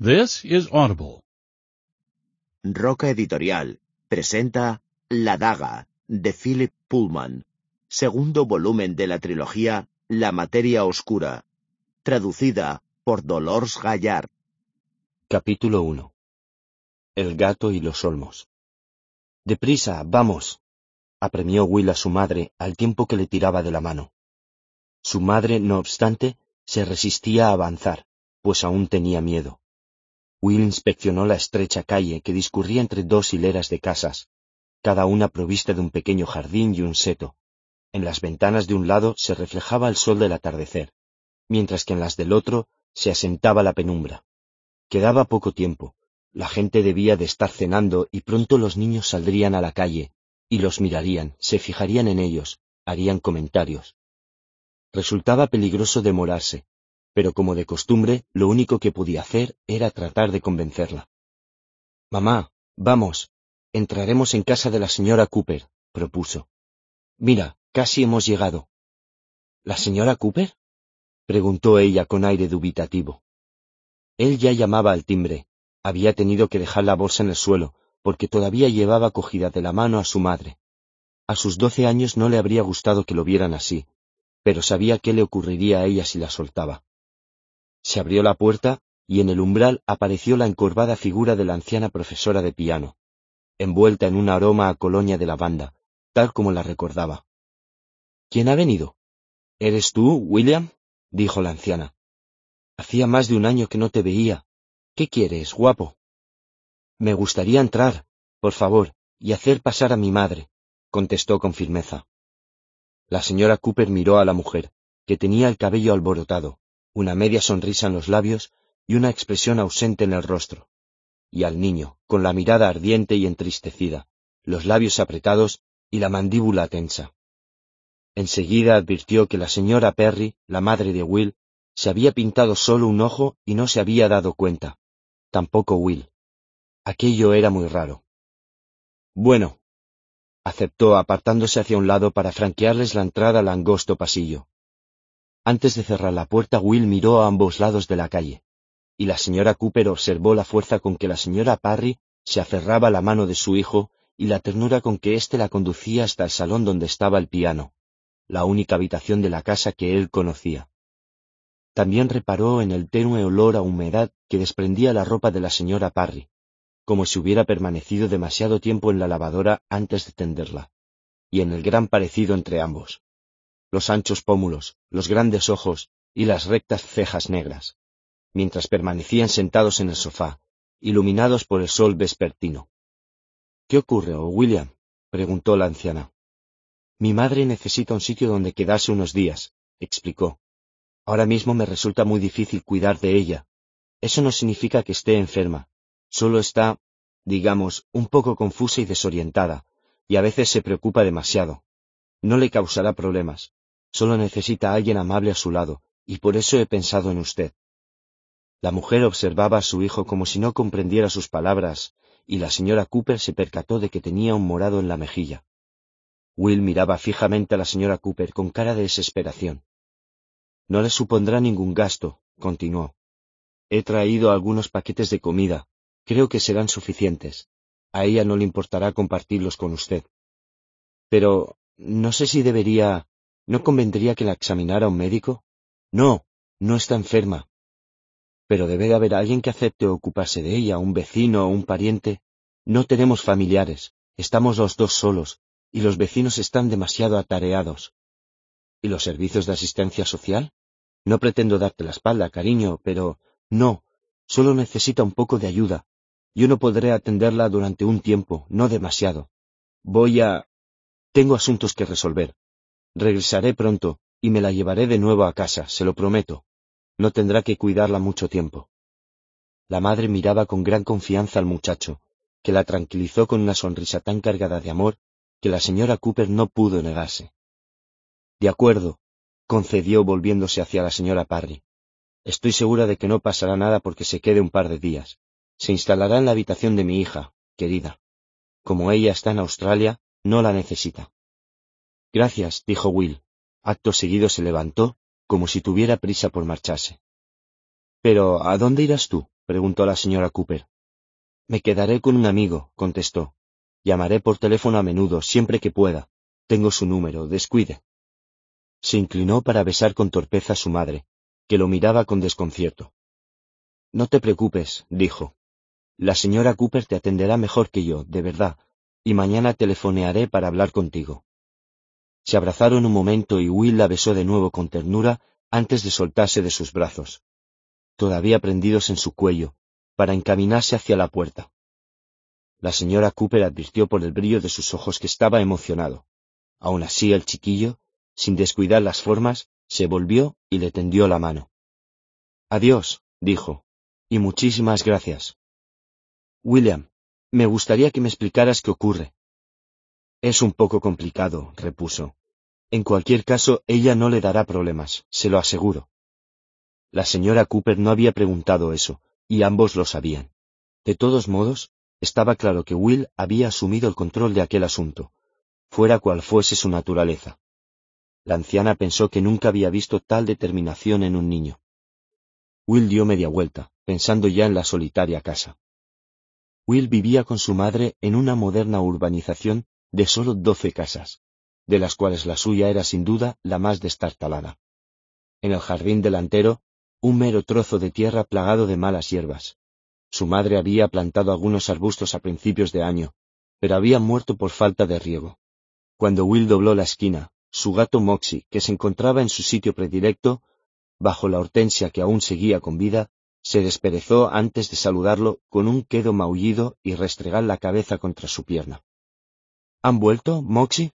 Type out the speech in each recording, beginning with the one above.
This is Audible. Roca Editorial presenta La Daga de Philip Pullman, segundo volumen de la trilogía La Materia Oscura, traducida por Dolores Gallard. Capítulo 1 El gato y los olmos. Deprisa, vamos, apremió Will a su madre al tiempo que le tiraba de la mano. Su madre, no obstante, se resistía a avanzar, pues aún tenía miedo. Will inspeccionó la estrecha calle que discurría entre dos hileras de casas, cada una provista de un pequeño jardín y un seto. En las ventanas de un lado se reflejaba el sol del atardecer, mientras que en las del otro se asentaba la penumbra. Quedaba poco tiempo. La gente debía de estar cenando y pronto los niños saldrían a la calle, y los mirarían, se fijarían en ellos, harían comentarios. Resultaba peligroso demorarse, pero como de costumbre, lo único que podía hacer era tratar de convencerla. Mamá, vamos, entraremos en casa de la señora Cooper, propuso. Mira, casi hemos llegado. ¿La señora Cooper? preguntó ella con aire dubitativo. Él ya llamaba al timbre. Había tenido que dejar la bolsa en el suelo, porque todavía llevaba cogida de la mano a su madre. A sus doce años no le habría gustado que lo vieran así, pero sabía qué le ocurriría a ella si la soltaba. Se abrió la puerta y en el umbral apareció la encorvada figura de la anciana profesora de piano, envuelta en un aroma a colonia de lavanda, tal como la recordaba. ¿Quién ha venido? ¿Eres tú, William? dijo la anciana. Hacía más de un año que no te veía. ¿Qué quieres, guapo? Me gustaría entrar, por favor, y hacer pasar a mi madre, contestó con firmeza. La señora Cooper miró a la mujer, que tenía el cabello alborotado, una media sonrisa en los labios y una expresión ausente en el rostro, y al niño, con la mirada ardiente y entristecida, los labios apretados y la mandíbula tensa. Enseguida advirtió que la señora Perry, la madre de Will, se había pintado solo un ojo y no se había dado cuenta. Tampoco Will. Aquello era muy raro. Bueno, aceptó apartándose hacia un lado para franquearles la entrada al angosto pasillo. Antes de cerrar la puerta, Will miró a ambos lados de la calle, y la señora Cooper observó la fuerza con que la señora Parry se aferraba a la mano de su hijo y la ternura con que éste la conducía hasta el salón donde estaba el piano, la única habitación de la casa que él conocía. También reparó en el tenue olor a humedad que desprendía la ropa de la señora Parry, como si hubiera permanecido demasiado tiempo en la lavadora antes de tenderla, y en el gran parecido entre ambos los anchos pómulos, los grandes ojos y las rectas cejas negras, mientras permanecían sentados en el sofá, iluminados por el sol vespertino. ¿Qué ocurre, oh William? preguntó la anciana. Mi madre necesita un sitio donde quedarse unos días, explicó. Ahora mismo me resulta muy difícil cuidar de ella. Eso no significa que esté enferma, solo está, digamos, un poco confusa y desorientada, y a veces se preocupa demasiado. No le causará problemas, Solo necesita a alguien amable a su lado, y por eso he pensado en usted. La mujer observaba a su hijo como si no comprendiera sus palabras, y la señora Cooper se percató de que tenía un morado en la mejilla. Will miraba fijamente a la señora Cooper con cara de desesperación. No le supondrá ningún gasto, continuó. He traído algunos paquetes de comida. Creo que serán suficientes. A ella no le importará compartirlos con usted. Pero no sé si debería. ¿No convendría que la examinara un médico? No, no está enferma. Pero debe de haber alguien que acepte ocuparse de ella, un vecino o un pariente. No tenemos familiares, estamos los dos solos, y los vecinos están demasiado atareados. ¿Y los servicios de asistencia social? No pretendo darte la espalda, cariño, pero no, solo necesita un poco de ayuda. Yo no podré atenderla durante un tiempo, no demasiado. Voy a... Tengo asuntos que resolver. Regresaré pronto, y me la llevaré de nuevo a casa, se lo prometo. No tendrá que cuidarla mucho tiempo. La madre miraba con gran confianza al muchacho, que la tranquilizó con una sonrisa tan cargada de amor que la señora Cooper no pudo negarse. De acuerdo, concedió volviéndose hacia la señora Parry. Estoy segura de que no pasará nada porque se quede un par de días. Se instalará en la habitación de mi hija, querida. Como ella está en Australia, no la necesita. Gracias, dijo Will. Acto seguido se levantó, como si tuviera prisa por marcharse. Pero, ¿a dónde irás tú? preguntó la señora Cooper. Me quedaré con un amigo, contestó. Llamaré por teléfono a menudo, siempre que pueda. Tengo su número, descuide. Se inclinó para besar con torpeza a su madre, que lo miraba con desconcierto. No te preocupes, dijo. La señora Cooper te atenderá mejor que yo, de verdad, y mañana telefonearé para hablar contigo. Se abrazaron un momento y Will la besó de nuevo con ternura antes de soltarse de sus brazos, todavía prendidos en su cuello, para encaminarse hacia la puerta. La señora Cooper advirtió por el brillo de sus ojos que estaba emocionado. Aun así el chiquillo, sin descuidar las formas, se volvió y le tendió la mano. Adiós, dijo, y muchísimas gracias. William, me gustaría que me explicaras qué ocurre. Es un poco complicado, repuso. En cualquier caso, ella no le dará problemas, se lo aseguro. La señora Cooper no había preguntado eso, y ambos lo sabían. De todos modos, estaba claro que Will había asumido el control de aquel asunto, fuera cual fuese su naturaleza. La anciana pensó que nunca había visto tal determinación en un niño. Will dio media vuelta, pensando ya en la solitaria casa. Will vivía con su madre en una moderna urbanización de solo doce casas, de las cuales la suya era sin duda la más destartalada. En el jardín delantero, un mero trozo de tierra plagado de malas hierbas. Su madre había plantado algunos arbustos a principios de año, pero habían muerto por falta de riego. Cuando Will dobló la esquina, su gato Moxie, que se encontraba en su sitio predilecto, bajo la hortensia que aún seguía con vida, se desperezó antes de saludarlo con un quedo maullido y restregar la cabeza contra su pierna. ¿Han vuelto, Moxie?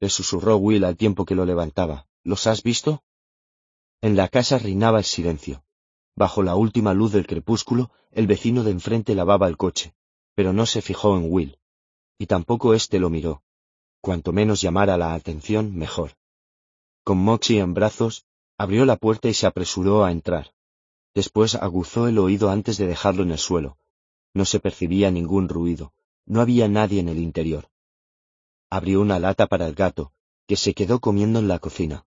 Le susurró Will al tiempo que lo levantaba. ¿Los has visto? En la casa reinaba el silencio. Bajo la última luz del crepúsculo, el vecino de enfrente lavaba el coche, pero no se fijó en Will. Y tampoco éste lo miró. Cuanto menos llamara la atención, mejor. Con Moxie en brazos, abrió la puerta y se apresuró a entrar. Después aguzó el oído antes de dejarlo en el suelo. No se percibía ningún ruido. No había nadie en el interior abrió una lata para el gato, que se quedó comiendo en la cocina.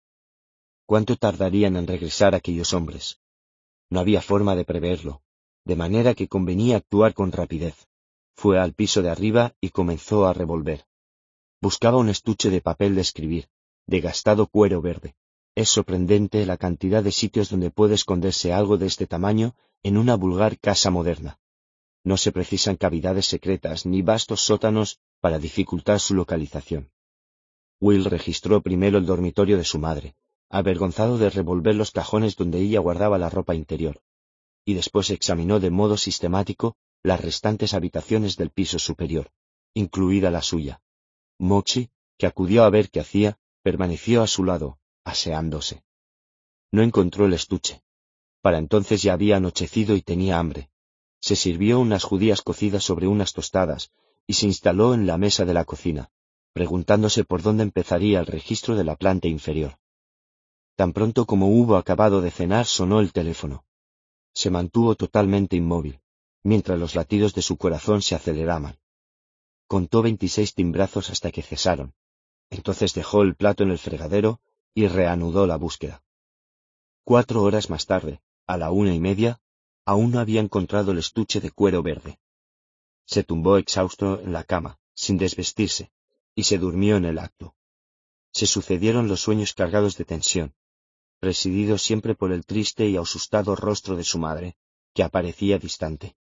¿Cuánto tardarían en regresar aquellos hombres? No había forma de preverlo, de manera que convenía actuar con rapidez. Fue al piso de arriba y comenzó a revolver. Buscaba un estuche de papel de escribir, de gastado cuero verde. Es sorprendente la cantidad de sitios donde puede esconderse algo de este tamaño en una vulgar casa moderna. No se precisan cavidades secretas ni vastos sótanos para dificultar su localización. Will registró primero el dormitorio de su madre, avergonzado de revolver los cajones donde ella guardaba la ropa interior, y después examinó de modo sistemático las restantes habitaciones del piso superior, incluida la suya. Mochi, que acudió a ver qué hacía, permaneció a su lado, aseándose. No encontró el estuche. Para entonces ya había anochecido y tenía hambre. Se sirvió unas judías cocidas sobre unas tostadas y se instaló en la mesa de la cocina, preguntándose por dónde empezaría el registro de la planta inferior. Tan pronto como hubo acabado de cenar sonó el teléfono. Se mantuvo totalmente inmóvil, mientras los latidos de su corazón se aceleraban. Contó veintiséis timbrazos hasta que cesaron. Entonces dejó el plato en el fregadero y reanudó la búsqueda. Cuatro horas más tarde, a la una y media, aún no había encontrado el estuche de cuero verde. Se tumbó exhausto en la cama, sin desvestirse, y se durmió en el acto. Se sucedieron los sueños cargados de tensión, presididos siempre por el triste y asustado rostro de su madre, que aparecía distante.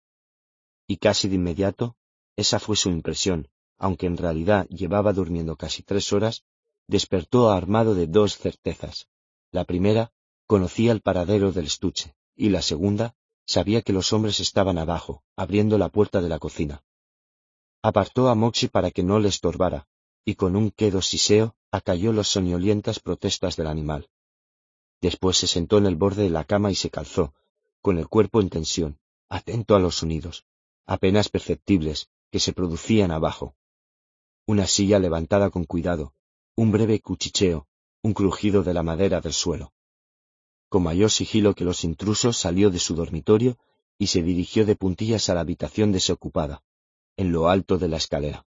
Y casi de inmediato, esa fue su impresión, aunque en realidad llevaba durmiendo casi tres horas, despertó armado de dos certezas. La primera, conocía el paradero del estuche, y la segunda, Sabía que los hombres estaban abajo, abriendo la puerta de la cocina. Apartó a Moxie para que no le estorbara, y con un quedo siseo acalló las soñolientas protestas del animal. Después se sentó en el borde de la cama y se calzó, con el cuerpo en tensión, atento a los sonidos, apenas perceptibles, que se producían abajo. Una silla levantada con cuidado, un breve cuchicheo, un crujido de la madera del suelo. Con mayor sigilo que los intrusos salió de su dormitorio y se dirigió de puntillas a la habitación desocupada, en lo alto de la escalera.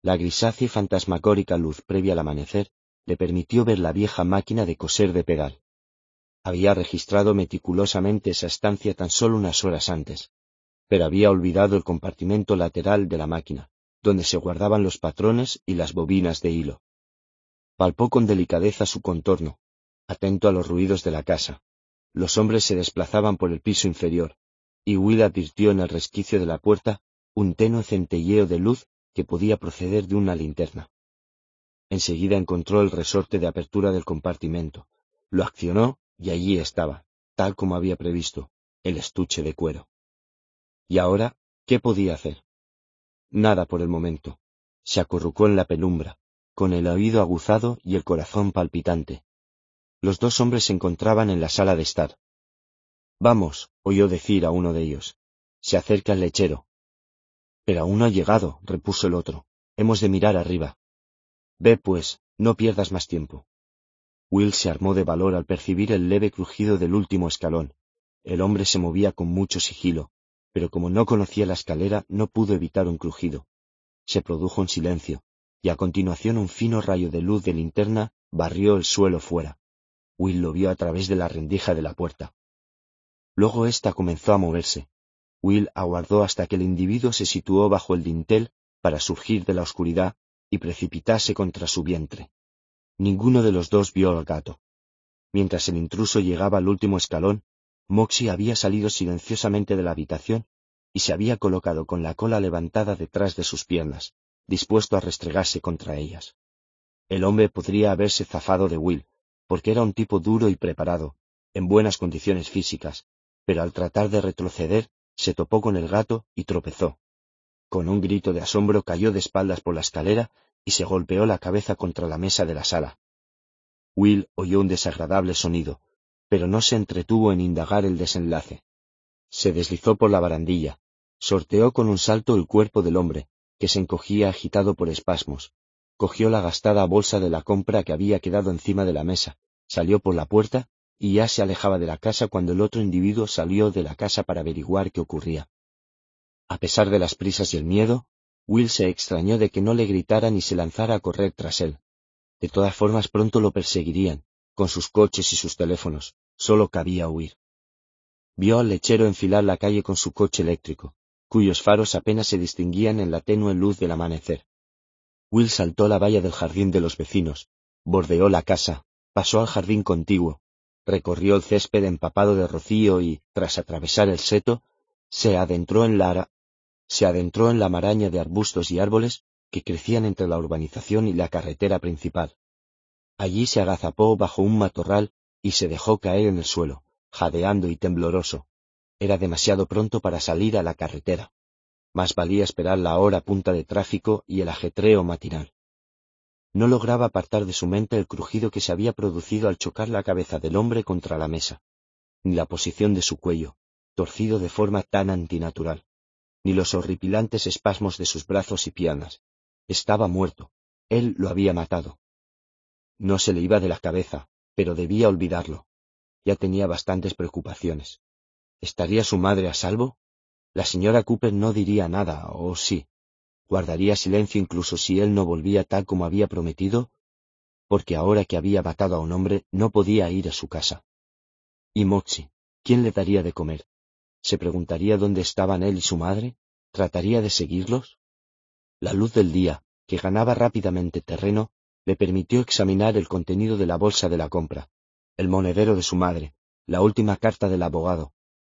La grisácea y fantasmagórica luz previa al amanecer le permitió ver la vieja máquina de coser de pedal. Había registrado meticulosamente esa estancia tan solo unas horas antes, pero había olvidado el compartimento lateral de la máquina, donde se guardaban los patrones y las bobinas de hilo. Palpó con delicadeza su contorno, atento a los ruidos de la casa. Los hombres se desplazaban por el piso inferior, y Will advirtió en el resquicio de la puerta un tenue centelleo de luz que podía proceder de una linterna. Enseguida encontró el resorte de apertura del compartimento, lo accionó y allí estaba, tal como había previsto, el estuche de cuero. ¿Y ahora qué podía hacer? Nada por el momento. Se acurrucó en la penumbra, con el oído aguzado y el corazón palpitante. Los dos hombres se encontraban en la sala de estar. Vamos, oyó decir a uno de ellos. Se acerca el lechero. Pero aún no ha llegado, repuso el otro. Hemos de mirar arriba. Ve, pues, no pierdas más tiempo. Will se armó de valor al percibir el leve crujido del último escalón. El hombre se movía con mucho sigilo, pero como no conocía la escalera no pudo evitar un crujido. Se produjo un silencio, y a continuación un fino rayo de luz de linterna barrió el suelo fuera. Will lo vio a través de la rendija de la puerta. Luego ésta comenzó a moverse. Will aguardó hasta que el individuo se situó bajo el dintel para surgir de la oscuridad y precipitarse contra su vientre. Ninguno de los dos vio al gato. Mientras el intruso llegaba al último escalón, Moxie había salido silenciosamente de la habitación y se había colocado con la cola levantada detrás de sus piernas, dispuesto a restregarse contra ellas. El hombre podría haberse zafado de Will, porque era un tipo duro y preparado, en buenas condiciones físicas, pero al tratar de retroceder se topó con el gato y tropezó. Con un grito de asombro cayó de espaldas por la escalera y se golpeó la cabeza contra la mesa de la sala. Will oyó un desagradable sonido, pero no se entretuvo en indagar el desenlace. Se deslizó por la barandilla, sorteó con un salto el cuerpo del hombre, que se encogía agitado por espasmos, cogió la gastada bolsa de la compra que había quedado encima de la mesa, salió por la puerta y ya se alejaba de la casa cuando el otro individuo salió de la casa para averiguar qué ocurría. A pesar de las prisas y el miedo, Will se extrañó de que no le gritara ni se lanzara a correr tras él. De todas formas pronto lo perseguirían, con sus coches y sus teléfonos, Solo cabía huir. Vio al lechero enfilar la calle con su coche eléctrico, cuyos faros apenas se distinguían en la tenue luz del amanecer. Will saltó la valla del jardín de los vecinos, bordeó la casa, pasó al jardín contiguo, recorrió el césped empapado de rocío y, tras atravesar el seto, se adentró en la se adentró en la maraña de arbustos y árboles que crecían entre la urbanización y la carretera principal. Allí se agazapó bajo un matorral y se dejó caer en el suelo, jadeando y tembloroso. Era demasiado pronto para salir a la carretera. Más valía esperar la hora punta de tráfico y el ajetreo matinal. No lograba apartar de su mente el crujido que se había producido al chocar la cabeza del hombre contra la mesa, ni la posición de su cuello, torcido de forma tan antinatural, ni los horripilantes espasmos de sus brazos y piernas. Estaba muerto. Él lo había matado. No se le iba de la cabeza, pero debía olvidarlo. Ya tenía bastantes preocupaciones. ¿Estaría su madre a salvo? La señora Cooper no diría nada, o sí. Guardaría silencio incluso si él no volvía tal como había prometido, porque ahora que había matado a un hombre no podía ir a su casa. ¿Y Moxie? ¿Quién le daría de comer? ¿Se preguntaría dónde estaban él y su madre? ¿Trataría de seguirlos? La luz del día, que ganaba rápidamente terreno, le permitió examinar el contenido de la bolsa de la compra, el monedero de su madre, la última carta del abogado,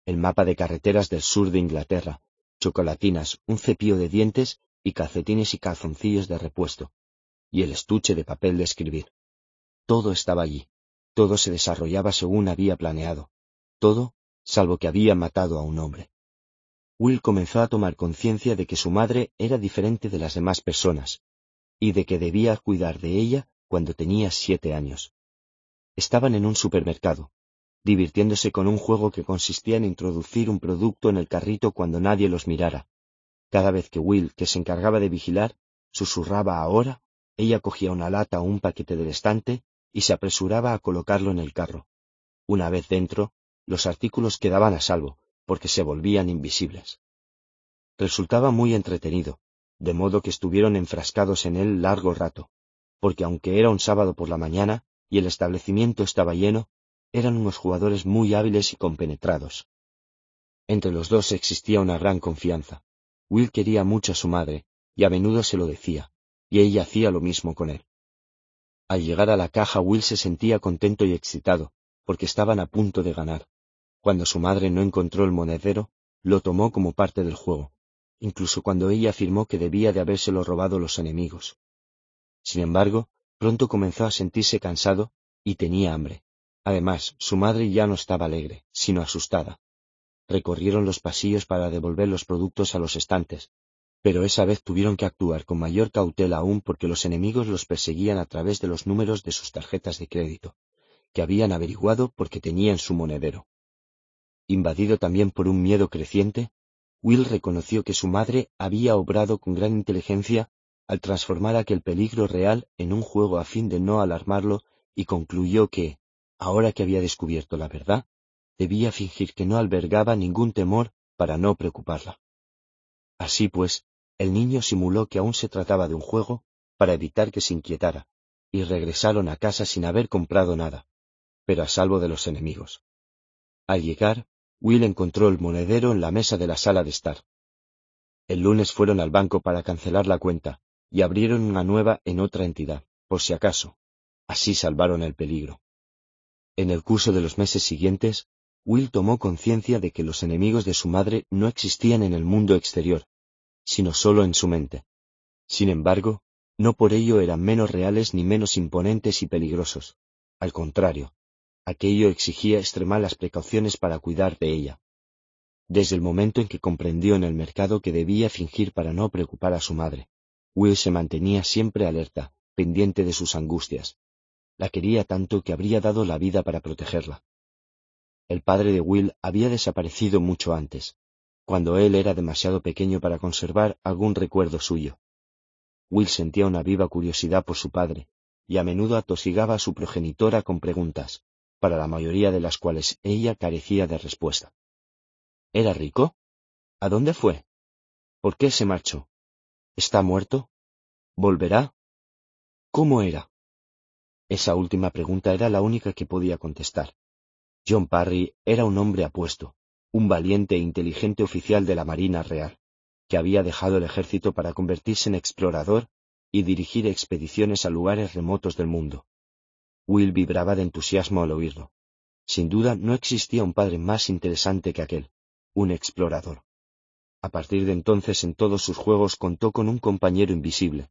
el mapa de carreteras del sur de Inglaterra, chocolatinas, un cepillo de dientes y calcetines y calzoncillos de repuesto, y el estuche de papel de escribir. Todo estaba allí, todo se desarrollaba según había planeado, todo salvo que había matado a un hombre. Will comenzó a tomar conciencia de que su madre era diferente de las demás personas, y de que debía cuidar de ella cuando tenía siete años. Estaban en un supermercado, divirtiéndose con un juego que consistía en introducir un producto en el carrito cuando nadie los mirara. Cada vez que Will, que se encargaba de vigilar, susurraba ahora, ella cogía una lata o un paquete del estante y se apresuraba a colocarlo en el carro. Una vez dentro, los artículos quedaban a salvo, porque se volvían invisibles. Resultaba muy entretenido, de modo que estuvieron enfrascados en él largo rato, porque aunque era un sábado por la mañana y el establecimiento estaba lleno, eran unos jugadores muy hábiles y compenetrados. Entre los dos existía una gran confianza. Will quería mucho a su madre, y a menudo se lo decía, y ella hacía lo mismo con él. Al llegar a la caja Will se sentía contento y excitado, porque estaban a punto de ganar. Cuando su madre no encontró el monedero, lo tomó como parte del juego, incluso cuando ella afirmó que debía de habérselo robado los enemigos. Sin embargo, pronto comenzó a sentirse cansado y tenía hambre. Además, su madre ya no estaba alegre, sino asustada. Recorrieron los pasillos para devolver los productos a los estantes, pero esa vez tuvieron que actuar con mayor cautela aún porque los enemigos los perseguían a través de los números de sus tarjetas de crédito, que habían averiguado porque tenían su monedero. Invadido también por un miedo creciente, Will reconoció que su madre había obrado con gran inteligencia al transformar aquel peligro real en un juego a fin de no alarmarlo y concluyó que, ahora que había descubierto la verdad, debía fingir que no albergaba ningún temor para no preocuparla. Así pues, el niño simuló que aún se trataba de un juego para evitar que se inquietara, y regresaron a casa sin haber comprado nada, pero a salvo de los enemigos. Al llegar, Will encontró el monedero en la mesa de la sala de estar. El lunes fueron al banco para cancelar la cuenta y abrieron una nueva en otra entidad, por si acaso. Así salvaron el peligro. En el curso de los meses siguientes, Will tomó conciencia de que los enemigos de su madre no existían en el mundo exterior, sino solo en su mente. Sin embargo, no por ello eran menos reales ni menos imponentes y peligrosos. Al contrario, aquello exigía extremar las precauciones para cuidar de ella. Desde el momento en que comprendió en el mercado que debía fingir para no preocupar a su madre, Will se mantenía siempre alerta, pendiente de sus angustias. La quería tanto que habría dado la vida para protegerla. El padre de Will había desaparecido mucho antes, cuando él era demasiado pequeño para conservar algún recuerdo suyo. Will sentía una viva curiosidad por su padre, y a menudo atosigaba a su progenitora con preguntas para la mayoría de las cuales ella carecía de respuesta. ¿Era rico? ¿A dónde fue? ¿Por qué se marchó? ¿Está muerto? ¿Volverá? ¿Cómo era? Esa última pregunta era la única que podía contestar. John Parry era un hombre apuesto, un valiente e inteligente oficial de la Marina Real, que había dejado el ejército para convertirse en explorador y dirigir expediciones a lugares remotos del mundo. Will vibraba de entusiasmo al oírlo. Sin duda no existía un padre más interesante que aquel, un explorador. A partir de entonces en todos sus juegos contó con un compañero invisible.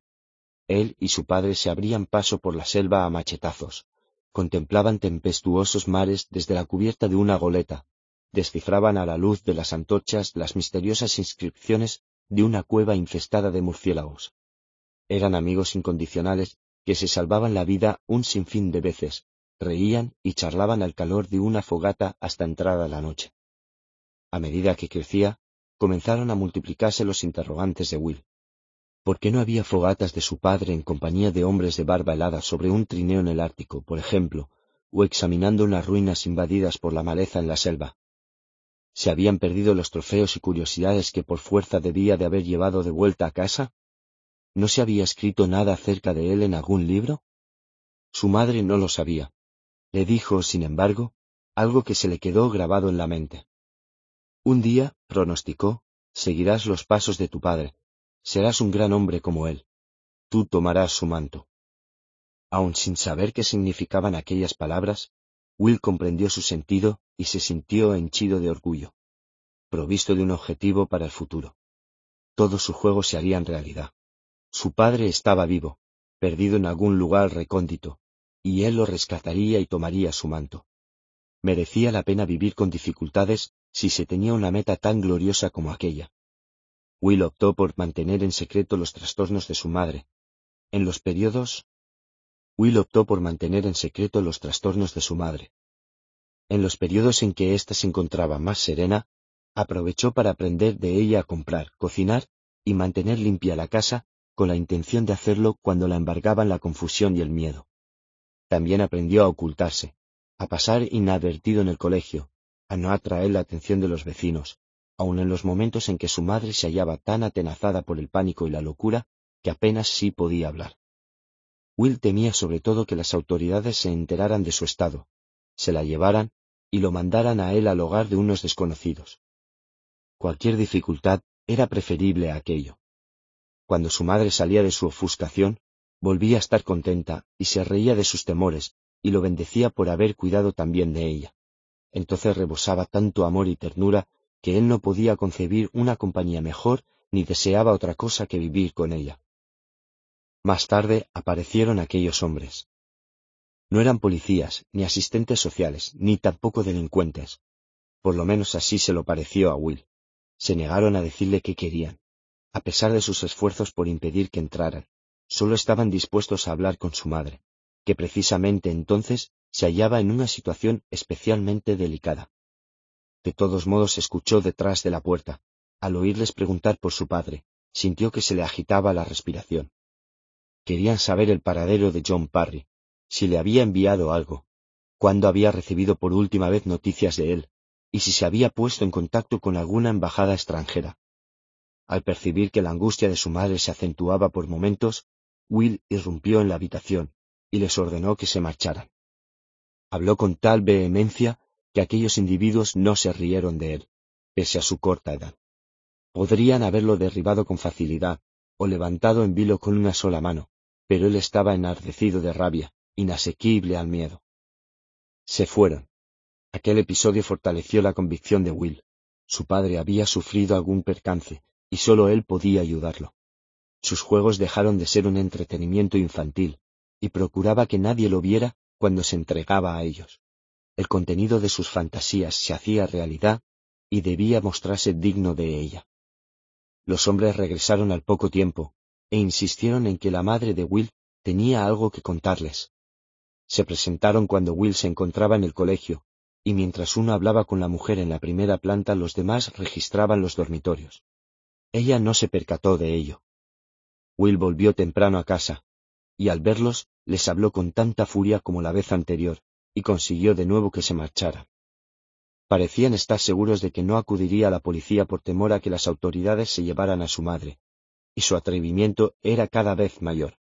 Él y su padre se abrían paso por la selva a machetazos, contemplaban tempestuosos mares desde la cubierta de una goleta, descifraban a la luz de las antorchas las misteriosas inscripciones de una cueva infestada de murciélagos. Eran amigos incondicionales que se salvaban la vida un sinfín de veces, reían y charlaban al calor de una fogata hasta entrada la noche. A medida que crecía, comenzaron a multiplicarse los interrogantes de Will. ¿Por qué no había fogatas de su padre en compañía de hombres de barba helada sobre un trineo en el Ártico, por ejemplo, o examinando unas ruinas invadidas por la maleza en la selva? ¿Se habían perdido los trofeos y curiosidades que por fuerza debía de haber llevado de vuelta a casa? ¿No se había escrito nada acerca de él en algún libro? Su madre no lo sabía. Le dijo, sin embargo, algo que se le quedó grabado en la mente. Un día, pronosticó, seguirás los pasos de tu padre, serás un gran hombre como él. Tú tomarás su manto. Aun sin saber qué significaban aquellas palabras, Will comprendió su sentido y se sintió henchido de orgullo, provisto de un objetivo para el futuro. Todos sus juegos se harían realidad. Su padre estaba vivo, perdido en algún lugar recóndito, y él lo rescataría y tomaría su manto. Merecía la pena vivir con dificultades si se tenía una meta tan gloriosa como aquella. Will optó por mantener en secreto los trastornos de su madre. En los periodos... Will optó por mantener en secreto los trastornos de su madre. En los periodos en que ésta se encontraba más serena, aprovechó para aprender de ella a comprar, cocinar y mantener limpia la casa con la intención de hacerlo cuando la embargaban la confusión y el miedo. También aprendió a ocultarse, a pasar inadvertido en el colegio, a no atraer la atención de los vecinos, aun en los momentos en que su madre se hallaba tan atenazada por el pánico y la locura que apenas sí podía hablar. Will temía sobre todo que las autoridades se enteraran de su estado, se la llevaran y lo mandaran a él al hogar de unos desconocidos. Cualquier dificultad era preferible a aquello. Cuando su madre salía de su ofuscación, volvía a estar contenta y se reía de sus temores y lo bendecía por haber cuidado también de ella. Entonces rebosaba tanto amor y ternura que él no podía concebir una compañía mejor ni deseaba otra cosa que vivir con ella. Más tarde aparecieron aquellos hombres. No eran policías, ni asistentes sociales, ni tampoco delincuentes. Por lo menos así se lo pareció a Will. Se negaron a decirle qué querían. A pesar de sus esfuerzos por impedir que entraran, solo estaban dispuestos a hablar con su madre, que precisamente entonces se hallaba en una situación especialmente delicada. De todos modos escuchó detrás de la puerta. Al oírles preguntar por su padre, sintió que se le agitaba la respiración. Querían saber el paradero de John Parry, si le había enviado algo, cuándo había recibido por última vez noticias de él, y si se había puesto en contacto con alguna embajada extranjera. Al percibir que la angustia de su madre se acentuaba por momentos, Will irrumpió en la habitación y les ordenó que se marcharan. Habló con tal vehemencia que aquellos individuos no se rieron de él, pese a su corta edad. Podrían haberlo derribado con facilidad o levantado en vilo con una sola mano, pero él estaba enardecido de rabia, inasequible al miedo. Se fueron. Aquel episodio fortaleció la convicción de Will. Su padre había sufrido algún percance, y solo él podía ayudarlo. Sus juegos dejaron de ser un entretenimiento infantil, y procuraba que nadie lo viera cuando se entregaba a ellos. El contenido de sus fantasías se hacía realidad y debía mostrarse digno de ella. Los hombres regresaron al poco tiempo, e insistieron en que la madre de Will tenía algo que contarles. Se presentaron cuando Will se encontraba en el colegio, y mientras uno hablaba con la mujer en la primera planta los demás registraban los dormitorios. Ella no se percató de ello. Will volvió temprano a casa, y al verlos les habló con tanta furia como la vez anterior, y consiguió de nuevo que se marchara. Parecían estar seguros de que no acudiría a la policía por temor a que las autoridades se llevaran a su madre, y su atrevimiento era cada vez mayor.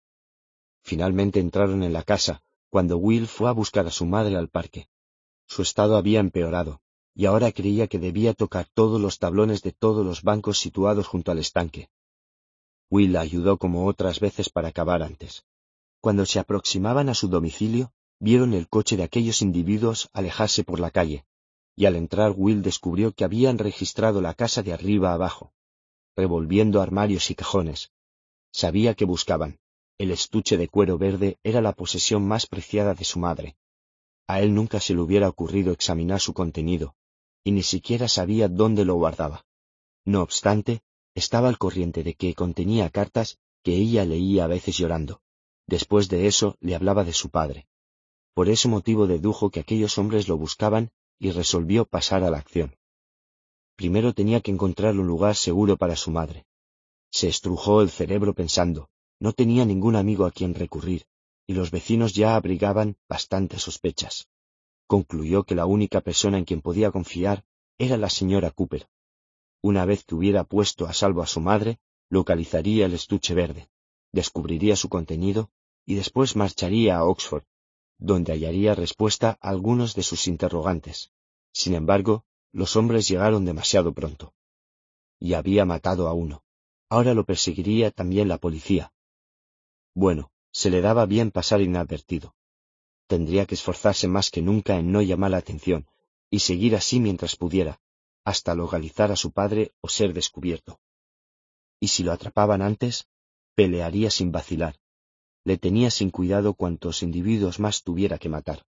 Finalmente entraron en la casa, cuando Will fue a buscar a su madre al parque. Su estado había empeorado, y ahora creía que debía tocar todos los tablones de todos los bancos situados junto al estanque. Will la ayudó como otras veces para acabar antes. Cuando se aproximaban a su domicilio, vieron el coche de aquellos individuos alejarse por la calle, y al entrar Will descubrió que habían registrado la casa de arriba abajo revolviendo armarios y cajones. Sabía que buscaban. El estuche de cuero verde era la posesión más preciada de su madre. A él nunca se le hubiera ocurrido examinar su contenido, y ni siquiera sabía dónde lo guardaba. No obstante, estaba al corriente de que contenía cartas que ella leía a veces llorando. Después de eso le hablaba de su padre. Por ese motivo dedujo que aquellos hombres lo buscaban y resolvió pasar a la acción. Primero tenía que encontrar un lugar seguro para su madre. Se estrujó el cerebro pensando, no tenía ningún amigo a quien recurrir, y los vecinos ya abrigaban bastantes sospechas. Concluyó que la única persona en quien podía confiar era la señora Cooper. Una vez que hubiera puesto a salvo a su madre, localizaría el estuche verde, descubriría su contenido y después marcharía a Oxford, donde hallaría respuesta a algunos de sus interrogantes. Sin embargo, los hombres llegaron demasiado pronto. Y había matado a uno. Ahora lo perseguiría también la policía. Bueno, se le daba bien pasar inadvertido. Tendría que esforzarse más que nunca en no llamar la atención, y seguir así mientras pudiera, hasta localizar a su padre o ser descubierto. Y si lo atrapaban antes, pelearía sin vacilar. Le tenía sin cuidado cuantos individuos más tuviera que matar.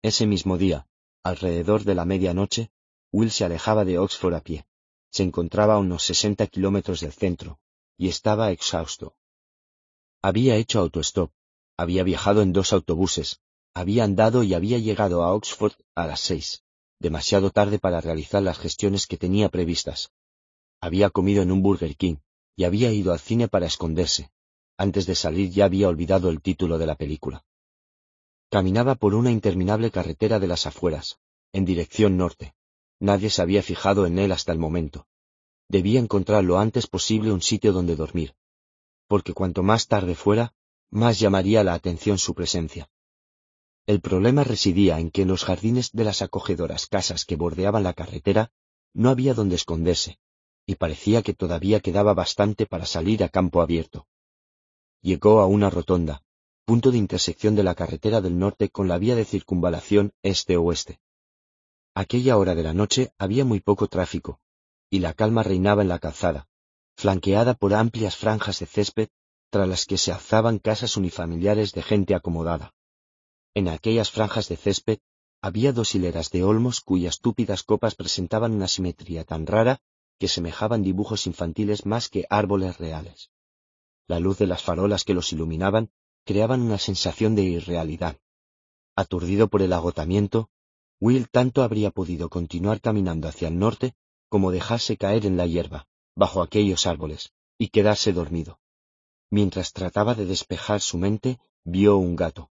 Ese mismo día, alrededor de la medianoche, Will se alejaba de Oxford a pie. Se encontraba a unos sesenta kilómetros del centro, y estaba exhausto. Había hecho autostop, había viajado en dos autobuses, había andado y había llegado a Oxford a las seis, demasiado tarde para realizar las gestiones que tenía previstas. Había comido en un Burger King, y había ido al cine para esconderse. Antes de salir ya había olvidado el título de la película. Caminaba por una interminable carretera de las afueras, en dirección norte. Nadie se había fijado en él hasta el momento. Debía encontrar lo antes posible un sitio donde dormir, porque cuanto más tarde fuera, más llamaría la atención su presencia. El problema residía en que en los jardines de las acogedoras casas que bordeaban la carretera no había donde esconderse, y parecía que todavía quedaba bastante para salir a campo abierto. Llegó a una rotonda, punto de intersección de la carretera del norte con la vía de circunvalación este-oeste. Aquella hora de la noche había muy poco tráfico, y la calma reinaba en la calzada, flanqueada por amplias franjas de césped tras las que se alzaban casas unifamiliares de gente acomodada. En aquellas franjas de césped había dos hileras de olmos cuyas túpidas copas presentaban una simetría tan rara que semejaban dibujos infantiles más que árboles reales. La luz de las farolas que los iluminaban creaban una sensación de irrealidad. Aturdido por el agotamiento, Will tanto habría podido continuar caminando hacia el norte como dejarse caer en la hierba, bajo aquellos árboles, y quedarse dormido. Mientras trataba de despejar su mente, vio un gato.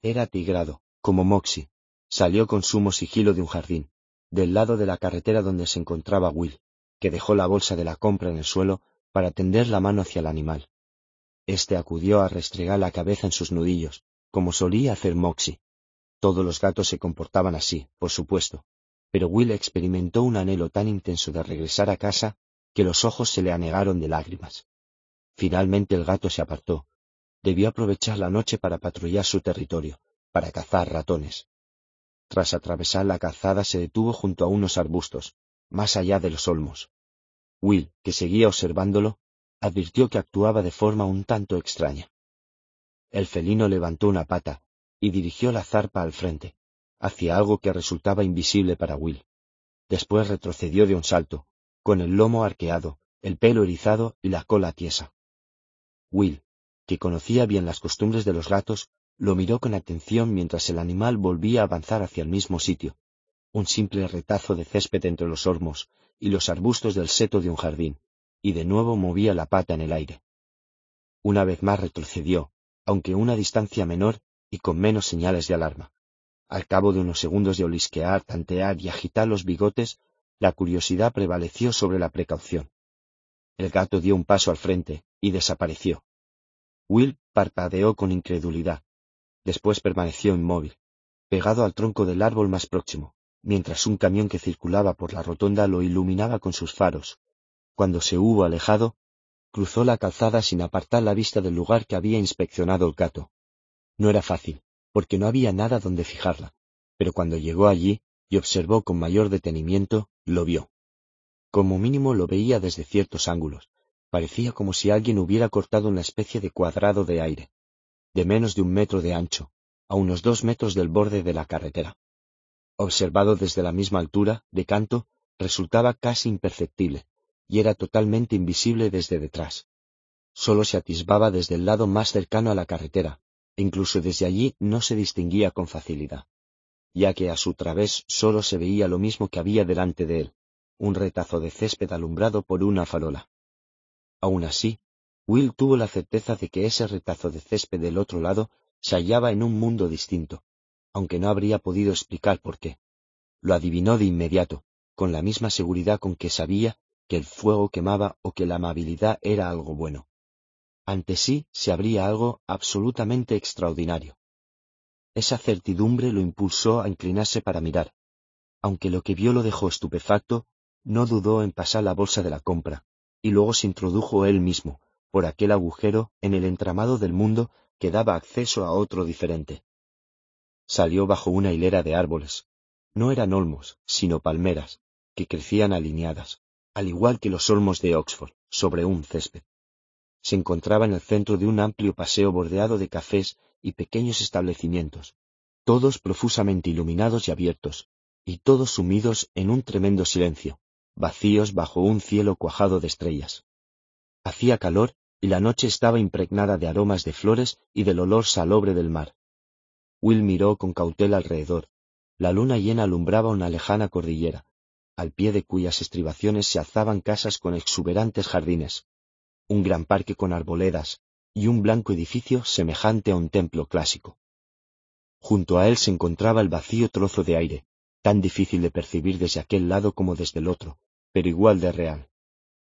Era tigrado, como Moxie. Salió con sumo sigilo de un jardín, del lado de la carretera donde se encontraba Will, que dejó la bolsa de la compra en el suelo para tender la mano hacia el animal. Este acudió a restregar la cabeza en sus nudillos, como solía hacer Moxie. Todos los gatos se comportaban así, por supuesto, pero Will experimentó un anhelo tan intenso de regresar a casa que los ojos se le anegaron de lágrimas. Finalmente el gato se apartó. Debió aprovechar la noche para patrullar su territorio, para cazar ratones. Tras atravesar la calzada se detuvo junto a unos arbustos, más allá de los olmos. Will, que seguía observándolo, advirtió que actuaba de forma un tanto extraña. El felino levantó una pata y dirigió la zarpa al frente, hacia algo que resultaba invisible para Will. Después retrocedió de un salto, con el lomo arqueado, el pelo erizado y la cola tiesa. Will, que conocía bien las costumbres de los gatos, lo miró con atención mientras el animal volvía a avanzar hacia el mismo sitio, un simple retazo de césped entre los ormos y los arbustos del seto de un jardín, y de nuevo movía la pata en el aire. Una vez más retrocedió, aunque una distancia menor y con menos señales de alarma. Al cabo de unos segundos de olisquear, tantear y agitar los bigotes, la curiosidad prevaleció sobre la precaución. El gato dio un paso al frente y desapareció. Will parpadeó con incredulidad. Después permaneció inmóvil, pegado al tronco del árbol más próximo, mientras un camión que circulaba por la rotonda lo iluminaba con sus faros. Cuando se hubo alejado, cruzó la calzada sin apartar la vista del lugar que había inspeccionado el gato. No era fácil, porque no había nada donde fijarla, pero cuando llegó allí y observó con mayor detenimiento, lo vio. Como mínimo lo veía desde ciertos ángulos. Parecía como si alguien hubiera cortado una especie de cuadrado de aire, de menos de un metro de ancho, a unos dos metros del borde de la carretera. Observado desde la misma altura, de canto, resultaba casi imperceptible, y era totalmente invisible desde detrás. Solo se atisbaba desde el lado más cercano a la carretera, incluso desde allí no se distinguía con facilidad, ya que a su través solo se veía lo mismo que había delante de él, un retazo de césped alumbrado por una farola. Aun así, Will tuvo la certeza de que ese retazo de césped del otro lado se hallaba en un mundo distinto, aunque no habría podido explicar por qué. Lo adivinó de inmediato, con la misma seguridad con que sabía que el fuego quemaba o que la amabilidad era algo bueno. Ante sí se abría algo absolutamente extraordinario. Esa certidumbre lo impulsó a inclinarse para mirar. Aunque lo que vio lo dejó estupefacto, no dudó en pasar la bolsa de la compra, y luego se introdujo él mismo, por aquel agujero en el entramado del mundo que daba acceso a otro diferente. Salió bajo una hilera de árboles. No eran olmos, sino palmeras, que crecían alineadas, al igual que los olmos de Oxford, sobre un césped. Se encontraba en el centro de un amplio paseo bordeado de cafés y pequeños establecimientos, todos profusamente iluminados y abiertos, y todos sumidos en un tremendo silencio, vacíos bajo un cielo cuajado de estrellas. Hacía calor y la noche estaba impregnada de aromas de flores y del olor salobre del mar. Will miró con cautela alrededor. La luna llena alumbraba una lejana cordillera, al pie de cuyas estribaciones se alzaban casas con exuberantes jardines, un gran parque con arboledas y un blanco edificio semejante a un templo clásico. Junto a él se encontraba el vacío trozo de aire, tan difícil de percibir desde aquel lado como desde el otro, pero igual de real.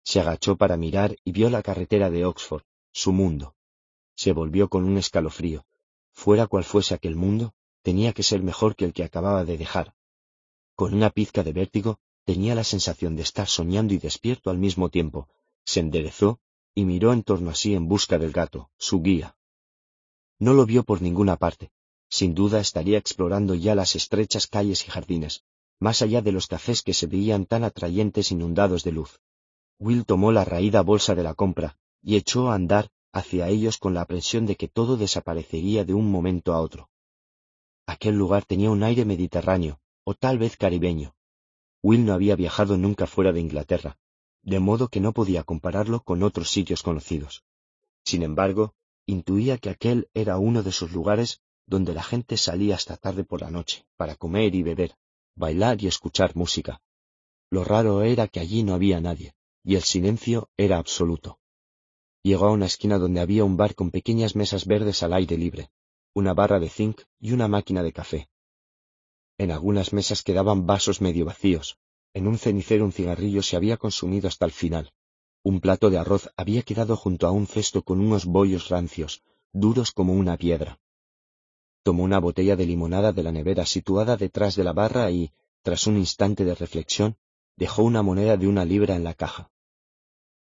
Se agachó para mirar y vio la carretera de Oxford, su mundo. Se volvió con un escalofrío. Fuera cual fuese aquel mundo, tenía que ser mejor que el que acababa de dejar. Con una pizca de vértigo, tenía la sensación de estar soñando y despierto al mismo tiempo. Se enderezó y miró en torno a sí en busca del gato, su guía. No lo vio por ninguna parte. Sin duda estaría explorando ya las estrechas calles y jardines, más allá de los cafés que se veían tan atrayentes inundados de luz. Will tomó la raída bolsa de la compra y echó a andar hacia ellos con la aprensión de que todo desaparecería de un momento a otro. Aquel lugar tenía un aire mediterráneo, o tal vez caribeño. Will no había viajado nunca fuera de Inglaterra, de modo que no podía compararlo con otros sitios conocidos. Sin embargo, intuía que aquel era uno de esos lugares donde la gente salía hasta tarde por la noche, para comer y beber, bailar y escuchar música. Lo raro era que allí no había nadie, y el silencio era absoluto. Llegó a una esquina donde había un bar con pequeñas mesas verdes al aire libre, una barra de zinc y una máquina de café. En algunas mesas quedaban vasos medio vacíos, en un cenicero un cigarrillo se había consumido hasta el final. Un plato de arroz había quedado junto a un cesto con unos bollos rancios, duros como una piedra. Tomó una botella de limonada de la nevera situada detrás de la barra y, tras un instante de reflexión, dejó una moneda de una libra en la caja.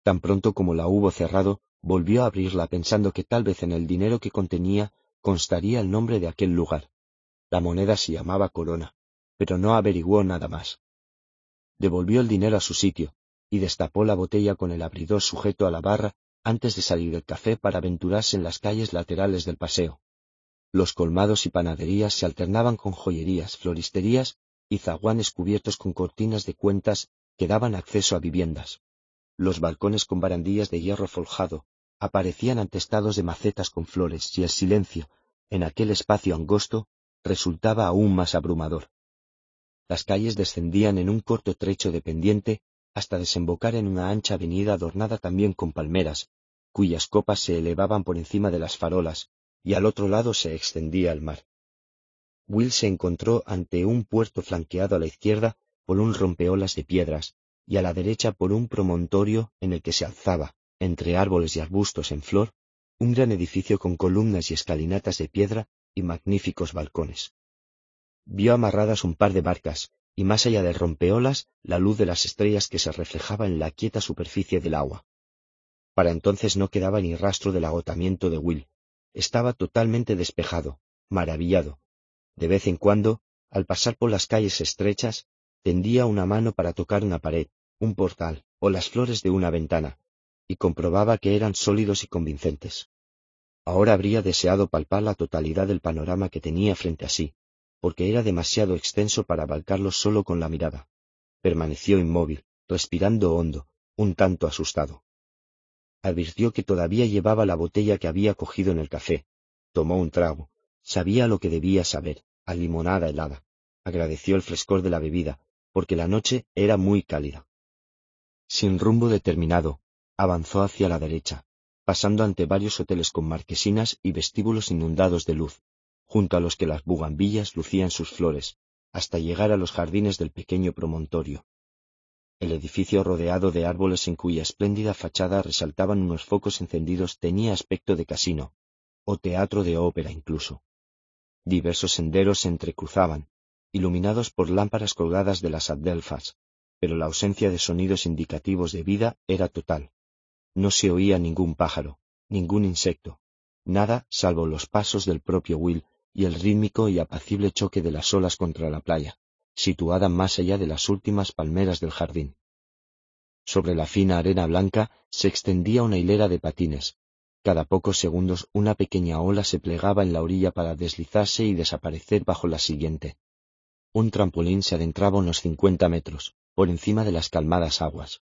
Tan pronto como la hubo cerrado, volvió a abrirla pensando que tal vez en el dinero que contenía constaría el nombre de aquel lugar. La moneda se llamaba Corona, pero no averiguó nada más. Devolvió el dinero a su sitio, y destapó la botella con el abridor sujeto a la barra antes de salir del café para aventurarse en las calles laterales del paseo. Los colmados y panaderías se alternaban con joyerías, floristerías y zaguanes cubiertos con cortinas de cuentas que daban acceso a viviendas. Los balcones con barandillas de hierro forjado aparecían antestados de macetas con flores y el silencio, en aquel espacio angosto, resultaba aún más abrumador. Las calles descendían en un corto trecho de pendiente hasta desembocar en una ancha avenida adornada también con palmeras, cuyas copas se elevaban por encima de las farolas, y al otro lado se extendía el mar. Will se encontró ante un puerto flanqueado a la izquierda por un rompeolas de piedras, y a la derecha por un promontorio en el que se alzaba, entre árboles y arbustos en flor, un gran edificio con columnas y escalinatas de piedra y magníficos balcones vio amarradas un par de barcas, y más allá del rompeolas la luz de las estrellas que se reflejaba en la quieta superficie del agua. Para entonces no quedaba ni rastro del agotamiento de Will. Estaba totalmente despejado, maravillado. De vez en cuando, al pasar por las calles estrechas, tendía una mano para tocar una pared, un portal o las flores de una ventana, y comprobaba que eran sólidos y convincentes. Ahora habría deseado palpar la totalidad del panorama que tenía frente a sí, porque era demasiado extenso para abarcarlo solo con la mirada. Permaneció inmóvil, respirando hondo, un tanto asustado. Advirtió que todavía llevaba la botella que había cogido en el café. Tomó un trago. Sabía lo que debía saber, a limonada helada. Agradeció el frescor de la bebida, porque la noche era muy cálida. Sin rumbo determinado, avanzó hacia la derecha, pasando ante varios hoteles con marquesinas y vestíbulos inundados de luz, junto a los que las bugambillas lucían sus flores, hasta llegar a los jardines del pequeño promontorio. El edificio rodeado de árboles en cuya espléndida fachada resaltaban unos focos encendidos tenía aspecto de casino, o teatro de ópera incluso. Diversos senderos se entrecruzaban, iluminados por lámparas colgadas de las adelfas, pero la ausencia de sonidos indicativos de vida era total. No se oía ningún pájaro, ningún insecto, nada salvo los pasos del propio Will y el rítmico y apacible choque de las olas contra la playa, situada más allá de las últimas palmeras del jardín. Sobre la fina arena blanca se extendía una hilera de patines. Cada pocos segundos una pequeña ola se plegaba en la orilla para deslizarse y desaparecer bajo la siguiente. Un trampolín se adentraba unos cincuenta metros, por encima de las calmadas aguas.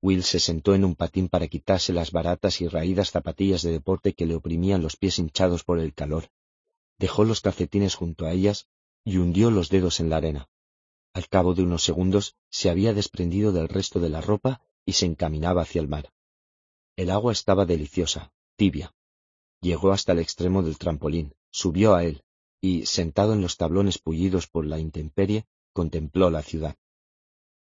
Will se sentó en un patín para quitarse las baratas y raídas zapatillas de deporte que le oprimían los pies hinchados por el calor, dejó los calcetines junto a ellas y hundió los dedos en la arena. Al cabo de unos segundos se había desprendido del resto de la ropa y se encaminaba hacia el mar. El agua estaba deliciosa, tibia. Llegó hasta el extremo del trampolín, subió a él, y, sentado en los tablones pullidos por la intemperie, contempló la ciudad.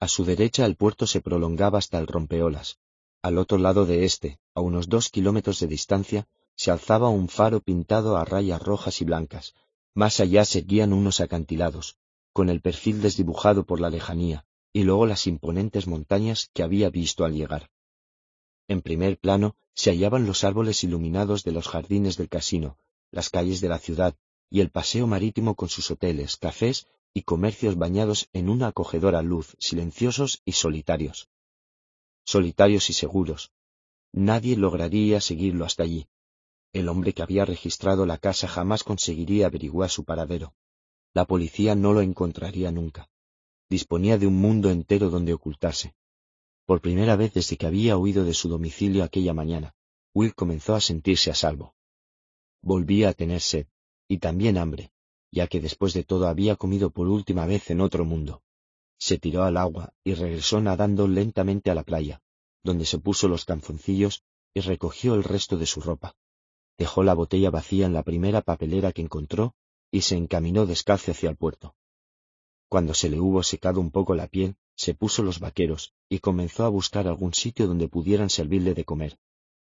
A su derecha el puerto se prolongaba hasta el rompeolas. Al otro lado de éste, a unos dos kilómetros de distancia, se alzaba un faro pintado a rayas rojas y blancas. Más allá seguían unos acantilados, con el perfil desdibujado por la lejanía, y luego las imponentes montañas que había visto al llegar. En primer plano se hallaban los árboles iluminados de los jardines del casino, las calles de la ciudad y el paseo marítimo con sus hoteles, cafés y comercios bañados en una acogedora luz, silenciosos y solitarios. Solitarios y seguros. Nadie lograría seguirlo hasta allí. El hombre que había registrado la casa jamás conseguiría averiguar su paradero. La policía no lo encontraría nunca. Disponía de un mundo entero donde ocultarse. Por primera vez desde que había huido de su domicilio aquella mañana, Will comenzó a sentirse a salvo. Volvía a tener sed, y también hambre, ya que después de todo había comido por última vez en otro mundo. Se tiró al agua y regresó nadando lentamente a la playa, donde se puso los canzoncillos y recogió el resto de su ropa dejó la botella vacía en la primera papelera que encontró y se encaminó descalzo hacia el puerto. Cuando se le hubo secado un poco la piel, se puso los vaqueros y comenzó a buscar algún sitio donde pudieran servirle de comer.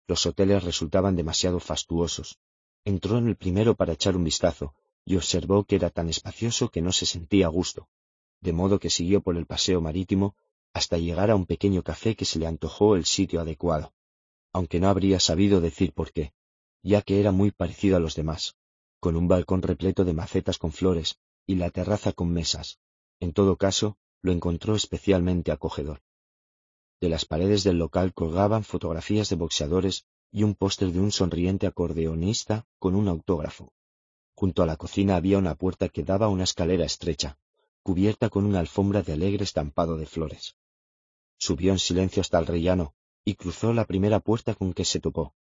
Los hoteles resultaban demasiado fastuosos. Entró en el primero para echar un vistazo y observó que era tan espacioso que no se sentía a gusto, de modo que siguió por el paseo marítimo hasta llegar a un pequeño café que se le antojó el sitio adecuado, aunque no habría sabido decir por qué ya que era muy parecido a los demás, con un balcón repleto de macetas con flores y la terraza con mesas. En todo caso, lo encontró especialmente acogedor. De las paredes del local colgaban fotografías de boxeadores y un póster de un sonriente acordeonista con un autógrafo. Junto a la cocina había una puerta que daba a una escalera estrecha, cubierta con una alfombra de alegre estampado de flores. Subió en silencio hasta el rellano y cruzó la primera puerta con que se topó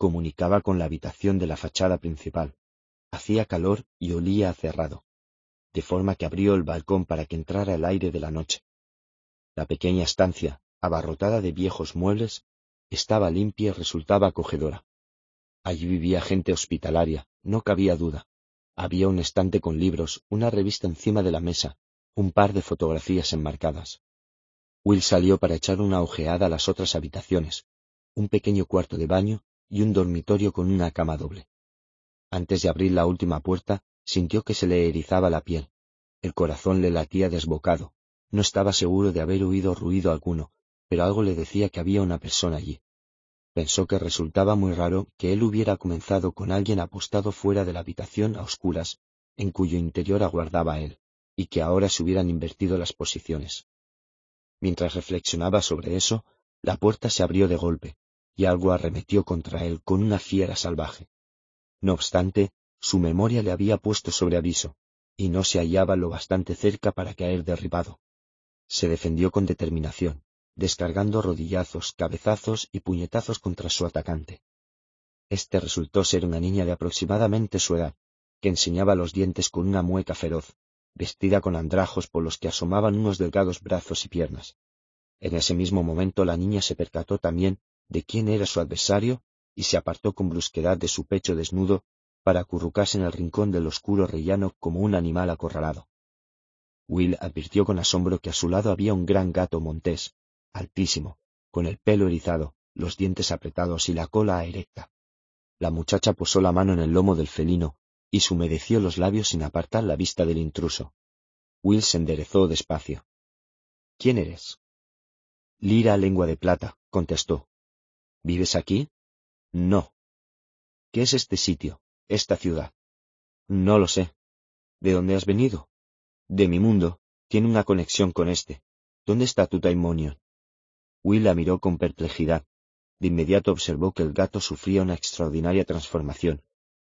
comunicaba con la habitación de la fachada principal. Hacía calor y olía a cerrado, de forma que abrió el balcón para que entrara el aire de la noche. La pequeña estancia, abarrotada de viejos muebles, estaba limpia y resultaba acogedora. Allí vivía gente hospitalaria, no cabía duda. Había un estante con libros, una revista encima de la mesa, un par de fotografías enmarcadas. Will salió para echar una ojeada a las otras habitaciones, un pequeño cuarto de baño y un dormitorio con una cama doble. Antes de abrir la última puerta, sintió que se le erizaba la piel. El corazón le latía desbocado. No estaba seguro de haber oído ruido alguno, pero algo le decía que había una persona allí. Pensó que resultaba muy raro que él hubiera comenzado con alguien apostado fuera de la habitación a oscuras, en cuyo interior aguardaba él, y que ahora se hubieran invertido las posiciones. Mientras reflexionaba sobre eso, la puerta se abrió de golpe, y algo arremetió contra él con una fiera salvaje. No obstante, su memoria le había puesto sobre aviso, y no se hallaba lo bastante cerca para caer derribado. Se defendió con determinación, descargando rodillazos, cabezazos y puñetazos contra su atacante. Este resultó ser una niña de aproximadamente su edad, que enseñaba los dientes con una mueca feroz, vestida con andrajos por los que asomaban unos delgados brazos y piernas. En ese mismo momento la niña se percató también de quién era su adversario y se apartó con brusquedad de su pecho desnudo para acurrucarse en el rincón del oscuro rellano como un animal acorralado. Will advirtió con asombro que a su lado había un gran gato montés, altísimo, con el pelo erizado, los dientes apretados y la cola erecta. La muchacha posó la mano en el lomo del felino y se humedeció los labios sin apartar la vista del intruso. Will se enderezó despacio. ¿Quién eres? Lira lengua de plata, contestó, ¿Vives aquí? No. ¿Qué es este sitio, esta ciudad? No lo sé. ¿De dónde has venido? De mi mundo. Tiene una conexión con este. ¿Dónde está tu taimonio? Will la miró con perplejidad. De inmediato observó que el gato sufría una extraordinaria transformación.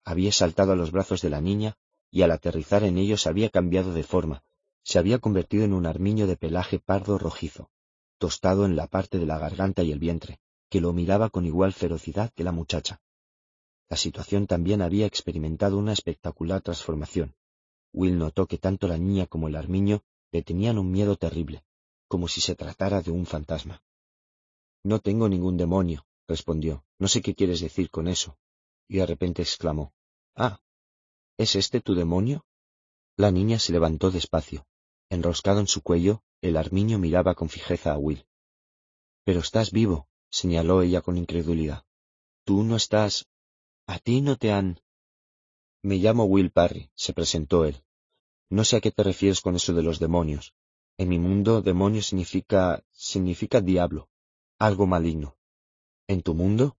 Había saltado a los brazos de la niña y al aterrizar en ellos había cambiado de forma. Se había convertido en un armiño de pelaje pardo rojizo, tostado en la parte de la garganta y el vientre que lo miraba con igual ferocidad que la muchacha. La situación también había experimentado una espectacular transformación. Will notó que tanto la niña como el armiño le tenían un miedo terrible, como si se tratara de un fantasma. No tengo ningún demonio, respondió. No sé qué quieres decir con eso. Y de repente exclamó. Ah, ¿es este tu demonio? La niña se levantó despacio. Enroscado en su cuello, el armiño miraba con fijeza a Will. Pero estás vivo, señaló ella con incredulidad. Tú no estás. A ti no te han. Me llamo Will Parry, se presentó él. No sé a qué te refieres con eso de los demonios. En mi mundo, demonio significa significa diablo, algo maligno. ¿En tu mundo?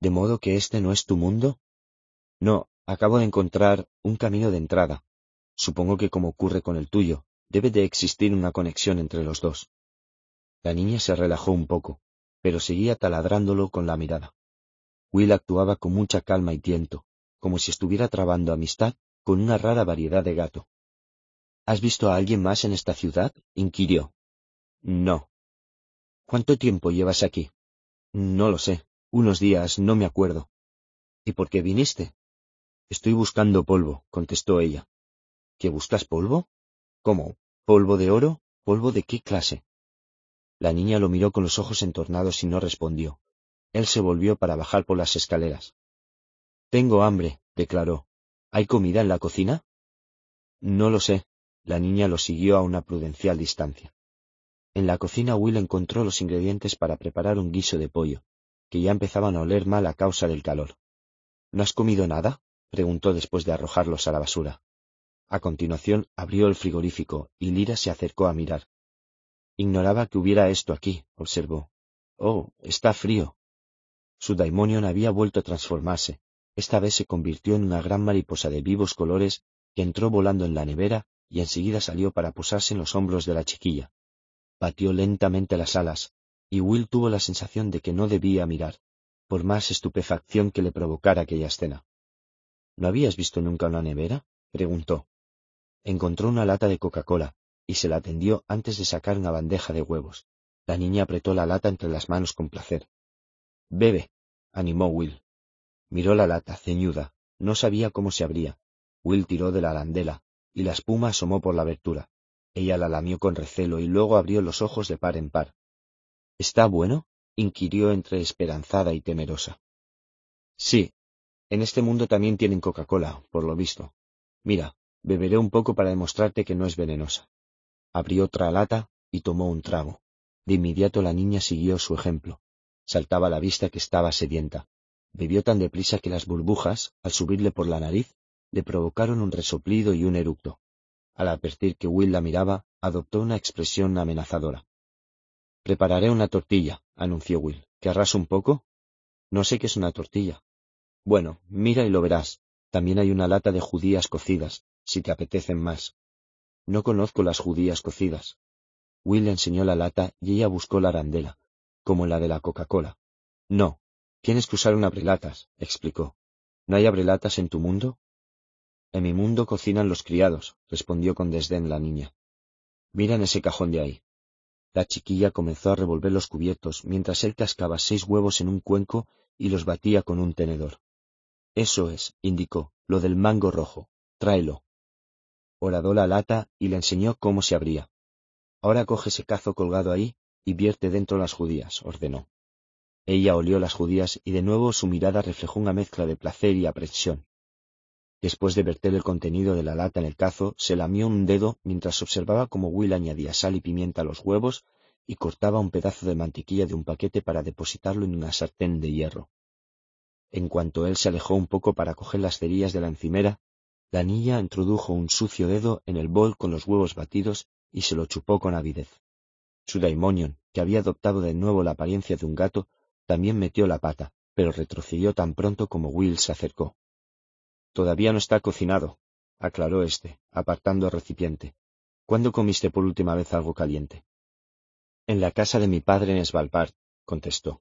¿De modo que este no es tu mundo? No, acabo de encontrar un camino de entrada. Supongo que como ocurre con el tuyo, debe de existir una conexión entre los dos. La niña se relajó un poco, pero seguía taladrándolo con la mirada. Will actuaba con mucha calma y tiento, como si estuviera trabando amistad con una rara variedad de gato. ¿Has visto a alguien más en esta ciudad? inquirió. No. ¿Cuánto tiempo llevas aquí? No lo sé. Unos días, no me acuerdo. ¿Y por qué viniste? Estoy buscando polvo, contestó ella. ¿Qué buscas polvo? ¿Cómo? ¿Polvo de oro? ¿Polvo de qué clase? La niña lo miró con los ojos entornados y no respondió. Él se volvió para bajar por las escaleras. Tengo hambre, declaró. ¿Hay comida en la cocina? No lo sé. La niña lo siguió a una prudencial distancia. En la cocina Will encontró los ingredientes para preparar un guiso de pollo, que ya empezaban a oler mal a causa del calor. ¿No has comido nada? preguntó después de arrojarlos a la basura. A continuación abrió el frigorífico y Lira se acercó a mirar. Ignoraba que hubiera esto aquí, observó. Oh, está frío. Su daimonion había vuelto a transformarse. Esta vez se convirtió en una gran mariposa de vivos colores que entró volando en la nevera y enseguida salió para posarse en los hombros de la chiquilla. Batió lentamente las alas, y Will tuvo la sensación de que no debía mirar, por más estupefacción que le provocara aquella escena. ¿No habías visto nunca una nevera? preguntó. Encontró una lata de Coca-Cola, y se la tendió antes de sacar una bandeja de huevos. La niña apretó la lata entre las manos con placer. Bebe, animó Will. Miró la lata, ceñuda. No sabía cómo se abría. Will tiró de la arandela, y la espuma asomó por la abertura. Ella la lamió con recelo y luego abrió los ojos de par en par. ¿Está bueno? inquirió entre esperanzada y temerosa. Sí. En este mundo también tienen Coca-Cola, por lo visto. Mira, beberé un poco para demostrarte que no es venenosa. Abrió otra lata y tomó un trago. De inmediato la niña siguió su ejemplo. Saltaba a la vista que estaba sedienta. Bebió tan deprisa que las burbujas, al subirle por la nariz, le provocaron un resoplido y un eructo. Al advertir que Will la miraba, adoptó una expresión amenazadora. Prepararé una tortilla, anunció Will. ¿Querrás un poco? No sé qué es una tortilla. Bueno, mira y lo verás. También hay una lata de judías cocidas, si te apetecen más. No conozco las judías cocidas. Will le enseñó la lata y ella buscó la arandela, como la de la Coca-Cola. No, tienes que usar un abrelatas, explicó. ¿No hay abrelatas en tu mundo? En mi mundo cocinan los criados, respondió con desdén la niña. Mira en ese cajón de ahí. La chiquilla comenzó a revolver los cubiertos mientras él cascaba seis huevos en un cuenco y los batía con un tenedor. Eso es, indicó, lo del mango rojo. Tráelo. Horadó la lata y le enseñó cómo se abría. Ahora coge ese cazo colgado ahí y vierte dentro las judías, ordenó. Ella olió las judías y de nuevo su mirada reflejó una mezcla de placer y aprensión. Después de verter el contenido de la lata en el cazo, se lamió un dedo mientras observaba cómo Will añadía sal y pimienta a los huevos y cortaba un pedazo de mantequilla de un paquete para depositarlo en una sartén de hierro. En cuanto él se alejó un poco para coger las cerillas de la encimera, la niña introdujo un sucio dedo en el bol con los huevos batidos y se lo chupó con avidez. Su daimonion, que había adoptado de nuevo la apariencia de un gato, también metió la pata, pero retrocedió tan pronto como Will se acercó. Todavía no está cocinado, aclaró éste, apartando el recipiente. ¿Cuándo comiste por última vez algo caliente? En la casa de mi padre en Svalbard, contestó.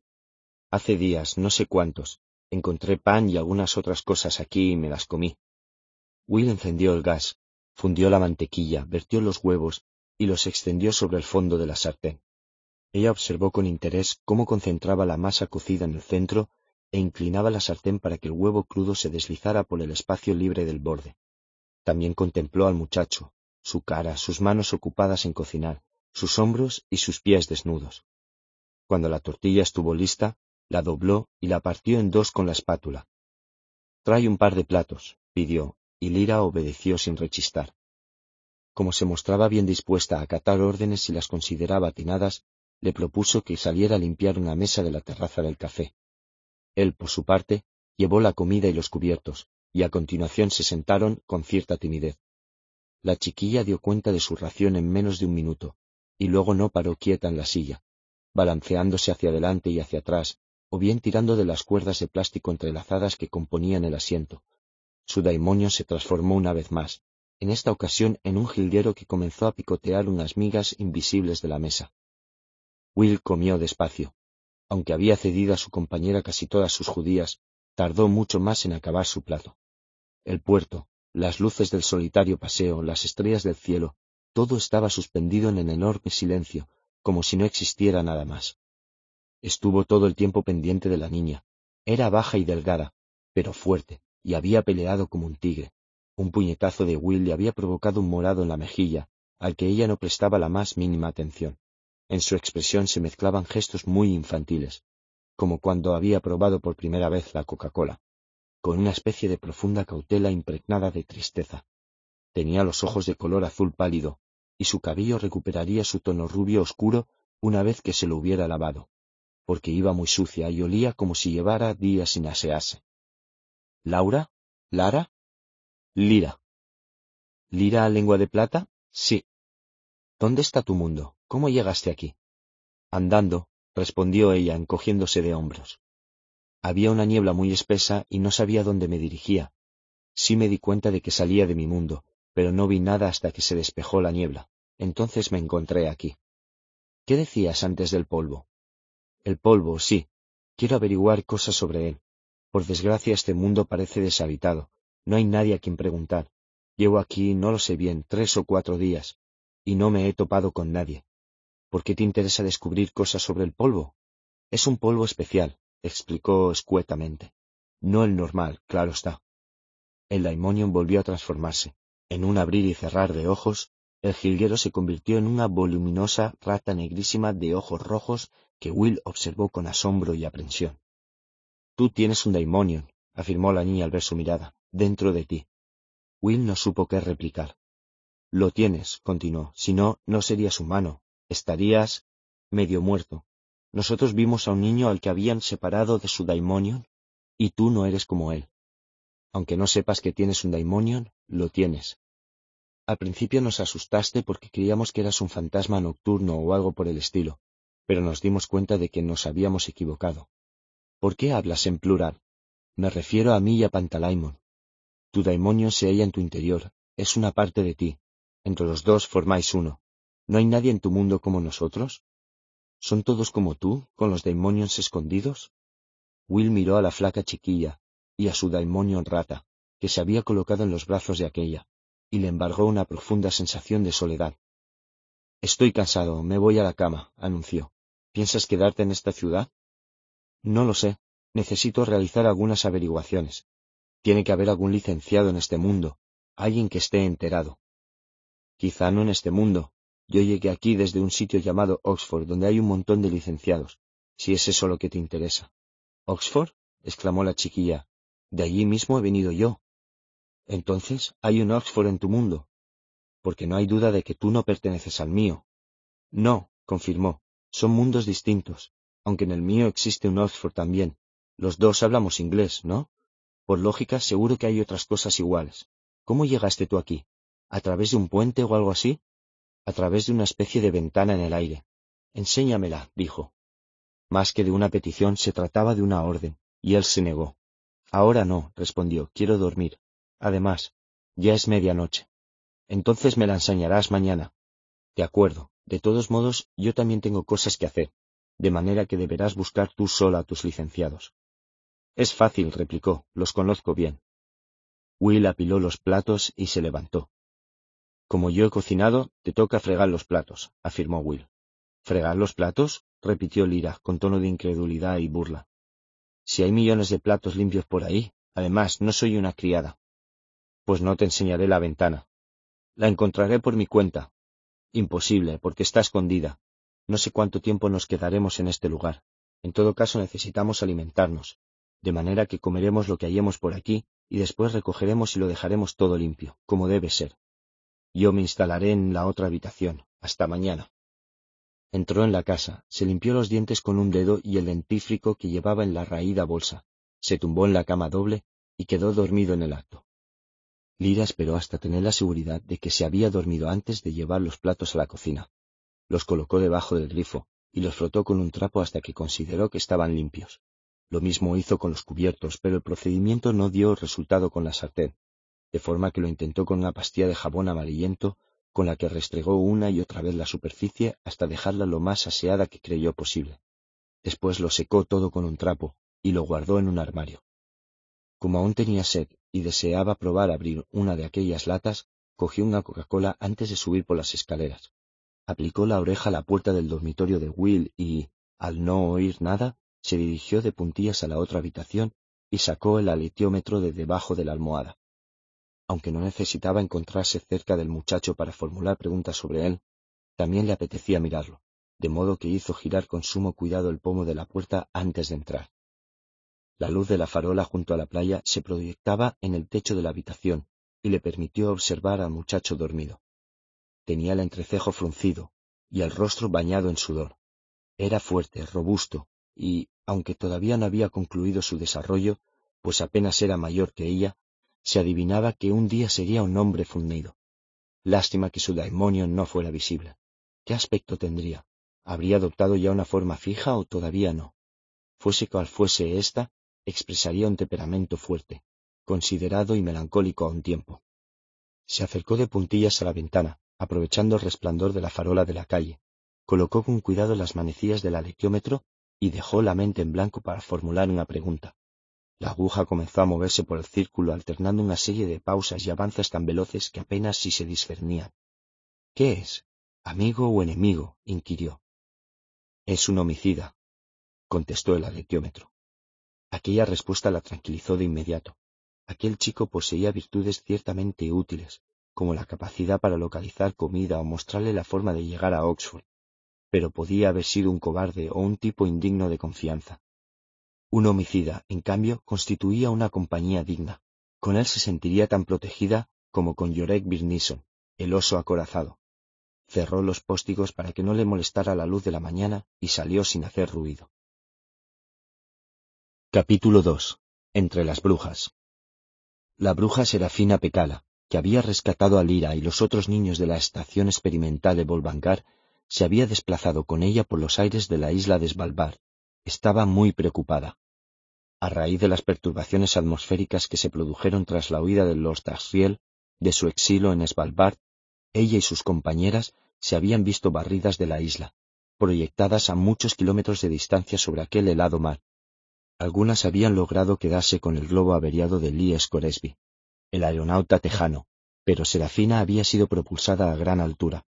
Hace días, no sé cuántos, encontré pan y algunas otras cosas aquí y me las comí. Will encendió el gas, fundió la mantequilla, vertió los huevos y los extendió sobre el fondo de la sartén. Ella observó con interés cómo concentraba la masa cocida en el centro e inclinaba la sartén para que el huevo crudo se deslizara por el espacio libre del borde. También contempló al muchacho, su cara, sus manos ocupadas en cocinar, sus hombros y sus pies desnudos. Cuando la tortilla estuvo lista, la dobló y la partió en dos con la espátula. Trae un par de platos, pidió, y Lira obedeció sin rechistar. Como se mostraba bien dispuesta a acatar órdenes si las consideraba atinadas, le propuso que saliera a limpiar una mesa de la terraza del café. Él, por su parte, llevó la comida y los cubiertos, y a continuación se sentaron con cierta timidez. La chiquilla dio cuenta de su ración en menos de un minuto, y luego no paró quieta en la silla, balanceándose hacia adelante y hacia atrás, o bien tirando de las cuerdas de plástico entrelazadas que componían el asiento. Su daimonio se transformó una vez más, en esta ocasión en un jilguero que comenzó a picotear unas migas invisibles de la mesa. Will comió despacio. Aunque había cedido a su compañera casi todas sus judías, tardó mucho más en acabar su plato. El puerto, las luces del solitario paseo, las estrellas del cielo, todo estaba suspendido en el enorme silencio, como si no existiera nada más. Estuvo todo el tiempo pendiente de la niña. Era baja y delgada, pero fuerte, y había peleado como un tigre. Un puñetazo de Will le había provocado un morado en la mejilla, al que ella no prestaba la más mínima atención. En su expresión se mezclaban gestos muy infantiles, como cuando había probado por primera vez la Coca-Cola, con una especie de profunda cautela impregnada de tristeza. Tenía los ojos de color azul pálido, y su cabello recuperaría su tono rubio oscuro una vez que se lo hubiera lavado, porque iba muy sucia y olía como si llevara días sin asearse. ¿Laura? ¿Lara? Lira. ¿Lira lengua de plata? Sí. ¿Dónde está tu mundo? ¿Cómo llegaste aquí? Andando, respondió ella encogiéndose de hombros. Había una niebla muy espesa y no sabía dónde me dirigía. Sí me di cuenta de que salía de mi mundo, pero no vi nada hasta que se despejó la niebla. Entonces me encontré aquí. ¿Qué decías antes del polvo? El polvo, sí. Quiero averiguar cosas sobre él. Por desgracia este mundo parece deshabitado, no hay nadie a quien preguntar. Llevo aquí, no lo sé bien, tres o cuatro días, y no me he topado con nadie. ¿Por qué te interesa descubrir cosas sobre el polvo? Es un polvo especial, explicó escuetamente. No el normal, claro está. El daimonion volvió a transformarse. En un abrir y cerrar de ojos, el jilguero se convirtió en una voluminosa rata negrísima de ojos rojos que Will observó con asombro y aprensión. Tú tienes un daimonion, afirmó la niña al ver su mirada dentro de ti. Will no supo qué replicar. Lo tienes, continuó, si no, no serías humano, estarías medio muerto. Nosotros vimos a un niño al que habían separado de su daimonion, y tú no eres como él. Aunque no sepas que tienes un daimonion, lo tienes. Al principio nos asustaste porque creíamos que eras un fantasma nocturno o algo por el estilo, pero nos dimos cuenta de que nos habíamos equivocado. ¿Por qué hablas en plural? Me refiero a mí y a Pantalaimon. Tu daimonio se halla en tu interior, es una parte de ti. Entre los dos formáis uno. ¿No hay nadie en tu mundo como nosotros? ¿Son todos como tú, con los daimonios escondidos? Will miró a la flaca chiquilla y a su daimonio rata, que se había colocado en los brazos de aquella, y le embargó una profunda sensación de soledad. Estoy cansado, me voy a la cama, anunció. ¿Piensas quedarte en esta ciudad? No lo sé. Necesito realizar algunas averiguaciones. Tiene que haber algún licenciado en este mundo, alguien que esté enterado. Quizá no en este mundo. Yo llegué aquí desde un sitio llamado Oxford, donde hay un montón de licenciados, si es eso lo que te interesa. ¿Oxford? exclamó la chiquilla. De allí mismo he venido yo. Entonces, hay un Oxford en tu mundo. Porque no hay duda de que tú no perteneces al mío. No, confirmó. Son mundos distintos, aunque en el mío existe un Oxford también. Los dos hablamos inglés, ¿no? Por lógica, seguro que hay otras cosas iguales. ¿Cómo llegaste tú aquí? ¿A través de un puente o algo así? A través de una especie de ventana en el aire. Enséñamela, dijo. Más que de una petición, se trataba de una orden, y él se negó. Ahora no, respondió, quiero dormir. Además, ya es medianoche. Entonces me la enseñarás mañana. De acuerdo. De todos modos, yo también tengo cosas que hacer, de manera que deberás buscar tú sola a tus licenciados. Es fácil, replicó, los conozco bien. Will apiló los platos y se levantó. Como yo he cocinado, te toca fregar los platos, afirmó Will. ¿Fregar los platos? repitió Lira, con tono de incredulidad y burla. Si hay millones de platos limpios por ahí, además, no soy una criada. Pues no te enseñaré la ventana. La encontraré por mi cuenta. Imposible, porque está escondida. No sé cuánto tiempo nos quedaremos en este lugar. En todo caso necesitamos alimentarnos, de manera que comeremos lo que hallemos por aquí y después recogeremos y lo dejaremos todo limpio, como debe ser. Yo me instalaré en la otra habitación. Hasta mañana. Entró en la casa, se limpió los dientes con un dedo y el dentífrico que llevaba en la raída bolsa, se tumbó en la cama doble y quedó dormido en el acto. Lira esperó hasta tener la seguridad de que se había dormido antes de llevar los platos a la cocina. Los colocó debajo del grifo y los frotó con un trapo hasta que consideró que estaban limpios. Lo mismo hizo con los cubiertos, pero el procedimiento no dio resultado con la sartén, de forma que lo intentó con una pastilla de jabón amarillento con la que restregó una y otra vez la superficie hasta dejarla lo más aseada que creyó posible. Después lo secó todo con un trapo y lo guardó en un armario. Como aún tenía sed y deseaba probar abrir una de aquellas latas, cogió una Coca-Cola antes de subir por las escaleras. Aplicó la oreja a la puerta del dormitorio de Will y, al no oír nada, se dirigió de puntillas a la otra habitación y sacó el aletiómetro de debajo de la almohada. Aunque no necesitaba encontrarse cerca del muchacho para formular preguntas sobre él, también le apetecía mirarlo, de modo que hizo girar con sumo cuidado el pomo de la puerta antes de entrar. La luz de la farola junto a la playa se proyectaba en el techo de la habitación y le permitió observar al muchacho dormido. Tenía el entrecejo fruncido y el rostro bañado en sudor. Era fuerte, robusto, y, aunque todavía no había concluido su desarrollo, pues apenas era mayor que ella, se adivinaba que un día sería un hombre fundido. Lástima que su daimonio no fuera visible. ¿Qué aspecto tendría? ¿Habría adoptado ya una forma fija o todavía no? Fuese cual fuese ésta, expresaría un temperamento fuerte, considerado y melancólico a un tiempo. Se acercó de puntillas a la ventana, aprovechando el resplandor de la farola de la calle, colocó con cuidado las manecillas del alequiómetro y dejó la mente en blanco para formular una pregunta. La aguja comenzó a moverse por el círculo alternando una serie de pausas y avances tan veloces que apenas si se discernían. ¿Qué es? ¿Amigo o enemigo? inquirió. Es un homicida, contestó el alequiómetro. Aquella respuesta la tranquilizó de inmediato. Aquel chico poseía virtudes ciertamente útiles, como la capacidad para localizar comida o mostrarle la forma de llegar a Oxford, pero podía haber sido un cobarde o un tipo indigno de confianza. Un homicida, en cambio, constituía una compañía digna. Con él se sentiría tan protegida como con Yorek Birnison, el oso acorazado. Cerró los póstigos para que no le molestara la luz de la mañana y salió sin hacer ruido. Capítulo 2. Entre las brujas. La bruja Serafina Pecala, que había rescatado a Lira y los otros niños de la estación experimental de Volvangar, se había desplazado con ella por los aires de la isla de Svalbard. Estaba muy preocupada. A raíz de las perturbaciones atmosféricas que se produjeron tras la huida de Lord Asriel de su exilio en Svalbard, ella y sus compañeras se habían visto barridas de la isla, proyectadas a muchos kilómetros de distancia sobre aquel helado mar. Algunas habían logrado quedarse con el globo averiado de Lee Scoresby, el aeronauta tejano, pero Serafina había sido propulsada a gran altura,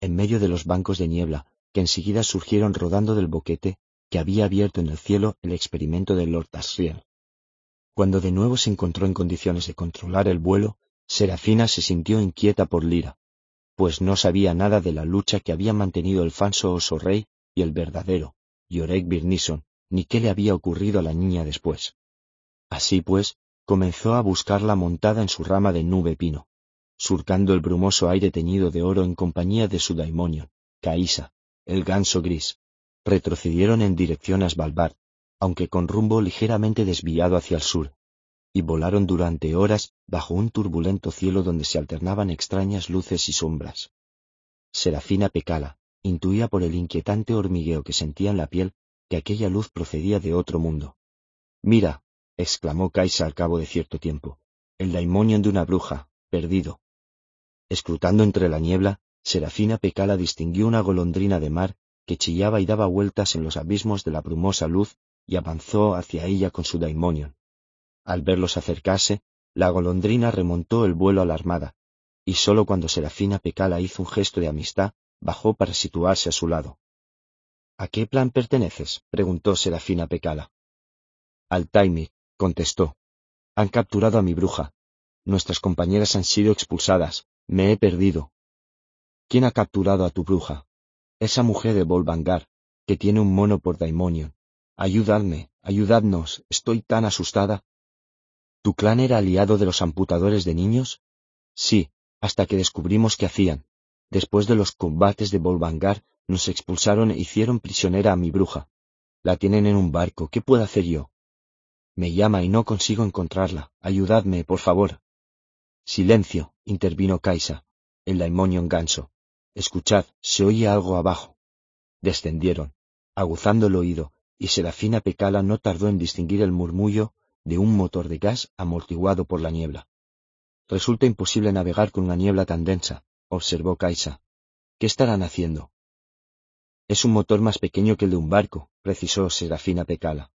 en medio de los bancos de niebla, que enseguida surgieron rodando del boquete que había abierto en el cielo el experimento de Lord Asriel. Cuando de nuevo se encontró en condiciones de controlar el vuelo, Serafina se sintió inquieta por Lira, pues no sabía nada de la lucha que habían mantenido el falso oso rey y el verdadero, Yorek Birnison, ni qué le había ocurrido a la niña después. Así pues, comenzó a buscarla montada en su rama de nube pino surcando el brumoso aire teñido de oro en compañía de su daimonion, Caísa, el ganso gris. Retrocedieron en dirección a Svalbard, aunque con rumbo ligeramente desviado hacia el sur, y volaron durante horas bajo un turbulento cielo donde se alternaban extrañas luces y sombras. Serafina Pecala intuía por el inquietante hormigueo que sentía en la piel que aquella luz procedía de otro mundo. Mira, exclamó Kaisa al cabo de cierto tiempo, el daimonion de una bruja, perdido, Escrutando entre la niebla, Serafina Pecala distinguió una golondrina de mar que chillaba y daba vueltas en los abismos de la brumosa luz y avanzó hacia ella con su daimonion. Al verlos acercarse, la golondrina remontó el vuelo a la armada, y sólo cuando Serafina Pecala hizo un gesto de amistad, bajó para situarse a su lado. ¿A qué plan perteneces? preguntó Serafina Pecala. Al Taimir, contestó. Han capturado a mi bruja. Nuestras compañeras han sido expulsadas, me he perdido. ¿Quién ha capturado a tu bruja? Esa mujer de Volvangar, que tiene un mono por daimonion. Ayudadme, ayudadnos, estoy tan asustada. ¿Tu clan era aliado de los amputadores de niños? Sí, hasta que descubrimos qué hacían. Después de los combates de Volvangar, nos expulsaron e hicieron prisionera a mi bruja. La tienen en un barco, ¿qué puedo hacer yo? Me llama y no consigo encontrarla. Ayudadme, por favor. Silencio, intervino Kaisa, el daimonion ganso. Escuchad, se oye algo abajo. Descendieron, aguzando el oído, y Serafina Pecala no tardó en distinguir el murmullo de un motor de gas amortiguado por la niebla. Resulta imposible navegar con una niebla tan densa, observó Kaisa. ¿Qué estarán haciendo? Es un motor más pequeño que el de un barco, precisó Serafina Pecala.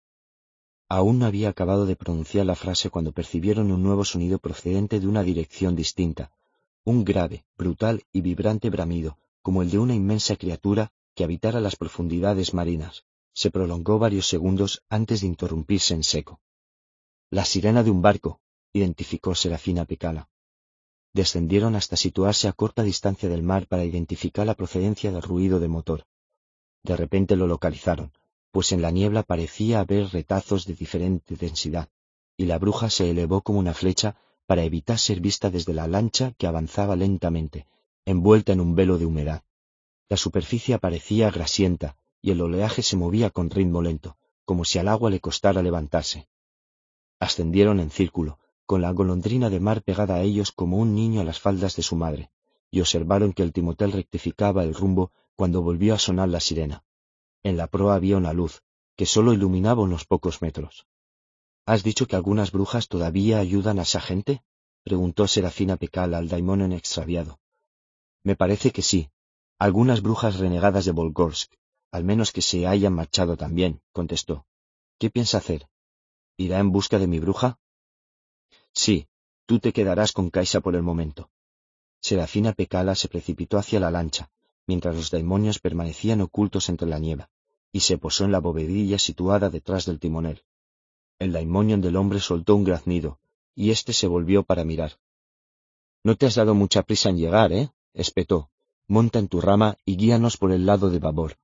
Aún no había acabado de pronunciar la frase cuando percibieron un nuevo sonido procedente de una dirección distinta, un grave, brutal y vibrante bramido, como el de una inmensa criatura que habitara las profundidades marinas. Se prolongó varios segundos antes de interrumpirse en seco. La sirena de un barco, identificó Serafina Pecala. Descendieron hasta situarse a corta distancia del mar para identificar la procedencia del ruido de motor. De repente lo localizaron, pues en la niebla parecía haber retazos de diferente densidad, y la bruja se elevó como una flecha para evitar ser vista desde la lancha que avanzaba lentamente, envuelta en un velo de humedad. La superficie parecía grasienta y el oleaje se movía con ritmo lento, como si al agua le costara levantarse. Ascendieron en círculo, con la golondrina de mar pegada a ellos como un niño a las faldas de su madre, y observaron que el timotel rectificaba el rumbo cuando volvió a sonar la sirena. En la proa había una luz, que sólo iluminaba unos pocos metros. ¿Has dicho que algunas brujas todavía ayudan a esa gente? preguntó Serafina Pecal al daimon extraviado. Me parece que sí. Algunas brujas renegadas de Volgorsk, al menos que se hayan marchado también, contestó. ¿Qué piensa hacer? ¿Irá en busca de mi bruja? Sí, tú te quedarás con Kaisa por el momento. Serafina Pecala se precipitó hacia la lancha, mientras los demonios permanecían ocultos entre la niebla, y se posó en la bovedilla situada detrás del timonel. El daimonion del hombre soltó un graznido, y éste se volvió para mirar. No te has dado mucha prisa en llegar, ¿eh? espetó. Monta en tu rama y guíanos por el lado de babor.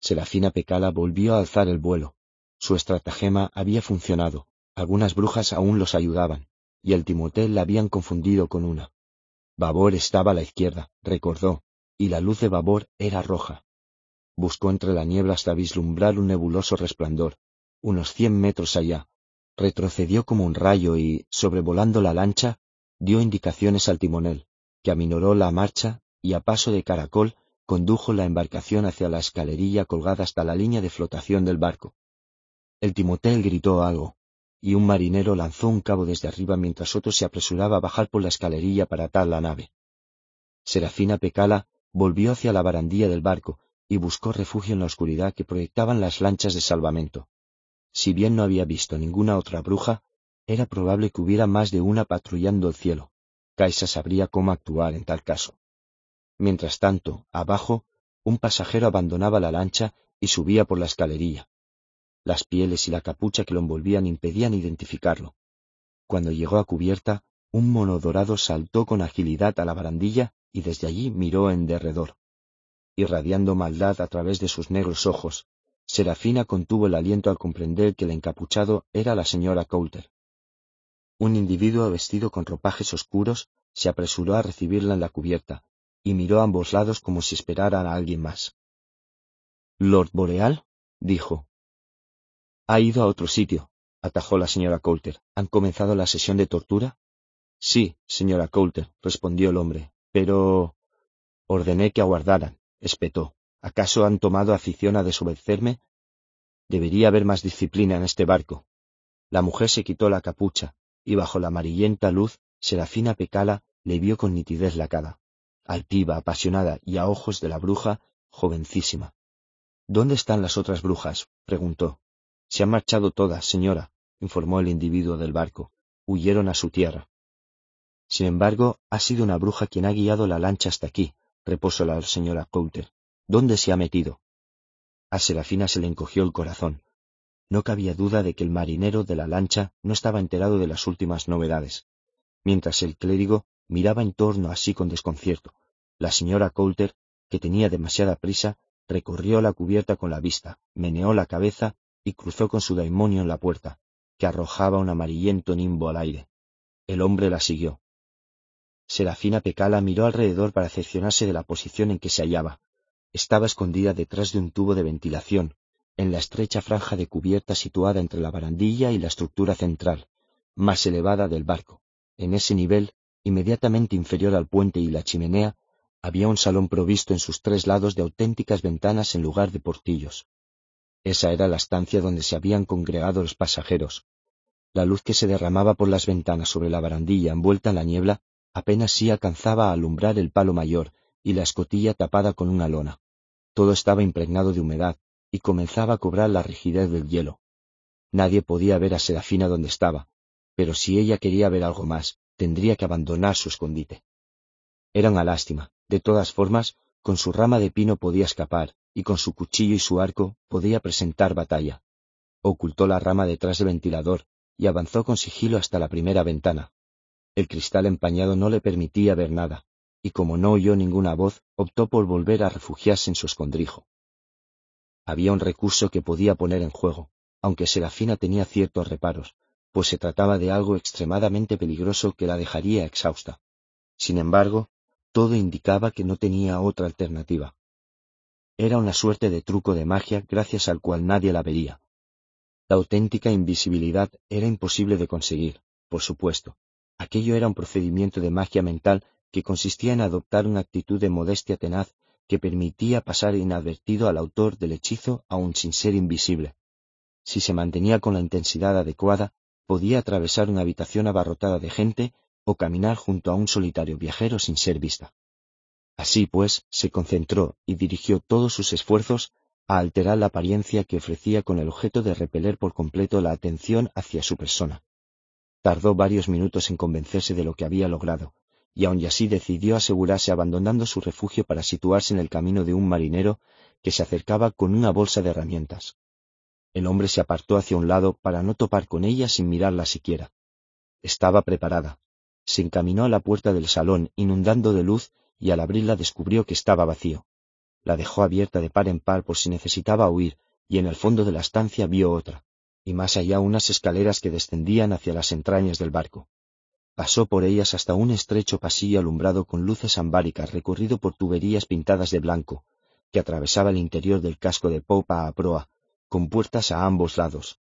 Serafina Pecala volvió a alzar el vuelo. Su estratagema había funcionado, algunas brujas aún los ayudaban, y el timotel la habían confundido con una. Babor estaba a la izquierda, recordó, y la luz de Babor era roja. Buscó entre la niebla hasta vislumbrar un nebuloso resplandor, unos cien metros allá. Retrocedió como un rayo y, sobrevolando la lancha, dio indicaciones al timonel, que aminoró la marcha y a paso de caracol condujo la embarcación hacia la escalerilla colgada hasta la línea de flotación del barco. El timotel gritó algo, y un marinero lanzó un cabo desde arriba mientras otro se apresuraba a bajar por la escalerilla para atar la nave. Serafina Pecala volvió hacia la barandilla del barco y buscó refugio en la oscuridad que proyectaban las lanchas de salvamento. Si bien no había visto ninguna otra bruja, era probable que hubiera más de una patrullando el cielo. Kaisa sabría cómo actuar en tal caso. Mientras tanto, abajo, un pasajero abandonaba la lancha y subía por la escalerilla. Las pieles y la capucha que lo envolvían impedían identificarlo. Cuando llegó a cubierta, un mono dorado saltó con agilidad a la barandilla y desde allí miró en derredor. Irradiando maldad a través de sus negros ojos, Serafina contuvo el aliento al comprender que el encapuchado era la señora Coulter. Un individuo vestido con ropajes oscuros se apresuró a recibirla en la cubierta, y miró a ambos lados como si esperara a alguien más. Lord Boreal, dijo. Ha ido a otro sitio, atajó la señora Coulter. ¿Han comenzado la sesión de tortura? Sí, señora Coulter, respondió el hombre, pero... Ordené que aguardaran, espetó. ¿Acaso han tomado afición a desobedecerme? Debería haber más disciplina en este barco. La mujer se quitó la capucha, y bajo la amarillenta luz, Serafina Pecala le vio con nitidez la cara altiva, apasionada y a ojos de la bruja, jovencísima. ¿Dónde están las otras brujas? preguntó. Se han marchado todas, señora, informó el individuo del barco. Huyeron a su tierra. Sin embargo, ha sido una bruja quien ha guiado la lancha hasta aquí, repuso la señora Coulter. ¿Dónde se ha metido? A Serafina se le encogió el corazón. No cabía duda de que el marinero de la lancha no estaba enterado de las últimas novedades, mientras el clérigo miraba en torno así con desconcierto. La señora Coulter, que tenía demasiada prisa, recorrió la cubierta con la vista, meneó la cabeza y cruzó con su daimonio en la puerta, que arrojaba un amarillento nimbo al aire. El hombre la siguió. Serafina Pecala miró alrededor para cerciorarse de la posición en que se hallaba. Estaba escondida detrás de un tubo de ventilación, en la estrecha franja de cubierta situada entre la barandilla y la estructura central, más elevada del barco. En ese nivel inmediatamente inferior al puente y la chimenea, había un salón provisto en sus tres lados de auténticas ventanas en lugar de portillos. Esa era la estancia donde se habían congregado los pasajeros. La luz que se derramaba por las ventanas sobre la barandilla envuelta en la niebla apenas sí alcanzaba a alumbrar el palo mayor y la escotilla tapada con una lona. Todo estaba impregnado de humedad y comenzaba a cobrar la rigidez del hielo. Nadie podía ver a Serafina donde estaba, pero si ella quería ver algo más, tendría que abandonar su escondite. Era una lástima. De todas formas, con su rama de pino podía escapar, y con su cuchillo y su arco podía presentar batalla. Ocultó la rama detrás del ventilador y avanzó con sigilo hasta la primera ventana. El cristal empañado no le permitía ver nada, y como no oyó ninguna voz, optó por volver a refugiarse en su escondrijo. Había un recurso que podía poner en juego, aunque Serafina tenía ciertos reparos, pues se trataba de algo extremadamente peligroso que la dejaría exhausta. Sin embargo, todo indicaba que no tenía otra alternativa. Era una suerte de truco de magia gracias al cual nadie la vería. La auténtica invisibilidad era imposible de conseguir, por supuesto. Aquello era un procedimiento de magia mental que consistía en adoptar una actitud de modestia tenaz que permitía pasar inadvertido al autor del hechizo aun sin ser invisible. Si se mantenía con la intensidad adecuada, podía atravesar una habitación abarrotada de gente o caminar junto a un solitario viajero sin ser vista. Así pues, se concentró y dirigió todos sus esfuerzos a alterar la apariencia que ofrecía con el objeto de repeler por completo la atención hacia su persona. Tardó varios minutos en convencerse de lo que había logrado, y aun así decidió asegurarse abandonando su refugio para situarse en el camino de un marinero que se acercaba con una bolsa de herramientas. El hombre se apartó hacia un lado para no topar con ella sin mirarla siquiera. Estaba preparada. Se encaminó a la puerta del salón, inundando de luz, y al abrirla descubrió que estaba vacío. La dejó abierta de par en par por si necesitaba huir, y en el fondo de la estancia vio otra, y más allá unas escaleras que descendían hacia las entrañas del barco. Pasó por ellas hasta un estrecho pasillo alumbrado con luces ambáricas recorrido por tuberías pintadas de blanco, que atravesaba el interior del casco de popa a proa, con puertas a ambos lados.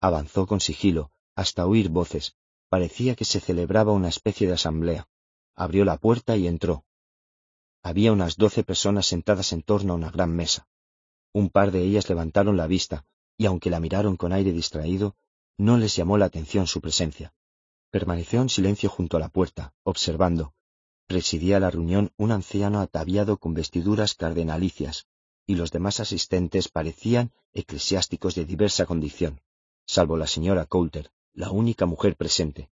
Avanzó con sigilo, hasta oír voces. Parecía que se celebraba una especie de asamblea. Abrió la puerta y entró. Había unas doce personas sentadas en torno a una gran mesa. Un par de ellas levantaron la vista, y aunque la miraron con aire distraído, no les llamó la atención su presencia. Permaneció en silencio junto a la puerta, observando. Presidía la reunión un anciano ataviado con vestiduras cardenalicias, y los demás asistentes parecían eclesiásticos de diversa condición, salvo la señora Coulter, la única mujer presente.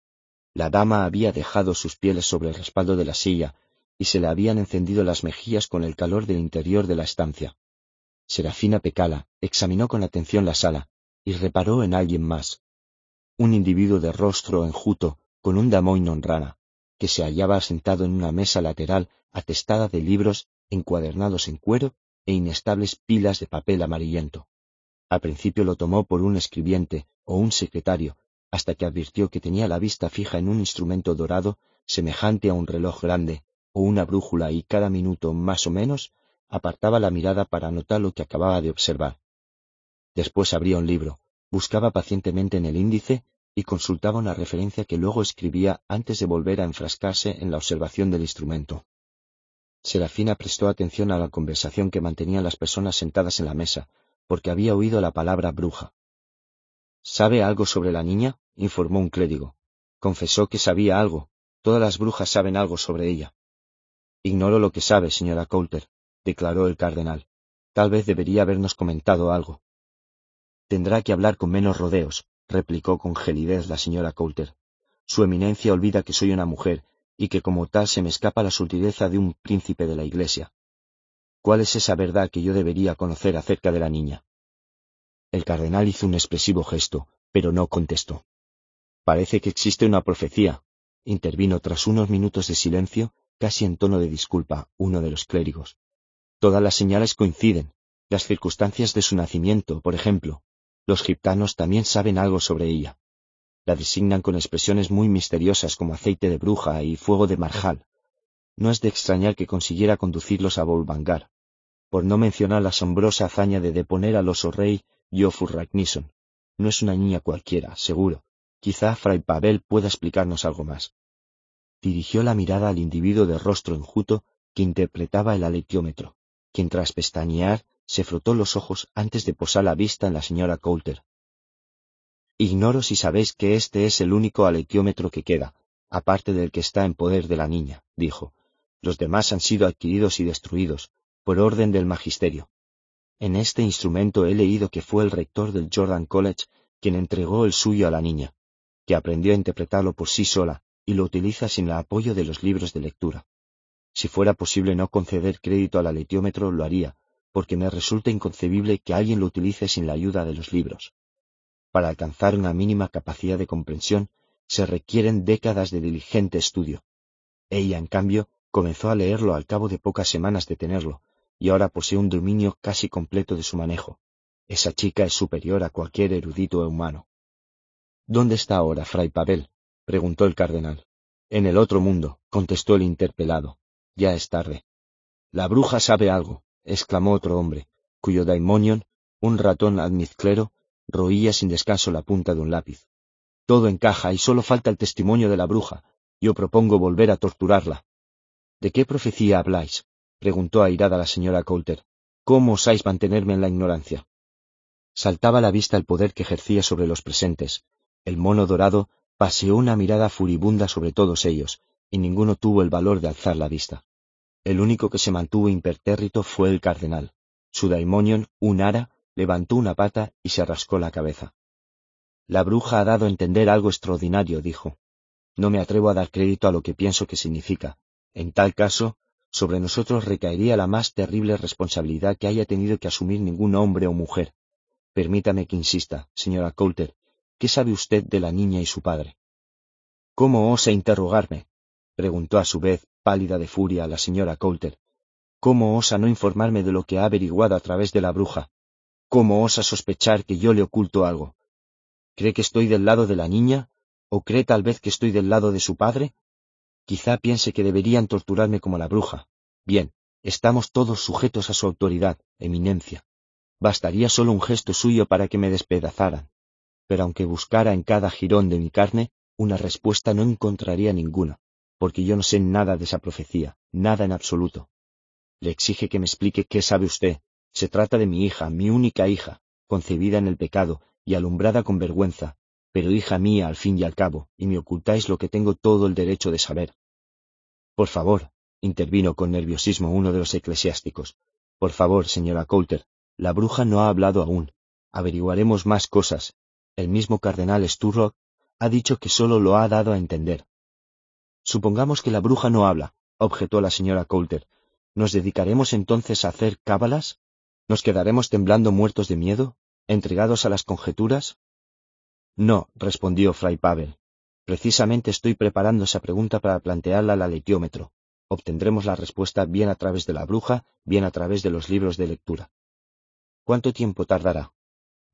La dama había dejado sus pieles sobre el respaldo de la silla y se le habían encendido las mejillas con el calor del interior de la estancia. Serafina Pecala examinó con atención la sala y reparó en alguien más, un individuo de rostro enjuto, con un damoinon rana, que se hallaba sentado en una mesa lateral atestada de libros encuadernados en cuero e inestables pilas de papel amarillento. Al principio lo tomó por un escribiente o un secretario, hasta que advirtió que tenía la vista fija en un instrumento dorado semejante a un reloj grande o una brújula y cada minuto más o menos apartaba la mirada para notar lo que acababa de observar. Después abría un libro, buscaba pacientemente en el índice y consultaba una referencia que luego escribía antes de volver a enfrascarse en la observación del instrumento. Serafina prestó atención a la conversación que mantenían las personas sentadas en la mesa, porque había oído la palabra bruja. ¿Sabe algo sobre la niña? informó un clérigo. Confesó que sabía algo. Todas las brujas saben algo sobre ella. Ignoro lo que sabe, señora Coulter, declaró el cardenal. Tal vez debería habernos comentado algo. Tendrá que hablar con menos rodeos, replicó con gelidez la señora Coulter. Su eminencia olvida que soy una mujer y que como tal se me escapa la sutileza de un príncipe de la Iglesia. ¿Cuál es esa verdad que yo debería conocer acerca de la niña? El cardenal hizo un expresivo gesto, pero no contestó. Parece que existe una profecía, intervino tras unos minutos de silencio, casi en tono de disculpa, uno de los clérigos. Todas las señales coinciden, las circunstancias de su nacimiento, por ejemplo. Los gitanos también saben algo sobre ella la designan con expresiones muy misteriosas como aceite de bruja y fuego de marjal. No es de extrañar que consiguiera conducirlos a Volvangar, por no mencionar la asombrosa hazaña de deponer al oso rey Jofur Ragnisson. No es una niña cualquiera, seguro. Quizá Fray Pavel pueda explicarnos algo más. dirigió la mirada al individuo de rostro enjuto que interpretaba el alequiómetro, quien tras pestañear se frotó los ojos antes de posar la vista en la señora Coulter. Ignoro si sabéis que este es el único alequiómetro que queda, aparte del que está en poder de la niña, dijo. Los demás han sido adquiridos y destruidos, por orden del magisterio. En este instrumento he leído que fue el rector del Jordan College quien entregó el suyo a la niña, que aprendió a interpretarlo por sí sola y lo utiliza sin el apoyo de los libros de lectura. Si fuera posible no conceder crédito al aletiómetro, lo haría, porque me resulta inconcebible que alguien lo utilice sin la ayuda de los libros. Para alcanzar una mínima capacidad de comprensión se requieren décadas de diligente estudio. Ella, en cambio, comenzó a leerlo al cabo de pocas semanas de tenerlo, y ahora posee un dominio casi completo de su manejo. Esa chica es superior a cualquier erudito humano. ¿Dónde está ahora, fray Pavel? preguntó el cardenal. En el otro mundo, contestó el interpelado. Ya es tarde. La bruja sabe algo, exclamó otro hombre, cuyo daimonion, un ratón admizclero, roía sin descanso la punta de un lápiz. Todo encaja y solo falta el testimonio de la bruja. Yo propongo volver a torturarla. ¿De qué profecía habláis? preguntó airada la señora Coulter. ¿Cómo osáis mantenerme en la ignorancia? Saltaba a la vista el poder que ejercía sobre los presentes. El mono dorado paseó una mirada furibunda sobre todos ellos, y ninguno tuvo el valor de alzar la vista. El único que se mantuvo impertérrito fue el cardenal. Su daimonion, un ara, levantó una pata y se rascó la cabeza. La bruja ha dado a entender algo extraordinario, dijo. No me atrevo a dar crédito a lo que pienso que significa. En tal caso, sobre nosotros recaería la más terrible responsabilidad que haya tenido que asumir ningún hombre o mujer. Permítame que insista, señora Coulter, ¿qué sabe usted de la niña y su padre? ¿Cómo osa interrogarme? Preguntó a su vez, pálida de furia, la señora Coulter. ¿Cómo osa no informarme de lo que ha averiguado a través de la bruja? ¿Cómo osa sospechar que yo le oculto algo? ¿Cree que estoy del lado de la niña? ¿O cree tal vez que estoy del lado de su padre? Quizá piense que deberían torturarme como la bruja. Bien, estamos todos sujetos a su autoridad, eminencia. Bastaría solo un gesto suyo para que me despedazaran. Pero aunque buscara en cada jirón de mi carne, una respuesta no encontraría ninguna, porque yo no sé nada de esa profecía, nada en absoluto. Le exige que me explique qué sabe usted. Se trata de mi hija, mi única hija, concebida en el pecado, y alumbrada con vergüenza, pero hija mía al fin y al cabo, y me ocultáis lo que tengo todo el derecho de saber. Por favor, intervino con nerviosismo uno de los eclesiásticos. Por favor, señora Coulter, la bruja no ha hablado aún. Averiguaremos más cosas. El mismo cardenal Sturrock ha dicho que solo lo ha dado a entender. Supongamos que la bruja no habla, objetó la señora Coulter. ¿Nos dedicaremos entonces a hacer cábalas? ¿Nos quedaremos temblando muertos de miedo? entregados a las conjeturas? No, respondió Fray Pavel. Precisamente estoy preparando esa pregunta para plantearla al alequiómetro. Obtendremos la respuesta bien a través de la bruja, bien a través de los libros de lectura. ¿Cuánto tiempo tardará?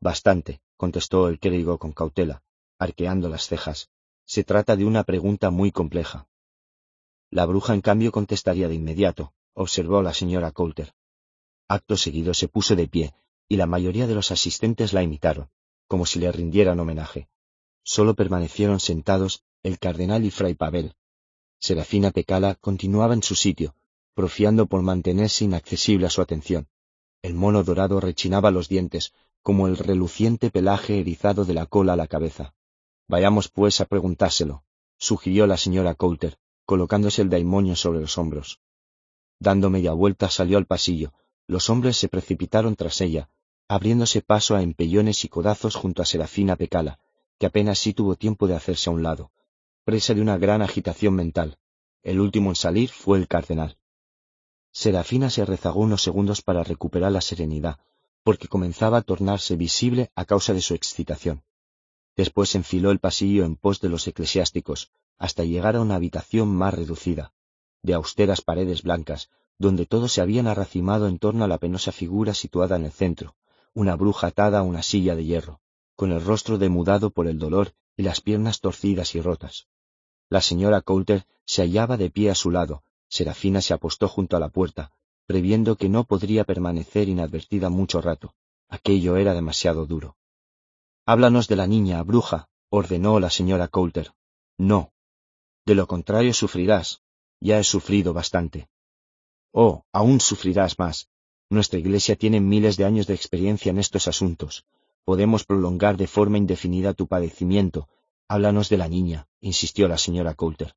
Bastante, contestó el clérigo con cautela, arqueando las cejas. Se trata de una pregunta muy compleja. La bruja, en cambio, contestaría de inmediato, observó la señora Coulter. Acto seguido se puso de pie, y la mayoría de los asistentes la imitaron, como si le rindieran homenaje. Solo permanecieron sentados el cardenal y fray Pavel. Serafina Pecala continuaba en su sitio, profiando por mantenerse inaccesible a su atención. El mono dorado rechinaba los dientes, como el reluciente pelaje erizado de la cola a la cabeza. Vayamos pues a preguntárselo, sugirió la señora Coulter, colocándose el daimonio sobre los hombros. Dando media vuelta salió al pasillo. Los hombres se precipitaron tras ella, abriéndose paso a empellones y codazos junto a Serafina Pecala, que apenas sí tuvo tiempo de hacerse a un lado, presa de una gran agitación mental. El último en salir fue el cardenal. Serafina se rezagó unos segundos para recuperar la serenidad, porque comenzaba a tornarse visible a causa de su excitación. Después enfiló el pasillo en pos de los eclesiásticos, hasta llegar a una habitación más reducida, de austeras paredes blancas, donde todos se habían arracimado en torno a la penosa figura situada en el centro, una bruja atada a una silla de hierro, con el rostro demudado por el dolor y las piernas torcidas y rotas. La señora Coulter se hallaba de pie a su lado, Serafina se apostó junto a la puerta, previendo que no podría permanecer inadvertida mucho rato. Aquello era demasiado duro. Háblanos de la niña, bruja, ordenó la señora Coulter. No. De lo contrario sufrirás. Ya he sufrido bastante. Oh, aún sufrirás más. Nuestra Iglesia tiene miles de años de experiencia en estos asuntos. Podemos prolongar de forma indefinida tu padecimiento. Háblanos de la niña, insistió la señora Coulter.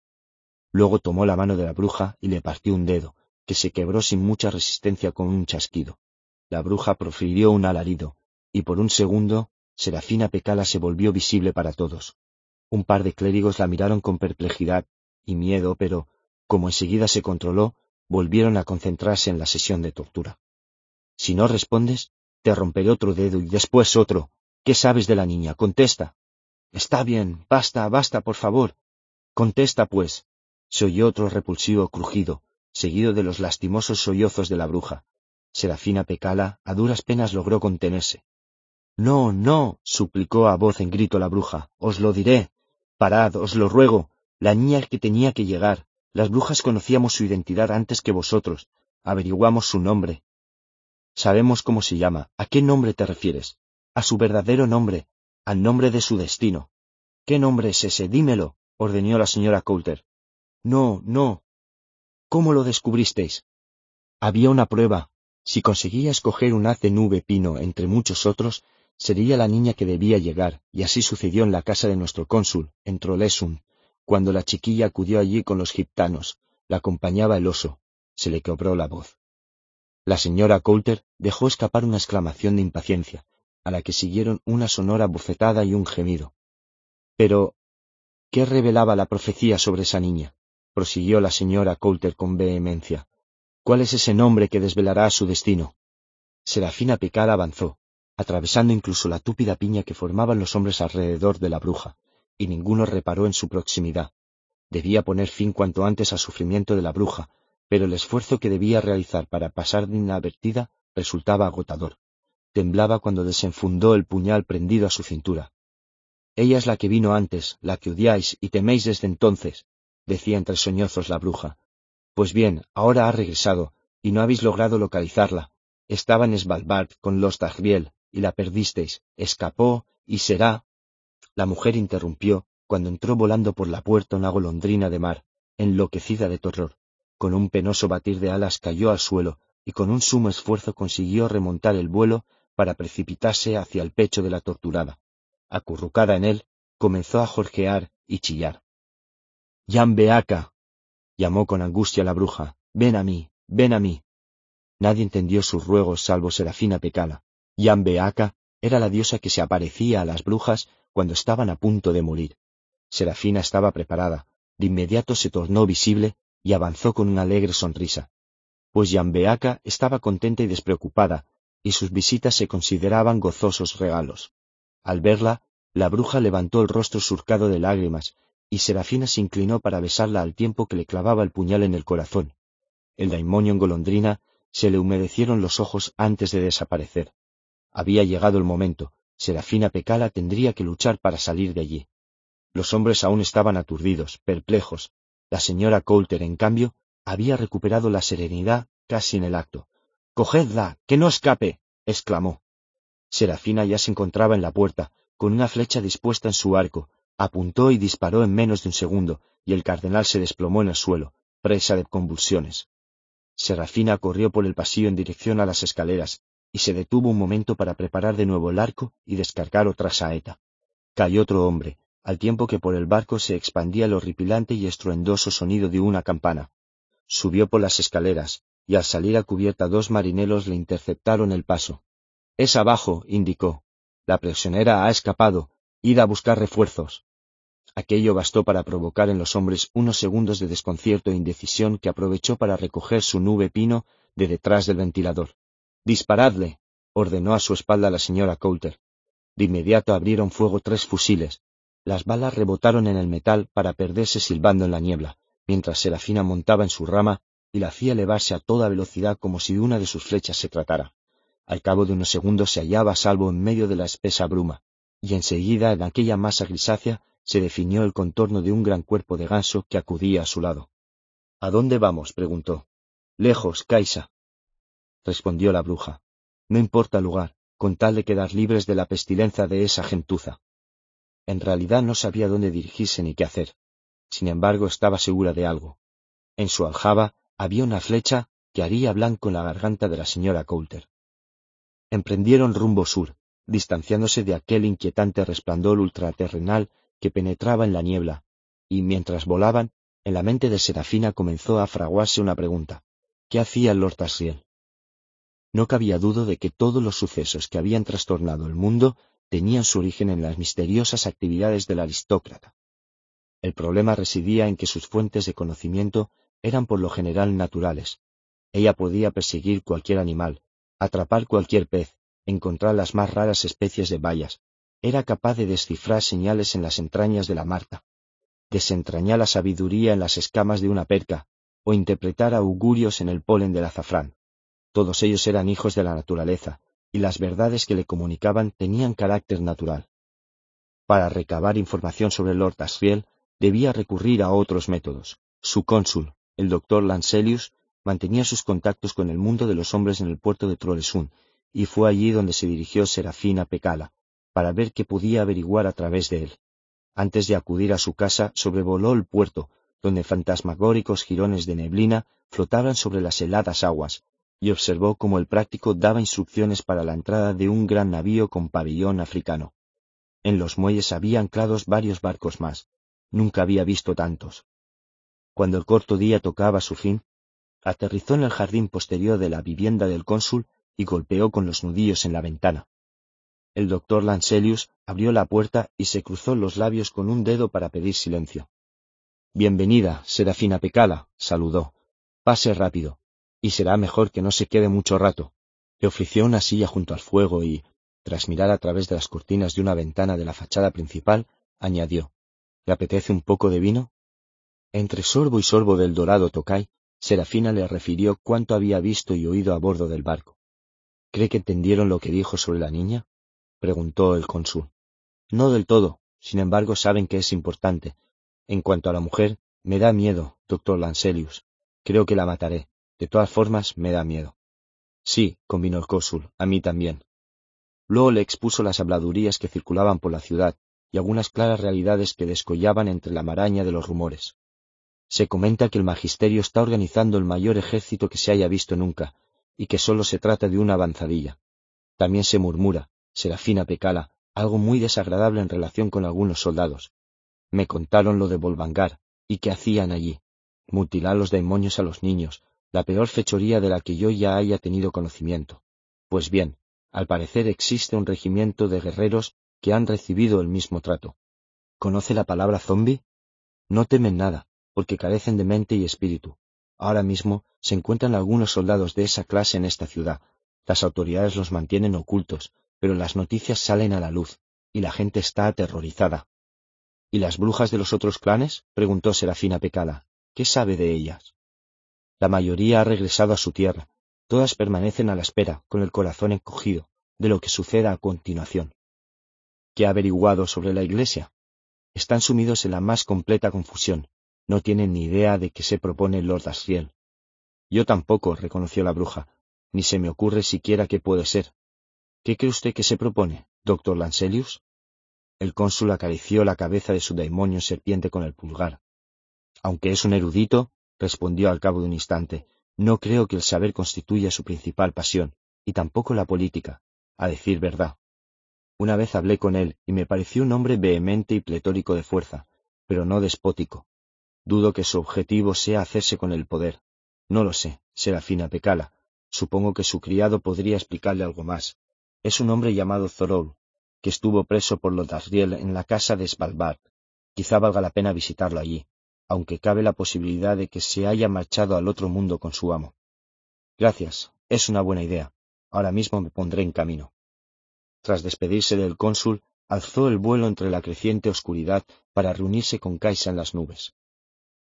Luego tomó la mano de la bruja y le partió un dedo, que se quebró sin mucha resistencia con un chasquido. La bruja profirió un alarido, y por un segundo, Serafina Pecala se volvió visible para todos. Un par de clérigos la miraron con perplejidad y miedo, pero, como enseguida se controló, volvieron a concentrarse en la sesión de tortura. Si no respondes, te romperé otro dedo y después otro. ¿Qué sabes de la niña? Contesta. Está bien, basta, basta, por favor. Contesta, pues. Se oyó otro repulsivo crujido, seguido de los lastimosos sollozos de la bruja. Serafina Pecala a duras penas logró contenerse. No, no, suplicó a voz en grito la bruja, os lo diré. Parad, os lo ruego, la niña que tenía que llegar. Las brujas conocíamos su identidad antes que vosotros. Averiguamos su nombre. Sabemos cómo se llama. ¿A qué nombre te refieres? A su verdadero nombre, al nombre de su destino. ¿Qué nombre es ese? Dímelo, ordenó la señora Coulter. No, no, ¿Cómo lo descubristeis? Había una prueba. Si conseguía escoger un haz de nube pino entre muchos otros, sería la niña que debía llegar, y así sucedió en la casa de nuestro cónsul, en Trolesum, cuando la chiquilla acudió allí con los giptanos, la acompañaba el oso, se le quebró la voz. La señora Coulter dejó escapar una exclamación de impaciencia, a la que siguieron una sonora bofetada y un gemido. Pero, ¿qué revelaba la profecía sobre esa niña? prosiguió la señora Coulter con vehemencia. ¿Cuál es ese nombre que desvelará su destino? Serafina Picada avanzó, atravesando incluso la túpida piña que formaban los hombres alrededor de la bruja, y ninguno reparó en su proximidad. Debía poner fin cuanto antes al sufrimiento de la bruja, pero el esfuerzo que debía realizar para pasar de inadvertida resultaba agotador. Temblaba cuando desenfundó el puñal prendido a su cintura. Ella es la que vino antes, la que odiáis y teméis desde entonces, decía entre soñozos la bruja. Pues bien, ahora ha regresado, y no habéis logrado localizarla. Estaba en Svalbard con los Tagriel, y la perdisteis. Escapó, y será. La mujer interrumpió, cuando entró volando por la puerta una golondrina de mar, enloquecida de terror. Con un penoso batir de alas cayó al suelo, y con un sumo esfuerzo consiguió remontar el vuelo para precipitarse hacia el pecho de la torturada. Acurrucada en él, comenzó a jorgear y chillar. Beaca, llamó con angustia la bruja, ven a mí, ven a mí. Nadie entendió sus ruegos salvo Serafina Pecala. Beaca era la diosa que se aparecía a las brujas cuando estaban a punto de morir. Serafina estaba preparada, de inmediato se tornó visible y avanzó con una alegre sonrisa. Pues Beaca estaba contenta y despreocupada, y sus visitas se consideraban gozosos regalos. Al verla, la bruja levantó el rostro surcado de lágrimas y Serafina se inclinó para besarla al tiempo que le clavaba el puñal en el corazón. El daimonio en golondrina se le humedecieron los ojos antes de desaparecer. Había llegado el momento. Serafina Pecala tendría que luchar para salir de allí. Los hombres aún estaban aturdidos, perplejos. La señora Coulter, en cambio, había recuperado la serenidad casi en el acto. Cogedla, que no escape. exclamó. Serafina ya se encontraba en la puerta, con una flecha dispuesta en su arco, Apuntó y disparó en menos de un segundo, y el cardenal se desplomó en el suelo, presa de convulsiones. Serafina corrió por el pasillo en dirección a las escaleras, y se detuvo un momento para preparar de nuevo el arco y descargar otra saeta. Cayó otro hombre, al tiempo que por el barco se expandía el horripilante y estruendoso sonido de una campana. Subió por las escaleras, y al salir a cubierta dos marineros le interceptaron el paso. Es abajo, indicó. La prisionera ha escapado, Id a buscar refuerzos. Aquello bastó para provocar en los hombres unos segundos de desconcierto e indecisión que aprovechó para recoger su nube pino de detrás del ventilador. Disparadle, ordenó a su espalda la señora Coulter. De inmediato abrieron fuego tres fusiles. Las balas rebotaron en el metal para perderse silbando en la niebla, mientras Serafina montaba en su rama y la hacía elevarse a toda velocidad como si de una de sus flechas se tratara. Al cabo de unos segundos se hallaba a salvo en medio de la espesa bruma y enseguida en aquella masa grisácea se definió el contorno de un gran cuerpo de ganso que acudía a su lado. ¿A dónde vamos? preguntó. Lejos, Kaisa. Respondió la bruja. No importa lugar, con tal de quedar libres de la pestilencia de esa gentuza. En realidad no sabía dónde dirigirse ni qué hacer. sin embargo estaba segura de algo. En su aljaba había una flecha que haría blanco en la garganta de la señora Coulter. Emprendieron rumbo sur, distanciándose de aquel inquietante resplandor ultraterrenal que penetraba en la niebla, y mientras volaban, en la mente de Serafina comenzó a fraguarse una pregunta. ¿Qué hacía Lord Asriel? No cabía duda de que todos los sucesos que habían trastornado el mundo tenían su origen en las misteriosas actividades del aristócrata. El problema residía en que sus fuentes de conocimiento eran por lo general naturales. Ella podía perseguir cualquier animal, atrapar cualquier pez, encontrar las más raras especies de bayas. Era capaz de descifrar señales en las entrañas de la marta, desentrañar la sabiduría en las escamas de una perca, o interpretar augurios en el polen del azafrán. Todos ellos eran hijos de la naturaleza, y las verdades que le comunicaban tenían carácter natural. Para recabar información sobre Lord Asriel, debía recurrir a otros métodos. Su cónsul, el doctor Lancelius, mantenía sus contactos con el mundo de los hombres en el puerto de Trolesun, y fue allí donde se dirigió Serafina Pecala, para ver qué podía averiguar a través de él. Antes de acudir a su casa, sobrevoló el puerto, donde fantasmagóricos jirones de neblina flotaban sobre las heladas aguas, y observó cómo el práctico daba instrucciones para la entrada de un gran navío con pabellón africano. En los muelles había anclados varios barcos más. Nunca había visto tantos. Cuando el corto día tocaba su fin, aterrizó en el jardín posterior de la vivienda del cónsul y golpeó con los nudillos en la ventana. El doctor Lancelius abrió la puerta y se cruzó los labios con un dedo para pedir silencio. Bienvenida, Serafina Pecala, saludó. Pase rápido y será mejor que no se quede mucho rato. Le ofreció una silla junto al fuego y, tras mirar a través de las cortinas de una ventana de la fachada principal, añadió ¿Le apetece un poco de vino? Entre sorbo y sorbo del dorado tocay, Serafina le refirió cuánto había visto y oído a bordo del barco. ¿Cree que entendieron lo que dijo sobre la niña? preguntó el cónsul. No del todo, sin embargo saben que es importante. En cuanto a la mujer, me da miedo, doctor Lancelius. Creo que la mataré. De todas formas, me da miedo. Sí, convino el cónsul, a mí también. Luego le expuso las habladurías que circulaban por la ciudad y algunas claras realidades que descollaban entre la maraña de los rumores. Se comenta que el magisterio está organizando el mayor ejército que se haya visto nunca, y que solo se trata de una avanzadilla. También se murmura, Serafina Pecala, algo muy desagradable en relación con algunos soldados. Me contaron lo de Volvangar, y qué hacían allí. Mutilar los demonios a los niños, la peor fechoría de la que yo ya haya tenido conocimiento. Pues bien, al parecer existe un regimiento de guerreros que han recibido el mismo trato. ¿Conoce la palabra zombi? No temen nada, porque carecen de mente y espíritu. Ahora mismo se encuentran algunos soldados de esa clase en esta ciudad. Las autoridades los mantienen ocultos, pero las noticias salen a la luz, y la gente está aterrorizada. ¿Y las brujas de los otros clanes? preguntó Serafina Pecada. ¿Qué sabe de ellas? La mayoría ha regresado a su tierra. Todas permanecen a la espera, con el corazón encogido, de lo que suceda a continuación. ¿Qué ha averiguado sobre la Iglesia? Están sumidos en la más completa confusión. No tienen ni idea de qué se propone Lord Asriel. Yo tampoco, reconoció la bruja, ni se me ocurre siquiera qué puede ser. ¿Qué cree usted que se propone, doctor Lancelius? El cónsul acarició la cabeza de su demonio serpiente con el pulgar. Aunque es un erudito, respondió al cabo de un instante, no creo que el saber constituya su principal pasión, y tampoco la política, a decir verdad. Una vez hablé con él y me pareció un hombre vehemente y pletórico de fuerza, pero no despótico. Dudo que su objetivo sea hacerse con el poder. No lo sé, Serafina Pecala. Supongo que su criado podría explicarle algo más. Es un hombre llamado Zorol, que estuvo preso por los Dasriel en la casa de Svalbard. Quizá valga la pena visitarlo allí aunque cabe la posibilidad de que se haya marchado al otro mundo con su amo. Gracias, es una buena idea. Ahora mismo me pondré en camino. Tras despedirse del cónsul, alzó el vuelo entre la creciente oscuridad para reunirse con Kaisa en las nubes.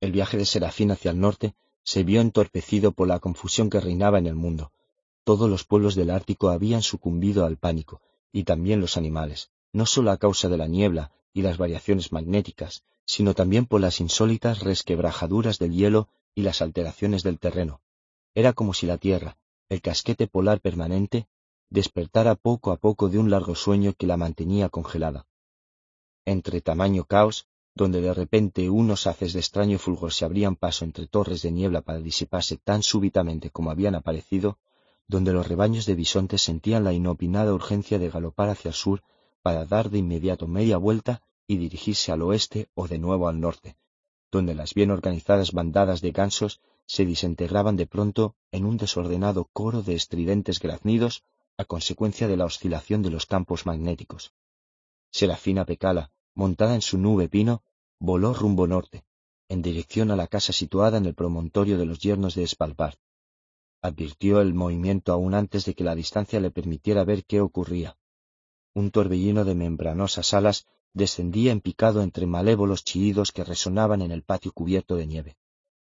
El viaje de Serafín hacia el norte se vio entorpecido por la confusión que reinaba en el mundo. Todos los pueblos del Ártico habían sucumbido al pánico, y también los animales, no solo a causa de la niebla y las variaciones magnéticas, sino también por las insólitas resquebrajaduras del hielo y las alteraciones del terreno. Era como si la Tierra, el casquete polar permanente, despertara poco a poco de un largo sueño que la mantenía congelada. Entre tamaño caos, donde de repente unos haces de extraño fulgor se abrían paso entre torres de niebla para disiparse tan súbitamente como habían aparecido, donde los rebaños de bisontes sentían la inopinada urgencia de galopar hacia el sur para dar de inmediato media vuelta y dirigirse al oeste o de nuevo al norte, donde las bien organizadas bandadas de gansos se desintegraban de pronto en un desordenado coro de estridentes graznidos a consecuencia de la oscilación de los campos magnéticos. Serafina Pecala, montada en su nube pino, voló rumbo norte, en dirección a la casa situada en el promontorio de los yernos de Spalbard. Advirtió el movimiento aún antes de que la distancia le permitiera ver qué ocurría. Un torbellino de membranosas alas descendía en picado entre malévolos chillidos que resonaban en el patio cubierto de nieve,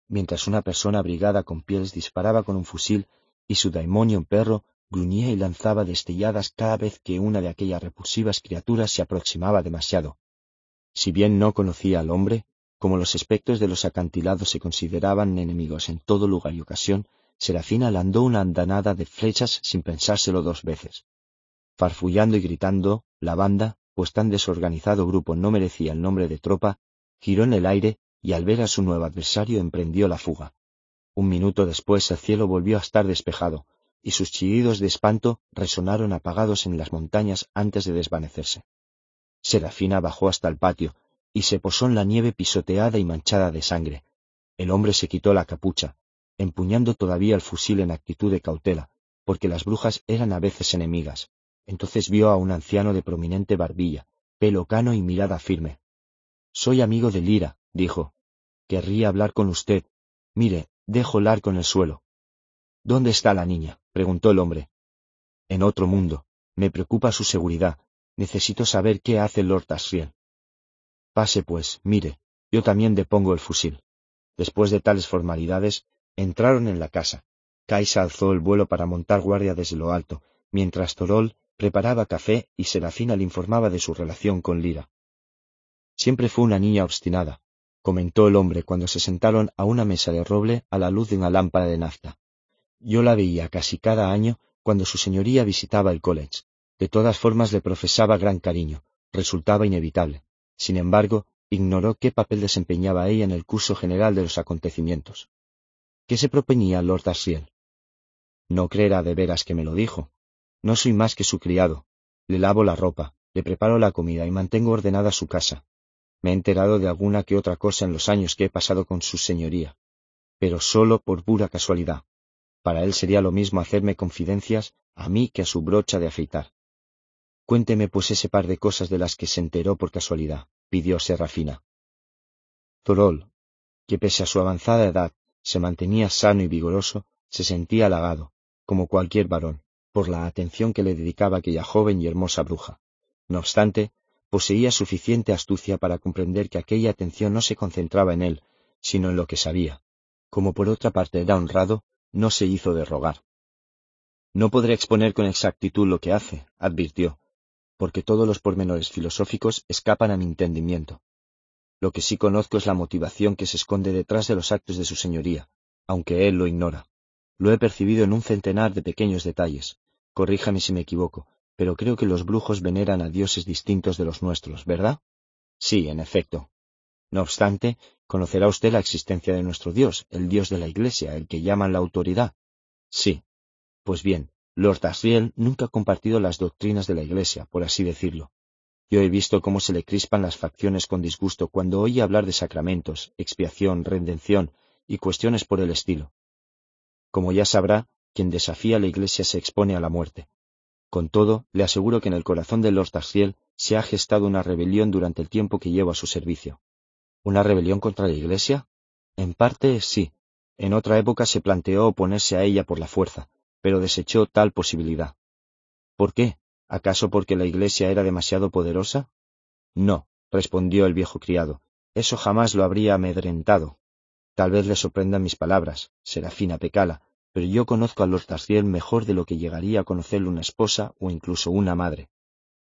mientras una persona abrigada con pieles disparaba con un fusil y su daimonio perro gruñía y lanzaba destelladas cada vez que una de aquellas repulsivas criaturas se aproximaba demasiado. Si bien no conocía al hombre, como los espectros de los acantilados se consideraban enemigos en todo lugar y ocasión, Serafina landó una andanada de flechas sin pensárselo dos veces. Farfullando y gritando, la banda, pues tan desorganizado grupo no merecía el nombre de tropa, giró en el aire y al ver a su nuevo adversario emprendió la fuga. Un minuto después el cielo volvió a estar despejado, y sus chillidos de espanto resonaron apagados en las montañas antes de desvanecerse. Serafina bajó hasta el patio, y se posó en la nieve pisoteada y manchada de sangre. El hombre se quitó la capucha, empuñando todavía el fusil en actitud de cautela, porque las brujas eran a veces enemigas. Entonces vio a un anciano de prominente barbilla, pelo cano y mirada firme. Soy amigo de Lira, dijo. Querría hablar con usted. Mire, dejo el arco en el suelo. ¿Dónde está la niña? preguntó el hombre. En otro mundo. Me preocupa su seguridad. Necesito saber qué hace Lord Asriel. Pase pues, mire, yo también depongo el fusil. Después de tales formalidades, Entraron en la casa. Kaisa alzó el vuelo para montar guardia desde lo alto, mientras Torol preparaba café y Serafina le informaba de su relación con Lira. Siempre fue una niña obstinada, comentó el hombre cuando se sentaron a una mesa de roble a la luz de una lámpara de nafta. Yo la veía casi cada año cuando su señoría visitaba el college. De todas formas le profesaba gran cariño, resultaba inevitable. Sin embargo, ignoró qué papel desempeñaba ella en el curso general de los acontecimientos. ¿Qué se proponía Lord Asriel? No creerá de veras que me lo dijo. No soy más que su criado. Le lavo la ropa, le preparo la comida y mantengo ordenada su casa. Me he enterado de alguna que otra cosa en los años que he pasado con su señoría, pero solo por pura casualidad. Para él sería lo mismo hacerme confidencias a mí que a su brocha de afeitar. Cuénteme pues ese par de cosas de las que se enteró por casualidad, pidió Serafina. Torol, que pese a su avanzada edad se mantenía sano y vigoroso, se sentía halagado, como cualquier varón, por la atención que le dedicaba aquella joven y hermosa bruja. No obstante, poseía suficiente astucia para comprender que aquella atención no se concentraba en él, sino en lo que sabía. Como por otra parte era honrado, no se hizo de rogar. No podré exponer con exactitud lo que hace, advirtió, porque todos los pormenores filosóficos escapan a mi entendimiento. Lo que sí conozco es la motivación que se esconde detrás de los actos de su señoría, aunque él lo ignora. Lo he percibido en un centenar de pequeños detalles. Corríjame si me equivoco, pero creo que los brujos veneran a dioses distintos de los nuestros, ¿verdad? Sí, en efecto. No obstante, conocerá usted la existencia de nuestro Dios, el Dios de la Iglesia, el que llaman la autoridad. Sí. Pues bien, Lord Asriel nunca ha compartido las doctrinas de la Iglesia, por así decirlo. Yo he visto cómo se le crispan las facciones con disgusto cuando oye hablar de sacramentos, expiación, redención y cuestiones por el estilo. Como ya sabrá, quien desafía la Iglesia se expone a la muerte. Con todo, le aseguro que en el corazón de Lord Tarsiel se ha gestado una rebelión durante el tiempo que llevo a su servicio. ¿Una rebelión contra la Iglesia? En parte, sí. En otra época se planteó oponerse a ella por la fuerza, pero desechó tal posibilidad. ¿Por qué? ¿Acaso porque la iglesia era demasiado poderosa? No, respondió el viejo criado, eso jamás lo habría amedrentado. Tal vez le sorprendan mis palabras, Serafina Pecala, pero yo conozco a Lord Tarciel mejor de lo que llegaría a conocerle una esposa o incluso una madre.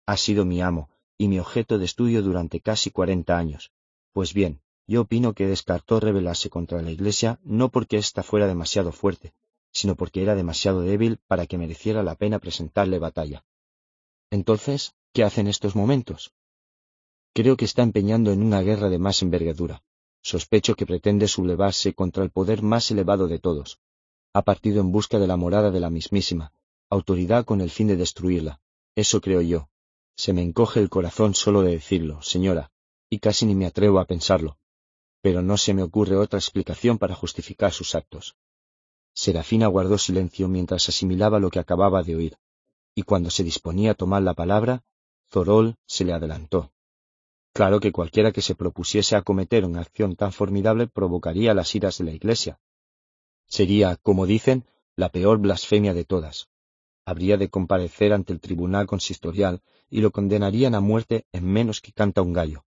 Ha sido mi amo y mi objeto de estudio durante casi cuarenta años. Pues bien, yo opino que descartó rebelarse contra la Iglesia no porque ésta fuera demasiado fuerte, sino porque era demasiado débil para que mereciera la pena presentarle batalla. Entonces, ¿qué hace en estos momentos? Creo que está empeñando en una guerra de más envergadura. Sospecho que pretende sublevarse contra el poder más elevado de todos. Ha partido en busca de la morada de la mismísima, autoridad con el fin de destruirla. Eso creo yo. Se me encoge el corazón solo de decirlo, señora, y casi ni me atrevo a pensarlo. Pero no se me ocurre otra explicación para justificar sus actos. Serafina guardó silencio mientras asimilaba lo que acababa de oír, y cuando se disponía a tomar la palabra, Zorol se le adelantó. Claro que cualquiera que se propusiese acometer una acción tan formidable provocaría las iras de la Iglesia. Sería, como dicen, la peor blasfemia de todas. Habría de comparecer ante el tribunal consistorial y lo condenarían a muerte en menos que canta un gallo.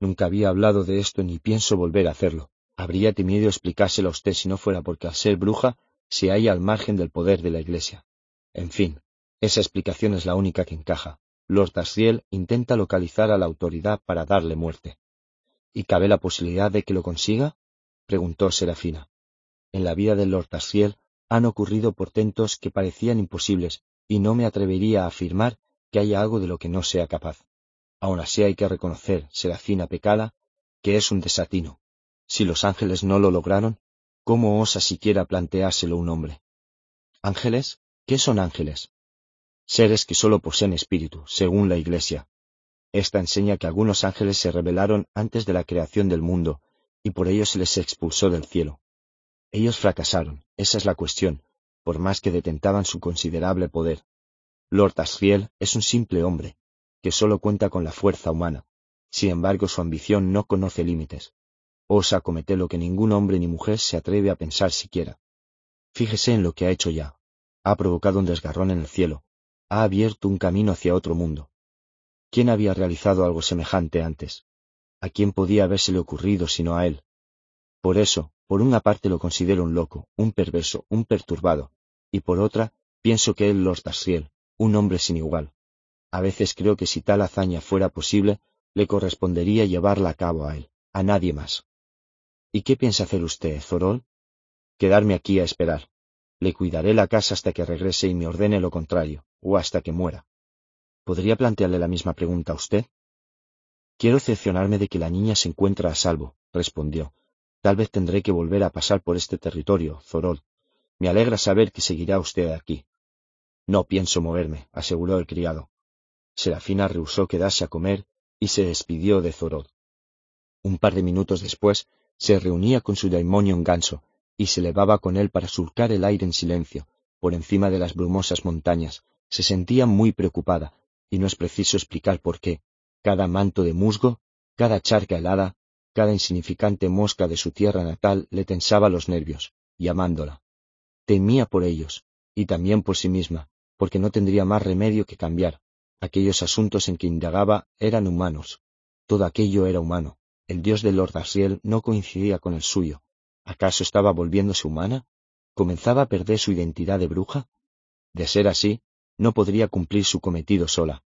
Nunca había hablado de esto ni pienso volver a hacerlo. Habría temido explicárselo a usted si no fuera porque al ser bruja se halla al margen del poder de la Iglesia. En fin, esa explicación es la única que encaja. Lord Asriel intenta localizar a la autoridad para darle muerte. ¿Y cabe la posibilidad de que lo consiga? preguntó Serafina. En la vida de Lord Asriel han ocurrido portentos que parecían imposibles, y no me atrevería a afirmar que haya algo de lo que no sea capaz. Aun así hay que reconocer, Serafina Pecala, que es un desatino. Si los ángeles no lo lograron, ¿cómo osa siquiera planteárselo un hombre? ¿Ángeles? ¿Qué son ángeles? Seres que solo poseen espíritu, según la Iglesia. Esta enseña que algunos ángeles se rebelaron antes de la creación del mundo, y por ello se les expulsó del cielo. Ellos fracasaron, esa es la cuestión, por más que detentaban su considerable poder. Lord Asriel es un simple hombre, que solo cuenta con la fuerza humana. Sin embargo, su ambición no conoce límites osa cometer lo que ningún hombre ni mujer se atreve a pensar siquiera. Fíjese en lo que ha hecho ya. Ha provocado un desgarrón en el cielo. Ha abierto un camino hacia otro mundo. ¿Quién había realizado algo semejante antes? ¿A quién podía habérsele ocurrido sino a él? Por eso, por una parte lo considero un loco, un perverso, un perturbado, y por otra, pienso que él Lord Asriel, un hombre sin igual. A veces creo que si tal hazaña fuera posible, le correspondería llevarla a cabo a él, a nadie más. ¿Y qué piensa hacer usted, Zorol? Quedarme aquí a esperar. Le cuidaré la casa hasta que regrese y me ordene lo contrario, o hasta que muera. ¿Podría plantearle la misma pregunta a usted? Quiero cercionarme de que la niña se encuentra a salvo, respondió. Tal vez tendré que volver a pasar por este territorio, Zorol. Me alegra saber que seguirá usted aquí. No pienso moverme, aseguró el criado. Serafina rehusó quedarse a comer y se despidió de Zorol. Un par de minutos después, se reunía con su en ganso, y se elevaba con él para surcar el aire en silencio, por encima de las brumosas montañas. Se sentía muy preocupada, y no es preciso explicar por qué. Cada manto de musgo, cada charca helada, cada insignificante mosca de su tierra natal le tensaba los nervios, llamándola. Temía por ellos, y también por sí misma, porque no tendría más remedio que cambiar. Aquellos asuntos en que indagaba eran humanos. Todo aquello era humano el dios de Lord Asriel no coincidía con el suyo. ¿Acaso estaba volviéndose humana? ¿Comenzaba a perder su identidad de bruja? De ser así, no podría cumplir su cometido sola.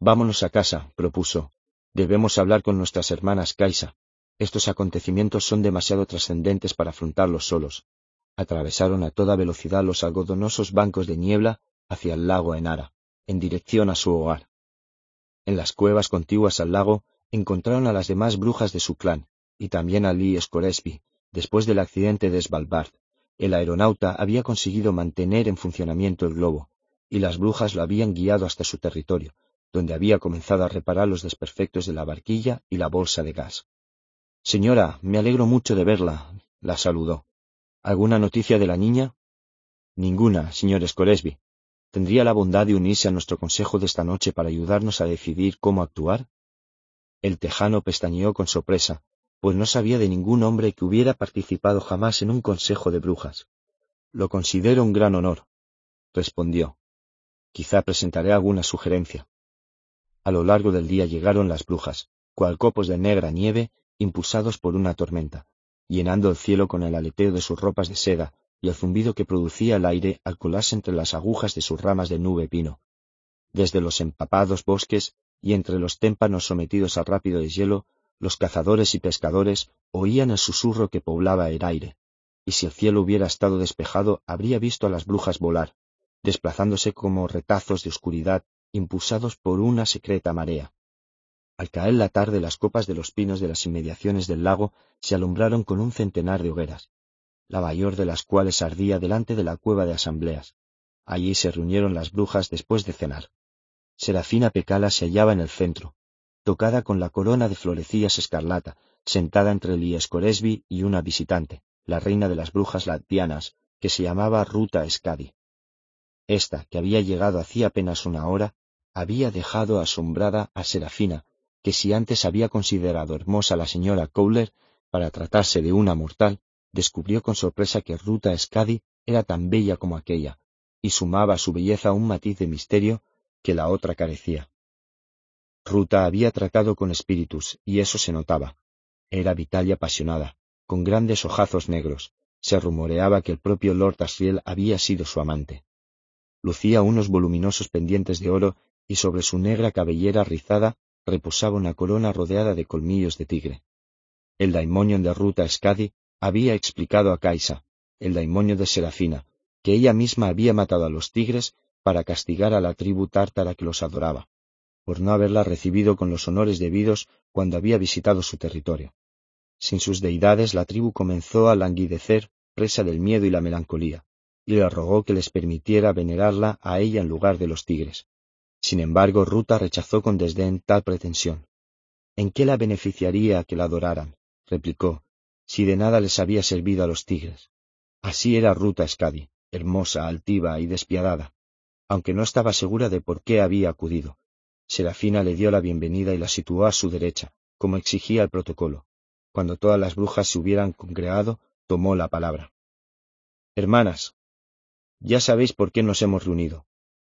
Vámonos a casa, propuso. Debemos hablar con nuestras hermanas Kaisa. Estos acontecimientos son demasiado trascendentes para afrontarlos solos. Atravesaron a toda velocidad los algodonosos bancos de niebla hacia el lago Enara, en dirección a su hogar. En las cuevas contiguas al lago encontraron a las demás brujas de su clan, y también a Lee Scoresby, después del accidente de Svalbard. El aeronauta había conseguido mantener en funcionamiento el globo, y las brujas lo habían guiado hasta su territorio, donde había comenzado a reparar los desperfectos de la barquilla y la bolsa de gas. Señora, me alegro mucho de verla, la saludó. ¿Alguna noticia de la niña? Ninguna, señor Scoresby. ¿Tendría la bondad de unirse a nuestro consejo de esta noche para ayudarnos a decidir cómo actuar? El tejano pestañeó con sorpresa, pues no sabía de ningún hombre que hubiera participado jamás en un consejo de brujas. Lo considero un gran honor, respondió. Quizá presentaré alguna sugerencia. A lo largo del día llegaron las brujas, cual copos de negra nieve impulsados por una tormenta, llenando el cielo con el aleteo de sus ropas de seda y el zumbido que producía el aire al colarse entre las agujas de sus ramas de nube pino. Desde los empapados bosques y entre los témpanos sometidos al rápido deshielo, los cazadores y pescadores oían el susurro que poblaba el aire, y si el cielo hubiera estado despejado habría visto a las brujas volar, desplazándose como retazos de oscuridad impulsados por una secreta marea. Al caer la tarde las copas de los pinos de las inmediaciones del lago se alumbraron con un centenar de hogueras, la mayor de las cuales ardía delante de la cueva de asambleas. Allí se reunieron las brujas después de cenar. Serafina Pecala se hallaba en el centro, tocada con la corona de florecillas escarlata, sentada entre Liescoresby y una visitante, la reina de las brujas latvianas, que se llamaba Ruta Skadi. Esta, que había llegado hacía apenas una hora, había dejado asombrada a Serafina, que si antes había considerado hermosa la señora Cowler, para tratarse de una mortal, descubrió con sorpresa que Ruta Skadi era tan bella como aquella, y sumaba a su belleza un matiz de misterio que la otra carecía. Ruta había tratado con espíritus, y eso se notaba. Era vital y apasionada, con grandes ojazos negros. Se rumoreaba que el propio Lord Asriel había sido su amante. Lucía unos voluminosos pendientes de oro y sobre su negra cabellera rizada reposaba una corona rodeada de colmillos de tigre. El daimonion de Ruta Skadi había explicado a Kaisa, el daimonio de Serafina, que ella misma había matado a los tigres para castigar a la tribu tártara que los adoraba por no haberla recibido con los honores debidos cuando había visitado su territorio. Sin sus deidades la tribu comenzó a languidecer, presa del miedo y la melancolía, y le rogó que les permitiera venerarla a ella en lugar de los tigres. Sin embargo, Ruta rechazó con desdén tal pretensión. ¿En qué la beneficiaría que la adoraran? replicó, si de nada les había servido a los tigres. Así era Ruta Skadi, hermosa, altiva y despiadada, aunque no estaba segura de por qué había acudido, Serafina le dio la bienvenida y la situó a su derecha, como exigía el protocolo. Cuando todas las brujas se hubieran congregado, tomó la palabra. Hermanas, ya sabéis por qué nos hemos reunido.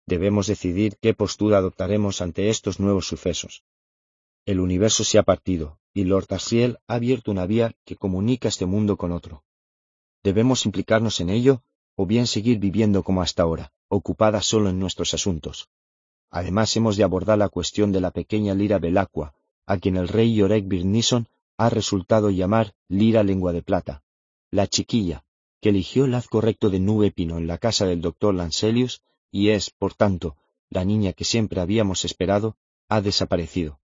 Debemos decidir qué postura adoptaremos ante estos nuevos sucesos. El universo se ha partido, y Lord Asriel ha abierto una vía que comunica este mundo con otro. Debemos implicarnos en ello, o bien seguir viviendo como hasta ahora, ocupadas solo en nuestros asuntos. Además hemos de abordar la cuestión de la pequeña lira Belacqua, a quien el rey Yorek Birnison ha resultado llamar lira lengua de plata. La chiquilla, que eligió el haz correcto de nube pino en la casa del doctor Lancelius, y es, por tanto, la niña que siempre habíamos esperado, ha desaparecido.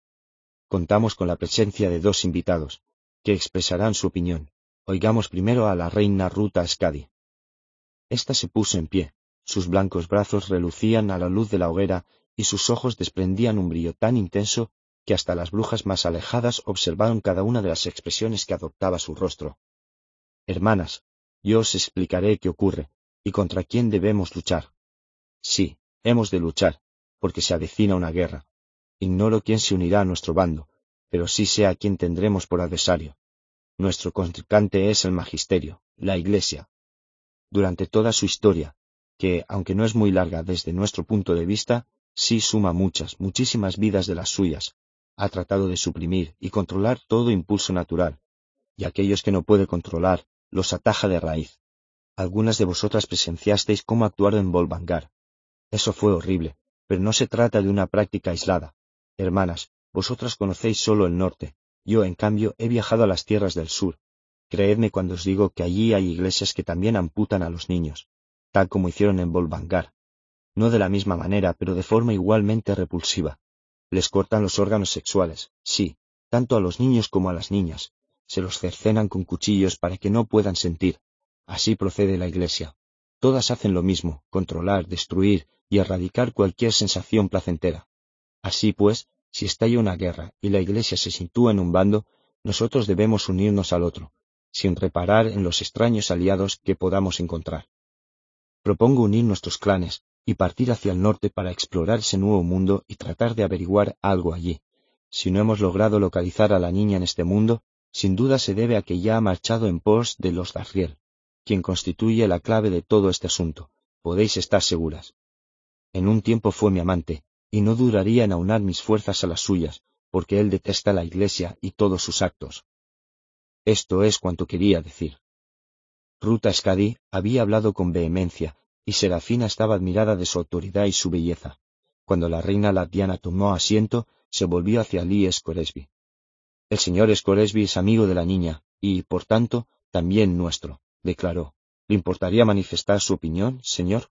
Contamos con la presencia de dos invitados, que expresarán su opinión. Oigamos primero a la reina Ruta Skadi. Esta se puso en pie, sus blancos brazos relucían a la luz de la hoguera y sus ojos desprendían un brillo tan intenso que hasta las brujas más alejadas observaron cada una de las expresiones que adoptaba su rostro. Hermanas, yo os explicaré qué ocurre y contra quién debemos luchar. Sí, hemos de luchar, porque se avecina una guerra. Ignoro quién se unirá a nuestro bando, pero sí sé a quién tendremos por adversario. Nuestro contrincante es el magisterio, la Iglesia. Durante toda su historia, que, aunque no es muy larga desde nuestro punto de vista, sí suma muchas, muchísimas vidas de las suyas, ha tratado de suprimir y controlar todo impulso natural, y aquellos que no puede controlar, los ataja de raíz. Algunas de vosotras presenciasteis cómo actuaron en Volvangar. Eso fue horrible, pero no se trata de una práctica aislada. Hermanas, vosotras conocéis solo el norte, yo, en cambio, he viajado a las tierras del sur. Creedme cuando os digo que allí hay iglesias que también amputan a los niños, tal como hicieron en Volvangar no de la misma manera, pero de forma igualmente repulsiva. Les cortan los órganos sexuales, sí, tanto a los niños como a las niñas. Se los cercenan con cuchillos para que no puedan sentir. Así procede la Iglesia. Todas hacen lo mismo, controlar, destruir y erradicar cualquier sensación placentera. Así pues, si estalla una guerra y la Iglesia se sitúa en un bando, nosotros debemos unirnos al otro, sin reparar en los extraños aliados que podamos encontrar. Propongo unir nuestros clanes, y partir hacia el norte para explorar ese nuevo mundo y tratar de averiguar algo allí. Si no hemos logrado localizar a la niña en este mundo, sin duda se debe a que ya ha marchado en pos de los Darriel, quien constituye la clave de todo este asunto. Podéis estar seguras. En un tiempo fue mi amante, y no duraría en aunar mis fuerzas a las suyas, porque él detesta la Iglesia y todos sus actos. Esto es cuanto quería decir. Ruta Skadi había hablado con vehemencia, y Serafina estaba admirada de su autoridad y su belleza. Cuando la reina latiana tomó asiento, se volvió hacia Lee Scoresby. El señor Scoresby es amigo de la niña, y, por tanto, también nuestro, declaró. ¿Le importaría manifestar su opinión, señor?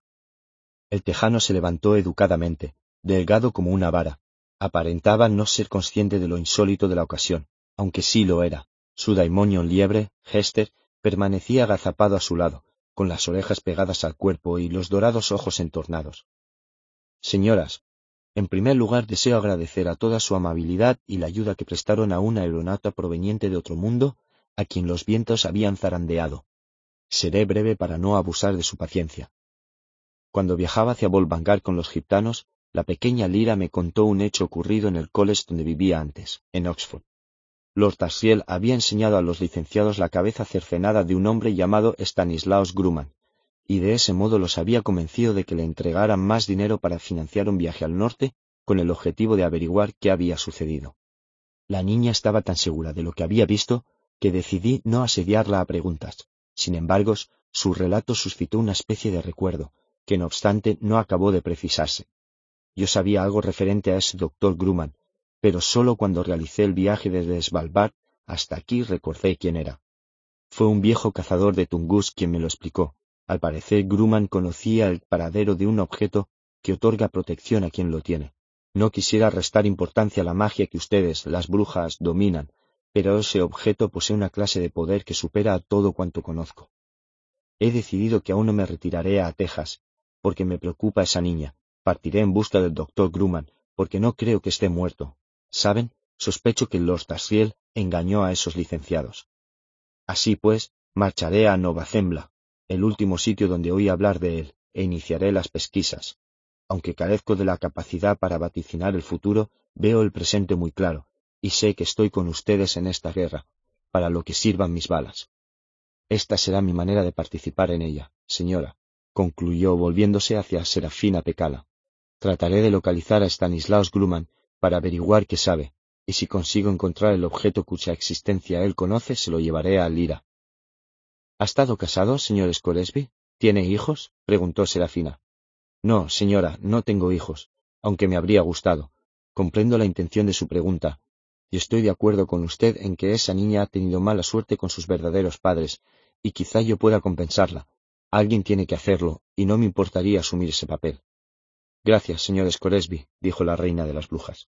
El tejano se levantó educadamente, delgado como una vara, Aparentaba no ser consciente de lo insólito de la ocasión, aunque sí lo era. Su daimonio liebre, Hester, permanecía agazapado a su lado, con las orejas pegadas al cuerpo y los dorados ojos entornados. Señoras, en primer lugar deseo agradecer a toda su amabilidad y la ayuda que prestaron a una aeronauta proveniente de otro mundo, a quien los vientos habían zarandeado. Seré breve para no abusar de su paciencia. Cuando viajaba hacia Volvangar con los gitanos, la pequeña Lira me contó un hecho ocurrido en el college donde vivía antes, en Oxford. Lord Tarsiel había enseñado a los licenciados la cabeza cercenada de un hombre llamado Stanislaus Grumman, y de ese modo los había convencido de que le entregaran más dinero para financiar un viaje al norte con el objetivo de averiguar qué había sucedido. La niña estaba tan segura de lo que había visto que decidí no asediarla a preguntas. Sin embargo, su relato suscitó una especie de recuerdo, que no obstante no acabó de precisarse. Yo sabía algo referente a ese doctor Grumman, pero solo cuando realicé el viaje desde Svalbard hasta aquí recordé quién era. Fue un viejo cazador de Tungus quien me lo explicó. Al parecer Grumman conocía el paradero de un objeto que otorga protección a quien lo tiene. No quisiera restar importancia a la magia que ustedes, las brujas, dominan, pero ese objeto posee una clase de poder que supera a todo cuanto conozco. He decidido que aún no me retiraré a Texas, porque me preocupa esa niña, Partiré en busca del doctor Grumman, porque no creo que esté muerto. ¿Saben? Sospecho que Lord Tasriel engañó a esos licenciados. Así pues, marcharé a Nova Zembla, el último sitio donde oí hablar de él, e iniciaré las pesquisas. Aunque carezco de la capacidad para vaticinar el futuro, veo el presente muy claro, y sé que estoy con ustedes en esta guerra, para lo que sirvan mis balas. Esta será mi manera de participar en ella, señora, concluyó volviéndose hacia Serafina Pecala. Trataré de localizar a Stanislaus Gluman para averiguar qué sabe, y si consigo encontrar el objeto cuya existencia él conoce, se lo llevaré a Lira. ¿Ha estado casado, señor Scoresby? ¿Tiene hijos? preguntó Serafina. No, señora, no tengo hijos, aunque me habría gustado. Comprendo la intención de su pregunta, y estoy de acuerdo con usted en que esa niña ha tenido mala suerte con sus verdaderos padres, y quizá yo pueda compensarla. Alguien tiene que hacerlo, y no me importaría asumir ese papel. Gracias, señor Scoresby, dijo la reina de las brujas.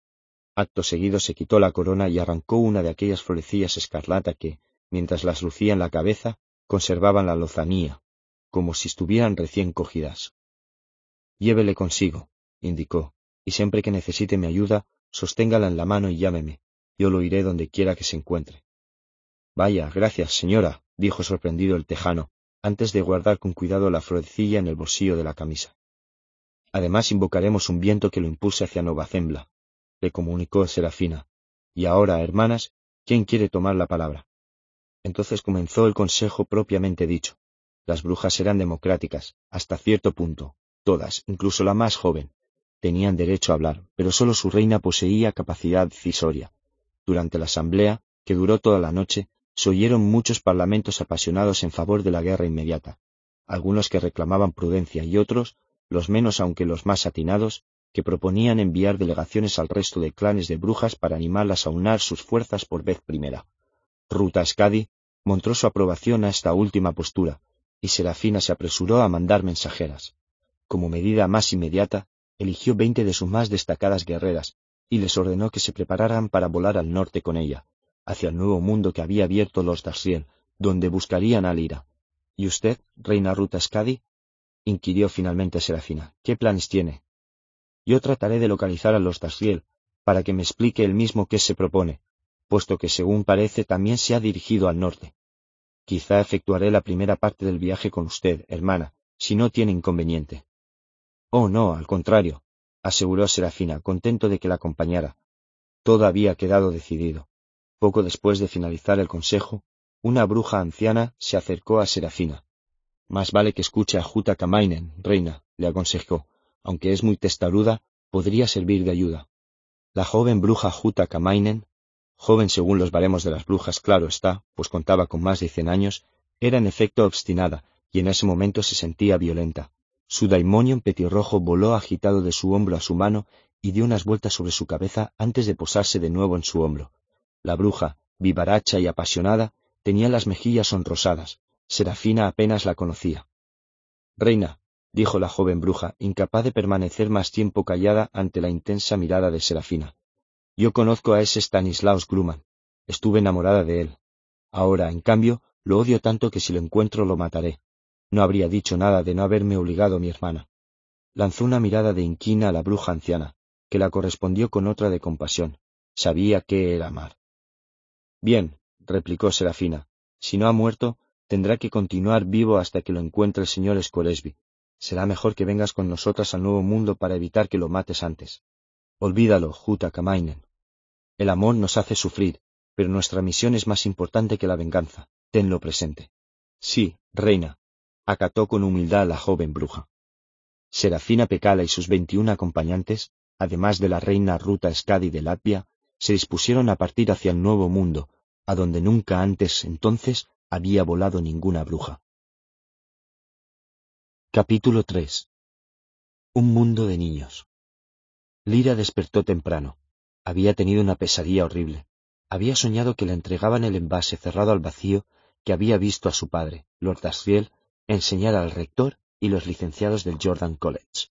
Acto seguido se quitó la corona y arrancó una de aquellas florecillas escarlata que, mientras las lucía en la cabeza, conservaban la lozanía, como si estuvieran recién cogidas. Llévele consigo, indicó, y siempre que necesite mi ayuda, sosténgala en la mano y llámeme. Yo lo iré donde quiera que se encuentre. Vaya, gracias, señora, dijo sorprendido el tejano, antes de guardar con cuidado la florecilla en el bolsillo de la camisa. Además invocaremos un viento que lo impulse hacia Nova Zembla, le comunicó Serafina. Y ahora, hermanas, ¿quién quiere tomar la palabra? Entonces comenzó el consejo propiamente dicho. Las brujas eran democráticas, hasta cierto punto, todas, incluso la más joven. Tenían derecho a hablar, pero solo su reina poseía capacidad decisoria. Durante la asamblea, que duró toda la noche, se oyeron muchos parlamentos apasionados en favor de la guerra inmediata, algunos que reclamaban prudencia y otros los menos aunque los más atinados, que proponían enviar delegaciones al resto de clanes de brujas para animarlas a unar sus fuerzas por vez primera. Ruta Scadi mostró su aprobación a esta última postura, y Serafina se apresuró a mandar mensajeras. Como medida más inmediata, eligió veinte de sus más destacadas guerreras, y les ordenó que se prepararan para volar al norte con ella, hacia el nuevo mundo que había abierto los Darciel, donde buscarían a Lira. ¿Y usted, reina Ruta Scadi? inquirió finalmente Serafina. ¿Qué planes tiene? Yo trataré de localizar a los Tasriel, para que me explique el mismo qué se propone, puesto que según parece también se ha dirigido al norte. Quizá efectuaré la primera parte del viaje con usted, hermana, si no tiene inconveniente. Oh, no, al contrario, aseguró Serafina, contento de que la acompañara. Todo había quedado decidido. Poco después de finalizar el consejo, una bruja anciana se acercó a Serafina. Más vale que escuche a Juta Kamainen, reina, le aconsejó. Aunque es muy testaruda, podría servir de ayuda. La joven bruja Juta Kamainen, joven según los baremos de las brujas, claro está, pues contaba con más de cien años, era en efecto obstinada, y en ese momento se sentía violenta. Su daimonion petirrojo voló agitado de su hombro a su mano y dio unas vueltas sobre su cabeza antes de posarse de nuevo en su hombro. La bruja, vivaracha y apasionada, tenía las mejillas sonrosadas, Serafina apenas la conocía. Reina, dijo la joven bruja, incapaz de permanecer más tiempo callada ante la intensa mirada de Serafina. Yo conozco a ese Stanislaus Gruman. Estuve enamorada de él. Ahora, en cambio, lo odio tanto que si lo encuentro lo mataré. No habría dicho nada de no haberme obligado mi hermana. Lanzó una mirada de inquina a la bruja anciana, que la correspondió con otra de compasión. Sabía qué era amar. Bien, replicó Serafina, si no ha muerto, tendrá que continuar vivo hasta que lo encuentre el señor Scoresby. Será mejor que vengas con nosotras al nuevo mundo para evitar que lo mates antes. Olvídalo, Juta Kamainen. El amor nos hace sufrir, pero nuestra misión es más importante que la venganza. Tenlo presente. Sí, reina, acató con humildad la joven bruja. Serafina Pecala y sus veintiún acompañantes, además de la reina Ruta Skadi de Latvia, se dispusieron a partir hacia el nuevo mundo, a donde nunca antes entonces había volado ninguna bruja. Capítulo 3 Un mundo de niños. Lira despertó temprano. Había tenido una pesadilla horrible. Había soñado que le entregaban el envase cerrado al vacío que había visto a su padre, Lord Asriel, enseñar al rector y los licenciados del Jordan College.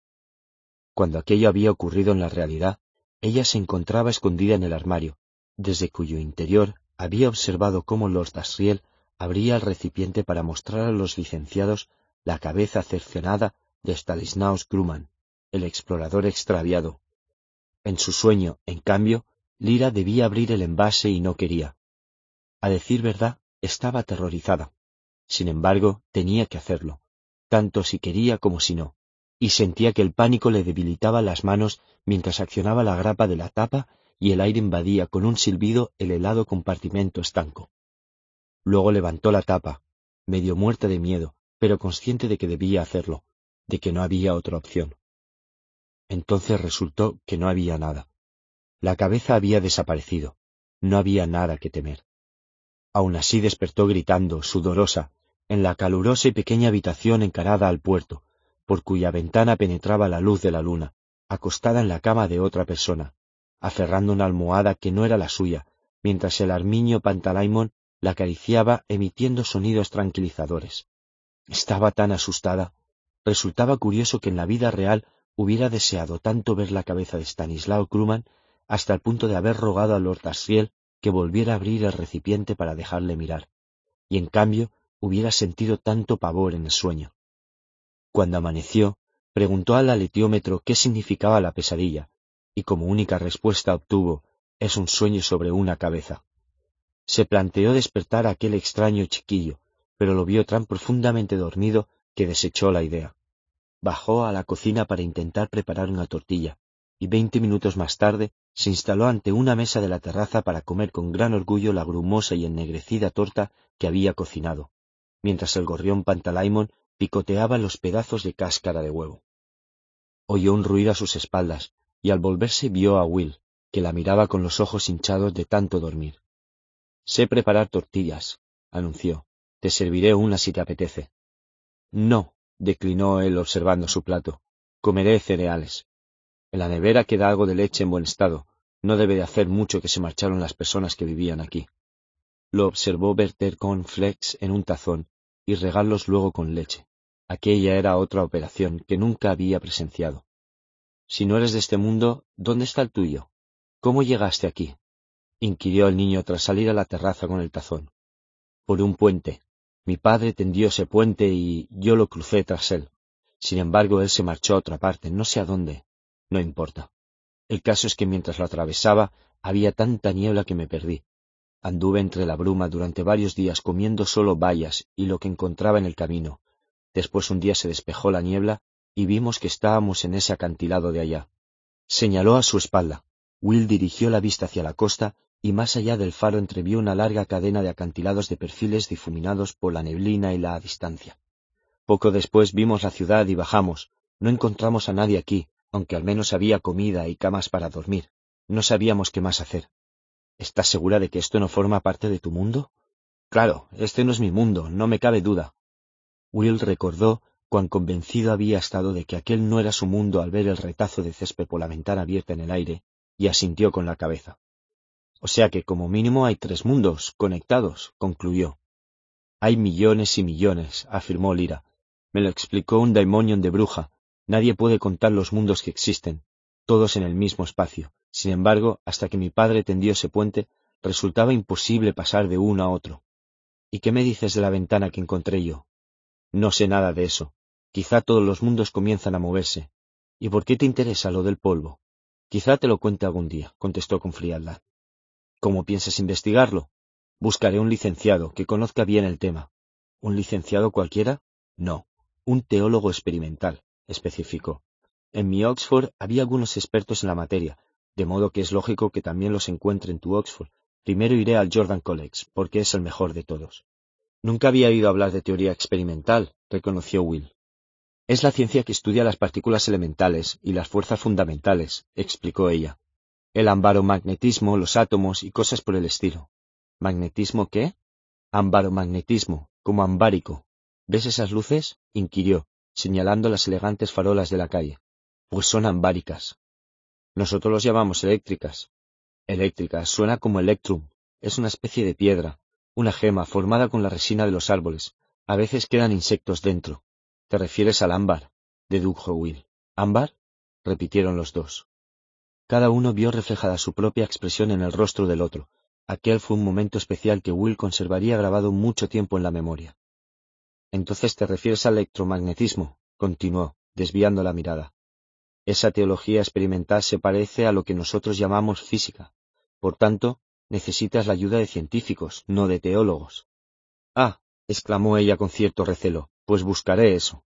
Cuando aquello había ocurrido en la realidad, ella se encontraba escondida en el armario, desde cuyo interior había observado cómo Lord Asriel abría el recipiente para mostrar a los licenciados la cabeza cercenada de Stanislaus Grumman, el explorador extraviado. En su sueño, en cambio, Lira debía abrir el envase y no quería. A decir verdad, estaba aterrorizada. Sin embargo, tenía que hacerlo, tanto si quería como si no, y sentía que el pánico le debilitaba las manos mientras accionaba la grapa de la tapa y el aire invadía con un silbido el helado compartimento estanco. Luego levantó la tapa, medio muerta de miedo, pero consciente de que debía hacerlo, de que no había otra opción. Entonces resultó que no había nada. La cabeza había desaparecido, no había nada que temer. Aún así despertó gritando, sudorosa, en la calurosa y pequeña habitación encarada al puerto, por cuya ventana penetraba la luz de la luna, acostada en la cama de otra persona, aferrando una almohada que no era la suya, mientras el armiño Pantalaimon la acariciaba emitiendo sonidos tranquilizadores. Estaba tan asustada. Resultaba curioso que en la vida real hubiera deseado tanto ver la cabeza de Stanislao Kruman hasta el punto de haber rogado a Lord Asriel que volviera a abrir el recipiente para dejarle mirar, y en cambio hubiera sentido tanto pavor en el sueño. Cuando amaneció, preguntó al aletiómetro qué significaba la pesadilla, y como única respuesta obtuvo es un sueño sobre una cabeza. Se planteó despertar a aquel extraño chiquillo, pero lo vio tan profundamente dormido que desechó la idea. Bajó a la cocina para intentar preparar una tortilla, y veinte minutos más tarde se instaló ante una mesa de la terraza para comer con gran orgullo la grumosa y ennegrecida torta que había cocinado, mientras el gorrión Pantalaimon picoteaba los pedazos de cáscara de huevo. Oyó un ruido a sus espaldas, y al volverse vio a Will, que la miraba con los ojos hinchados de tanto dormir. Sé preparar tortillas, anunció. Te serviré una si te apetece. No, declinó él observando su plato. Comeré cereales. En la nevera queda algo de leche en buen estado. No debe de hacer mucho que se marcharon las personas que vivían aquí. Lo observó verter flex en un tazón y regarlos luego con leche. Aquella era otra operación que nunca había presenciado. Si no eres de este mundo, ¿dónde está el tuyo? ¿Cómo llegaste aquí? inquirió el niño tras salir a la terraza con el tazón. Por un puente. Mi padre tendió ese puente y yo lo crucé tras él. Sin embargo, él se marchó a otra parte, no sé a dónde. No importa. El caso es que mientras lo atravesaba había tanta niebla que me perdí. Anduve entre la bruma durante varios días comiendo solo bayas y lo que encontraba en el camino. Después un día se despejó la niebla y vimos que estábamos en ese acantilado de allá. Señaló a su espalda. Will dirigió la vista hacia la costa y más allá del faro entrevió una larga cadena de acantilados de perfiles difuminados por la neblina y la distancia. Poco después vimos la ciudad y bajamos. No encontramos a nadie aquí, aunque al menos había comida y camas para dormir. No sabíamos qué más hacer. ¿Estás segura de que esto no forma parte de tu mundo? Claro, este no es mi mundo, no me cabe duda. Will recordó cuán convencido había estado de que aquel no era su mundo al ver el retazo de césped por la ventana abierta en el aire, y asintió con la cabeza. O sea que como mínimo hay tres mundos conectados, concluyó. Hay millones y millones, afirmó Lira, Me lo explicó un daimonion de bruja. Nadie puede contar los mundos que existen, todos en el mismo espacio. Sin embargo, hasta que mi padre tendió ese puente, resultaba imposible pasar de uno a otro. ¿Y qué me dices de la ventana que encontré yo? No sé nada de eso. Quizá todos los mundos comienzan a moverse. ¿Y por qué te interesa lo del polvo? Quizá te lo cuente algún día, contestó con frialdad. ¿Cómo piensas investigarlo? Buscaré un licenciado que conozca bien el tema. ¿Un licenciado cualquiera? No, un teólogo experimental, especificó. En mi Oxford había algunos expertos en la materia, de modo que es lógico que también los encuentre en tu Oxford. Primero iré al Jordan College, porque es el mejor de todos. Nunca había oído hablar de teoría experimental, reconoció Will. Es la ciencia que estudia las partículas elementales y las fuerzas fundamentales, explicó ella. El ambaromagnetismo, los átomos y cosas por el estilo. ¿Magnetismo qué? Ambaromagnetismo, como ambárico. ¿Ves esas luces? inquirió, señalando las elegantes farolas de la calle. Pues son ambáricas. Nosotros los llamamos eléctricas. Eléctricas, suena como electrum. Es una especie de piedra, una gema formada con la resina de los árboles. A veces quedan insectos dentro. ¿Te refieres al ámbar? dedujo Will. ¿Ámbar? repitieron los dos. Cada uno vio reflejada su propia expresión en el rostro del otro. Aquel fue un momento especial que Will conservaría grabado mucho tiempo en la memoria. Entonces te refieres al electromagnetismo, continuó, desviando la mirada. Esa teología experimental se parece a lo que nosotros llamamos física. Por tanto, necesitas la ayuda de científicos, no de teólogos. Ah, exclamó ella con cierto recelo, pues buscaré eso.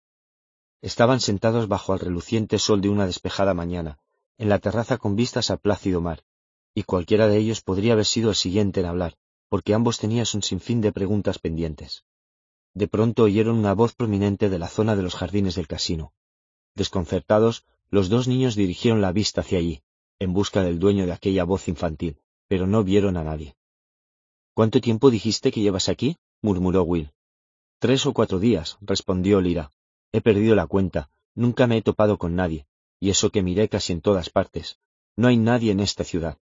Estaban sentados bajo el reluciente sol de una despejada mañana, en la terraza con vistas al plácido mar, y cualquiera de ellos podría haber sido el siguiente en hablar, porque ambos tenían un sinfín de preguntas pendientes. De pronto oyeron una voz prominente de la zona de los jardines del casino. Desconcertados, los dos niños dirigieron la vista hacia allí, en busca del dueño de aquella voz infantil, pero no vieron a nadie. ¿Cuánto tiempo dijiste que llevas aquí? murmuró Will. Tres o cuatro días, respondió Lira. He perdido la cuenta, nunca me he topado con nadie, y eso que miré casi en todas partes. No hay nadie en esta ciudad.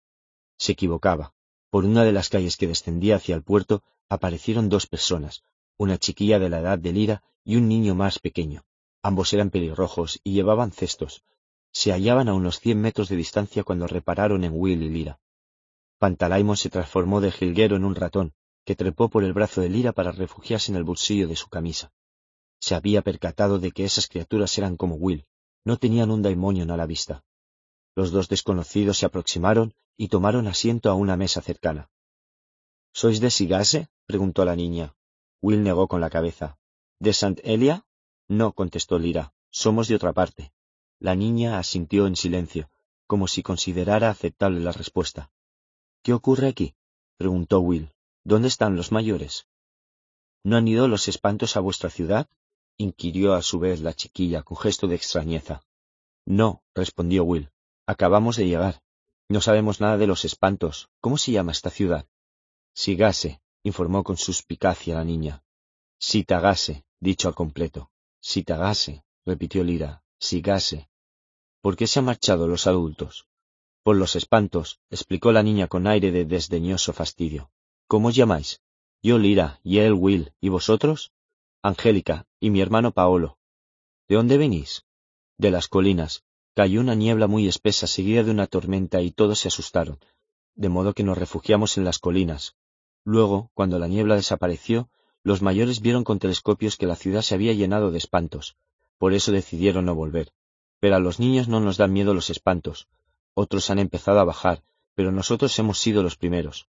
Se equivocaba. Por una de las calles que descendía hacia el puerto aparecieron dos personas, una chiquilla de la edad de Lira y un niño más pequeño. Ambos eran pelirrojos y llevaban cestos, se hallaban a unos cien metros de distancia cuando repararon en Will y Lira. Pantalaimon se transformó de jilguero en un ratón, que trepó por el brazo de Lira para refugiarse en el bolsillo de su camisa. Se había percatado de que esas criaturas eran como Will, no tenían un daimonion a la vista. Los dos desconocidos se aproximaron y tomaron asiento a una mesa cercana. ¿Sois de Sigase? preguntó la niña. Will negó con la cabeza. ¿De Sant Elia? No, contestó Lira. Somos de otra parte. La niña asintió en silencio, como si considerara aceptable la respuesta. ¿Qué ocurre aquí? preguntó Will. ¿Dónde están los mayores? ¿No han ido los espantos a vuestra ciudad? inquirió a su vez la chiquilla con gesto de extrañeza. No, respondió Will. Acabamos de llegar. No sabemos nada de los espantos. ¿Cómo se llama esta ciudad? Sigase, informó con suspicacia la niña. Sitagase, dicho al completo. Sitagase, repitió Lira. Sigase. ¿Por qué se han marchado los adultos? Por los espantos, explicó la niña con aire de desdeñoso fastidio. ¿Cómo os llamáis? Yo Lira, y él Will, ¿y vosotros? Angélica, y mi hermano Paolo. ¿De dónde venís? De las colinas. Cayó una niebla muy espesa seguida de una tormenta y todos se asustaron, de modo que nos refugiamos en las colinas. Luego, cuando la niebla desapareció, los mayores vieron con telescopios que la ciudad se había llenado de espantos, por eso decidieron no volver. Pero a los niños no nos dan miedo los espantos. Otros han empezado a bajar, pero nosotros hemos sido los primeros.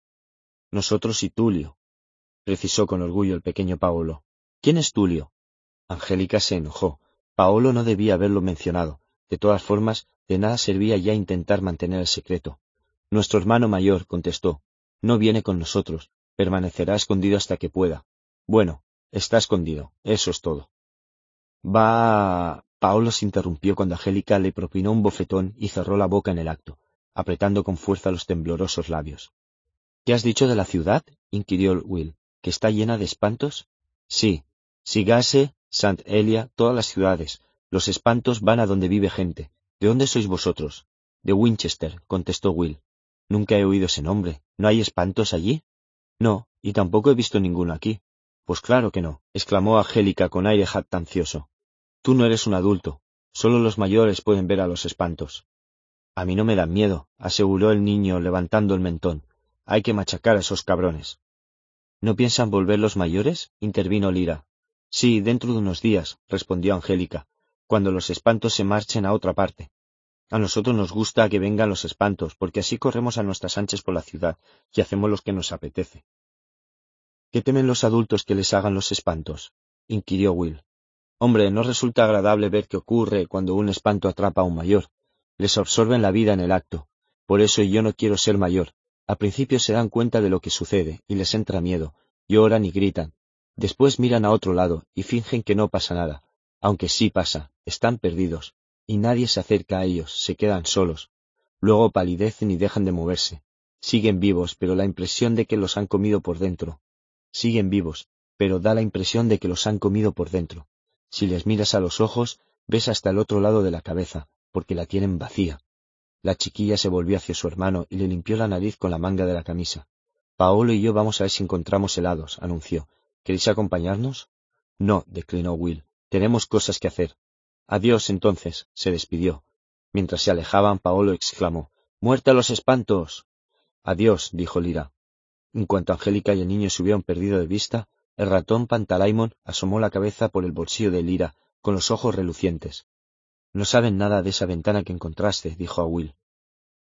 Nosotros y Tulio, precisó con orgullo el pequeño Paolo. ¿Quién es Tulio? Angélica se enojó. Paolo no debía haberlo mencionado. De todas formas, de nada servía ya intentar mantener el secreto. Nuestro hermano mayor, contestó, no viene con nosotros, permanecerá escondido hasta que pueda. Bueno, está escondido, eso es todo. Va. Paolo se interrumpió cuando Angélica le propinó un bofetón y cerró la boca en el acto, apretando con fuerza los temblorosos labios. ¿Qué has dicho de la ciudad? inquirió Will. ¿Que está llena de espantos? Sí. Sigase, Sant Elia, todas las ciudades. Los espantos van a donde vive gente. ¿De dónde sois vosotros? De Winchester, contestó Will. Nunca he oído ese nombre. ¿No hay espantos allí? No, y tampoco he visto ninguno aquí. Pues claro que no, exclamó Angélica con aire jactancioso. Tú no eres un adulto. Solo los mayores pueden ver a los espantos. A mí no me dan miedo, aseguró el niño levantando el mentón. Hay que machacar a esos cabrones. ¿No piensan volver los mayores? intervino Lira. Sí, dentro de unos días, respondió Angélica, cuando los espantos se marchen a otra parte. A nosotros nos gusta que vengan los espantos, porque así corremos a nuestras anchas por la ciudad y hacemos lo que nos apetece. ¿Qué temen los adultos que les hagan los espantos? inquirió Will. Hombre, no resulta agradable ver qué ocurre cuando un espanto atrapa a un mayor. Les absorben la vida en el acto. Por eso yo no quiero ser mayor. Al principio se dan cuenta de lo que sucede y les entra miedo, lloran y gritan. Después miran a otro lado y fingen que no pasa nada, aunque sí pasa, están perdidos, y nadie se acerca a ellos, se quedan solos. Luego palidecen y dejan de moverse. Siguen vivos, pero la impresión de que los han comido por dentro. Siguen vivos, pero da la impresión de que los han comido por dentro. Si les miras a los ojos, ves hasta el otro lado de la cabeza, porque la tienen vacía. La chiquilla se volvió hacia su hermano y le limpió la nariz con la manga de la camisa. Paolo y yo vamos a ver si encontramos helados, anunció. ¿Queréis acompañarnos? No, declinó Will. Tenemos cosas que hacer. Adiós, entonces, se despidió. Mientras se alejaban, Paolo exclamó Muerte a los espantos. Adiós, dijo Lira. En cuanto Angélica y el niño se hubieron perdido de vista, el ratón Pantalaimon asomó la cabeza por el bolsillo de Lira, con los ojos relucientes. No saben nada de esa ventana que encontraste, dijo a Will.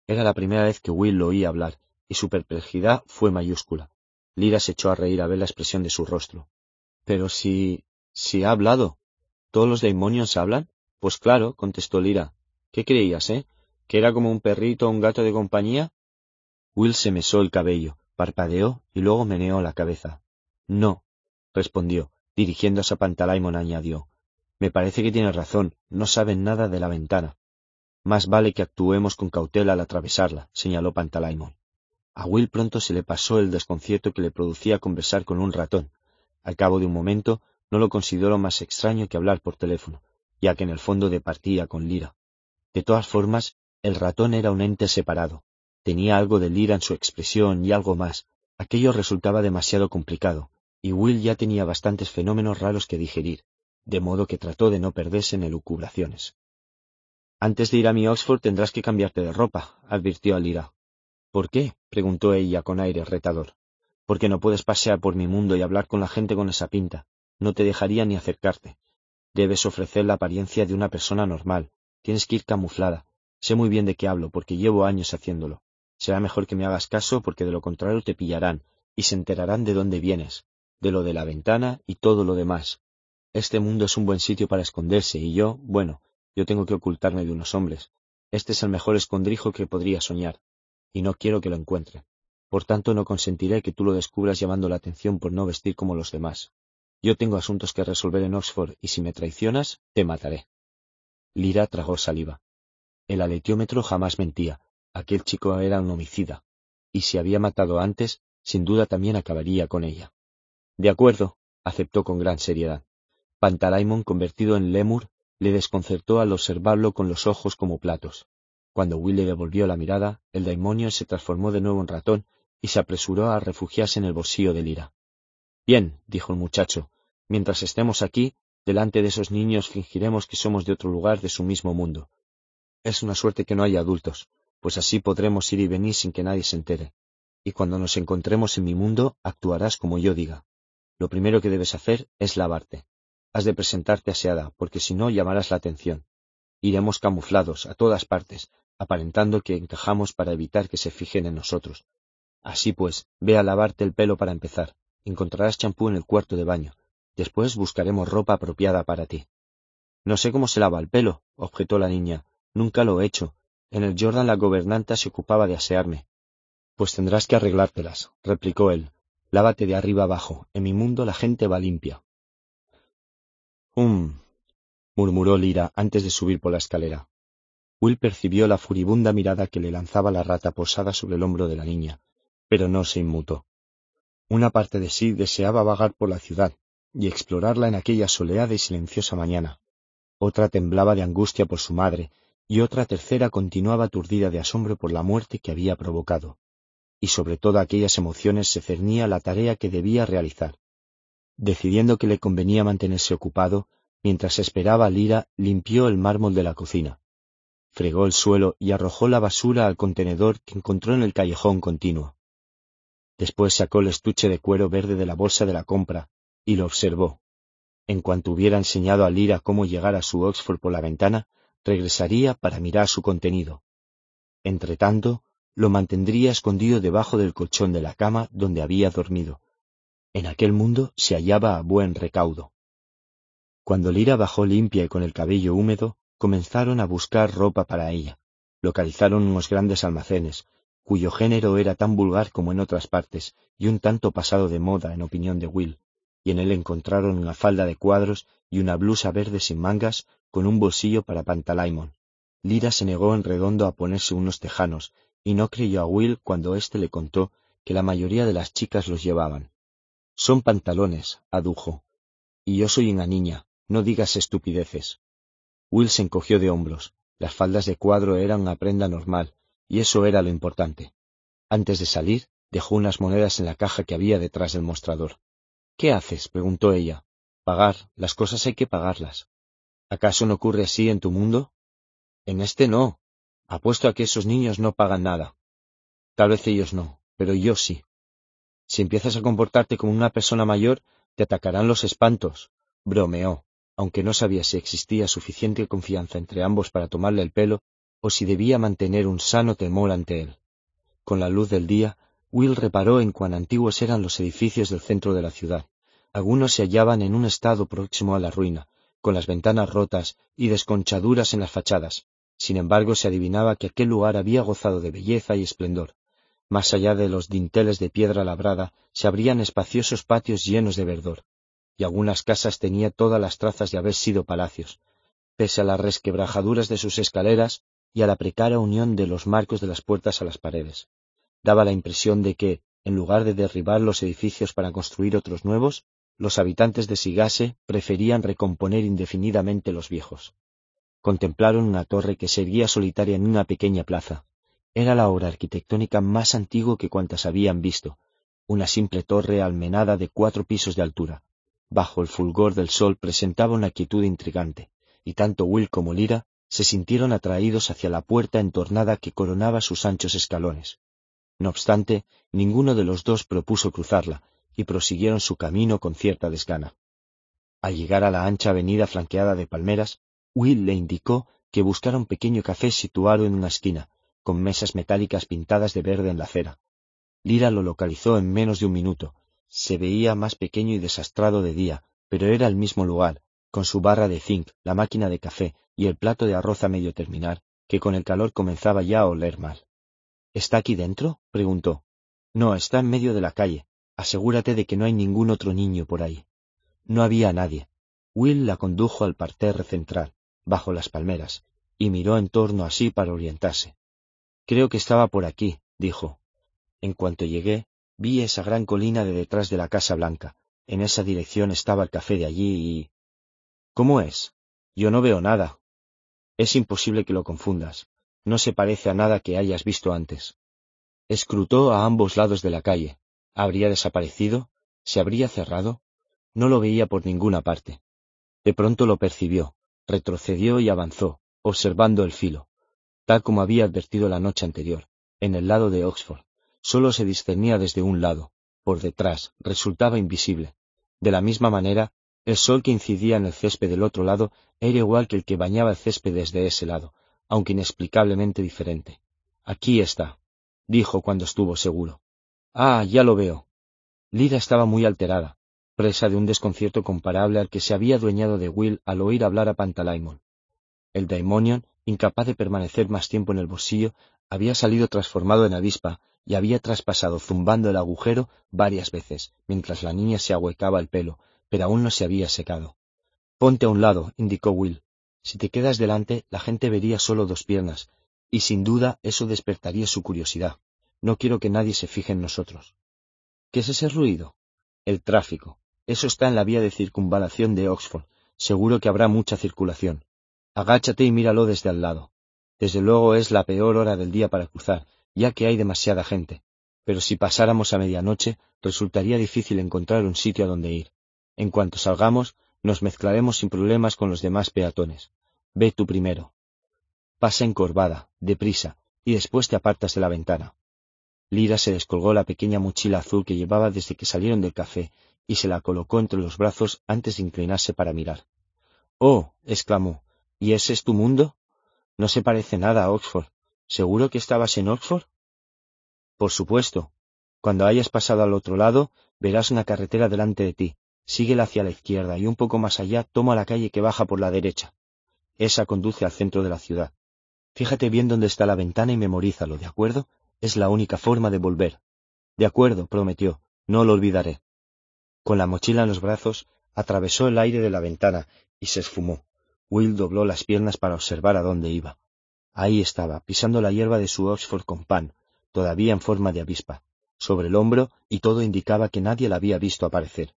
Era la primera vez que Will lo oía hablar, y su perplejidad fue mayúscula. Lira se echó a reír a ver la expresión de su rostro. Pero si... si ha hablado. ¿Todos los demonios hablan? Pues claro, contestó Lira. ¿Qué creías, eh? ¿Que era como un perrito o un gato de compañía? Will se mesó el cabello, parpadeó y luego meneó la cabeza. No, respondió, dirigiéndose a Pantalaimon añadió. Me parece que tiene razón, no saben nada de la ventana. Más vale que actuemos con cautela al atravesarla, señaló Pantalaimon. A Will pronto se le pasó el desconcierto que le producía conversar con un ratón. Al cabo de un momento no lo consideró más extraño que hablar por teléfono, ya que en el fondo departía con Lira. De todas formas, el ratón era un ente separado. Tenía algo de Lira en su expresión y algo más. Aquello resultaba demasiado complicado, y Will ya tenía bastantes fenómenos raros que digerir, de modo que trató de no perderse en elucubraciones. Antes de ir a mi Oxford tendrás que cambiarte de ropa, advirtió Alira. ¿Por qué? preguntó ella con aire retador. Porque no puedes pasear por mi mundo y hablar con la gente con esa pinta. No te dejaría ni acercarte. Debes ofrecer la apariencia de una persona normal. Tienes que ir camuflada. Sé muy bien de qué hablo, porque llevo años haciéndolo. Será mejor que me hagas caso, porque de lo contrario te pillarán, y se enterarán de dónde vienes, de lo de la ventana y todo lo demás. Este mundo es un buen sitio para esconderse y yo, bueno, yo tengo que ocultarme de unos hombres. Este es el mejor escondrijo que podría soñar, y no quiero que lo encuentre. Por tanto, no consentiré que tú lo descubras llamando la atención por no vestir como los demás. Yo tengo asuntos que resolver en Oxford y si me traicionas, te mataré. Lira tragó saliva. El aletiómetro jamás mentía. Aquel chico era un homicida. Y si había matado antes, sin duda también acabaría con ella. De acuerdo, aceptó con gran seriedad. Pantalaimon, convertido en lémur, le desconcertó al observarlo con los ojos como platos. Cuando Will le devolvió la mirada, el demonio se transformó de nuevo en ratón y se apresuró a refugiarse en el bolsillo de Lira. Bien, dijo el muchacho, mientras estemos aquí, delante de esos niños fingiremos que somos de otro lugar de su mismo mundo. Es una suerte que no haya adultos, pues así podremos ir y venir sin que nadie se entere. Y cuando nos encontremos en mi mundo, actuarás como yo diga. Lo primero que debes hacer es lavarte. Has de presentarte aseada, porque si no llamarás la atención. Iremos camuflados a todas partes, aparentando que encajamos para evitar que se fijen en nosotros. Así pues, ve a lavarte el pelo para empezar. Encontrarás champú en el cuarto de baño. Después buscaremos ropa apropiada para ti. No sé cómo se lava el pelo, objetó la niña. Nunca lo he hecho. En el Jordan la gobernanta se ocupaba de asearme. Pues tendrás que arreglártelas, replicó él. Lávate de arriba abajo. En mi mundo la gente va limpia. Hum, murmuró Lira antes de subir por la escalera. Will percibió la furibunda mirada que le lanzaba la rata posada sobre el hombro de la niña, pero no se inmutó. Una parte de sí deseaba vagar por la ciudad y explorarla en aquella soleada y silenciosa mañana. Otra temblaba de angustia por su madre, y otra tercera continuaba aturdida de asombro por la muerte que había provocado y sobre todas aquellas emociones se cernía la tarea que debía realizar. Decidiendo que le convenía mantenerse ocupado, Mientras esperaba a Lira, limpió el mármol de la cocina. Fregó el suelo y arrojó la basura al contenedor que encontró en el callejón continuo. Después sacó el estuche de cuero verde de la bolsa de la compra y lo observó. En cuanto hubiera enseñado a Lira cómo llegar a su Oxford por la ventana, regresaría para mirar su contenido. Entretanto, lo mantendría escondido debajo del colchón de la cama donde había dormido. En aquel mundo se hallaba a buen recaudo. Cuando Lira bajó limpia y con el cabello húmedo, comenzaron a buscar ropa para ella. Localizaron unos grandes almacenes, cuyo género era tan vulgar como en otras partes, y un tanto pasado de moda en opinión de Will, y en él encontraron una falda de cuadros y una blusa verde sin mangas con un bolsillo para pantalaimon. Lira se negó en redondo a ponerse unos tejanos, y no creyó a Will cuando éste le contó que la mayoría de las chicas los llevaban. Son pantalones, adujo. Y yo soy una niña, no digas estupideces. Will se encogió de hombros. Las faldas de cuadro eran una prenda normal, y eso era lo importante. Antes de salir, dejó unas monedas en la caja que había detrás del mostrador. ¿Qué haces? preguntó ella. Pagar. Las cosas hay que pagarlas. ¿Acaso no ocurre así en tu mundo? En este no. Apuesto a que esos niños no pagan nada. Tal vez ellos no, pero yo sí. Si empiezas a comportarte como una persona mayor, te atacarán los espantos. Bromeó, aunque no sabía si existía suficiente confianza entre ambos para tomarle el pelo o si debía mantener un sano temor ante él. Con la luz del día, Will reparó en cuán antiguos eran los edificios del centro de la ciudad. Algunos se hallaban en un estado próximo a la ruina, con las ventanas rotas y desconchaduras en las fachadas. Sin embargo, se adivinaba que aquel lugar había gozado de belleza y esplendor. Más allá de los dinteles de piedra labrada se abrían espaciosos patios llenos de verdor, y algunas casas tenía todas las trazas de haber sido palacios. Pese a las resquebrajaduras de sus escaleras y a la precaria unión de los marcos de las puertas a las paredes daba la impresión de que, en lugar de derribar los edificios para construir otros nuevos, los habitantes de Sigase preferían recomponer indefinidamente los viejos. Contemplaron una torre que seguía solitaria en una pequeña plaza. Era la obra arquitectónica más antigua que cuantas habían visto, una simple torre almenada de cuatro pisos de altura. Bajo el fulgor del sol presentaba una quietud intrigante, y tanto Will como Lira se sintieron atraídos hacia la puerta entornada que coronaba sus anchos escalones. No obstante, ninguno de los dos propuso cruzarla, y prosiguieron su camino con cierta desgana. Al llegar a la ancha avenida flanqueada de palmeras, Will le indicó que buscara un pequeño café situado en una esquina, con mesas metálicas pintadas de verde en la acera. Lira lo localizó en menos de un minuto. Se veía más pequeño y desastrado de día, pero era el mismo lugar, con su barra de zinc, la máquina de café y el plato de arroz a medio terminar, que con el calor comenzaba ya a oler mal. ¿Está aquí dentro? preguntó. No, está en medio de la calle. Asegúrate de que no hay ningún otro niño por ahí. No había nadie. Will la condujo al parterre central, bajo las palmeras, y miró en torno así para orientarse. Creo que estaba por aquí, dijo. En cuanto llegué, vi esa gran colina de detrás de la Casa Blanca. En esa dirección estaba el café de allí y... ¿Cómo es? Yo no veo nada. Es imposible que lo confundas. No se parece a nada que hayas visto antes. Escrutó a ambos lados de la calle. ¿Habría desaparecido? ¿Se habría cerrado? No lo veía por ninguna parte. De pronto lo percibió, retrocedió y avanzó, observando el filo. Tal como había advertido la noche anterior, en el lado de Oxford, solo se discernía desde un lado, por detrás, resultaba invisible. De la misma manera, el sol que incidía en el césped del otro lado era igual que el que bañaba el césped desde ese lado, aunque inexplicablemente diferente. Aquí está, dijo cuando estuvo seguro. Ah, ya lo veo. Lira estaba muy alterada, presa de un desconcierto comparable al que se había adueñado de Will al oír hablar a Pantalaimon. El Daimonion, incapaz de permanecer más tiempo en el bolsillo, había salido transformado en avispa y había traspasado zumbando el agujero varias veces, mientras la niña se ahuecaba el pelo, pero aún no se había secado. Ponte a un lado, indicó Will. Si te quedas delante, la gente vería solo dos piernas, y sin duda eso despertaría su curiosidad. No quiero que nadie se fije en nosotros. ¿Qué es ese ruido? El tráfico. Eso está en la vía de circunvalación de Oxford. Seguro que habrá mucha circulación. Agáchate y míralo desde al lado. Desde luego es la peor hora del día para cruzar, ya que hay demasiada gente. Pero si pasáramos a medianoche, resultaría difícil encontrar un sitio a donde ir. En cuanto salgamos, Nos mezclaremos sin problemas con los demás peatones. Ve tú primero. Pasa encorvada, deprisa, y después te apartas de la ventana. Lira se descolgó la pequeña mochila azul que llevaba desde que salieron del café y se la colocó entre los brazos antes de inclinarse para mirar. Oh, exclamó, ¿y ese es tu mundo? No se parece nada a Oxford. ¿Seguro que estabas en Oxford? Por supuesto. Cuando hayas pasado al otro lado, verás una carretera delante de ti. Síguela hacia la izquierda y un poco más allá toma la calle que baja por la derecha. Esa conduce al centro de la ciudad. Fíjate bien dónde está la ventana y memorízalo, ¿de acuerdo? Es la única forma de volver. De acuerdo, prometió. No lo olvidaré. Con la mochila en los brazos, atravesó el aire de la ventana y se esfumó. Will dobló las piernas para observar a dónde iba. Ahí estaba, pisando la hierba de su Oxford con pan, todavía en forma de avispa, sobre el hombro y todo indicaba que nadie la había visto aparecer.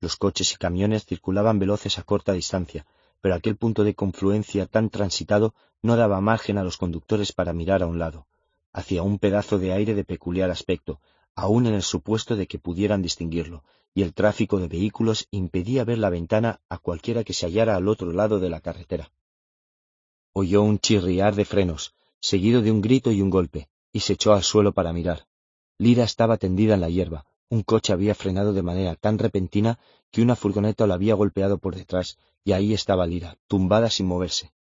Los coches y camiones circulaban veloces a corta distancia, pero aquel punto de confluencia tan transitado no daba margen a los conductores para mirar a un lado, hacia un pedazo de aire de peculiar aspecto, aun en el supuesto de que pudieran distinguirlo, y el tráfico de vehículos impedía ver la ventana a cualquiera que se hallara al otro lado de la carretera. Oyó un chirriar de frenos, seguido de un grito y un golpe, y se echó al suelo para mirar. Lira estaba tendida en la hierba. Un coche había frenado de manera tan repentina que una furgoneta lo había golpeado por detrás, y ahí estaba Lira, tumbada sin moverse.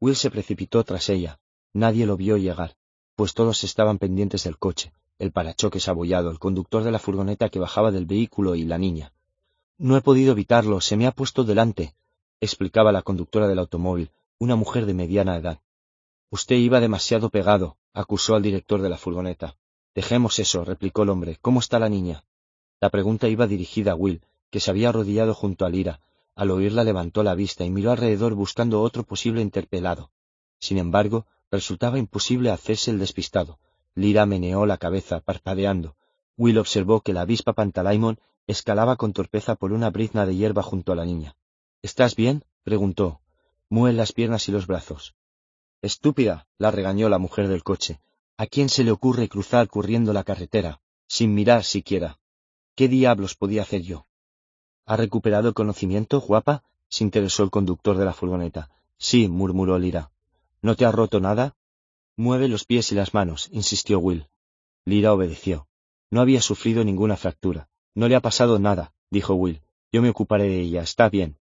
Will se precipitó tras ella. Nadie lo vio llegar, pues todos estaban pendientes del coche, el parachoques abollado, el conductor de la furgoneta que bajaba del vehículo y la niña. No he podido evitarlo, se me ha puesto delante, explicaba la conductora del automóvil, una mujer de mediana edad. Usted iba demasiado pegado, acusó al director de la furgoneta. Dejemos eso, replicó el hombre. ¿Cómo está la niña? La pregunta iba dirigida a Will, que se había arrodillado junto a Lira. Al oírla levantó la vista y miró alrededor buscando otro posible interpelado. Sin embargo, resultaba imposible hacerse el despistado. Lira meneó la cabeza, parpadeando. Will observó que la avispa Pantalaimon escalaba con torpeza por una brizna de hierba junto a la niña. ¿Estás bien? preguntó. Mueve las piernas y los brazos. Estúpida, la regañó la mujer del coche. ¿A quién se le ocurre cruzar corriendo la carretera, sin mirar siquiera? ¿Qué diablos podía hacer yo? ¿Ha recuperado el conocimiento, guapa? se interesó el conductor de la furgoneta. Sí, murmuró Lira. ¿No te ha roto nada? Mueve los pies y las manos, insistió Will. Lira obedeció. No había sufrido ninguna fractura. No le ha pasado nada, dijo Will. Yo me ocuparé de ella, está bien.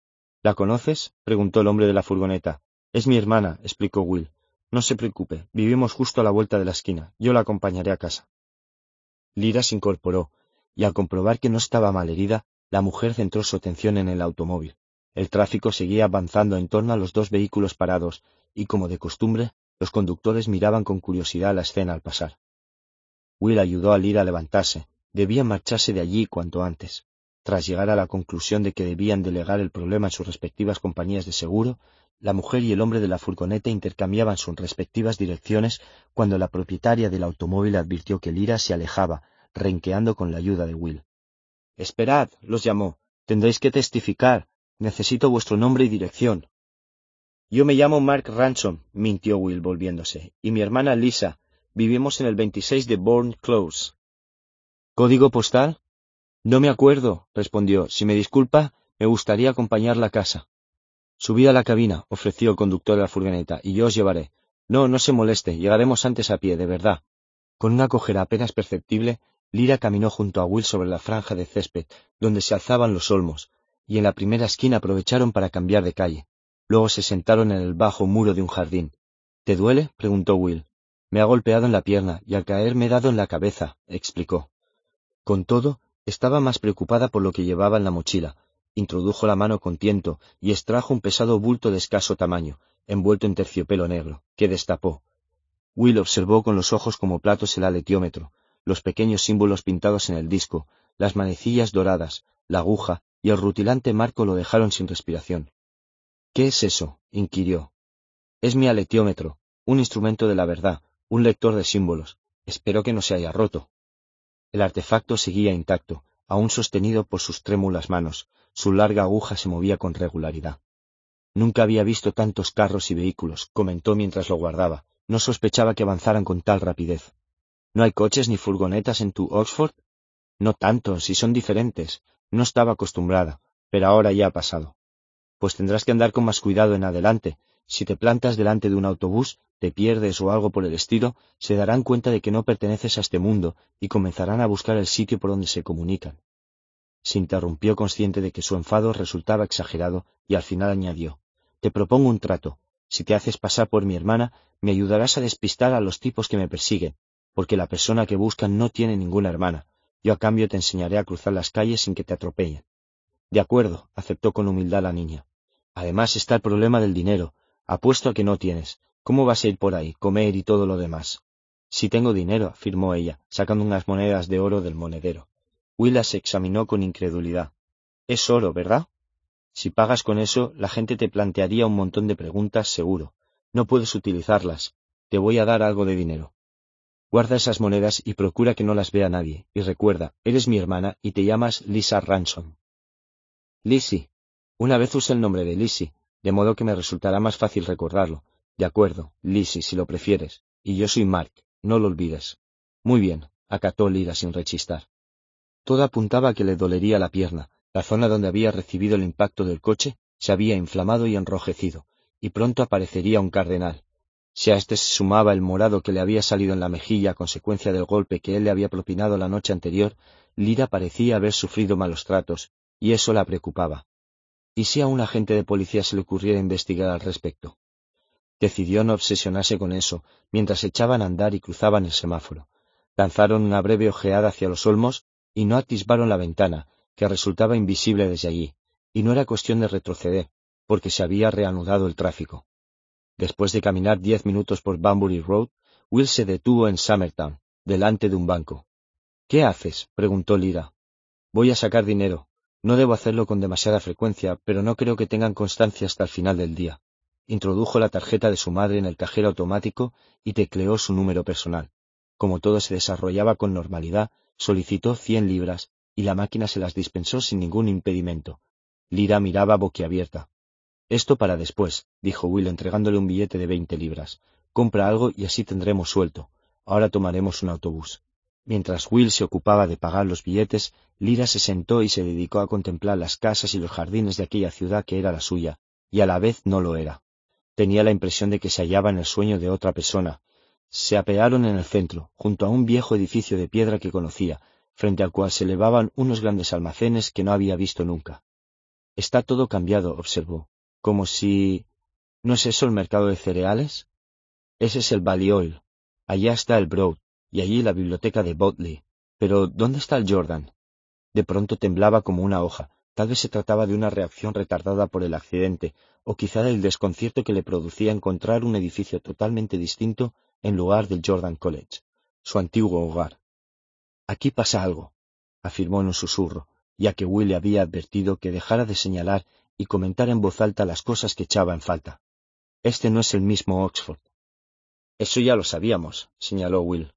¿La conoces? preguntó el hombre de la furgoneta. Es mi hermana, explicó Will. No se preocupe, vivimos justo a la vuelta de la esquina. Yo la acompañaré a casa. Lira se incorporó, y al comprobar que no estaba mal herida, la mujer centró su atención en el automóvil. El tráfico seguía avanzando en torno a los dos vehículos parados, y como de costumbre, los conductores miraban con curiosidad la escena al pasar. Will ayudó a Lira a levantarse. Debían marcharse de allí cuanto antes. Tras llegar a la conclusión de que debían delegar el problema en sus respectivas compañías de seguro, la mujer y el hombre de la furgoneta intercambiaban sus respectivas direcciones cuando la propietaria del automóvil advirtió que Lira se alejaba, renqueando con la ayuda de Will. Esperad, los llamó. Tendréis que testificar. Necesito vuestro nombre y dirección. Yo me llamo Mark Ransom, mintió Will volviéndose, y mi hermana Lisa. Vivimos en el 26 de Bourne Close. ¿Código postal? No me acuerdo, respondió. Si me disculpa, me gustaría acompañarla a casa. Subid a la cabina, ofreció el conductor de la furgoneta, y yo os llevaré. No, no se moleste, llegaremos antes a pie, de verdad. Con una cojera apenas perceptible, Lira caminó junto a Will sobre la franja de césped, donde se alzaban los olmos, y en la primera esquina aprovecharon para cambiar de calle. Luego se sentaron en el bajo muro de un jardín. ¿Te duele? preguntó Will. Me ha golpeado en la pierna y al caer me he dado en la cabeza, explicó. Con todo, estaba más preocupada por lo que llevaba en la mochila. Introdujo la mano con tiento y extrajo un pesado bulto de escaso tamaño, envuelto en terciopelo negro, que destapó. Will observó con los ojos como platos el aletiómetro, los pequeños símbolos pintados en el disco, las manecillas doradas, la aguja y el rutilante marco lo dejaron sin respiración. ¿Qué es eso? inquirió. Es mi aletiómetro, un instrumento de la verdad, un lector de símbolos. Espero que no se haya roto. El artefacto seguía intacto, aún sostenido por sus trémulas manos. Su larga aguja se movía con regularidad. Nunca había visto tantos carros y vehículos, comentó mientras lo guardaba. No sospechaba que avanzaran con tal rapidez. ¿No hay coches ni furgonetas en tu Oxford? No tanto, si son diferentes. No estaba acostumbrada, pero ahora ya ha pasado. Pues tendrás que andar con más cuidado en adelante. Si te plantas delante de un autobús, te pierdes o algo por el estilo, se darán cuenta de que no perteneces a este mundo y comenzarán a buscar el sitio por donde se comunican. Se interrumpió consciente de que su enfado resultaba exagerado y al final añadió Te propongo un trato. Si te haces pasar por mi hermana, me ayudarás a despistar a los tipos que me persiguen, porque la persona que buscan no tiene ninguna hermana. Yo a cambio te enseñaré a cruzar las calles sin que te atropellen. De acuerdo, aceptó con humildad la niña. Además está el problema del dinero. Apuesto a que no tienes. ¿Cómo vas a ir por ahí, comer y todo lo demás? Si tengo dinero, afirmó ella, sacando unas monedas de oro del monedero. Willa se examinó con incredulidad. Es oro, ¿verdad? Si pagas con eso, la gente te plantearía un montón de preguntas, seguro. No puedes utilizarlas. Te voy a dar algo de dinero. Guarda esas monedas y procura que no las vea nadie. Y recuerda, eres mi hermana y te llamas Lisa Ransom. Lizzie. Una vez usé el nombre de Lizzie, de modo que me resultará más fácil recordarlo. De acuerdo, Lizzie, si lo prefieres. Y yo soy Mark, no lo olvides. Muy bien, acató Lira sin rechistar. Todo apuntaba a que le dolería la pierna. La zona donde había recibido el impacto del coche se había inflamado y enrojecido, y pronto aparecería un cardenal. Si a este se sumaba el morado que le había salido en la mejilla a consecuencia del golpe que él le había propinado la noche anterior, Lira parecía haber sufrido malos tratos, y eso la preocupaba. ¿Y si a un agente de policía se le ocurriera investigar al respecto? Decidió no obsesionarse con eso, mientras echaban a andar y cruzaban el semáforo. Lanzaron una breve ojeada hacia los olmos y no atisbaron la ventana, que resultaba invisible desde allí, y no era cuestión de retroceder, porque se había reanudado el tráfico. Después de caminar diez minutos por Banbury Road, Will se detuvo en Summertown, delante de un banco. ¿Qué haces? preguntó Lira. Voy a sacar dinero. No debo hacerlo con demasiada frecuencia, pero no creo que tengan constancia hasta el final del día introdujo la tarjeta de su madre en el cajero automático y tecleó su número personal. Como todo se desarrollaba con normalidad, solicitó cien libras y la máquina se las dispensó sin ningún impedimento. Lira miraba boquiabierta. Esto para después, dijo Will entregándole un billete de veinte libras. Compra algo y así tendremos suelto. Ahora tomaremos un autobús. Mientras Will se ocupaba de pagar los billetes, Lira se sentó y se dedicó a contemplar las casas y los jardines de aquella ciudad que era la suya, y a la vez no lo era. Tenía la impresión de que se hallaba en el sueño de otra persona. Se apearon en el centro, junto a un viejo edificio de piedra que conocía, frente al cual se elevaban unos grandes almacenes que no había visto nunca. Está todo cambiado, observó, como si... ¿No es eso el mercado de cereales? Ese es el Balliol. Allá está el Broad, y allí la biblioteca de Botley. Pero, ¿dónde está el Jordan? De pronto temblaba como una hoja. Tal vez se trataba de una reacción retardada por el accidente, o quizá del desconcierto que le producía encontrar un edificio totalmente distinto en lugar del Jordan College, su antiguo hogar. Aquí pasa algo, afirmó en un susurro, ya que Will le había advertido que dejara de señalar y comentar en voz alta las cosas que echaba en falta. Este no es el mismo Oxford. Eso ya lo sabíamos, señaló Will.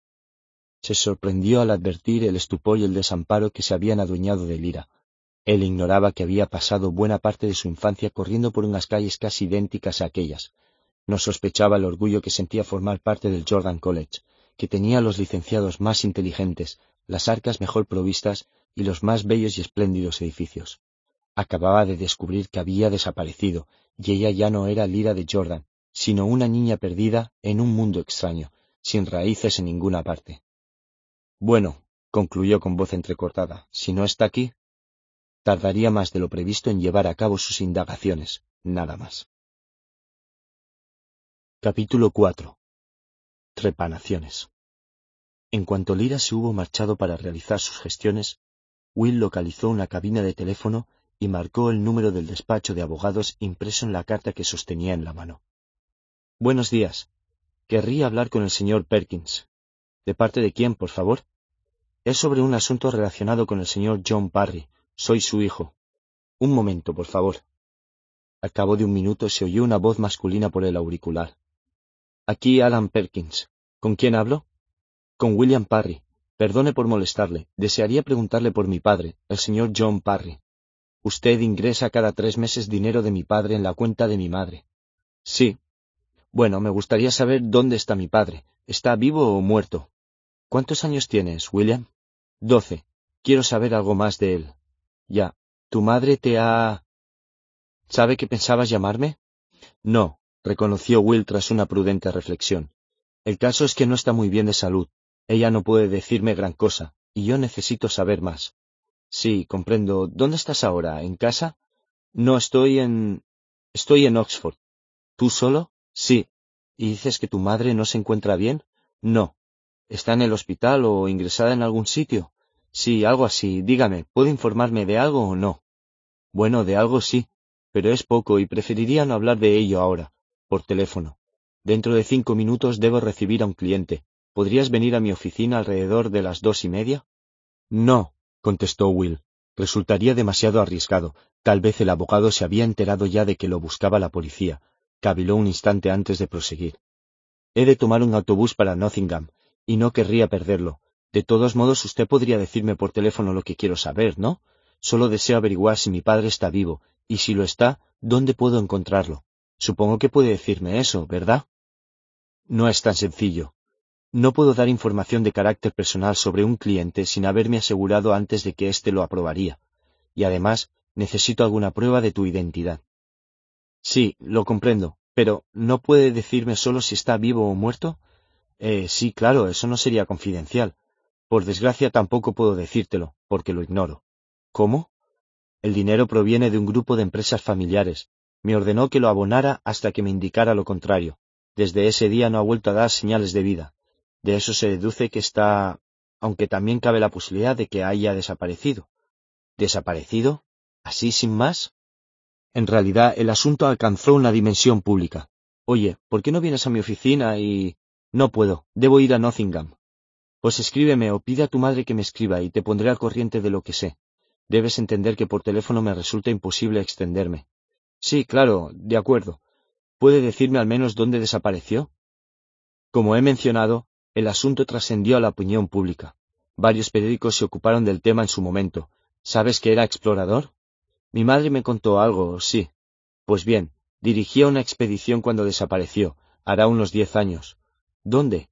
Se sorprendió al advertir el estupor y el desamparo que se habían adueñado de Lira, él ignoraba que había pasado buena parte de su infancia corriendo por unas calles casi idénticas a aquellas. No sospechaba el orgullo que sentía formar parte del Jordan College, que tenía los licenciados más inteligentes, las arcas mejor provistas y los más bellos y espléndidos edificios. Acababa de descubrir que había desaparecido, y ella ya no era Lira de Jordan, sino una niña perdida en un mundo extraño, sin raíces en ninguna parte. Bueno, concluyó con voz entrecortada, si no está aquí, tardaría más de lo previsto en llevar a cabo sus indagaciones, nada más. Capítulo 4. Trepanaciones. En cuanto Lira se hubo marchado para realizar sus gestiones, Will localizó una cabina de teléfono y marcó el número del despacho de abogados impreso en la carta que sostenía en la mano. Buenos días. Querría hablar con el señor Perkins. ¿De parte de quién, por favor? Es sobre un asunto relacionado con el señor John Parry, soy su hijo. Un momento, por favor. Al cabo de un minuto se oyó una voz masculina por el auricular. Aquí Alan Perkins. ¿Con quién hablo? Con William Parry. Perdone por molestarle. Desearía preguntarle por mi padre, el señor John Parry. Usted ingresa cada tres meses dinero de mi padre en la cuenta de mi madre. Sí. Bueno, me gustaría saber dónde está mi padre. ¿Está vivo o muerto? ¿Cuántos años tienes, William? Doce. Quiero saber algo más de él. Ya. ¿Tu madre te ha... ¿Sabe que pensabas llamarme? No, reconoció Will tras una prudente reflexión. El caso es que no está muy bien de salud. Ella no puede decirme gran cosa, y yo necesito saber más. Sí, comprendo. ¿Dónde estás ahora? ¿En casa? No, estoy en. Estoy en Oxford. ¿Tú solo? Sí. ¿Y dices que tu madre no se encuentra bien? No. ¿Está en el hospital o ingresada en algún sitio? Sí, algo así. Dígame, ¿puedo informarme de algo o no? Bueno, de algo sí, pero es poco y preferiría no hablar de ello ahora, por teléfono. Dentro de cinco minutos debo recibir a un cliente. ¿Podrías venir a mi oficina alrededor de las dos y media? No, contestó Will. Resultaría demasiado arriesgado. Tal vez el abogado se había enterado ya de que lo buscaba la policía. Caviló un instante antes de proseguir. He de tomar un autobús para Nottingham, y no querría perderlo. De todos modos, usted podría decirme por teléfono lo que quiero saber, ¿no? Solo deseo averiguar si mi padre está vivo, y si lo está, ¿dónde puedo encontrarlo? Supongo que puede decirme eso, ¿verdad? No es tan sencillo. No puedo dar información de carácter personal sobre un cliente sin haberme asegurado antes de que éste lo aprobaría. Y además, necesito alguna prueba de tu identidad. Sí, lo comprendo, pero ¿no puede decirme solo si está vivo o muerto? Eh, sí, claro, eso no sería confidencial. Por desgracia tampoco puedo decírtelo, porque lo ignoro. ¿Cómo? El dinero proviene de un grupo de empresas familiares. Me ordenó que lo abonara hasta que me indicara lo contrario. Desde ese día no ha vuelto a dar señales de vida. De eso se deduce que está... aunque también cabe la posibilidad de que haya desaparecido. ¿Desaparecido? ¿Así sin más? En realidad, el asunto alcanzó una dimensión pública. Oye, ¿por qué no vienes a mi oficina y... No puedo, debo ir a Nottingham. Pues escríbeme o pide a tu madre que me escriba y te pondré al corriente de lo que sé. Debes entender que por teléfono me resulta imposible extenderme. Sí, claro, de acuerdo. ¿Puede decirme al menos dónde desapareció? Como he mencionado, el asunto trascendió a la opinión pública. Varios periódicos se ocuparon del tema en su momento. ¿Sabes que era explorador? Mi madre me contó algo, sí. Pues bien, dirigía una expedición cuando desapareció, hará unos diez años. ¿Dónde?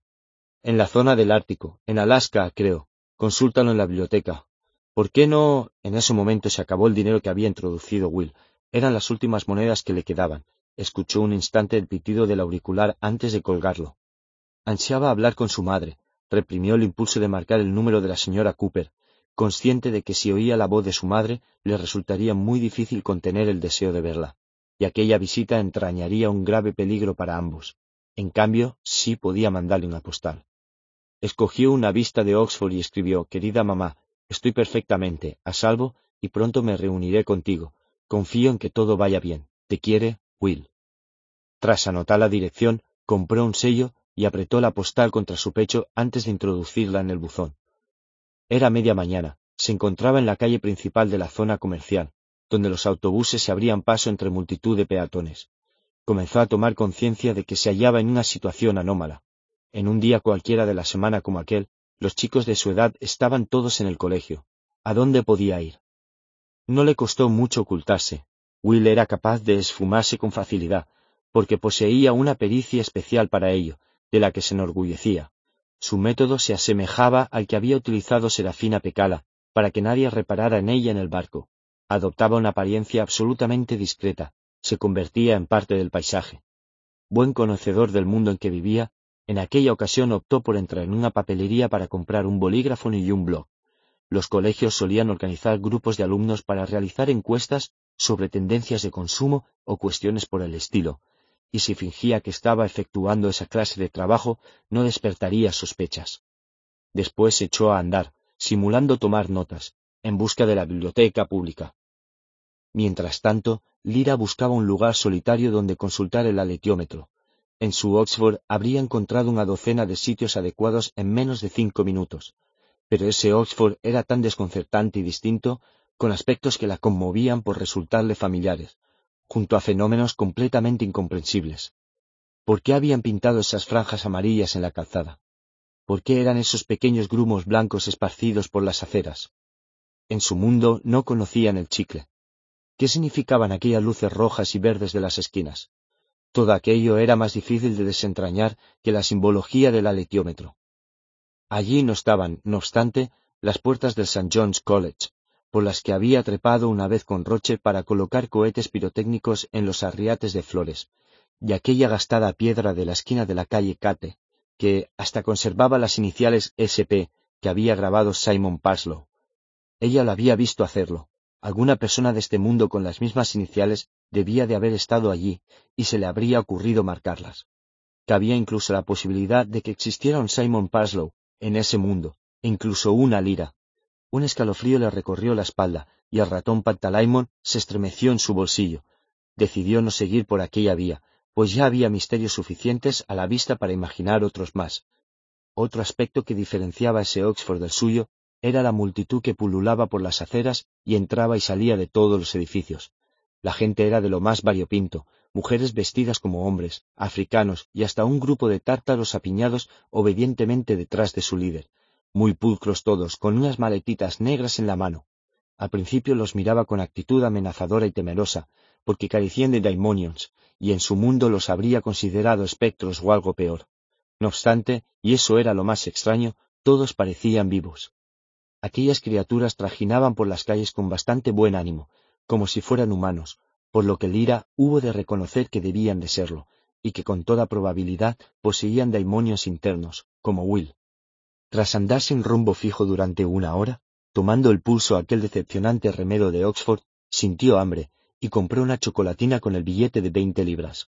En la zona del Ártico, en Alaska, creo. Consúltalo en la biblioteca. ¿Por qué no? En ese momento se acabó el dinero que había introducido Will. Eran las últimas monedas que le quedaban. Escuchó un instante el pitido del auricular antes de colgarlo. Ansiaba hablar con su madre. Reprimió el impulso de marcar el número de la señora Cooper, consciente de que si oía la voz de su madre le resultaría muy difícil contener el deseo de verla, y aquella visita entrañaría un grave peligro para ambos. En cambio, sí podía mandarle una postal. Escogió una vista de Oxford y escribió Querida mamá, estoy perfectamente, a salvo, y pronto me reuniré contigo. Confío en que todo vaya bien. Te quiere, Will. Tras anotar la dirección, compró un sello y apretó la postal contra su pecho antes de introducirla en el buzón. Era media mañana, se encontraba en la calle principal de la zona comercial, donde los autobuses se abrían paso entre multitud de peatones. Comenzó a tomar conciencia de que se hallaba en una situación anómala. En un día cualquiera de la semana como aquel, los chicos de su edad estaban todos en el colegio. ¿A dónde podía ir? No le costó mucho ocultarse. Will era capaz de esfumarse con facilidad, porque poseía una pericia especial para ello, de la que se enorgullecía. Su método se asemejaba al que había utilizado Serafina Pecala, para que nadie reparara en ella en el barco. Adoptaba una apariencia absolutamente discreta, se convertía en parte del paisaje. Buen conocedor del mundo en que vivía, en aquella ocasión optó por entrar en una papelería para comprar un bolígrafo y un blog. Los colegios solían organizar grupos de alumnos para realizar encuestas sobre tendencias de consumo o cuestiones por el estilo, y si fingía que estaba efectuando esa clase de trabajo no despertaría sospechas. Después se echó a andar, simulando tomar notas, en busca de la biblioteca pública. Mientras tanto, Lira buscaba un lugar solitario donde consultar el aletiómetro, en su Oxford habría encontrado una docena de sitios adecuados en menos de cinco minutos, pero ese Oxford era tan desconcertante y distinto, con aspectos que la conmovían por resultarle familiares, junto a fenómenos completamente incomprensibles. ¿Por qué habían pintado esas franjas amarillas en la calzada? ¿Por qué eran esos pequeños grumos blancos esparcidos por las aceras? En su mundo no conocían el chicle. ¿Qué significaban aquellas luces rojas y verdes de las esquinas? Todo aquello era más difícil de desentrañar que la simbología del aletiómetro. Allí no estaban, no obstante, las puertas del St. John's College, por las que había trepado una vez con Roche para colocar cohetes pirotécnicos en los arriates de flores, y aquella gastada piedra de la esquina de la calle Cate, que hasta conservaba las iniciales SP que había grabado Simon Parslow. Ella lo había visto hacerlo. Alguna persona de este mundo con las mismas iniciales debía de haber estado allí y se le habría ocurrido marcarlas. Cabía incluso la posibilidad de que existiera un Simon Parslow en ese mundo, e incluso una lira. Un escalofrío le recorrió la espalda y el ratón Pantalaimon se estremeció en su bolsillo. Decidió no seguir por aquella vía, pues ya había misterios suficientes a la vista para imaginar otros más. Otro aspecto que diferenciaba ese Oxford del suyo era la multitud que pululaba por las aceras y entraba y salía de todos los edificios. La gente era de lo más variopinto, mujeres vestidas como hombres, africanos y hasta un grupo de tártaros apiñados obedientemente detrás de su líder, muy pulcros todos, con unas maletitas negras en la mano. Al principio los miraba con actitud amenazadora y temerosa, porque carecían de daimonions, y en su mundo los habría considerado espectros o algo peor. No obstante, y eso era lo más extraño, todos parecían vivos. Aquellas criaturas trajinaban por las calles con bastante buen ánimo, como si fueran humanos, por lo que Lira hubo de reconocer que debían de serlo, y que con toda probabilidad poseían daimonios internos, como Will. Tras andar sin rumbo fijo durante una hora, tomando el pulso aquel decepcionante remedo de Oxford, sintió hambre y compró una chocolatina con el billete de veinte libras.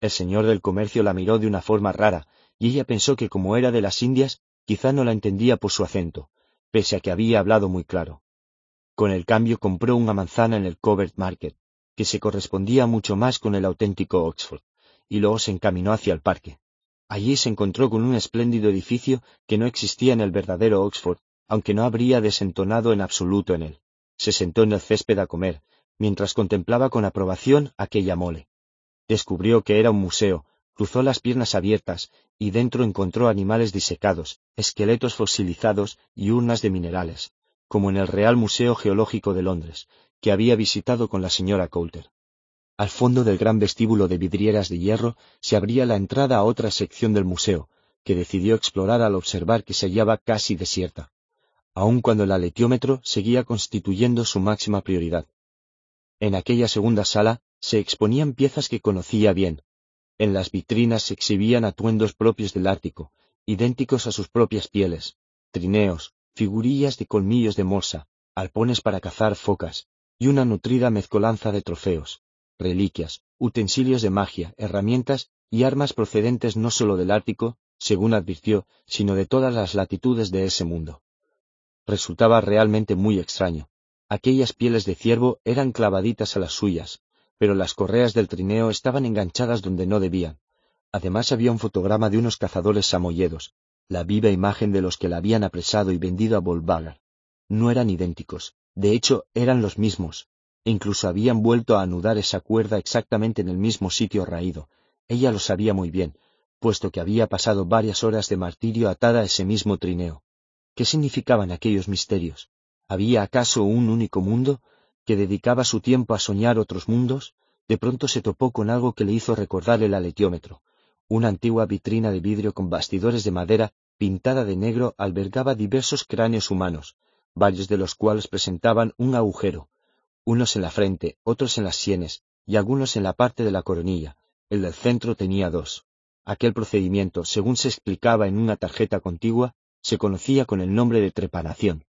El señor del comercio la miró de una forma rara, y ella pensó que como era de las Indias, quizá no la entendía por su acento, pese a que había hablado muy claro. Con el cambio compró una manzana en el Covert Market, que se correspondía mucho más con el auténtico Oxford, y luego se encaminó hacia el parque. Allí se encontró con un espléndido edificio que no existía en el verdadero Oxford, aunque no habría desentonado en absoluto en él. Se sentó en el césped a comer, mientras contemplaba con aprobación aquella mole. Descubrió que era un museo, cruzó las piernas abiertas y dentro encontró animales disecados, esqueletos fosilizados y urnas de minerales, como en el Real Museo Geológico de Londres, que había visitado con la señora Coulter. Al fondo del gran vestíbulo de vidrieras de hierro se abría la entrada a otra sección del museo, que decidió explorar al observar que se hallaba casi desierta, aun cuando el aletiómetro seguía constituyendo su máxima prioridad. En aquella segunda sala se exponían piezas que conocía bien. En las vitrinas se exhibían atuendos propios del Ártico, idénticos a sus propias pieles, trineos, figurillas de colmillos de morsa, alpones para cazar focas, y una nutrida mezcolanza de trofeos, reliquias, utensilios de magia, herramientas y armas procedentes no sólo del Ártico, según advirtió, sino de todas las latitudes de ese mundo. Resultaba realmente muy extraño, Aquellas pieles de ciervo eran clavaditas a las suyas, pero las correas del trineo estaban enganchadas donde no debían. Además había un fotograma de unos cazadores samoyedos, la viva imagen de los que la habían apresado y vendido a Volvagar. No eran idénticos, de hecho eran los mismos, e incluso habían vuelto a anudar esa cuerda exactamente en el mismo sitio raído. Ella lo sabía muy bien, puesto que había pasado varias horas de martirio atada a ese mismo trineo. ¿Qué significaban aquellos misterios? ¿Había acaso un único mundo que dedicaba su tiempo a soñar otros mundos? De pronto se topó con algo que le hizo recordar el aletiómetro. Una antigua vitrina de vidrio con bastidores de madera pintada de negro albergaba diversos cráneos humanos, varios de los cuales presentaban un agujero, unos en la frente, otros en las sienes y algunos en la parte de la coronilla. El del centro tenía dos. Aquel procedimiento, según se explicaba en una tarjeta contigua, se conocía con el nombre de trepanación.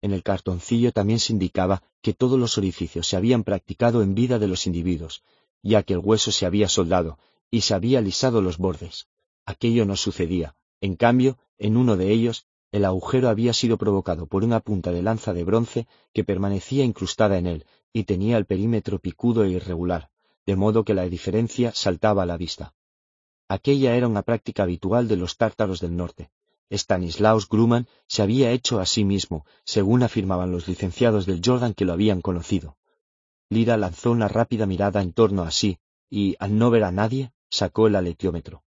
En el cartoncillo también se indicaba que todos los orificios se habían practicado en vida de los individuos, ya que el hueso se había soldado y se había lisado los bordes. Aquello no sucedía. En cambio, en uno de ellos, el agujero había sido provocado por una punta de lanza de bronce que permanecía incrustada en él y tenía el perímetro picudo e irregular, de modo que la diferencia saltaba a la vista. Aquella era una práctica habitual de los tártaros del norte, Stanislaus Grumman se había hecho a sí mismo, según afirmaban los licenciados del Jordan que lo habían conocido. Lira lanzó una rápida mirada en torno a sí, y, al no ver a nadie, sacó el aletiómetro.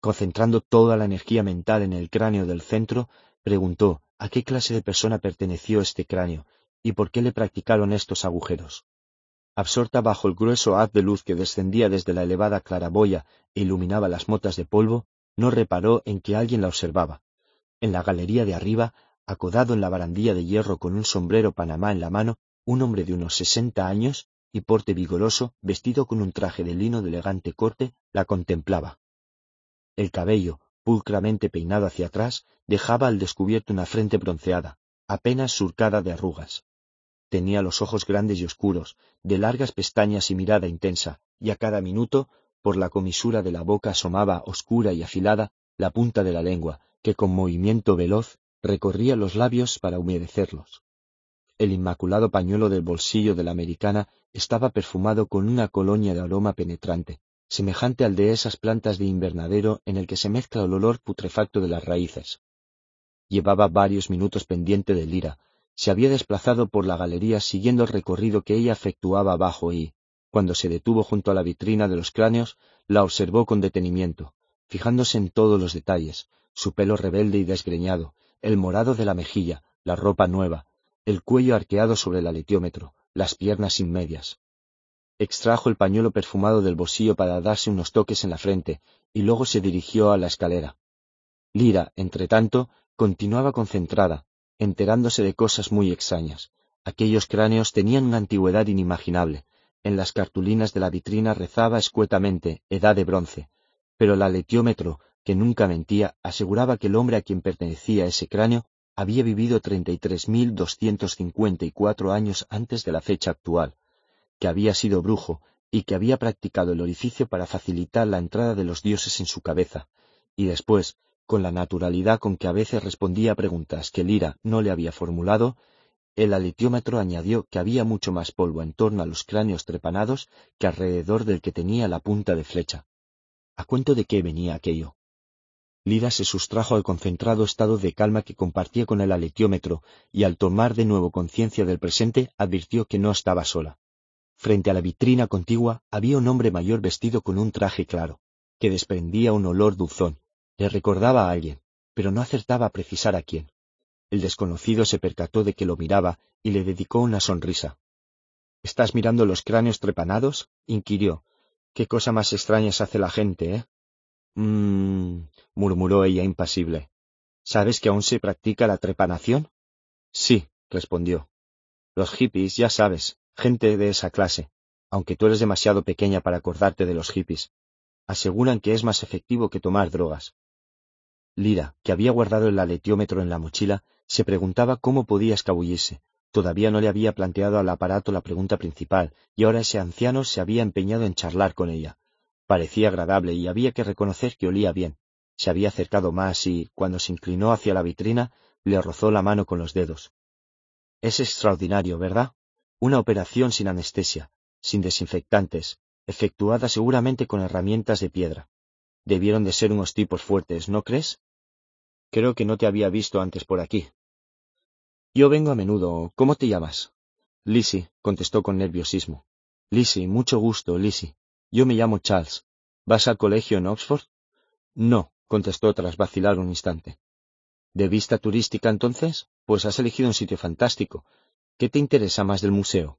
Concentrando toda la energía mental en el cráneo del centro, preguntó a qué clase de persona perteneció este cráneo, y por qué le practicaron estos agujeros. Absorta bajo el grueso haz de luz que descendía desde la elevada claraboya e iluminaba las motas de polvo, no reparó en que alguien la observaba en la galería de arriba acodado en la barandilla de hierro con un sombrero panamá en la mano, un hombre de unos sesenta años y porte vigoroso, vestido con un traje de lino de elegante corte, la contemplaba. El cabello, pulcramente peinado hacia atrás, dejaba al descubierto una frente bronceada, apenas surcada de arrugas. Tenía los ojos grandes y oscuros, de largas pestañas y mirada intensa, y a cada minuto, por la comisura de la boca asomaba, oscura y afilada, la punta de la lengua, que con movimiento veloz recorría los labios para humedecerlos. El inmaculado pañuelo del bolsillo de la americana estaba perfumado con una colonia de aroma penetrante, semejante al de esas plantas de invernadero en el que se mezcla el olor putrefacto de las raíces. Llevaba varios minutos pendiente de Lira, se había desplazado por la galería siguiendo el recorrido que ella efectuaba abajo y, cuando se detuvo junto a la vitrina de los cráneos, la observó con detenimiento, fijándose en todos los detalles, su pelo rebelde y desgreñado, el morado de la mejilla, la ropa nueva, el cuello arqueado sobre el aletiómetro, las piernas sin medias. Extrajo el pañuelo perfumado del bolsillo para darse unos toques en la frente, y luego se dirigió a la escalera. Lira, entre tanto, continuaba concentrada, enterándose de cosas muy extrañas. Aquellos cráneos tenían una antigüedad inimaginable. En las cartulinas de la vitrina rezaba escuetamente, edad de bronce, pero el aletiómetro, que nunca mentía, aseguraba que el hombre a quien pertenecía ese cráneo había vivido 33.254 años antes de la fecha actual, que había sido brujo y que había practicado el orificio para facilitar la entrada de los dioses en su cabeza, y después, con la naturalidad con que a veces respondía a preguntas que Lira no le había formulado, el aletiómetro añadió que había mucho más polvo en torno a los cráneos trepanados que alrededor del que tenía la punta de flecha. ¿A cuento de qué venía aquello? Lira se sustrajo al concentrado estado de calma que compartía con el aletiómetro y al tomar de nuevo conciencia del presente advirtió que no estaba sola. Frente a la vitrina contigua había un hombre mayor vestido con un traje claro, que desprendía un olor dulzón. Le recordaba a alguien, pero no acertaba a precisar a quién. El desconocido se percató de que lo miraba y le dedicó una sonrisa. ¿Estás mirando los cráneos trepanados? inquirió. Qué cosa más extraña se hace la gente, ¿eh? Mmm, murmuró ella impasible. ¿Sabes que aún se practica la trepanación? Sí, respondió. Los hippies, ya sabes, gente de esa clase, aunque tú eres demasiado pequeña para acordarte de los hippies, aseguran que es más efectivo que tomar drogas. Lira, que había guardado el aletiómetro en la mochila, se preguntaba cómo podía escabullirse. Todavía no le había planteado al aparato la pregunta principal, y ahora ese anciano se había empeñado en charlar con ella. Parecía agradable y había que reconocer que olía bien. Se había acercado más y, cuando se inclinó hacia la vitrina, le rozó la mano con los dedos. Es extraordinario, ¿verdad? Una operación sin anestesia, sin desinfectantes, efectuada seguramente con herramientas de piedra. Debieron de ser unos tipos fuertes, ¿no crees? Creo que no te había visto antes por aquí. Yo vengo a menudo. ¿Cómo te llamas? Lizzie, contestó con nerviosismo. Lizzie, mucho gusto, Lizzie. Yo me llamo Charles. ¿Vas al colegio en Oxford? No, contestó tras vacilar un instante. ¿De vista turística entonces? Pues has elegido un sitio fantástico. ¿Qué te interesa más del museo?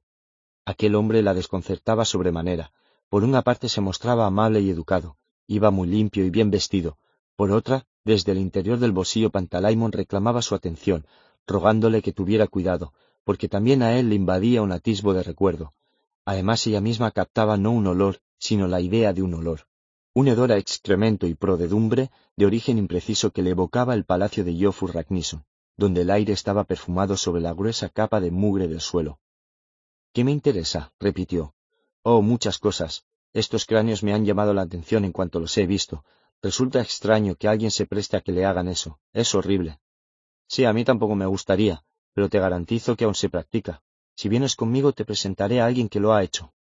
Aquel hombre la desconcertaba sobremanera. Por una parte se mostraba amable y educado, iba muy limpio y bien vestido. Por otra, desde el interior del bolsillo Pantalaimon reclamaba su atención, rogándole que tuviera cuidado, porque también a él le invadía un atisbo de recuerdo. Además ella misma captaba no un olor, sino la idea de un olor. Un hedor a excremento y prodedumbre de origen impreciso que le evocaba el palacio de Yofur Raknison, donde el aire estaba perfumado sobre la gruesa capa de mugre del suelo. ¿Qué me interesa? repitió. Oh, muchas cosas. Estos cráneos me han llamado la atención en cuanto los he visto. Resulta extraño que alguien se preste a que le hagan eso. Es horrible. Sí, a mí tampoco me gustaría, pero te garantizo que aún se practica. Si vienes conmigo te presentaré a alguien que lo ha hecho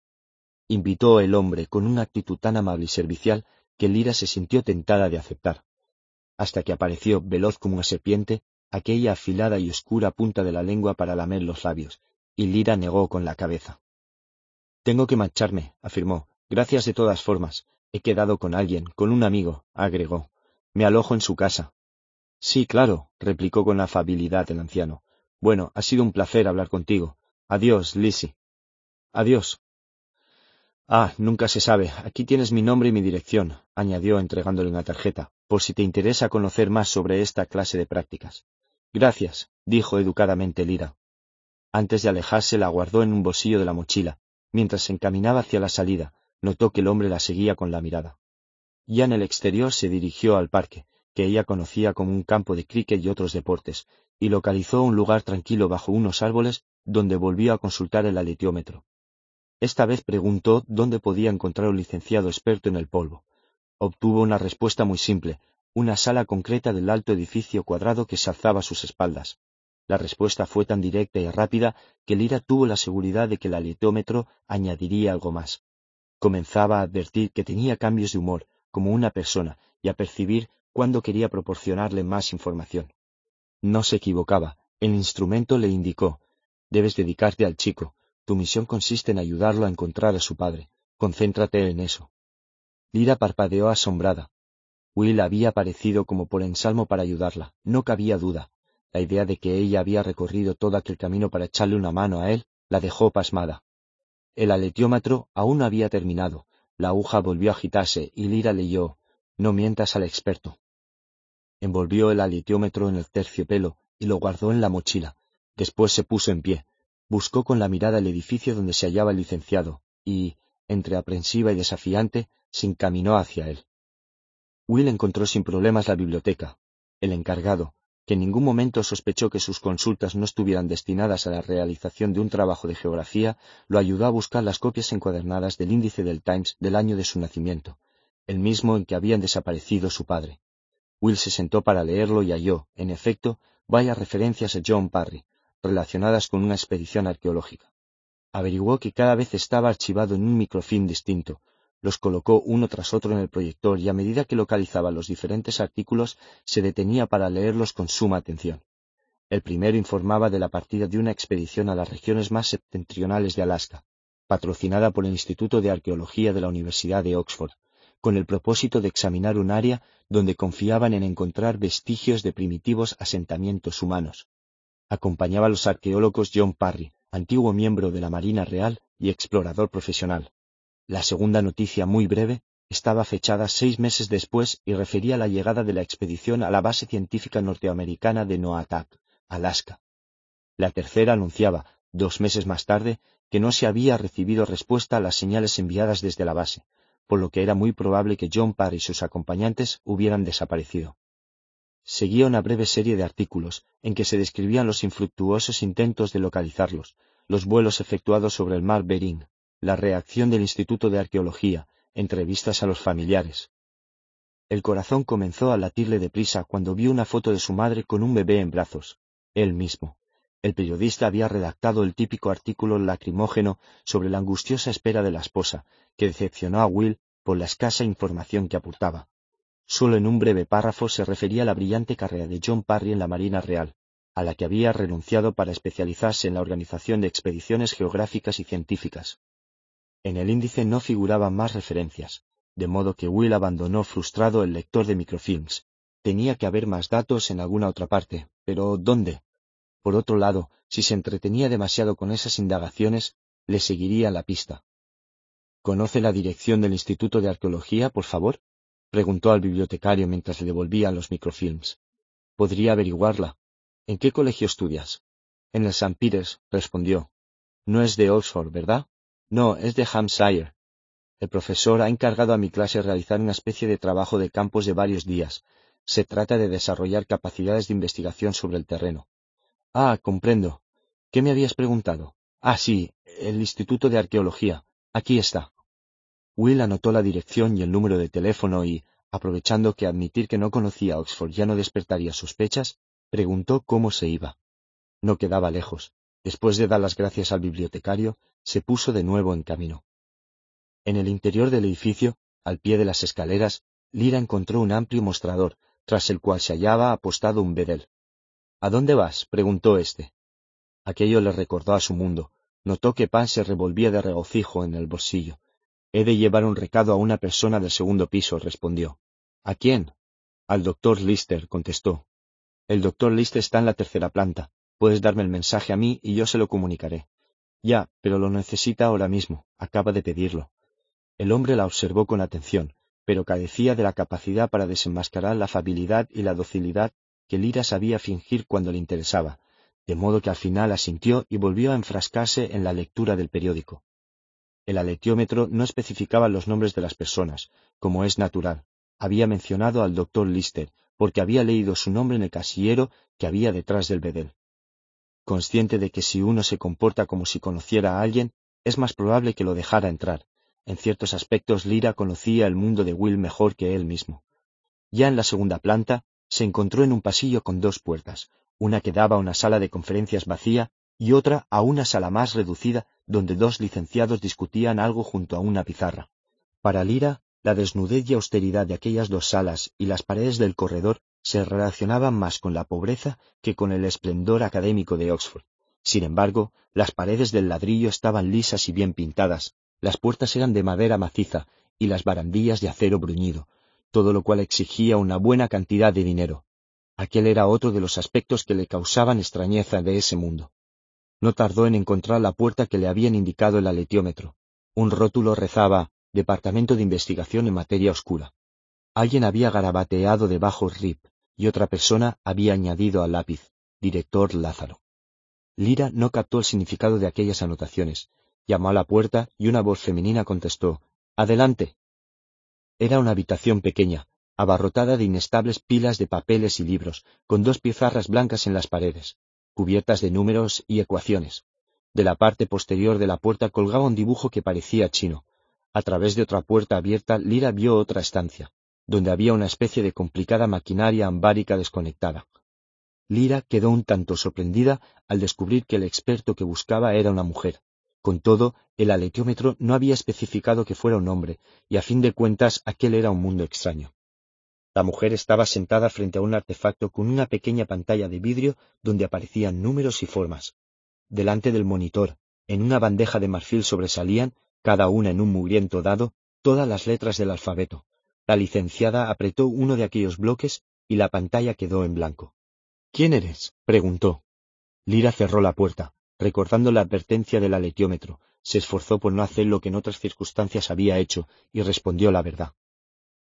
invitó el hombre con una actitud tan amable y servicial que Lira se sintió tentada de aceptar, hasta que apareció, veloz como una serpiente, aquella afilada y oscura punta de la lengua para lamer los labios, y Lira negó con la cabeza. Tengo que marcharme, afirmó. Gracias de todas formas. He quedado con alguien, con un amigo, agregó. Me alojo en su casa. Sí, claro, replicó con afabilidad el anciano. Bueno, ha sido un placer hablar contigo. Adiós, Lizzie. Adiós. Ah, nunca se sabe. Aquí tienes mi nombre y mi dirección, añadió entregándole una tarjeta, por si te interesa conocer más sobre esta clase de prácticas. Gracias, dijo educadamente Lira. Antes de alejarse la guardó en un bolsillo de la mochila. Mientras se encaminaba hacia la salida, notó que el hombre la seguía con la mirada. Ya en el exterior se dirigió al parque, que ella conocía como un campo de cricket y otros deportes, y localizó un lugar tranquilo bajo unos árboles donde volvió a consultar el aletiómetro. Esta vez preguntó dónde podía encontrar un licenciado experto en el polvo. Obtuvo una respuesta muy simple, una sala concreta del alto edificio cuadrado que se alzaba a sus espaldas. La respuesta fue tan directa y rápida que Lira tuvo la seguridad de que el aletiómetro añadiría algo más. Comenzaba a advertir que tenía cambios de humor, como una persona, y a percibir cuándo quería proporcionarle más información. No se equivocaba. El instrumento le indicó, debes dedicarte al chico. Tu misión consiste en ayudarlo a encontrar a su padre. Concéntrate en eso. Lira parpadeó asombrada. Will había aparecido como por ensalmo para ayudarla. No cabía duda. La idea de que ella había recorrido todo aquel camino para echarle una mano a él la dejó pasmada. El aletiómetro aún no había terminado. La aguja volvió a agitarse y Lira leyó, no mientas al experto. Envolvió el aletiómetro en el terciopelo y lo guardó en la mochila. Después se puso en pie. Buscó con la mirada el edificio donde se hallaba el licenciado, y, entre aprensiva y desafiante, se encaminó hacia él. Will encontró sin problemas la biblioteca. El encargado, que en ningún momento sospechó que sus consultas no estuvieran destinadas a la realización de un trabajo de geografía, lo ayudó a buscar las copias encuadernadas del índice del Times del año de su nacimiento, el mismo en que habían desaparecido su padre. Will se sentó para leerlo y halló, en efecto, varias referencias a John Parry, relacionadas con una expedición arqueológica. Averiguó que cada vez estaba archivado en un microfilm distinto, los colocó uno tras otro en el proyector y a medida que localizaba los diferentes artículos se detenía para leerlos con suma atención. El primero informaba de la partida de una expedición a las regiones más septentrionales de Alaska, patrocinada por el Instituto de Arqueología de la Universidad de Oxford, con el propósito de examinar un área donde confiaban en encontrar vestigios de primitivos asentamientos humanos. Acompañaba a los arqueólogos John Parry, antiguo miembro de la Marina Real y explorador profesional. La segunda noticia, muy breve, estaba fechada seis meses después y refería la llegada de la expedición a la base científica norteamericana de Noatak, Alaska. La tercera anunciaba, dos meses más tarde, que no se había recibido respuesta a las señales enviadas desde la base, por lo que era muy probable que John Parr y sus acompañantes hubieran desaparecido. Seguía una breve serie de artículos en que se describían los infructuosos intentos de localizarlos, los vuelos efectuados sobre el mar Bering, la reacción del Instituto de Arqueología, entrevistas a los familiares. El corazón comenzó a latirle deprisa cuando vio una foto de su madre con un bebé en brazos, él mismo. El periodista había redactado el típico artículo lacrimógeno sobre la angustiosa espera de la esposa, que decepcionó a Will por la escasa información que aportaba. Solo en un breve párrafo se refería a la brillante carrera de John Parry en la Marina Real, a la que había renunciado para especializarse en la organización de expediciones geográficas y científicas. En el índice no figuraban más referencias, de modo que Will abandonó frustrado el lector de microfilms. Tenía que haber más datos en alguna otra parte, pero ¿dónde? Por otro lado, si se entretenía demasiado con esas indagaciones, le seguiría la pista. ¿Conoce la dirección del Instituto de Arqueología, por favor? Preguntó al bibliotecario mientras le devolvía los microfilms. Podría averiguarla. ¿En qué colegio estudias? En el St. Peters, respondió. No es de Oxford, ¿verdad? No, es de Hampshire. El profesor ha encargado a mi clase realizar una especie de trabajo de campos de varios días. Se trata de desarrollar capacidades de investigación sobre el terreno. Ah, comprendo. ¿Qué me habías preguntado? Ah, sí, el Instituto de Arqueología. Aquí está. Will anotó la dirección y el número de teléfono y, aprovechando que admitir que no conocía Oxford ya no despertaría sospechas, preguntó cómo se iba. No quedaba lejos. Después de dar las gracias al bibliotecario, se puso de nuevo en camino. En el interior del edificio, al pie de las escaleras, Lira encontró un amplio mostrador, tras el cual se hallaba apostado un bedel. ¿A dónde vas? preguntó éste. Aquello le recordó a su mundo. Notó que Pan se revolvía de regocijo en el bolsillo. He de llevar un recado a una persona del segundo piso, respondió. ¿A quién? Al doctor Lister, contestó. El doctor Lister está en la tercera planta. Puedes darme el mensaje a mí y yo se lo comunicaré. Ya, pero lo necesita ahora mismo. Acaba de pedirlo. El hombre la observó con atención, pero carecía de la capacidad para desenmascarar la afabilidad y la docilidad que Lira sabía fingir cuando le interesaba, de modo que al final asintió y volvió a enfrascarse en la lectura del periódico. El aletiómetro no especificaba los nombres de las personas, como es natural. Había mencionado al doctor Lister, porque había leído su nombre en el casillero que había detrás del bedel. Consciente de que si uno se comporta como si conociera a alguien, es más probable que lo dejara entrar. En ciertos aspectos Lira conocía el mundo de Will mejor que él mismo. Ya en la segunda planta, se encontró en un pasillo con dos puertas, una que daba a una sala de conferencias vacía y otra a una sala más reducida donde dos licenciados discutían algo junto a una pizarra. Para Lira, la desnudez y austeridad de aquellas dos salas y las paredes del corredor se relacionaban más con la pobreza que con el esplendor académico de Oxford. Sin embargo, las paredes del ladrillo estaban lisas y bien pintadas, las puertas eran de madera maciza y las barandillas de acero bruñido, todo lo cual exigía una buena cantidad de dinero. Aquel era otro de los aspectos que le causaban extrañeza de ese mundo. No tardó en encontrar la puerta que le habían indicado el aletiómetro. Un rótulo rezaba Departamento de Investigación en Materia Oscura. Alguien había garabateado debajo RIP y otra persona había añadido al lápiz Director Lázaro. Lira no captó el significado de aquellas anotaciones. Llamó a la puerta y una voz femenina contestó Adelante. Era una habitación pequeña, abarrotada de inestables pilas de papeles y libros, con dos pizarras blancas en las paredes, cubiertas de números y ecuaciones. De la parte posterior de la puerta colgaba un dibujo que parecía chino. A través de otra puerta abierta, Lira vio otra estancia, donde había una especie de complicada maquinaria ambárica desconectada. Lira quedó un tanto sorprendida al descubrir que el experto que buscaba era una mujer. Con todo, el aletiómetro no había especificado que fuera un hombre, y a fin de cuentas aquel era un mundo extraño. La mujer estaba sentada frente a un artefacto con una pequeña pantalla de vidrio donde aparecían números y formas. Delante del monitor, en una bandeja de marfil sobresalían, cada una en un mugriento dado, todas las letras del alfabeto. La licenciada apretó uno de aquellos bloques y la pantalla quedó en blanco. ¿Quién eres? preguntó. Lira cerró la puerta recordando la advertencia del aletiómetro, se esforzó por no hacer lo que en otras circunstancias había hecho, y respondió la verdad.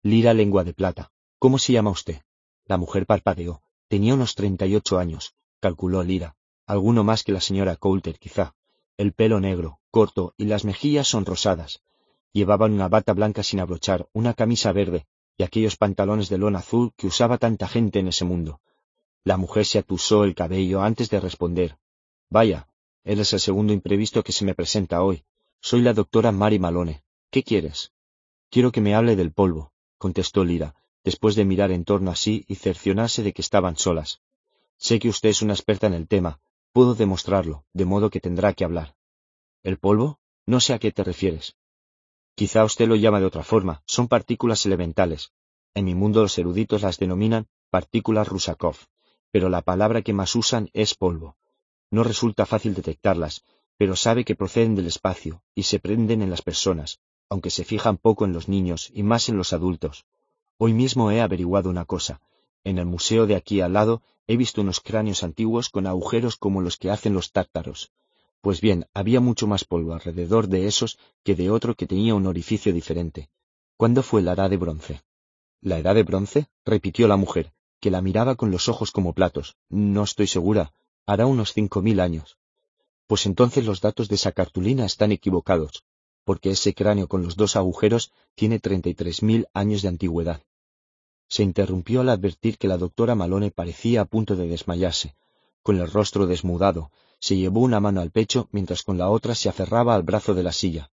Lira lengua de plata. ¿Cómo se llama usted? La mujer parpadeó. Tenía unos treinta y ocho años, calculó Lira. Alguno más que la señora Coulter, quizá. El pelo negro, corto, y las mejillas sonrosadas. Llevaban una bata blanca sin abrochar, una camisa verde, y aquellos pantalones de lona azul que usaba tanta gente en ese mundo. La mujer se atusó el cabello antes de responder. Vaya, Eres el segundo imprevisto que se me presenta hoy. Soy la doctora Mary Malone. ¿Qué quieres? Quiero que me hable del polvo, contestó Lira, después de mirar en torno a sí y cercionarse de que estaban solas. Sé que usted es una experta en el tema. Puedo demostrarlo, de modo que tendrá que hablar. ¿El polvo? No sé a qué te refieres. Quizá usted lo llama de otra forma. Son partículas elementales. En mi mundo los eruditos las denominan partículas Rusakov, pero la palabra que más usan es polvo. No resulta fácil detectarlas, pero sabe que proceden del espacio y se prenden en las personas, aunque se fijan poco en los niños y más en los adultos. Hoy mismo he averiguado una cosa. En el museo de aquí al lado he visto unos cráneos antiguos con agujeros como los que hacen los tártaros. Pues bien, había mucho más polvo alrededor de esos que de otro que tenía un orificio diferente. ¿Cuándo fue la edad de bronce? ¿La edad de bronce? repitió la mujer, que la miraba con los ojos como platos. No estoy segura hará unos cinco mil años. Pues entonces los datos de esa cartulina están equivocados, porque ese cráneo con los dos agujeros tiene treinta y tres mil años de antigüedad. Se interrumpió al advertir que la doctora Malone parecía a punto de desmayarse. Con el rostro desmudado, se llevó una mano al pecho mientras con la otra se aferraba al brazo de la silla.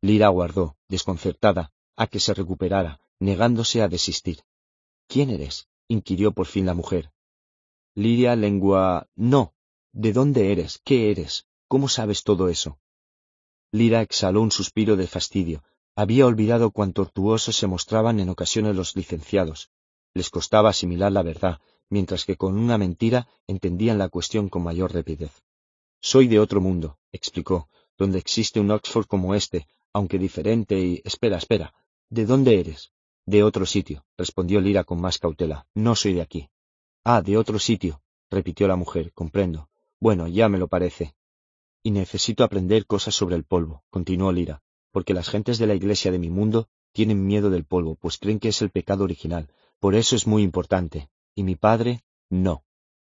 Lira aguardó, desconcertada, a que se recuperara, negándose a desistir. ¿Quién eres? inquirió por fin la mujer. Lidia lengua. No. ¿De dónde eres? ¿Qué eres? ¿Cómo sabes todo eso? Lira exhaló un suspiro de fastidio. Había olvidado cuán tortuosos se mostraban en ocasiones los licenciados. Les costaba asimilar la verdad, mientras que con una mentira entendían la cuestión con mayor rapidez. Soy de otro mundo, explicó, donde existe un Oxford como este, aunque diferente y... Espera, espera. ¿De dónde eres? De otro sitio, respondió Lira con más cautela. No soy de aquí. Ah, de otro sitio, repitió la mujer, comprendo. Bueno, ya me lo parece. Y necesito aprender cosas sobre el polvo, continuó Lira, porque las gentes de la iglesia de mi mundo tienen miedo del polvo, pues creen que es el pecado original. Por eso es muy importante. Y mi padre, No,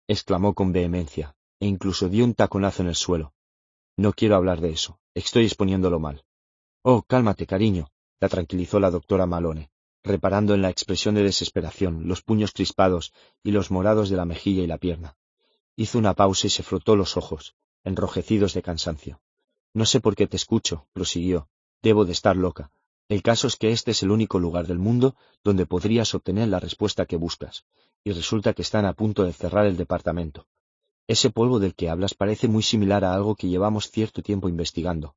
exclamó con vehemencia, e incluso dio un taconazo en el suelo. No quiero hablar de eso, estoy exponiéndolo mal. Oh, cálmate, cariño, la tranquilizó la doctora Malone, reparando en la expresión de desesperación, los puños crispados y los morados de la mejilla y la pierna. Hizo una pausa y se frotó los ojos, enrojecidos de cansancio. No sé por qué te escucho, prosiguió. Debo de estar loca. El caso es que este es el único lugar del mundo donde podrías obtener la respuesta que buscas, y resulta que están a punto de cerrar el departamento. Ese polvo del que hablas parece muy similar a algo que llevamos cierto tiempo investigando,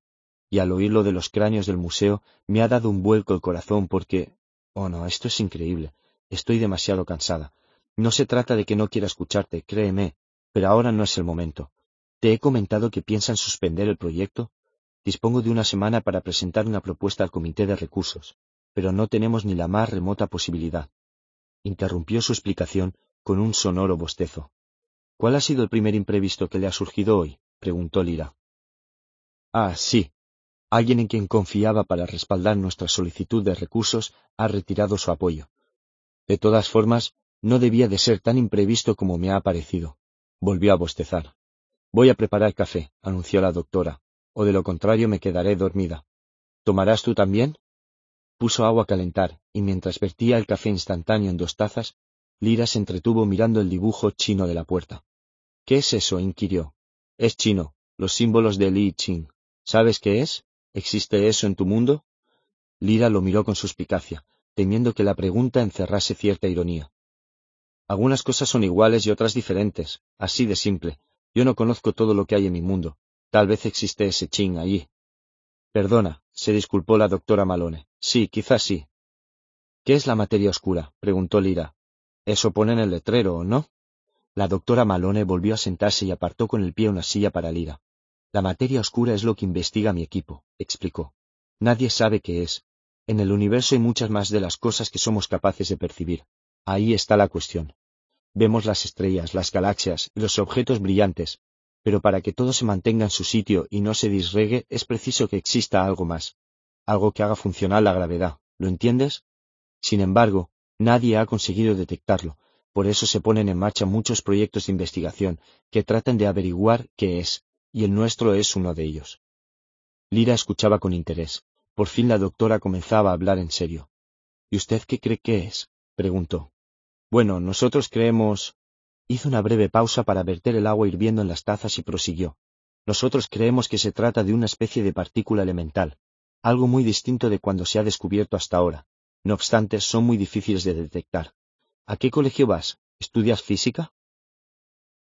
y al oírlo de los cráneos del museo me ha dado un vuelco el corazón porque... Oh no, esto es increíble. Estoy demasiado cansada. No se trata de que no quiera escucharte, créeme, pero ahora no es el momento. ¿Te he comentado que piensan suspender el proyecto? Dispongo de una semana para presentar una propuesta al Comité de Recursos, pero no tenemos ni la más remota posibilidad. Interrumpió su explicación con un sonoro bostezo. ¿Cuál ha sido el primer imprevisto que le ha surgido hoy? preguntó Lira. Ah, sí. Alguien en quien confiaba para respaldar nuestra solicitud de recursos ha retirado su apoyo. De todas formas, no debía de ser tan imprevisto como me ha parecido. Volvió a bostezar. Voy a preparar café, anunció la doctora, o de lo contrario me quedaré dormida. ¿Tomarás tú también? Puso agua a calentar, y mientras vertía el café instantáneo en dos tazas, Lira se entretuvo mirando el dibujo chino de la puerta. ¿Qué es eso? inquirió. Es chino, los símbolos de Li Ching. ¿Sabes qué es? ¿Existe eso en tu mundo? Lira lo miró con suspicacia, temiendo que la pregunta encerrase cierta ironía. Algunas cosas son iguales y otras diferentes, así de simple. Yo no conozco todo lo que hay en mi mundo. Tal vez existe ese ching allí. Perdona, se disculpó la doctora Malone. Sí, quizás sí. ¿Qué es la materia oscura? preguntó Lira. Eso pone en el letrero, ¿no? La doctora Malone volvió a sentarse y apartó con el pie una silla para Lira. La materia oscura es lo que investiga mi equipo, explicó. Nadie sabe qué es. En el universo hay muchas más de las cosas que somos capaces de percibir. Ahí está la cuestión. Vemos las estrellas, las galaxias y los objetos brillantes, pero para que todo se mantenga en su sitio y no se disregue es preciso que exista algo más, algo que haga funcionar la gravedad, ¿lo entiendes? Sin embargo, nadie ha conseguido detectarlo, por eso se ponen en marcha muchos proyectos de investigación que tratan de averiguar qué es, y el nuestro es uno de ellos. Lira escuchaba con interés. Por fin la doctora comenzaba a hablar en serio. ¿Y usted qué cree que es? preguntó. Bueno, nosotros creemos. Hizo una breve pausa para verter el agua hirviendo en las tazas y prosiguió. Nosotros creemos que se trata de una especie de partícula elemental, algo muy distinto de cuando se ha descubierto hasta ahora. No obstante, son muy difíciles de detectar. ¿A qué colegio vas? ¿Estudias física?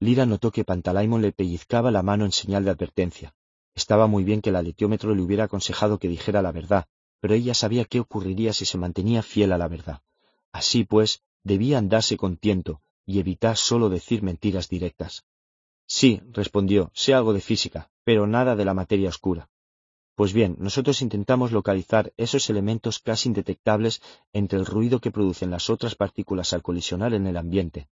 Lira notó que Pantalaimon le pellizcaba la mano en señal de advertencia. Estaba muy bien que el aletiómetro le hubiera aconsejado que dijera la verdad, pero ella sabía qué ocurriría si se mantenía fiel a la verdad. Así pues, debía andarse con tiento y evitar solo decir mentiras directas. Sí, respondió, sé algo de física, pero nada de la materia oscura. Pues bien, nosotros intentamos localizar esos elementos casi indetectables entre el ruido que producen las otras partículas al colisionar en el ambiente.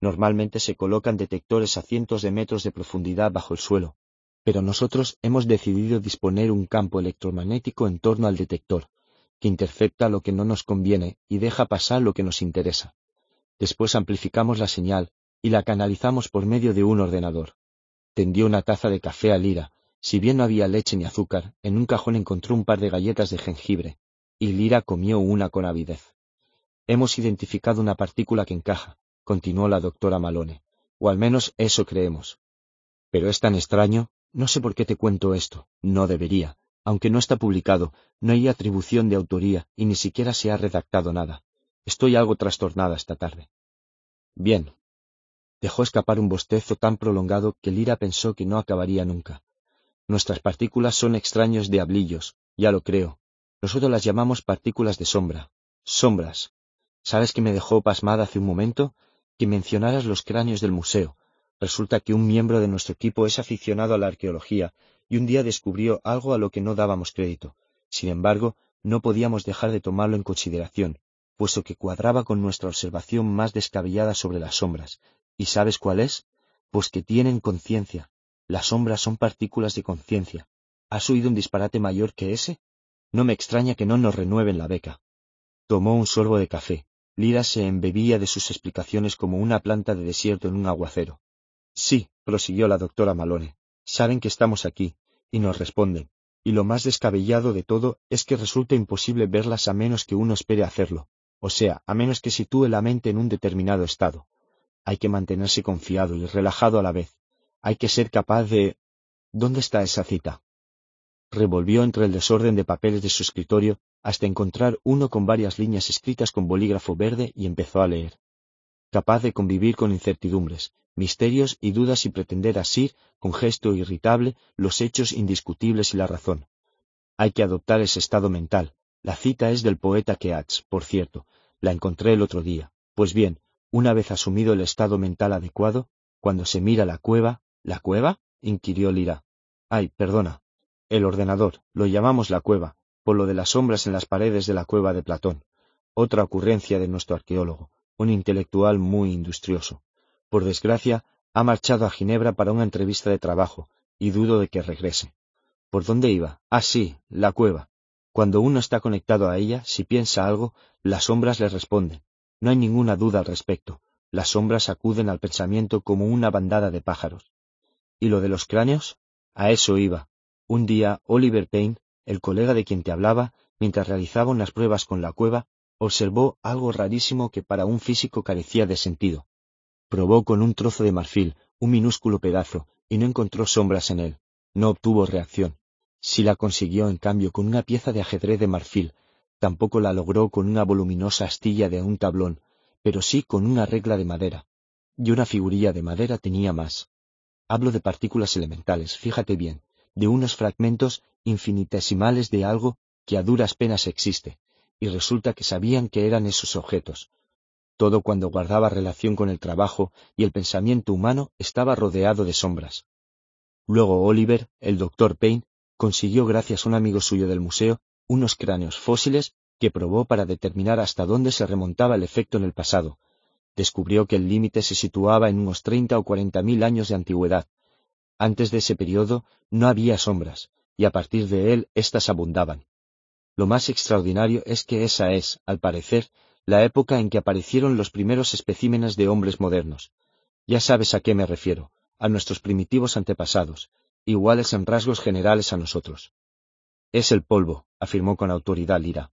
Normalmente se colocan detectores a cientos de metros de profundidad bajo el suelo, pero nosotros hemos decidido disponer un campo electromagnético en torno al detector, que intercepta lo que no nos conviene y deja pasar lo que nos interesa. Después amplificamos la señal y la canalizamos por medio de un ordenador. Tendió una taza de café a Lira. Si bien no había leche ni azúcar, en un cajón encontró un par de galletas de jengibre, y Lira comió una con avidez. Hemos identificado una partícula que encaja, continuó la doctora Malone, o al menos eso creemos. Pero es tan extraño, no sé por qué te cuento esto, no debería, aunque no está publicado, no hay atribución de autoría y ni siquiera se ha redactado nada. Estoy algo trastornada esta tarde. Bien. Dejó escapar un bostezo tan prolongado que Lira pensó que no acabaría nunca. Nuestras partículas son extraños diablillos, ya lo creo. Nosotros las llamamos partículas de sombra. Sombras. ¿Sabes que me dejó pasmada hace un momento? Que mencionaras los cráneos del museo. Resulta que un miembro de nuestro equipo es aficionado a la arqueología y un día descubrió algo a lo que no dábamos crédito. Sin embargo, no podíamos dejar de tomarlo en consideración, puesto que cuadraba con nuestra observación más descabellada sobre las sombras. ¿Y sabes cuál es? Pues que tienen conciencia. Las sombras son partículas de conciencia. ¿Has oído un disparate mayor que ese? No me extraña que no nos renueven la beca. Tomó un sorbo de café, Lira se embebía de sus explicaciones como una planta de desierto en un aguacero. Sí, prosiguió la doctora Malone, saben que estamos aquí, y nos responden, y lo más descabellado de todo es que resulta imposible verlas a menos que uno espere hacerlo, o sea, a menos que sitúe la mente en un determinado estado. Hay que mantenerse confiado y relajado a la vez. Hay que ser capaz de... ¿Dónde está esa cita? Revolvió entre el desorden de papeles de su escritorio hasta encontrar uno con varias líneas escritas con bolígrafo verde y empezó a leer. Capaz de convivir con incertidumbres, misterios y dudas y pretender asir, con gesto irritable, los hechos indiscutibles y la razón. Hay que adoptar ese estado mental. La cita es del poeta Keats, por cierto. La encontré el otro día. Pues bien, una vez asumido el estado mental adecuado, cuando se mira la cueva, ¿la cueva? inquirió Lira. Ay, perdona. El ordenador, lo llamamos la cueva, por lo de las sombras en las paredes de la cueva de Platón. Otra ocurrencia de nuestro arqueólogo, un intelectual muy industrioso por desgracia, ha marchado a Ginebra para una entrevista de trabajo, y dudo de que regrese. ¿Por dónde iba? Ah, sí, la cueva. Cuando uno está conectado a ella, si piensa algo, las sombras le responden. No hay ninguna duda al respecto. Las sombras acuden al pensamiento como una bandada de pájaros. ¿Y lo de los cráneos? A eso iba. Un día, Oliver Payne, el colega de quien te hablaba, mientras realizaba unas pruebas con la cueva, observó algo rarísimo que para un físico carecía de sentido. Probó con un trozo de marfil, un minúsculo pedazo, y no encontró sombras en él. No obtuvo reacción. Si la consiguió, en cambio, con una pieza de ajedrez de marfil. Tampoco la logró con una voluminosa astilla de un tablón, pero sí con una regla de madera. Y una figurilla de madera tenía más. Hablo de partículas elementales, fíjate bien, de unos fragmentos infinitesimales de algo que a duras penas existe, y resulta que sabían que eran esos objetos, todo cuando guardaba relación con el trabajo y el pensamiento humano estaba rodeado de sombras. Luego Oliver, el doctor Payne, consiguió gracias a un amigo suyo del museo unos cráneos fósiles que probó para determinar hasta dónde se remontaba el efecto en el pasado. Descubrió que el límite se situaba en unos treinta o cuarenta mil años de antigüedad. Antes de ese periodo no había sombras, y a partir de él éstas abundaban. Lo más extraordinario es que esa es, al parecer, la época en que aparecieron los primeros especímenes de hombres modernos. Ya sabes a qué me refiero, a nuestros primitivos antepasados, iguales en rasgos generales a nosotros. Es el polvo, afirmó con autoridad Lira.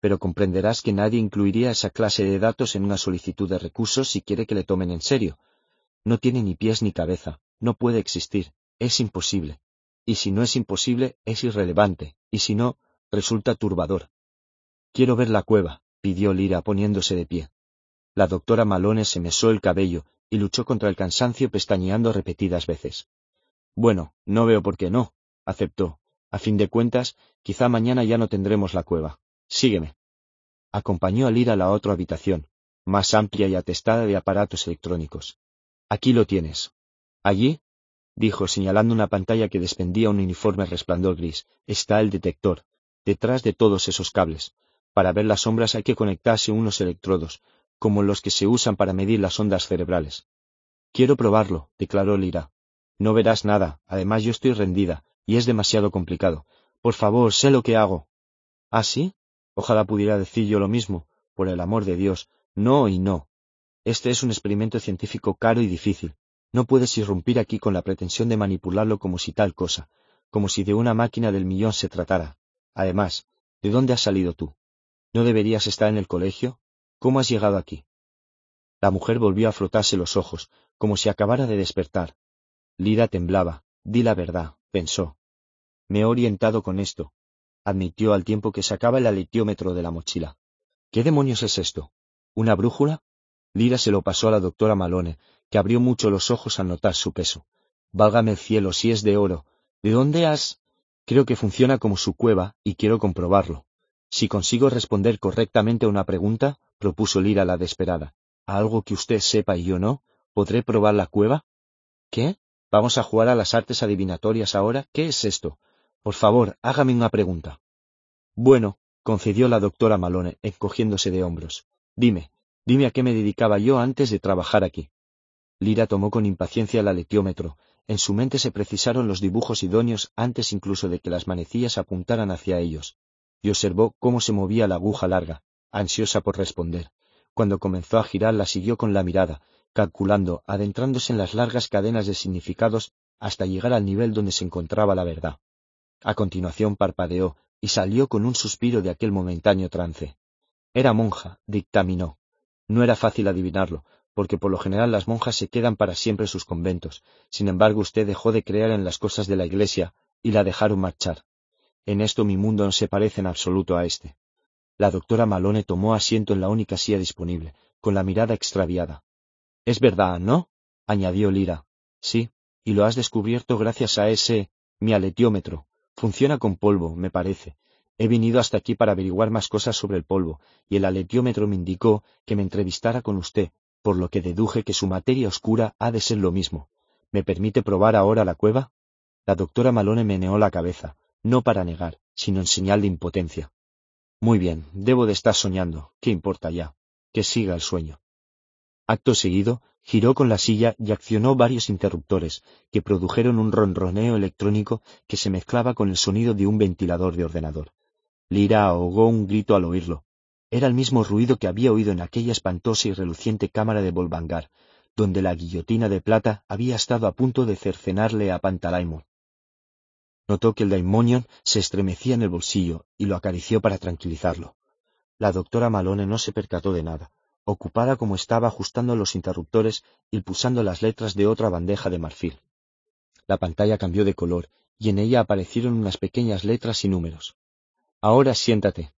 Pero comprenderás que nadie incluiría esa clase de datos en una solicitud de recursos si quiere que le tomen en serio. No tiene ni pies ni cabeza, no puede existir, es imposible. Y si no es imposible, es irrelevante, y si no, resulta turbador. Quiero ver la cueva, pidió Lira poniéndose de pie. La doctora Malone se mesó el cabello y luchó contra el cansancio pestañeando repetidas veces. Bueno, no veo por qué no, aceptó. A fin de cuentas, quizá mañana ya no tendremos la cueva. Sígueme. Acompañó a Lira a la otra habitación, más amplia y atestada de aparatos electrónicos. Aquí lo tienes. ¿Allí? dijo, señalando una pantalla que despendía un uniforme resplandor gris. Está el detector, detrás de todos esos cables. Para ver las sombras hay que conectarse unos electrodos, como los que se usan para medir las ondas cerebrales. Quiero probarlo, declaró Lira. No verás nada, además yo estoy rendida, y es demasiado complicado. Por favor, sé lo que hago. ¿Ah, sí? Ojalá pudiera decir yo lo mismo. Por el amor de Dios, no y no. Este es un experimento científico caro y difícil. No puedes irrumpir aquí con la pretensión de manipularlo como si tal cosa, como si de una máquina del millón se tratara. Además, ¿de dónde has salido tú? ¿No deberías estar en el colegio? ¿Cómo has llegado aquí? La mujer volvió a frotarse los ojos, como si acabara de despertar. Lira temblaba. Di la verdad, pensó. Me he orientado con esto, admitió al tiempo que sacaba el aletiómetro de la mochila. ¿Qué demonios es esto? ¿Una brújula? Lira se lo pasó a la doctora Malone, que abrió mucho los ojos al notar su peso. Válgame el cielo, si es de oro. ¿De dónde has? Creo que funciona como su cueva, y quiero comprobarlo. Si consigo responder correctamente a una pregunta, propuso Lira la desesperada, a algo que usted sepa y yo no, ¿podré probar la cueva? ¿Qué? ¿Vamos a jugar a las artes adivinatorias ahora? ¿Qué es esto? Por favor, hágame una pregunta. Bueno, concedió la doctora Malone, encogiéndose de hombros. Dime, dime a qué me dedicaba yo antes de trabajar aquí. Lira tomó con impaciencia el aletiómetro. En su mente se precisaron los dibujos idóneos antes incluso de que las manecillas apuntaran hacia ellos y observó cómo se movía la aguja larga, ansiosa por responder. Cuando comenzó a girar la siguió con la mirada, calculando, adentrándose en las largas cadenas de significados hasta llegar al nivel donde se encontraba la verdad. A continuación parpadeó y salió con un suspiro de aquel momentáneo trance. Era monja, dictaminó. No era fácil adivinarlo, porque por lo general las monjas se quedan para siempre en sus conventos. Sin embargo, usted dejó de creer en las cosas de la Iglesia y la dejaron marchar. En esto mi mundo no se parece en absoluto a este. La doctora Malone tomó asiento en la única silla disponible, con la mirada extraviada. Es verdad, ¿no? añadió Lira. Sí, y lo has descubierto gracias a ese mi aletiómetro. Funciona con polvo, me parece. He venido hasta aquí para averiguar más cosas sobre el polvo, y el aletiómetro me indicó que me entrevistara con usted, por lo que deduje que su materia oscura ha de ser lo mismo. ¿Me permite probar ahora la cueva? La doctora Malone meneó la cabeza, no para negar, sino en señal de impotencia. Muy bien, debo de estar soñando. ¿Qué importa ya? Que siga el sueño. Acto seguido, giró con la silla y accionó varios interruptores, que produjeron un ronroneo electrónico que se mezclaba con el sonido de un ventilador de ordenador. Lira ahogó un grito al oírlo, era el mismo ruido que había oído en aquella espantosa y reluciente cámara de Volvangar, donde la guillotina de plata había estado a punto de cercenarle a Pantalaimon. Notó que el daimonion se estremecía en el bolsillo y lo acarició para tranquilizarlo. La doctora Malone no se percató de nada, ocupada como estaba ajustando los interruptores y pulsando las letras de otra bandeja de marfil. La pantalla cambió de color y en ella aparecieron unas pequeñas letras y números. Ahora siéntate,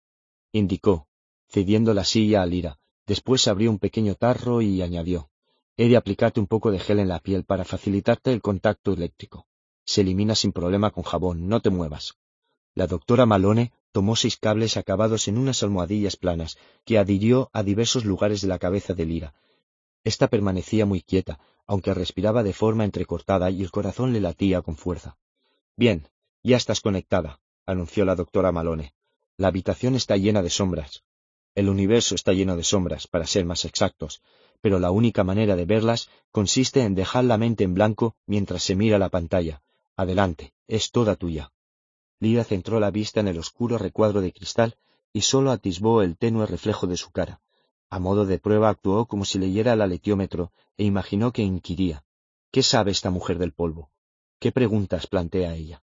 indicó, cediendo la silla a Lira. Después abrió un pequeño tarro y añadió, he de aplicarte un poco de gel en la piel para facilitarte el contacto eléctrico. Se elimina sin problema con jabón, no te muevas. La doctora Malone tomó seis cables acabados en unas almohadillas planas que adhirió a diversos lugares de la cabeza de Lira. Esta permanecía muy quieta, aunque respiraba de forma entrecortada y el corazón le latía con fuerza. Bien, ya estás conectada, anunció la doctora Malone. La habitación está llena de sombras. El universo está lleno de sombras, para ser más exactos, pero la única manera de verlas consiste en dejar la mente en blanco mientras se mira la pantalla. Adelante, es toda tuya. Lira centró la vista en el oscuro recuadro de cristal y sólo atisbó el tenue reflejo de su cara. A modo de prueba actuó como si leyera el aletiómetro e imaginó que inquiría. ¿Qué sabe esta mujer del polvo? ¿Qué preguntas plantea ella?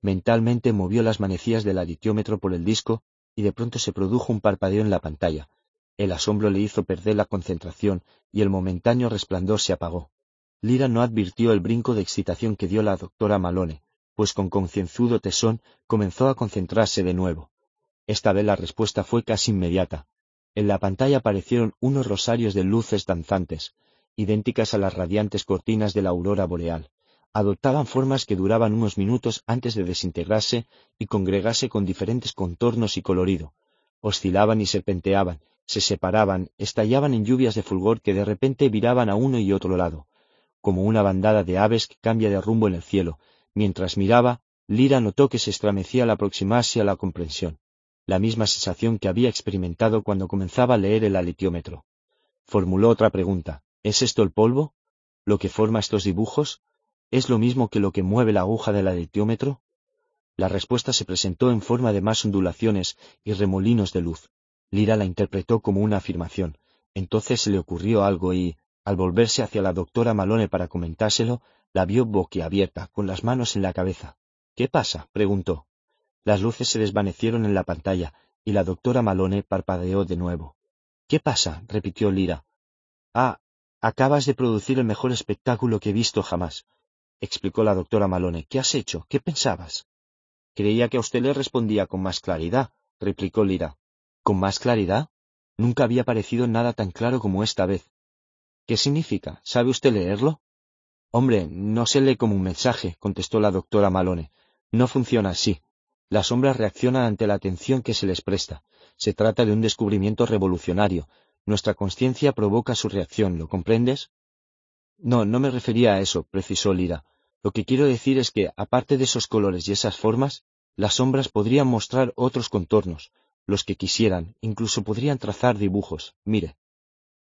Mentalmente movió las manecillas del aletiómetro por el disco y de pronto se produjo un parpadeo en la pantalla. El asombro le hizo perder la concentración y el momentáneo resplandor se apagó. Lira no advirtió el brinco de excitación que dio la doctora Malone, pues con concienzudo tesón comenzó a concentrarse de nuevo. Esta vez la respuesta fue casi inmediata. En la pantalla aparecieron unos rosarios de luces danzantes, idénticas a las radiantes cortinas de la aurora boreal adoptaban formas que duraban unos minutos antes de desintegrarse y congregarse con diferentes contornos y colorido. Oscilaban y serpenteaban, se separaban, estallaban en lluvias de fulgor que de repente viraban a uno y otro lado, como una bandada de aves que cambia de rumbo en el cielo. Mientras miraba, Lira notó que se estremecía al aproximarse a la comprensión, la misma sensación que había experimentado cuando comenzaba a leer el aletiómetro. Formuló otra pregunta. ¿Es esto el polvo? ¿Lo que forma estos dibujos? ¿Es lo mismo que lo que mueve la aguja del aletiómetro? La respuesta se presentó en forma de más ondulaciones y remolinos de luz. Lira la interpretó como una afirmación. Entonces se le ocurrió algo y, al volverse hacia la doctora Malone para comentárselo, la vio boquiabierta, con las manos en la cabeza. ¿Qué pasa? preguntó. Las luces se desvanecieron en la pantalla y la doctora Malone parpadeó de nuevo. ¿Qué pasa? repitió Lira. Ah, acabas de producir el mejor espectáculo que he visto jamás explicó la doctora Malone. ¿Qué has hecho? ¿Qué pensabas? Creía que a usted le respondía con más claridad, replicó Lira. ¿Con más claridad? Nunca había parecido nada tan claro como esta vez. ¿Qué significa? ¿Sabe usted leerlo? Hombre, no se lee como un mensaje, contestó la doctora Malone. No funciona así. Las sombras reaccionan ante la atención que se les presta. Se trata de un descubrimiento revolucionario. Nuestra conciencia provoca su reacción, ¿lo comprendes? No, no me refería a eso, precisó Lira. Lo que quiero decir es que, aparte de esos colores y esas formas, las sombras podrían mostrar otros contornos, los que quisieran, incluso podrían trazar dibujos. Mire.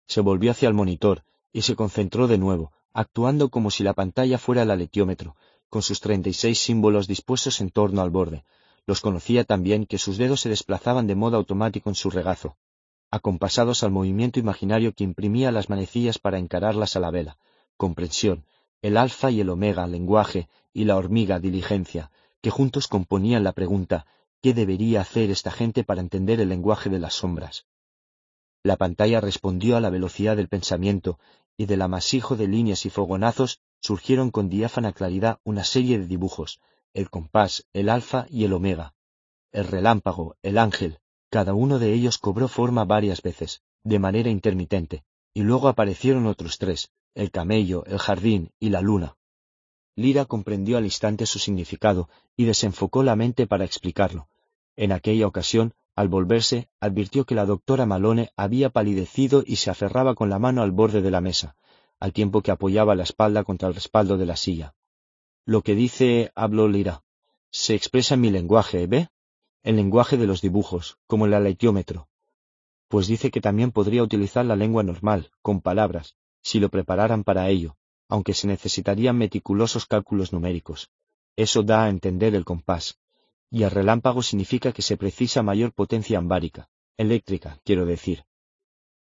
Se volvió hacia el monitor y se concentró de nuevo, actuando como si la pantalla fuera el aletiómetro, con sus treinta y seis símbolos dispuestos en torno al borde. Los conocía también que sus dedos se desplazaban de modo automático en su regazo. acompasados al movimiento imaginario que imprimía las manecillas para encararlas a la vela, comprensión, el alfa y el omega, lenguaje, y la hormiga, diligencia, que juntos componían la pregunta ¿qué debería hacer esta gente para entender el lenguaje de las sombras? La pantalla respondió a la velocidad del pensamiento, y del amasijo de líneas y fogonazos surgieron con diáfana claridad una serie de dibujos, el compás, el alfa y el omega. El relámpago, el ángel, cada uno de ellos cobró forma varias veces, de manera intermitente, y luego aparecieron otros tres, el camello, el jardín y la luna. Lira comprendió al instante su significado y desenfocó la mente para explicarlo. En aquella ocasión, al volverse, advirtió que la doctora Malone había palidecido y se aferraba con la mano al borde de la mesa, al tiempo que apoyaba la espalda contra el respaldo de la silla. Lo que dice, habló Lira, se expresa en mi lenguaje, ¿ve? El lenguaje de los dibujos, como el aleitiómetro. Pues dice que también podría utilizar la lengua normal, con palabras, si lo prepararan para ello, aunque se necesitarían meticulosos cálculos numéricos. Eso da a entender el compás. Y el relámpago significa que se precisa mayor potencia ambárica, eléctrica, quiero decir.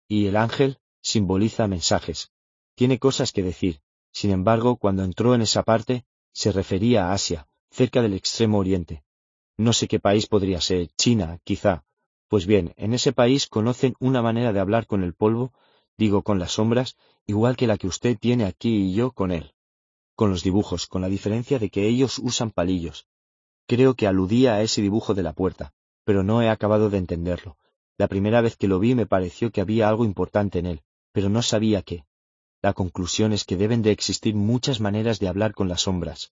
Y el ángel simboliza mensajes. Tiene cosas que decir. Sin embargo, cuando entró en esa parte, se refería a Asia, cerca del extremo oriente. No sé qué país podría ser, China, quizá. Pues bien, en ese país conocen una manera de hablar con el polvo, digo con las sombras, igual que la que usted tiene aquí y yo con él. Con los dibujos, con la diferencia de que ellos usan palillos. Creo que aludía a ese dibujo de la puerta, pero no he acabado de entenderlo. La primera vez que lo vi me pareció que había algo importante en él, pero no sabía qué. La conclusión es que deben de existir muchas maneras de hablar con las sombras.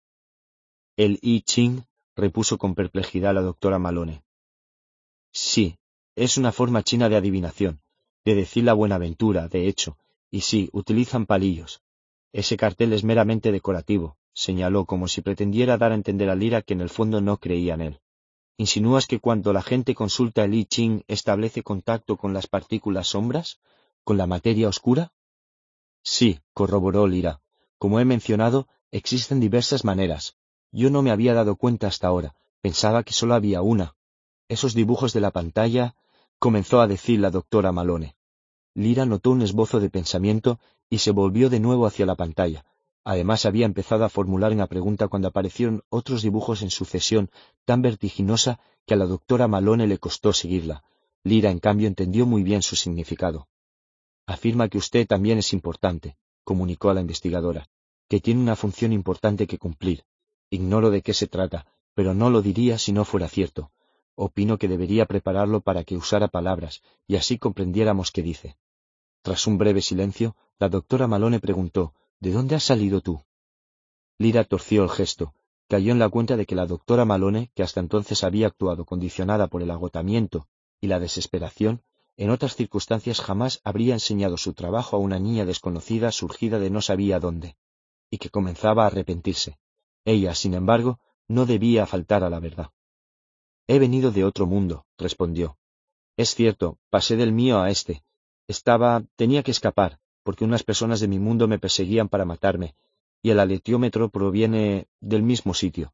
El I Ching, repuso con perplejidad la doctora Malone. Sí, es una forma china de adivinación, de decir la buenaventura, de hecho, y sí, utilizan palillos. Ese cartel es meramente decorativo, señaló como si pretendiera dar a entender a Lira que en el fondo no creía en él. ¿Insinúas que cuando la gente consulta el I Ching establece contacto con las partículas sombras? ¿Con la materia oscura? Sí, corroboró Lira. Como he mencionado, existen diversas maneras. Yo no me había dado cuenta hasta ahora. Pensaba que solo había una. Esos dibujos de la pantalla, comenzó a decir la doctora Malone. Lira notó un esbozo de pensamiento y se volvió de nuevo hacia la pantalla. Además había empezado a formular una pregunta cuando aparecieron otros dibujos en sucesión tan vertiginosa que a la doctora Malone le costó seguirla. Lira, en cambio, entendió muy bien su significado. Afirma que usted también es importante, comunicó a la investigadora, que tiene una función importante que cumplir. Ignoro de qué se trata, pero no lo diría si no fuera cierto. Opino que debería prepararlo para que usara palabras, y así comprendiéramos qué dice. Tras un breve silencio, la doctora Malone preguntó, ¿De dónde has salido tú? Lira torció el gesto, cayó en la cuenta de que la doctora Malone, que hasta entonces había actuado condicionada por el agotamiento y la desesperación, en otras circunstancias jamás habría enseñado su trabajo a una niña desconocida surgida de no sabía dónde, y que comenzaba a arrepentirse. Ella, sin embargo, no debía faltar a la verdad. He venido de otro mundo, respondió. Es cierto, pasé del mío a este, estaba, tenía que escapar, porque unas personas de mi mundo me perseguían para matarme, y el aletiómetro proviene del mismo sitio.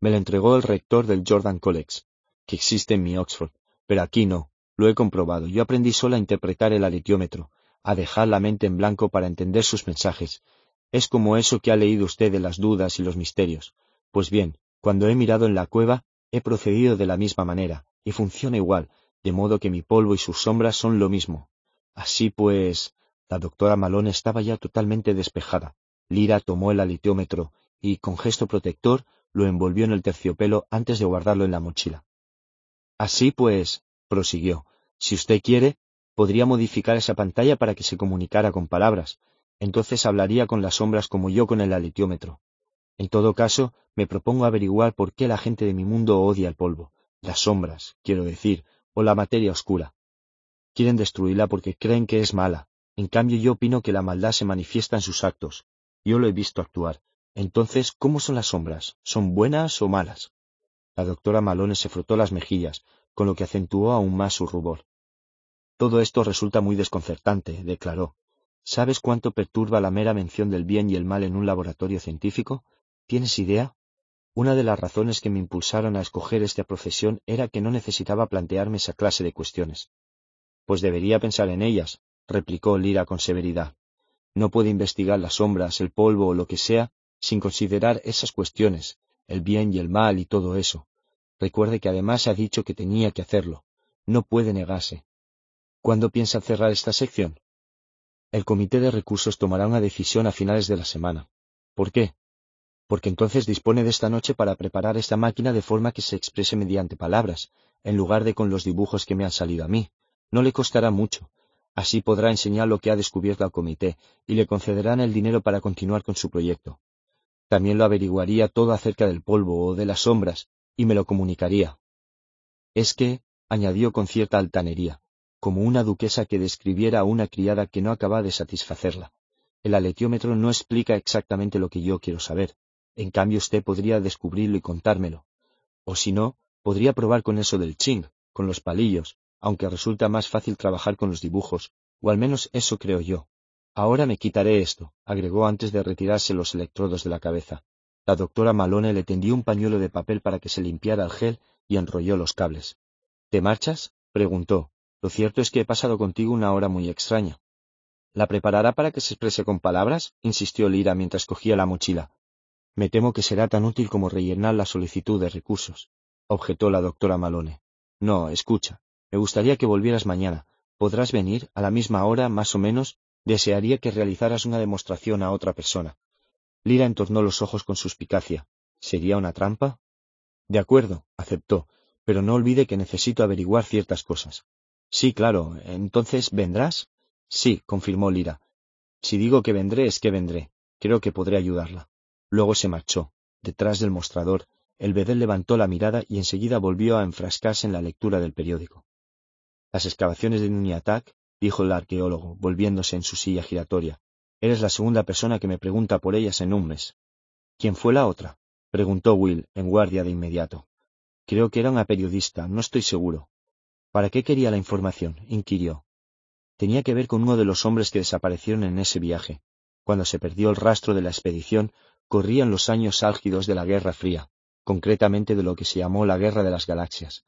Me lo entregó el rector del Jordan College, que existe en mi Oxford, pero aquí no, lo he comprobado. Yo aprendí solo a interpretar el aletiómetro, a dejar la mente en blanco para entender sus mensajes. Es como eso que ha leído usted de las dudas y los misterios. Pues bien, cuando he mirado en la cueva, he procedido de la misma manera, y funciona igual, de modo que mi polvo y sus sombras son lo mismo. Así pues, la doctora Malone estaba ya totalmente despejada. Lira tomó el alitiómetro y, con gesto protector, lo envolvió en el terciopelo antes de guardarlo en la mochila. Así pues, prosiguió, si usted quiere, podría modificar esa pantalla para que se comunicara con palabras. Entonces hablaría con las sombras como yo con el alitiómetro. En todo caso, me propongo averiguar por qué la gente de mi mundo odia el polvo, las sombras, quiero decir, o la materia oscura. Quieren destruirla porque creen que es mala. En cambio yo opino que la maldad se manifiesta en sus actos. Yo lo he visto actuar. Entonces, ¿cómo son las sombras? ¿Son buenas o malas? La doctora Malone se frotó las mejillas, con lo que acentuó aún más su rubor. Todo esto resulta muy desconcertante, declaró. ¿Sabes cuánto perturba la mera mención del bien y el mal en un laboratorio científico? ¿Tienes idea? Una de las razones que me impulsaron a escoger esta profesión era que no necesitaba plantearme esa clase de cuestiones. Pues debería pensar en ellas, replicó Lira con severidad. No puede investigar las sombras, el polvo o lo que sea sin considerar esas cuestiones, el bien y el mal y todo eso. Recuerde que además ha dicho que tenía que hacerlo. No puede negarse. ¿Cuándo piensa cerrar esta sección? El comité de recursos tomará una decisión a finales de la semana. ¿Por qué? Porque entonces dispone de esta noche para preparar esta máquina de forma que se exprese mediante palabras, en lugar de con los dibujos que me han salido a mí. No le costará mucho. Así podrá enseñar lo que ha descubierto al comité y le concederán el dinero para continuar con su proyecto. También lo averiguaría todo acerca del polvo o de las sombras y me lo comunicaría. Es que, añadió con cierta altanería, como una duquesa que describiera a una criada que no acaba de satisfacerla. El aletiómetro no explica exactamente lo que yo quiero saber. En cambio usted podría descubrirlo y contármelo. O si no, podría probar con eso del ching, con los palillos, aunque resulta más fácil trabajar con los dibujos, o al menos eso creo yo. Ahora me quitaré esto, agregó antes de retirarse los electrodos de la cabeza. La doctora Malone le tendió un pañuelo de papel para que se limpiara el gel y enrolló los cables. ¿Te marchas? preguntó. Lo cierto es que he pasado contigo una hora muy extraña. ¿La preparará para que se exprese con palabras? insistió Lira mientras cogía la mochila. Me temo que será tan útil como rellenar la solicitud de recursos, objetó la doctora Malone. No, escucha. Me gustaría que volvieras mañana. Podrás venir, a la misma hora, más o menos, Desearía que realizaras una demostración a otra persona. Lira entornó los ojos con suspicacia. ¿Sería una trampa? De acuerdo, aceptó, pero no olvide que necesito averiguar ciertas cosas. Sí, claro. Entonces, ¿vendrás? Sí, confirmó Lira. Si digo que vendré, es que vendré. Creo que podré ayudarla. Luego se marchó. Detrás del mostrador, el bedel levantó la mirada y enseguida volvió a enfrascarse en la lectura del periódico. Las excavaciones de Nuniatak dijo el arqueólogo, volviéndose en su silla giratoria. Eres la segunda persona que me pregunta por ellas en un mes. ¿Quién fue la otra? preguntó Will, en guardia de inmediato. Creo que era una periodista, no estoy seguro. ¿Para qué quería la información? inquirió. Tenía que ver con uno de los hombres que desaparecieron en ese viaje. Cuando se perdió el rastro de la expedición, corrían los años álgidos de la Guerra Fría, concretamente de lo que se llamó la Guerra de las Galaxias.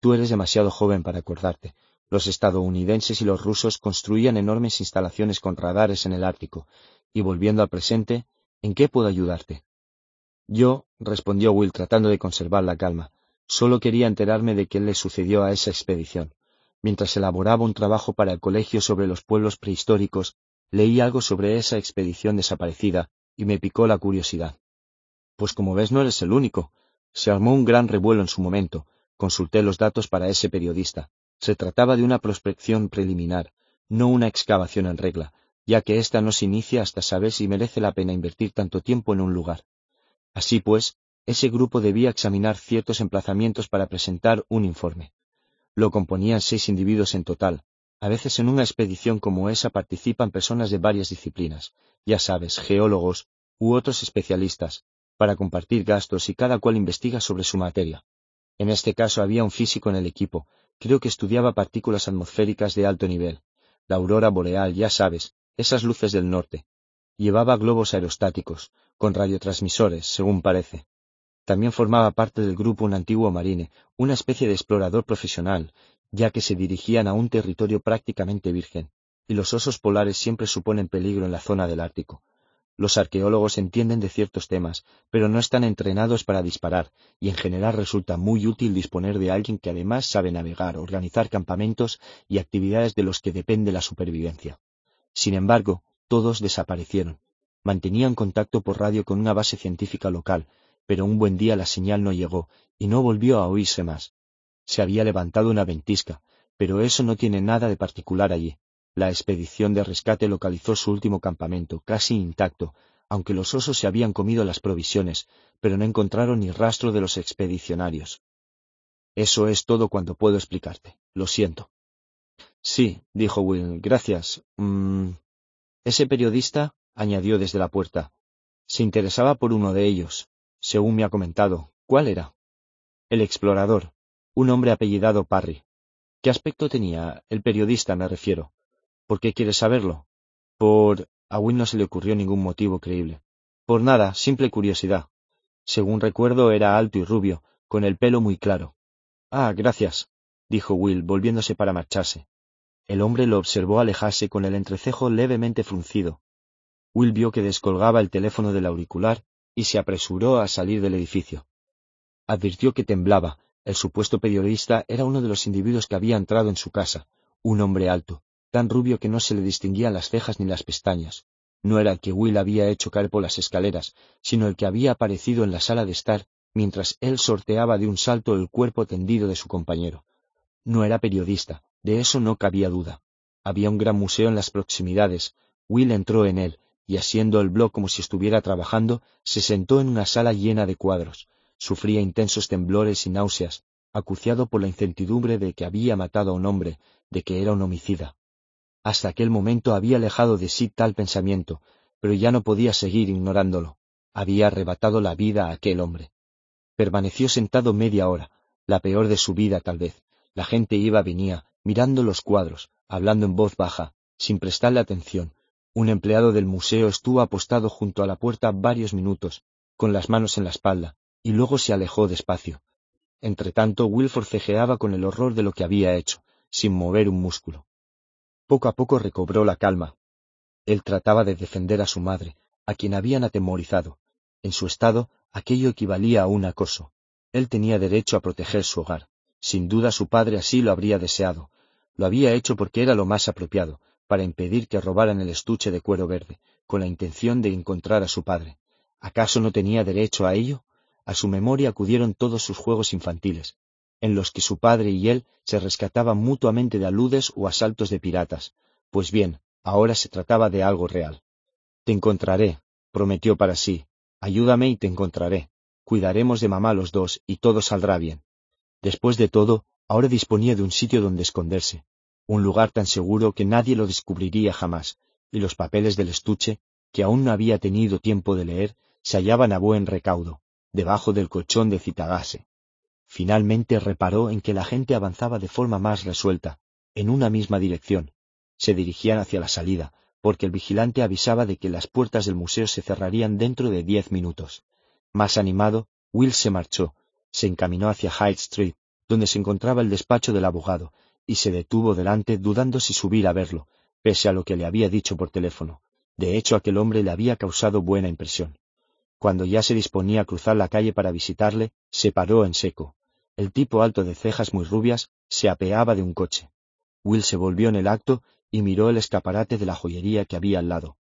Tú eres demasiado joven para acordarte, los estadounidenses y los rusos construían enormes instalaciones con radares en el Ártico, y volviendo al presente, ¿en qué puedo ayudarte? Yo, respondió Will tratando de conservar la calma, solo quería enterarme de qué le sucedió a esa expedición. Mientras elaboraba un trabajo para el colegio sobre los pueblos prehistóricos, leí algo sobre esa expedición desaparecida y me picó la curiosidad. Pues como ves no eres el único. Se armó un gran revuelo en su momento. Consulté los datos para ese periodista. Se trataba de una prospección preliminar, no una excavación en regla, ya que ésta no se inicia hasta saber si merece la pena invertir tanto tiempo en un lugar. Así pues, ese grupo debía examinar ciertos emplazamientos para presentar un informe. Lo componían seis individuos en total. A veces en una expedición como esa participan personas de varias disciplinas, ya sabes, geólogos u otros especialistas, para compartir gastos y cada cual investiga sobre su materia. En este caso había un físico en el equipo, Creo que estudiaba partículas atmosféricas de alto nivel. La aurora boreal, ya sabes, esas luces del norte. Llevaba globos aerostáticos, con radiotransmisores, según parece. También formaba parte del grupo un antiguo marine, una especie de explorador profesional, ya que se dirigían a un territorio prácticamente virgen, y los osos polares siempre suponen peligro en la zona del Ártico. Los arqueólogos entienden de ciertos temas, pero no están entrenados para disparar, y en general resulta muy útil disponer de alguien que además sabe navegar, organizar campamentos y actividades de los que depende la supervivencia. Sin embargo, todos desaparecieron. Mantenían contacto por radio con una base científica local, pero un buen día la señal no llegó y no volvió a oírse más. Se había levantado una ventisca, pero eso no tiene nada de particular allí. La expedición de rescate localizó su último campamento, casi intacto, aunque los osos se habían comido las provisiones, pero no encontraron ni rastro de los expedicionarios. Eso es todo cuanto puedo explicarte. Lo siento. Sí, dijo Will, gracias. Mm, ese periodista, añadió desde la puerta, se interesaba por uno de ellos, según me ha comentado. ¿Cuál era? El explorador, un hombre apellidado Parry. ¿Qué aspecto tenía? El periodista, me refiero. ¿Por qué quieres saberlo? Por... A Will no se le ocurrió ningún motivo creíble. Por nada, simple curiosidad. Según recuerdo, era alto y rubio, con el pelo muy claro. Ah, gracias, dijo Will, volviéndose para marcharse. El hombre lo observó alejarse con el entrecejo levemente fruncido. Will vio que descolgaba el teléfono del auricular y se apresuró a salir del edificio. Advirtió que temblaba. El supuesto periodista era uno de los individuos que había entrado en su casa, un hombre alto, tan rubio que no se le distinguían las cejas ni las pestañas. No era el que Will había hecho caer por las escaleras, sino el que había aparecido en la sala de estar mientras él sorteaba de un salto el cuerpo tendido de su compañero. No era periodista, de eso no cabía duda. Había un gran museo en las proximidades. Will entró en él, y asiendo el blog como si estuviera trabajando, se sentó en una sala llena de cuadros. Sufría intensos temblores y náuseas, acuciado por la incertidumbre de que había matado a un hombre, de que era un homicida. Hasta aquel momento había alejado de sí tal pensamiento, pero ya no podía seguir ignorándolo. Había arrebatado la vida a aquel hombre. Permaneció sentado media hora, la peor de su vida tal vez. La gente iba venía, mirando los cuadros, hablando en voz baja, sin prestarle atención. Un empleado del museo estuvo apostado junto a la puerta varios minutos, con las manos en la espalda, y luego se alejó despacio. Entretanto, Will forcejeaba con el horror de lo que había hecho, sin mover un músculo. Poco a poco recobró la calma. Él trataba de defender a su madre, a quien habían atemorizado. En su estado, aquello equivalía a un acoso. Él tenía derecho a proteger su hogar. Sin duda su padre así lo habría deseado. Lo había hecho porque era lo más apropiado, para impedir que robaran el estuche de cuero verde, con la intención de encontrar a su padre. ¿Acaso no tenía derecho a ello? A su memoria acudieron todos sus juegos infantiles, en los que su padre y él se rescataban mutuamente de aludes o asaltos de piratas. Pues bien, ahora se trataba de algo real. Te encontraré, prometió para sí, Ayúdame y te encontraré. Cuidaremos de mamá los dos y todo saldrá bien. Después de todo, ahora disponía de un sitio donde esconderse, un lugar tan seguro que nadie lo descubriría jamás, y los papeles del estuche, que aún no había tenido tiempo de leer, se hallaban a buen recaudo, debajo del colchón de Citagase. Finalmente reparó en que la gente avanzaba de forma más resuelta, en una misma dirección. Se dirigían hacia la salida, porque el vigilante avisaba de que las puertas del museo se cerrarían dentro de diez minutos. Más animado, Will se marchó, se encaminó hacia Hyde Street, donde se encontraba el despacho del abogado, y se detuvo delante dudando si subir a verlo, pese a lo que le había dicho por teléfono. De hecho, aquel hombre le había causado buena impresión. Cuando ya se disponía a cruzar la calle para visitarle, se paró en seco. El tipo alto de cejas muy rubias se apeaba de un coche. Will se volvió en el acto y miró el escaparate de la joyería que había al lado.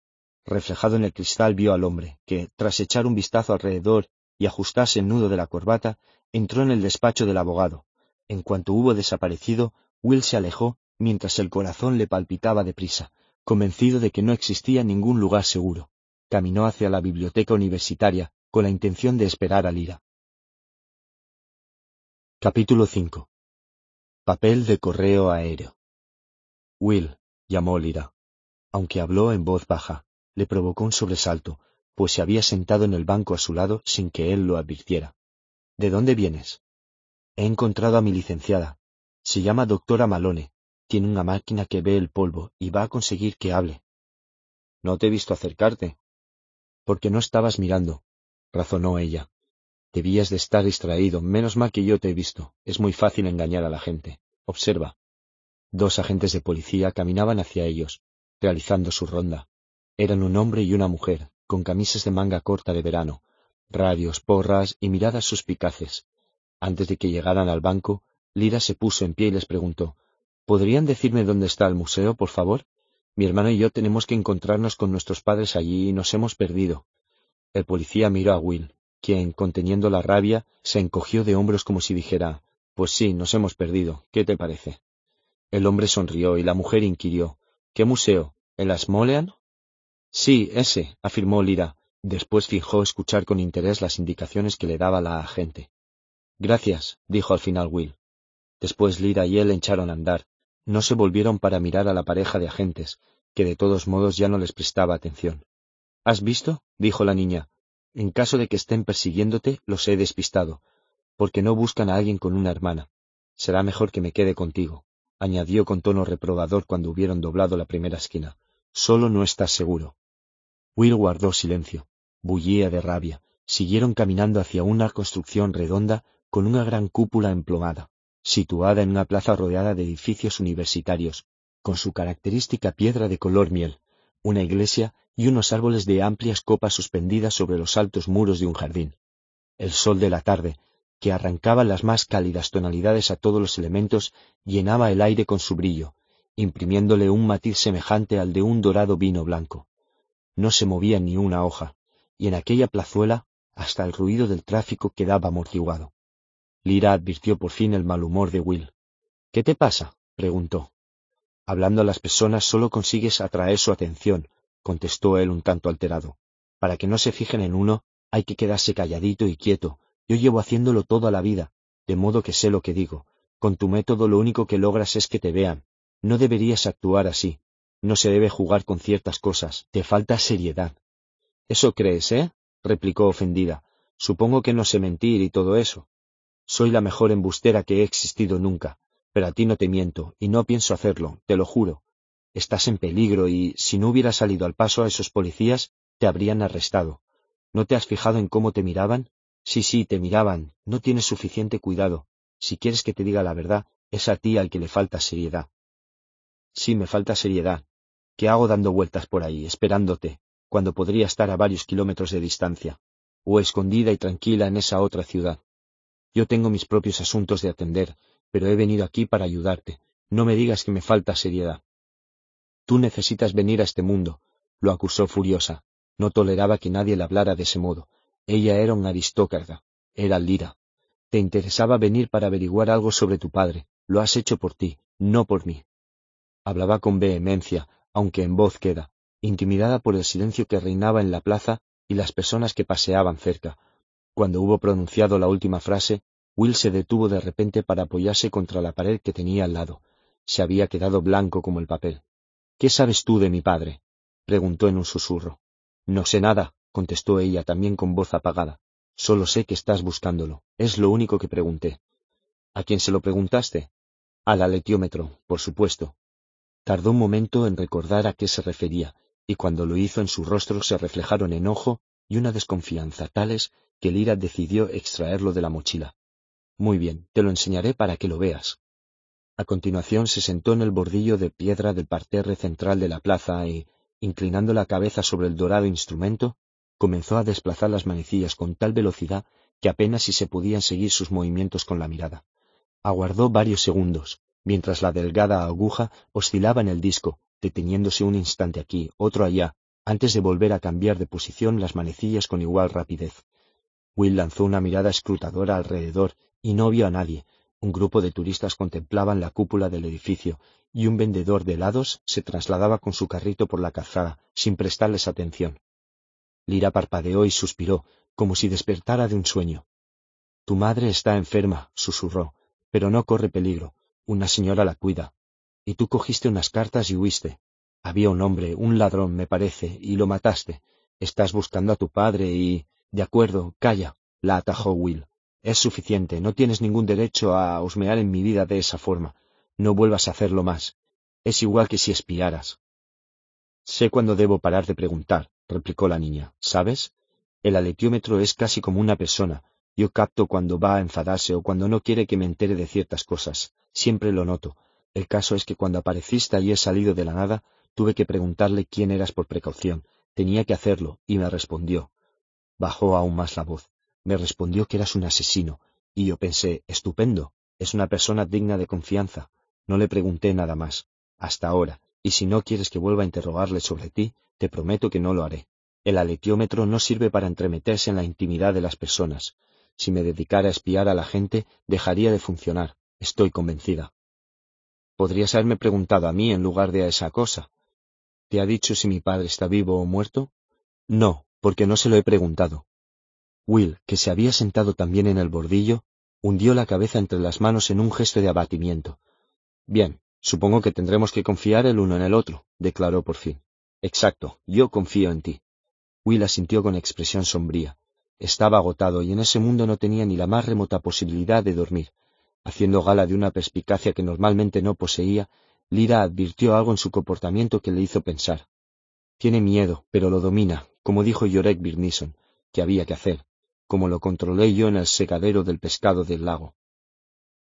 Reflejado en el cristal vio al hombre, que, tras echar un vistazo alrededor y ajustarse el nudo de la corbata, entró en el despacho del abogado. En cuanto hubo desaparecido, Will se alejó mientras el corazón le palpitaba deprisa, convencido de que no existía ningún lugar seguro. Caminó hacia la biblioteca universitaria con la intención de esperar a Lira. Capítulo 5 Papel de correo aéreo Will, llamó Lira. Aunque habló en voz baja, le provocó un sobresalto, pues se había sentado en el banco a su lado sin que él lo advirtiera. ¿De dónde vienes? He encontrado a mi licenciada. Se llama doctora Malone. Tiene una máquina que ve el polvo y va a conseguir que hable. No te he visto acercarte. Porque no estabas mirando, razonó ella. Debías de estar distraído. Menos mal que yo te he visto. Es muy fácil engañar a la gente. Observa. Dos agentes de policía caminaban hacia ellos, realizando su ronda. Eran un hombre y una mujer, con camisas de manga corta de verano, radios, porras y miradas suspicaces. Antes de que llegaran al banco, Lira se puso en pie y les preguntó ¿Podrían decirme dónde está el museo, por favor? Mi hermano y yo tenemos que encontrarnos con nuestros padres allí y nos hemos perdido. El policía miró a Will, quien, conteniendo la rabia, se encogió de hombros como si dijera Pues sí, nos hemos perdido. ¿Qué te parece? El hombre sonrió y la mujer inquirió. ¿Qué museo? ¿El Asmolean? Sí, ese, afirmó Lira. Después fijó escuchar con interés las indicaciones que le daba la agente. Gracias, dijo al final Will. Después Lira y él echaron a andar. No se volvieron para mirar a la pareja de agentes, que de todos modos ya no les prestaba atención. ¿Has visto? dijo la niña. En caso de que estén persiguiéndote, los he despistado, porque no buscan a alguien con una hermana. Será mejor que me quede contigo añadió con tono reprobador cuando hubieron doblado la primera esquina. Solo no estás seguro. Will guardó silencio. Bullía de rabia. Siguieron caminando hacia una construcción redonda con una gran cúpula emplomada, situada en una plaza rodeada de edificios universitarios, con su característica piedra de color miel, una iglesia y unos árboles de amplias copas suspendidas sobre los altos muros de un jardín. El sol de la tarde, que arrancaba las más cálidas tonalidades a todos los elementos, llenaba el aire con su brillo, imprimiéndole un matiz semejante al de un dorado vino blanco. No se movía ni una hoja, y en aquella plazuela hasta el ruido del tráfico quedaba amortiguado. Lira advirtió por fin el mal humor de Will. ¿Qué te pasa? preguntó. Hablando a las personas solo consigues atraer su atención, contestó él un tanto alterado. Para que no se fijen en uno, hay que quedarse calladito y quieto. Yo llevo haciéndolo toda la vida, de modo que sé lo que digo. Con tu método lo único que logras es que te vean. No deberías actuar así. No se debe jugar con ciertas cosas. Te falta seriedad. Eso crees, ¿eh? replicó ofendida. Supongo que no sé mentir y todo eso. Soy la mejor embustera que he existido nunca, pero a ti no te miento, y no pienso hacerlo, te lo juro. Estás en peligro y, si no hubieras salido al paso a esos policías, te habrían arrestado. ¿No te has fijado en cómo te miraban? Sí, sí, te miraban. No tienes suficiente cuidado. Si quieres que te diga la verdad, es a ti al que le falta seriedad. Sí, me falta seriedad. ¿Qué hago dando vueltas por ahí, esperándote, cuando podría estar a varios kilómetros de distancia, o escondida y tranquila en esa otra ciudad? Yo tengo mis propios asuntos de atender, pero he venido aquí para ayudarte. No me digas que me falta seriedad. Tú necesitas venir a este mundo, lo acusó furiosa. No toleraba que nadie le hablara de ese modo. Ella era un aristócrata, era Lira. Te interesaba venir para averiguar algo sobre tu padre. Lo has hecho por ti, no por mí. Hablaba con vehemencia, aunque en voz queda, intimidada por el silencio que reinaba en la plaza y las personas que paseaban cerca. Cuando hubo pronunciado la última frase, Will se detuvo de repente para apoyarse contra la pared que tenía al lado. Se había quedado blanco como el papel. ¿Qué sabes tú de mi padre? preguntó en un susurro. No sé nada, contestó ella también con voz apagada. Solo sé que estás buscándolo. Es lo único que pregunté. ¿A quién se lo preguntaste? Al aletiómetro, por supuesto. Tardó un momento en recordar a qué se refería, y cuando lo hizo en su rostro se reflejaron enojo y una desconfianza tales que Lira decidió extraerlo de la mochila. Muy bien, te lo enseñaré para que lo veas. A continuación se sentó en el bordillo de piedra del parterre central de la plaza y, inclinando la cabeza sobre el dorado instrumento, comenzó a desplazar las manecillas con tal velocidad que apenas si se podían seguir sus movimientos con la mirada. Aguardó varios segundos, mientras la delgada aguja oscilaba en el disco, deteniéndose un instante aquí, otro allá, antes de volver a cambiar de posición las manecillas con igual rapidez. Will lanzó una mirada escrutadora alrededor y no vio a nadie, un grupo de turistas contemplaban la cúpula del edificio y un vendedor de helados se trasladaba con su carrito por la calzada, sin prestarles atención. Lira parpadeó y suspiró, como si despertara de un sueño. Tu madre está enferma, susurró, pero no corre peligro. Una señora la cuida. Y tú cogiste unas cartas y huiste. Había un hombre, un ladrón, me parece, y lo mataste. Estás buscando a tu padre y... De acuerdo, calla, la atajó Will. Es suficiente, no tienes ningún derecho a husmear en mi vida de esa forma. No vuelvas a hacerlo más. Es igual que si espiaras. Sé cuándo debo parar de preguntar, replicó la niña. ¿Sabes? El aletiómetro es casi como una persona. Yo capto cuando va a enfadarse o cuando no quiere que me entere de ciertas cosas. Siempre lo noto. El caso es que cuando apareciste y he salido de la nada, tuve que preguntarle quién eras por precaución. Tenía que hacerlo, y me respondió. Bajó aún más la voz me respondió que eras un asesino, y yo pensé, estupendo, es una persona digna de confianza. No le pregunté nada más, hasta ahora, y si no quieres que vuelva a interrogarle sobre ti, te prometo que no lo haré. El aletiómetro no sirve para entremeterse en la intimidad de las personas. Si me dedicara a espiar a la gente, dejaría de funcionar, estoy convencida. Podrías haberme preguntado a mí en lugar de a esa cosa. ¿Te ha dicho si mi padre está vivo o muerto? No, porque no se lo he preguntado. Will, que se había sentado también en el bordillo, hundió la cabeza entre las manos en un gesto de abatimiento. Bien, supongo que tendremos que confiar el uno en el otro, declaró por fin. Exacto, yo confío en ti. Will asintió con expresión sombría. Estaba agotado y en ese mundo no tenía ni la más remota posibilidad de dormir. Haciendo gala de una perspicacia que normalmente no poseía, Lira advirtió algo en su comportamiento que le hizo pensar. Tiene miedo, pero lo domina, como dijo Yorek Birnison, que había que hacer como lo controlé yo en el secadero del pescado del lago.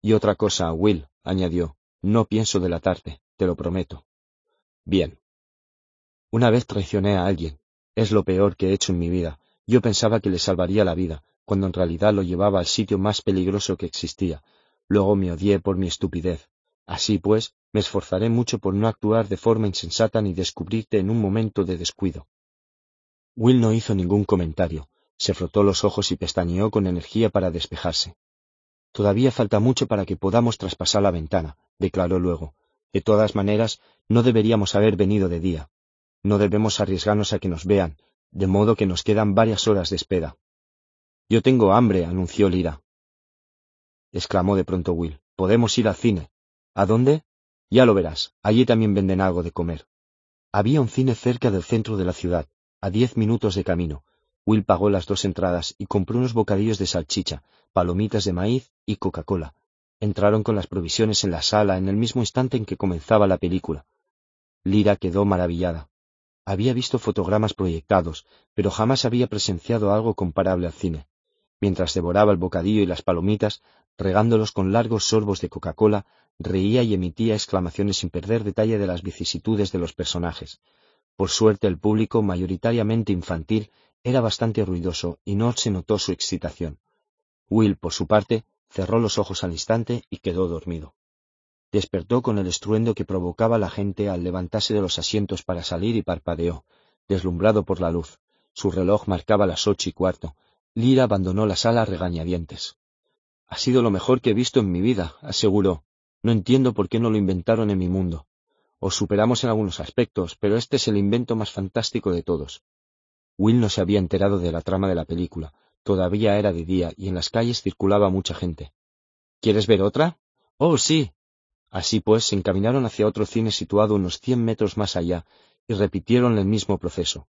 Y otra cosa, Will, añadió, no pienso delatarte. te lo prometo. Bien. Una vez traicioné a alguien. Es lo peor que he hecho en mi vida. Yo pensaba que le salvaría la vida, cuando en realidad lo llevaba al sitio más peligroso que existía. Luego me odié por mi estupidez. Así pues, me esforzaré mucho por no actuar de forma insensata ni descubrirte en un momento de descuido. Will no hizo ningún comentario. Se frotó los ojos y pestañeó con energía para despejarse. Todavía falta mucho para que podamos traspasar la ventana, declaró luego. De todas maneras, no deberíamos haber venido de día. No debemos arriesgarnos a que nos vean, de modo que nos quedan varias horas de espera. Yo tengo hambre, anunció Lira. exclamó de pronto Will. Podemos ir al cine. ¿A dónde? Ya lo verás. Allí también venden algo de comer. Había un cine cerca del centro de la ciudad, a diez minutos de camino. Will pagó las dos entradas y compró unos bocadillos de salchicha, palomitas de maíz y Coca-Cola. Entraron con las provisiones en la sala en el mismo instante en que comenzaba la película. Lira quedó maravillada. Había visto fotogramas proyectados, pero jamás había presenciado algo comparable al cine. Mientras devoraba el bocadillo y las palomitas, regándolos con largos sorbos de Coca-Cola, reía y emitía exclamaciones sin perder detalle de las vicisitudes de los personajes. Por suerte el público, mayoritariamente infantil, era bastante ruidoso y no se notó su excitación. Will, por su parte, cerró los ojos al instante y quedó dormido. Despertó con el estruendo que provocaba la gente al levantarse de los asientos para salir y parpadeó, deslumbrado por la luz. Su reloj marcaba las ocho y cuarto. Lira abandonó la sala regañadientes. Ha sido lo mejor que he visto en mi vida, aseguró. No entiendo por qué no lo inventaron en mi mundo. Os superamos en algunos aspectos, pero este es el invento más fantástico de todos. Will no se había enterado de la trama de la película. Todavía era de día y en las calles circulaba mucha gente. ¿Quieres ver otra? Oh, sí. Así pues, se encaminaron hacia otro cine situado unos cien metros más allá y repitieron el mismo proceso.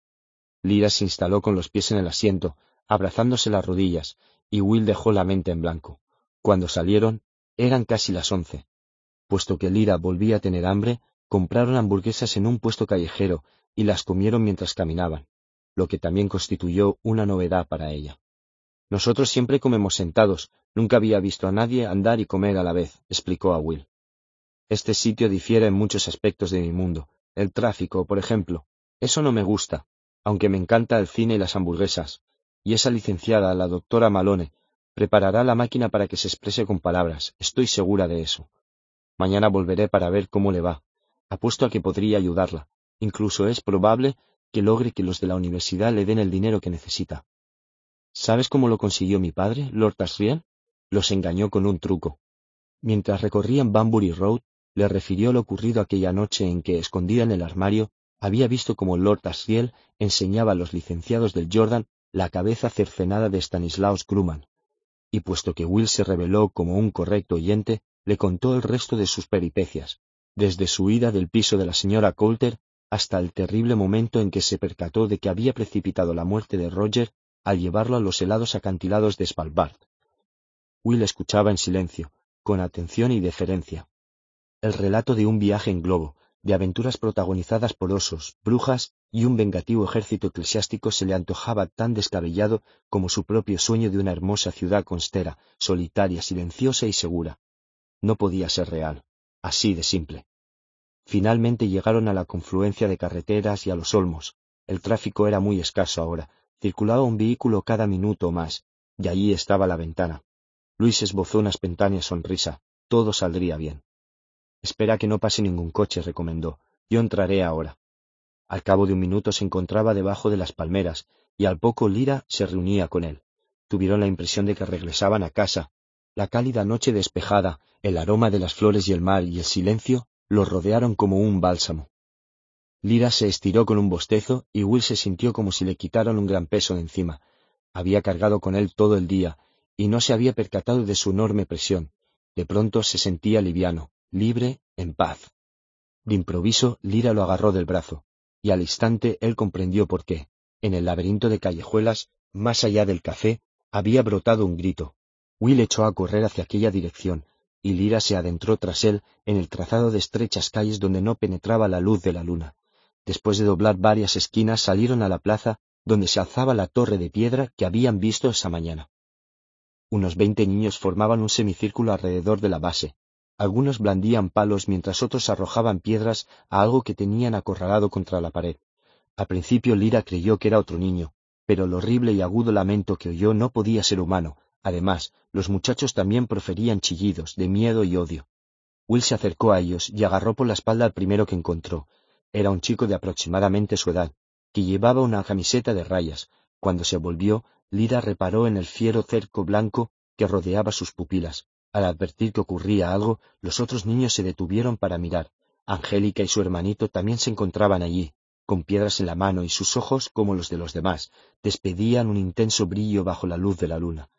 Lira se instaló con los pies en el asiento, abrazándose las rodillas, y Will dejó la mente en blanco. Cuando salieron, eran casi las once. Puesto que Lira volvía a tener hambre, compraron hamburguesas en un puesto callejero y las comieron mientras caminaban, lo que también constituyó una novedad para ella. Nosotros siempre comemos sentados, nunca había visto a nadie andar y comer a la vez, explicó a Will. Este sitio difiere en muchos aspectos de mi mundo. El tráfico, por ejemplo. Eso no me gusta, aunque me encanta el cine y las hamburguesas. Y esa licenciada, la doctora Malone, preparará la máquina para que se exprese con palabras, estoy segura de eso. Mañana volveré para ver cómo le va. Apuesto a que podría ayudarla. Incluso es probable que logre que los de la universidad le den el dinero que necesita. ¿Sabes cómo lo consiguió mi padre, Lord Asriel? Los engañó con un truco. Mientras recorrían Banbury Road, le refirió lo ocurrido aquella noche en que, escondida en el armario, había visto como Lord Asriel enseñaba a los licenciados del Jordan la cabeza cercenada de Stanislaus Grumman. Y puesto que Will se reveló como un correcto oyente, le contó el resto de sus peripecias, desde su huida del piso de la señora Coulter hasta el terrible momento en que se percató de que había precipitado la muerte de Roger al llevarlo a los helados acantilados de Spalbard. Will escuchaba en silencio, con atención y deferencia. El relato de un viaje en globo, de aventuras protagonizadas por osos, brujas y un vengativo ejército eclesiástico se le antojaba tan descabellado como su propio sueño de una hermosa ciudad constera, solitaria, silenciosa y segura. No podía ser real, así de simple. Finalmente llegaron a la confluencia de carreteras y a los olmos. El tráfico era muy escaso ahora, circulaba un vehículo cada minuto o más, y allí estaba la ventana. Luis esbozó una espontánea sonrisa. Todo saldría bien. Espera que no pase ningún coche, recomendó. Yo entraré ahora. Al cabo de un minuto se encontraba debajo de las palmeras, y al poco Lira se reunía con él. Tuvieron la impresión de que regresaban a casa. La cálida noche despejada, el aroma de las flores y el mar y el silencio los rodearon como un bálsamo. Lira se estiró con un bostezo y Will se sintió como si le quitaran un gran peso de encima. Había cargado con él todo el día y no se había percatado de su enorme presión. De pronto se sentía liviano, libre, en paz. De improviso, Lira lo agarró del brazo, y al instante él comprendió por qué. En el laberinto de callejuelas, más allá del café, había brotado un grito. Will echó a correr hacia aquella dirección, y Lira se adentró tras él en el trazado de estrechas calles donde no penetraba la luz de la luna. Después de doblar varias esquinas salieron a la plaza donde se alzaba la torre de piedra que habían visto esa mañana. Unos veinte niños formaban un semicírculo alrededor de la base. Algunos blandían palos mientras otros arrojaban piedras a algo que tenían acorralado contra la pared. Al principio Lira creyó que era otro niño, pero el horrible y agudo lamento que oyó no podía ser humano. Además, los muchachos también proferían chillidos de miedo y odio. Will se acercó a ellos y agarró por la espalda al primero que encontró. Era un chico de aproximadamente su edad, que llevaba una camiseta de rayas. Cuando se volvió, Lira reparó en el fiero cerco blanco que rodeaba sus pupilas. Al advertir que ocurría algo, los otros niños se detuvieron para mirar. Angélica y su hermanito también se encontraban allí, con piedras en la mano y sus ojos, como los de los demás, despedían un intenso brillo bajo la luz de la luna.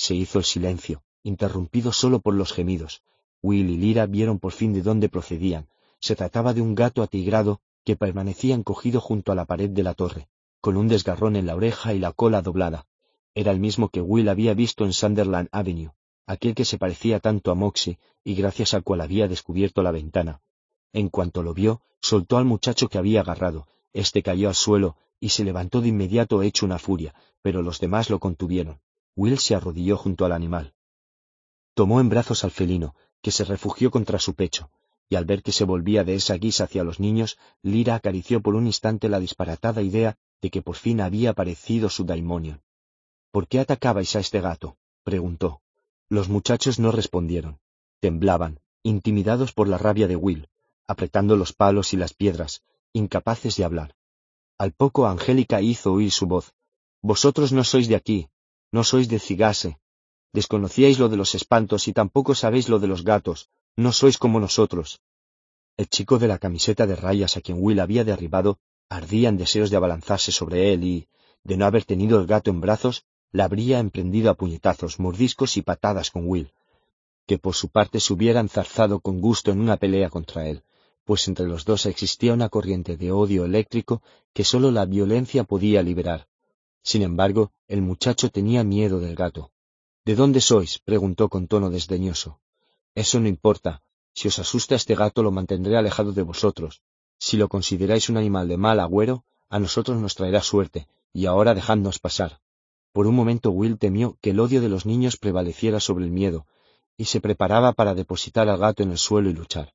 Se hizo el silencio, interrumpido solo por los gemidos. Will y Lira vieron por fin de dónde procedían. Se trataba de un gato atigrado que permanecía encogido junto a la pared de la torre, con un desgarrón en la oreja y la cola doblada. Era el mismo que Will había visto en Sunderland Avenue aquel que se parecía tanto a Moxie y gracias al cual había descubierto la ventana. En cuanto lo vio, soltó al muchacho que había agarrado, este cayó al suelo y se levantó de inmediato hecho una furia, pero los demás lo contuvieron. Will se arrodilló junto al animal. Tomó en brazos al felino, que se refugió contra su pecho, y al ver que se volvía de esa guisa hacia los niños, Lira acarició por un instante la disparatada idea de que por fin había aparecido su daimonion. ¿Por qué atacabais a este gato? preguntó. Los muchachos no respondieron. Temblaban, intimidados por la rabia de Will, apretando los palos y las piedras, incapaces de hablar. Al poco Angélica hizo oír su voz. Vosotros no sois de aquí, no sois de Cigase. Desconocíais lo de los espantos y tampoco sabéis lo de los gatos, no sois como nosotros. El chico de la camiseta de rayas a quien Will había derribado ardía en deseos de abalanzarse sobre él y, de no haber tenido el gato en brazos, la habría emprendido a puñetazos, mordiscos y patadas con Will, que por su parte se hubiera enzarzado con gusto en una pelea contra él, pues entre los dos existía una corriente de odio eléctrico que sólo la violencia podía liberar. Sin embargo, el muchacho tenía miedo del gato. ¿De dónde sois? preguntó con tono desdeñoso. Eso no importa. Si os asusta este gato lo mantendré alejado de vosotros. Si lo consideráis un animal de mal agüero, a nosotros nos traerá suerte, y ahora dejadnos pasar. Por un momento Will temió que el odio de los niños prevaleciera sobre el miedo, y se preparaba para depositar al gato en el suelo y luchar.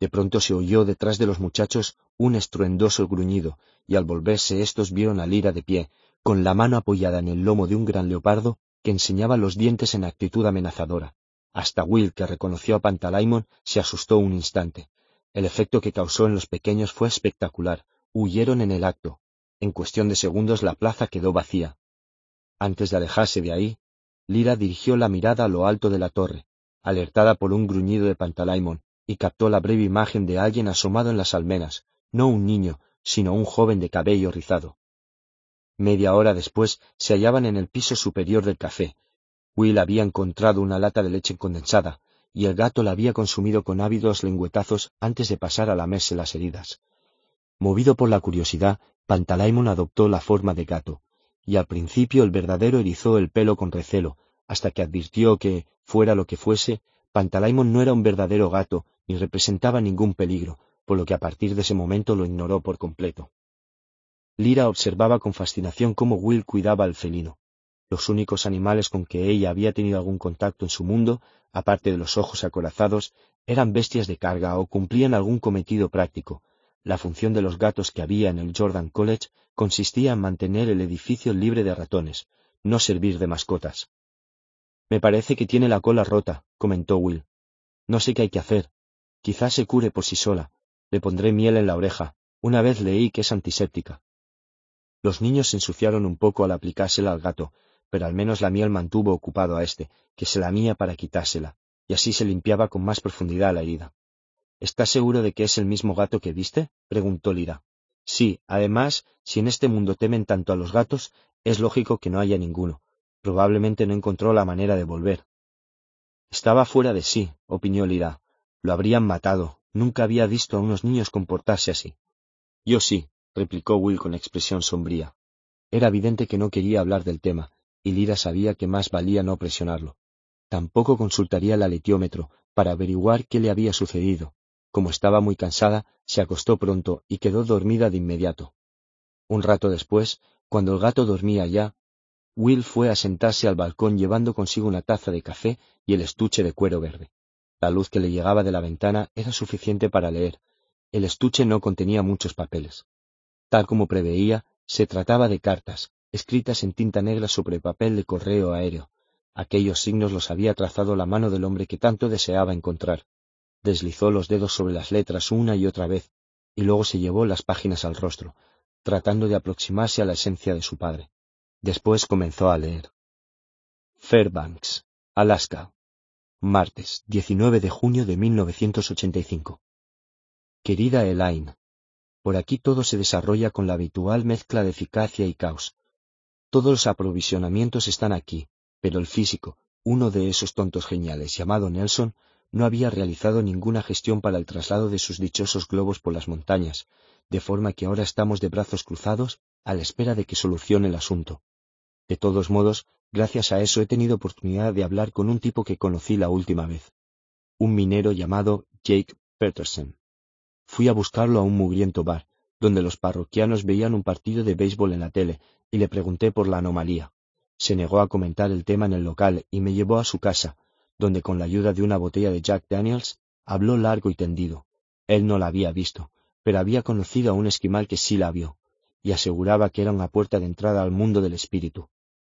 De pronto se oyó detrás de los muchachos un estruendoso gruñido, y al volverse éstos vieron a Lira de pie, con la mano apoyada en el lomo de un gran leopardo que enseñaba los dientes en actitud amenazadora. Hasta Will, que reconoció a Pantalaimon, se asustó un instante. El efecto que causó en los pequeños fue espectacular. Huyeron en el acto. En cuestión de segundos la plaza quedó vacía. Antes de alejarse de ahí, Lira dirigió la mirada a lo alto de la torre, alertada por un gruñido de Pantalaimon, y captó la breve imagen de alguien asomado en las almenas, no un niño, sino un joven de cabello rizado. Media hora después se hallaban en el piso superior del café. Will había encontrado una lata de leche condensada, y el gato la había consumido con ávidos lengüetazos antes de pasar a lamerse las heridas. Movido por la curiosidad, Pantalaimon adoptó la forma de gato, y al principio el verdadero erizó el pelo con recelo, hasta que advirtió que, fuera lo que fuese, Pantalaimon no era un verdadero gato, ni representaba ningún peligro, por lo que a partir de ese momento lo ignoró por completo. Lira observaba con fascinación cómo Will cuidaba al felino. Los únicos animales con que ella había tenido algún contacto en su mundo, aparte de los ojos acorazados, eran bestias de carga o cumplían algún cometido práctico, la función de los gatos que había en el Jordan College consistía en mantener el edificio libre de ratones, no servir de mascotas. Me parece que tiene la cola rota, comentó Will. No sé qué hay que hacer. Quizás se cure por sí sola. Le pondré miel en la oreja. Una vez leí que es antiséptica. Los niños se ensuciaron un poco al aplicársela al gato, pero al menos la miel mantuvo ocupado a éste, que se lamía para quitársela, y así se limpiaba con más profundidad la herida. ¿Estás seguro de que es el mismo gato que viste? preguntó Lira. Sí, además, si en este mundo temen tanto a los gatos, es lógico que no haya ninguno. Probablemente no encontró la manera de volver. Estaba fuera de sí, opinó Lira. Lo habrían matado. Nunca había visto a unos niños comportarse así. Yo sí, replicó Will con expresión sombría. Era evidente que no quería hablar del tema, y Lira sabía que más valía no presionarlo. Tampoco consultaría el aletiómetro para averiguar qué le había sucedido, como estaba muy cansada, se acostó pronto y quedó dormida de inmediato. Un rato después, cuando el gato dormía ya, Will fue a sentarse al balcón llevando consigo una taza de café y el estuche de cuero verde. La luz que le llegaba de la ventana era suficiente para leer. El estuche no contenía muchos papeles. Tal como preveía, se trataba de cartas, escritas en tinta negra sobre papel de correo aéreo. Aquellos signos los había trazado la mano del hombre que tanto deseaba encontrar. Deslizó los dedos sobre las letras una y otra vez, y luego se llevó las páginas al rostro, tratando de aproximarse a la esencia de su padre. Después comenzó a leer. Fairbanks, Alaska, martes 19 de junio de 1985. Querida Elaine, por aquí todo se desarrolla con la habitual mezcla de eficacia y caos. Todos los aprovisionamientos están aquí, pero el físico, uno de esos tontos geniales llamado Nelson, no había realizado ninguna gestión para el traslado de sus dichosos globos por las montañas, de forma que ahora estamos de brazos cruzados a la espera de que solucione el asunto. De todos modos, gracias a eso he tenido oportunidad de hablar con un tipo que conocí la última vez. Un minero llamado Jake Peterson. Fui a buscarlo a un mugriento bar, donde los parroquianos veían un partido de béisbol en la tele, y le pregunté por la anomalía. Se negó a comentar el tema en el local y me llevó a su casa, donde con la ayuda de una botella de Jack Daniels habló largo y tendido. Él no la había visto, pero había conocido a un esquimal que sí la vio, y aseguraba que era una puerta de entrada al mundo del espíritu.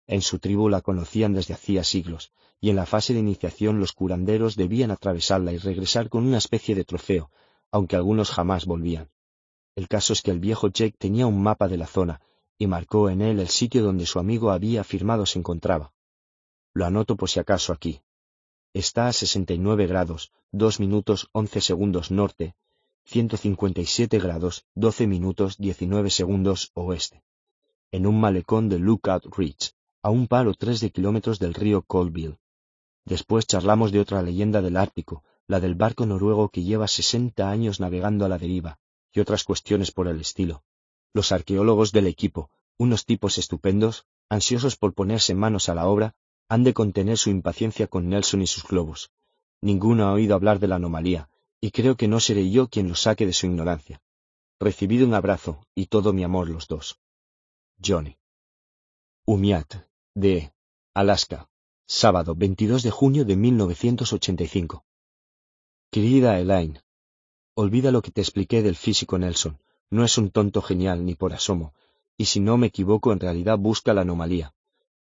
En su tribu la conocían desde hacía siglos, y en la fase de iniciación los curanderos debían atravesarla y regresar con una especie de trofeo, aunque algunos jamás volvían. El caso es que el viejo Jake tenía un mapa de la zona, y marcó en él el sitio donde su amigo había afirmado se encontraba. Lo anoto por si acaso aquí. Está a 69 grados, 2 minutos 11 segundos norte, 157 grados, 12 minutos 19 segundos oeste. En un malecón de Lookout Ridge, a un par o tres de kilómetros del río Colville. Después charlamos de otra leyenda del Ártico, la del barco noruego que lleva 60 años navegando a la deriva, y otras cuestiones por el estilo. Los arqueólogos del equipo, unos tipos estupendos, ansiosos por ponerse manos a la obra, han de contener su impaciencia con Nelson y sus globos. Ninguno ha oído hablar de la anomalía, y creo que no seré yo quien los saque de su ignorancia. Recibido un abrazo y todo mi amor los dos. Johnny. Umiat, de Alaska, sábado 22 de junio de 1985. Querida Elaine, olvida lo que te expliqué del físico Nelson. No es un tonto genial ni por asomo, y si no me equivoco en realidad busca la anomalía.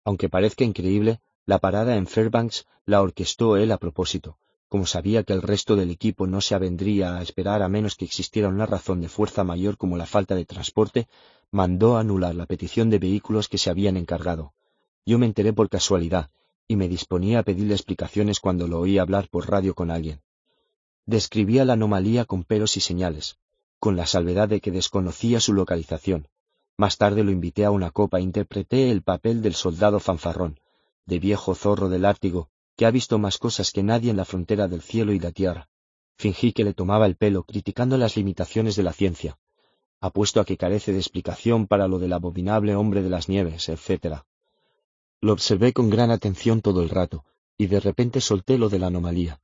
Aunque parezca increíble, la parada en Fairbanks la orquestó él a propósito, como sabía que el resto del equipo no se avendría a esperar a menos que existiera una razón de fuerza mayor como la falta de transporte, mandó anular la petición de vehículos que se habían encargado. Yo me enteré por casualidad, y me disponía a pedirle explicaciones cuando lo oí hablar por radio con alguien. Describía la anomalía con pelos y señales, con la salvedad de que desconocía su localización. Más tarde lo invité a una copa e interpreté el papel del soldado fanfarrón, de viejo zorro del Ártigo, que ha visto más cosas que nadie en la frontera del cielo y la tierra. Fingí que le tomaba el pelo, criticando las limitaciones de la ciencia. Apuesto a que carece de explicación para lo del abominable hombre de las nieves, etc. Lo observé con gran atención todo el rato, y de repente solté lo de la anomalía.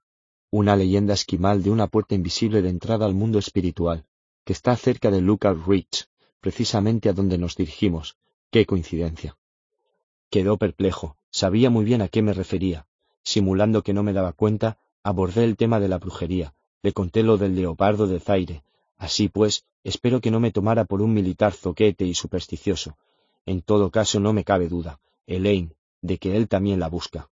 Una leyenda esquimal de una puerta invisible de entrada al mundo espiritual, que está cerca de Lookout Ridge, precisamente a donde nos dirigimos. ¡Qué coincidencia! Quedó perplejo, Sabía muy bien a qué me refería. Simulando que no me daba cuenta, abordé el tema de la brujería, le conté lo del leopardo de Zaire. Así pues, espero que no me tomara por un militar zoquete y supersticioso. En todo caso, no me cabe duda, Elaine, de que él también la busca.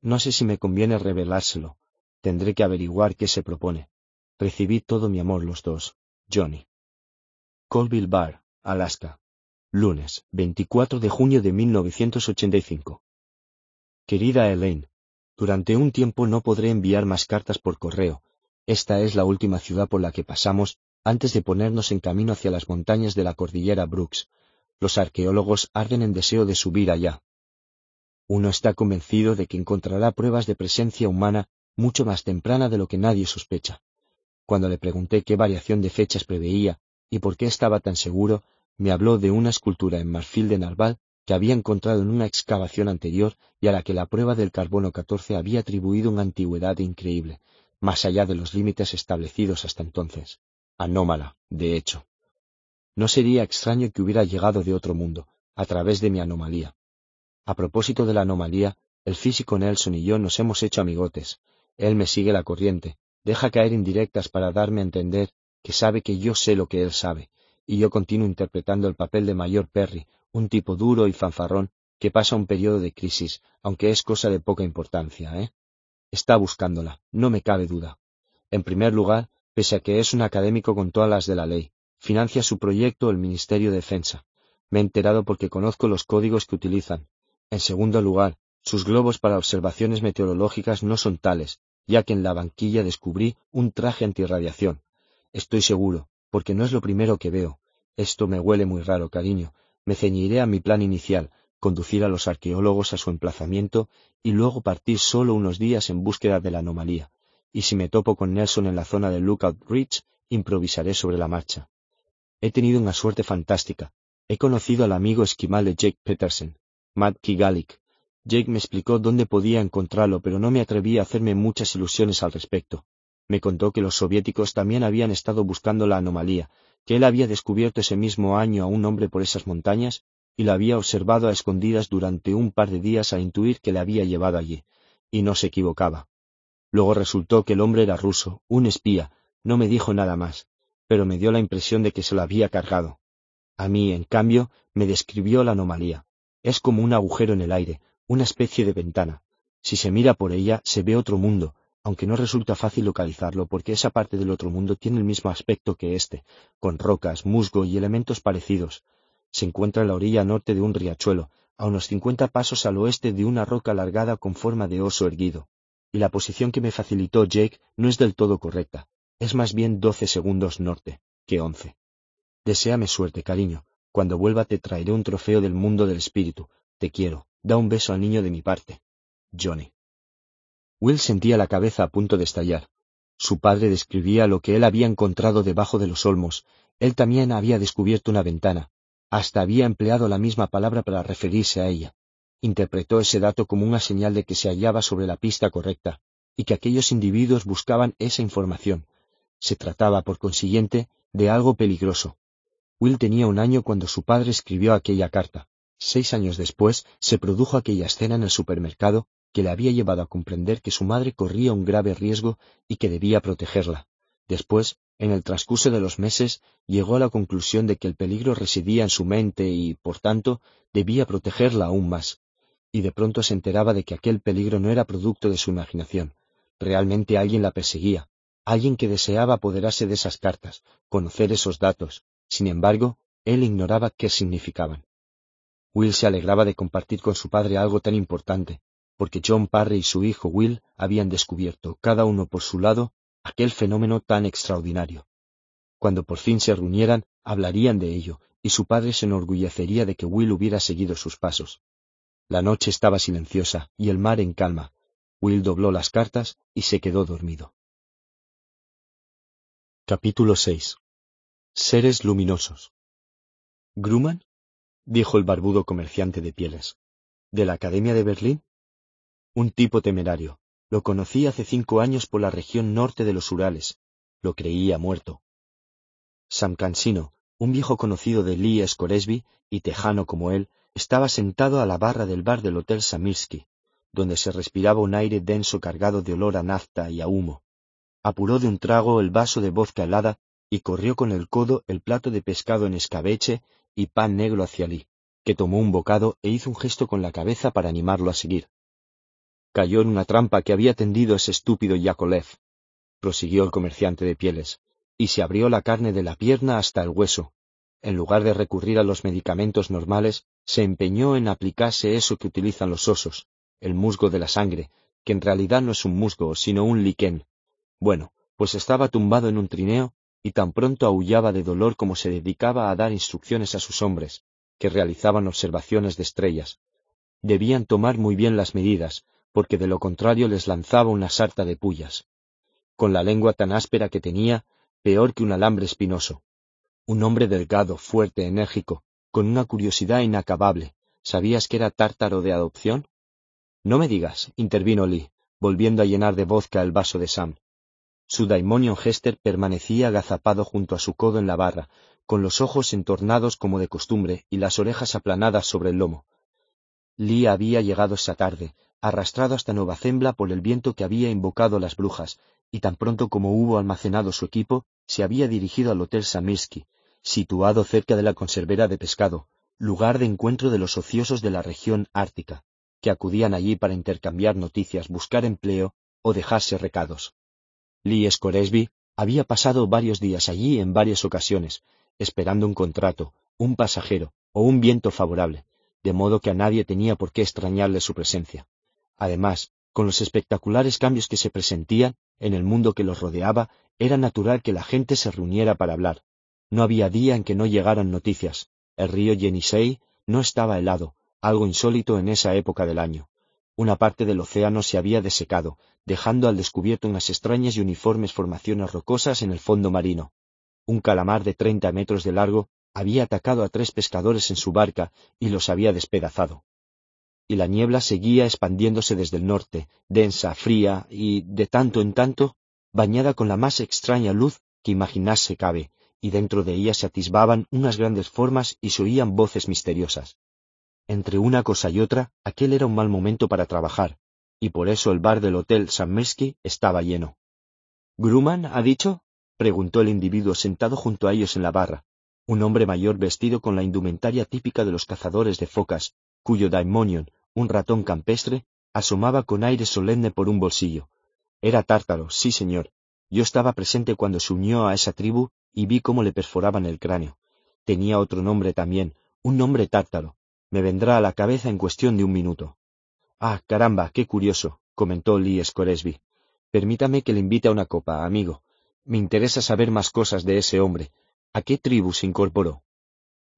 No sé si me conviene revelárselo. Tendré que averiguar qué se propone. Recibí todo mi amor los dos. Johnny. Colville Bar, Alaska. Lunes, 24 de junio de 1985. Querida Elaine, durante un tiempo no podré enviar más cartas por correo. Esta es la última ciudad por la que pasamos antes de ponernos en camino hacia las montañas de la cordillera Brooks. Los arqueólogos arden en deseo de subir allá. Uno está convencido de que encontrará pruebas de presencia humana mucho más temprana de lo que nadie sospecha. Cuando le pregunté qué variación de fechas preveía y por qué estaba tan seguro, me habló de una escultura en marfil de Narval que había encontrado en una excavación anterior y a la que la prueba del carbono 14 había atribuido una antigüedad increíble, más allá de los límites establecidos hasta entonces. Anómala, de hecho. No sería extraño que hubiera llegado de otro mundo, a través de mi anomalía. A propósito de la anomalía, el físico Nelson y yo nos hemos hecho amigotes. Él me sigue la corriente, deja caer indirectas para darme a entender que sabe que yo sé lo que él sabe, y yo continúo interpretando el papel de Mayor Perry, un tipo duro y fanfarrón que pasa un periodo de crisis, aunque es cosa de poca importancia, ¿eh? Está buscándola, no me cabe duda. En primer lugar, pese a que es un académico con todas las de la ley, financia su proyecto el Ministerio de Defensa. Me he enterado porque conozco los códigos que utilizan. En segundo lugar, sus globos para observaciones meteorológicas no son tales, ya que en la banquilla descubrí un traje antirradiación. Estoy seguro, porque no es lo primero que veo. Esto me huele muy raro, cariño. Me ceñiré a mi plan inicial, conducir a los arqueólogos a su emplazamiento y luego partir solo unos días en búsqueda de la anomalía. Y si me topo con Nelson en la zona de Lookout Ridge, improvisaré sobre la marcha. He tenido una suerte fantástica. He conocido al amigo esquimal de Jake Peterson, Matt Kigalik, Jake me explicó dónde podía encontrarlo, pero no me atreví a hacerme muchas ilusiones al respecto. Me contó que los soviéticos también habían estado buscando la anomalía, que él había descubierto ese mismo año a un hombre por esas montañas y lo había observado a escondidas durante un par de días a intuir que le había llevado allí, y no se equivocaba. Luego resultó que el hombre era ruso, un espía, no me dijo nada más, pero me dio la impresión de que se lo había cargado. A mí, en cambio, me describió la anomalía. Es como un agujero en el aire, una especie de ventana. Si se mira por ella, se ve otro mundo, aunque no resulta fácil localizarlo porque esa parte del otro mundo tiene el mismo aspecto que este, con rocas, musgo y elementos parecidos. Se encuentra en la orilla norte de un riachuelo, a unos cincuenta pasos al oeste de una roca alargada con forma de oso erguido. Y la posición que me facilitó Jake no es del todo correcta, es más bien doce segundos norte, que once. Deseame suerte, cariño. Cuando vuelva te traeré un trofeo del mundo del espíritu. Te quiero. Da un beso al niño de mi parte. Johnny. Will sentía la cabeza a punto de estallar. Su padre describía lo que él había encontrado debajo de los olmos. Él también había descubierto una ventana. Hasta había empleado la misma palabra para referirse a ella. Interpretó ese dato como una señal de que se hallaba sobre la pista correcta, y que aquellos individuos buscaban esa información. Se trataba, por consiguiente, de algo peligroso. Will tenía un año cuando su padre escribió aquella carta. Seis años después se produjo aquella escena en el supermercado que le había llevado a comprender que su madre corría un grave riesgo y que debía protegerla. Después, en el transcurso de los meses, llegó a la conclusión de que el peligro residía en su mente y, por tanto, debía protegerla aún más. Y de pronto se enteraba de que aquel peligro no era producto de su imaginación. Realmente alguien la perseguía, alguien que deseaba apoderarse de esas cartas, conocer esos datos. Sin embargo, él ignoraba qué significaban. Will se alegraba de compartir con su padre algo tan importante, porque John Parry y su hijo Will habían descubierto, cada uno por su lado, aquel fenómeno tan extraordinario. Cuando por fin se reunieran, hablarían de ello, y su padre se enorgullecería de que Will hubiera seguido sus pasos. La noche estaba silenciosa y el mar en calma. Will dobló las cartas y se quedó dormido. Capítulo 6 Seres luminosos. Grumman dijo el barbudo comerciante de pieles. ¿De la Academia de Berlín? Un tipo temerario. Lo conocí hace cinco años por la región norte de los Urales. Lo creía muerto. Sam Cansino, un viejo conocido de Lee Scoresby y tejano como él, estaba sentado a la barra del bar del Hotel Samirsky, donde se respiraba un aire denso cargado de olor a nafta y a humo. Apuró de un trago el vaso de vodka helada y corrió con el codo el plato de pescado en escabeche y pan negro hacia Lee, que tomó un bocado e hizo un gesto con la cabeza para animarlo a seguir. Cayó en una trampa que había tendido ese estúpido Yakolev, prosiguió el comerciante de pieles, y se abrió la carne de la pierna hasta el hueso. En lugar de recurrir a los medicamentos normales, se empeñó en aplicarse eso que utilizan los osos, el musgo de la sangre, que en realidad no es un musgo, sino un liquen. Bueno, pues estaba tumbado en un trineo y tan pronto aullaba de dolor como se dedicaba a dar instrucciones a sus hombres, que realizaban observaciones de estrellas. Debían tomar muy bien las medidas, porque de lo contrario les lanzaba una sarta de pullas. Con la lengua tan áspera que tenía, peor que un alambre espinoso. Un hombre delgado, fuerte, enérgico, con una curiosidad inacabable. ¿Sabías que era tártaro de adopción? No me digas, intervino Lee, volviendo a llenar de vodka el vaso de Sam. Su daimonion Hester permanecía agazapado junto a su codo en la barra, con los ojos entornados como de costumbre y las orejas aplanadas sobre el lomo. Lee había llegado esa tarde, arrastrado hasta Nueva Zembla por el viento que había invocado las brujas, y tan pronto como hubo almacenado su equipo, se había dirigido al Hotel Samirsky, situado cerca de la conservera de pescado, lugar de encuentro de los ociosos de la región ártica, que acudían allí para intercambiar noticias, buscar empleo o dejarse recados. Lee Scoresby había pasado varios días allí en varias ocasiones, esperando un contrato, un pasajero o un viento favorable, de modo que a nadie tenía por qué extrañarle su presencia. Además, con los espectaculares cambios que se presentían en el mundo que los rodeaba, era natural que la gente se reuniera para hablar. No había día en que no llegaran noticias. El río Yenisei no estaba helado, algo insólito en esa época del año. Una parte del océano se había desecado, dejando al descubierto unas extrañas y uniformes formaciones rocosas en el fondo marino. Un calamar de treinta metros de largo había atacado a tres pescadores en su barca y los había despedazado. Y la niebla seguía expandiéndose desde el norte, densa, fría y, de tanto en tanto, bañada con la más extraña luz que imaginarse cabe, y dentro de ella se atisbaban unas grandes formas y se oían voces misteriosas. Entre una cosa y otra, aquel era un mal momento para trabajar, y por eso el bar del Hotel Mesky estaba lleno. ¿Gruman ha dicho? preguntó el individuo sentado junto a ellos en la barra, un hombre mayor vestido con la indumentaria típica de los cazadores de focas, cuyo daimonion, un ratón campestre, asomaba con aire solemne por un bolsillo. Era tártaro, sí señor. Yo estaba presente cuando se unió a esa tribu y vi cómo le perforaban el cráneo. Tenía otro nombre también, un nombre tártaro. Me vendrá a la cabeza en cuestión de un minuto. Ah, caramba, qué curioso, comentó Lee Scoresby. Permítame que le invite a una copa, amigo. Me interesa saber más cosas de ese hombre. ¿A qué tribu se incorporó?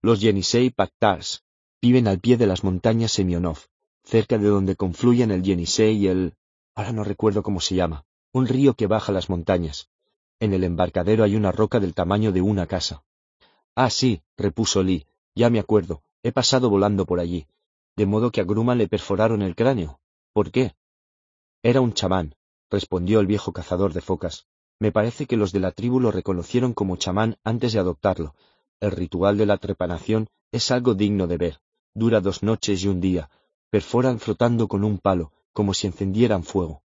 Los Yenisei Pactars viven al pie de las montañas Semionov, cerca de donde confluyen el Yenisei y el... ahora no recuerdo cómo se llama, un río que baja las montañas. En el embarcadero hay una roca del tamaño de una casa. Ah, sí, repuso Lee, ya me acuerdo, he pasado volando por allí de modo que a Gruma le perforaron el cráneo. ¿Por qué? Era un chamán, respondió el viejo cazador de focas. Me parece que los de la tribu lo reconocieron como chamán antes de adoptarlo. El ritual de la trepanación es algo digno de ver. Dura dos noches y un día. Perforan flotando con un palo, como si encendieran fuego.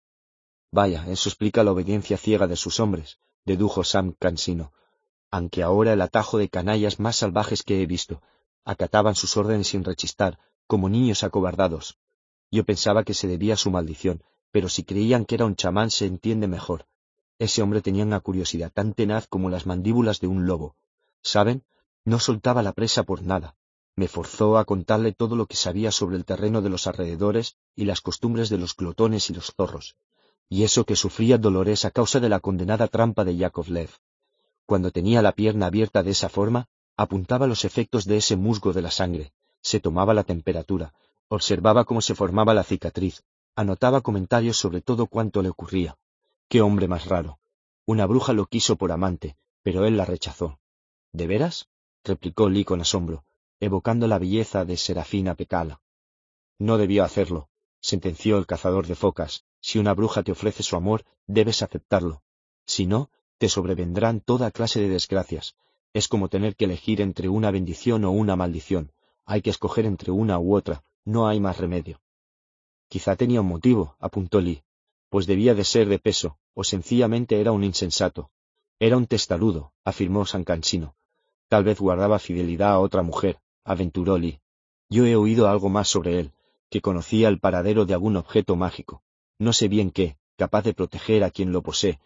Vaya, eso explica la obediencia ciega de sus hombres, dedujo Sam Cansino. Aunque ahora el atajo de canallas más salvajes que he visto acataban sus órdenes sin rechistar, como niños acobardados. Yo pensaba que se debía a su maldición, pero si creían que era un chamán se entiende mejor. Ese hombre tenía una curiosidad tan tenaz como las mandíbulas de un lobo. ¿Saben? No soltaba la presa por nada. Me forzó a contarle todo lo que sabía sobre el terreno de los alrededores y las costumbres de los glotones y los zorros. Y eso que sufría dolores a causa de la condenada trampa de Yakovlev. Cuando tenía la pierna abierta de esa forma, apuntaba los efectos de ese musgo de la sangre, se tomaba la temperatura, observaba cómo se formaba la cicatriz, anotaba comentarios sobre todo cuanto le ocurría. Qué hombre más raro. Una bruja lo quiso por amante, pero él la rechazó. ¿De veras? replicó Lee con asombro, evocando la belleza de Serafina Pecala. No debió hacerlo, sentenció el cazador de focas. Si una bruja te ofrece su amor, debes aceptarlo. Si no, te sobrevendrán toda clase de desgracias. Es como tener que elegir entre una bendición o una maldición. Hay que escoger entre una u otra, no hay más remedio. Quizá tenía un motivo, apuntó Lee, pues debía de ser de peso, o sencillamente era un insensato. Era un testarudo, afirmó San Cansino. Tal vez guardaba fidelidad a otra mujer, aventuró Lee. Yo he oído algo más sobre él, que conocía el paradero de algún objeto mágico. No sé bien qué, capaz de proteger a quien lo posee.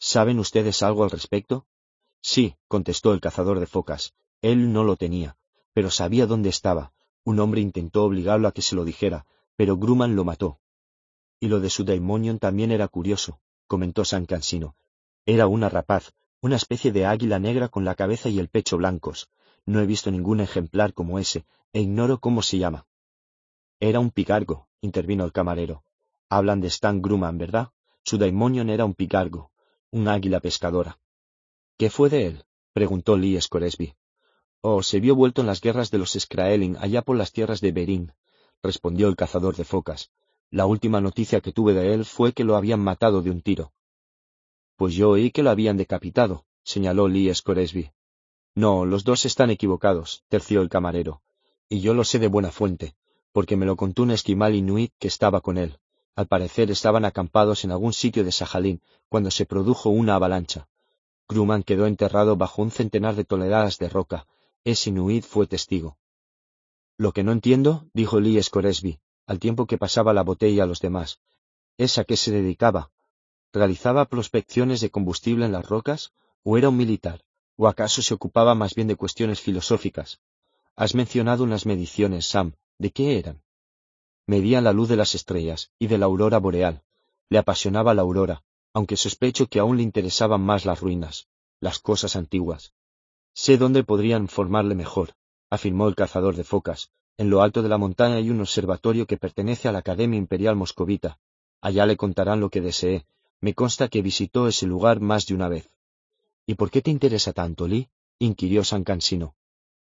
¿Saben ustedes algo al respecto? Sí, contestó el cazador de focas. Él no lo tenía pero sabía dónde estaba. Un hombre intentó obligarlo a que se lo dijera, pero Grumman lo mató. Y lo de su daimonion también era curioso, comentó San Cansino. Era una rapaz, una especie de águila negra con la cabeza y el pecho blancos. No he visto ningún ejemplar como ese, e ignoro cómo se llama. Era un picargo, intervino el camarero. Hablan de Stan Grumman, ¿verdad? Su daimonion era un picargo, un águila pescadora. ¿Qué fue de él? preguntó Lee Scoresby. Oh, se vio vuelto en las guerras de los Skraelin allá por las tierras de Berín, respondió el cazador de focas. La última noticia que tuve de él fue que lo habían matado de un tiro. Pues yo oí que lo habían decapitado, señaló Lee Scoresby. No, los dos están equivocados, terció el camarero. Y yo lo sé de buena fuente. porque me lo contó un esquimal inuit que estaba con él. Al parecer estaban acampados en algún sitio de Sajalín cuando se produjo una avalancha. Grumman quedó enterrado bajo un centenar de toneladas de roca. Ese inuit fue testigo. Lo que no entiendo, dijo Lee Scoresby, al tiempo que pasaba la botella a los demás, es a qué se dedicaba. ¿Realizaba prospecciones de combustible en las rocas? ¿O era un militar? ¿O acaso se ocupaba más bien de cuestiones filosóficas? Has mencionado unas mediciones, Sam. ¿De qué eran? Medían la luz de las estrellas y de la aurora boreal. Le apasionaba la aurora, aunque sospecho que aún le interesaban más las ruinas, las cosas antiguas. Sé dónde podrían formarle mejor, afirmó el cazador de focas. En lo alto de la montaña hay un observatorio que pertenece a la Academia Imperial Moscovita. Allá le contarán lo que desee. Me consta que visitó ese lugar más de una vez. ¿Y por qué te interesa tanto, Lee? inquirió San Cansino.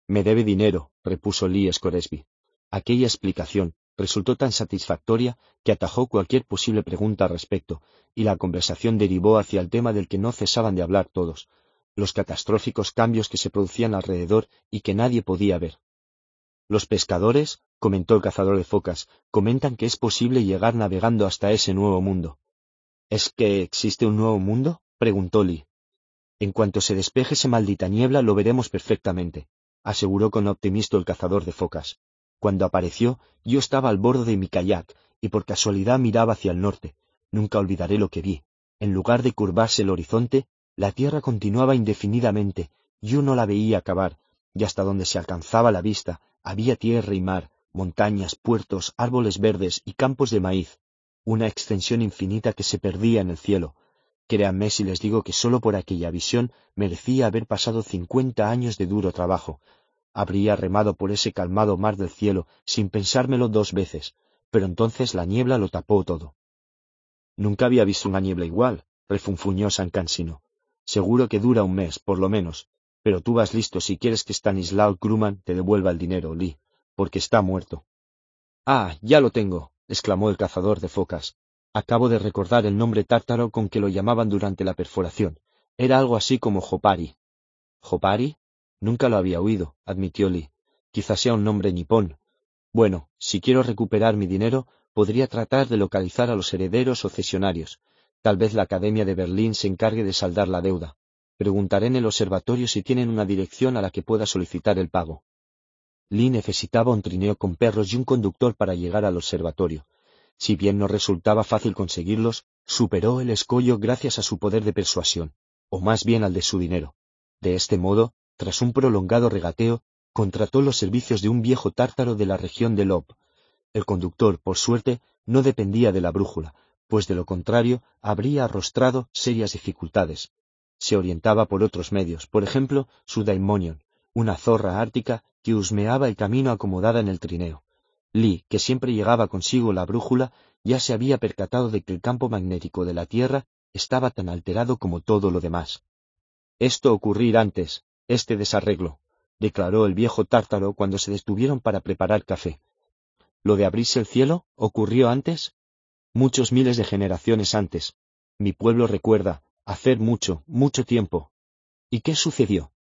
Me debe dinero, repuso Lee Scoresby. Aquella explicación resultó tan satisfactoria que atajó cualquier posible pregunta al respecto, y la conversación derivó hacia el tema del que no cesaban de hablar todos, los catastróficos cambios que se producían alrededor y que nadie podía ver. Los pescadores, comentó el cazador de focas, comentan que es posible llegar navegando hasta ese nuevo mundo. ¿Es que existe un nuevo mundo? preguntó Lee. En cuanto se despeje esa maldita niebla lo veremos perfectamente, aseguró con optimismo el cazador de focas. Cuando apareció, yo estaba al borde de mi kayak, y por casualidad miraba hacia el norte. Nunca olvidaré lo que vi. En lugar de curvarse el horizonte, la tierra continuaba indefinidamente, yo no la veía acabar, y hasta donde se alcanzaba la vista, había tierra y mar, montañas, puertos, árboles verdes y campos de maíz, una extensión infinita que se perdía en el cielo. Créanme si les digo que sólo por aquella visión merecía haber pasado cincuenta años de duro trabajo. Habría remado por ese calmado mar del cielo sin pensármelo dos veces, pero entonces la niebla lo tapó todo. Nunca había visto una niebla igual, refunfuñó San Cansino. Seguro que dura un mes, por lo menos. Pero tú vas listo si quieres que Stanislaw Kruman te devuelva el dinero, Lee, porque está muerto. Ah, ya lo tengo, exclamó el cazador de focas. Acabo de recordar el nombre tártaro con que lo llamaban durante la perforación. Era algo así como Jopari. ¿Jopari? Nunca lo había oído, admitió Lee. Quizás sea un nombre nipón. Bueno, si quiero recuperar mi dinero, podría tratar de localizar a los herederos o cesionarios, Tal vez la Academia de Berlín se encargue de saldar la deuda. Preguntaré en el observatorio si tienen una dirección a la que pueda solicitar el pago. Lee necesitaba un trineo con perros y un conductor para llegar al observatorio. Si bien no resultaba fácil conseguirlos, superó el escollo gracias a su poder de persuasión, o más bien al de su dinero. De este modo, tras un prolongado regateo, contrató los servicios de un viejo tártaro de la región de Lop. El conductor, por suerte, no dependía de la brújula, pues de lo contrario habría arrostrado serias dificultades. Se orientaba por otros medios, por ejemplo, su daimonion, una zorra ártica que husmeaba el camino acomodada en el trineo. Lee, que siempre llegaba consigo la brújula, ya se había percatado de que el campo magnético de la Tierra estaba tan alterado como todo lo demás. Esto ocurrir antes, este desarreglo, declaró el viejo tártaro cuando se detuvieron para preparar café. ¿Lo de abrirse el cielo ocurrió antes? Muchos miles de generaciones antes. Mi pueblo recuerda, hacer mucho, mucho tiempo. ¿Y qué sucedió?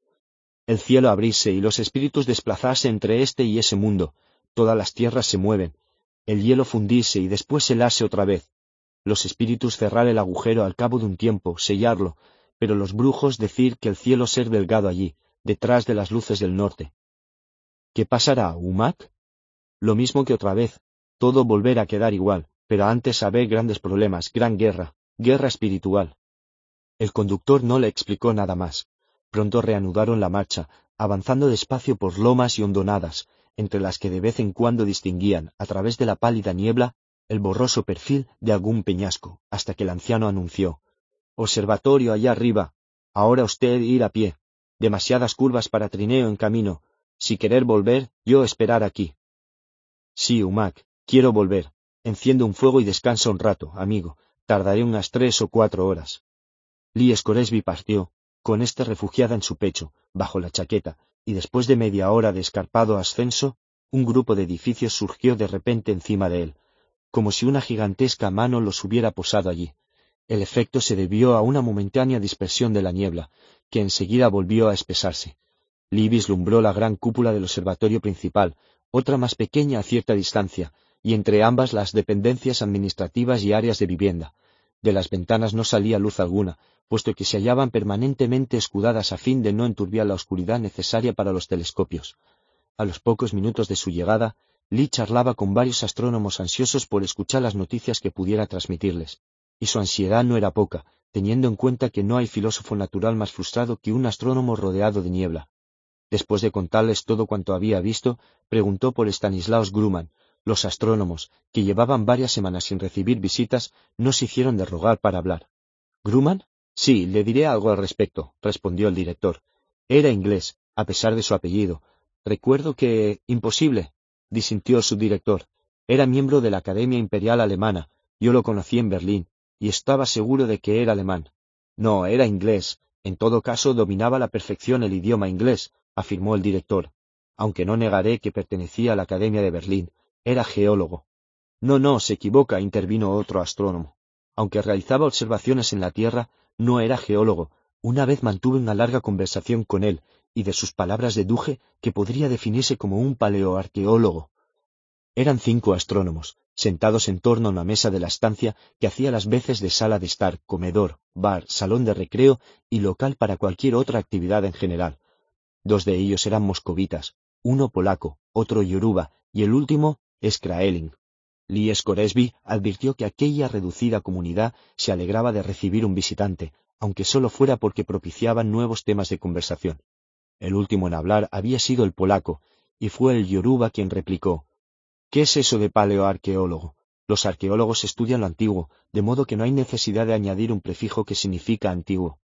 El cielo abrirse y los espíritus desplazarse entre este y ese mundo, todas las tierras se mueven, el hielo fundirse y después helarse otra vez, los espíritus cerrar el agujero al cabo de un tiempo, sellarlo, pero los brujos decir que el cielo ser delgado allí, detrás de las luces del norte. ¿Qué pasará, Umak? Lo mismo que otra vez, todo volver a quedar igual, pero antes haber grandes problemas, gran guerra, guerra espiritual. El conductor no le explicó nada más. Pronto reanudaron la marcha, avanzando despacio por lomas y hondonadas, entre las que de vez en cuando distinguían, a través de la pálida niebla, el borroso perfil de algún peñasco, hasta que el anciano anunció Observatorio allá arriba. Ahora usted ir a pie. Demasiadas curvas para trineo en camino. Si querer volver, yo esperar aquí. Sí, Umac, quiero volver. Enciendo un fuego y descansa un rato, amigo. Tardaré unas tres o cuatro horas. Lee Scoresby partió, con este refugiada en su pecho, bajo la chaqueta, y después de media hora de escarpado ascenso, un grupo de edificios surgió de repente encima de él, como si una gigantesca mano los hubiera posado allí. El efecto se debió a una momentánea dispersión de la niebla, que enseguida volvió a espesarse. Lee vislumbró la gran cúpula del observatorio principal, otra más pequeña a cierta distancia, y entre ambas las dependencias administrativas y áreas de vivienda. De las ventanas no salía luz alguna, puesto que se hallaban permanentemente escudadas a fin de no enturbiar la oscuridad necesaria para los telescopios. A los pocos minutos de su llegada, Lee charlaba con varios astrónomos ansiosos por escuchar las noticias que pudiera transmitirles, y su ansiedad no era poca, teniendo en cuenta que no hay filósofo natural más frustrado que un astrónomo rodeado de niebla. Después de contarles todo cuanto había visto, preguntó por Stanislaus Grumman. Los astrónomos, que llevaban varias semanas sin recibir visitas, no se hicieron de rogar para hablar. ¿Grumman? Sí, le diré algo al respecto, respondió el director. Era inglés, a pesar de su apellido. Recuerdo que... imposible, disintió su director. Era miembro de la Academia Imperial Alemana. Yo lo conocí en Berlín, y estaba seguro de que era alemán. No, era inglés. En todo caso, dominaba a la perfección el idioma inglés, afirmó el director, aunque no negaré que pertenecía a la Academia de Berlín. Era geólogo. No, no, se equivoca, intervino otro astrónomo. Aunque realizaba observaciones en la Tierra, no era geólogo. Una vez mantuve una larga conversación con él, y de sus palabras deduje que podría definirse como un paleoarqueólogo. Eran cinco astrónomos, sentados en torno a una mesa de la estancia que hacía las veces de sala de estar, comedor, bar, salón de recreo y local para cualquier otra actividad en general. Dos de ellos eran moscovitas, uno polaco, otro yoruba y el último Skraeling. Lee Scoresby advirtió que aquella reducida comunidad se alegraba de recibir un visitante, aunque solo fuera porque propiciaban nuevos temas de conversación. El último en hablar había sido el polaco, y fue el yoruba quien replicó ¿Qué es eso de paleoarqueólogo? Los arqueólogos estudian lo antiguo, de modo que no hay necesidad de añadir un prefijo que significa antiguo.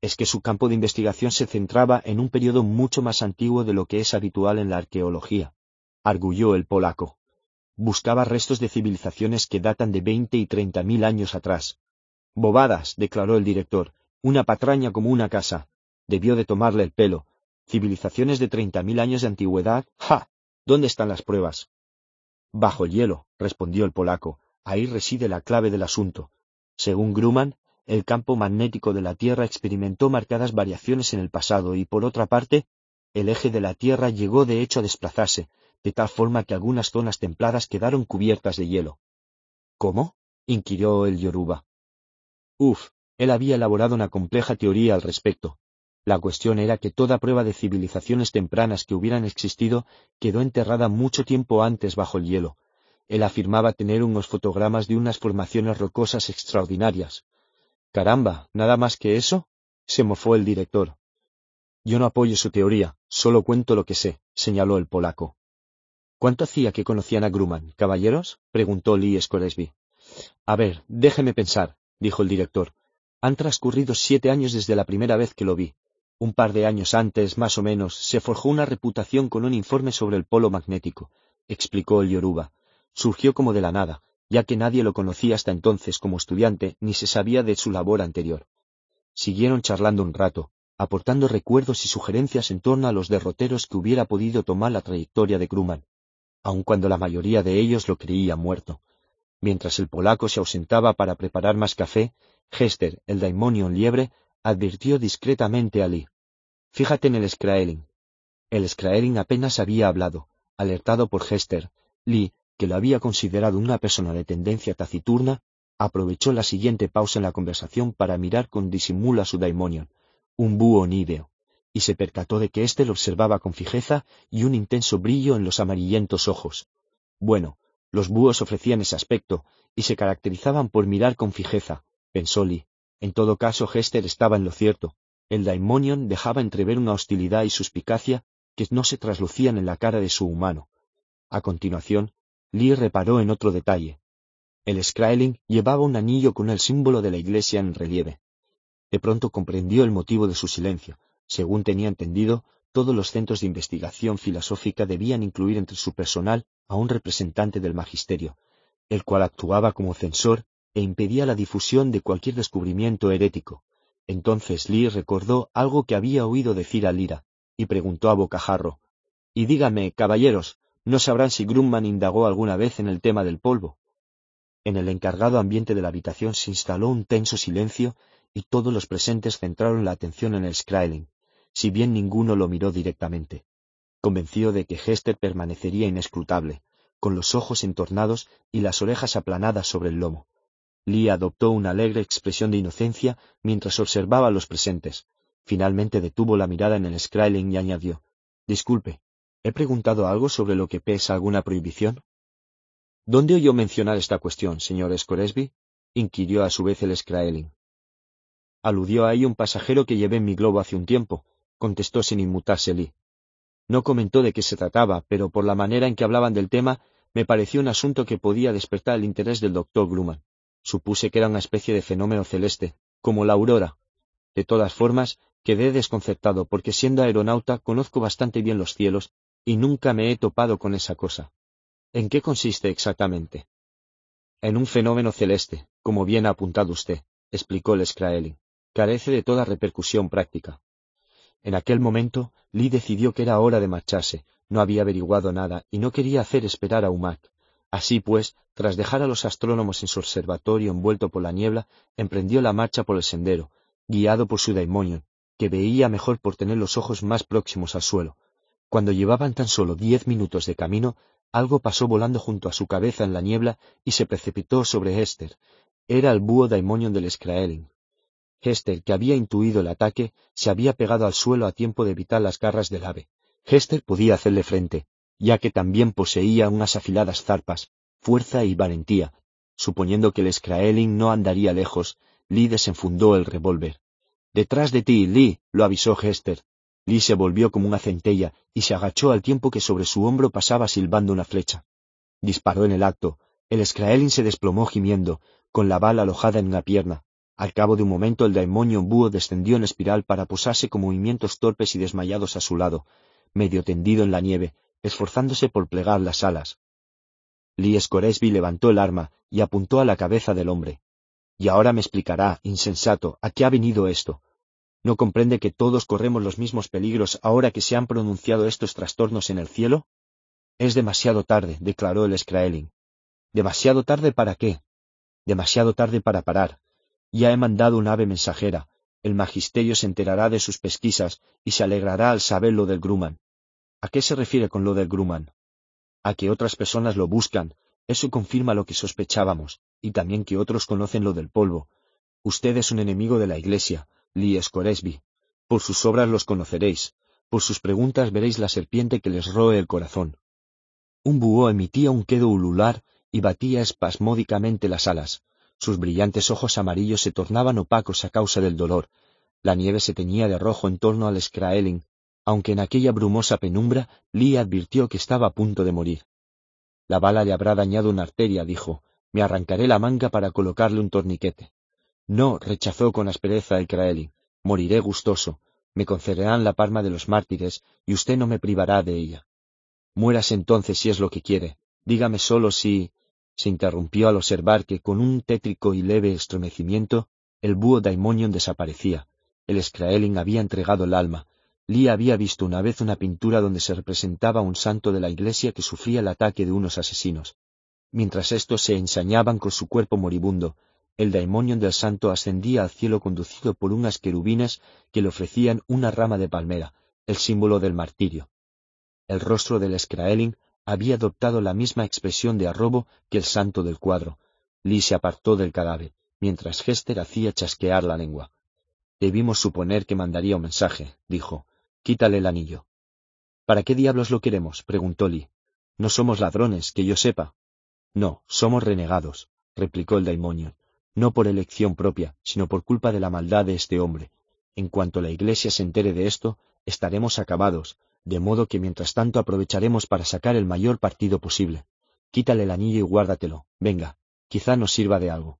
Es que su campo de investigación se centraba en un periodo mucho más antiguo de lo que es habitual en la arqueología, arguyó el polaco. Buscaba restos de civilizaciones que datan de veinte y treinta mil años atrás. Bobadas, declaró el director, una patraña como una casa. Debió de tomarle el pelo. Civilizaciones de treinta mil años de antigüedad. ¡Ja! ¿Dónde están las pruebas? Bajo el hielo, respondió el polaco. Ahí reside la clave del asunto. Según Grumman, el campo magnético de la Tierra experimentó marcadas variaciones en el pasado y, por otra parte, el eje de la Tierra llegó de hecho a desplazarse, de tal forma que algunas zonas templadas quedaron cubiertas de hielo. ¿Cómo? inquirió el Yoruba. Uf, él había elaborado una compleja teoría al respecto, la cuestión era que toda prueba de civilizaciones tempranas que hubieran existido quedó enterrada mucho tiempo antes bajo el hielo. Él afirmaba tener unos fotogramas de unas formaciones rocosas extraordinarias. Caramba, ¿nada más que eso? se mofó el director. Yo no apoyo su teoría, solo cuento lo que sé, señaló el polaco. ¿Cuánto hacía que conocían a Grumman, caballeros? preguntó Lee Scoresby. A ver, déjeme pensar, dijo el director. Han transcurrido siete años desde la primera vez que lo vi. Un par de años antes, más o menos, se forjó una reputación con un informe sobre el polo magnético, explicó el Yoruba. Surgió como de la nada, ya que nadie lo conocía hasta entonces como estudiante ni se sabía de su labor anterior. Siguieron charlando un rato, aportando recuerdos y sugerencias en torno a los derroteros que hubiera podido tomar la trayectoria de Grumman, aun cuando la mayoría de ellos lo creía muerto. Mientras el polaco se ausentaba para preparar más café, Hester, el daimonion liebre, advirtió discretamente a Lee. Fíjate en el Skraeling. El Skraeling apenas había hablado. Alertado por Hester, Lee, que lo había considerado una persona de tendencia taciturna, aprovechó la siguiente pausa en la conversación para mirar con disimulo a su daimonion, un búho níveo, y se percató de que éste lo observaba con fijeza y un intenso brillo en los amarillentos ojos. Bueno, los búhos ofrecían ese aspecto, y se caracterizaban por mirar con fijeza, pensó Lee, en todo caso, Hester estaba en lo cierto. El Daimonion dejaba entrever una hostilidad y suspicacia que no se traslucían en la cara de su humano. A continuación, Lee reparó en otro detalle. El Skraeling llevaba un anillo con el símbolo de la iglesia en relieve. De pronto comprendió el motivo de su silencio. Según tenía entendido, todos los centros de investigación filosófica debían incluir entre su personal a un representante del magisterio, el cual actuaba como censor e impedía la difusión de cualquier descubrimiento herético. Entonces Lee recordó algo que había oído decir a Lira, y preguntó a bocajarro, Y dígame, caballeros, ¿no sabrán si Grumman indagó alguna vez en el tema del polvo? En el encargado ambiente de la habitación se instaló un tenso silencio y todos los presentes centraron la atención en el Skraeling, si bien ninguno lo miró directamente. convencido de que Hester permanecería inescrutable, con los ojos entornados y las orejas aplanadas sobre el lomo. Lee adoptó una alegre expresión de inocencia mientras observaba a los presentes. Finalmente detuvo la mirada en el Skryling y añadió, Disculpe, ¿he preguntado algo sobre lo que pesa alguna prohibición? ¿Dónde oyó mencionar esta cuestión, señor Scoresby? inquirió a su vez el Skraeling. Aludió ahí un pasajero que llevé en mi globo hace un tiempo, contestó sin inmutarse Lee. No comentó de qué se trataba, pero por la manera en que hablaban del tema, me pareció un asunto que podía despertar el interés del doctor Grumman. Supuse que era una especie de fenómeno celeste, como la aurora. De todas formas, quedé desconcertado porque siendo aeronauta conozco bastante bien los cielos y nunca me he topado con esa cosa. ¿En qué consiste exactamente? En un fenómeno celeste, como bien ha apuntado usted, explicó el Scraeling. Carece de toda repercusión práctica. En aquel momento, Lee decidió que era hora de marcharse, no había averiguado nada y no quería hacer esperar a Umac. Así pues, tras dejar a los astrónomos en su observatorio envuelto por la niebla, emprendió la marcha por el sendero, guiado por su daimonion, que veía mejor por tener los ojos más próximos al suelo. Cuando llevaban tan solo diez minutos de camino, algo pasó volando junto a su cabeza en la niebla y se precipitó sobre Hester. Era el búho daimonion del Skraeling. Hester, que había intuido el ataque, se había pegado al suelo a tiempo de evitar las garras del ave. Hester podía hacerle frente, ya que también poseía unas afiladas zarpas, fuerza y valentía. Suponiendo que el Skraeling no andaría lejos, Lee desenfundó el revólver. Detrás de ti, Lee, lo avisó Hester. Lee se volvió como una centella y se agachó al tiempo que sobre su hombro pasaba silbando una flecha. Disparó en el acto. El Skraelin se desplomó gimiendo, con la bala alojada en una pierna. Al cabo de un momento el demonio búho descendió en espiral para posarse con movimientos torpes y desmayados a su lado, medio tendido en la nieve, esforzándose por plegar las alas. Lee Scoresby levantó el arma y apuntó a la cabeza del hombre. Y ahora me explicará, insensato, a qué ha venido esto. ¿No comprende que todos corremos los mismos peligros ahora que se han pronunciado estos trastornos en el cielo? Es demasiado tarde, declaró el Skraeling. ¿Demasiado tarde para qué? Demasiado tarde para parar. Ya he mandado un ave mensajera. El magisterio se enterará de sus pesquisas y se alegrará al saber lo del Grumman. ¿A qué se refiere con lo del Grumman? A que otras personas lo buscan. Eso confirma lo que sospechábamos, y también que otros conocen lo del polvo. Usted es un enemigo de la Iglesia, Lee Scoresby. Por sus obras los conoceréis, por sus preguntas veréis la serpiente que les roe el corazón. Un búho emitía un quedo ulular y batía espasmódicamente las alas. Sus brillantes ojos amarillos se tornaban opacos a causa del dolor. La nieve se teñía de rojo en torno al Skraeling, aunque en aquella brumosa penumbra Lee advirtió que estaba a punto de morir. La bala le habrá dañado una arteria, dijo. Me arrancaré la manga para colocarle un torniquete. No, rechazó con aspereza el Craeli. Moriré gustoso. Me concederán la palma de los mártires, y usted no me privará de ella. Mueras entonces si es lo que quiere. Dígame solo si... Se interrumpió al observar que con un tétrico y leve estremecimiento el búho daimonion desaparecía. El Skraeling había entregado el alma. Lee había visto una vez una pintura donde se representaba un santo de la iglesia que sufría el ataque de unos asesinos. Mientras estos se ensañaban con su cuerpo moribundo, el daimonion del santo ascendía al cielo conducido por unas querubines que le ofrecían una rama de palmera, el símbolo del martirio. El rostro del Skraeling había adoptado la misma expresión de arrobo que el santo del cuadro. Lee se apartó del cadáver, mientras Hester hacía chasquear la lengua. Debimos suponer que mandaría un mensaje, dijo. Quítale el anillo. ¿Para qué diablos lo queremos? preguntó Lee. No somos ladrones, que yo sepa. No, somos renegados, replicó el daimonion no por elección propia, sino por culpa de la maldad de este hombre. En cuanto la Iglesia se entere de esto, estaremos acabados, de modo que mientras tanto aprovecharemos para sacar el mayor partido posible. Quítale el anillo y guárdatelo. Venga, quizá nos sirva de algo.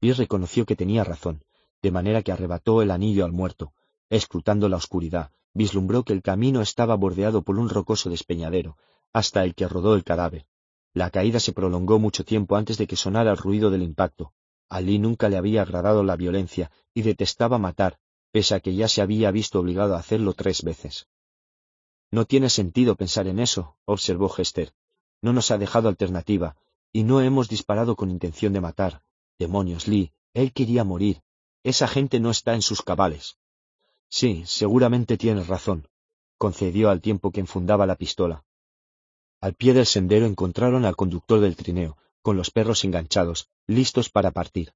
Y reconoció que tenía razón, de manera que arrebató el anillo al muerto. Escrutando la oscuridad, vislumbró que el camino estaba bordeado por un rocoso despeñadero, hasta el que rodó el cadáver. La caída se prolongó mucho tiempo antes de que sonara el ruido del impacto. Ali nunca le había agradado la violencia y detestaba matar, pese a que ya se había visto obligado a hacerlo tres veces. No tiene sentido pensar en eso, observó Hester. No nos ha dejado alternativa, y no hemos disparado con intención de matar. Demonios, Lee, él quería morir. Esa gente no está en sus cabales. Sí, seguramente tienes razón. concedió al tiempo que enfundaba la pistola. Al pie del sendero encontraron al conductor del trineo, con los perros enganchados, listos para partir.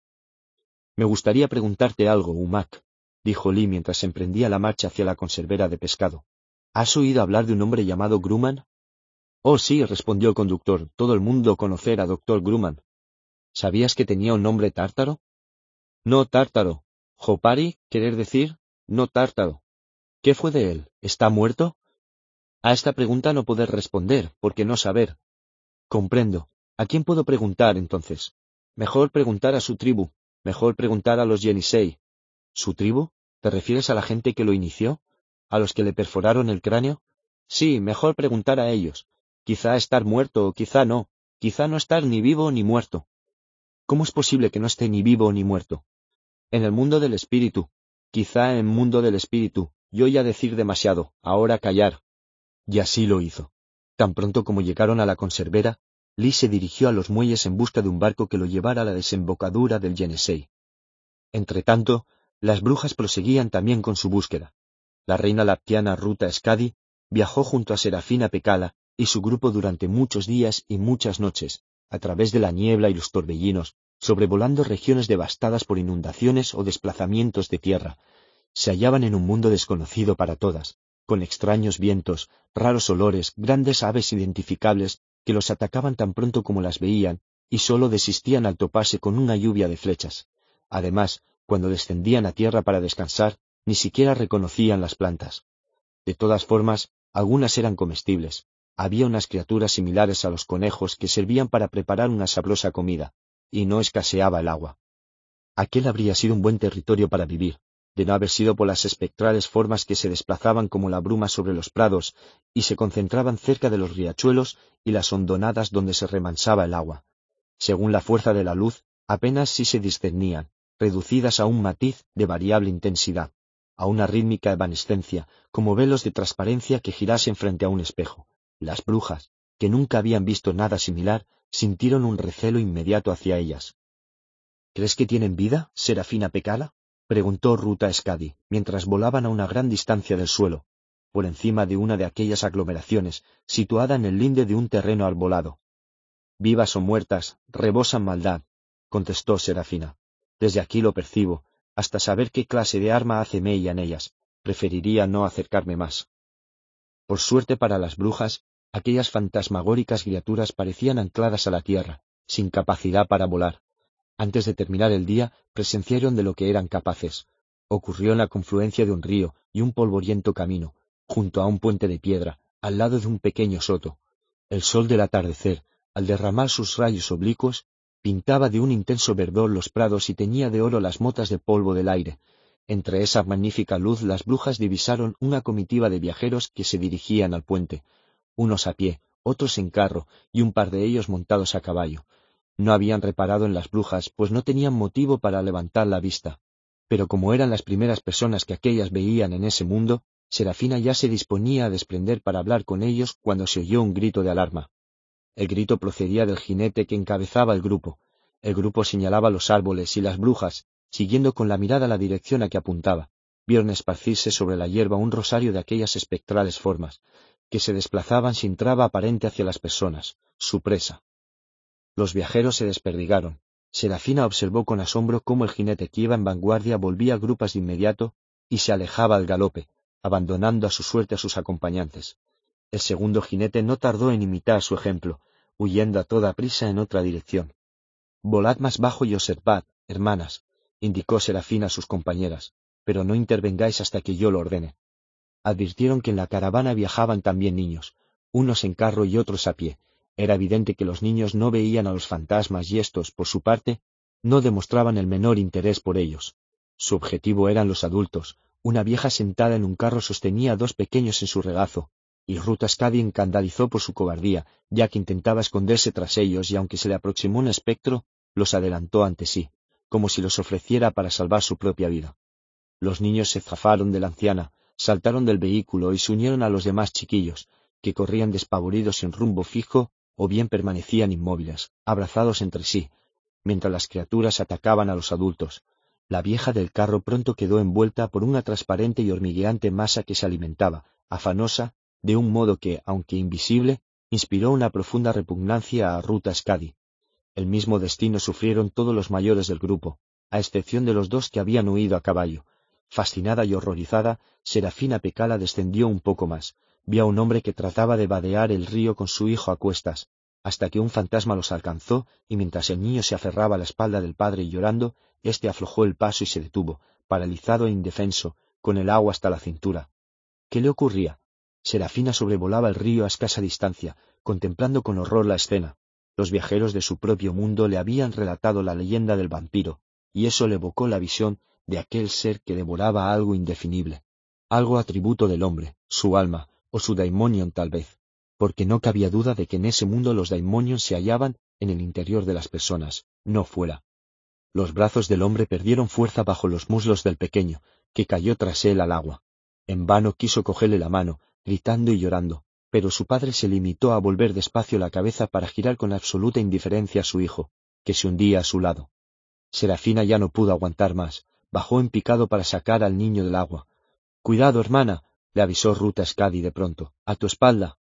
Me gustaría preguntarte algo, Umak, dijo Lee mientras emprendía la marcha hacia la conservera de pescado. ¿Has oído hablar de un hombre llamado Grumman? Oh, sí, respondió el conductor. Todo el mundo conocer a doctor Grumman. ¿Sabías que tenía un nombre tártaro? No tártaro. Jopari, querer decir, no tártaro. ¿Qué fue de él? ¿Está muerto? A esta pregunta no poder responder, porque no saber. Comprendo. ¿A quién puedo preguntar entonces? Mejor preguntar a su tribu, mejor preguntar a los Yenisei. ¿Su tribu? ¿Te refieres a la gente que lo inició? ¿A los que le perforaron el cráneo? Sí, mejor preguntar a ellos. Quizá estar muerto o quizá no. Quizá no estar ni vivo ni muerto. ¿Cómo es posible que no esté ni vivo ni muerto? En el mundo del espíritu. Quizá en mundo del espíritu. Yo ya decir demasiado, ahora callar. Y así lo hizo. Tan pronto como llegaron a la conservera, Lee se dirigió a los muelles en busca de un barco que lo llevara a la desembocadura del Yenisei. Entretanto, las brujas proseguían también con su búsqueda. La reina laptiana Ruta Skadi viajó junto a Serafina Pecala y su grupo durante muchos días y muchas noches, a través de la niebla y los torbellinos, sobrevolando regiones devastadas por inundaciones o desplazamientos de tierra. Se hallaban en un mundo desconocido para todas, con extraños vientos, raros olores, grandes aves identificables que los atacaban tan pronto como las veían y sólo desistían al toparse con una lluvia de flechas. Además, cuando descendían a tierra para descansar, ni siquiera reconocían las plantas. De todas formas, algunas eran comestibles. Había unas criaturas similares a los conejos que servían para preparar una sabrosa comida, y no escaseaba el agua. Aquel habría sido un buen territorio para vivir, de no haber sido por las espectrales formas que se desplazaban como la bruma sobre los prados y se concentraban cerca de los riachuelos y las hondonadas donde se remansaba el agua. Según la fuerza de la luz, apenas si se discernían, reducidas a un matiz de variable intensidad, a una rítmica evanescencia, como velos de transparencia que girasen frente a un espejo. Las brujas, que nunca habían visto nada similar, sintieron un recelo inmediato hacia ellas. ¿Crees que tienen vida, Serafina Pecala? preguntó Ruta Skadi, mientras volaban a una gran distancia del suelo, por encima de una de aquellas aglomeraciones, situada en el linde de un terreno arbolado. Vivas o muertas, rebosan maldad, contestó Serafina. Desde aquí lo percibo, hasta saber qué clase de arma hace mella en ellas. Preferiría no acercarme más. Por suerte para las brujas, aquellas fantasmagóricas criaturas parecían ancladas a la tierra, sin capacidad para volar. Antes de terminar el día, presenciaron de lo que eran capaces. Ocurrió en la confluencia de un río y un polvoriento camino, junto a un puente de piedra, al lado de un pequeño soto. El sol del atardecer, al derramar sus rayos oblicuos, pintaba de un intenso verdor los prados y teñía de oro las motas de polvo del aire. Entre esa magnífica luz las brujas divisaron una comitiva de viajeros que se dirigían al puente, unos a pie, otros en carro y un par de ellos montados a caballo. No habían reparado en las brujas, pues no tenían motivo para levantar la vista. Pero como eran las primeras personas que aquellas veían en ese mundo, Serafina ya se disponía a desprender para hablar con ellos cuando se oyó un grito de alarma. El grito procedía del jinete que encabezaba el grupo. El grupo señalaba los árboles y las brujas, siguiendo con la mirada la dirección a que apuntaba, vieron esparcirse sobre la hierba un rosario de aquellas espectrales formas, que se desplazaban sin traba aparente hacia las personas, su presa. Los viajeros se desperdigaron. Serafina observó con asombro cómo el jinete que iba en vanguardia volvía grupas de inmediato y se alejaba al galope, abandonando a su suerte a sus acompañantes. El segundo jinete no tardó en imitar su ejemplo, huyendo a toda prisa en otra dirección. Volad más bajo y observad, hermanas, indicó Serafina a sus compañeras, pero no intervengáis hasta que yo lo ordene. Advirtieron que en la caravana viajaban también niños, unos en carro y otros a pie, era evidente que los niños no veían a los fantasmas y estos, por su parte, no demostraban el menor interés por ellos. Su objetivo eran los adultos. Una vieja sentada en un carro sostenía a dos pequeños en su regazo, y Ruta Scadi encandalizó por su cobardía, ya que intentaba esconderse tras ellos y aunque se le aproximó un espectro, los adelantó ante sí, como si los ofreciera para salvar su propia vida. Los niños se zafaron de la anciana, saltaron del vehículo y se unieron a los demás chiquillos, que corrían despavoridos sin rumbo fijo o bien permanecían inmóviles, abrazados entre sí, mientras las criaturas atacaban a los adultos. La vieja del carro pronto quedó envuelta por una transparente y hormigueante masa que se alimentaba, afanosa, de un modo que, aunque invisible, inspiró una profunda repugnancia a Ruta Scadi. El mismo destino sufrieron todos los mayores del grupo, a excepción de los dos que habían huido a caballo. Fascinada y horrorizada, Serafina Pecala descendió un poco más, vio a un hombre que trataba de vadear el río con su hijo a cuestas, hasta que un fantasma los alcanzó, y mientras el niño se aferraba a la espalda del padre llorando, éste aflojó el paso y se detuvo, paralizado e indefenso, con el agua hasta la cintura. ¿Qué le ocurría? Serafina sobrevolaba el río a escasa distancia, contemplando con horror la escena. Los viajeros de su propio mundo le habían relatado la leyenda del vampiro, y eso le evocó la visión de aquel ser que devoraba algo indefinible, algo atributo del hombre, su alma, o su daimonion tal vez, porque no cabía duda de que en ese mundo los daimonios se hallaban en el interior de las personas, no fuera. Los brazos del hombre perdieron fuerza bajo los muslos del pequeño, que cayó tras él al agua. En vano quiso cogerle la mano, gritando y llorando, pero su padre se limitó a volver despacio la cabeza para girar con absoluta indiferencia a su hijo, que se hundía a su lado. Serafina ya no pudo aguantar más, bajó en picado para sacar al niño del agua. Cuidado, hermana, le avisó Ruta Scadi de pronto, a tu espalda.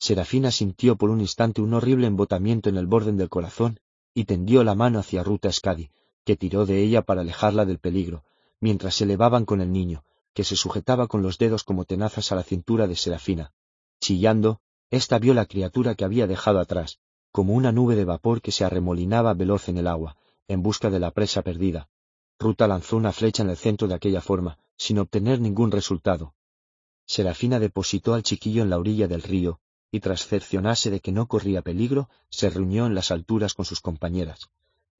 Serafina sintió por un instante un horrible embotamiento en el borde del corazón y tendió la mano hacia Ruta Scadi, que tiró de ella para alejarla del peligro, mientras se elevaban con el niño, que se sujetaba con los dedos como tenazas a la cintura de Serafina. Chillando, ésta vio la criatura que había dejado atrás, como una nube de vapor que se arremolinaba veloz en el agua, en busca de la presa perdida. Ruta lanzó una flecha en el centro de aquella forma, sin obtener ningún resultado. Serafina depositó al chiquillo en la orilla del río, y tras cercionarse de que no corría peligro, se reunió en las alturas con sus compañeras.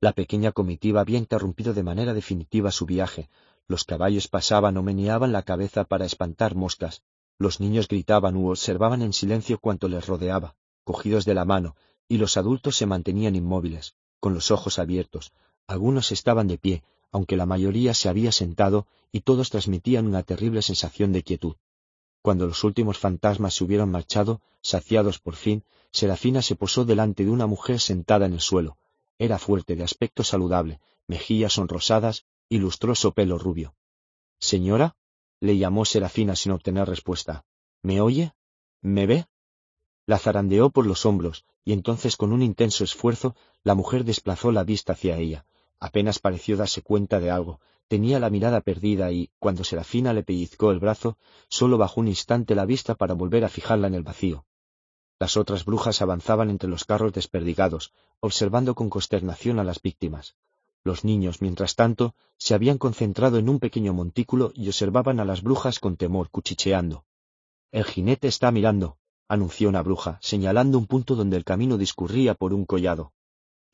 La pequeña comitiva había interrumpido de manera definitiva su viaje, los caballos pasaban o meneaban la cabeza para espantar moscas, los niños gritaban u observaban en silencio cuanto les rodeaba, cogidos de la mano, y los adultos se mantenían inmóviles, con los ojos abiertos, algunos estaban de pie, aunque la mayoría se había sentado, y todos transmitían una terrible sensación de quietud. Cuando los últimos fantasmas se hubieron marchado, saciados por fin, Serafina se posó delante de una mujer sentada en el suelo. Era fuerte, de aspecto saludable, mejillas sonrosadas, y lustroso pelo rubio. Señora, le llamó Serafina sin obtener respuesta. ¿Me oye? ¿Me ve? La zarandeó por los hombros, y entonces con un intenso esfuerzo la mujer desplazó la vista hacia ella. Apenas pareció darse cuenta de algo, tenía la mirada perdida y, cuando Serafina le pellizcó el brazo, solo bajó un instante la vista para volver a fijarla en el vacío. Las otras brujas avanzaban entre los carros desperdigados, observando con consternación a las víctimas. Los niños, mientras tanto, se habían concentrado en un pequeño montículo y observaban a las brujas con temor, cuchicheando. El jinete está mirando, anunció una bruja, señalando un punto donde el camino discurría por un collado.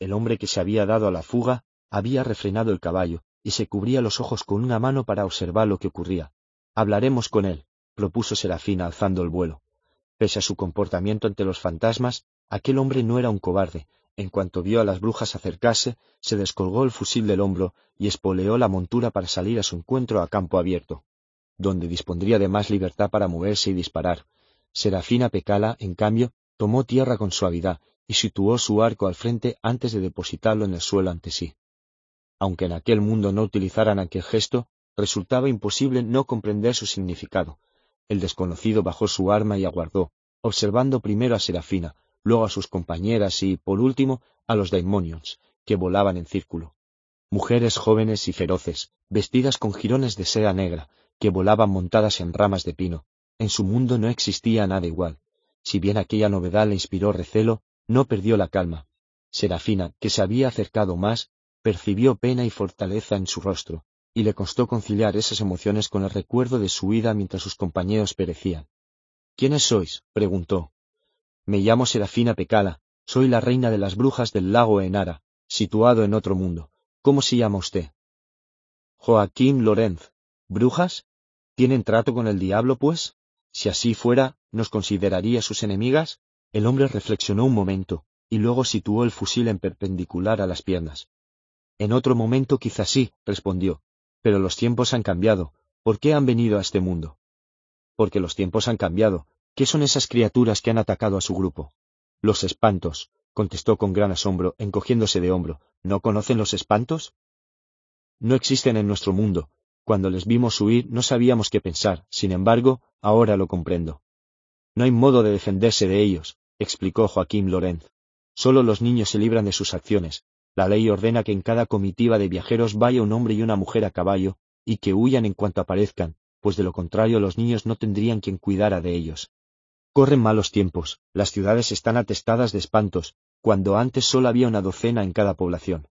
El hombre que se había dado a la fuga había refrenado el caballo, y se cubría los ojos con una mano para observar lo que ocurría. Hablaremos con él, propuso Serafina alzando el vuelo. Pese a su comportamiento ante los fantasmas, aquel hombre no era un cobarde, en cuanto vio a las brujas acercarse, se descolgó el fusil del hombro y espoleó la montura para salir a su encuentro a campo abierto, donde dispondría de más libertad para moverse y disparar. Serafina Pecala, en cambio, tomó tierra con suavidad y situó su arco al frente antes de depositarlo en el suelo ante sí. Aunque en aquel mundo no utilizaran aquel gesto, resultaba imposible no comprender su significado. El desconocido bajó su arma y aguardó, observando primero a Serafina, luego a sus compañeras y, por último, a los daimonions, que volaban en círculo. Mujeres jóvenes y feroces, vestidas con jirones de seda negra, que volaban montadas en ramas de pino. En su mundo no existía nada igual. Si bien aquella novedad le inspiró recelo, no perdió la calma. Serafina, que se había acercado más, percibió pena y fortaleza en su rostro, y le costó conciliar esas emociones con el recuerdo de su vida mientras sus compañeros perecían. ¿Quiénes sois? preguntó. Me llamo Serafina Pecala, soy la reina de las brujas del lago Enara, situado en otro mundo. ¿Cómo se llama usted? Joaquín Lorenz. ¿Brujas? ¿Tienen trato con el diablo, pues? Si así fuera, ¿nos consideraría sus enemigas? El hombre reflexionó un momento, y luego situó el fusil en perpendicular a las piernas. En otro momento quizás sí, respondió, pero los tiempos han cambiado. ¿Por qué han venido a este mundo? Porque los tiempos han cambiado, ¿Qué son esas criaturas que han atacado a su grupo? Los espantos, contestó con gran asombro, encogiéndose de hombro. ¿No conocen los espantos? no existen en nuestro mundo. Cuando les vimos huir no sabíamos qué pensar, sin embargo, ahora lo comprendo. No hay modo de defenderse de ellos, explicó Joaquín Lorenz. Solo los niños se libran de sus acciones. La ley ordena que en cada comitiva de viajeros vaya un hombre y una mujer a caballo, y que huyan en cuanto aparezcan, pues de lo contrario los niños no tendrían quien cuidara de ellos. Corren malos tiempos, las ciudades están atestadas de espantos, cuando antes solo había una docena en cada población.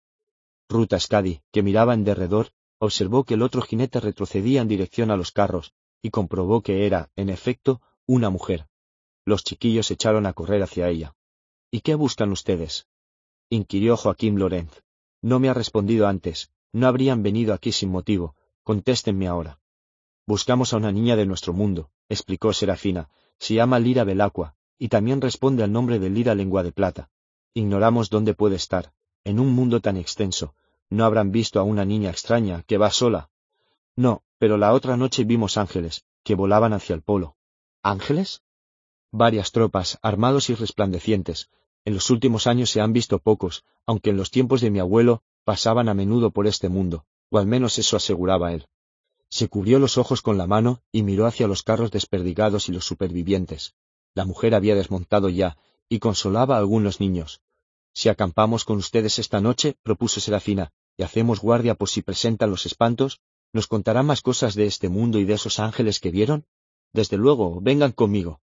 Ruta Scadi, que miraba en derredor, observó que el otro jinete retrocedía en dirección a los carros, y comprobó que era, en efecto, una mujer. Los chiquillos echaron a correr hacia ella. ¿Y qué buscan ustedes? inquirió Joaquín Lorenz. No me ha respondido antes, no habrían venido aquí sin motivo, contéstenme ahora. Buscamos a una niña de nuestro mundo, explicó Serafina, se llama Lira Belacqua, y también responde al nombre de Lira Lengua de Plata. Ignoramos dónde puede estar, en un mundo tan extenso, no habrán visto a una niña extraña que va sola. No, pero la otra noche vimos ángeles, que volaban hacia el polo. ¿Ángeles? Varias tropas, armados y resplandecientes. En los últimos años se han visto pocos, aunque en los tiempos de mi abuelo pasaban a menudo por este mundo, o al menos eso aseguraba él. Se cubrió los ojos con la mano y miró hacia los carros desperdigados y los supervivientes. La mujer había desmontado ya, y consolaba a algunos niños. Si acampamos con ustedes esta noche, propuso Serafina, y hacemos guardia por si presentan los espantos, ¿nos contarán más cosas de este mundo y de esos ángeles que vieron? Desde luego, vengan conmigo.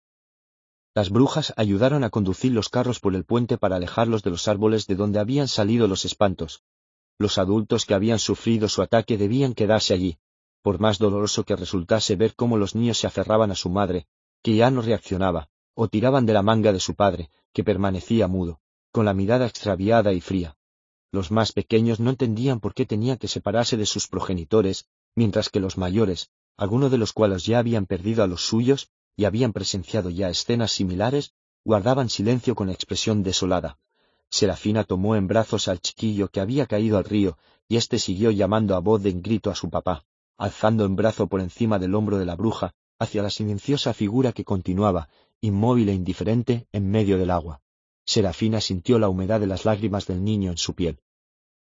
Las brujas ayudaron a conducir los carros por el puente para alejarlos de los árboles de donde habían salido los espantos. Los adultos que habían sufrido su ataque debían quedarse allí, por más doloroso que resultase ver cómo los niños se aferraban a su madre, que ya no reaccionaba, o tiraban de la manga de su padre, que permanecía mudo, con la mirada extraviada y fría. Los más pequeños no entendían por qué tenía que separarse de sus progenitores, mientras que los mayores, algunos de los cuales ya habían perdido a los suyos y habían presenciado ya escenas similares, guardaban silencio con expresión desolada. Serafina tomó en brazos al chiquillo que había caído al río, y éste siguió llamando a voz de en grito a su papá, alzando en brazo por encima del hombro de la bruja, hacia la silenciosa figura que continuaba, inmóvil e indiferente, en medio del agua. Serafina sintió la humedad de las lágrimas del niño en su piel.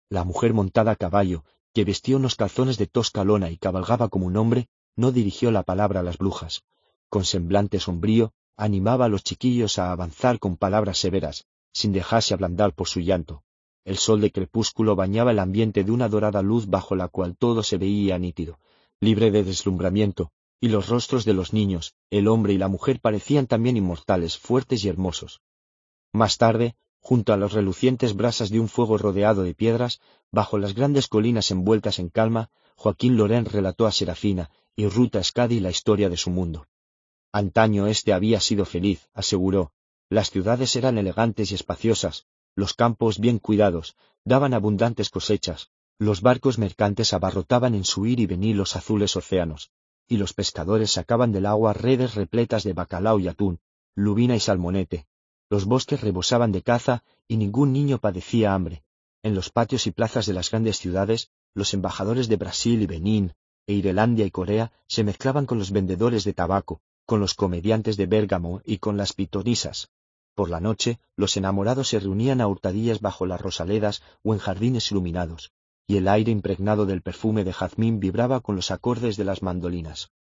La mujer montada a caballo, que vestía unos calzones de tosca lona y cabalgaba como un hombre, no dirigió la palabra a las brujas. Con semblante sombrío, animaba a los chiquillos a avanzar con palabras severas, sin dejarse ablandar por su llanto. El sol de crepúsculo bañaba el ambiente de una dorada luz bajo la cual todo se veía nítido, libre de deslumbramiento, y los rostros de los niños, el hombre y la mujer parecían también inmortales, fuertes y hermosos. Más tarde, junto a las relucientes brasas de un fuego rodeado de piedras, bajo las grandes colinas envueltas en calma, Joaquín Lorén relató a Serafina y Ruta Scadi la historia de su mundo. Antaño éste había sido feliz, aseguró. Las ciudades eran elegantes y espaciosas, los campos bien cuidados, daban abundantes cosechas, los barcos mercantes abarrotaban en su ir y venir los azules océanos, y los pescadores sacaban del agua redes repletas de bacalao y atún, lubina y salmonete, los bosques rebosaban de caza y ningún niño padecía hambre. En los patios y plazas de las grandes ciudades, los embajadores de Brasil y Benín, e Irelandia y Corea se mezclaban con los vendedores de tabaco, con los comediantes de Bérgamo y con las pitonisas. Por la noche, los enamorados se reunían a hurtadillas bajo las rosaledas o en jardines iluminados, y el aire impregnado del perfume de jazmín vibraba con los acordes de las mandolinas.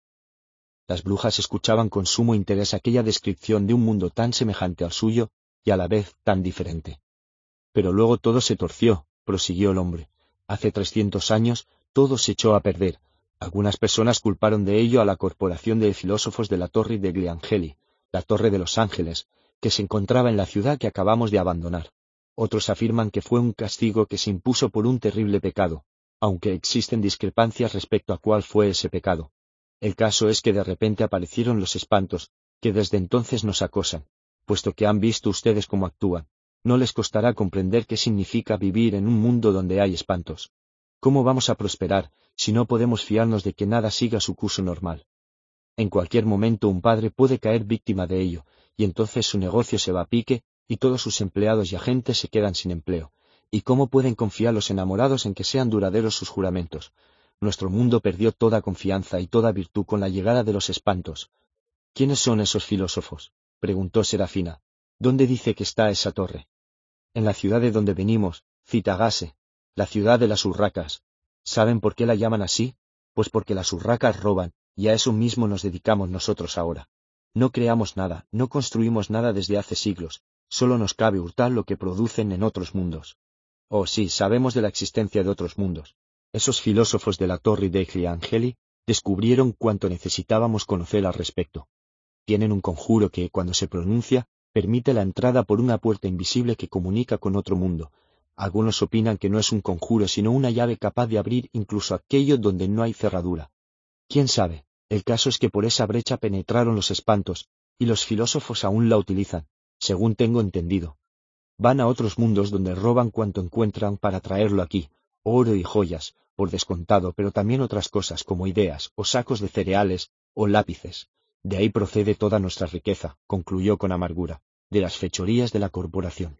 Las brujas escuchaban con sumo interés aquella descripción de un mundo tan semejante al suyo y a la vez tan diferente. Pero luego todo se torció, prosiguió el hombre. Hace trescientos años todo se echó a perder. Algunas personas culparon de ello a la corporación de filósofos de la Torre de Gliangeli, la Torre de los Ángeles, que se encontraba en la ciudad que acabamos de abandonar. Otros afirman que fue un castigo que se impuso por un terrible pecado, aunque existen discrepancias respecto a cuál fue ese pecado. El caso es que de repente aparecieron los espantos, que desde entonces nos acosan, puesto que han visto ustedes cómo actúan. No les costará comprender qué significa vivir en un mundo donde hay espantos. ¿Cómo vamos a prosperar si no podemos fiarnos de que nada siga su curso normal? En cualquier momento un padre puede caer víctima de ello, y entonces su negocio se va a pique, y todos sus empleados y agentes se quedan sin empleo. ¿Y cómo pueden confiar los enamorados en que sean duraderos sus juramentos? nuestro mundo perdió toda confianza y toda virtud con la llegada de los espantos. ¿Quiénes son esos filósofos? preguntó Serafina. ¿Dónde dice que está esa torre? En la ciudad de donde venimos, Citagase, la ciudad de las urracas. ¿Saben por qué la llaman así? Pues porque las urracas roban, y a eso mismo nos dedicamos nosotros ahora. No creamos nada, no construimos nada desde hace siglos, solo nos cabe hurtar lo que producen en otros mundos. Oh sí, sabemos de la existencia de otros mundos. Esos filósofos de la Torre de Angeli descubrieron cuanto necesitábamos conocer al respecto. Tienen un conjuro que, cuando se pronuncia, permite la entrada por una puerta invisible que comunica con otro mundo. Algunos opinan que no es un conjuro, sino una llave capaz de abrir incluso aquello donde no hay cerradura. ¿Quién sabe? El caso es que por esa brecha penetraron los espantos, y los filósofos aún la utilizan, según tengo entendido. Van a otros mundos donde roban cuanto encuentran para traerlo aquí, oro y joyas, por descontado, pero también otras cosas como ideas, o sacos de cereales, o lápices. De ahí procede toda nuestra riqueza, concluyó con amargura de las fechorías de la corporación.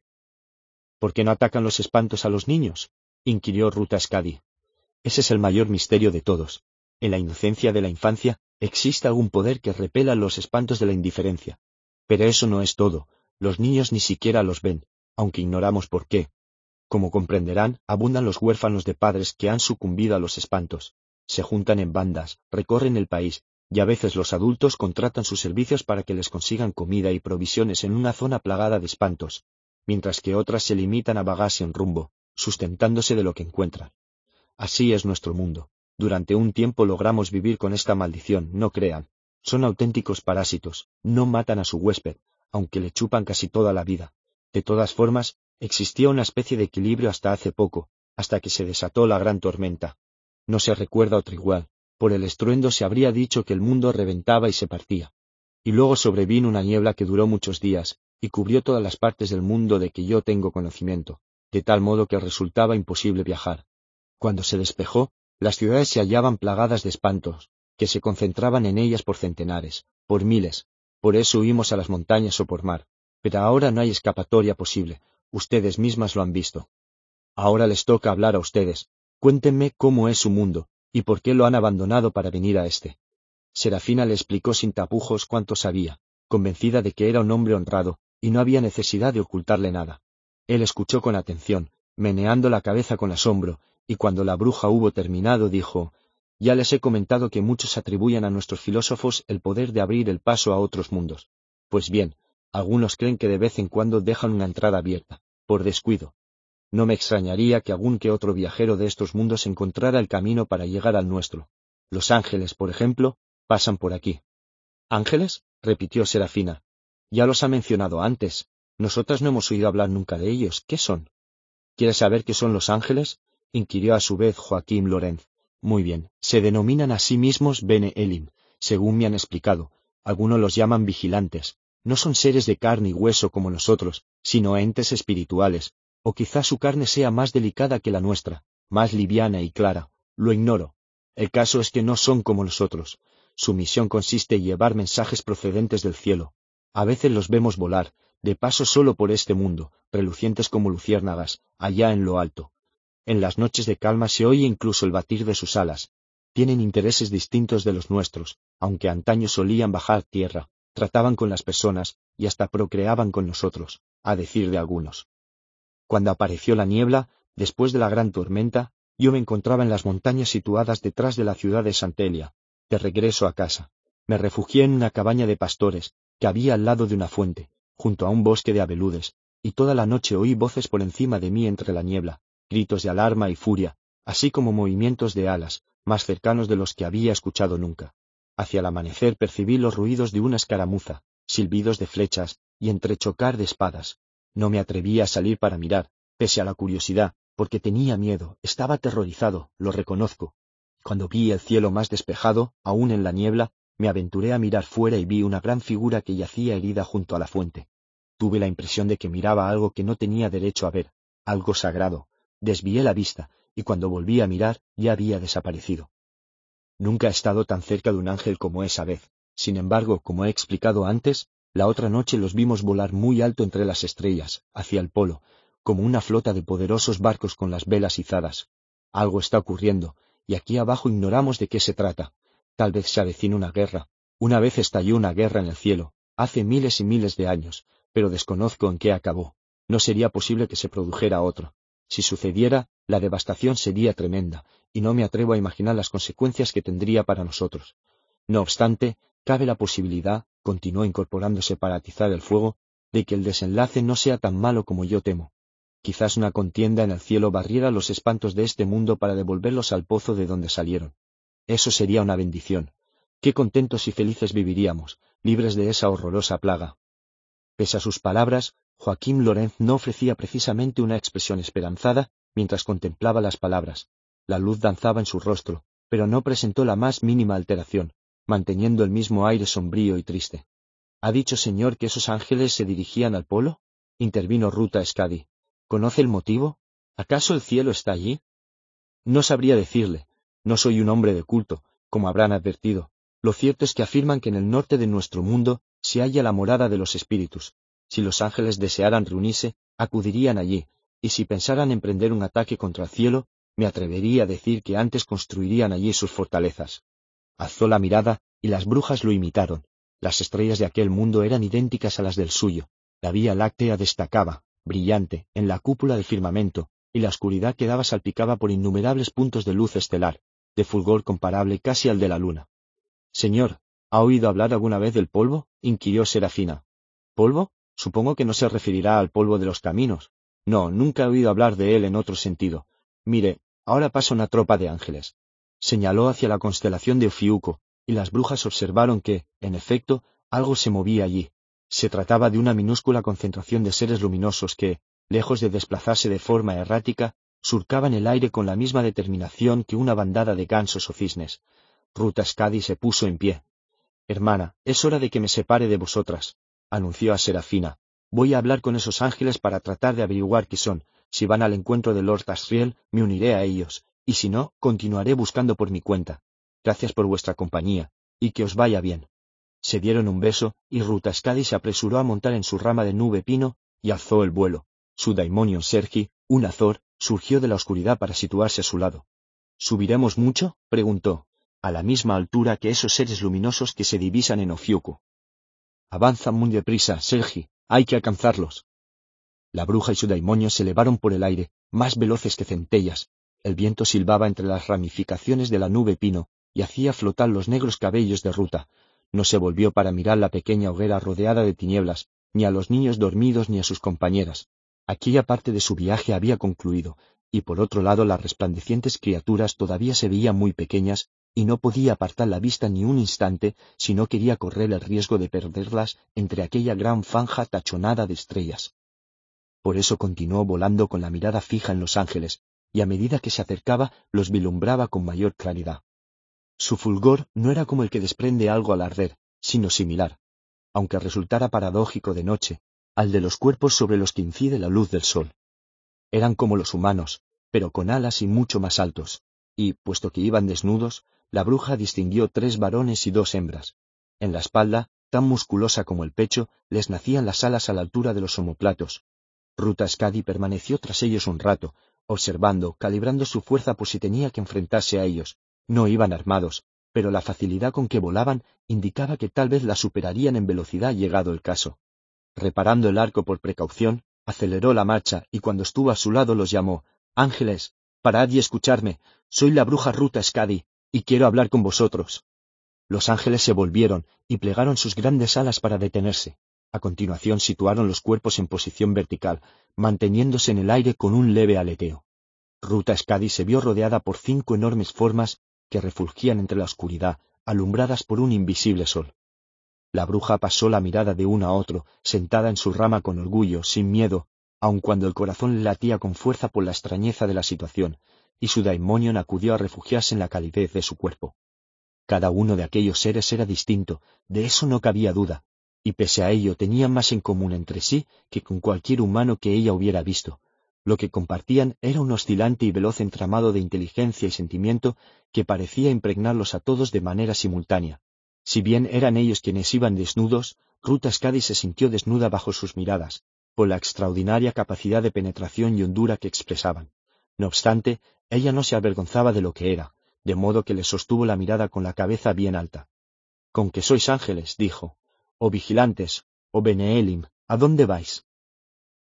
¿Por qué no atacan los espantos a los niños? inquirió Ruta Scadi. Ese es el mayor misterio de todos. En la inocencia de la infancia existe algún poder que repela los espantos de la indiferencia. Pero eso no es todo. Los niños ni siquiera los ven, aunque ignoramos por qué. Como comprenderán, abundan los huérfanos de padres que han sucumbido a los espantos. Se juntan en bandas, recorren el país, y a veces los adultos contratan sus servicios para que les consigan comida y provisiones en una zona plagada de espantos, mientras que otras se limitan a vagar sin rumbo, sustentándose de lo que encuentran. Así es nuestro mundo. Durante un tiempo logramos vivir con esta maldición, no crean. Son auténticos parásitos, no matan a su huésped, aunque le chupan casi toda la vida. De todas formas, existía una especie de equilibrio hasta hace poco, hasta que se desató la gran tormenta. No se recuerda otro igual, por el estruendo se habría dicho que el mundo reventaba y se partía. Y luego sobrevino una niebla que duró muchos días, y cubrió todas las partes del mundo de que yo tengo conocimiento, de tal modo que resultaba imposible viajar. Cuando se despejó, las ciudades se hallaban plagadas de espantos, que se concentraban en ellas por centenares, por miles, por eso huimos a las montañas o por mar. Pero ahora no hay escapatoria posible, ustedes mismas lo han visto. Ahora les toca hablar a ustedes. Cuéntenme cómo es su mundo, y por qué lo han abandonado para venir a este. Serafina le explicó sin tapujos cuánto sabía, convencida de que era un hombre honrado, y no había necesidad de ocultarle nada. Él escuchó con atención, meneando la cabeza con asombro, y cuando la bruja hubo terminado dijo, Ya les he comentado que muchos atribuyen a nuestros filósofos el poder de abrir el paso a otros mundos. Pues bien, algunos creen que de vez en cuando dejan una entrada abierta, por descuido, no me extrañaría que algún que otro viajero de estos mundos encontrara el camino para llegar al nuestro. Los ángeles, por ejemplo, pasan por aquí. ¿Ángeles? repitió Serafina. Ya los ha mencionado antes. Nosotras no hemos oído hablar nunca de ellos. ¿Qué son? ¿Quieres saber qué son los ángeles? Inquirió a su vez Joaquín Lorenz. Muy bien, se denominan a sí mismos Bene Elim, según me han explicado. Algunos los llaman vigilantes. No son seres de carne y hueso como nosotros, sino entes espirituales, o quizá su carne sea más delicada que la nuestra, más liviana y clara, lo ignoro. El caso es que no son como nosotros. Su misión consiste en llevar mensajes procedentes del cielo. A veces los vemos volar, de paso solo por este mundo, relucientes como luciérnagas, allá en lo alto. En las noches de calma se oye incluso el batir de sus alas. Tienen intereses distintos de los nuestros, aunque antaño solían bajar tierra, trataban con las personas y hasta procreaban con nosotros, a decir de algunos. Cuando apareció la niebla, después de la gran tormenta, yo me encontraba en las montañas situadas detrás de la ciudad de Santelia, de regreso a casa. Me refugié en una cabaña de pastores, que había al lado de una fuente, junto a un bosque de abeludes, y toda la noche oí voces por encima de mí entre la niebla, gritos de alarma y furia, así como movimientos de alas, más cercanos de los que había escuchado nunca. Hacia el amanecer percibí los ruidos de una escaramuza, silbidos de flechas y entrechocar de espadas, no me atrevía a salir para mirar, pese a la curiosidad, porque tenía miedo, estaba aterrorizado, lo reconozco. Cuando vi el cielo más despejado, aún en la niebla, me aventuré a mirar fuera y vi una gran figura que yacía herida junto a la fuente. Tuve la impresión de que miraba algo que no tenía derecho a ver, algo sagrado. Desvié la vista, y cuando volví a mirar ya había desaparecido. Nunca he estado tan cerca de un ángel como esa vez. Sin embargo, como he explicado antes, la otra noche los vimos volar muy alto entre las estrellas, hacia el polo, como una flota de poderosos barcos con las velas izadas. Algo está ocurriendo, y aquí abajo ignoramos de qué se trata. Tal vez se avecina una guerra. Una vez estalló una guerra en el cielo, hace miles y miles de años, pero desconozco en qué acabó. No sería posible que se produjera otro. Si sucediera, La devastación sería tremenda, y no me atrevo a imaginar las consecuencias que tendría para nosotros. No obstante, cabe la posibilidad, continuó incorporándose para atizar el fuego, de que el desenlace no sea tan malo como yo temo. Quizás una contienda en el cielo barriera los espantos de este mundo para devolverlos al pozo de donde salieron. Eso sería una bendición. Qué contentos y felices viviríamos, libres de esa horrorosa plaga. Pese a sus palabras, Joaquín Lorenz no ofrecía precisamente una expresión esperanzada mientras contemplaba las palabras. La luz danzaba en su rostro, pero no presentó la más mínima alteración, manteniendo el mismo aire sombrío y triste. ¿Ha dicho señor que esos ángeles se dirigían al polo? intervino Ruta Scadi. ¿Conoce el motivo? ¿Acaso el cielo está allí? No sabría decirle. No soy un hombre de culto, como habrán advertido. Lo cierto es que afirman que en el norte de nuestro mundo se halla la morada de los espíritus. Si los ángeles desearan reunirse, acudirían allí, y si pensaran emprender un ataque contra el cielo, me atrevería a decir que antes construirían allí sus fortalezas. Alzó la mirada, y las brujas lo imitaron. Las estrellas de aquel mundo eran idénticas a las del suyo. La vía láctea destacaba, brillante, en la cúpula del firmamento, y la oscuridad quedaba salpicada por innumerables puntos de luz estelar, de fulgor comparable casi al de la luna. Señor, ¿ha oído hablar alguna vez del polvo? inquirió Serafina. ¿Polvo? Supongo que no se referirá al polvo de los caminos. No, nunca he oído hablar de él en otro sentido. Mire, ahora pasa una tropa de ángeles. Señaló hacia la constelación de Ofiuco, y las brujas observaron que, en efecto, algo se movía allí. Se trataba de una minúscula concentración de seres luminosos que, lejos de desplazarse de forma errática, surcaban el aire con la misma determinación que una bandada de gansos o cisnes. Ruta Scadi se puso en pie. Hermana, es hora de que me separe de vosotras, anunció a Serafina. Voy a hablar con esos ángeles para tratar de averiguar qué son. Si van al encuentro de Lord Asriel, me uniré a ellos, y si no, continuaré buscando por mi cuenta. Gracias por vuestra compañía, y que os vaya bien. Se dieron un beso, y Rutascadi se apresuró a montar en su rama de nube pino, y alzó el vuelo. Su daimonion Sergi, un azor, surgió de la oscuridad para situarse a su lado. ¿Subiremos mucho? preguntó. A la misma altura que esos seres luminosos que se divisan en Ofiuco. Avanza muy deprisa, Sergi, hay que alcanzarlos. La bruja y su daimonio se elevaron por el aire, más veloces que centellas. El viento silbaba entre las ramificaciones de la nube pino, y hacía flotar los negros cabellos de ruta, no se volvió para mirar la pequeña hoguera rodeada de tinieblas, ni a los niños dormidos ni a sus compañeras. Aquella parte de su viaje había concluido, y por otro lado las resplandecientes criaturas todavía se veían muy pequeñas, y no podía apartar la vista ni un instante si no quería correr el riesgo de perderlas entre aquella gran fanja tachonada de estrellas. Por eso continuó volando con la mirada fija en los ángeles, y a medida que se acercaba los vilumbraba con mayor claridad. Su fulgor no era como el que desprende algo al arder, sino similar, aunque resultara paradójico de noche, al de los cuerpos sobre los que incide la luz del sol. Eran como los humanos, pero con alas y mucho más altos, y, puesto que iban desnudos, la bruja distinguió tres varones y dos hembras. En la espalda, tan musculosa como el pecho, les nacían las alas a la altura de los omoplatos. Ruta Scadi permaneció tras ellos un rato, observando, calibrando su fuerza por si tenía que enfrentarse a ellos, no iban armados, pero la facilidad con que volaban indicaba que tal vez la superarían en velocidad llegado el caso. Reparando el arco por precaución, aceleró la marcha y cuando estuvo a su lado los llamó Ángeles, parad y escuchadme, soy la bruja Ruta Scadi, y quiero hablar con vosotros. Los ángeles se volvieron y plegaron sus grandes alas para detenerse. A continuación situaron los cuerpos en posición vertical, manteniéndose en el aire con un leve aleteo. Ruta Scadi se vio rodeada por cinco enormes formas que refulgían entre la oscuridad, alumbradas por un invisible sol. La bruja pasó la mirada de uno a otro, sentada en su rama con orgullo, sin miedo, aun cuando el corazón latía con fuerza por la extrañeza de la situación, y su daimonion acudió a refugiarse en la calidez de su cuerpo. Cada uno de aquellos seres era distinto, de eso no cabía duda, y pese a ello tenían más en común entre sí que con cualquier humano que ella hubiera visto, lo que compartían era un oscilante y veloz entramado de inteligencia y sentimiento que parecía impregnarlos a todos de manera simultánea. Si bien eran ellos quienes iban desnudos, Ruta Scadi se sintió desnuda bajo sus miradas, por la extraordinaria capacidad de penetración y hondura que expresaban. No obstante, ella no se avergonzaba de lo que era, de modo que le sostuvo la mirada con la cabeza bien alta. Con que sois ángeles, dijo, o vigilantes, o Beneelim, ¿a dónde vais?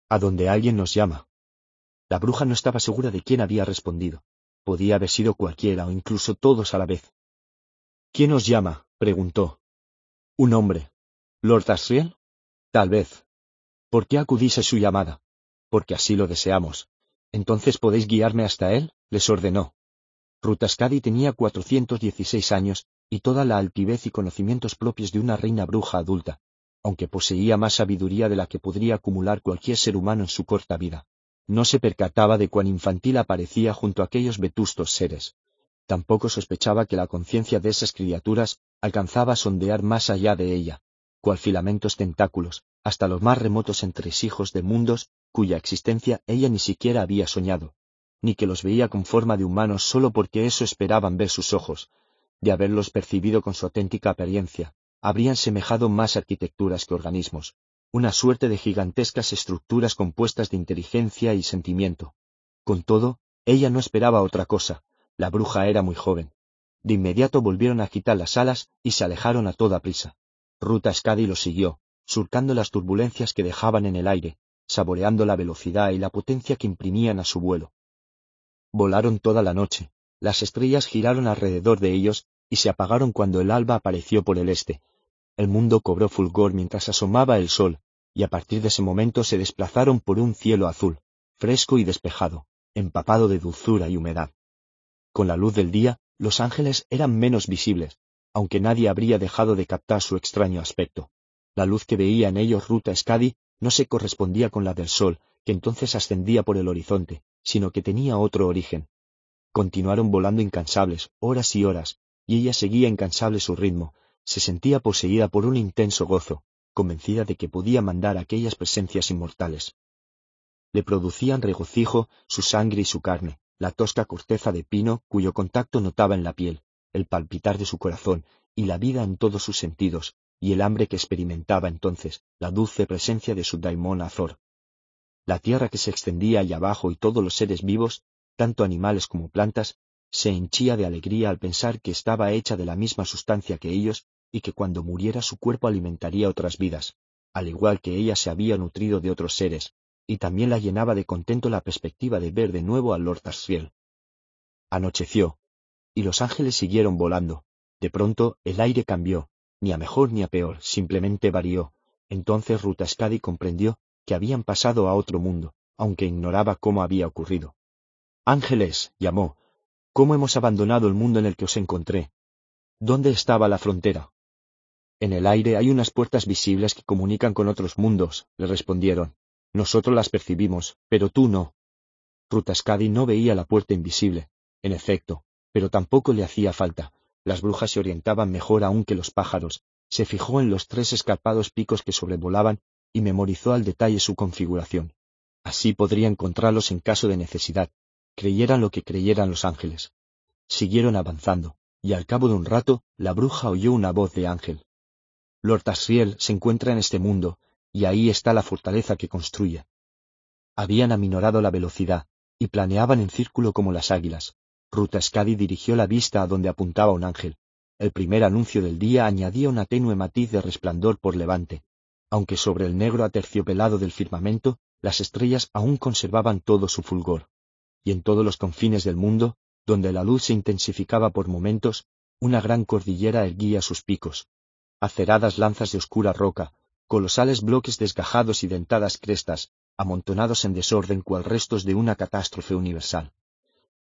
A donde alguien nos llama. La bruja no estaba segura de quién había respondido. Podía haber sido cualquiera o incluso todos a la vez. ¿Quién os llama? preguntó. Un hombre. ¿Lord Asriel? Tal vez. ¿Por qué acudís a su llamada? Porque así lo deseamos. Entonces podéis guiarme hasta él, les ordenó. Rutascadi tenía 416 años y toda la altivez y conocimientos propios de una reina bruja adulta, aunque poseía más sabiduría de la que podría acumular cualquier ser humano en su corta vida. No se percataba de cuán infantil aparecía junto a aquellos vetustos seres. Tampoco sospechaba que la conciencia de esas criaturas alcanzaba a sondear más allá de ella, cual filamentos tentáculos, hasta los más remotos entresijos de mundos cuya existencia ella ni siquiera había soñado, ni que los veía con forma de humanos solo porque eso esperaban ver sus ojos, de haberlos percibido con su auténtica apariencia, habrían semejado más arquitecturas que organismos, una suerte de gigantescas estructuras compuestas de inteligencia y sentimiento. Con todo, ella no esperaba otra cosa, la bruja era muy joven. De inmediato volvieron a quitar las alas y se alejaron a toda prisa. Ruta Scadi los siguió, surcando las turbulencias que dejaban en el aire, saboreando la velocidad y la potencia que imprimían a su vuelo. Volaron toda la noche, las estrellas giraron alrededor de ellos y se apagaron cuando el alba apareció por el este. El mundo cobró fulgor mientras asomaba el sol, y a partir de ese momento se desplazaron por un cielo azul, fresco y despejado, empapado de dulzura y humedad. Con la luz del día, los ángeles eran menos visibles, aunque nadie habría dejado de captar su extraño aspecto. La luz que veía en ellos Ruta Scadi no se correspondía con la del sol, que entonces ascendía por el horizonte, sino que tenía otro origen. Continuaron volando incansables, horas y horas, y ella seguía incansable su ritmo, se sentía poseída por un intenso gozo, convencida de que podía mandar aquellas presencias inmortales. Le producían regocijo su sangre y su carne, la tosca corteza de pino cuyo contacto notaba en la piel, el palpitar de su corazón y la vida en todos sus sentidos, y el hambre que experimentaba entonces, la dulce presencia de su daimón Azor. La tierra que se extendía allá abajo y todos los seres vivos, tanto animales como plantas, se henchía de alegría al pensar que estaba hecha de la misma sustancia que ellos y que cuando muriera su cuerpo alimentaría otras vidas, al igual que ella se había nutrido de otros seres, y también la llenaba de contento la perspectiva de ver de nuevo al Lord Asriel. Anocheció, y los ángeles siguieron volando. De pronto el aire cambió, ni a mejor ni a peor, simplemente varió. Entonces Rutascadi comprendió que habían pasado a otro mundo, aunque ignoraba cómo había ocurrido. Ángeles, llamó, ¿cómo hemos abandonado el mundo en el que os encontré? ¿Dónde estaba la frontera? En el aire hay unas puertas visibles que comunican con otros mundos, le respondieron. Nosotros las percibimos, pero tú no. Rutascadi no veía la puerta invisible. En efecto, pero tampoco le hacía falta. Las brujas se orientaban mejor aún que los pájaros. Se fijó en los tres escarpados picos que sobrevolaban y memorizó al detalle su configuración. Así podría encontrarlos en caso de necesidad, creyeran lo que creyeran los ángeles. Siguieron avanzando, y al cabo de un rato la bruja oyó una voz de ángel. Lord Asriel se encuentra en este mundo, y ahí está la fortaleza que construye. Habían aminorado la velocidad, y planeaban en círculo como las águilas. Rutascadi dirigió la vista a donde apuntaba un ángel. El primer anuncio del día añadía una tenue matiz de resplandor por levante, aunque sobre el negro aterciopelado del firmamento las estrellas aún conservaban todo su fulgor. Y en todos los confines del mundo, donde la luz se intensificaba por momentos, una gran cordillera erguía sus picos. Aceradas lanzas de oscura roca, colosales bloques desgajados y dentadas crestas, amontonados en desorden cual restos de una catástrofe universal.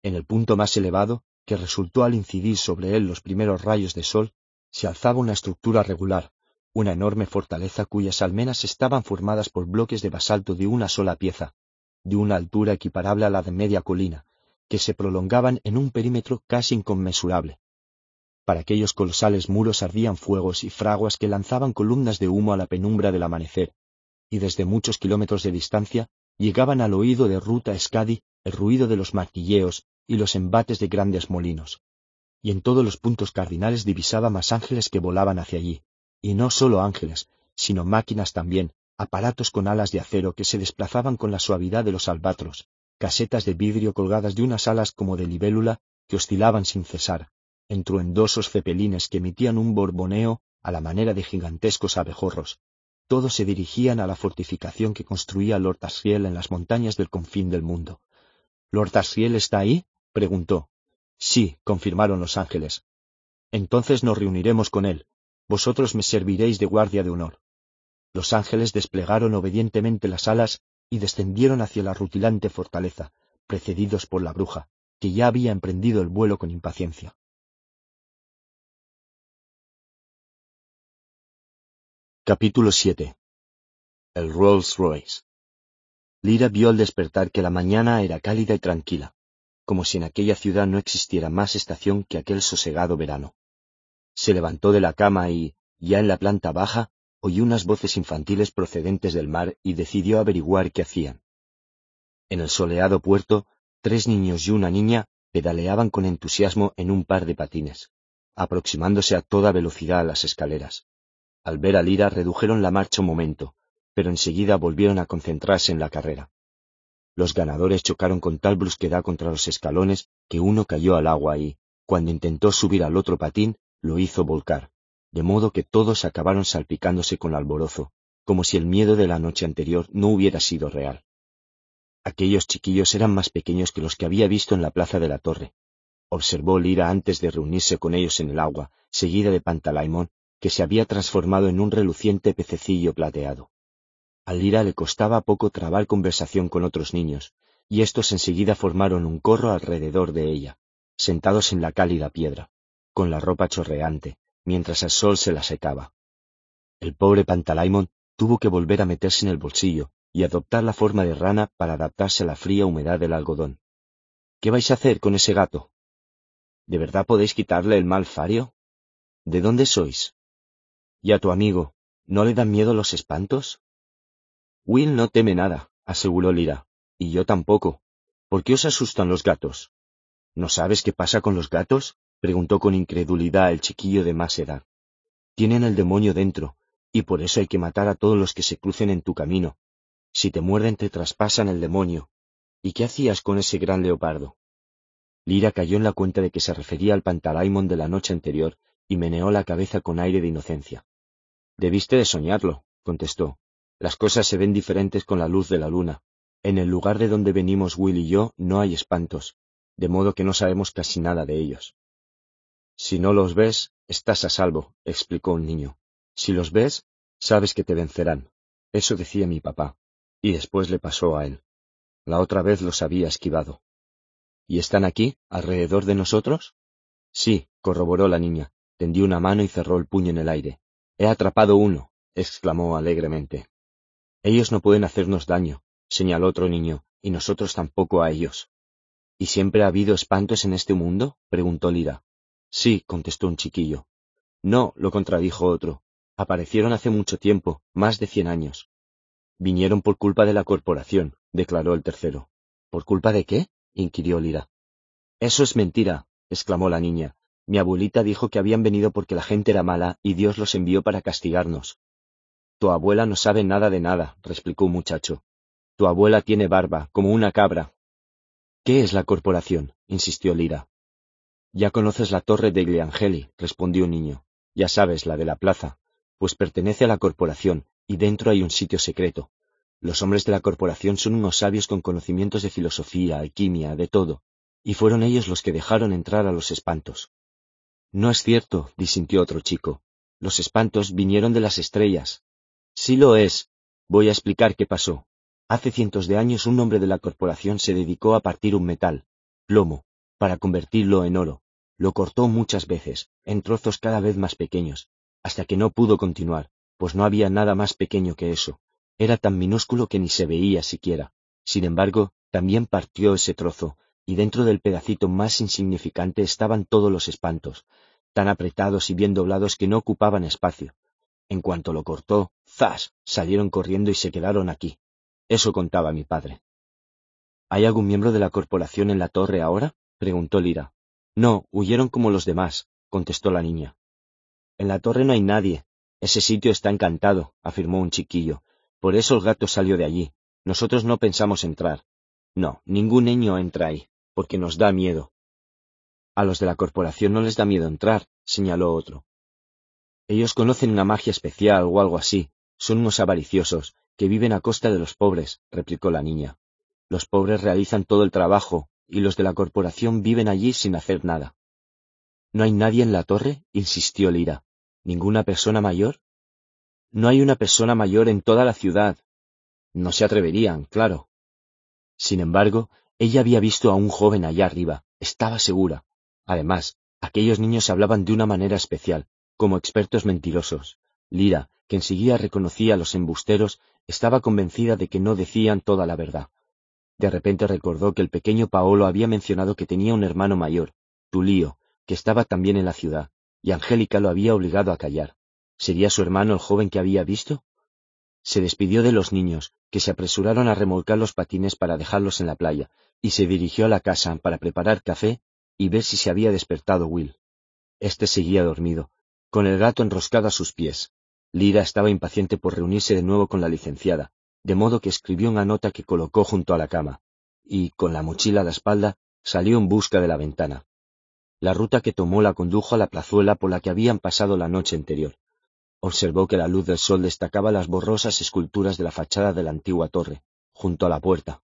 En el punto más elevado, que resultó al incidir sobre él los primeros rayos de sol, se alzaba una estructura regular, una enorme fortaleza cuyas almenas estaban formadas por bloques de basalto de una sola pieza, de una altura equiparable a la de media colina, que se prolongaban en un perímetro casi inconmensurable. Para aquellos colosales muros ardían fuegos y fraguas que lanzaban columnas de humo a la penumbra del amanecer, y desde muchos kilómetros de distancia llegaban al oído de Ruta Escadi el ruido de los martilleos y los embates de grandes molinos. Y en todos los puntos cardinales divisaba más ángeles que volaban hacia allí, y no solo ángeles, sino máquinas también, aparatos con alas de acero que se desplazaban con la suavidad de los albatros, casetas de vidrio colgadas de unas alas como de libélula que oscilaban sin cesar, entruendosos cepelines que emitían un borboneo a la manera de gigantescos abejorros. Todos se dirigían a la fortificación que construía Lord Asriel en las montañas del confín del mundo, ¿Lord Asriel está ahí? Preguntó. Sí, confirmaron los ángeles. Entonces nos reuniremos con él. Vosotros me serviréis de guardia de honor. Los ángeles desplegaron obedientemente las alas y descendieron hacia la rutilante fortaleza, precedidos por la bruja, que ya había emprendido el vuelo con impaciencia. Capítulo 7 El Rolls Royce Lira vio al despertar que la mañana era cálida y tranquila, como si en aquella ciudad no existiera más estación que aquel sosegado verano. Se levantó de la cama y, ya en la planta baja, oyó unas voces infantiles procedentes del mar y decidió averiguar qué hacían. En el soleado puerto, tres niños y una niña pedaleaban con entusiasmo en un par de patines, aproximándose a toda velocidad a las escaleras. Al ver a Lira redujeron la marcha un momento, pero enseguida volvieron a concentrarse en la carrera. Los ganadores chocaron con tal brusquedad contra los escalones que uno cayó al agua y, cuando intentó subir al otro patín, lo hizo volcar, de modo que todos acabaron salpicándose con alborozo, como si el miedo de la noche anterior no hubiera sido real. Aquellos chiquillos eran más pequeños que los que había visto en la plaza de la torre. Observó Lira antes de reunirse con ellos en el agua, seguida de Pantalaimón, que se había transformado en un reluciente pececillo plateado. A Lira le costaba poco trabar conversación con otros niños, y estos enseguida formaron un corro alrededor de ella, sentados en la cálida piedra, con la ropa chorreante, mientras el sol se la secaba. El pobre Pantalaimon tuvo que volver a meterse en el bolsillo, y adoptar la forma de rana para adaptarse a la fría humedad del algodón. ¿Qué vais a hacer con ese gato? ¿De verdad podéis quitarle el mal fario? ¿De dónde sois? ¿Y a tu amigo, no le dan miedo los espantos? Will no teme nada, aseguró Lira, y yo tampoco. ¿Por qué os asustan los gatos? ¿No sabes qué pasa con los gatos? preguntó con incredulidad el chiquillo de más edad. Tienen el demonio dentro, y por eso hay que matar a todos los que se crucen en tu camino, si te muerden te traspasan el demonio. ¿Y qué hacías con ese gran leopardo? Lira cayó en la cuenta de que se refería al pantalaimon de la noche anterior y meneó la cabeza con aire de inocencia. Debiste de soñarlo, contestó. Las cosas se ven diferentes con la luz de la luna. En el lugar de donde venimos Will y yo no hay espantos, de modo que no sabemos casi nada de ellos. Si no los ves, estás a salvo, explicó un niño. Si los ves, sabes que te vencerán. Eso decía mi papá y después le pasó a él. La otra vez los había esquivado. ¿Y están aquí, alrededor de nosotros? Sí, corroboró la niña. Tendió una mano y cerró el puño en el aire. He atrapado uno, exclamó alegremente. Ellos no pueden hacernos daño, señaló otro niño, y nosotros tampoco a ellos. ¿Y siempre ha habido espantos en este mundo? preguntó Lira. Sí, contestó un chiquillo. No, lo contradijo otro. Aparecieron hace mucho tiempo, más de cien años. Vinieron por culpa de la corporación, declaró el tercero. ¿Por culpa de qué? inquirió Lira. Eso es mentira, exclamó la niña. Mi abuelita dijo que habían venido porque la gente era mala y Dios los envió para castigarnos. Tu abuela no sabe nada de nada, replicó un muchacho. Tu abuela tiene barba, como una cabra. ¿Qué es la corporación? insistió Lira. Ya conoces la torre de Gliangeli, respondió un niño. Ya sabes, la de la plaza, pues pertenece a la corporación, y dentro hay un sitio secreto. Los hombres de la corporación son unos sabios con conocimientos de filosofía, alquimia, de todo, y fueron ellos los que dejaron entrar a los espantos. No es cierto, disintió otro chico. Los espantos vinieron de las estrellas. Sí lo es. Voy a explicar qué pasó. Hace cientos de años un hombre de la corporación se dedicó a partir un metal, plomo, para convertirlo en oro. Lo cortó muchas veces, en trozos cada vez más pequeños, hasta que no pudo continuar, pues no había nada más pequeño que eso. Era tan minúsculo que ni se veía siquiera. Sin embargo, también partió ese trozo, y dentro del pedacito más insignificante estaban todos los espantos, tan apretados y bien doblados que no ocupaban espacio. En cuanto lo cortó, ¡zas! salieron corriendo y se quedaron aquí. Eso contaba mi padre. ¿Hay algún miembro de la corporación en la torre ahora? preguntó Lira. No, huyeron como los demás, contestó la niña. En la torre no hay nadie, ese sitio está encantado, afirmó un chiquillo. Por eso el gato salió de allí. Nosotros no pensamos entrar. No, ningún niño entra ahí, porque nos da miedo. A los de la corporación no les da miedo entrar, señaló otro. Ellos conocen una magia especial o algo así. Son unos avariciosos, que viven a costa de los pobres, replicó la niña. Los pobres realizan todo el trabajo, y los de la corporación viven allí sin hacer nada. ¿No hay nadie en la torre? insistió Lira. ¿Ninguna persona mayor? No hay una persona mayor en toda la ciudad. No se atreverían, claro. Sin embargo, ella había visto a un joven allá arriba, estaba segura. Además, aquellos niños hablaban de una manera especial, como expertos mentirosos. Lira, que enseguida reconocía a los embusteros, estaba convencida de que no decían toda la verdad. De repente recordó que el pequeño Paolo había mencionado que tenía un hermano mayor, Tulio, que estaba también en la ciudad, y Angélica lo había obligado a callar. ¿Sería su hermano el joven que había visto? Se despidió de los niños, que se apresuraron a remolcar los patines para dejarlos en la playa, y se dirigió a la casa para preparar café y ver si se había despertado Will. Este seguía dormido, con el gato enroscado a sus pies. Lira estaba impaciente por reunirse de nuevo con la licenciada, de modo que escribió una nota que colocó junto a la cama, y, con la mochila a la espalda, salió en busca de la ventana. La ruta que tomó la condujo a la plazuela por la que habían pasado la noche anterior. Observó que la luz del sol destacaba las borrosas esculturas de la fachada de la antigua torre, junto a la puerta.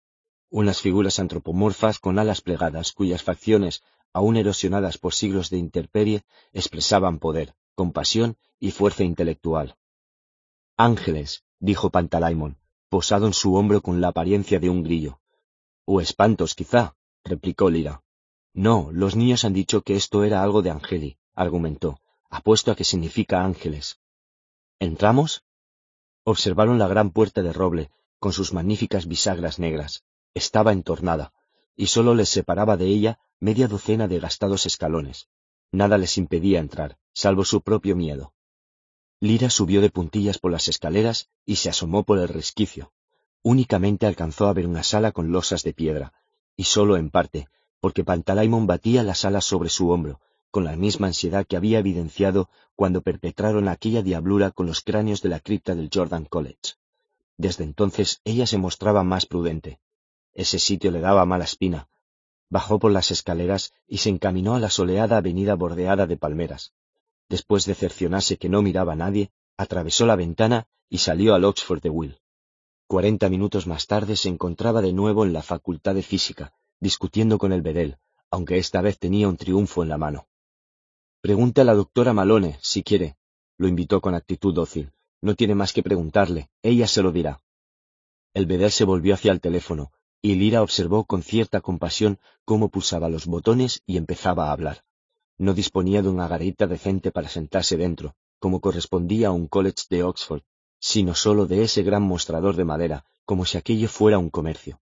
Unas figuras antropomorfas con alas plegadas, cuyas facciones, aún erosionadas por siglos de interperie, expresaban poder, compasión y fuerza intelectual. Ángeles, dijo Pantalaimon, posado en su hombro con la apariencia de un grillo. O espantos, quizá, replicó Lira. No, los niños han dicho que esto era algo de Angeli, argumentó. Apuesto a que significa ángeles. ¿Entramos? Observaron la gran puerta de roble, con sus magníficas bisagras negras. Estaba entornada, y sólo les separaba de ella media docena de gastados escalones. Nada les impedía entrar, salvo su propio miedo. Lira subió de puntillas por las escaleras y se asomó por el resquicio. Únicamente alcanzó a ver una sala con losas de piedra, y sólo en parte, porque Pantalaimon batía las alas sobre su hombro, con la misma ansiedad que había evidenciado cuando perpetraron aquella diablura con los cráneos de la cripta del Jordan College. Desde entonces ella se mostraba más prudente. Ese sitio le daba mala espina. Bajó por las escaleras y se encaminó a la soleada avenida bordeada de palmeras. Después de cercionarse que no miraba a nadie, atravesó la ventana y salió al Oxford de Will. Cuarenta minutos más tarde se encontraba de nuevo en la Facultad de Física, discutiendo con el Bedel, aunque esta vez tenía un triunfo en la mano. Pregunte a la doctora Malone, si quiere, lo invitó con actitud dócil. No tiene más que preguntarle, ella se lo dirá. El Bedel se volvió hacia el teléfono, y Lira observó con cierta compasión cómo pulsaba los botones y empezaba a hablar. No disponía de una garita decente para sentarse dentro, como correspondía a un college de Oxford, sino sólo de ese gran mostrador de madera, como si aquello fuera un comercio.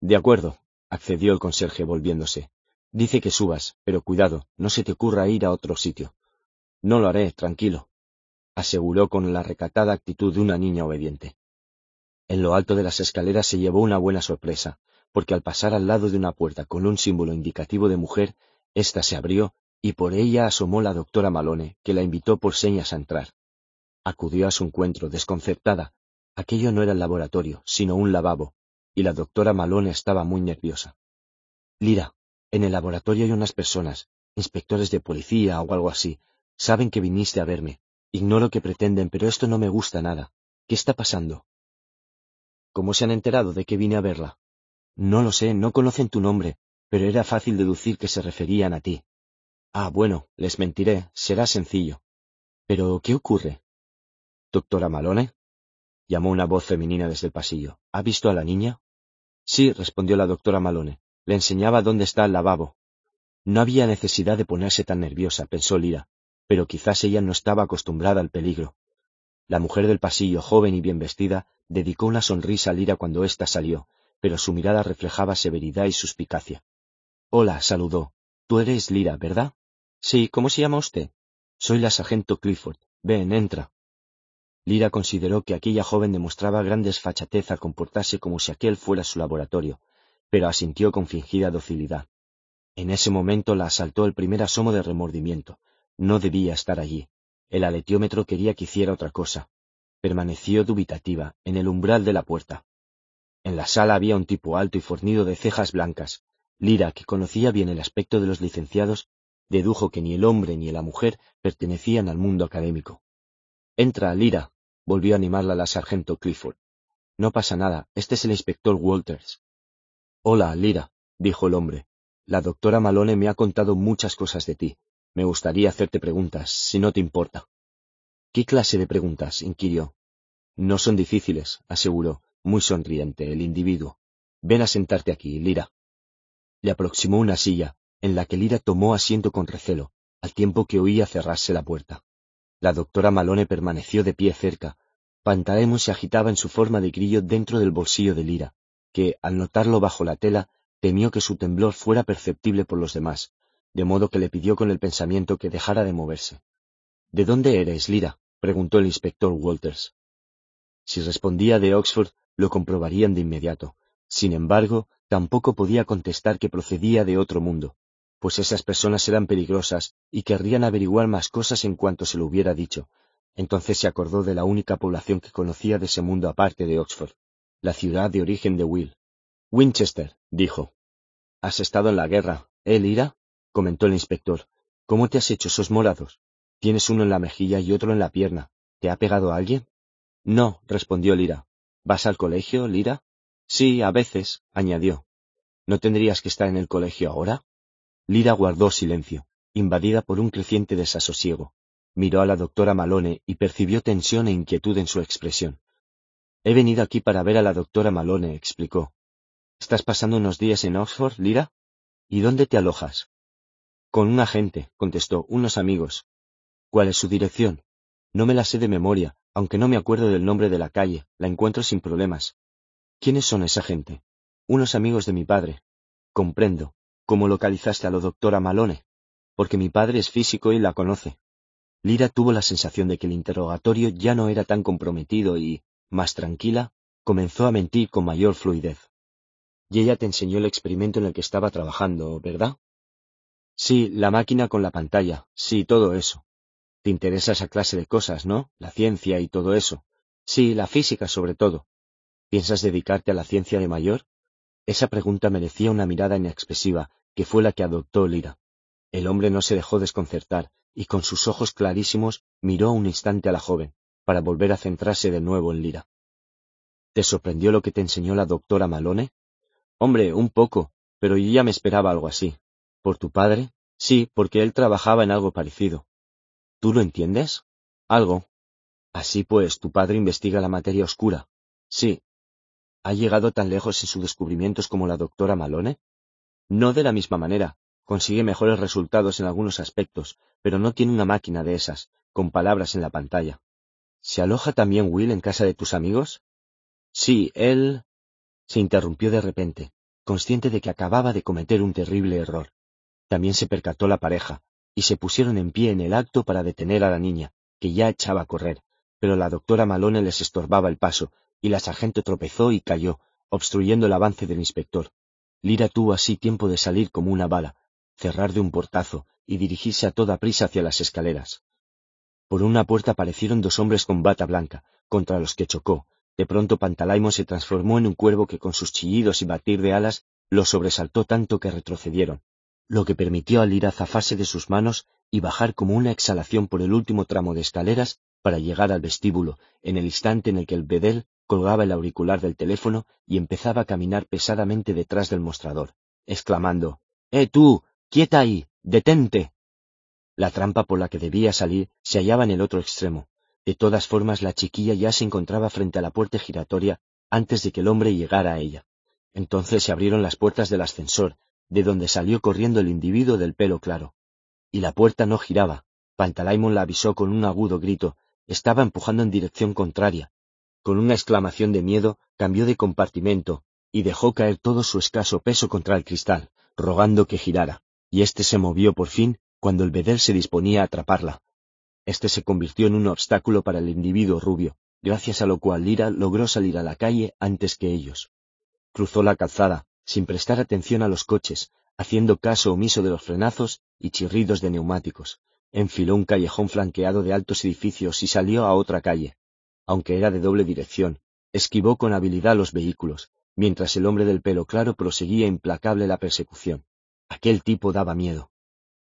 De acuerdo, accedió el conserje volviéndose. Dice que subas, pero cuidado, no se te ocurra ir a otro sitio. No lo haré, tranquilo, aseguró con la recatada actitud de una niña obediente. En lo alto de las escaleras se llevó una buena sorpresa, porque al pasar al lado de una puerta con un símbolo indicativo de mujer, ésta se abrió y por ella asomó la doctora Malone, que la invitó por señas a entrar. Acudió a su encuentro, desconcertada. Aquello no era el laboratorio, sino un lavabo, y la doctora Malone estaba muy nerviosa. Lira, en el laboratorio hay unas personas, inspectores de policía o algo así. Saben que viniste a verme. Ignoro qué pretenden, pero esto no me gusta nada. ¿Qué está pasando? ¿Cómo se han enterado de que vine a verla? No lo sé, no conocen tu nombre, pero era fácil deducir que se referían a ti. Ah, bueno, les mentiré, será sencillo. Pero, ¿qué ocurre? Doctora Malone, llamó una voz femenina desde el pasillo. ¿Ha visto a la niña? Sí, respondió la doctora Malone. Le enseñaba dónde está el lavabo. No había necesidad de ponerse tan nerviosa, pensó Lira, pero quizás ella no estaba acostumbrada al peligro. La mujer del pasillo, joven y bien vestida, dedicó una sonrisa a Lira cuando ésta salió, pero su mirada reflejaba severidad y suspicacia. Hola, saludó. Tú eres Lira, ¿verdad? Sí, ¿cómo se llama usted? Soy la sargento Clifford. Ven, entra. Lira consideró que aquella joven demostraba gran desfachatez al comportarse como si aquel fuera su laboratorio, pero asintió con fingida docilidad. En ese momento la asaltó el primer asomo de remordimiento. No debía estar allí. El aletiómetro quería que hiciera otra cosa. Permaneció dubitativa, en el umbral de la puerta. En la sala había un tipo alto y fornido de cejas blancas. Lira, que conocía bien el aspecto de los licenciados, dedujo que ni el hombre ni la mujer pertenecían al mundo académico. Entra, Lira, volvió a animarla la sargento Clifford. No pasa nada, este es el inspector Walters. Hola, Lira, dijo el hombre. La doctora Malone me ha contado muchas cosas de ti. Me gustaría hacerte preguntas, si no te importa. ¿Qué clase de preguntas? inquirió. No son difíciles, aseguró, muy sonriente, el individuo. Ven a sentarte aquí, Lira. Le aproximó una silla, en la que Lira tomó asiento con recelo, al tiempo que oía cerrarse la puerta. La doctora Malone permaneció de pie cerca. Pantaleón se agitaba en su forma de grillo dentro del bolsillo de Lira, que, al notarlo bajo la tela, temió que su temblor fuera perceptible por los demás, de modo que le pidió con el pensamiento que dejara de moverse. ¿De dónde eres, Lira? preguntó el inspector Walters. Si respondía de Oxford, lo comprobarían de inmediato. Sin embargo, tampoco podía contestar que procedía de otro mundo, pues esas personas eran peligrosas y querrían averiguar más cosas en cuanto se lo hubiera dicho. Entonces se acordó de la única población que conocía de ese mundo aparte de Oxford, la ciudad de origen de Will. Winchester, dijo. ¿Has estado en la guerra, eh, Lira? comentó el inspector. ¿Cómo te has hecho esos morados? Tienes uno en la mejilla y otro en la pierna. ¿Te ha pegado alguien? No, respondió Lira. ¿Vas al colegio, Lira? Sí, a veces, añadió. ¿No tendrías que estar en el colegio ahora? Lira guardó silencio, invadida por un creciente desasosiego. Miró a la doctora Malone y percibió tensión e inquietud en su expresión. He venido aquí para ver a la doctora Malone, explicó. ¿Estás pasando unos días en Oxford, Lira? ¿Y dónde te alojas? Con un agente, contestó, unos amigos. ¿Cuál es su dirección? No me la sé de memoria, aunque no me acuerdo del nombre de la calle, la encuentro sin problemas. ¿Quiénes son esa gente? Unos amigos de mi padre. Comprendo. ¿Cómo localizaste a la doctora Malone? Porque mi padre es físico y la conoce. Lira tuvo la sensación de que el interrogatorio ya no era tan comprometido y, más tranquila, comenzó a mentir con mayor fluidez. Y ella te enseñó el experimento en el que estaba trabajando, ¿verdad? Sí, la máquina con la pantalla, sí, todo eso. Te interesa esa clase de cosas, ¿no? La ciencia y todo eso. Sí, la física sobre todo. ¿Piensas dedicarte a la ciencia de mayor? Esa pregunta merecía una mirada inexpresiva, que fue la que adoptó Lira. El hombre no se dejó desconcertar, y con sus ojos clarísimos miró un instante a la joven, para volver a centrarse de nuevo en Lira. ¿Te sorprendió lo que te enseñó la doctora Malone? Hombre, un poco, pero yo ya me esperaba algo así. ¿Por tu padre? Sí, porque él trabajaba en algo parecido. ¿Tú lo entiendes? Algo. Así pues, tu padre investiga la materia oscura. Sí. ¿Ha llegado tan lejos en sus descubrimientos como la doctora Malone? No de la misma manera. Consigue mejores resultados en algunos aspectos, pero no tiene una máquina de esas, con palabras en la pantalla. ¿Se aloja también Will en casa de tus amigos? Sí, él. Se interrumpió de repente, consciente de que acababa de cometer un terrible error. También se percató la pareja, y se pusieron en pie en el acto para detener a la niña, que ya echaba a correr, pero la doctora Malone les estorbaba el paso, y la sargento tropezó y cayó, obstruyendo el avance del inspector. Lira tuvo así tiempo de salir como una bala, cerrar de un portazo y dirigirse a toda prisa hacia las escaleras. Por una puerta aparecieron dos hombres con bata blanca, contra los que chocó. De pronto Pantalaimo se transformó en un cuervo que con sus chillidos y batir de alas los sobresaltó tanto que retrocedieron, lo que permitió a Lira zafarse de sus manos y bajar como una exhalación por el último tramo de escaleras para llegar al vestíbulo, en el instante en el que el bedel colgaba el auricular del teléfono y empezaba a caminar pesadamente detrás del mostrador, exclamando ¡Eh tú! ¡Quieta ahí! ¡Detente! La trampa por la que debía salir se hallaba en el otro extremo. De todas formas, la chiquilla ya se encontraba frente a la puerta giratoria antes de que el hombre llegara a ella. Entonces se abrieron las puertas del ascensor, de donde salió corriendo el individuo del pelo claro. Y la puerta no giraba. Pantalaimon la avisó con un agudo grito. Estaba empujando en dirección contraria, con una exclamación de miedo, cambió de compartimento, y dejó caer todo su escaso peso contra el cristal, rogando que girara, y éste se movió por fin, cuando el bedel se disponía a atraparla. Este se convirtió en un obstáculo para el individuo rubio, gracias a lo cual Lira logró salir a la calle antes que ellos. Cruzó la calzada, sin prestar atención a los coches, haciendo caso omiso de los frenazos y chirridos de neumáticos. Enfiló un callejón flanqueado de altos edificios y salió a otra calle, aunque era de doble dirección, esquivó con habilidad los vehículos, mientras el hombre del pelo claro proseguía implacable la persecución. Aquel tipo daba miedo.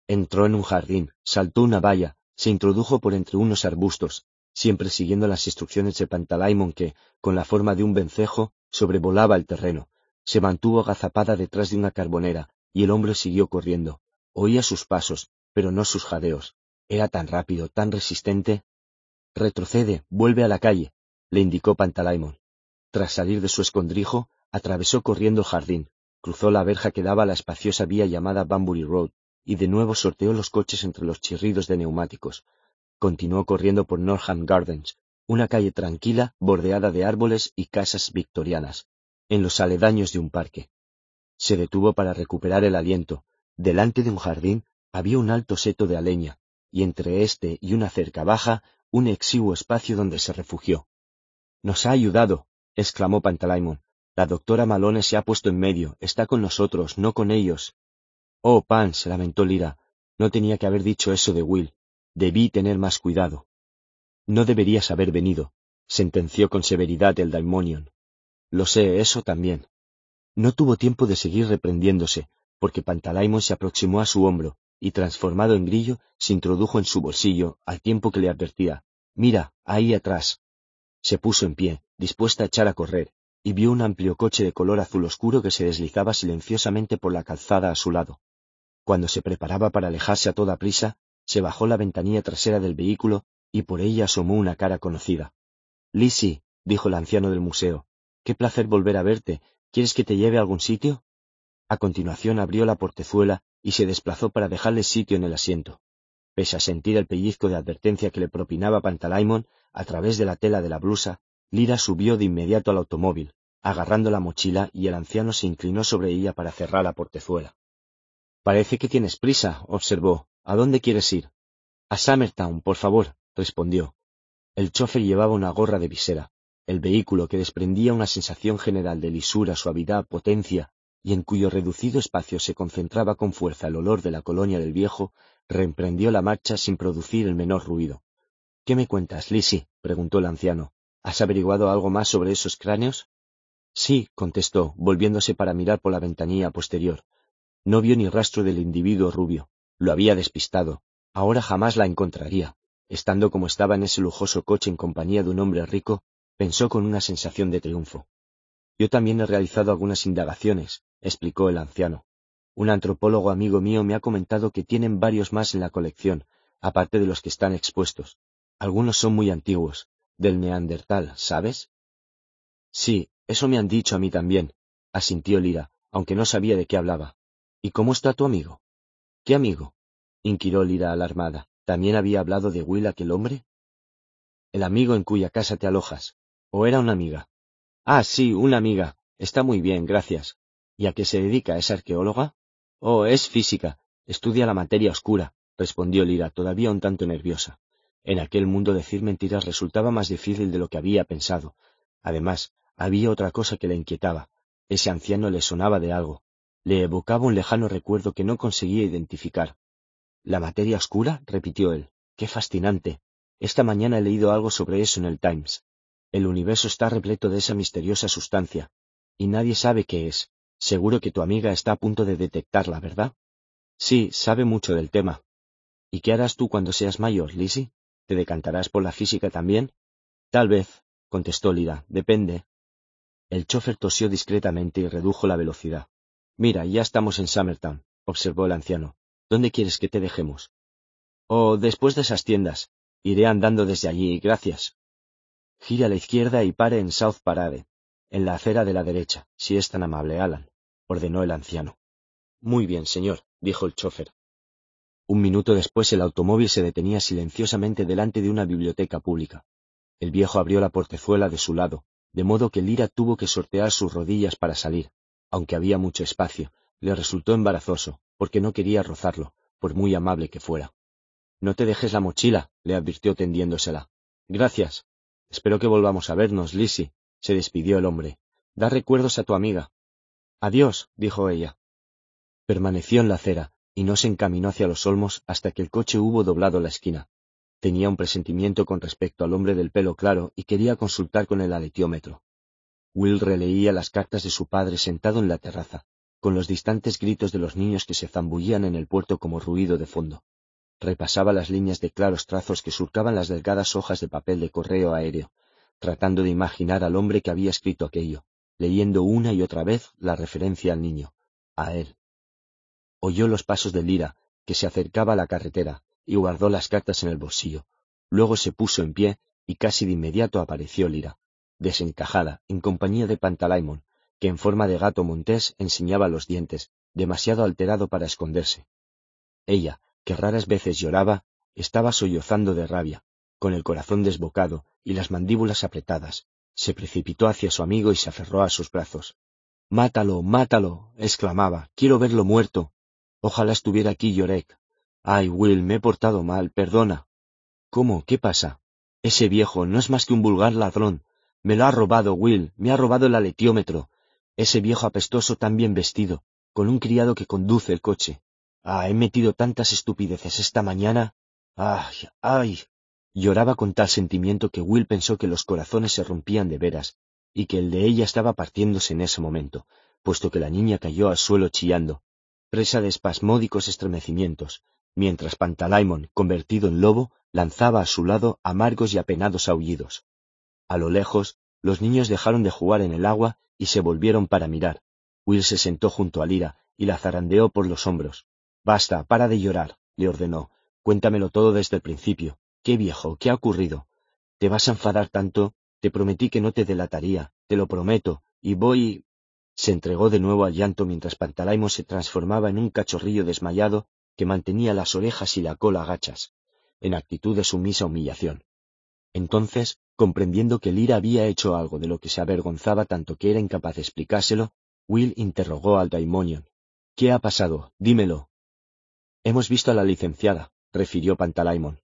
Entró en un jardín, saltó una valla, se introdujo por entre unos arbustos, siempre siguiendo las instrucciones de Pantalaimon que, con la forma de un vencejo, sobrevolaba el terreno, Se mantuvo agazapada detrás de una carbonera, y el hombre siguió corriendo. Oía sus pasos, pero no sus jadeos. Era tan rápido, tan resistente. Retrocede, vuelve a la calle, le indicó Pantalaimon. Tras salir de su escondrijo, atravesó corriendo el jardín, cruzó la verja que daba a la espaciosa vía llamada Banbury Road, y de nuevo sorteó los coches entre los chirridos de neumáticos. Continuó corriendo por Norham Gardens, una calle tranquila, bordeada de árboles y casas victorianas, en los aledaños de un parque. Se detuvo para recuperar el aliento. Delante de un jardín había un alto seto de aleña, y entre éste y una cerca baja un exiguo espacio donde se refugió. Nos ha ayudado, exclamó Pantalaimon. La doctora Malone se ha puesto en medio, está con nosotros, no con ellos. Oh, Pan, se lamentó Lira, no tenía que haber dicho eso de Will. Debí tener más cuidado. No deberías haber venido, sentenció con severidad el Daimonion. Lo sé, eso también. No tuvo tiempo de seguir reprendiéndose, porque Pantalaimon se aproximó a su hombro, y transformado en grillo, se introdujo en su bolsillo, al tiempo que le advertía, Mira, ahí atrás. Se puso en pie, dispuesta a echar a correr, y vio un amplio coche de color azul oscuro que se deslizaba silenciosamente por la calzada a su lado. Cuando se preparaba para alejarse a toda prisa, se bajó la ventanilla trasera del vehículo y por ella asomó una cara conocida. Lizzie, dijo el anciano del museo, qué placer volver a verte. ¿Quieres que te lleve a algún sitio? A continuación abrió la portezuela y se desplazó para dejarle sitio en el asiento. Pese a sentir el pellizco de advertencia que le propinaba Pantalaimon a través de la tela de la blusa, Lira subió de inmediato al automóvil, agarrando la mochila y el anciano se inclinó sobre ella para cerrar la portezuela. Parece que tienes prisa, observó. ¿A dónde quieres ir? A Summertown, por favor, respondió. El chofer llevaba una gorra de visera. El vehículo, que desprendía una sensación general de lisura, suavidad, potencia, y en cuyo reducido espacio se concentraba con fuerza el olor de la colonia del viejo, reemprendió la marcha sin producir el menor ruido. ¿Qué me cuentas, Lizzie? preguntó el anciano. ¿Has averiguado algo más sobre esos cráneos? Sí, contestó, volviéndose para mirar por la ventanilla posterior. No vio ni rastro del individuo rubio. Lo había despistado. Ahora jamás la encontraría. Estando como estaba en ese lujoso coche en compañía de un hombre rico, pensó con una sensación de triunfo. Yo también he realizado algunas indagaciones, explicó el anciano. Un antropólogo amigo mío me ha comentado que tienen varios más en la colección, aparte de los que están expuestos. Algunos son muy antiguos, del Neandertal, ¿sabes? Sí, eso me han dicho a mí también, asintió Lira, aunque no sabía de qué hablaba. ¿Y cómo está tu amigo? ¿Qué amigo? inquirió Lira alarmada. ¿También había hablado de Will aquel hombre? El amigo en cuya casa te alojas. ¿O era una amiga? Ah, sí, una amiga. Está muy bien, gracias. ¿Y a qué se dedica? ¿Es arqueóloga? Oh, es física. Estudia la materia oscura, respondió Lira, todavía un tanto nerviosa. En aquel mundo decir mentiras resultaba más difícil de lo que había pensado. Además, había otra cosa que le inquietaba. Ese anciano le sonaba de algo. Le evocaba un lejano recuerdo que no conseguía identificar. ¿La materia oscura? repitió él. ¡Qué fascinante! Esta mañana he leído algo sobre eso en el Times. El universo está repleto de esa misteriosa sustancia, y nadie sabe qué es. Seguro que tu amiga está a punto de detectarla, ¿verdad? Sí, sabe mucho del tema. ¿Y qué harás tú cuando seas mayor, Lizzie? ¿Te decantarás por la física también? Tal vez, contestó Lida, depende. El chofer tosió discretamente y redujo la velocidad. Mira, ya estamos en Summertown, observó el anciano. ¿Dónde quieres que te dejemos? Oh, después de esas tiendas. Iré andando desde allí, gracias. Gira a la izquierda y pare en South Parade en la acera de la derecha, si es tan amable, Alan, ordenó el anciano. Muy bien, señor, dijo el chofer. Un minuto después el automóvil se detenía silenciosamente delante de una biblioteca pública. El viejo abrió la portezuela de su lado, de modo que Lira tuvo que sortear sus rodillas para salir. Aunque había mucho espacio, le resultó embarazoso, porque no quería rozarlo, por muy amable que fuera. No te dejes la mochila, le advirtió tendiéndosela. Gracias. Espero que volvamos a vernos, Lizzie, se despidió el hombre. Da recuerdos a tu amiga. Adiós, dijo ella. Permaneció en la acera, y no se encaminó hacia los olmos hasta que el coche hubo doblado la esquina. Tenía un presentimiento con respecto al hombre del pelo claro y quería consultar con el aletiómetro. Will releía las cartas de su padre sentado en la terraza, con los distantes gritos de los niños que se zambullían en el puerto como ruido de fondo. Repasaba las líneas de claros trazos que surcaban las delgadas hojas de papel de correo aéreo, tratando de imaginar al hombre que había escrito aquello, leyendo una y otra vez la referencia al niño, a él. Oyó los pasos de Lira, que se acercaba a la carretera, y guardó las cartas en el bolsillo. Luego se puso en pie y casi de inmediato apareció Lira, desencajada, en compañía de Pantalaimon, que en forma de gato montés enseñaba los dientes, demasiado alterado para esconderse. Ella, que raras veces lloraba, estaba sollozando de rabia, con el corazón desbocado y las mandíbulas apretadas. Se precipitó hacia su amigo y se aferró a sus brazos. Mátalo, mátalo, exclamaba, quiero verlo muerto. Ojalá estuviera aquí Yorek. Ay, Will, me he portado mal, perdona. ¿Cómo? ¿Qué pasa? Ese viejo no es más que un vulgar ladrón. Me lo ha robado, Will, me ha robado el aletiómetro. Ese viejo apestoso tan bien vestido, con un criado que conduce el coche. Ah, he metido tantas estupideces esta mañana. Ay, ay. Lloraba con tal sentimiento que Will pensó que los corazones se rompían de veras, y que el de ella estaba partiéndose en ese momento, puesto que la niña cayó al suelo chillando, presa de espasmódicos estremecimientos, mientras Pantalaimon, convertido en lobo, lanzaba a su lado amargos y apenados aullidos. A lo lejos, los niños dejaron de jugar en el agua y se volvieron para mirar. Will se sentó junto a Lira y la zarandeó por los hombros. Basta, para de llorar, le ordenó. Cuéntamelo todo desde el principio. ¿Qué viejo? ¿Qué ha ocurrido? ¿Te vas a enfadar tanto? Te prometí que no te delataría, te lo prometo, y voy... Se entregó de nuevo al llanto mientras Pantalaimo se transformaba en un cachorrillo desmayado que mantenía las orejas y la cola agachas, en actitud de sumisa humillación. Entonces, comprendiendo que Lira había hecho algo de lo que se avergonzaba tanto que era incapaz de explicárselo, Will interrogó al Daimonion. ¿Qué ha pasado? Dímelo. Hemos visto a la licenciada, refirió Pantalaimon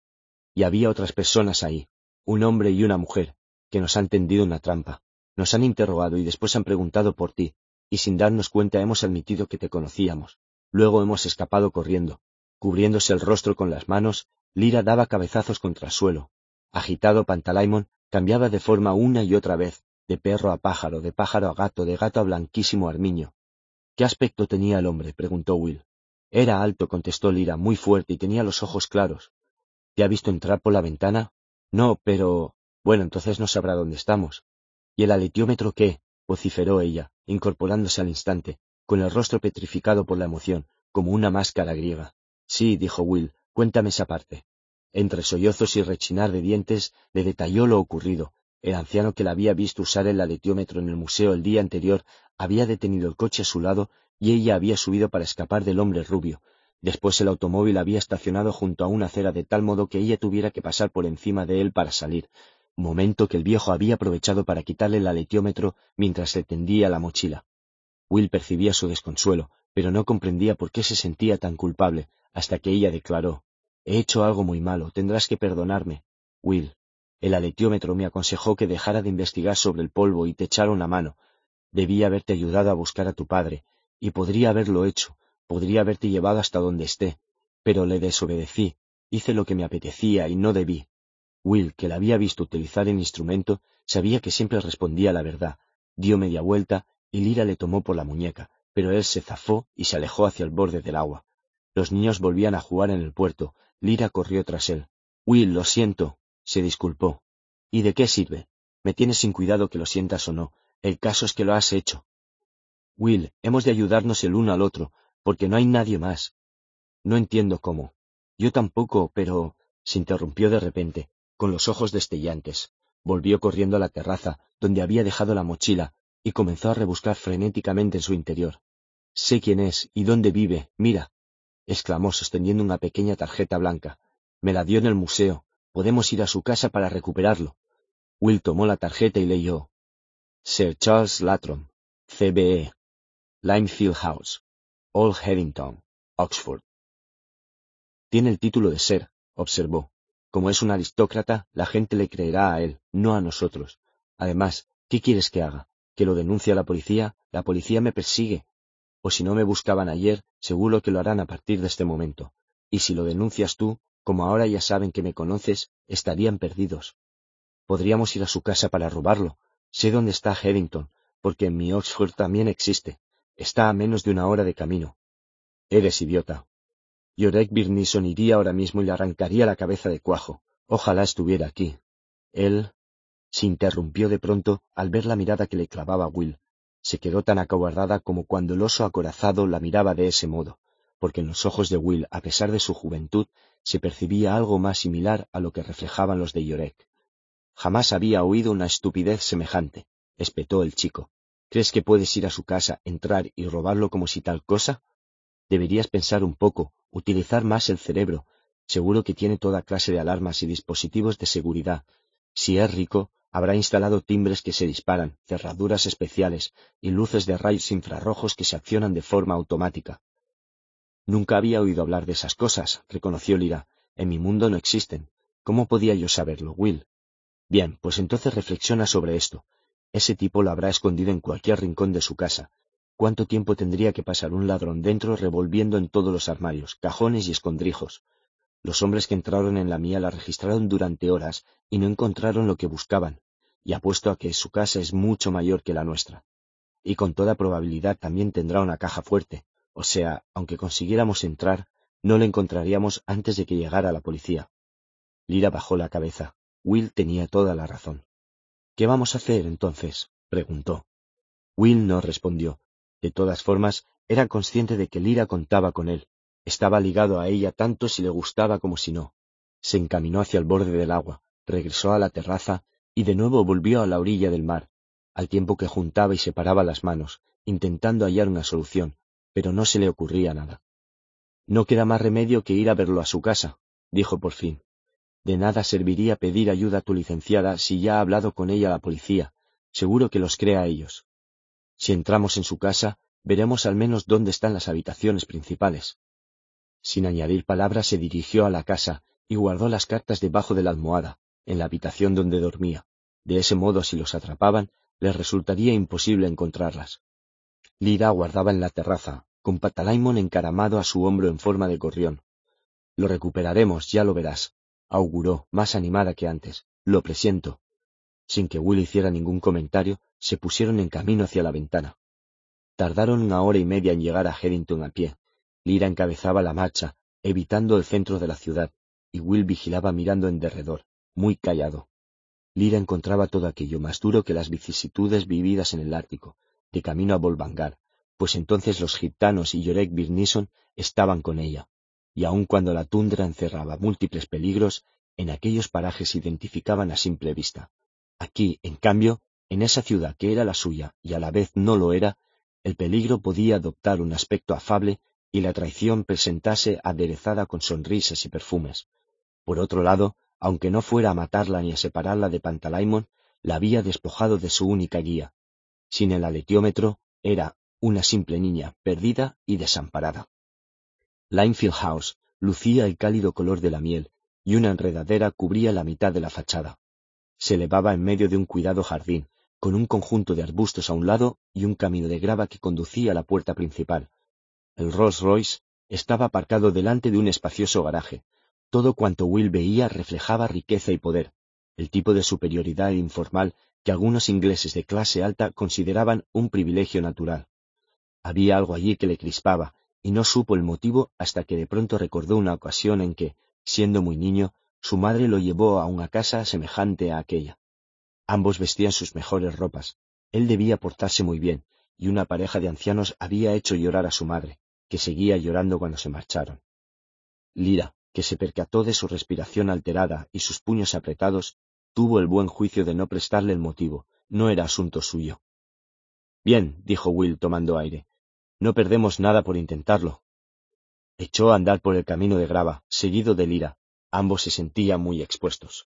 y había otras personas ahí, un hombre y una mujer, que nos han tendido una trampa. Nos han interrogado y después han preguntado por ti, y sin darnos cuenta hemos admitido que te conocíamos. Luego hemos escapado corriendo. Cubriéndose el rostro con las manos, Lira daba cabezazos contra el suelo. Agitado Pantalaimon cambiaba de forma una y otra vez, de perro a pájaro, de pájaro a gato, de gato a blanquísimo armiño. ¿Qué aspecto tenía el hombre? preguntó Will. Era alto, contestó Lira, muy fuerte y tenía los ojos claros. ¿Te ha visto entrar por la ventana? No, pero... Bueno, entonces no sabrá dónde estamos. ¿Y el aletiómetro qué? vociferó ella, incorporándose al instante, con el rostro petrificado por la emoción, como una máscara griega. Sí, dijo Will, cuéntame esa parte. Entre sollozos y rechinar de dientes, le detalló lo ocurrido. El anciano que la había visto usar el aletiómetro en el museo el día anterior había detenido el coche a su lado y ella había subido para escapar del hombre rubio, Después el automóvil había estacionado junto a una acera de tal modo que ella tuviera que pasar por encima de él para salir, momento que el viejo había aprovechado para quitarle el aletiómetro mientras le tendía la mochila. Will percibía su desconsuelo, pero no comprendía por qué se sentía tan culpable, hasta que ella declaró He hecho algo muy malo, tendrás que perdonarme. Will, el aletiómetro me aconsejó que dejara de investigar sobre el polvo y te echara una mano. Debía haberte ayudado a buscar a tu padre, y podría haberlo hecho, Podría haberte llevado hasta donde esté, pero le desobedecí, hice lo que me apetecía y no debí. Will, que la había visto utilizar el instrumento, sabía que siempre respondía la verdad, dio media vuelta y Lira le tomó por la muñeca, pero él se zafó y se alejó hacia el borde del agua. Los niños volvían a jugar en el puerto, Lira corrió tras él. Will, lo siento, se disculpó. ¿Y de qué sirve? Me tienes sin cuidado que lo sientas o no. El caso es que lo has hecho. Will, hemos de ayudarnos el uno al otro, porque no hay nadie más. No entiendo cómo. Yo tampoco, pero... se interrumpió de repente, con los ojos destellantes. Volvió corriendo a la terraza, donde había dejado la mochila, y comenzó a rebuscar frenéticamente en su interior. Sé quién es y dónde vive, mira, exclamó sosteniendo una pequeña tarjeta blanca. Me la dio en el museo. Podemos ir a su casa para recuperarlo. Will tomó la tarjeta y leyó. Sir Charles Latrom, CBE, Limefield House. Old Headington, Oxford. Tiene el título de ser, observó. Como es un aristócrata, la gente le creerá a él, no a nosotros. Además, ¿qué quieres que haga? ¿Que lo denuncie a la policía? La policía me persigue. O si no me buscaban ayer, seguro que lo harán a partir de este momento. Y si lo denuncias tú, como ahora ya saben que me conoces, estarían perdidos. Podríamos ir a su casa para robarlo. Sé dónde está Headington, porque en mi Oxford también existe. Está a menos de una hora de camino. Eres idiota. Yorek Birnison iría ahora mismo y le arrancaría la cabeza de cuajo. Ojalá estuviera aquí. Él se interrumpió de pronto al ver la mirada que le clavaba Will. Se quedó tan acobardada como cuando el oso acorazado la miraba de ese modo, porque en los ojos de Will, a pesar de su juventud, se percibía algo más similar a lo que reflejaban los de Yorek. Jamás había oído una estupidez semejante, espetó el chico. ¿Crees que puedes ir a su casa, entrar y robarlo como si tal cosa? Deberías pensar un poco, utilizar más el cerebro. Seguro que tiene toda clase de alarmas y dispositivos de seguridad. Si es rico, habrá instalado timbres que se disparan, cerraduras especiales y luces de rayos infrarrojos que se accionan de forma automática. Nunca había oído hablar de esas cosas, reconoció Lira. En mi mundo no existen. ¿Cómo podía yo saberlo, Will? Bien, pues entonces reflexiona sobre esto. Ese tipo lo habrá escondido en cualquier rincón de su casa. ¿Cuánto tiempo tendría que pasar un ladrón dentro revolviendo en todos los armarios, cajones y escondrijos? Los hombres que entraron en la mía la registraron durante horas y no encontraron lo que buscaban, y apuesto a que su casa es mucho mayor que la nuestra. Y con toda probabilidad también tendrá una caja fuerte, o sea, aunque consiguiéramos entrar, no lo encontraríamos antes de que llegara la policía. Lira bajó la cabeza. Will tenía toda la razón. ¿Qué vamos a hacer entonces? preguntó. Will no respondió. De todas formas, era consciente de que Lira contaba con él. Estaba ligado a ella tanto si le gustaba como si no. Se encaminó hacia el borde del agua, regresó a la terraza y de nuevo volvió a la orilla del mar, al tiempo que juntaba y separaba las manos, intentando hallar una solución, pero no se le ocurría nada. No queda más remedio que ir a verlo a su casa, dijo por fin. De nada serviría pedir ayuda a tu licenciada si ya ha hablado con ella la policía. Seguro que los crea a ellos. Si entramos en su casa, veremos al menos dónde están las habitaciones principales. Sin añadir palabras se dirigió a la casa y guardó las cartas debajo de la almohada, en la habitación donde dormía. De ese modo, si los atrapaban, les resultaría imposible encontrarlas. Lira guardaba en la terraza, con Patalaimon encaramado a su hombro en forma de gorrión. Lo recuperaremos, ya lo verás, auguró, más animada que antes. Lo presiento. Sin que Will hiciera ningún comentario, se pusieron en camino hacia la ventana. Tardaron una hora y media en llegar a Headington a pie. Lira encabezaba la marcha, evitando el centro de la ciudad, y Will vigilaba mirando en derredor, muy callado. Lira encontraba todo aquello más duro que las vicisitudes vividas en el Ártico, de camino a Volvangar, pues entonces los gitanos y Yorek Birnison estaban con ella y aun cuando la tundra encerraba múltiples peligros, en aquellos parajes se identificaban a simple vista. Aquí, en cambio, en esa ciudad que era la suya y a la vez no lo era, el peligro podía adoptar un aspecto afable y la traición presentarse aderezada con sonrisas y perfumes. Por otro lado, aunque no fuera a matarla ni a separarla de Pantalaimon, la había despojado de su única guía. Sin el aletiómetro, era una simple niña, perdida y desamparada. Linefield House lucía el cálido color de la miel, y una enredadera cubría la mitad de la fachada. Se elevaba en medio de un cuidado jardín, con un conjunto de arbustos a un lado y un camino de grava que conducía a la puerta principal. El Rolls Royce estaba aparcado delante de un espacioso garaje. Todo cuanto Will veía reflejaba riqueza y poder, el tipo de superioridad informal que algunos ingleses de clase alta consideraban un privilegio natural. Había algo allí que le crispaba, y no supo el motivo hasta que de pronto recordó una ocasión en que, siendo muy niño, su madre lo llevó a una casa semejante a aquella. Ambos vestían sus mejores ropas. Él debía portarse muy bien, y una pareja de ancianos había hecho llorar a su madre, que seguía llorando cuando se marcharon. Lira, que se percató de su respiración alterada y sus puños apretados, tuvo el buen juicio de no prestarle el motivo, no era asunto suyo. Bien, dijo Will tomando aire, no perdemos nada por intentarlo. Echó a andar por el camino de grava, seguido de Lira. Ambos se sentían muy expuestos.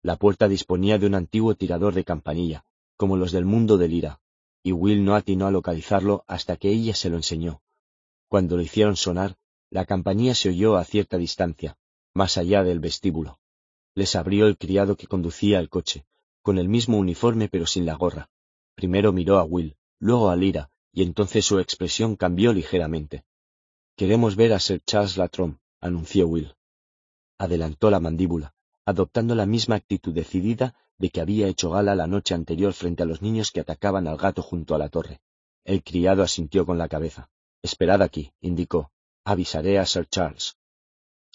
La puerta disponía de un antiguo tirador de campanilla, como los del mundo de Lira, y Will no atinó a localizarlo hasta que ella se lo enseñó. Cuando lo hicieron sonar, la campanilla se oyó a cierta distancia, más allá del vestíbulo. Les abrió el criado que conducía el coche, con el mismo uniforme pero sin la gorra. Primero miró a Will, luego a Lira, y entonces su expresión cambió ligeramente. Queremos ver a Sir Charles Latrom, anunció Will. Adelantó la mandíbula, adoptando la misma actitud decidida de que había hecho gala la noche anterior frente a los niños que atacaban al gato junto a la torre. El criado asintió con la cabeza. Esperad aquí, indicó. Avisaré a Sir Charles.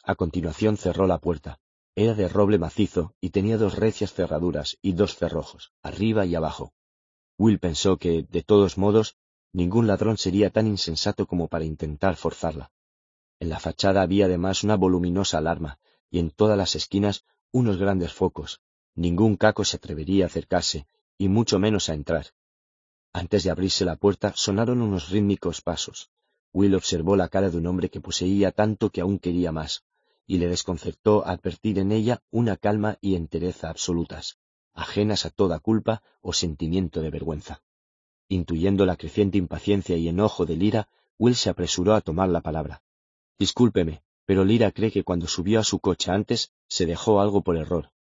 A continuación cerró la puerta. Era de roble macizo y tenía dos recias cerraduras y dos cerrojos, arriba y abajo. Will pensó que, de todos modos, ningún ladrón sería tan insensato como para intentar forzarla. En la fachada había además una voluminosa alarma, y en todas las esquinas unos grandes focos. Ningún caco se atrevería a acercarse, y mucho menos a entrar. Antes de abrirse la puerta sonaron unos rítmicos pasos. Will observó la cara de un hombre que poseía tanto que aún quería más, y le desconcertó advertir en ella una calma y entereza absolutas, ajenas a toda culpa o sentimiento de vergüenza. Intuyendo la creciente impaciencia y enojo de Lira, Will se apresuró a tomar la palabra. Discúlpeme, pero Lira cree que cuando subió a su coche antes se dejó algo por error.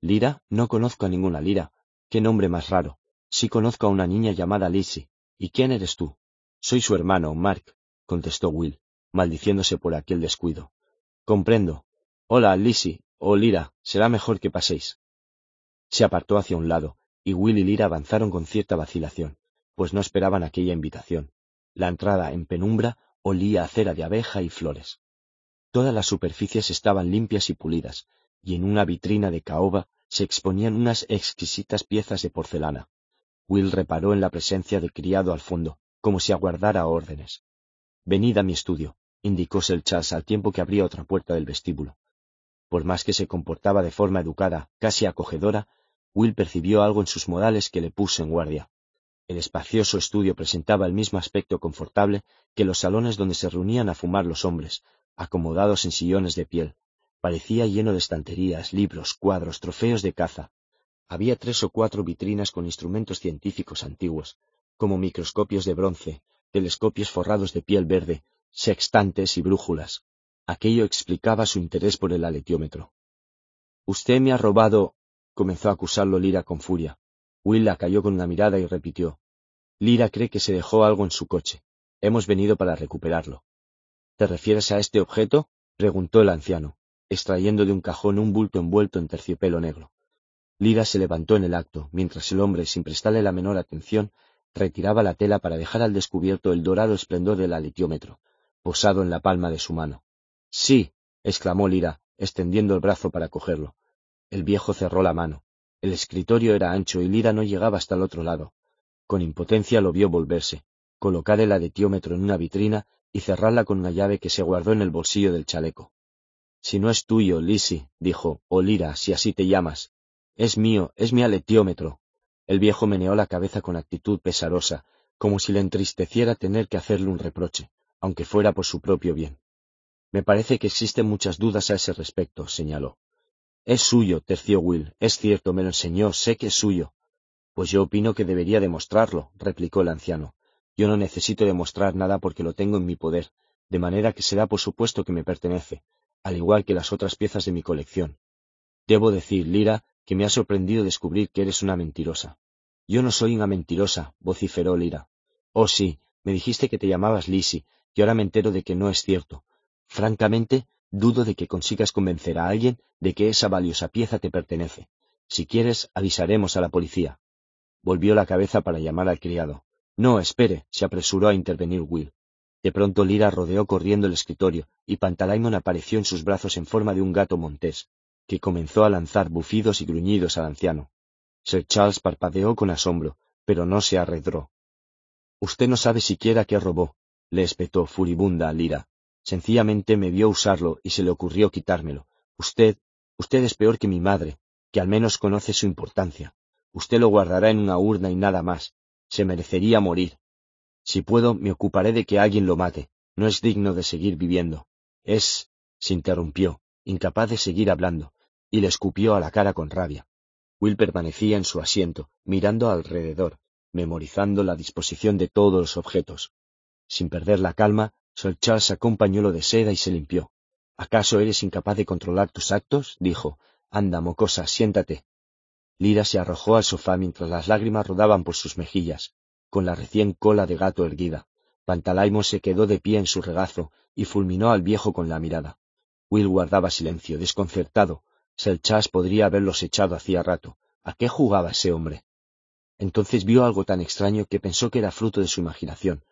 Lira, no conozco a ninguna Lira. Qué nombre más raro. Sí conozco a una niña llamada Lizzie. ¿Y quién eres tú? Soy su hermano, Mark, contestó Will, maldiciéndose por aquel descuido. Comprendo. Hola, Lizzie, o Lira, será mejor que paséis. Se apartó hacia un lado, y Will y Lira avanzaron con cierta vacilación, pues no esperaban aquella invitación. La entrada en penumbra olía a cera de abeja y flores. Todas las superficies estaban limpias y pulidas, y en una vitrina de caoba se exponían unas exquisitas piezas de porcelana. Will reparó en la presencia de criado al fondo, como si aguardara órdenes. Venid a mi estudio, indicó Sir Charles al tiempo que abría otra puerta del vestíbulo. Por más que se comportaba de forma educada, casi acogedora, Will percibió algo en sus modales que le puso en guardia. El espacioso estudio presentaba el mismo aspecto confortable que los salones donde se reunían a fumar los hombres, acomodados en sillones de piel. Parecía lleno de estanterías, libros, cuadros, trofeos de caza. Había tres o cuatro vitrinas con instrumentos científicos antiguos, como microscopios de bronce, telescopios forrados de piel verde, sextantes y brújulas. Aquello explicaba su interés por el aletiómetro. Usted me ha robado. comenzó a acusarlo Lira con furia. Will la cayó con una mirada y repitió. Lira cree que se dejó algo en su coche. Hemos venido para recuperarlo. ¿Te refieres a este objeto? preguntó el anciano, extrayendo de un cajón un bulto envuelto en terciopelo negro. Lira se levantó en el acto, mientras el hombre, sin prestarle la menor atención, retiraba la tela para dejar al descubierto el dorado esplendor del alitiómetro, posado en la palma de su mano. Sí, exclamó Lira, extendiendo el brazo para cogerlo. El viejo cerró la mano. El escritorio era ancho y Lira no llegaba hasta el otro lado. Con impotencia lo vio volverse, colocar el aletiómetro en una vitrina y cerrarla con una llave que se guardó en el bolsillo del chaleco. Si no es tuyo, Lisi, dijo, o Lira, si así te llamas. Es mío, es mi aletiómetro. El viejo meneó la cabeza con actitud pesarosa, como si le entristeciera tener que hacerle un reproche, aunque fuera por su propio bien. Me parece que existen muchas dudas a ese respecto, señaló. Es suyo, terció Will. Es cierto, me lo enseñó, sé que es suyo. Pues yo opino que debería demostrarlo, replicó el anciano. Yo no necesito demostrar nada porque lo tengo en mi poder, de manera que será por supuesto que me pertenece, al igual que las otras piezas de mi colección. Debo decir, Lira, que me ha sorprendido descubrir que eres una mentirosa. Yo no soy una mentirosa, vociferó Lira. Oh sí, me dijiste que te llamabas Lisi, y ahora me entero de que no es cierto. Francamente, dudo de que consigas convencer a alguien de que esa valiosa pieza te pertenece. Si quieres, avisaremos a la policía. Volvió la cabeza para llamar al criado. No, espere, se apresuró a intervenir Will. De pronto Lira rodeó corriendo el escritorio, y Pantalaimon apareció en sus brazos en forma de un gato montés, que comenzó a lanzar bufidos y gruñidos al anciano. Sir Charles parpadeó con asombro, pero no se arredró. Usted no sabe siquiera qué robó, le espetó furibunda a Lira. Sencillamente me vio usarlo y se le ocurrió quitármelo. Usted, usted es peor que mi madre, que al menos conoce su importancia. Usted lo guardará en una urna y nada más, se merecería morir. Si puedo, me ocuparé de que alguien lo mate. No es digno de seguir viviendo. Es, se interrumpió, incapaz de seguir hablando, y le escupió a la cara con rabia. Will permanecía en su asiento, mirando alrededor, memorizando la disposición de todos los objetos. Sin perder la calma, Sir Charles sacó un pañuelo de seda y se limpió. ¿Acaso eres incapaz de controlar tus actos? dijo. Anda, mocosa, siéntate. Lira se arrojó al sofá mientras las lágrimas rodaban por sus mejillas, con la recién cola de gato erguida. Pantalaimo se quedó de pie en su regazo y fulminó al viejo con la mirada. Will guardaba silencio, desconcertado. Selchas podría haberlos echado hacía rato. ¿A qué jugaba ese hombre? Entonces vio algo tan extraño que pensó que era fruto de su imaginación.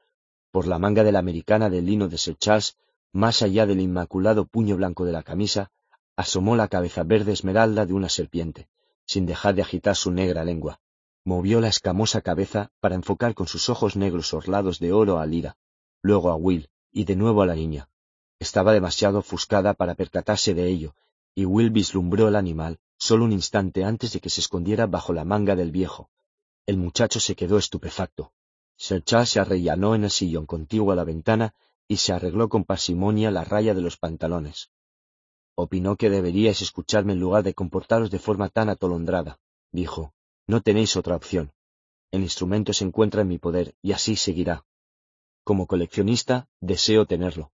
Por la manga de la americana del lino de Selchas, más allá del inmaculado puño blanco de la camisa, asomó la cabeza verde esmeralda de una serpiente sin dejar de agitar su negra lengua. Movió la escamosa cabeza para enfocar con sus ojos negros orlados de oro a Lira, luego a Will, y de nuevo a la niña. Estaba demasiado ofuscada para percatarse de ello, y Will vislumbró el animal solo un instante antes de que se escondiera bajo la manga del viejo. El muchacho se quedó estupefacto. Charles se arrellanó en el sillón contiguo a la ventana y se arregló con parsimonia la raya de los pantalones. Opinó que deberíais escucharme en lugar de comportaros de forma tan atolondrada, dijo. No tenéis otra opción. El instrumento se encuentra en mi poder y así seguirá. Como coleccionista, deseo tenerlo.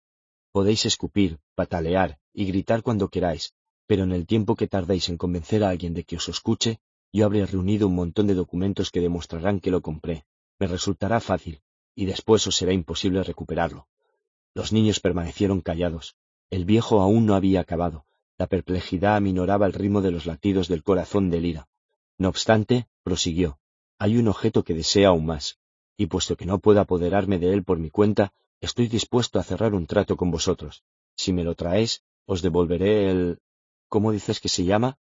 Podéis escupir, patalear y gritar cuando queráis, pero en el tiempo que tardéis en convencer a alguien de que os escuche, yo habré reunido un montón de documentos que demostrarán que lo compré. Me resultará fácil, y después os será imposible recuperarlo. Los niños permanecieron callados. El viejo aún no había acabado. La perplejidad aminoraba el ritmo de los latidos del corazón de Lira. No obstante, prosiguió, hay un objeto que desea aún más, y puesto que no puedo apoderarme de él por mi cuenta, estoy dispuesto a cerrar un trato con vosotros. Si me lo traéis, os devolveré el... ¿Cómo dices que se llama?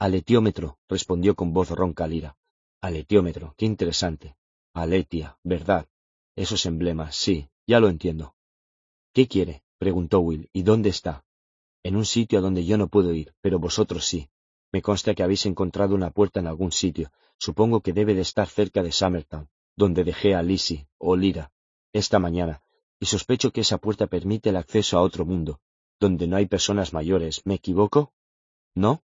Aletiómetro, respondió con voz ronca Lira. Aletiómetro, qué interesante. Aletia, verdad. Esos emblemas, sí, ya lo entiendo. ¿Qué quiere? preguntó Will. ¿Y dónde está? En un sitio a donde yo no puedo ir, pero vosotros sí. Me consta que habéis encontrado una puerta en algún sitio. Supongo que debe de estar cerca de Summertown, donde dejé a Lizzie, o Lira, esta mañana, y sospecho que esa puerta permite el acceso a otro mundo, donde no hay personas mayores. ¿Me equivoco? ¿No?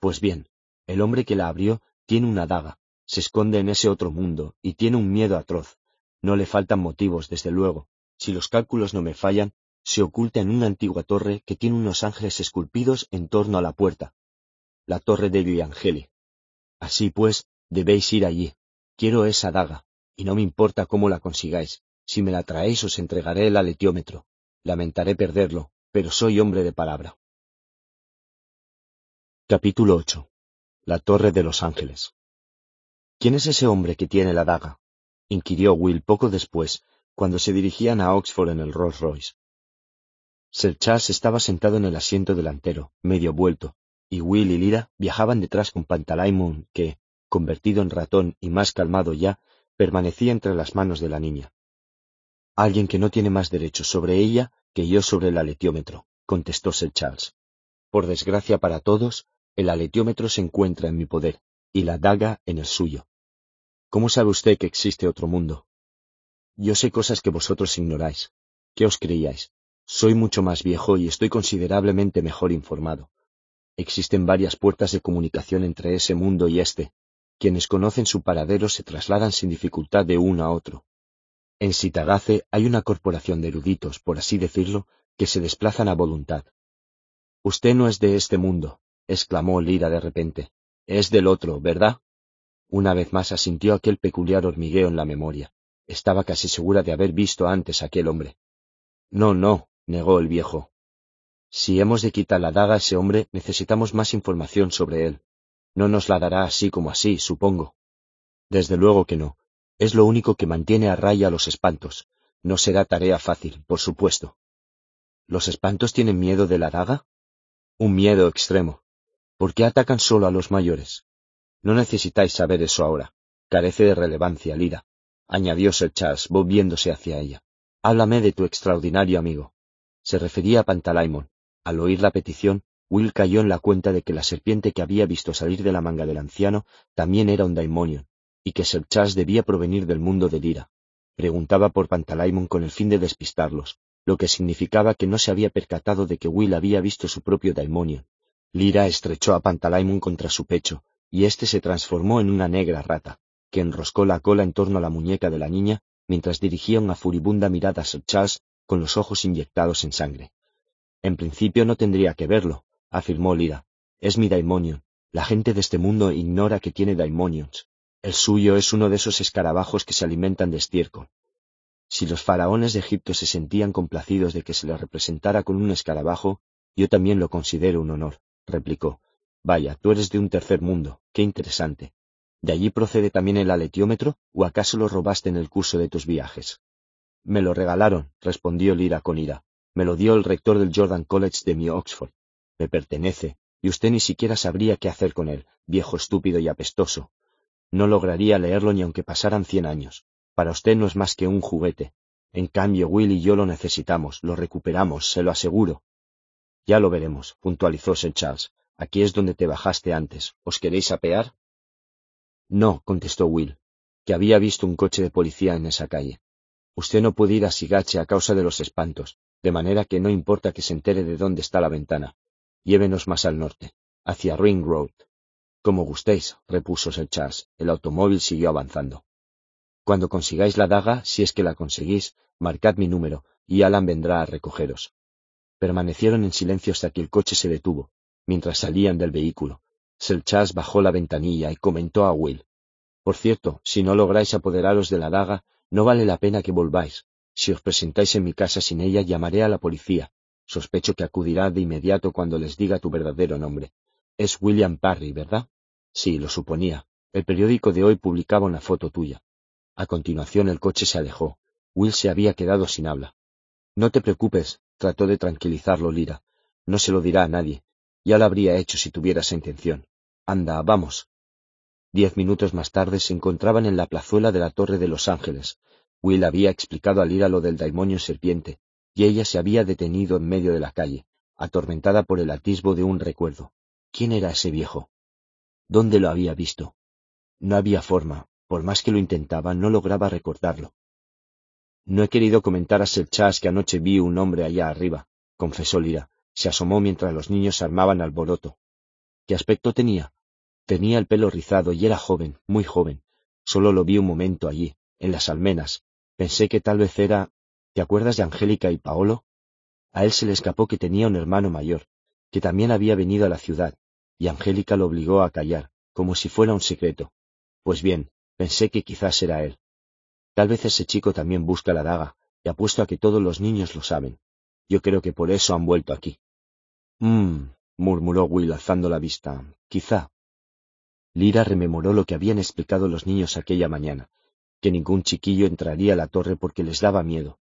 Pues bien, el hombre que la abrió tiene una daga, se esconde en ese otro mundo, y tiene un miedo atroz. No le faltan motivos, desde luego. Si los cálculos no me fallan, se oculta en una antigua torre que tiene unos ángeles esculpidos en torno a la puerta, la torre de Viangeli. Así pues, debéis ir allí. Quiero esa daga, y no me importa cómo la consigáis. Si me la traéis os entregaré el aletiómetro. Lamentaré perderlo, pero soy hombre de palabra. Capítulo 8. La Torre de los Ángeles. ¿Quién es ese hombre que tiene la daga? inquirió Will poco después, cuando se dirigían a Oxford en el Rolls Royce. Sir Charles estaba sentado en el asiento delantero, medio vuelto, y Will y Lira viajaban detrás con Pantalaimon, que, convertido en ratón y más calmado ya, permanecía entre las manos de la niña. Alguien que no tiene más derechos sobre ella que yo sobre el aletiómetro, contestó Sir Charles. Por desgracia para todos, el aletiómetro se encuentra en mi poder, y la daga en el suyo. ¿Cómo sabe usted que existe otro mundo? Yo sé cosas que vosotros ignoráis. ¿Qué os creíais? Soy mucho más viejo y estoy considerablemente mejor informado. Existen varias puertas de comunicación entre ese mundo y este. Quienes conocen su paradero se trasladan sin dificultad de uno a otro. En Sitagace hay una corporación de eruditos, por así decirlo, que se desplazan a voluntad. Usted no es de este mundo, exclamó Lira de repente. Es del otro, ¿verdad? Una vez más asintió aquel peculiar hormigueo en la memoria. Estaba casi segura de haber visto antes a aquel hombre. No, no, negó el viejo. Si hemos de quitar la daga a ese hombre, necesitamos más información sobre él. No nos la dará así como así, supongo. Desde luego que no. Es lo único que mantiene a raya los espantos. No será tarea fácil, por supuesto. ¿Los espantos tienen miedo de la daga? Un miedo extremo. ¿Por qué atacan solo a los mayores? No necesitáis saber eso ahora. Carece de relevancia, Lira, añadió Sir Charles, volviéndose hacia ella. Háblame de tu extraordinario amigo. Se refería a Pantalaimon, al oír la petición, Will cayó en la cuenta de que la serpiente que había visto salir de la manga del anciano también era un daimonion, y que Sir Charles debía provenir del mundo de Lira. Preguntaba por Pantalaimon con el fin de despistarlos, lo que significaba que no se había percatado de que Will había visto su propio daimonion. Lira estrechó a Pantalaimon contra su pecho, y éste se transformó en una negra rata, que enroscó la cola en torno a la muñeca de la niña mientras dirigía una furibunda mirada a Sir Charles con los ojos inyectados en sangre. En principio no tendría que verlo, afirmó Lira. Es mi daimonion. La gente de este mundo ignora que tiene daimonions. El suyo es uno de esos escarabajos que se alimentan de estiércol. Si los faraones de Egipto se sentían complacidos de que se les representara con un escarabajo, yo también lo considero un honor, replicó. Vaya, tú eres de un tercer mundo. Qué interesante. ¿De allí procede también el aletiómetro, o acaso lo robaste en el curso de tus viajes? Me lo regalaron, respondió Lira con ira. Me lo dio el rector del Jordan College de mi Oxford. Me pertenece, y usted ni siquiera sabría qué hacer con él, viejo estúpido y apestoso. No lograría leerlo ni aunque pasaran cien años. Para usted no es más que un juguete. En cambio, Will y yo lo necesitamos, lo recuperamos, se lo aseguro. Ya lo veremos, puntualizó Sir Charles. Aquí es donde te bajaste antes. ¿Os queréis apear? No, contestó Will, que había visto un coche de policía en esa calle. Usted no puede ir a Sigache a causa de los espantos, de manera que no importa que se entere de dónde está la ventana. Llévenos más al norte, hacia Ring Road. Como gustéis, repuso Sir Charles. El automóvil siguió avanzando. Cuando consigáis la daga, si es que la conseguís, marcad mi número, y Alan vendrá a recogeros. Permanecieron en silencio hasta que el coche se detuvo, mientras salían del vehículo. Sir Charles bajó la ventanilla y comentó a Will. Por cierto, si no lográis apoderaros de la daga, no vale la pena que volváis. Si os presentáis en mi casa sin ella, llamaré a la policía. Sospecho que acudirá de inmediato cuando les diga tu verdadero nombre. Es William Parry, ¿verdad? Sí, lo suponía. El periódico de hoy publicaba una foto tuya. A continuación el coche se alejó. Will se había quedado sin habla. No te preocupes, trató de tranquilizarlo Lira. No se lo dirá a nadie. Ya lo habría hecho si tuviera intención. Anda, vamos. Diez minutos más tarde se encontraban en la plazuela de la Torre de los Ángeles. Will había explicado a Lira lo del daimonio serpiente, y ella se había detenido en medio de la calle, atormentada por el atisbo de un recuerdo. ¿Quién era ese viejo? ¿Dónde lo había visto? No había forma, por más que lo intentaba, no lograba recordarlo. No he querido comentar a Sir Charles que anoche vi un hombre allá arriba, confesó Lira. Se asomó mientras los niños armaban alboroto. ¿Qué aspecto tenía? Tenía el pelo rizado y era joven, muy joven. Solo lo vi un momento allí, en las almenas. Pensé que tal vez era... ¿Te acuerdas de Angélica y Paolo? A él se le escapó que tenía un hermano mayor, que también había venido a la ciudad, y Angélica lo obligó a callar, como si fuera un secreto. Pues bien, pensé que quizás era él. Tal vez ese chico también busca la daga, y apuesto a que todos los niños lo saben. Yo creo que por eso han vuelto aquí. Mmm, murmuró Will alzando la vista. Quizá. Lira rememoró lo que habían explicado los niños aquella mañana, que ningún chiquillo entraría a la torre porque les daba miedo.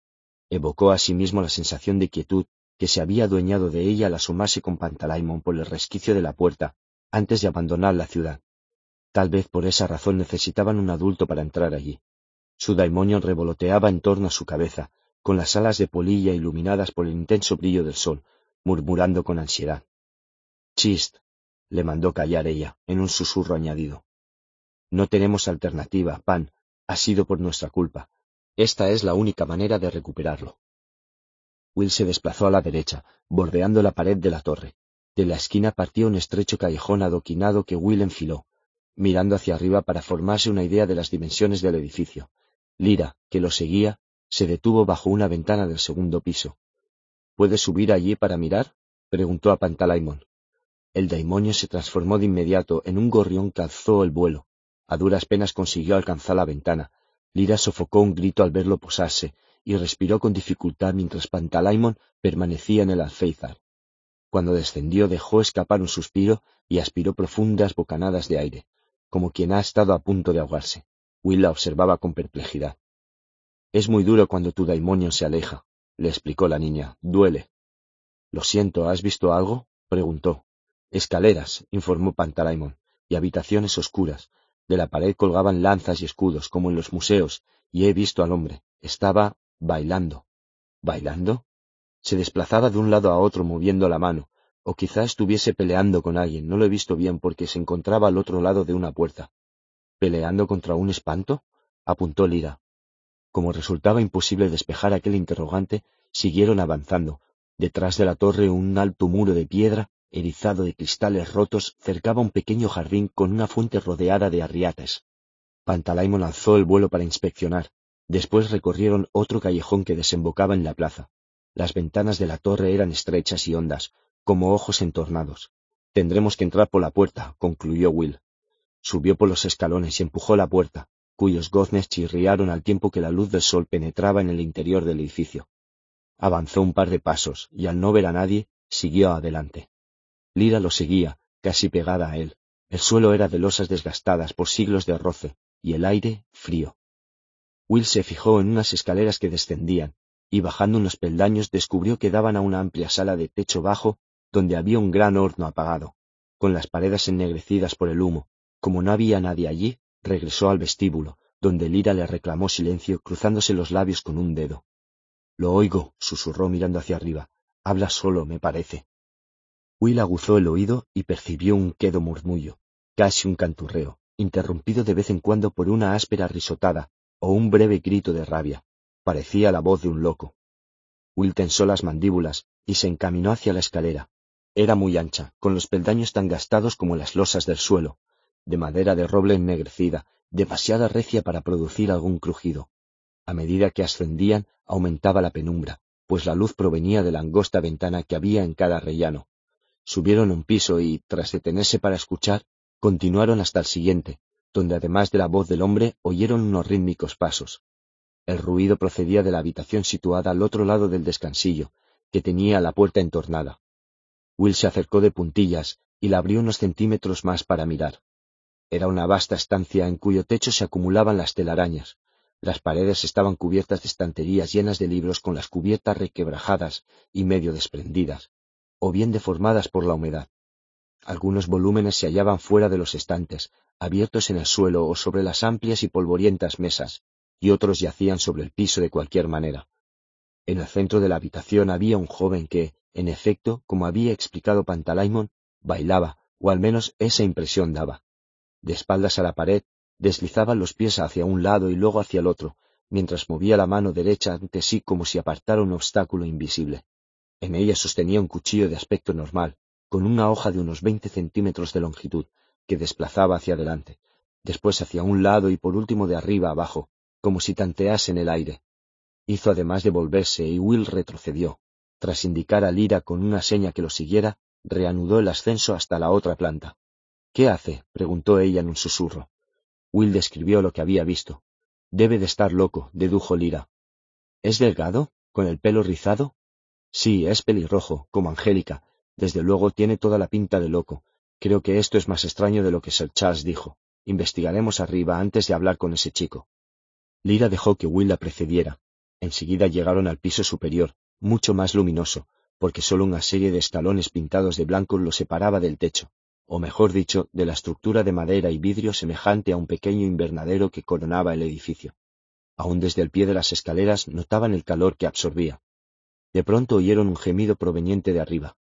Evocó a sí la sensación de quietud que se había adueñado de ella al asomarse con Pantalaimon por el resquicio de la puerta antes de abandonar la ciudad. Tal vez por esa razón necesitaban un adulto para entrar allí. Su daimonio revoloteaba en torno a su cabeza, con las alas de polilla iluminadas por el intenso brillo del sol, murmurando con ansiedad. Chist, le mandó callar ella, en un susurro añadido. No tenemos alternativa, Pan, ha sido por nuestra culpa. Esta es la única manera de recuperarlo. Will se desplazó a la derecha, bordeando la pared de la torre. De la esquina partía un estrecho callejón adoquinado que Will enfiló, mirando hacia arriba para formarse una idea de las dimensiones del edificio. Lira, que lo seguía, se detuvo bajo una ventana del segundo piso. ¿Puedes subir allí para mirar? preguntó a Pantalaimon. El daimonio se transformó de inmediato en un gorrión que alzó el vuelo. A duras penas consiguió alcanzar la ventana. Lira sofocó un grito al verlo posarse y respiró con dificultad mientras Pantalaimon permanecía en el alféizar. Cuando descendió dejó escapar un suspiro y aspiró profundas bocanadas de aire, como quien ha estado a punto de ahogarse. Will la observaba con perplejidad. Es muy duro cuando tu daimonio se aleja, le explicó la niña. Duele. Lo siento, ¿has visto algo? preguntó. Escaleras, informó Pantalaimon, y habitaciones oscuras. De la pared colgaban lanzas y escudos, como en los museos, y he visto al hombre. Estaba bailando. ¿Bailando? Se desplazaba de un lado a otro moviendo la mano, o quizá estuviese peleando con alguien, no lo he visto bien porque se encontraba al otro lado de una puerta. ¿Peleando contra un espanto? apuntó Lira. Como resultaba imposible despejar aquel interrogante, siguieron avanzando. Detrás de la torre un alto muro de piedra, erizado de cristales rotos, cercaba un pequeño jardín con una fuente rodeada de arriates. Pantalaimon alzó el vuelo para inspeccionar. Después recorrieron otro callejón que desembocaba en la plaza. Las ventanas de la torre eran estrechas y hondas, como ojos entornados. Tendremos que entrar por la puerta, concluyó Will. Subió por los escalones y empujó la puerta, cuyos goznes chirriaron al tiempo que la luz del sol penetraba en el interior del edificio. Avanzó un par de pasos y al no ver a nadie, siguió adelante. Lira lo seguía, casi pegada a él. El suelo era de losas desgastadas por siglos de roce, y el aire frío. Will se fijó en unas escaleras que descendían, y bajando unos peldaños descubrió que daban a una amplia sala de techo bajo, donde había un gran horno apagado, con las paredes ennegrecidas por el humo, como no había nadie allí, regresó al vestíbulo, donde Lira le reclamó silencio cruzándose los labios con un dedo. Lo oigo, susurró mirando hacia arriba. Habla solo, me parece. Will aguzó el oído y percibió un quedo murmullo, casi un canturreo, interrumpido de vez en cuando por una áspera risotada o un breve grito de rabia. Parecía la voz de un loco. Will tensó las mandíbulas y se encaminó hacia la escalera. Era muy ancha, con los peldaños tan gastados como las losas del suelo, de madera de roble ennegrecida, demasiada recia para producir algún crujido. A medida que ascendían, aumentaba la penumbra, pues la luz provenía de la angosta ventana que había en cada rellano. Subieron un piso y, tras detenerse para escuchar, continuaron hasta el siguiente, donde además de la voz del hombre oyeron unos rítmicos pasos. El ruido procedía de la habitación situada al otro lado del descansillo, que tenía la puerta entornada. Will se acercó de puntillas y la abrió unos centímetros más para mirar. Era una vasta estancia en cuyo techo se acumulaban las telarañas, las paredes estaban cubiertas de estanterías llenas de libros con las cubiertas requebrajadas y medio desprendidas, o bien deformadas por la humedad. Algunos volúmenes se hallaban fuera de los estantes, abiertos en el suelo o sobre las amplias y polvorientas mesas, y otros yacían sobre el piso de cualquier manera. En el centro de la habitación había un joven que, en efecto, como había explicado Pantalaimon, bailaba, o al menos esa impresión daba. De espaldas a la pared, deslizaba los pies hacia un lado y luego hacia el otro, mientras movía la mano derecha ante sí como si apartara un obstáculo invisible. En ella sostenía un cuchillo de aspecto normal, con una hoja de unos veinte centímetros de longitud, que desplazaba hacia adelante, después hacia un lado y por último de arriba abajo, como si tantease en el aire. Hizo además de volverse y Will retrocedió. Tras indicar a Lira con una seña que lo siguiera, reanudó el ascenso hasta la otra planta. ¿Qué hace? preguntó ella en un susurro. Will describió lo que había visto. Debe de estar loco, dedujo Lira. ¿Es delgado? ¿Con el pelo rizado? Sí, es pelirrojo, como Angélica. Desde luego tiene toda la pinta de loco. Creo que esto es más extraño de lo que Sir Charles dijo. Investigaremos arriba antes de hablar con ese chico. Lira dejó que Will la precediera. Enseguida llegaron al piso superior, mucho más luminoso, porque solo una serie de estalones pintados de blanco lo separaba del techo o mejor dicho, de la estructura de madera y vidrio semejante a un pequeño invernadero que coronaba el edificio. Aún desde el pie de las escaleras notaban el calor que absorbía. De pronto oyeron un gemido proveniente de arriba.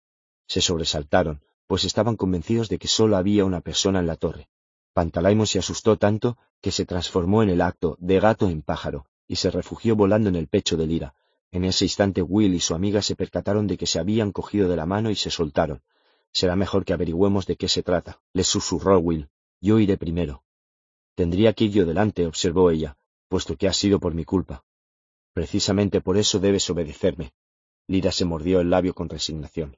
Se sobresaltaron, pues estaban convencidos de que sólo había una persona en la torre. Pantalaimon se asustó tanto que se transformó en el acto de gato en pájaro y se refugió volando en el pecho de Lira. En ese instante Will y su amiga se percataron de que se habían cogido de la mano y se soltaron, Será mejor que averigüemos de qué se trata, le susurró Will. Yo iré primero. Tendría que ir yo delante, observó ella, puesto que ha sido por mi culpa. Precisamente por eso debes obedecerme. Lira se mordió el labio con resignación.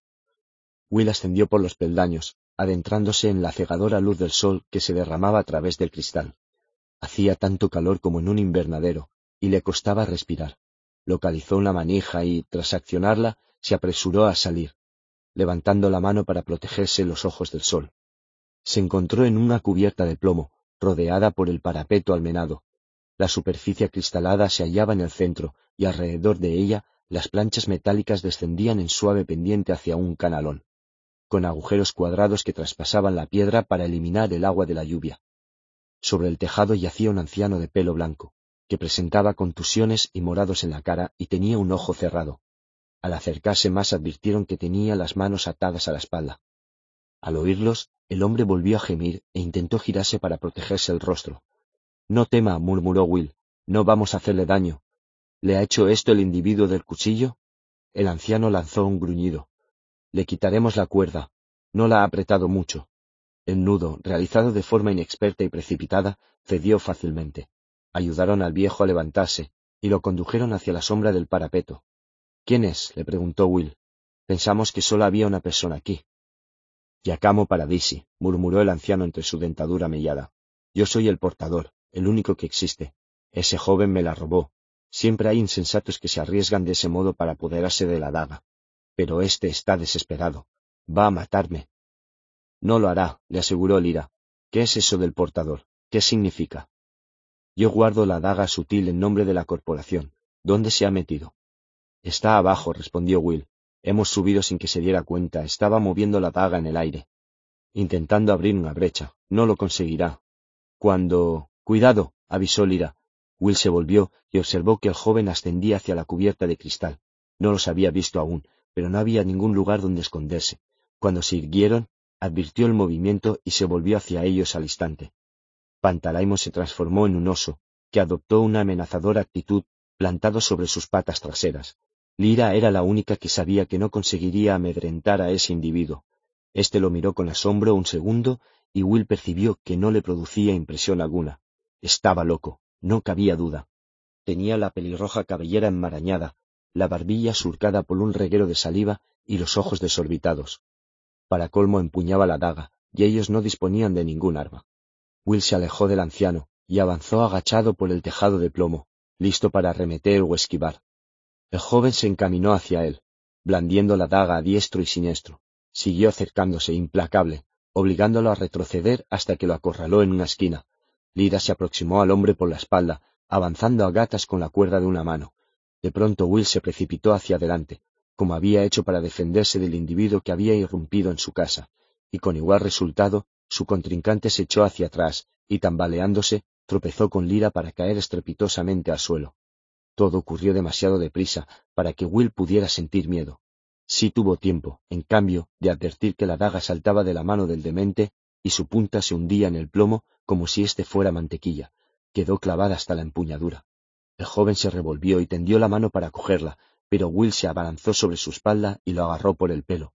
Will ascendió por los peldaños, adentrándose en la cegadora luz del sol que se derramaba a través del cristal. Hacía tanto calor como en un invernadero, y le costaba respirar. Localizó una manija y, tras accionarla, se apresuró a salir, levantando la mano para protegerse los ojos del sol. Se encontró en una cubierta de plomo, rodeada por el parapeto almenado. La superficie cristalada se hallaba en el centro, y alrededor de ella las planchas metálicas descendían en suave pendiente hacia un canalón, con agujeros cuadrados que traspasaban la piedra para eliminar el agua de la lluvia. Sobre el tejado yacía un anciano de pelo blanco, que presentaba contusiones y morados en la cara y tenía un ojo cerrado. Al acercarse más advirtieron que tenía las manos atadas a la espalda. Al oírlos, el hombre volvió a gemir e intentó girarse para protegerse el rostro. No tema, murmuró Will, no vamos a hacerle daño. ¿Le ha hecho esto el individuo del cuchillo? El anciano lanzó un gruñido. Le quitaremos la cuerda. No la ha apretado mucho. El nudo, realizado de forma inexperta y precipitada, cedió fácilmente. Ayudaron al viejo a levantarse y lo condujeron hacia la sombra del parapeto. ¿Quién es? le preguntó Will. Pensamos que solo había una persona aquí. Giacomo Paradisi, murmuró el anciano entre su dentadura mellada. Yo soy el portador, el único que existe. Ese joven me la robó. Siempre hay insensatos que se arriesgan de ese modo para apoderarse de la daga. Pero éste está desesperado. Va a matarme. No lo hará, le aseguró Lira. ¿Qué es eso del portador? ¿Qué significa? Yo guardo la daga sutil en nombre de la corporación. ¿Dónde se ha metido? Está abajo, respondió Will. Hemos subido sin que se diera cuenta. Estaba moviendo la daga en el aire. Intentando abrir una brecha. No lo conseguirá. Cuando... Cuidado, avisó Lira. Will se volvió y observó que el joven ascendía hacia la cubierta de cristal. No los había visto aún, pero no había ningún lugar donde esconderse. Cuando se irguieron, advirtió el movimiento y se volvió hacia ellos al instante. Pantalaimo se transformó en un oso, que adoptó una amenazadora actitud plantado sobre sus patas traseras. Lira era la única que sabía que no conseguiría amedrentar a ese individuo. Este lo miró con asombro un segundo y Will percibió que no le producía impresión alguna. Estaba loco, no cabía duda. Tenía la pelirroja cabellera enmarañada, la barbilla surcada por un reguero de saliva y los ojos desorbitados. Para colmo empuñaba la daga, y ellos no disponían de ningún arma. Will se alejó del anciano y avanzó agachado por el tejado de plomo, listo para arremeter o esquivar. El joven se encaminó hacia él, blandiendo la daga a diestro y siniestro. Siguió acercándose, implacable, obligándolo a retroceder hasta que lo acorraló en una esquina. Lira se aproximó al hombre por la espalda, avanzando a gatas con la cuerda de una mano. De pronto Will se precipitó hacia adelante, como había hecho para defenderse del individuo que había irrumpido en su casa, y con igual resultado, su contrincante se echó hacia atrás, y tambaleándose, tropezó con Lira para caer estrepitosamente al suelo. Todo ocurrió demasiado deprisa para que Will pudiera sentir miedo. Sí tuvo tiempo, en cambio, de advertir que la daga saltaba de la mano del demente y su punta se hundía en el plomo como si éste fuera mantequilla. Quedó clavada hasta la empuñadura. El joven se revolvió y tendió la mano para cogerla, pero Will se abalanzó sobre su espalda y lo agarró por el pelo.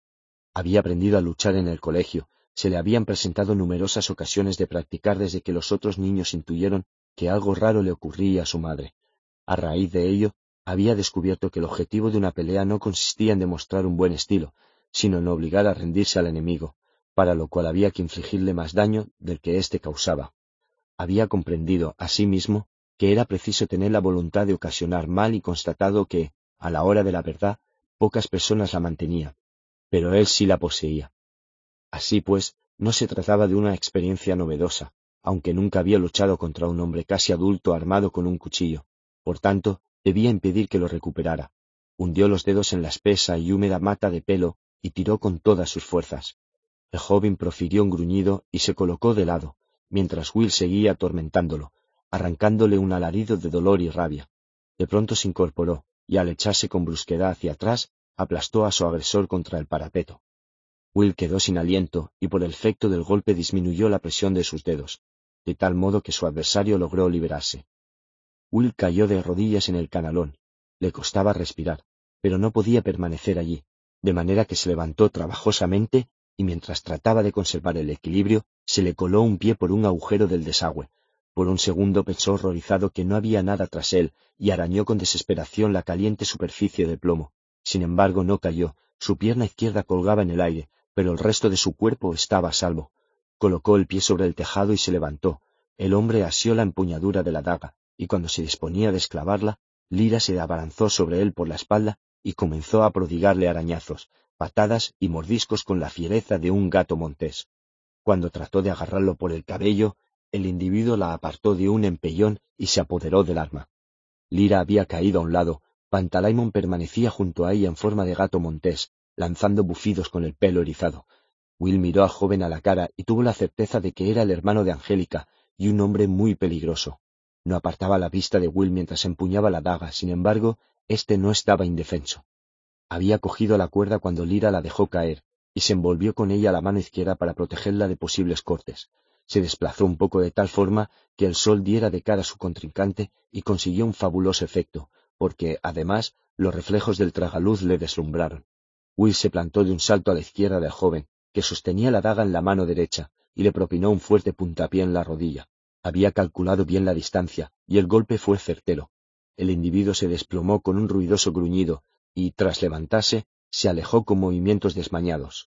Había aprendido a luchar en el colegio, se le habían presentado numerosas ocasiones de practicar desde que los otros niños intuyeron que algo raro le ocurría a su madre. A raíz de ello, había descubierto que el objetivo de una pelea no consistía en demostrar un buen estilo, sino en obligar a rendirse al enemigo, para lo cual había que infligirle más daño del que éste causaba. Había comprendido, asimismo, que era preciso tener la voluntad de ocasionar mal y constatado que, a la hora de la verdad, pocas personas la mantenían, pero él sí la poseía. Así pues, no se trataba de una experiencia novedosa, aunque nunca había luchado contra un hombre casi adulto armado con un cuchillo, por tanto, debía impedir que lo recuperara. Hundió los dedos en la espesa y húmeda mata de pelo y tiró con todas sus fuerzas. El joven profirió un gruñido y se colocó de lado, mientras Will seguía atormentándolo, arrancándole un alarido de dolor y rabia. De pronto se incorporó, y al echarse con brusquedad hacia atrás, aplastó a su agresor contra el parapeto. Will quedó sin aliento y por efecto del golpe disminuyó la presión de sus dedos, de tal modo que su adversario logró liberarse. Will cayó de rodillas en el canalón. Le costaba respirar, pero no podía permanecer allí, de manera que se levantó trabajosamente y mientras trataba de conservar el equilibrio, se le coló un pie por un agujero del desagüe. Por un segundo pensó horrorizado que no había nada tras él y arañó con desesperación la caliente superficie de plomo. Sin embargo, no cayó, su pierna izquierda colgaba en el aire, pero el resto de su cuerpo estaba a salvo. Colocó el pie sobre el tejado y se levantó. El hombre asió la empuñadura de la daga, y cuando se disponía a desclavarla, Lira se abalanzó sobre él por la espalda y comenzó a prodigarle arañazos, patadas y mordiscos con la fiereza de un gato montés. Cuando trató de agarrarlo por el cabello, el individuo la apartó de un empellón y se apoderó del arma. Lira había caído a un lado, Pantalaimon permanecía junto a ella en forma de gato montés, lanzando bufidos con el pelo erizado. Will miró al joven a la cara y tuvo la certeza de que era el hermano de Angélica y un hombre muy peligroso. No apartaba la vista de Will mientras empuñaba la daga, sin embargo, éste no estaba indefenso. Había cogido la cuerda cuando Lira la dejó caer, y se envolvió con ella la mano izquierda para protegerla de posibles cortes. Se desplazó un poco de tal forma que el sol diera de cara a su contrincante y consiguió un fabuloso efecto, porque, además, los reflejos del tragaluz le deslumbraron. Will se plantó de un salto a la izquierda del joven, que sostenía la daga en la mano derecha, y le propinó un fuerte puntapié en la rodilla. Había calculado bien la distancia, y el golpe fue certero. El individuo se desplomó con un ruidoso gruñido, y, tras levantarse, se alejó con movimientos desmañados.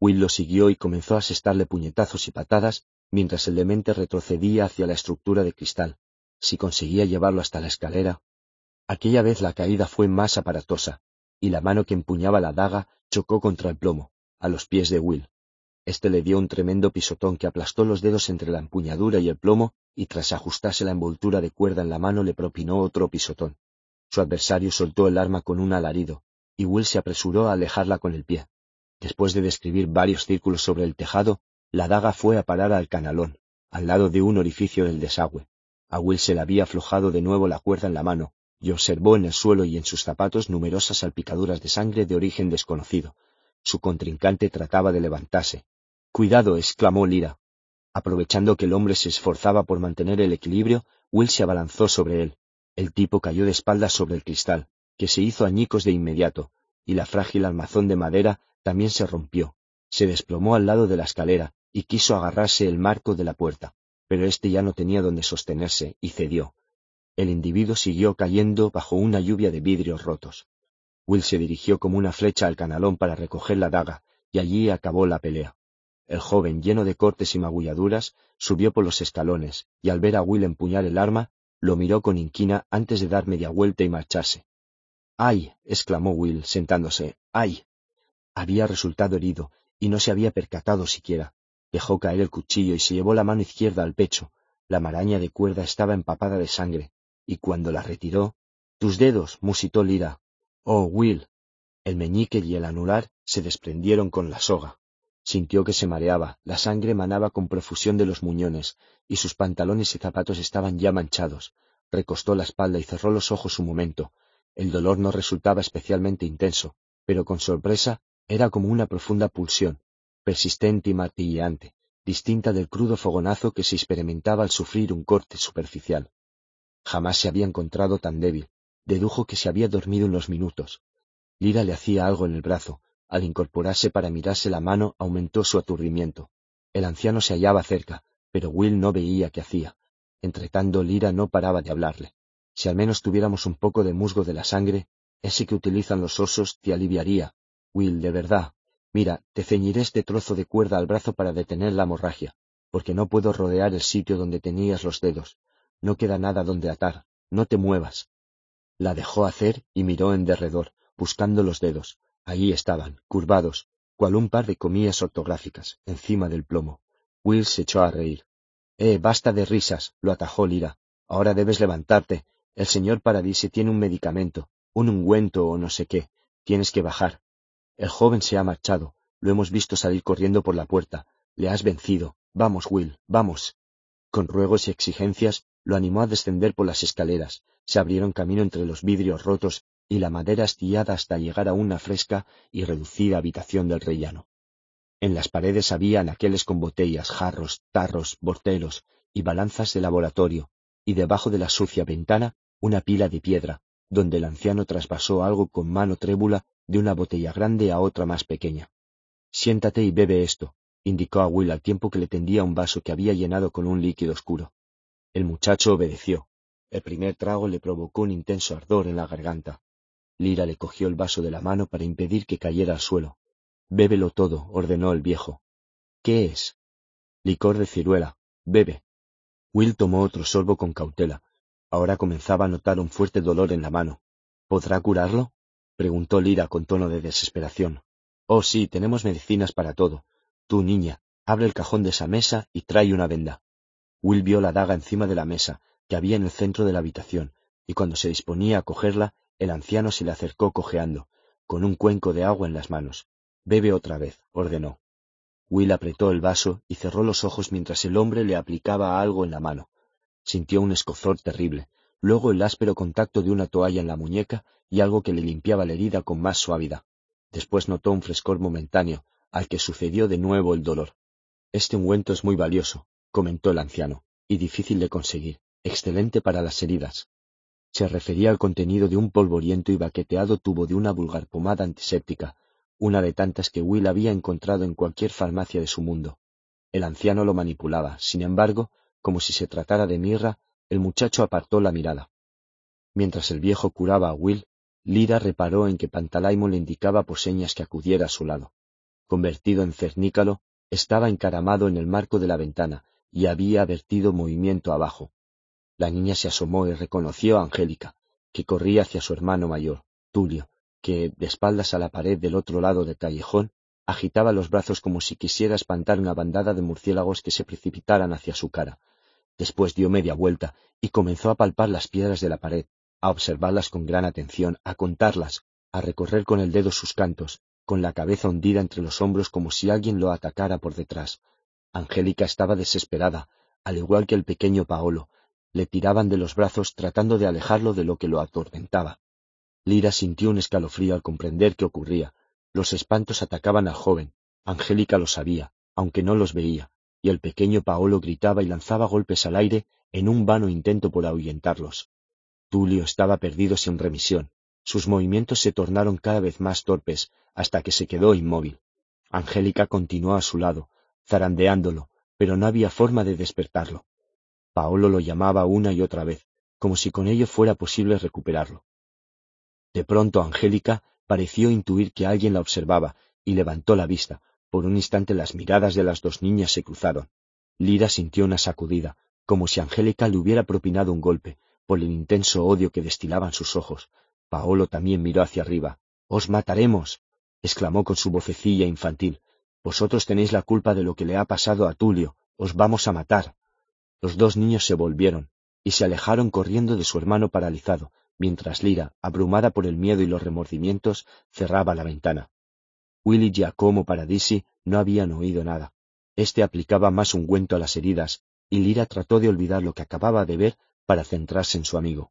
Will lo siguió y comenzó a asestarle puñetazos y patadas, mientras el demente retrocedía hacia la estructura de cristal. Si conseguía llevarlo hasta la escalera. Aquella vez la caída fue más aparatosa, y la mano que empuñaba la daga chocó contra el plomo, a los pies de Will. Este le dio un tremendo pisotón que aplastó los dedos entre la empuñadura y el plomo, y tras ajustarse la envoltura de cuerda en la mano le propinó otro pisotón. Su adversario soltó el arma con un alarido, y Will se apresuró a alejarla con el pie. Después de describir varios círculos sobre el tejado, la daga fue a parar al canalón, al lado de un orificio del desagüe. A Will se le había aflojado de nuevo la cuerda en la mano, y observó en el suelo y en sus zapatos numerosas salpicaduras de sangre de origen desconocido. Su contrincante trataba de levantarse. Cuidado, exclamó Lira. Aprovechando que el hombre se esforzaba por mantener el equilibrio, Will se abalanzó sobre él. El tipo cayó de espaldas sobre el cristal, que se hizo añicos de inmediato, y la frágil armazón de madera también se rompió. Se desplomó al lado de la escalera y quiso agarrarse el marco de la puerta, pero éste ya no tenía donde sostenerse y cedió. El individuo siguió cayendo bajo una lluvia de vidrios rotos. Will se dirigió como una flecha al canalón para recoger la daga, y allí acabó la pelea. El joven, lleno de cortes y magulladuras, subió por los escalones, y al ver a Will empuñar el arma, lo miró con inquina antes de dar media vuelta y marcharse. ¡Ay! exclamó Will, sentándose. ¡Ay! Había resultado herido, y no se había percatado siquiera. Dejó caer el cuchillo y se llevó la mano izquierda al pecho. La maraña de cuerda estaba empapada de sangre, y cuando la retiró, tus dedos, musitó Lira. Oh, Will. El meñique y el anular se desprendieron con la soga. Sintió que se mareaba, la sangre manaba con profusión de los muñones, y sus pantalones y zapatos estaban ya manchados. Recostó la espalda y cerró los ojos un momento. El dolor no resultaba especialmente intenso, pero con sorpresa era como una profunda pulsión, persistente y martilleante, distinta del crudo fogonazo que se experimentaba al sufrir un corte superficial. Jamás se había encontrado tan débil. Dedujo que se había dormido unos minutos. Lira le hacía algo en el brazo, al incorporarse para mirarse la mano aumentó su aturdimiento. El anciano se hallaba cerca, pero Will no veía qué hacía. Entretando, Lira no paraba de hablarle. Si al menos tuviéramos un poco de musgo de la sangre, ese que utilizan los osos te aliviaría. Will, de verdad. Mira, te ceñiré este trozo de cuerda al brazo para detener la hemorragia, porque no puedo rodear el sitio donde tenías los dedos. No queda nada donde atar. No te muevas. La dejó hacer y miró en derredor, buscando los dedos. Allí estaban, curvados, cual un par de comillas ortográficas, encima del plomo. Will se echó a reír. Eh, basta de risas, lo atajó Lira. Ahora debes levantarte. El señor Paradise tiene un medicamento, un ungüento o no sé qué. Tienes que bajar. El joven se ha marchado. Lo hemos visto salir corriendo por la puerta. Le has vencido. Vamos, Will, vamos. Con ruegos y exigencias, lo animó a descender por las escaleras. Se abrieron camino entre los vidrios rotos y la madera astillada hasta llegar a una fresca y reducida habitación del rellano. En las paredes había anaqueles con botellas, jarros, tarros, borteros y balanzas de laboratorio, y debajo de la sucia ventana una pila de piedra, donde el anciano traspasó algo con mano trébula de una botella grande a otra más pequeña. Siéntate y bebe esto, indicó a Will al tiempo que le tendía un vaso que había llenado con un líquido oscuro. El muchacho obedeció. El primer trago le provocó un intenso ardor en la garganta. Lira le cogió el vaso de la mano para impedir que cayera al suelo. Bébelo todo, ordenó el viejo. ¿Qué es? Licor de ciruela. Bebe. Will tomó otro sorbo con cautela. Ahora comenzaba a notar un fuerte dolor en la mano. ¿Podrá curarlo? preguntó Lira con tono de desesperación. Oh, sí, tenemos medicinas para todo. Tú, niña, abre el cajón de esa mesa y trae una venda. Will vio la daga encima de la mesa, que había en el centro de la habitación, y cuando se disponía a cogerla, el anciano se le acercó cojeando, con un cuenco de agua en las manos. Bebe otra vez, ordenó. Will apretó el vaso y cerró los ojos mientras el hombre le aplicaba algo en la mano. Sintió un escozor terrible, luego el áspero contacto de una toalla en la muñeca y algo que le limpiaba la herida con más suavidad. Después notó un frescor momentáneo, al que sucedió de nuevo el dolor. Este ungüento es muy valioso, comentó el anciano, y difícil de conseguir, excelente para las heridas se refería al contenido de un polvoriento y baqueteado tubo de una vulgar pomada antiséptica, una de tantas que Will había encontrado en cualquier farmacia de su mundo. El anciano lo manipulaba, sin embargo, como si se tratara de mirra, el muchacho apartó la mirada. Mientras el viejo curaba a Will, Lira reparó en que Pantalaimo le indicaba por señas que acudiera a su lado. Convertido en cernícalo, estaba encaramado en el marco de la ventana y había vertido movimiento abajo. La niña se asomó y reconoció a Angélica, que corría hacia su hermano mayor, Tulio, que, de espaldas a la pared del otro lado del callejón, agitaba los brazos como si quisiera espantar una bandada de murciélagos que se precipitaran hacia su cara. Después dio media vuelta y comenzó a palpar las piedras de la pared, a observarlas con gran atención, a contarlas, a recorrer con el dedo sus cantos, con la cabeza hundida entre los hombros como si alguien lo atacara por detrás. Angélica estaba desesperada, al igual que el pequeño Paolo, le tiraban de los brazos tratando de alejarlo de lo que lo atormentaba. Lira sintió un escalofrío al comprender qué ocurría. Los espantos atacaban al joven. Angélica lo sabía, aunque no los veía, y el pequeño Paolo gritaba y lanzaba golpes al aire en un vano intento por ahuyentarlos. Tulio estaba perdido sin remisión. Sus movimientos se tornaron cada vez más torpes hasta que se quedó inmóvil. Angélica continuó a su lado, zarandeándolo, pero no había forma de despertarlo. Paolo lo llamaba una y otra vez, como si con ello fuera posible recuperarlo. De pronto Angélica pareció intuir que alguien la observaba y levantó la vista. Por un instante las miradas de las dos niñas se cruzaron. Lira sintió una sacudida, como si Angélica le hubiera propinado un golpe, por el intenso odio que destilaban sus ojos. Paolo también miró hacia arriba. Os mataremos. exclamó con su vocecilla infantil. Vosotros tenéis la culpa de lo que le ha pasado a Tulio. Os vamos a matar. Los dos niños se volvieron, y se alejaron corriendo de su hermano paralizado, mientras Lira, abrumada por el miedo y los remordimientos, cerraba la ventana. Willy y Giacomo Paradisi no habían oído nada. Este aplicaba más ungüento a las heridas, y Lira trató de olvidar lo que acababa de ver para centrarse en su amigo.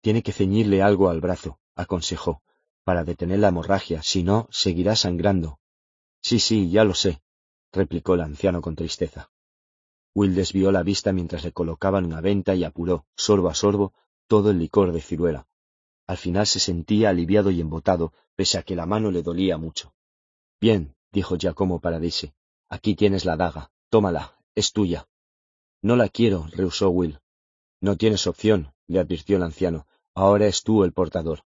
Tiene que ceñirle algo al brazo, aconsejó, para detener la hemorragia, si no, seguirá sangrando. Sí, sí, ya lo sé, replicó el anciano con tristeza. Will desvió la vista mientras le colocaban una venta y apuró, sorbo a sorbo, todo el licor de ciruela. Al final se sentía aliviado y embotado, pese a que la mano le dolía mucho. Bien, dijo Giacomo Paradisi, aquí tienes la daga, tómala, es tuya. No la quiero, rehusó Will. No tienes opción, le advirtió el anciano, ahora es tú el portador.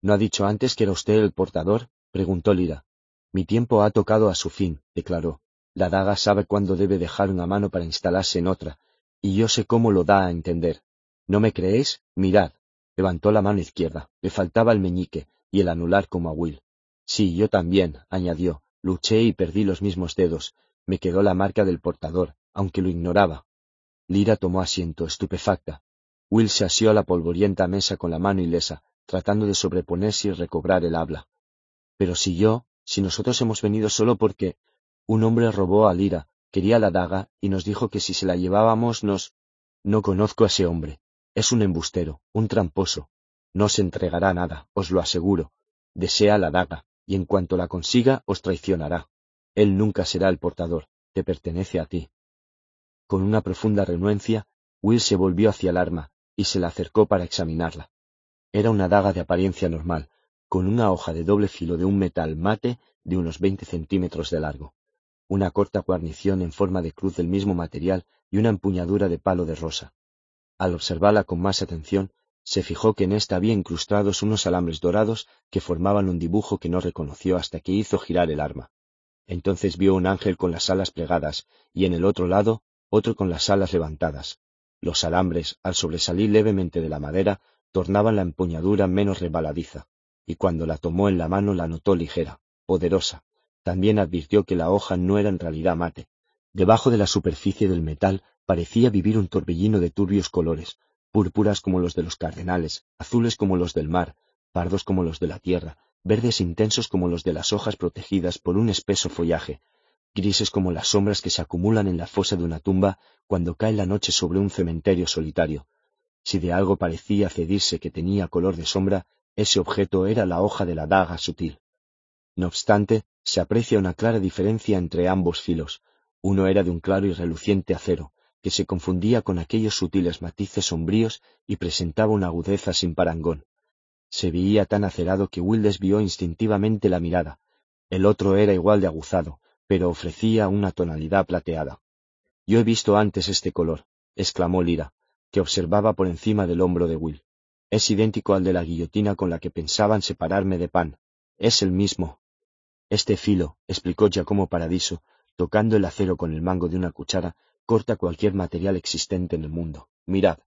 ¿No ha dicho antes que era usted el portador? preguntó Lira. Mi tiempo ha tocado a su fin, declaró. La daga sabe cuándo debe dejar una mano para instalarse en otra, y yo sé cómo lo da a entender. ¿No me creéis? Mirad. Levantó la mano izquierda. Le faltaba el meñique y el anular como a Will. Sí, yo también, añadió. Luché y perdí los mismos dedos. Me quedó la marca del portador, aunque lo ignoraba. Lira tomó asiento, estupefacta. Will se asió a la polvorienta mesa con la mano ilesa, tratando de sobreponerse y recobrar el habla. Pero si yo, si nosotros hemos venido solo porque un hombre robó a Lira, quería la daga, y nos dijo que si se la llevábamos nos... No conozco a ese hombre. Es un embustero, un tramposo. No se entregará nada, os lo aseguro. Desea la daga, y en cuanto la consiga os traicionará. Él nunca será el portador, te pertenece a ti. Con una profunda renuencia, Will se volvió hacia el arma, y se la acercó para examinarla. Era una daga de apariencia normal, con una hoja de doble filo de un metal mate de unos veinte centímetros de largo una corta guarnición en forma de cruz del mismo material y una empuñadura de palo de rosa. Al observarla con más atención, se fijó que en ésta había incrustados unos alambres dorados que formaban un dibujo que no reconoció hasta que hizo girar el arma. Entonces vio un ángel con las alas plegadas y en el otro lado otro con las alas levantadas. Los alambres, al sobresalir levemente de la madera, tornaban la empuñadura menos rebaladiza, y cuando la tomó en la mano la notó ligera, poderosa, también advirtió que la hoja no era en realidad mate. Debajo de la superficie del metal parecía vivir un torbellino de turbios colores, púrpuras como los de los cardenales, azules como los del mar, pardos como los de la tierra, verdes intensos como los de las hojas protegidas por un espeso follaje, grises como las sombras que se acumulan en la fosa de una tumba cuando cae la noche sobre un cementerio solitario. Si de algo parecía cedirse que tenía color de sombra, ese objeto era la hoja de la daga sutil. No obstante, se aprecia una clara diferencia entre ambos filos. Uno era de un claro y reluciente acero, que se confundía con aquellos sutiles matices sombríos y presentaba una agudeza sin parangón. Se veía tan acerado que Will desvió instintivamente la mirada. El otro era igual de aguzado, pero ofrecía una tonalidad plateada. Yo he visto antes este color, exclamó Lira, que observaba por encima del hombro de Will. Es idéntico al de la guillotina con la que pensaban separarme de pan. Es el mismo. Este filo, explicó Giacomo Paradiso, tocando el acero con el mango de una cuchara, corta cualquier material existente en el mundo. Mirad.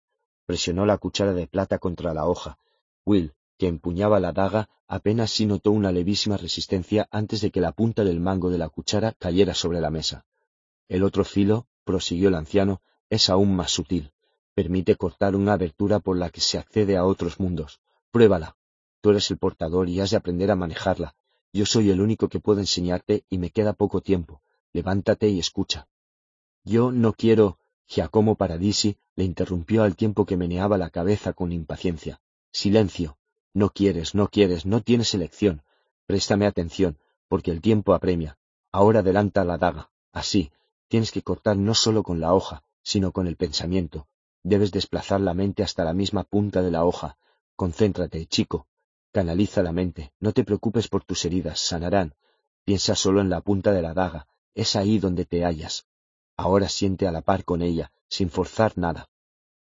Presionó la cuchara de plata contra la hoja. Will, que empuñaba la daga, apenas sí notó una levísima resistencia antes de que la punta del mango de la cuchara cayera sobre la mesa. El otro filo, prosiguió el anciano, es aún más sutil. Permite cortar una abertura por la que se accede a otros mundos. Pruébala. Tú eres el portador y has de aprender a manejarla. Yo soy el único que puedo enseñarte y me queda poco tiempo. Levántate y escucha. Yo no quiero, Giacomo Paradisi le interrumpió al tiempo que meneaba la cabeza con impaciencia. Silencio. No quieres, no quieres, no tienes elección. Préstame atención, porque el tiempo apremia. Ahora adelanta la daga. Así, tienes que cortar no solo con la hoja, sino con el pensamiento. Debes desplazar la mente hasta la misma punta de la hoja. Concéntrate, chico. Canaliza la mente. No te preocupes por tus heridas, sanarán. Piensa solo en la punta de la daga. Es ahí donde te hallas. Ahora siente a la par con ella, sin forzar nada.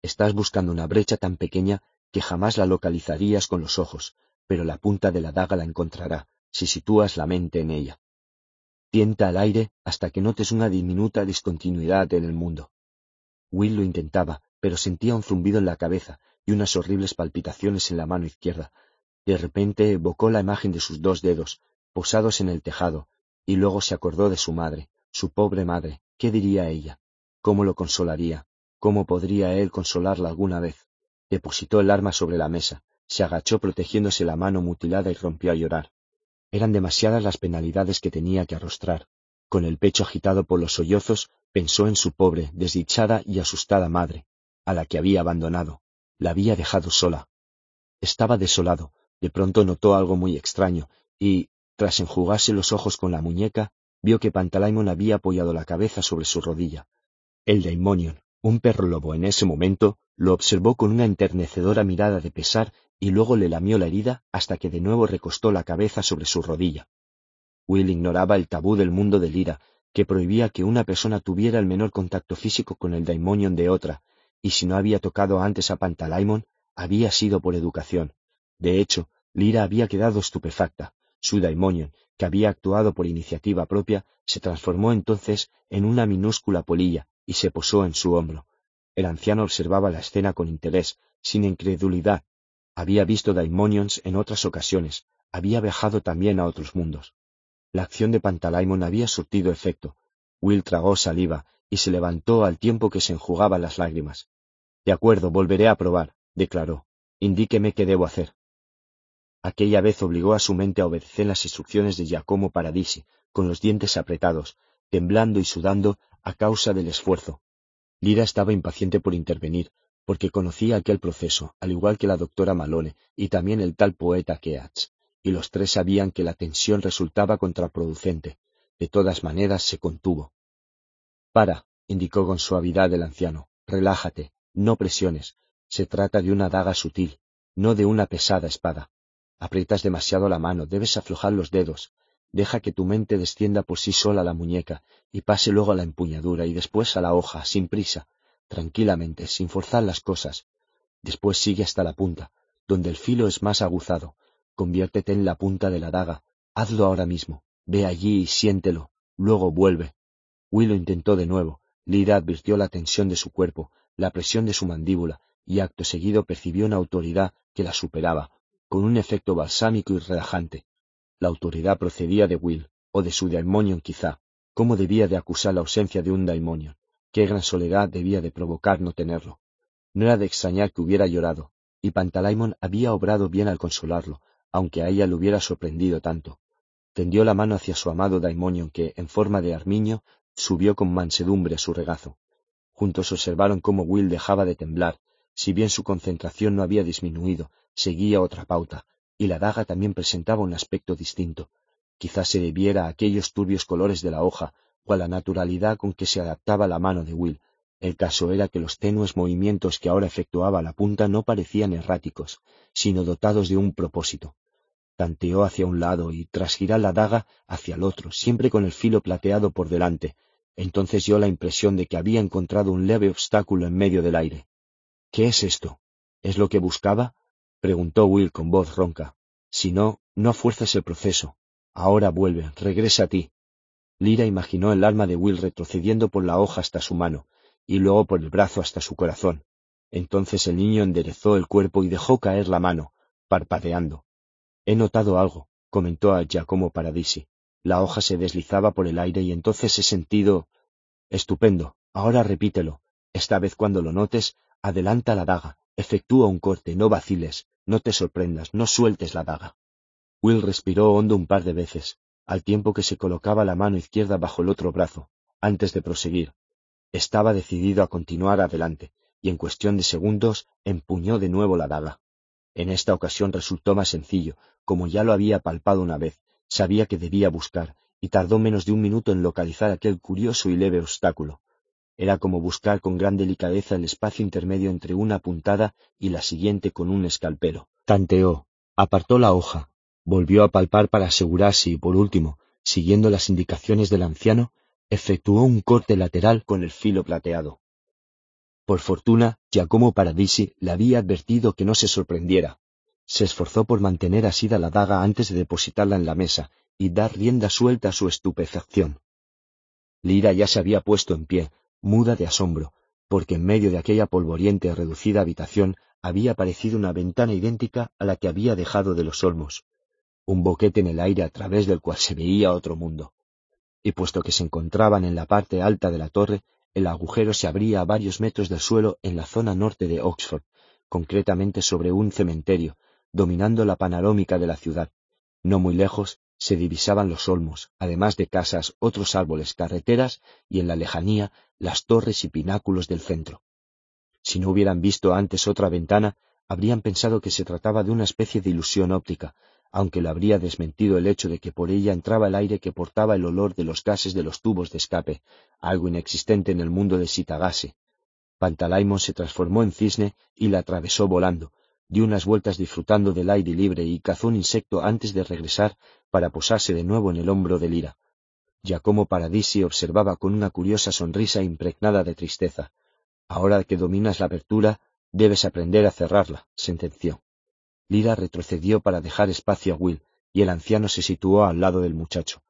Estás buscando una brecha tan pequeña que jamás la localizarías con los ojos, pero la punta de la daga la encontrará, si sitúas la mente en ella. Tienta al aire hasta que notes una diminuta discontinuidad en el mundo. Will lo intentaba, pero sentía un zumbido en la cabeza y unas horribles palpitaciones en la mano izquierda. De repente evocó la imagen de sus dos dedos, posados en el tejado, y luego se acordó de su madre, su pobre madre, ¿qué diría ella? ¿Cómo lo consolaría? ¿Cómo podría él consolarla alguna vez? Depositó el arma sobre la mesa, se agachó protegiéndose la mano mutilada y rompió a llorar. Eran demasiadas las penalidades que tenía que arrostrar. Con el pecho agitado por los sollozos, pensó en su pobre, desdichada y asustada madre, a la que había abandonado. La había dejado sola. Estaba desolado. De pronto notó algo muy extraño, y, tras enjugarse los ojos con la muñeca, vio que Pantalaimon había apoyado la cabeza sobre su rodilla. El Daimonion, un perro lobo en ese momento, lo observó con una enternecedora mirada de pesar y luego le lamió la herida hasta que de nuevo recostó la cabeza sobre su rodilla. Will ignoraba el tabú del mundo de Lira, que prohibía que una persona tuviera el menor contacto físico con el Daimonion de otra, y si no había tocado antes a Pantalaimon, había sido por educación. De hecho, Lira había quedado estupefacta. Su daimonion, que había actuado por iniciativa propia, se transformó entonces en una minúscula polilla y se posó en su hombro. El anciano observaba la escena con interés, sin incredulidad. Había visto daimonions en otras ocasiones, había viajado también a otros mundos. La acción de Pantalaimon había surtido efecto. Will tragó saliva y se levantó al tiempo que se enjugaba las lágrimas. De acuerdo, volveré a probar, declaró. Indíqueme qué debo hacer. Aquella vez obligó a su mente a obedecer las instrucciones de Giacomo Paradisi, con los dientes apretados, temblando y sudando a causa del esfuerzo. Lira estaba impaciente por intervenir, porque conocía aquel proceso, al igual que la doctora Malone y también el tal poeta Keats, y los tres sabían que la tensión resultaba contraproducente. De todas maneras se contuvo. Para, indicó con suavidad el anciano, relájate, no presiones. Se trata de una daga sutil, no de una pesada espada. Aprietas demasiado la mano, debes aflojar los dedos. Deja que tu mente descienda por sí sola a la muñeca y pase luego a la empuñadura y después a la hoja, sin prisa, tranquilamente, sin forzar las cosas. Después sigue hasta la punta, donde el filo es más aguzado. Conviértete en la punta de la daga. Hazlo ahora mismo. Ve allí y siéntelo. Luego vuelve. Will lo intentó de nuevo. Lira advirtió la tensión de su cuerpo, la presión de su mandíbula, y acto seguido percibió una autoridad que la superaba, con un efecto balsámico y relajante. La autoridad procedía de Will, o de su daimonion quizá. ¿Cómo debía de acusar la ausencia de un daimonion? ¿Qué gran soledad debía de provocar no tenerlo? No era de extrañar que hubiera llorado, y Pantalaimon había obrado bien al consolarlo, aunque a ella le hubiera sorprendido tanto. Tendió la mano hacia su amado daimonion que, en forma de armiño, subió con mansedumbre a su regazo. Juntos observaron cómo Will dejaba de temblar, si bien su concentración no había disminuido, seguía otra pauta, y la daga también presentaba un aspecto distinto. Quizás se debiera a aquellos turbios colores de la hoja, o a la naturalidad con que se adaptaba la mano de Will. El caso era que los tenues movimientos que ahora efectuaba la punta no parecían erráticos, sino dotados de un propósito. Tanteó hacia un lado y, tras girar la daga, hacia el otro, siempre con el filo plateado por delante. Entonces dio la impresión de que había encontrado un leve obstáculo en medio del aire. ¿Qué es esto? ¿Es lo que buscaba? Preguntó Will con voz ronca. Si no, no fuerces el proceso. Ahora vuelve, regresa a ti. Lira imaginó el alma de Will retrocediendo por la hoja hasta su mano, y luego por el brazo hasta su corazón. Entonces el niño enderezó el cuerpo y dejó caer la mano, parpadeando. He notado algo, comentó a Giacomo Paradisi. La hoja se deslizaba por el aire y entonces he sentido. Estupendo. Ahora repítelo. Esta vez cuando lo notes, Adelanta la daga, efectúa un corte, no vaciles, no te sorprendas, no sueltes la daga. Will respiró hondo un par de veces, al tiempo que se colocaba la mano izquierda bajo el otro brazo, antes de proseguir. Estaba decidido a continuar adelante, y en cuestión de segundos empuñó de nuevo la daga. En esta ocasión resultó más sencillo, como ya lo había palpado una vez, sabía que debía buscar, y tardó menos de un minuto en localizar aquel curioso y leve obstáculo. Era como buscar con gran delicadeza el espacio intermedio entre una puntada y la siguiente con un escalpelo. Tanteó, apartó la hoja, volvió a palpar para asegurarse y, por último, siguiendo las indicaciones del anciano, efectuó un corte lateral con el filo plateado. Por fortuna, Giacomo Paradisi le había advertido que no se sorprendiera. Se esforzó por mantener asida la daga antes de depositarla en la mesa y dar rienda suelta a su estupefacción. Lira ya se había puesto en pie, muda de asombro, porque en medio de aquella polvoriente reducida habitación había aparecido una ventana idéntica a la que había dejado de los olmos, un boquete en el aire a través del cual se veía otro mundo. Y puesto que se encontraban en la parte alta de la torre, el agujero se abría a varios metros del suelo en la zona norte de Oxford, concretamente sobre un cementerio, dominando la panorámica de la ciudad. No muy lejos se divisaban los olmos, además de casas, otros árboles, carreteras y en la lejanía las torres y pináculos del centro. Si no hubieran visto antes otra ventana, habrían pensado que se trataba de una especie de ilusión óptica, aunque lo habría desmentido el hecho de que por ella entraba el aire que portaba el olor de los gases de los tubos de escape, algo inexistente en el mundo de Sitagase. Pantalaimon se transformó en cisne y la atravesó volando, dio unas vueltas disfrutando del aire libre y cazó un insecto antes de regresar para posarse de nuevo en el hombro de Lira. Giacomo Paradisi observaba con una curiosa sonrisa impregnada de tristeza. Ahora que dominas la apertura, debes aprender a cerrarla, sentenció. Lira retrocedió para dejar espacio a Will, y el anciano se situó al lado del muchacho.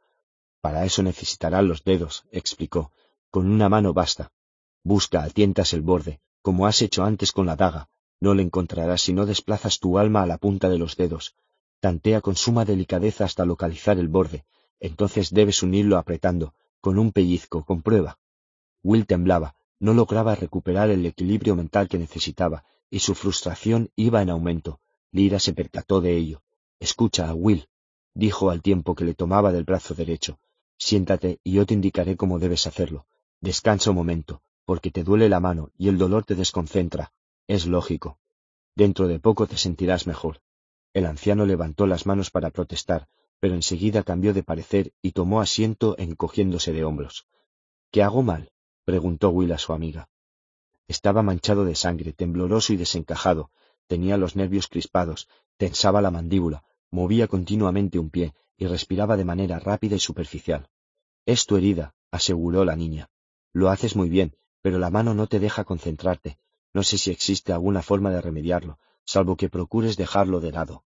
Para eso necesitarás los dedos, explicó. Con una mano basta. Busca a tientas el borde, como has hecho antes con la daga, no le encontrarás si no desplazas tu alma a la punta de los dedos. Tantea con suma delicadeza hasta localizar el borde. Entonces debes unirlo apretando, con un pellizco, comprueba. Will temblaba, no lograba recuperar el equilibrio mental que necesitaba, y su frustración iba en aumento. Lira se percató de ello. Escucha, Will, dijo al tiempo que le tomaba del brazo derecho. Siéntate y yo te indicaré cómo debes hacerlo. Descansa un momento, porque te duele la mano y el dolor te desconcentra. Es lógico. Dentro de poco te sentirás mejor. El anciano levantó las manos para protestar, pero enseguida cambió de parecer y tomó asiento encogiéndose de hombros. ¿Qué hago mal? preguntó Will a su amiga. Estaba manchado de sangre, tembloroso y desencajado, tenía los nervios crispados, tensaba la mandíbula, movía continuamente un pie y respiraba de manera rápida y superficial. Es tu herida, aseguró la niña. Lo haces muy bien, pero la mano no te deja concentrarte, no sé si existe alguna forma de remediarlo, salvo que procures dejarlo de lado.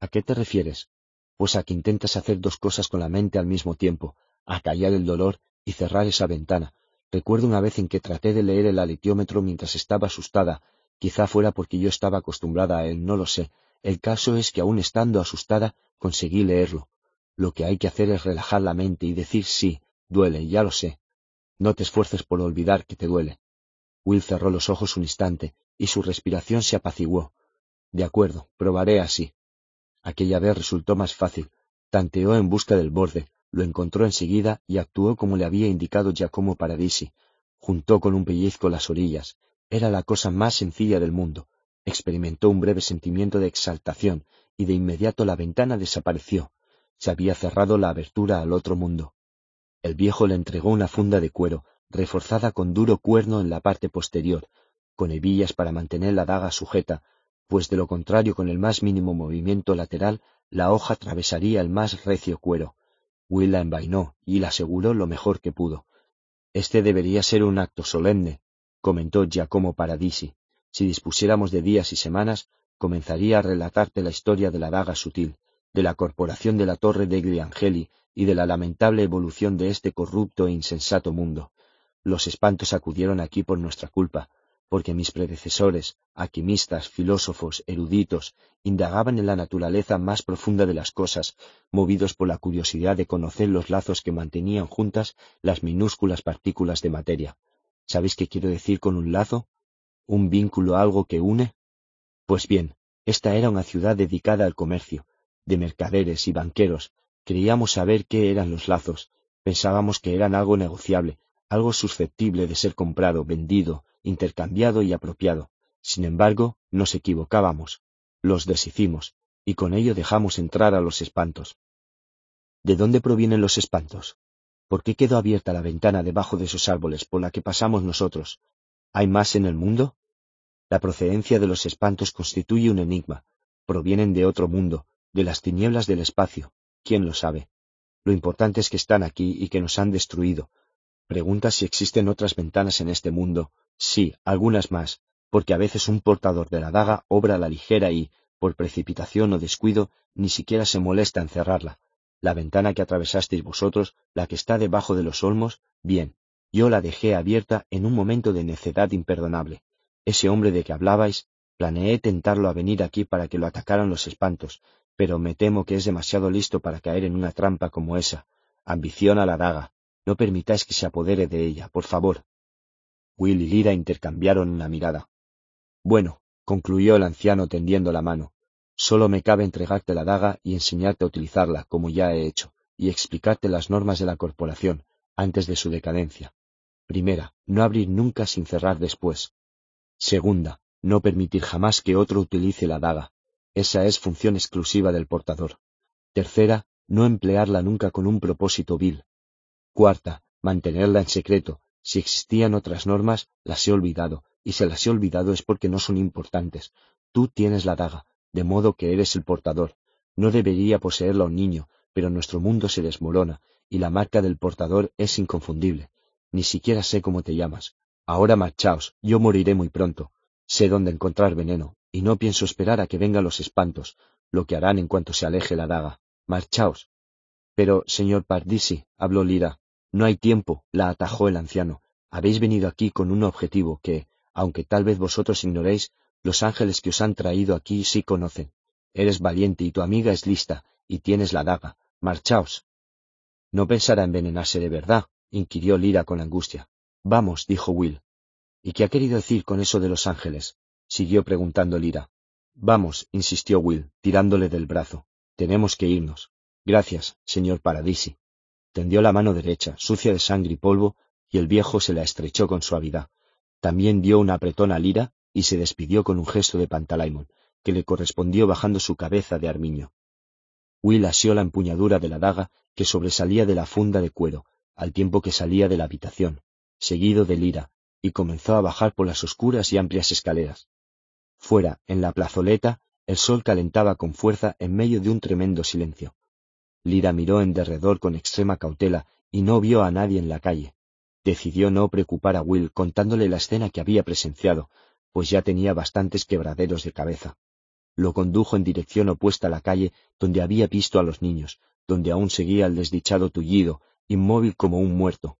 ¿A qué te refieres? Pues a que intentas hacer dos cosas con la mente al mismo tiempo, a callar el dolor y cerrar esa ventana. Recuerdo una vez en que traté de leer el alitiómetro mientras estaba asustada, quizá fuera porque yo estaba acostumbrada a él, no lo sé. El caso es que aun estando asustada, conseguí leerlo. Lo que hay que hacer es relajar la mente y decir sí, duele, ya lo sé. No te esfuerces por olvidar que te duele. Will cerró los ojos un instante y su respiración se apaciguó. De acuerdo, probaré así. Aquella vez resultó más fácil. Tanteó en busca del borde, lo encontró enseguida y actuó como le había indicado Giacomo Paradisi. Juntó con un pellizco las orillas. Era la cosa más sencilla del mundo. Experimentó un breve sentimiento de exaltación y de inmediato la ventana desapareció. Se había cerrado la abertura al otro mundo. El viejo le entregó una funda de cuero, reforzada con duro cuerno en la parte posterior, con hebillas para mantener la daga sujeta, pues de lo contrario con el más mínimo movimiento lateral la hoja atravesaría el más recio cuero. Will la envainó y la aseguró lo mejor que pudo. Este debería ser un acto solemne, comentó Giacomo Paradisi. Si dispusiéramos de días y semanas, comenzaría a relatarte la historia de la daga sutil, de la corporación de la torre de Gliangeli y de la lamentable evolución de este corrupto e insensato mundo. Los espantos acudieron aquí por nuestra culpa, porque mis predecesores, alquimistas, filósofos, eruditos, indagaban en la naturaleza más profunda de las cosas, movidos por la curiosidad de conocer los lazos que mantenían juntas las minúsculas partículas de materia. ¿Sabéis qué quiero decir con un lazo? ¿Un vínculo algo que une? Pues bien, esta era una ciudad dedicada al comercio, de mercaderes y banqueros. Creíamos saber qué eran los lazos, pensábamos que eran algo negociable, algo susceptible de ser comprado, vendido, intercambiado y apropiado. Sin embargo, nos equivocábamos, los deshicimos, y con ello dejamos entrar a los espantos. ¿De dónde provienen los espantos? ¿Por qué quedó abierta la ventana debajo de esos árboles por la que pasamos nosotros? ¿Hay más en el mundo? La procedencia de los espantos constituye un enigma. Provienen de otro mundo, de las tinieblas del espacio. ¿Quién lo sabe? Lo importante es que están aquí y que nos han destruido. Pregunta si existen otras ventanas en este mundo. Sí, algunas más, porque a veces un portador de la daga obra la ligera y, por precipitación o descuido, ni siquiera se molesta en cerrarla. La ventana que atravesasteis vosotros, la que está debajo de los olmos, bien, yo la dejé abierta en un momento de necedad imperdonable. Ese hombre de que hablabais, planeé tentarlo a venir aquí para que lo atacaran los espantos, pero me temo que es demasiado listo para caer en una trampa como esa. Ambición a la daga. No permitáis que se apodere de ella, por favor. Will y Lira intercambiaron una mirada. Bueno, concluyó el anciano tendiendo la mano, solo me cabe entregarte la daga y enseñarte a utilizarla, como ya he hecho, y explicarte las normas de la corporación, antes de su decadencia. Primera, no abrir nunca sin cerrar después. Segunda, no permitir jamás que otro utilice la daga. Esa es función exclusiva del portador. Tercera, no emplearla nunca con un propósito vil. Cuarta, mantenerla en secreto. Si existían otras normas, las he olvidado, y si las he olvidado es porque no son importantes. Tú tienes la daga, de modo que eres el portador. No debería poseerla un niño, pero nuestro mundo se desmorona, y la marca del portador es inconfundible. Ni siquiera sé cómo te llamas. Ahora marchaos, yo moriré muy pronto. Sé dónde encontrar veneno, y no pienso esperar a que vengan los espantos, lo que harán en cuanto se aleje la daga. Marchaos. Pero, señor Pardisi, habló Lira, no hay tiempo, la atajó el anciano. Habéis venido aquí con un objetivo que, aunque tal vez vosotros ignoréis, los ángeles que os han traído aquí sí conocen. Eres valiente y tu amiga es lista, y tienes la daga. Marchaos. No pensará envenenarse de verdad, inquirió Lira con angustia. Vamos, dijo Will. ¿Y qué ha querido decir con eso de los ángeles? siguió preguntando Lira. Vamos, insistió Will, tirándole del brazo. Tenemos que irnos. Gracias, señor Paradisi. Tendió la mano derecha, sucia de sangre y polvo, y el viejo se la estrechó con suavidad. También dio un apretón a Lira y se despidió con un gesto de Pantalaimon, que le correspondió bajando su cabeza de armiño. Will asió la empuñadura de la daga que sobresalía de la funda de cuero, al tiempo que salía de la habitación, seguido de Lira, y comenzó a bajar por las oscuras y amplias escaleras. Fuera, en la plazoleta, el sol calentaba con fuerza en medio de un tremendo silencio. Lira miró en derredor con extrema cautela y no vio a nadie en la calle. Decidió no preocupar a Will contándole la escena que había presenciado, pues ya tenía bastantes quebraderos de cabeza. Lo condujo en dirección opuesta a la calle donde había visto a los niños, donde aún seguía el desdichado tullido, inmóvil como un muerto.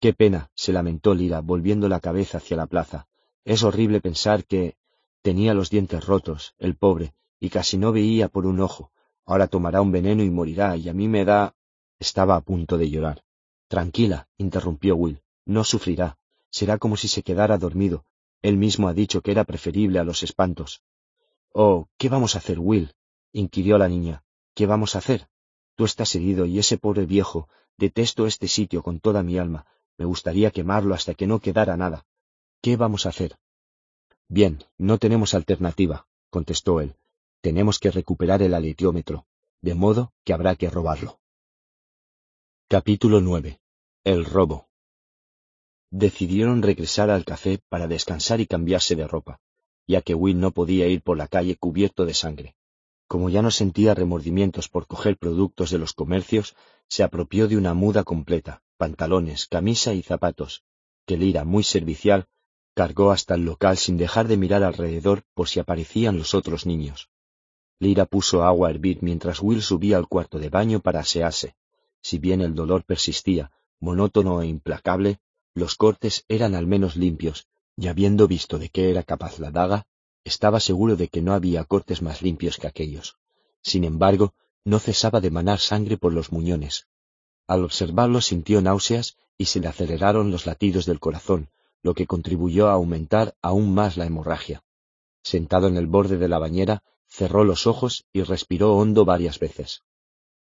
Qué pena, se lamentó Lira, volviendo la cabeza hacia la plaza. Es horrible pensar que tenía los dientes rotos, el pobre, y casi no veía por un ojo. Ahora tomará un veneno y morirá, y a mí me da. Estaba a punto de llorar. Tranquila, interrumpió Will. No sufrirá. Será como si se quedara dormido, él mismo ha dicho que era preferible a los espantos. Oh, ¿qué vamos a hacer, Will? inquirió la niña. ¿Qué vamos a hacer? Tú estás herido y ese pobre viejo, detesto este sitio con toda mi alma. Me gustaría quemarlo hasta que no quedara nada. ¿Qué vamos a hacer? Bien, no tenemos alternativa, contestó él. Tenemos que recuperar el aletriómetro, de modo que habrá que robarlo. Capítulo 9. El robo decidieron regresar al café para descansar y cambiarse de ropa, ya que Will no podía ir por la calle cubierto de sangre. Como ya no sentía remordimientos por coger productos de los comercios, se apropió de una muda completa, pantalones, camisa y zapatos, que Lira, muy servicial, cargó hasta el local sin dejar de mirar alrededor por si aparecían los otros niños. Lira puso agua a hervir mientras Will subía al cuarto de baño para asearse. Si bien el dolor persistía, monótono e implacable, los cortes eran al menos limpios, y habiendo visto de qué era capaz la daga, estaba seguro de que no había cortes más limpios que aquellos. Sin embargo, no cesaba de manar sangre por los muñones. Al observarlo sintió náuseas y se le aceleraron los latidos del corazón, lo que contribuyó a aumentar aún más la hemorragia. Sentado en el borde de la bañera, cerró los ojos y respiró hondo varias veces.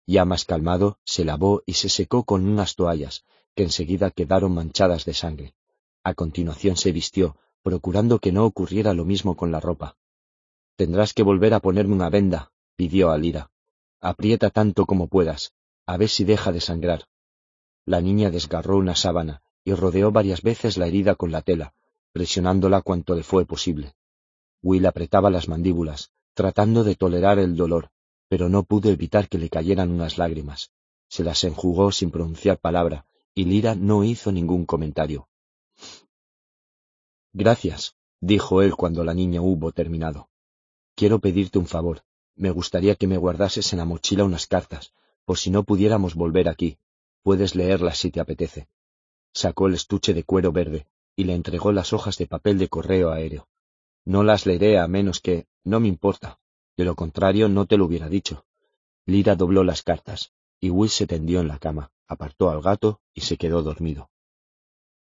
Ya más calmado, se lavó y se secó con unas toallas, que enseguida quedaron manchadas de sangre. A continuación se vistió, procurando que no ocurriera lo mismo con la ropa. Tendrás que volver a ponerme una venda, pidió a Lira. Aprieta tanto como puedas, a ver si deja de sangrar. La niña desgarró una sábana y rodeó varias veces la herida con la tela, presionándola cuanto le fue posible. Will apretaba las mandíbulas, tratando de tolerar el dolor, pero no pudo evitar que le cayeran unas lágrimas. Se las enjugó sin pronunciar palabra, y Lira no hizo ningún comentario. Gracias, dijo él cuando la niña hubo terminado. Quiero pedirte un favor. Me gustaría que me guardases en la mochila unas cartas, por si no pudiéramos volver aquí. Puedes leerlas si te apetece. Sacó el estuche de cuero verde y le entregó las hojas de papel de correo aéreo. No las leeré a menos que, no me importa. De lo contrario, no te lo hubiera dicho. Lira dobló las cartas, y Will se tendió en la cama, apartó al gato y se quedó dormido.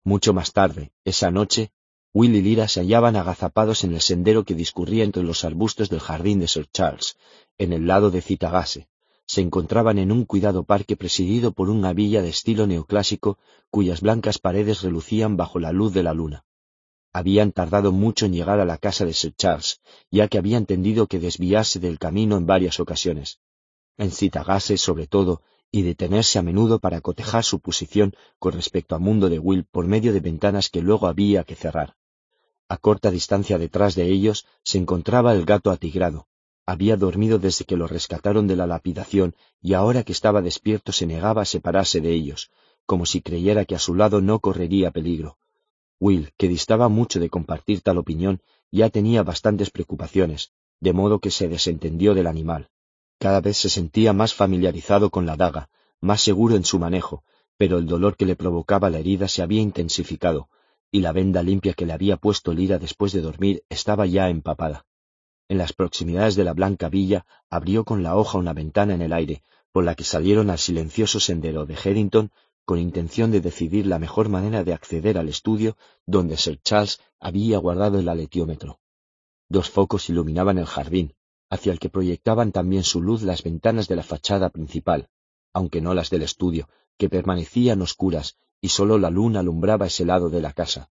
Mucho más tarde, esa noche, Will y Lira se hallaban agazapados en el sendero que discurría entre los arbustos del jardín de Sir Charles, en el lado de Citagase. Se encontraban en un cuidado parque presidido por una villa de estilo neoclásico cuyas blancas paredes relucían bajo la luz de la luna. Habían tardado mucho en llegar a la casa de Sir Charles, ya que habían tendido que desviarse del camino en varias ocasiones. En Citagase, sobre todo, y detenerse a menudo para cotejar su posición con respecto al mundo de Will por medio de ventanas que luego había que cerrar. A corta distancia detrás de ellos se encontraba el gato atigrado. Había dormido desde que lo rescataron de la lapidación y ahora que estaba despierto se negaba a separarse de ellos, como si creyera que a su lado no correría peligro. Will, que distaba mucho de compartir tal opinión, ya tenía bastantes preocupaciones, de modo que se desentendió del animal. Cada vez se sentía más familiarizado con la daga, más seguro en su manejo, pero el dolor que le provocaba la herida se había intensificado, y la venda limpia que le había puesto Lira después de dormir estaba ya empapada. En las proximidades de la blanca villa abrió con la hoja una ventana en el aire, por la que salieron al silencioso sendero de Headington con intención de decidir la mejor manera de acceder al estudio donde Sir Charles había guardado el aletiómetro. Dos focos iluminaban el jardín, hacia el que proyectaban también su luz las ventanas de la fachada principal, aunque no las del estudio, que permanecían oscuras y sólo la luna alumbraba ese lado de la casa.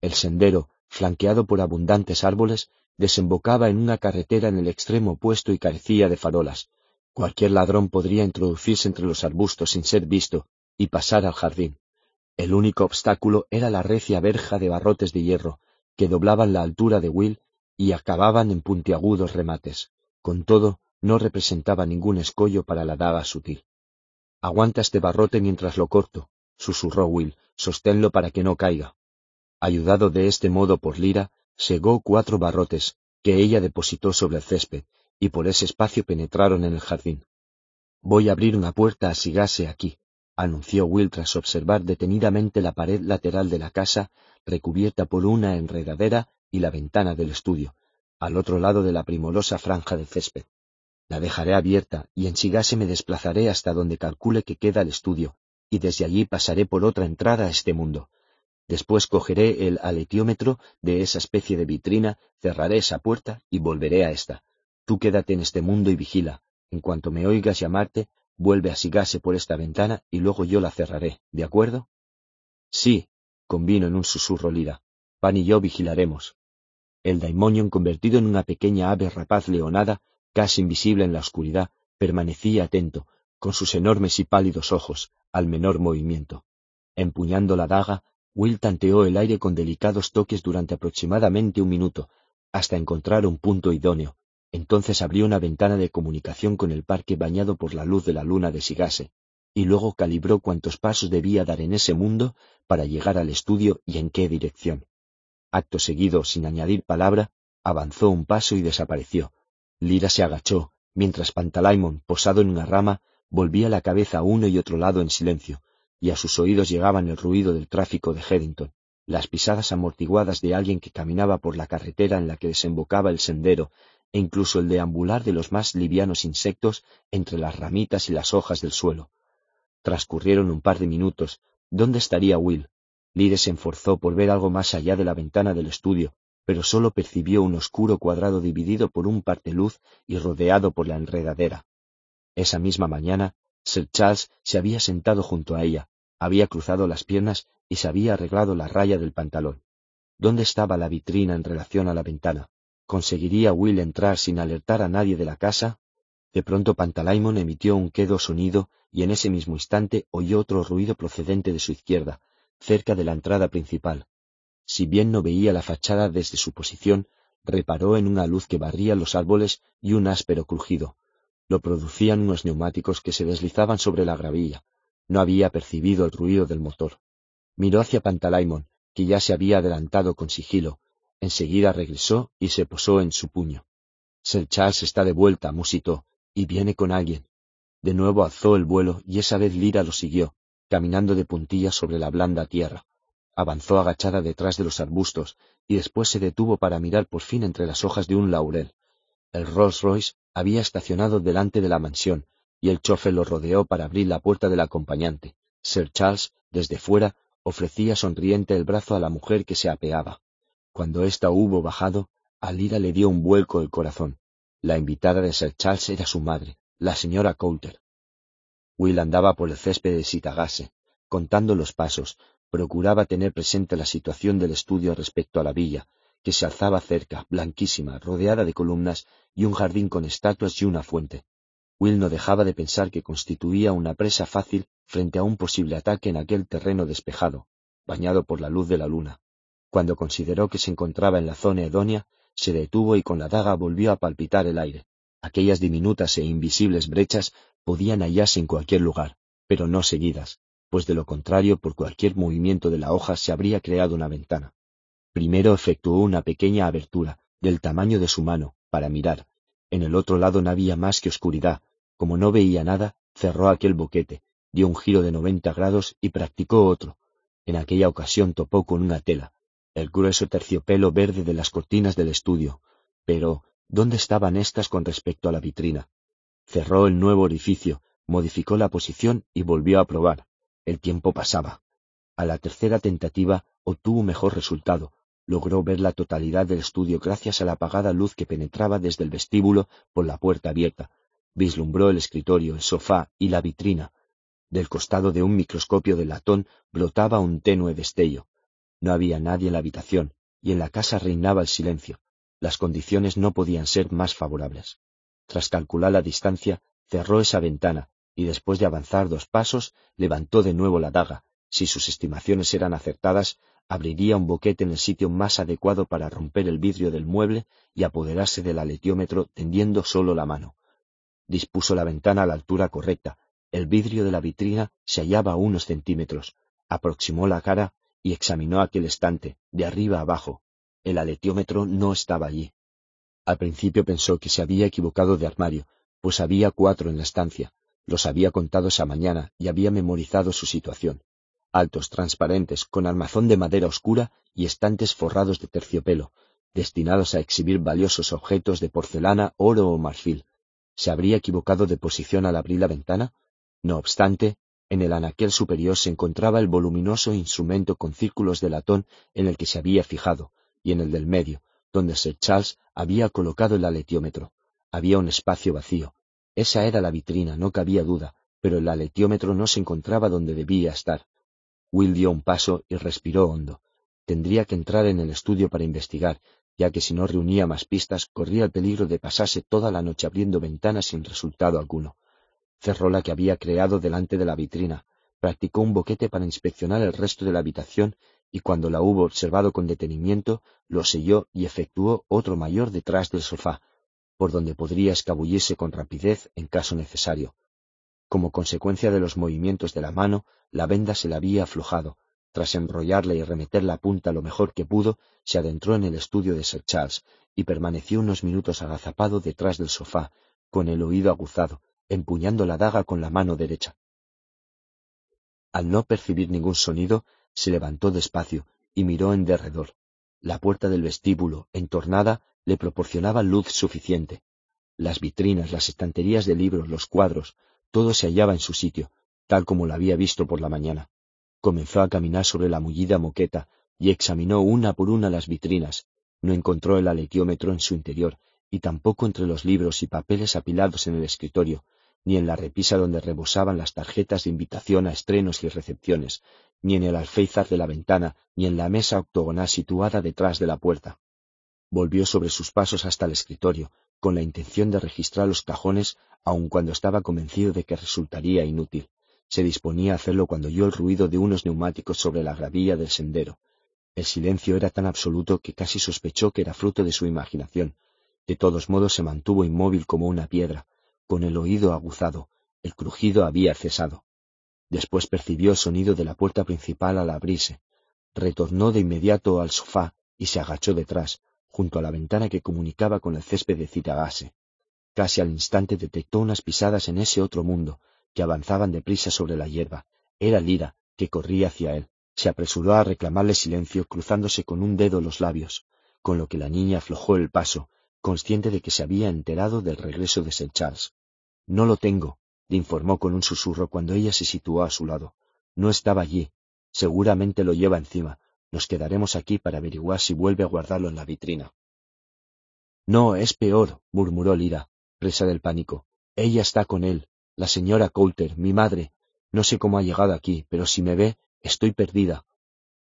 El sendero, flanqueado por abundantes árboles, desembocaba en una carretera en el extremo opuesto y carecía de farolas. Cualquier ladrón podría introducirse entre los arbustos sin ser visto, y pasar al jardín. El único obstáculo era la recia verja de barrotes de hierro, que doblaban la altura de Will y acababan en puntiagudos remates. Con todo, no representaba ningún escollo para la daga sutil. Aguanta este barrote mientras lo corto, susurró Will, sosténlo para que no caiga. Ayudado de este modo por Lira, segó cuatro barrotes, que ella depositó sobre el césped, y por ese espacio penetraron en el jardín. Voy a abrir una puerta a Sigase aquí, anunció Will tras observar detenidamente la pared lateral de la casa, recubierta por una enredadera y la ventana del estudio, al otro lado de la primorosa franja de césped. La dejaré abierta y en Sigase me desplazaré hasta donde calcule que queda el estudio, y desde allí pasaré por otra entrada a este mundo. Después cogeré el aletiómetro de esa especie de vitrina, cerraré esa puerta y volveré a esta. Tú quédate en este mundo y vigila. En cuanto me oigas llamarte, Vuelve a Sigase por esta ventana y luego yo la cerraré, ¿de acuerdo? Sí, convino en un susurro Lira. Pan y yo vigilaremos. El daimonion, convertido en una pequeña ave rapaz leonada, casi invisible en la oscuridad, permanecía atento, con sus enormes y pálidos ojos, al menor movimiento. Empuñando la daga, Will tanteó el aire con delicados toques durante aproximadamente un minuto, hasta encontrar un punto idóneo, entonces abrió una ventana de comunicación con el parque bañado por la luz de la luna de Sigase, y luego calibró cuántos pasos debía dar en ese mundo para llegar al estudio y en qué dirección. Acto seguido, sin añadir palabra, avanzó un paso y desapareció. Lira se agachó, mientras Pantalaimon, posado en una rama, volvía la cabeza a uno y otro lado en silencio, y a sus oídos llegaban el ruido del tráfico de Headington, las pisadas amortiguadas de alguien que caminaba por la carretera en la que desembocaba el sendero e incluso el deambular de los más livianos insectos entre las ramitas y las hojas del suelo. Transcurrieron un par de minutos. ¿Dónde estaría Will? Lide se enforzó por ver algo más allá de la ventana del estudio, pero solo percibió un oscuro cuadrado dividido por un luz y rodeado por la enredadera. Esa misma mañana, Sir Charles se había sentado junto a ella, Había cruzado las piernas y se había arreglado la raya del pantalón. ¿Dónde estaba la vitrina en relación a la ventana? ¿Conseguiría Will entrar sin alertar a nadie de la casa? De pronto Pantalaimon emitió un quedo sonido y en ese mismo instante oyó otro ruido procedente de su izquierda, cerca de la entrada principal. Si bien no veía la fachada desde su posición, reparó en una luz que barría los árboles y un áspero crujido. Lo producían unos neumáticos que se deslizaban sobre la gravilla. No había percibido el ruido del motor. Miró hacia Pantalaimon, que ya se había adelantado con sigilo. Enseguida regresó y se posó en su puño. Sir Charles está de vuelta, musitó, y viene con alguien. De nuevo alzó el vuelo y esa vez Lira lo siguió, caminando de puntillas sobre la blanda tierra. Avanzó agachada detrás de los arbustos y después se detuvo para mirar por fin entre las hojas de un laurel. El Rolls Royce había estacionado delante de la mansión y el chofer lo rodeó para abrir la puerta del acompañante. Sir Charles, desde fuera, ofrecía sonriente el brazo a la mujer que se apeaba. Cuando ésta hubo bajado, a Lira le dio un vuelco el corazón. La invitada de Sir Charles era su madre, la señora Coulter. Will andaba por el césped de Sitagase, contando los pasos, procuraba tener presente la situación del estudio respecto a la villa, que se alzaba cerca, blanquísima, rodeada de columnas y un jardín con estatuas y una fuente. Will no dejaba de pensar que constituía una presa fácil frente a un posible ataque en aquel terreno despejado, bañado por la luz de la luna. Cuando consideró que se encontraba en la zona idónea, se detuvo y con la daga volvió a palpitar el aire. Aquellas diminutas e invisibles brechas podían hallarse en cualquier lugar, pero no seguidas, pues de lo contrario por cualquier movimiento de la hoja se habría creado una ventana. Primero efectuó una pequeña abertura, del tamaño de su mano, para mirar. En el otro lado no había más que oscuridad. Como no veía nada, cerró aquel boquete, dio un giro de noventa grados y practicó otro. En aquella ocasión topó con una tela, el grueso terciopelo verde de las cortinas del estudio, pero ¿dónde estaban éstas con respecto a la vitrina? Cerró el nuevo orificio, modificó la posición y volvió a probar. El tiempo pasaba. A la tercera tentativa obtuvo mejor resultado. Logró ver la totalidad del estudio gracias a la apagada luz que penetraba desde el vestíbulo por la puerta abierta. Vislumbró el escritorio, el sofá y la vitrina. Del costado de un microscopio de latón brotaba un tenue destello. No había nadie en la habitación, y en la casa reinaba el silencio. Las condiciones no podían ser más favorables. Tras calcular la distancia, cerró esa ventana, y después de avanzar dos pasos, levantó de nuevo la daga. Si sus estimaciones eran acertadas, abriría un boquete en el sitio más adecuado para romper el vidrio del mueble y apoderarse del aletiómetro tendiendo solo la mano. Dispuso la ventana a la altura correcta. El vidrio de la vitrina se hallaba a unos centímetros. Aproximó la cara y examinó aquel estante, de arriba abajo. El aletiómetro no estaba allí. Al principio pensó que se había equivocado de armario, pues había cuatro en la estancia. Los había contado esa mañana y había memorizado su situación. Altos, transparentes, con armazón de madera oscura y estantes forrados de terciopelo, destinados a exhibir valiosos objetos de porcelana, oro o marfil. ¿Se habría equivocado de posición al abrir la ventana? No obstante, en el anaquel superior se encontraba el voluminoso instrumento con círculos de latón en el que se había fijado, y en el del medio, donde Sir Charles había colocado el aletiómetro. Había un espacio vacío. Esa era la vitrina, no cabía duda, pero el aletiómetro no se encontraba donde debía estar. Will dio un paso y respiró hondo. Tendría que entrar en el estudio para investigar, ya que si no reunía más pistas corría el peligro de pasarse toda la noche abriendo ventanas sin resultado alguno cerró la que había creado delante de la vitrina, practicó un boquete para inspeccionar el resto de la habitación y cuando la hubo observado con detenimiento, lo selló y efectuó otro mayor detrás del sofá, por donde podría escabullirse con rapidez en caso necesario. Como consecuencia de los movimientos de la mano, la venda se le había aflojado. Tras enrollarla y remeter la punta lo mejor que pudo, se adentró en el estudio de Sir Charles y permaneció unos minutos agazapado detrás del sofá, con el oído aguzado, empuñando la daga con la mano derecha. Al no percibir ningún sonido, se levantó despacio y miró en derredor. La puerta del vestíbulo, entornada, le proporcionaba luz suficiente. Las vitrinas, las estanterías de libros, los cuadros, todo se hallaba en su sitio, tal como lo había visto por la mañana. Comenzó a caminar sobre la mullida moqueta y examinó una por una las vitrinas. No encontró el aletiómetro en su interior y tampoco entre los libros y papeles apilados en el escritorio, ni en la repisa donde rebosaban las tarjetas de invitación a estrenos y recepciones, ni en el alféizar de la ventana, ni en la mesa octogonal situada detrás de la puerta. Volvió sobre sus pasos hasta el escritorio, con la intención de registrar los cajones, aun cuando estaba convencido de que resultaría inútil. Se disponía a hacerlo cuando oyó el ruido de unos neumáticos sobre la gravilla del sendero. El silencio era tan absoluto que casi sospechó que era fruto de su imaginación. De todos modos se mantuvo inmóvil como una piedra, con el oído aguzado. El crujido había cesado. Después percibió el sonido de la puerta principal al abrirse. Retornó de inmediato al sofá y se agachó detrás, junto a la ventana que comunicaba con el césped de Citagase. Casi al instante detectó unas pisadas en ese otro mundo, que avanzaban deprisa sobre la hierba. Era Lira, que corría hacia él. Se apresuró a reclamarle silencio, cruzándose con un dedo los labios, con lo que la niña aflojó el paso, consciente de que se había enterado del regreso de St. Charles. No lo tengo, le informó con un susurro cuando ella se situó a su lado. No estaba allí. Seguramente lo lleva encima. Nos quedaremos aquí para averiguar si vuelve a guardarlo en la vitrina. No, es peor, murmuró Lira, presa del pánico. Ella está con él, la señora Coulter, mi madre. No sé cómo ha llegado aquí, pero si me ve, estoy perdida.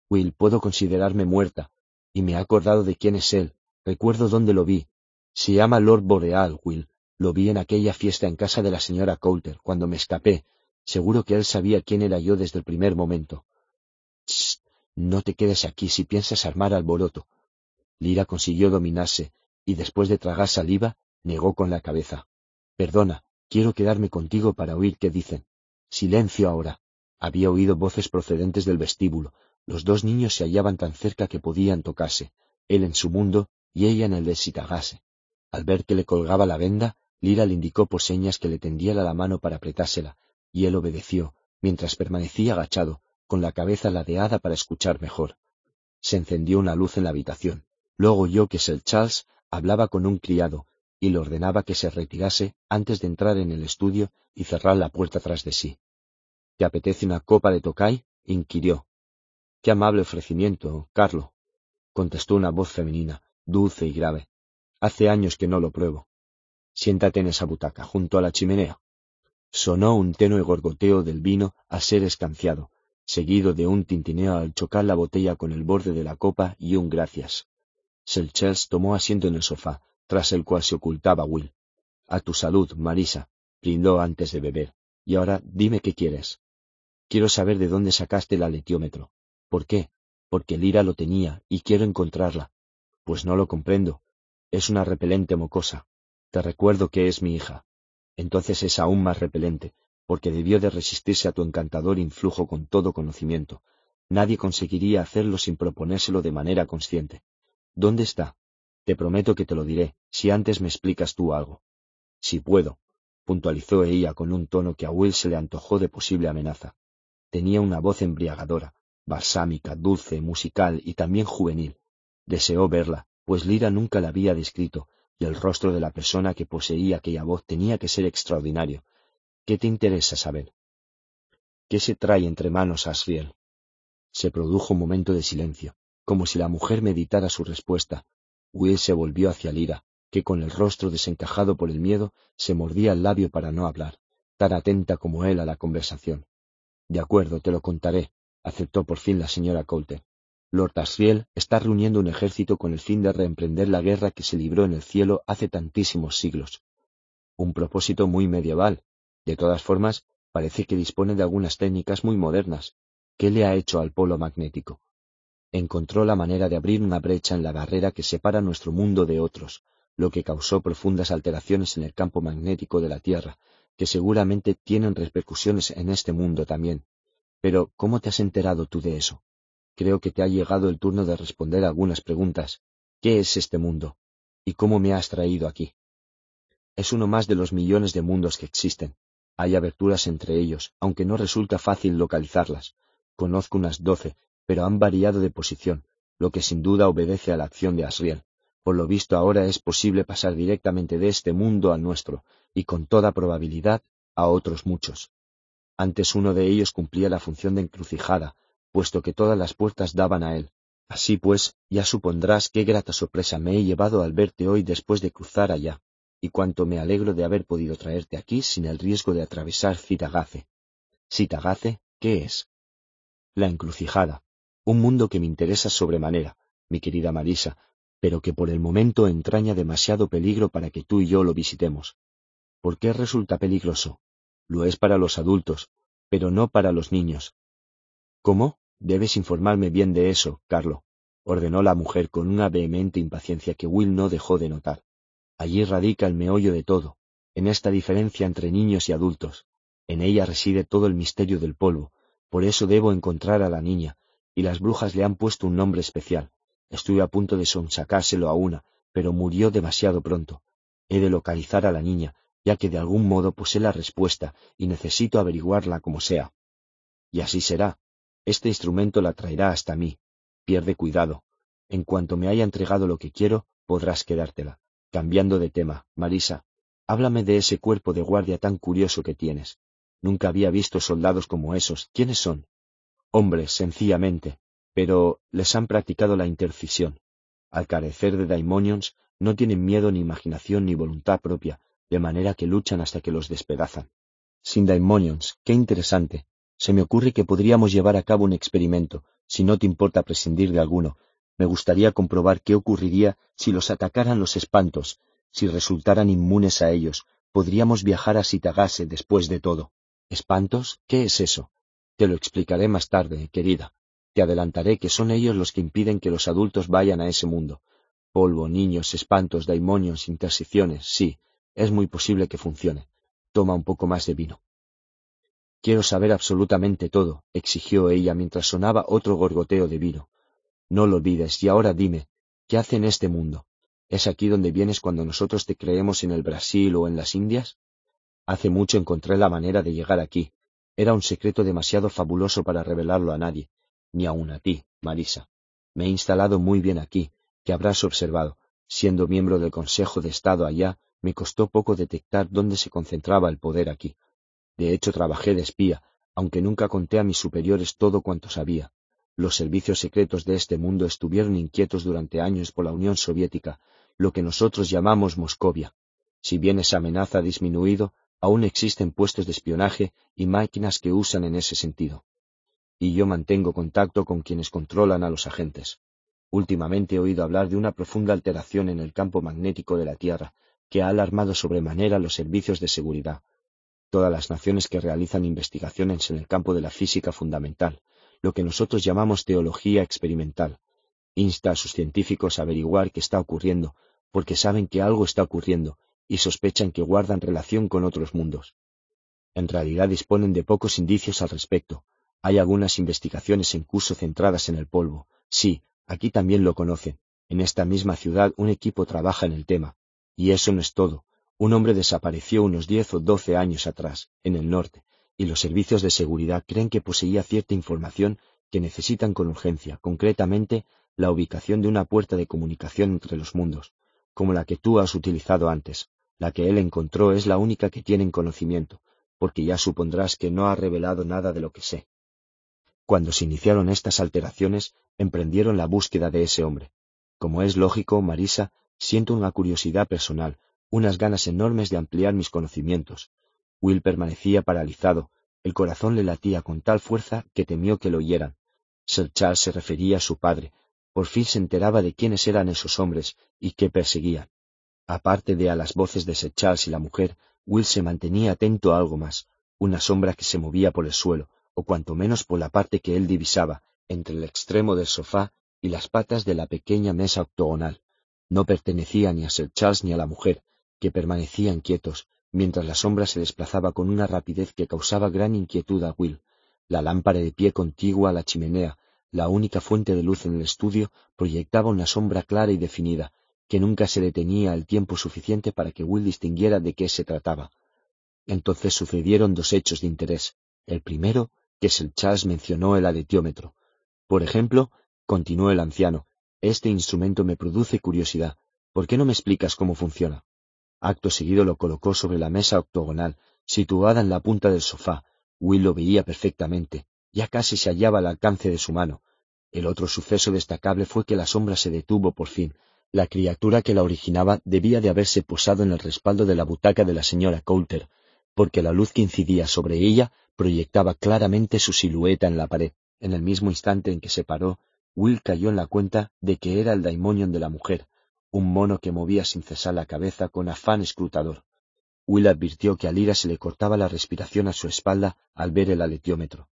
Will, puedo considerarme muerta. Y me he acordado de quién es él. Recuerdo dónde lo vi. Se llama Lord Boreal, Will. Lo vi en aquella fiesta en casa de la señora Coulter, cuando me escapé. Seguro que él sabía quién era yo desde el primer momento. no te quedes aquí si piensas armar alboroto. Lira consiguió dominarse, y después de tragar saliva, negó con la cabeza. Perdona, quiero quedarme contigo para oír qué dicen. Silencio ahora. Había oído voces procedentes del vestíbulo. Los dos niños se hallaban tan cerca que podían tocarse, él en su mundo y ella en el de Sitagase. Al ver que le colgaba la venda, Lira le indicó por señas que le tendiera la mano para apretársela, y él obedeció, mientras permanecía agachado, con la cabeza ladeada para escuchar mejor. Se encendió una luz en la habitación. Luego oyó que Sir Charles hablaba con un criado, y le ordenaba que se retirase antes de entrar en el estudio y cerrar la puerta tras de sí. ¿Te apetece una copa de tocay? inquirió. Qué amable ofrecimiento, Carlo, contestó una voz femenina, dulce y grave. Hace años que no lo pruebo. Siéntate en esa butaca, junto a la chimenea. Sonó un tenue gorgoteo del vino a ser escanciado, seguido de un tintineo al chocar la botella con el borde de la copa y un gracias. Selchels tomó asiento en el sofá, tras el cual se ocultaba Will. A tu salud, Marisa, brindó antes de beber. Y ahora dime qué quieres. Quiero saber de dónde sacaste el aletiómetro. ¿Por qué? Porque Lira lo tenía y quiero encontrarla. Pues no lo comprendo. Es una repelente mocosa. Te recuerdo que es mi hija. Entonces es aún más repelente, porque debió de resistirse a tu encantador influjo con todo conocimiento. Nadie conseguiría hacerlo sin proponérselo de manera consciente. ¿Dónde está? Te prometo que te lo diré, si antes me explicas tú algo. Si puedo, puntualizó ella con un tono que a Will se le antojó de posible amenaza. Tenía una voz embriagadora, balsámica, dulce, musical y también juvenil. Deseó verla, pues Lira nunca la había descrito, y el rostro de la persona que poseía aquella voz tenía que ser extraordinario. ¿Qué te interesa saber? ¿Qué se trae entre manos Asriel? Se produjo un momento de silencio, como si la mujer meditara su respuesta. Will se volvió hacia Lira, que con el rostro desencajado por el miedo se mordía el labio para no hablar, tan atenta como él a la conversación. De acuerdo, te lo contaré, aceptó por fin la señora Coulter. Lord Asriel está reuniendo un ejército con el fin de reemprender la guerra que se libró en el cielo hace tantísimos siglos. Un propósito muy medieval. De todas formas, parece que dispone de algunas técnicas muy modernas. ¿Qué le ha hecho al polo magnético? Encontró la manera de abrir una brecha en la barrera que separa nuestro mundo de otros, lo que causó profundas alteraciones en el campo magnético de la Tierra, que seguramente tienen repercusiones en este mundo también. Pero, ¿cómo te has enterado tú de eso? Creo que te ha llegado el turno de responder algunas preguntas. ¿Qué es este mundo? ¿Y cómo me has traído aquí? Es uno más de los millones de mundos que existen. Hay aberturas entre ellos, aunque no resulta fácil localizarlas. Conozco unas doce, pero han variado de posición, lo que sin duda obedece a la acción de Asriel. Por lo visto ahora es posible pasar directamente de este mundo al nuestro, y con toda probabilidad a otros muchos. Antes uno de ellos cumplía la función de encrucijada, puesto que todas las puertas daban a él. Así pues, ya supondrás qué grata sorpresa me he llevado al verte hoy después de cruzar allá. y cuánto me alegro de haber podido traerte aquí sin el riesgo de atravesar Citagace. ¿Citagace? ¿Qué es? La encrucijada, un mundo que me interesa sobremanera, mi querida Marisa, pero que por el momento entraña demasiado peligro para que tú y yo lo visitemos. ¿Por qué resulta peligroso? Lo es para los adultos, pero no para los niños. ¿Cómo? Debes informarme bien de eso, Carlo, ordenó la mujer con una vehemente impaciencia que Will no dejó de notar. Allí radica el meollo de todo, en esta diferencia entre niños y adultos. En ella reside todo el misterio del polvo, por eso debo encontrar a la niña, y las brujas le han puesto un nombre especial. Estuve a punto de sonsacárselo a una, pero murió demasiado pronto. He de localizar a la niña, ya que de algún modo posee la respuesta y necesito averiguarla como sea. Y así será. Este instrumento la traerá hasta mí. Pierde cuidado. En cuanto me haya entregado lo que quiero, podrás quedártela. Cambiando de tema, Marisa, háblame de ese cuerpo de guardia tan curioso que tienes. Nunca había visto soldados como esos. ¿Quiénes son? Hombres, sencillamente, pero les han practicado la intercisión. Al carecer de daimonions, no tienen miedo ni imaginación ni voluntad propia, de manera que luchan hasta que los despedazan. Sin daimonions, qué interesante. Se me ocurre que podríamos llevar a cabo un experimento, si no te importa prescindir de alguno. Me gustaría comprobar qué ocurriría si los atacaran los espantos, si resultaran inmunes a ellos. Podríamos viajar a Sitagase después de todo. ¿Espantos? ¿Qué es eso? Te lo explicaré más tarde, querida. Te adelantaré que son ellos los que impiden que los adultos vayan a ese mundo. Polvo, niños, espantos, daimonios, intersiciones, sí, es muy posible que funcione. Toma un poco más de vino. Quiero saber absolutamente todo, exigió ella mientras sonaba otro gorgoteo de vino. No lo olvides, y ahora dime, ¿qué hace en este mundo? ¿Es aquí donde vienes cuando nosotros te creemos en el Brasil o en las Indias? Hace mucho encontré la manera de llegar aquí. Era un secreto demasiado fabuloso para revelarlo a nadie, ni aun a ti, Marisa. Me he instalado muy bien aquí, que habrás observado. Siendo miembro del Consejo de Estado allá, me costó poco detectar dónde se concentraba el poder aquí. De hecho, trabajé de espía, aunque nunca conté a mis superiores todo cuanto sabía. Los servicios secretos de este mundo estuvieron inquietos durante años por la Unión Soviética, lo que nosotros llamamos Moscovia. Si bien esa amenaza ha disminuido, aún existen puestos de espionaje y máquinas que usan en ese sentido. Y yo mantengo contacto con quienes controlan a los agentes. Últimamente he oído hablar de una profunda alteración en el campo magnético de la Tierra, que ha alarmado sobremanera los servicios de seguridad. Todas las naciones que realizan investigaciones en el campo de la física fundamental, lo que nosotros llamamos teología experimental, insta a sus científicos a averiguar qué está ocurriendo, porque saben que algo está ocurriendo y sospechan que guardan relación con otros mundos. En realidad disponen de pocos indicios al respecto. Hay algunas investigaciones en curso centradas en el polvo. Sí, aquí también lo conocen. En esta misma ciudad un equipo trabaja en el tema, y eso no es todo. Un hombre desapareció unos diez o doce años atrás, en el norte, y los servicios de seguridad creen que poseía cierta información que necesitan con urgencia, concretamente la ubicación de una puerta de comunicación entre los mundos, como la que tú has utilizado antes. La que él encontró es la única que tienen conocimiento, porque ya supondrás que no ha revelado nada de lo que sé. Cuando se iniciaron estas alteraciones, emprendieron la búsqueda de ese hombre. Como es lógico, Marisa Siento una curiosidad personal, unas ganas enormes de ampliar mis conocimientos. Will permanecía paralizado, el corazón le latía con tal fuerza que temió que lo oyeran. Sir Charles se refería a su padre, por fin se enteraba de quiénes eran esos hombres y qué perseguían. Aparte de a las voces de Sir Charles y la mujer, Will se mantenía atento a algo más, una sombra que se movía por el suelo, o cuanto menos por la parte que él divisaba, entre el extremo del sofá y las patas de la pequeña mesa octogonal. No pertenecía ni a Sir Charles ni a la mujer, que permanecían quietos, mientras la sombra se desplazaba con una rapidez que causaba gran inquietud a Will. La lámpara de pie contigua a la chimenea, la única fuente de luz en el estudio, proyectaba una sombra clara y definida, que nunca se detenía el tiempo suficiente para que Will distinguiera de qué se trataba. Entonces sucedieron dos hechos de interés. El primero, que Sir Charles mencionó el adetiómetro. Por ejemplo, continuó el anciano, este instrumento me produce curiosidad. ¿Por qué no me explicas cómo funciona? Acto seguido lo colocó sobre la mesa octogonal, situada en la punta del sofá. Will lo veía perfectamente. Ya casi se hallaba al alcance de su mano. El otro suceso destacable fue que la sombra se detuvo por fin. La criatura que la originaba debía de haberse posado en el respaldo de la butaca de la señora Coulter, porque la luz que incidía sobre ella proyectaba claramente su silueta en la pared. En el mismo instante en que se paró, Will cayó en la cuenta de que era el daimonion de la mujer, un mono que movía sin cesar la cabeza con afán escrutador. Will advirtió que a Lira se le cortaba la respiración a su espalda al ver el aletiómetro.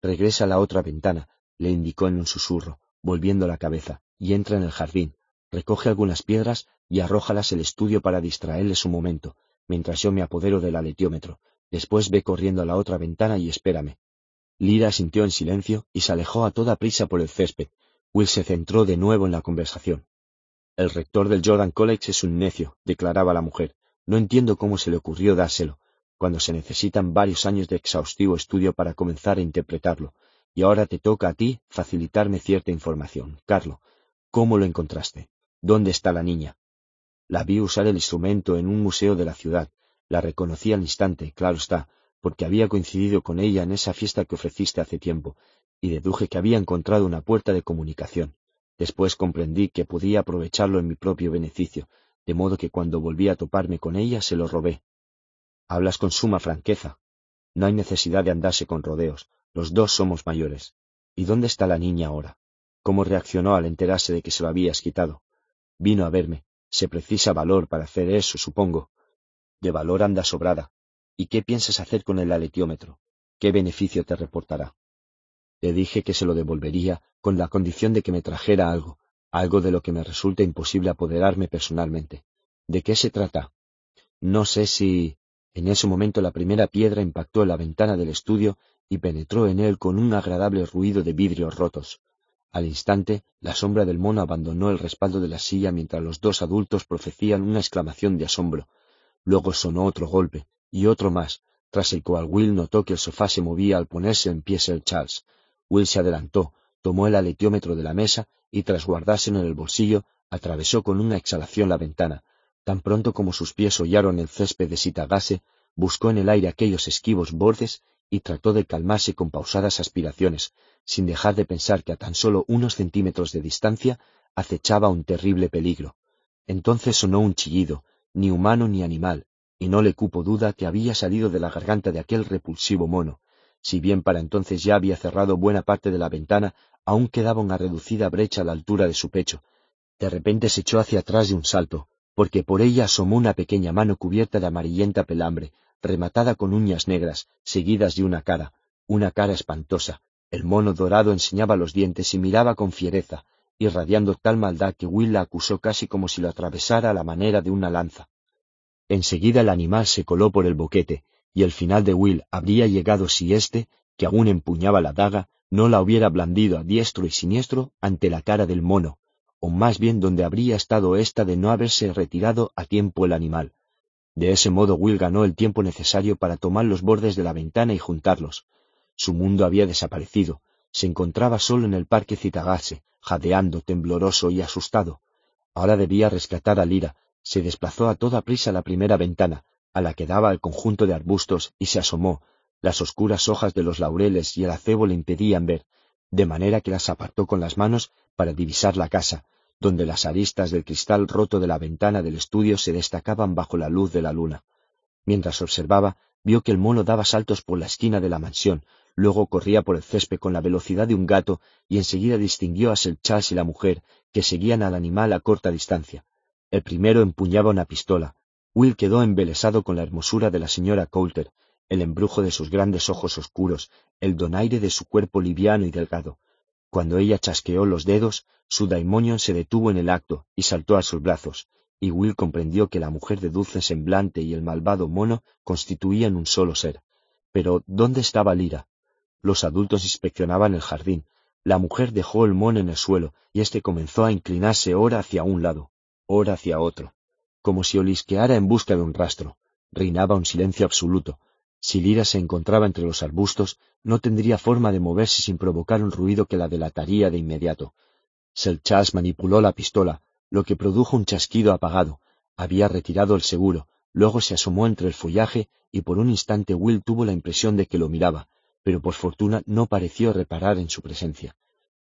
Regresa a la otra ventana, le indicó en un susurro, volviendo la cabeza, y entra en el jardín, recoge algunas piedras y arrójalas el estudio para distraerle su momento, mientras yo me apodero del aletiómetro. Después ve corriendo a la otra ventana y espérame. Lira sintió en silencio y se alejó a toda prisa por el césped. Will se centró de nuevo en la conversación. El rector del Jordan College es un necio, declaraba la mujer. No entiendo cómo se le ocurrió dárselo, cuando se necesitan varios años de exhaustivo estudio para comenzar a interpretarlo. Y ahora te toca a ti facilitarme cierta información. Carlo, ¿cómo lo encontraste? ¿Dónde está la niña? La vi usar el instrumento en un museo de la ciudad. La reconocí al instante, claro está, porque había coincidido con ella en esa fiesta que ofreciste hace tiempo, y deduje que había encontrado una puerta de comunicación. Después comprendí que podía aprovecharlo en mi propio beneficio, de modo que cuando volví a toparme con ella se lo robé. Hablas con suma franqueza. No hay necesidad de andarse con rodeos. Los dos somos mayores. ¿Y dónde está la niña ahora? ¿Cómo reaccionó al enterarse de que se lo habías quitado? Vino a verme, se precisa valor para hacer eso, supongo. De valor anda sobrada. ¿Y qué piensas hacer con el aletiómetro? ¿Qué beneficio te reportará? Le dije que se lo devolvería con la condición de que me trajera algo, algo de lo que me resulta imposible apoderarme personalmente. ¿De qué se trata? No sé si... En ese momento la primera piedra impactó en la ventana del estudio y penetró en él con un agradable ruido de vidrios rotos. Al instante, la sombra del mono abandonó el respaldo de la silla mientras los dos adultos profecían una exclamación de asombro. Luego sonó otro golpe, y otro más, tras el cual Will notó que el sofá se movía al ponerse en pie Sir Charles. Will se adelantó, tomó el aletiómetro de la mesa y tras guardárselo en el bolsillo, atravesó con una exhalación la ventana. Tan pronto como sus pies hollaron el césped de Sitagase, buscó en el aire aquellos esquivos bordes y trató de calmarse con pausadas aspiraciones, sin dejar de pensar que a tan solo unos centímetros de distancia acechaba un terrible peligro. Entonces sonó un chillido, ni humano ni animal, y no le cupo duda que había salido de la garganta de aquel repulsivo mono. Si bien para entonces ya había cerrado buena parte de la ventana, aún quedaba una reducida brecha a la altura de su pecho. De repente se echó hacia atrás de un salto, porque por ella asomó una pequeña mano cubierta de amarillenta pelambre, rematada con uñas negras, seguidas de una cara, una cara espantosa, el mono dorado enseñaba los dientes y miraba con fiereza, irradiando tal maldad que Will la acusó casi como si lo atravesara a la manera de una lanza. Enseguida el animal se coló por el boquete, y el final de Will habría llegado si éste, que aún empuñaba la daga, no la hubiera blandido a diestro y siniestro ante la cara del mono, o más bien donde habría estado ésta de no haberse retirado a tiempo el animal. De ese modo Will ganó el tiempo necesario para tomar los bordes de la ventana y juntarlos, su mundo había desaparecido. Se encontraba solo en el parque Citagase, jadeando, tembloroso y asustado. Ahora debía rescatar a Lira. Se desplazó a toda prisa a la primera ventana, a la que daba el conjunto de arbustos, y se asomó. Las oscuras hojas de los laureles y el acebo le impedían ver, de manera que las apartó con las manos para divisar la casa, donde las aristas del cristal roto de la ventana del estudio se destacaban bajo la luz de la luna. Mientras observaba, vio que el mono daba saltos por la esquina de la mansión, Luego corría por el césped con la velocidad de un gato y enseguida distinguió a Sir y la mujer, que seguían al animal a corta distancia. El primero empuñaba una pistola. Will quedó embelesado con la hermosura de la señora Coulter, el embrujo de sus grandes ojos oscuros, el donaire de su cuerpo liviano y delgado. Cuando ella chasqueó los dedos, su daimonion se detuvo en el acto y saltó a sus brazos, y Will comprendió que la mujer de dulce semblante y el malvado mono constituían un solo ser. Pero, ¿dónde estaba Lira? Los adultos inspeccionaban el jardín. La mujer dejó el mono en el suelo y éste comenzó a inclinarse ora hacia un lado, ora hacia otro, como si olisqueara en busca de un rastro. Reinaba un silencio absoluto. Si Lira se encontraba entre los arbustos, no tendría forma de moverse sin provocar un ruido que la delataría de inmediato. Selchas manipuló la pistola, lo que produjo un chasquido apagado. Había retirado el seguro, luego se asomó entre el follaje y por un instante Will tuvo la impresión de que lo miraba, pero por fortuna no pareció reparar en su presencia.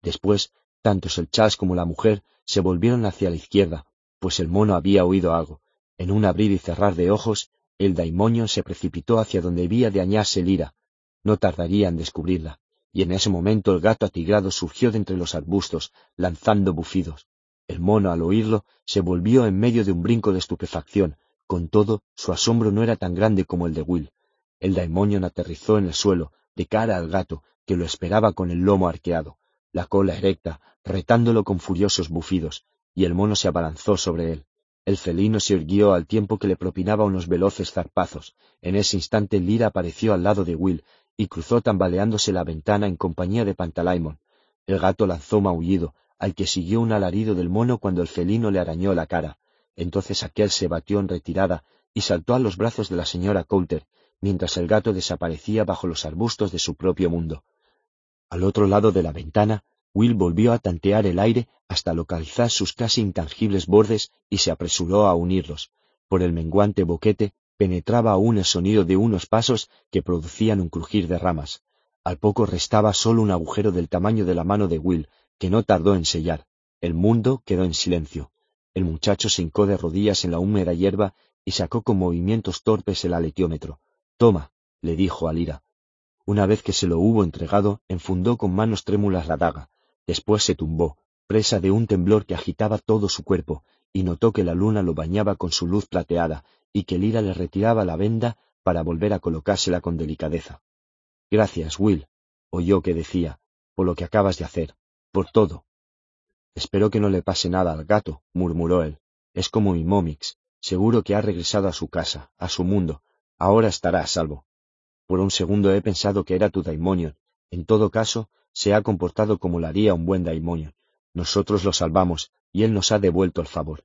Después, tanto el Charles como la mujer se volvieron hacia la izquierda, pues el mono había oído algo. En un abrir y cerrar de ojos, el daimonio se precipitó hacia donde debía de añarse Lira. No tardaría en descubrirla, y en ese momento el gato atigrado surgió de entre los arbustos, lanzando bufidos. El mono, al oírlo, se volvió en medio de un brinco de estupefacción. Con todo, su asombro no era tan grande como el de Will. El daimonio aterrizó en el suelo, de cara al gato, que lo esperaba con el lomo arqueado, la cola erecta, retándolo con furiosos bufidos, y el mono se abalanzó sobre él. El felino se irguió al tiempo que le propinaba unos veloces zarpazos. En ese instante Lira apareció al lado de Will y cruzó tambaleándose la ventana en compañía de Pantalaimon. El gato lanzó maullido, al que siguió un alarido del mono cuando el felino le arañó la cara. Entonces aquel se batió en retirada y saltó a los brazos de la señora Coulter, mientras el gato desaparecía bajo los arbustos de su propio mundo. Al otro lado de la ventana, Will volvió a tantear el aire hasta localizar sus casi intangibles bordes y se apresuró a unirlos. Por el menguante boquete penetraba aún el sonido de unos pasos que producían un crujir de ramas. Al poco restaba solo un agujero del tamaño de la mano de Will, que no tardó en sellar. El mundo quedó en silencio. El muchacho se hincó de rodillas en la húmeda hierba y sacó con movimientos torpes el aletiómetro. Toma, le dijo a Lira. Una vez que se lo hubo entregado, enfundó con manos trémulas la daga. Después se tumbó, presa de un temblor que agitaba todo su cuerpo, y notó que la luna lo bañaba con su luz plateada, y que Lira le retiraba la venda para volver a colocársela con delicadeza. Gracias, Will, oyó que decía, por lo que acabas de hacer, por todo. Espero que no le pase nada al gato, murmuró él. Es como mi Momix, seguro que ha regresado a su casa, a su mundo. Ahora estará a salvo. Por un segundo he pensado que era tu Daimonion. En todo caso, se ha comportado como lo haría un buen Daimonion. Nosotros lo salvamos, y él nos ha devuelto el favor.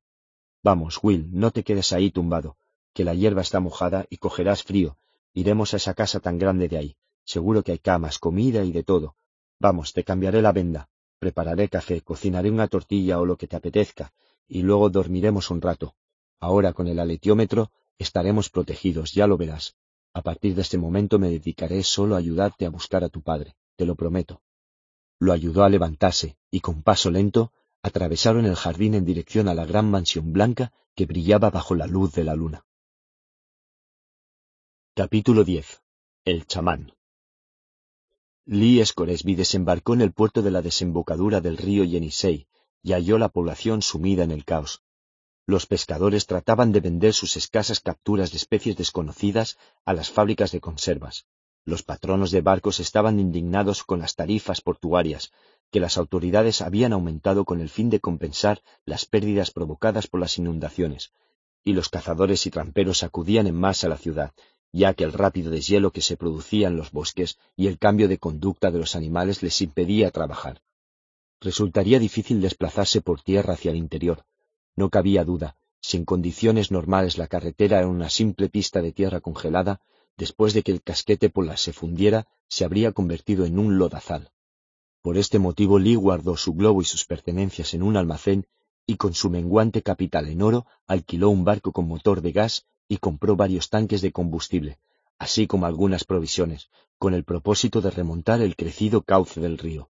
Vamos, Will, no te quedes ahí tumbado, que la hierba está mojada y cogerás frío. Iremos a esa casa tan grande de ahí. Seguro que hay camas, comida y de todo. Vamos, te cambiaré la venda. Prepararé café, cocinaré una tortilla o lo que te apetezca, y luego dormiremos un rato. Ahora con el aletiómetro estaremos protegidos, ya lo verás. A partir de este momento me dedicaré solo a ayudarte a buscar a tu padre, te lo prometo. Lo ayudó a levantarse, y con paso lento, atravesaron el jardín en dirección a la gran mansión blanca que brillaba bajo la luz de la luna. Capítulo 10. El chamán. Lee Scoresby desembarcó en el puerto de la desembocadura del río Yenisei y halló la población sumida en el caos. Los pescadores trataban de vender sus escasas capturas de especies desconocidas a las fábricas de conservas. Los patronos de barcos estaban indignados con las tarifas portuarias, que las autoridades habían aumentado con el fin de compensar las pérdidas provocadas por las inundaciones, y los cazadores y tramperos acudían en masa a la ciudad, ya que el rápido deshielo que se producía en los bosques y el cambio de conducta de los animales les impedía trabajar. Resultaría difícil desplazarse por tierra hacia el interior, no cabía duda, si en condiciones normales la carretera era una simple pista de tierra congelada, después de que el casquete polar se fundiera, se habría convertido en un lodazal. Por este motivo Lee guardó su globo y sus pertenencias en un almacén y con su menguante capital en oro alquiló un barco con motor de gas y compró varios tanques de combustible, así como algunas provisiones, con el propósito de remontar el crecido cauce del río.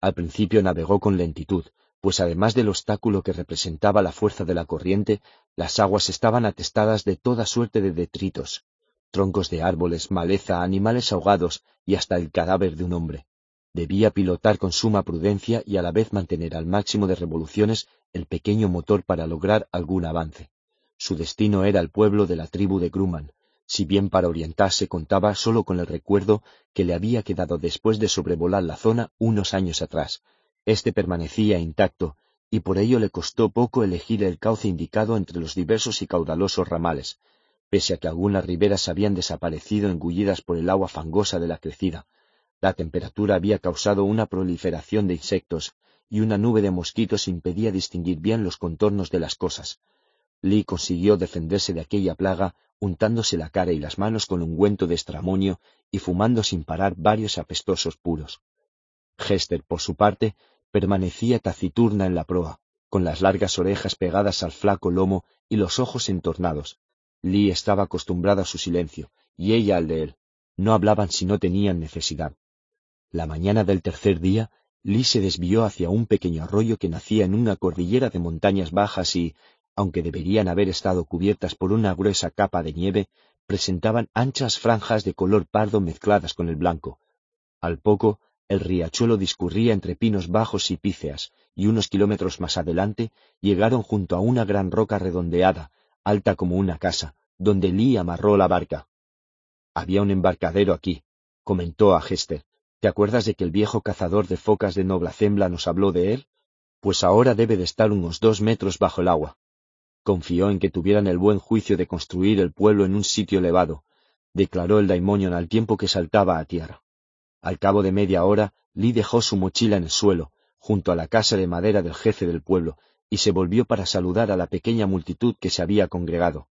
Al principio navegó con lentitud, pues además del obstáculo que representaba la fuerza de la corriente, las aguas estaban atestadas de toda suerte de detritos, troncos de árboles, maleza, animales ahogados y hasta el cadáver de un hombre. Debía pilotar con suma prudencia y a la vez mantener al máximo de revoluciones el pequeño motor para lograr algún avance. Su destino era el pueblo de la tribu de Grumman, si bien para orientarse contaba solo con el recuerdo que le había quedado después de sobrevolar la zona unos años atrás, este permanecía intacto, y por ello le costó poco elegir el cauce indicado entre los diversos y caudalosos ramales, pese a que algunas riberas habían desaparecido engullidas por el agua fangosa de la crecida. La temperatura había causado una proliferación de insectos, y una nube de mosquitos impedía distinguir bien los contornos de las cosas. Lee consiguió defenderse de aquella plaga untándose la cara y las manos con ungüento de estramonio y fumando sin parar varios apestosos puros. Hester, por su parte, permanecía taciturna en la proa, con las largas orejas pegadas al flaco lomo y los ojos entornados. Lee estaba acostumbrada a su silencio, y ella al de él. No hablaban si no tenían necesidad. La mañana del tercer día, Lee se desvió hacia un pequeño arroyo que nacía en una cordillera de montañas bajas y, aunque deberían haber estado cubiertas por una gruesa capa de nieve, presentaban anchas franjas de color pardo mezcladas con el blanco. Al poco, el riachuelo discurría entre pinos bajos y píceas, y unos kilómetros más adelante llegaron junto a una gran roca redondeada, alta como una casa, donde Lee amarró la barca. Había un embarcadero aquí, comentó a Hester. ¿Te acuerdas de que el viejo cazador de focas de Noblacembla nos habló de él? Pues ahora debe de estar unos dos metros bajo el agua. Confió en que tuvieran el buen juicio de construir el pueblo en un sitio elevado, declaró el daimonion al tiempo que saltaba a tierra. Al cabo de media hora, Lee dejó su mochila en el suelo, junto a la casa de madera del jefe del pueblo, y se volvió para saludar a la pequeña multitud que se había congregado.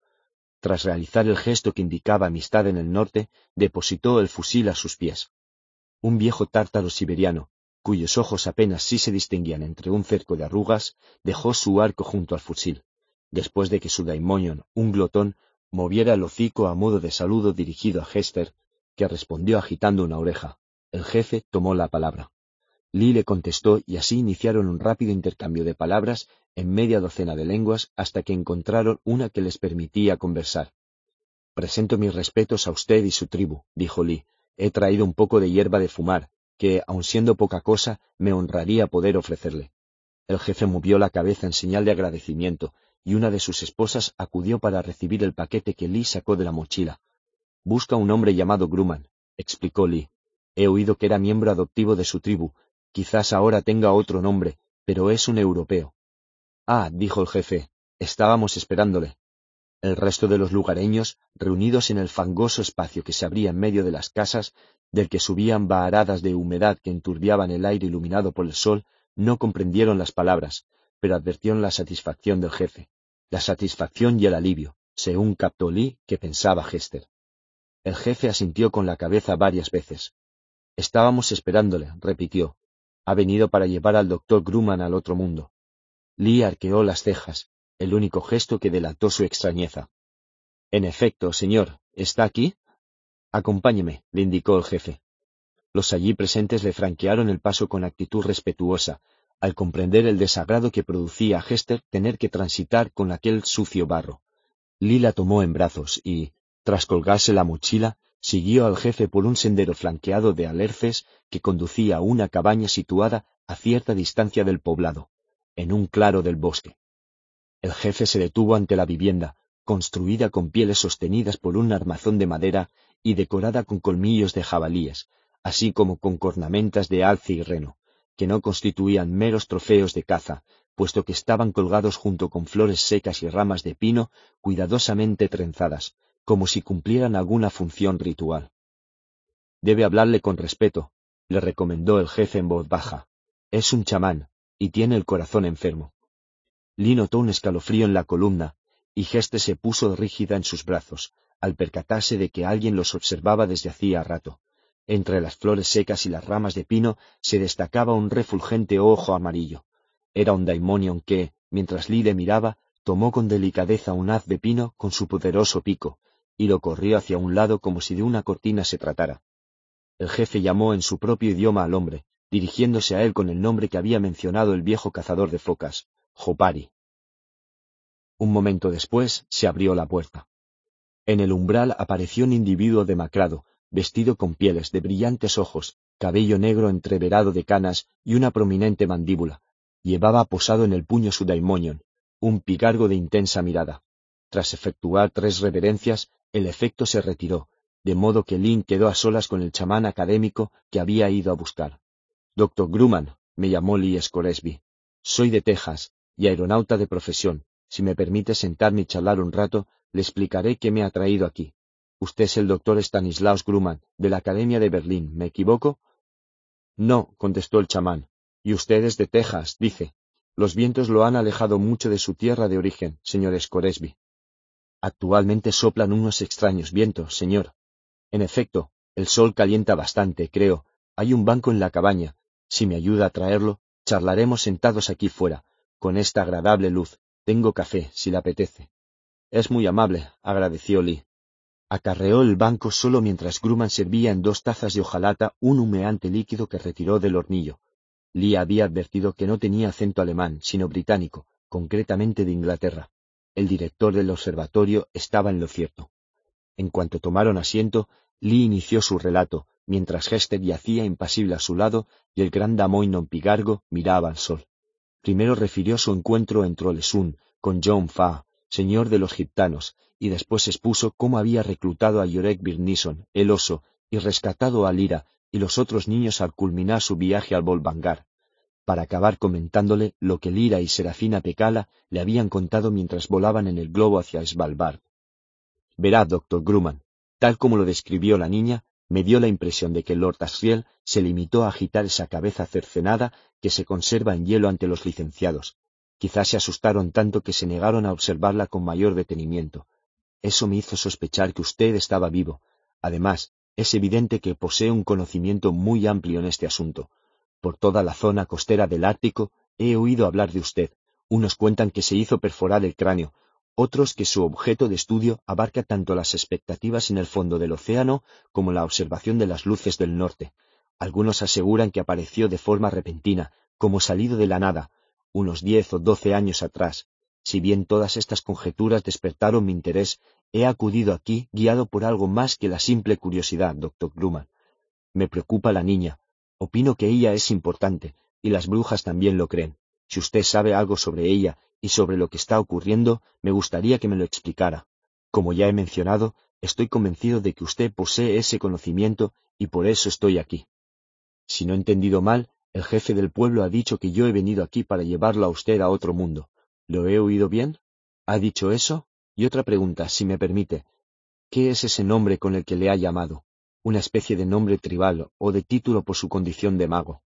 Tras realizar el gesto que indicaba amistad en el norte, depositó el fusil a sus pies. Un viejo tártaro siberiano, cuyos ojos apenas sí se distinguían entre un cerco de arrugas, dejó su arco junto al fusil después de que su daimonion, un glotón, moviera el hocico a modo de saludo dirigido a Hester, que respondió agitando una oreja. El jefe tomó la palabra. Lee le contestó y así iniciaron un rápido intercambio de palabras en media docena de lenguas hasta que encontraron una que les permitía conversar. Presento mis respetos a usted y su tribu, dijo Lee. He traído un poco de hierba de fumar, que, aun siendo poca cosa, me honraría poder ofrecerle. El jefe movió la cabeza en señal de agradecimiento, y una de sus esposas acudió para recibir el paquete que Lee sacó de la mochila. Busca un hombre llamado Grumman, explicó Lee. He oído que era miembro adoptivo de su tribu. Quizás ahora tenga otro nombre, pero es un europeo. Ah, dijo el jefe, estábamos esperándole. El resto de los lugareños, reunidos en el fangoso espacio que se abría en medio de las casas, del que subían baharadas de humedad que enturbiaban el aire iluminado por el sol, no comprendieron las palabras, pero advirtieron la satisfacción del jefe la satisfacción y el alivio, según captó Lee que pensaba Hester. El jefe asintió con la cabeza varias veces. Estábamos esperándole, repitió. Ha venido para llevar al doctor Grumman al otro mundo. Lee arqueó las cejas, el único gesto que delató su extrañeza. En efecto, señor, ¿está aquí? Acompáñeme, le indicó el jefe. Los allí presentes le franquearon el paso con actitud respetuosa, al comprender el desagrado que producía a Hester tener que transitar con aquel sucio barro. Lila tomó en brazos y, tras colgarse la mochila, siguió al jefe por un sendero flanqueado de alerces que conducía a una cabaña situada a cierta distancia del poblado, en un claro del bosque. El jefe se detuvo ante la vivienda, construida con pieles sostenidas por un armazón de madera y decorada con colmillos de jabalíes, así como con cornamentas de alce y reno que no constituían meros trofeos de caza, puesto que estaban colgados junto con flores secas y ramas de pino cuidadosamente trenzadas, como si cumplieran alguna función ritual. Debe hablarle con respeto, le recomendó el jefe en voz baja. Es un chamán, y tiene el corazón enfermo. Lee notó un escalofrío en la columna, y Geste se puso rígida en sus brazos, al percatarse de que alguien los observaba desde hacía rato. Entre las flores secas y las ramas de pino se destacaba un refulgente ojo amarillo. Era un daimonion que, mientras le miraba, tomó con delicadeza un haz de pino con su poderoso pico, y lo corrió hacia un lado como si de una cortina se tratara. El jefe llamó en su propio idioma al hombre, dirigiéndose a él con el nombre que había mencionado el viejo cazador de focas, Jopari. Un momento después se abrió la puerta. En el umbral apareció un individuo demacrado, vestido con pieles de brillantes ojos, cabello negro entreverado de canas y una prominente mandíbula. Llevaba posado en el puño su daimonion, un picargo de intensa mirada. Tras efectuar tres reverencias, el efecto se retiró, de modo que Lynn quedó a solas con el chamán académico que había ido a buscar. Doctor Grumman, me llamó Lee Scoresby. Soy de Texas y aeronauta de profesión. Si me permite sentarme y charlar un rato, le explicaré qué me ha traído aquí. Usted es el doctor Stanislaus Grumman, de la Academia de Berlín, ¿me equivoco? No, contestó el chamán. Y usted es de Texas, dice. Los vientos lo han alejado mucho de su tierra de origen, señor Scoresby. Actualmente soplan unos extraños vientos, señor. En efecto, el sol calienta bastante, creo. Hay un banco en la cabaña. Si me ayuda a traerlo, charlaremos sentados aquí fuera, con esta agradable luz. Tengo café, si le apetece. Es muy amable, agradeció Lee. Acarreó el banco solo mientras Grumman servía en dos tazas de hojalata un humeante líquido que retiró del hornillo. Lee había advertido que no tenía acento alemán, sino británico, concretamente de Inglaterra. el director del observatorio estaba en lo cierto. En cuanto tomaron asiento, Lee inició su relato, mientras Hester yacía impasible a su lado y el gran Damoinon Pigargo miraba al sol. Primero refirió su encuentro en Trolesun con John Fa, señor de los gitanos, y después expuso cómo había reclutado a Yorek Birnison, el oso, y rescatado a Lira y los otros niños al culminar su viaje al Volvangar, para acabar comentándole lo que Lira y Serafina Pecala le habían contado mientras volaban en el globo hacia Svalbard. Verá, doctor Grumman, tal como lo describió la niña, me dio la impresión de que Lord Asriel se limitó a agitar esa cabeza cercenada que se conserva en hielo ante los licenciados. Quizás se asustaron tanto que se negaron a observarla con mayor detenimiento. Eso me hizo sospechar que usted estaba vivo. Además, es evidente que posee un conocimiento muy amplio en este asunto. Por toda la zona costera del Ártico he oído hablar de usted. Unos cuentan que se hizo perforar el cráneo, otros que su objeto de estudio abarca tanto las expectativas en el fondo del océano como la observación de las luces del norte. Algunos aseguran que apareció de forma repentina, como salido de la nada, unos diez o doce años atrás. Si bien todas estas conjeturas despertaron mi interés, he acudido aquí guiado por algo más que la simple curiosidad, doctor Grumman. Me preocupa la niña. Opino que ella es importante, y las brujas también lo creen. Si usted sabe algo sobre ella y sobre lo que está ocurriendo, me gustaría que me lo explicara. Como ya he mencionado, estoy convencido de que usted posee ese conocimiento y por eso estoy aquí. Si no he entendido mal, el jefe del pueblo ha dicho que yo he venido aquí para llevarlo a usted a otro mundo. ¿Lo he oído bien? ¿Ha dicho eso? Y otra pregunta, si me permite. ¿Qué es ese nombre con el que le ha llamado? ¿Una especie de nombre tribal o de título por su condición de mago?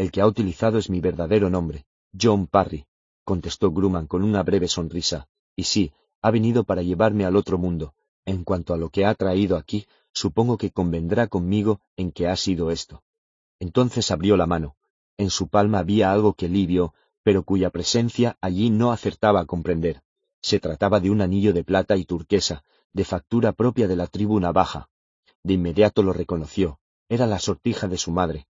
El que ha utilizado es mi verdadero nombre, John Parry, contestó Grumman con una breve sonrisa, y sí, ha venido para llevarme al otro mundo. En cuanto a lo que ha traído aquí, supongo que convendrá conmigo en que ha sido esto. Entonces abrió la mano. En su palma había algo que Livio, pero cuya presencia allí no acertaba a comprender. Se trataba de un anillo de plata y turquesa, de factura propia de la tribu navaja. De inmediato lo reconoció. Era la sortija de su madre.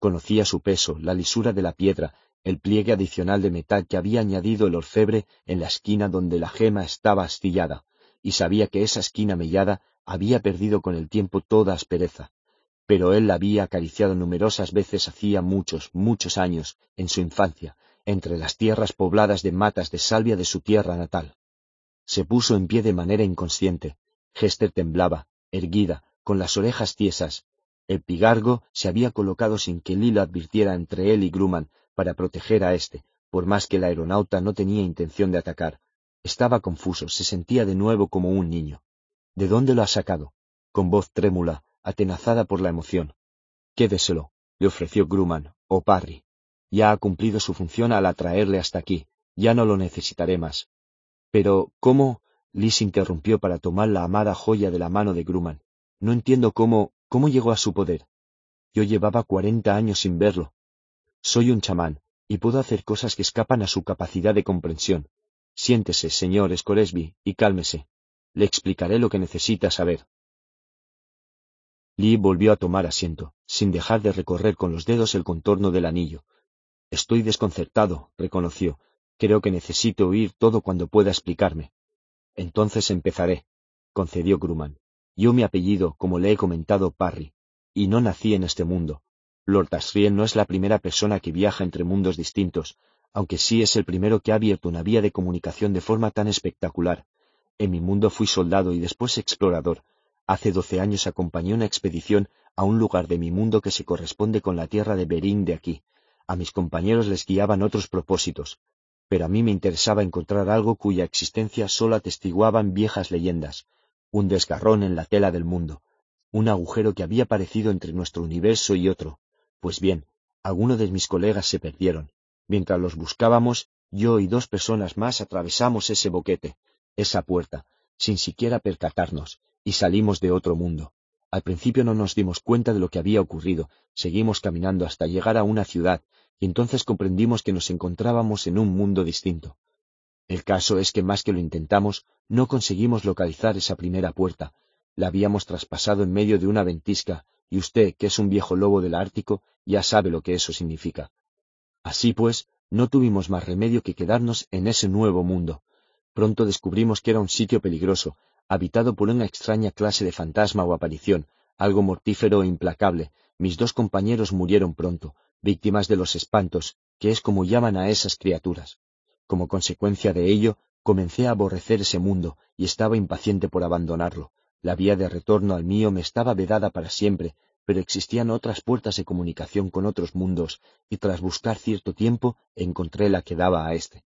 Conocía su peso, la lisura de la piedra, el pliegue adicional de metal que había añadido el orfebre en la esquina donde la gema estaba astillada, y sabía que esa esquina mellada había perdido con el tiempo toda aspereza. Pero él la había acariciado numerosas veces hacía muchos, muchos años, en su infancia, entre las tierras pobladas de matas de salvia de su tierra natal. Se puso en pie de manera inconsciente. Hester temblaba, erguida, con las orejas tiesas. El pigargo se había colocado sin que Lilo advirtiera entre él y Grumman, para proteger a éste, por más que el aeronauta no tenía intención de atacar. Estaba confuso, se sentía de nuevo como un niño. ¿De dónde lo ha sacado? Con voz trémula, atenazada por la emoción. Quédeselo, le ofreció Grumman, o Parry. Ya ha cumplido su función al atraerle hasta aquí, ya no lo necesitaré más. Pero, ¿cómo? Liz interrumpió para tomar la amada joya de la mano de Grumman. No entiendo cómo, cómo llegó a su poder. Yo llevaba cuarenta años sin verlo, soy un chamán, y puedo hacer cosas que escapan a su capacidad de comprensión. Siéntese, señor Scoresby, y cálmese. Le explicaré lo que necesita saber. Lee volvió a tomar asiento, sin dejar de recorrer con los dedos el contorno del anillo. Estoy desconcertado, reconoció. Creo que necesito oír todo cuando pueda explicarme. Entonces empezaré, concedió Grumman. Yo mi apellido, como le he comentado, Parry, y no nací en este mundo. Lord Asriel no es la primera persona que viaja entre mundos distintos, aunque sí es el primero que ha abierto una vía de comunicación de forma tan espectacular. En mi mundo fui soldado y después explorador. Hace doce años acompañé una expedición a un lugar de mi mundo que se corresponde con la tierra de Berín de aquí. A mis compañeros les guiaban otros propósitos, pero a mí me interesaba encontrar algo cuya existencia sólo atestiguaban viejas leyendas, un desgarrón en la tela del mundo, un agujero que había aparecido entre nuestro universo y otro, pues bien, algunos de mis colegas se perdieron. Mientras los buscábamos, yo y dos personas más atravesamos ese boquete, esa puerta, sin siquiera percatarnos, y salimos de otro mundo. Al principio no nos dimos cuenta de lo que había ocurrido, seguimos caminando hasta llegar a una ciudad, y entonces comprendimos que nos encontrábamos en un mundo distinto. El caso es que más que lo intentamos, no conseguimos localizar esa primera puerta. La habíamos traspasado en medio de una ventisca, y usted, que es un viejo lobo del Ártico, ya sabe lo que eso significa. Así pues, no tuvimos más remedio que quedarnos en ese nuevo mundo. Pronto descubrimos que era un sitio peligroso, habitado por una extraña clase de fantasma o aparición, algo mortífero e implacable. Mis dos compañeros murieron pronto, víctimas de los espantos, que es como llaman a esas criaturas. Como consecuencia de ello, comencé a aborrecer ese mundo y estaba impaciente por abandonarlo. La vía de retorno al mío me estaba vedada para siempre, pero existían otras puertas de comunicación con otros mundos, y tras buscar cierto tiempo encontré la que daba a éste.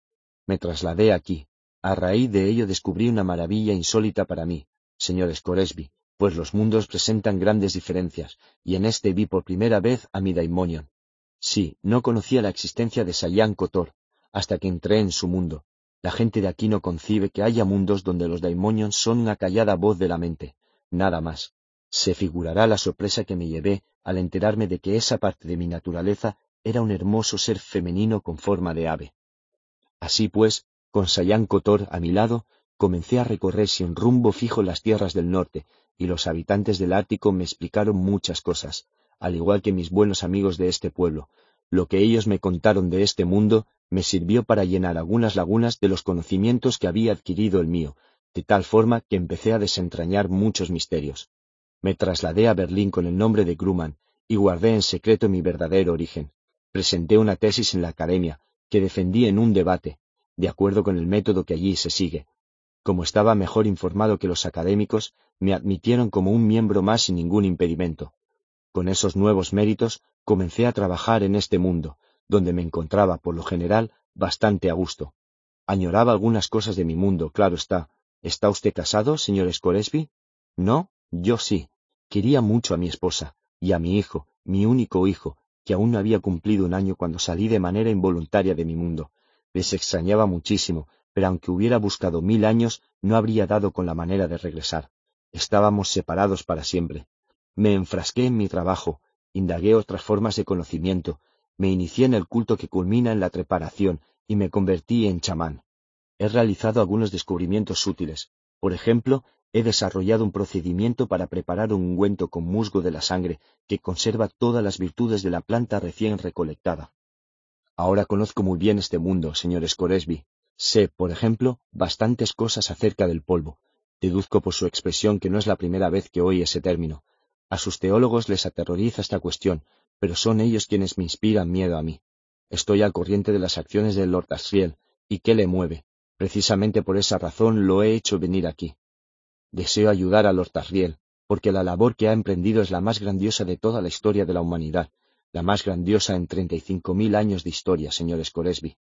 Me trasladé aquí. A raíz de ello descubrí una maravilla insólita para mí, señor Scoresby, pues los mundos presentan grandes diferencias, y en este vi por primera vez a mi daimonion. Sí, no conocía la existencia de Sayan Kotor, hasta que entré en su mundo. La gente de aquí no concibe que haya mundos donde los daimonions son una callada voz de la mente, nada más. Se figurará la sorpresa que me llevé al enterarme de que esa parte de mi naturaleza era un hermoso ser femenino con forma de ave. Así pues, con Sayan Kotor a mi lado, comencé a recorrer sin rumbo fijo las tierras del norte, y los habitantes del Ártico me explicaron muchas cosas, al igual que mis buenos amigos de este pueblo. Lo que ellos me contaron de este mundo me sirvió para llenar algunas lagunas de los conocimientos que había adquirido el mío, de tal forma que empecé a desentrañar muchos misterios. Me trasladé a Berlín con el nombre de Grumman y guardé en secreto mi verdadero origen. Presenté una tesis en la academia, que defendí en un debate, de acuerdo con el método que allí se sigue. Como estaba mejor informado que los académicos, me admitieron como un miembro más sin ningún impedimento. Con esos nuevos méritos comencé a trabajar en este mundo, donde me encontraba, por lo general, bastante a gusto. Añoraba algunas cosas de mi mundo, claro está. ¿Está usted casado, señor Scoresby? No, yo sí. Quería mucho a mi esposa, y a mi hijo, mi único hijo, que aún no había cumplido un año cuando salí de manera involuntaria de mi mundo. Les extrañaba muchísimo, pero aunque hubiera buscado mil años, no habría dado con la manera de regresar. Estábamos separados para siempre. Me enfrasqué en mi trabajo, indagué otras formas de conocimiento, me inicié en el culto que culmina en la preparación y me convertí en chamán. He realizado algunos descubrimientos útiles. Por ejemplo, he desarrollado un procedimiento para preparar un ungüento con musgo de la sangre que conserva todas las virtudes de la planta recién recolectada. Ahora conozco muy bien este mundo, señor Scoresby. Sé, por ejemplo, bastantes cosas acerca del polvo. Deduzco por su expresión que no es la primera vez que oye ese término. A sus teólogos les aterroriza esta cuestión, pero son ellos quienes me inspiran miedo a mí. Estoy al corriente de las acciones del Lord Asriel, y qué le mueve. Precisamente por esa razón lo he hecho venir aquí. Deseo ayudar a Lord Asriel, porque la labor que ha emprendido es la más grandiosa de toda la historia de la humanidad, la más grandiosa en treinta y cinco mil años de historia, señor Scoresby.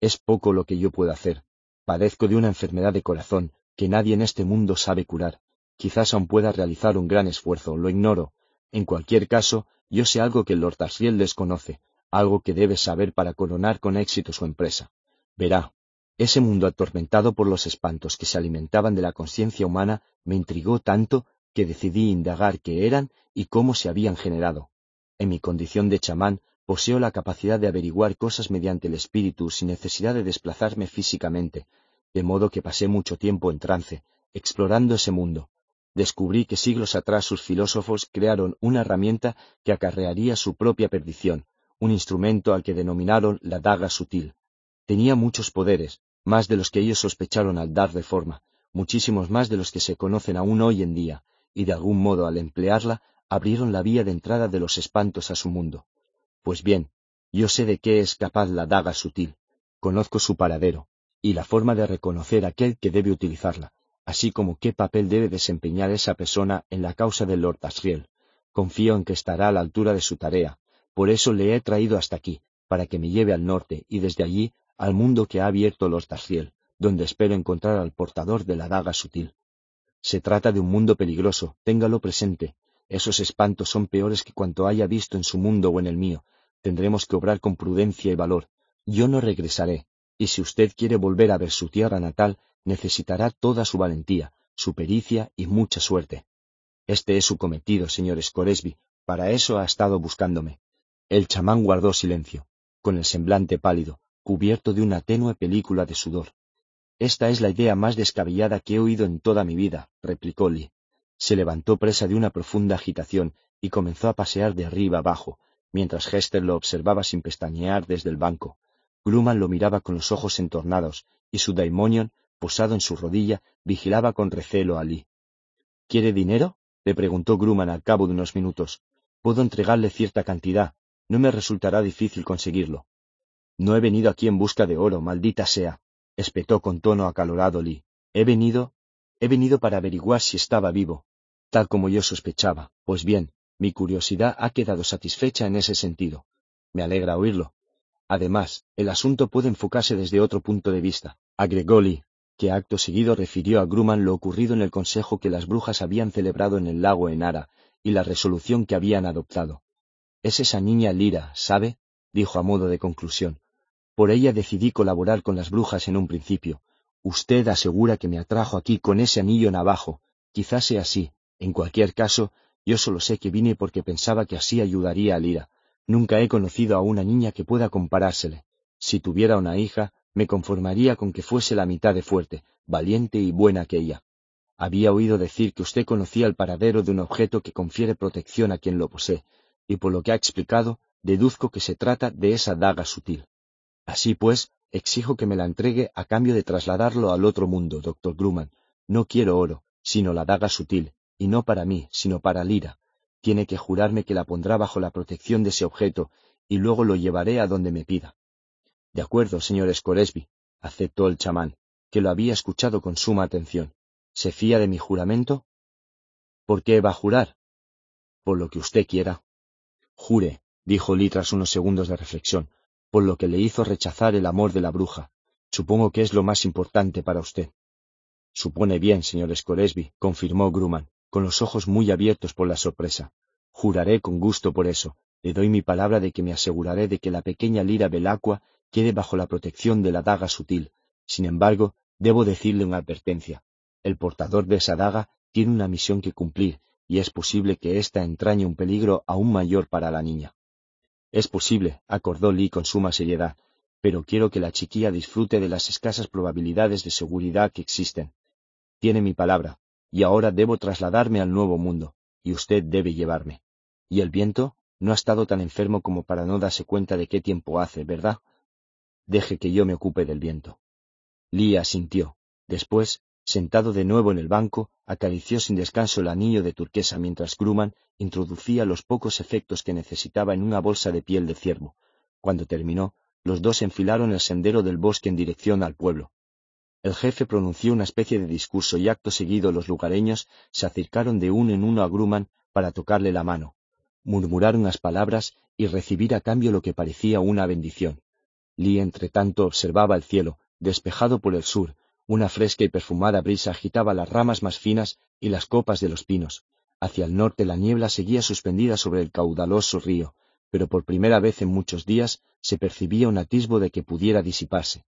Es poco lo que yo puedo hacer. Padezco de una enfermedad de corazón que nadie en este mundo sabe curar, Quizás aún pueda realizar un gran esfuerzo, lo ignoro. En cualquier caso, yo sé algo que el Lord Asriel desconoce, algo que debe saber para coronar con éxito su empresa. Verá, ese mundo atormentado por los espantos que se alimentaban de la conciencia humana me intrigó tanto que decidí indagar qué eran y cómo se habían generado. En mi condición de chamán, poseo la capacidad de averiguar cosas mediante el espíritu sin necesidad de desplazarme físicamente, de modo que pasé mucho tiempo en trance, explorando ese mundo, descubrí que siglos atrás sus filósofos crearon una herramienta que acarrearía su propia perdición, un instrumento al que denominaron la daga sutil. Tenía muchos poderes, más de los que ellos sospecharon al dar reforma, muchísimos más de los que se conocen aún hoy en día, y de algún modo al emplearla abrieron la vía de entrada de los espantos a su mundo. Pues bien, yo sé de qué es capaz la daga sutil, conozco su paradero, y la forma de reconocer aquel que debe utilizarla, así como qué papel debe desempeñar esa persona en la causa del Lord Asriel. Confío en que estará a la altura de su tarea, por eso le he traído hasta aquí, para que me lleve al norte y desde allí al mundo que ha abierto Lord Asriel, donde espero encontrar al portador de la daga sutil. Se trata de un mundo peligroso, téngalo presente. Esos espantos son peores que cuanto haya visto en su mundo o en el mío. Tendremos que obrar con prudencia y valor. Yo no regresaré, y si usted quiere volver a ver su tierra natal, necesitará toda su valentía, su pericia y mucha suerte. Este es su cometido, señor Scoresby, para eso ha estado buscándome. El chamán guardó silencio, con el semblante pálido, cubierto de una tenue película de sudor. Esta es la idea más descabellada que he oído en toda mi vida, replicó Lee. Se levantó presa de una profunda agitación y comenzó a pasear de arriba abajo, mientras Hester lo observaba sin pestañear desde el banco. Grumman lo miraba con los ojos entornados, y su daimonion posado en su rodilla, vigilaba con recelo a Lee. ¿Quiere dinero? le preguntó Grumman al cabo de unos minutos. Puedo entregarle cierta cantidad. No me resultará difícil conseguirlo. No he venido aquí en busca de oro, maldita sea, espetó con tono acalorado Lee. He venido, he venido para averiguar si estaba vivo, tal como yo sospechaba. Pues bien, mi curiosidad ha quedado satisfecha en ese sentido. Me alegra oírlo. Además, el asunto puede enfocarse desde otro punto de vista, agregó Lee, que acto seguido refirió a Grumman lo ocurrido en el consejo que las brujas habían celebrado en el lago Enara y la resolución que habían adoptado. Es esa niña Lira, ¿sabe? dijo a modo de conclusión. Por ella decidí colaborar con las brujas en un principio. Usted asegura que me atrajo aquí con ese anillo navajo. Quizás sea así. En cualquier caso, yo solo sé que vine porque pensaba que así ayudaría a Lira. Nunca he conocido a una niña que pueda comparársele. Si tuviera una hija, me conformaría con que fuese la mitad de fuerte, valiente y buena que ella. Había oído decir que usted conocía el paradero de un objeto que confiere protección a quien lo posee, y por lo que ha explicado, deduzco que se trata de esa daga sutil. Así pues, exijo que me la entregue a cambio de trasladarlo al otro mundo, doctor Grumman. No quiero oro, sino la daga sutil, y no para mí, sino para Lira. Tiene que jurarme que la pondrá bajo la protección de ese objeto, y luego lo llevaré a donde me pida. De acuerdo, señor Scoresby, aceptó el chamán, que lo había escuchado con suma atención. ¿Se fía de mi juramento? ¿Por qué va a jurar? Por lo que usted quiera. Jure, dijo Lee tras unos segundos de reflexión, por lo que le hizo rechazar el amor de la bruja. Supongo que es lo más importante para usted. Supone bien, señor Scoresby, confirmó Grumman, con los ojos muy abiertos por la sorpresa. Juraré con gusto por eso. Le doy mi palabra de que me aseguraré de que la pequeña Lira Belacqua quede bajo la protección de la daga sutil. Sin embargo, debo decirle una advertencia. El portador de esa daga tiene una misión que cumplir, y es posible que ésta entrañe un peligro aún mayor para la niña. Es posible, acordó Lee con suma seriedad, pero quiero que la chiquilla disfrute de las escasas probabilidades de seguridad que existen. Tiene mi palabra, y ahora debo trasladarme al nuevo mundo, y usted debe llevarme. ¿Y el viento? No ha estado tan enfermo como para no darse cuenta de qué tiempo hace, ¿verdad? Deje que yo me ocupe del viento. Lee asintió. Después, sentado de nuevo en el banco, acarició sin descanso el anillo de turquesa mientras Grumman introducía los pocos efectos que necesitaba en una bolsa de piel de ciervo. Cuando terminó, los dos enfilaron el sendero del bosque en dirección al pueblo. El jefe pronunció una especie de discurso y acto seguido los lugareños se acercaron de uno en uno a Grumman para tocarle la mano, murmurar unas palabras y recibir a cambio lo que parecía una bendición. Lee tanto observaba el cielo, despejado por el sur, una fresca y perfumada brisa agitaba las ramas más finas y las copas de los pinos. Hacia el norte la niebla seguía suspendida sobre el caudaloso río, pero por primera vez en muchos días se percibía un atisbo de que pudiera disiparse.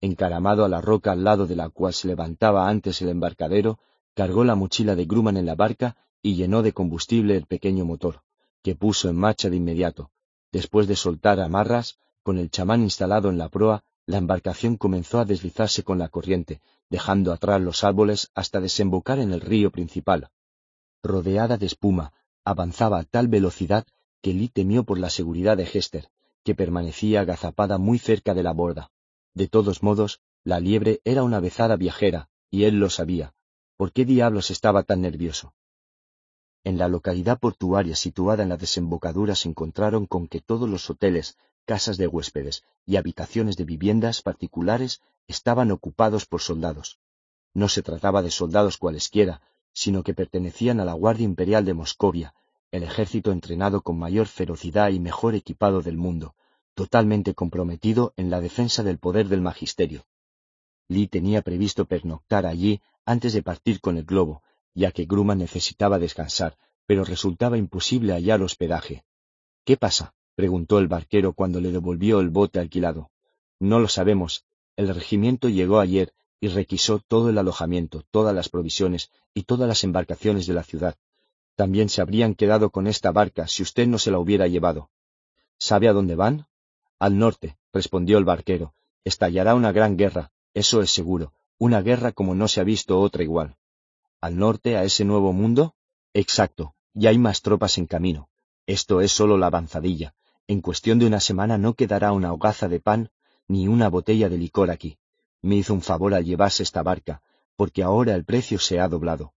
Encaramado a la roca al lado de la cual se levantaba antes el embarcadero, cargó la mochila de Grumman en la barca y llenó de combustible el pequeño motor, que puso en marcha de inmediato. Después de soltar amarras, con el chamán instalado en la proa, la embarcación comenzó a deslizarse con la corriente, dejando atrás los árboles hasta desembocar en el río principal. Rodeada de espuma, avanzaba a tal velocidad que Lee temió por la seguridad de Hester, que permanecía agazapada muy cerca de la borda. De todos modos, la liebre era una vezada viajera, y él lo sabía. ¿Por qué diablos estaba tan nervioso? En la localidad portuaria situada en la desembocadura se encontraron con que todos los hoteles, casas de huéspedes y habitaciones de viviendas particulares estaban ocupados por soldados. No se trataba de soldados cualesquiera, sino que pertenecían a la Guardia Imperial de Moscovia, el ejército entrenado con mayor ferocidad y mejor equipado del mundo, totalmente comprometido en la defensa del poder del magisterio. Lee tenía previsto pernoctar allí antes de partir con el globo, ya que Grumman necesitaba descansar, pero resultaba imposible hallar hospedaje. ¿Qué pasa? preguntó el barquero cuando le devolvió el bote alquilado. No lo sabemos. El regimiento llegó ayer y requisó todo el alojamiento, todas las provisiones y todas las embarcaciones de la ciudad. También se habrían quedado con esta barca si usted no se la hubiera llevado. ¿Sabe a dónde van? Al norte, respondió el barquero. Estallará una gran guerra, eso es seguro, una guerra como no se ha visto otra igual. ¿Al norte, a ese nuevo mundo? Exacto, y hay más tropas en camino. Esto es solo la avanzadilla. En cuestión de una semana no quedará una hogaza de pan ni una botella de licor aquí. Me hizo un favor al llevarse esta barca, porque ahora el precio se ha doblado.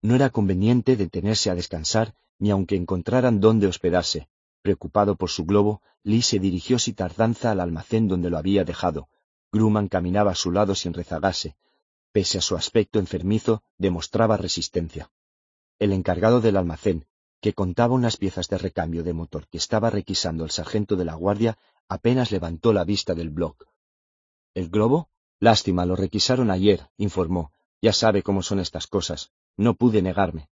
No era conveniente detenerse a descansar, ni aunque encontraran dónde hospedarse. Preocupado por su globo, Lee se dirigió sin tardanza al almacén donde lo había dejado. Grumman caminaba a su lado sin rezagarse. Pese a su aspecto enfermizo, demostraba resistencia. El encargado del almacén, que contaba unas piezas de recambio de motor que estaba requisando el sargento de la guardia, apenas levantó la vista del bloc. ¿El globo? Lástima, lo requisaron ayer, informó. Ya sabe cómo son estas cosas. No pude negarme.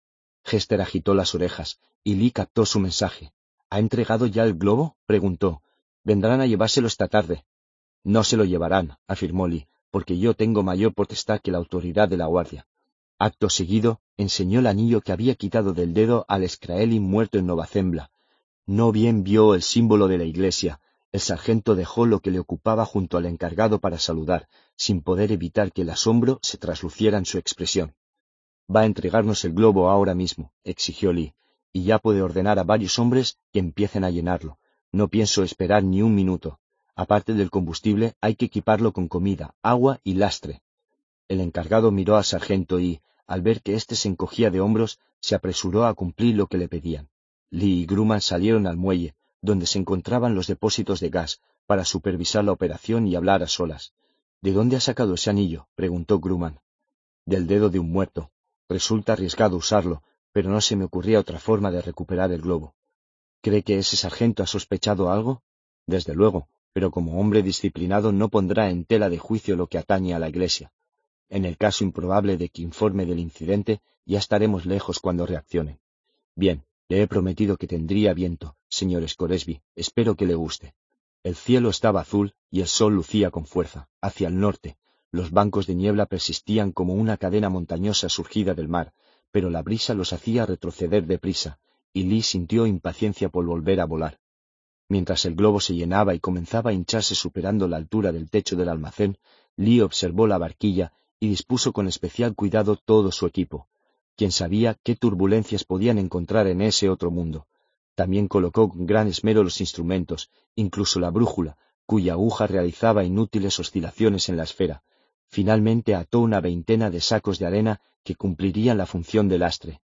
Hester agitó las orejas, y Lee captó su mensaje. ¿Ha entregado ya el globo? preguntó. Vendrán a llevárselo esta tarde. No se lo llevarán, afirmó Lee, porque yo tengo mayor potestad que la autoridad de la guardia. Acto seguido, enseñó el anillo que había quitado del dedo al Escraeli muerto en Nova Zembla. No bien vio el símbolo de la iglesia, el sargento dejó lo que le ocupaba junto al encargado para saludar, sin poder evitar que el asombro se trasluciera en su expresión. Va a entregarnos el globo ahora mismo, exigió Lee, y ya puede ordenar a varios hombres que empiecen a llenarlo. No pienso esperar ni un minuto. Aparte del combustible, hay que equiparlo con comida, agua y lastre. El encargado miró al sargento y, al ver que éste se encogía de hombros, se apresuró a cumplir lo que le pedían. Lee y Grumman salieron al muelle, donde se encontraban los depósitos de gas, para supervisar la operación y hablar a solas. ¿De dónde ha sacado ese anillo? preguntó Grumman. Del dedo de un muerto. Resulta arriesgado usarlo, pero no se me ocurría otra forma de recuperar el globo. ¿Cree que ese sargento ha sospechado algo? Desde luego, pero como hombre disciplinado no pondrá en tela de juicio lo que atañe a la Iglesia. En el caso improbable de que informe del incidente, ya estaremos lejos cuando reaccione. Bien, le he prometido que tendría viento, señor Scoresby. Espero que le guste. El cielo estaba azul y el sol lucía con fuerza, hacia el norte. Los bancos de niebla persistían como una cadena montañosa surgida del mar, pero la brisa los hacía retroceder deprisa, y Lee sintió impaciencia por volver a volar. Mientras el globo se llenaba y comenzaba a hincharse superando la altura del techo del almacén, Lee observó la barquilla y dispuso con especial cuidado todo su equipo. Quien sabía qué turbulencias podían encontrar en ese otro mundo. También colocó con gran esmero los instrumentos, incluso la brújula, cuya aguja realizaba inútiles oscilaciones en la esfera. Finalmente ató una veintena de sacos de arena que cumplirían la función de lastre.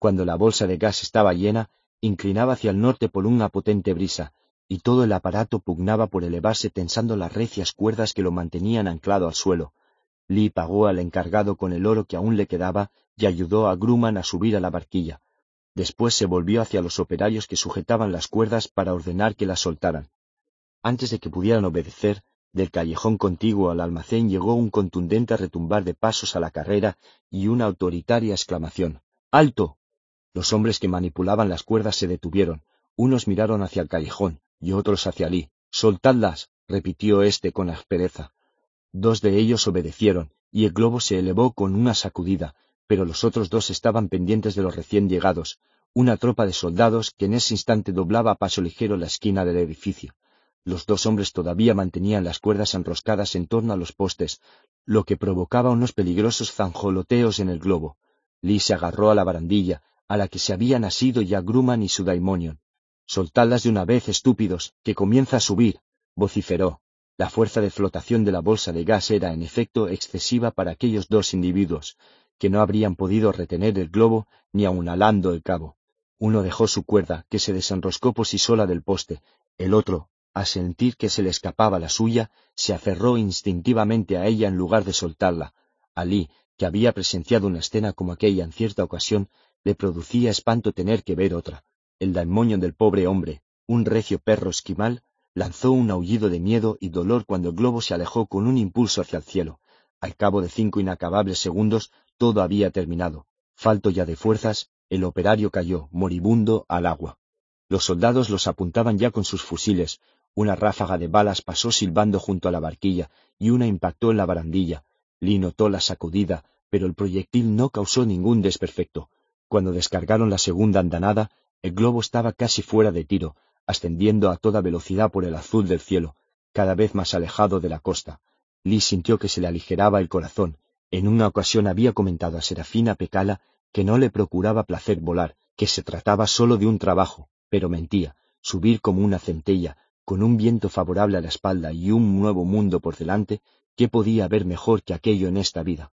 Cuando la bolsa de gas estaba llena, inclinaba hacia el norte por una potente brisa, y todo el aparato pugnaba por elevarse tensando las recias cuerdas que lo mantenían anclado al suelo. Lee pagó al encargado con el oro que aún le quedaba y ayudó a Grumman a subir a la barquilla. Después se volvió hacia los operarios que sujetaban las cuerdas para ordenar que las soltaran. Antes de que pudieran obedecer, del callejón contiguo al almacén llegó un contundente retumbar de pasos a la carrera y una autoritaria exclamación. ¡Alto! Los hombres que manipulaban las cuerdas se detuvieron. Unos miraron hacia el callejón y otros hacia Lee. Soltadlas, repitió éste con aspereza. Dos de ellos obedecieron, y el globo se elevó con una sacudida, pero los otros dos estaban pendientes de los recién llegados, una tropa de soldados que en ese instante doblaba a paso ligero la esquina del edificio. Los dos hombres todavía mantenían las cuerdas enroscadas en torno a los postes, lo que provocaba unos peligrosos zanjoloteos en el globo. Lee se agarró a la barandilla, a la que se habían asido ya Grumman y su daimonion. Soltadlas de una vez, estúpidos, que comienza a subir, vociferó. La fuerza de flotación de la bolsa de gas era, en efecto, excesiva para aquellos dos individuos, que no habrían podido retener el globo ni aun alando el cabo. Uno dejó su cuerda, que se desenroscó por sí sola del poste. El otro, al sentir que se le escapaba la suya, se aferró instintivamente a ella en lugar de soltarla. Alí, que había presenciado una escena como aquella en cierta ocasión, le producía espanto tener que ver otra. El demonio del pobre hombre, un recio perro esquimal, lanzó un aullido de miedo y dolor cuando el globo se alejó con un impulso hacia el cielo. Al cabo de cinco inacabables segundos, todo había terminado. Falto ya de fuerzas, el operario cayó, moribundo, al agua. Los soldados los apuntaban ya con sus fusiles. Una ráfaga de balas pasó silbando junto a la barquilla y una impactó en la barandilla. Lee notó la sacudida, pero el proyectil no causó ningún desperfecto. Cuando descargaron la segunda andanada, el globo estaba casi fuera de tiro, ascendiendo a toda velocidad por el azul del cielo, cada vez más alejado de la costa. Lee sintió que se le aligeraba el corazón. En una ocasión había comentado a Serafina Pecala que no le procuraba placer volar, que se trataba solo de un trabajo, pero mentía, subir como una centella, con un viento favorable a la espalda y un nuevo mundo por delante, ¿Qué podía haber mejor que aquello en esta vida?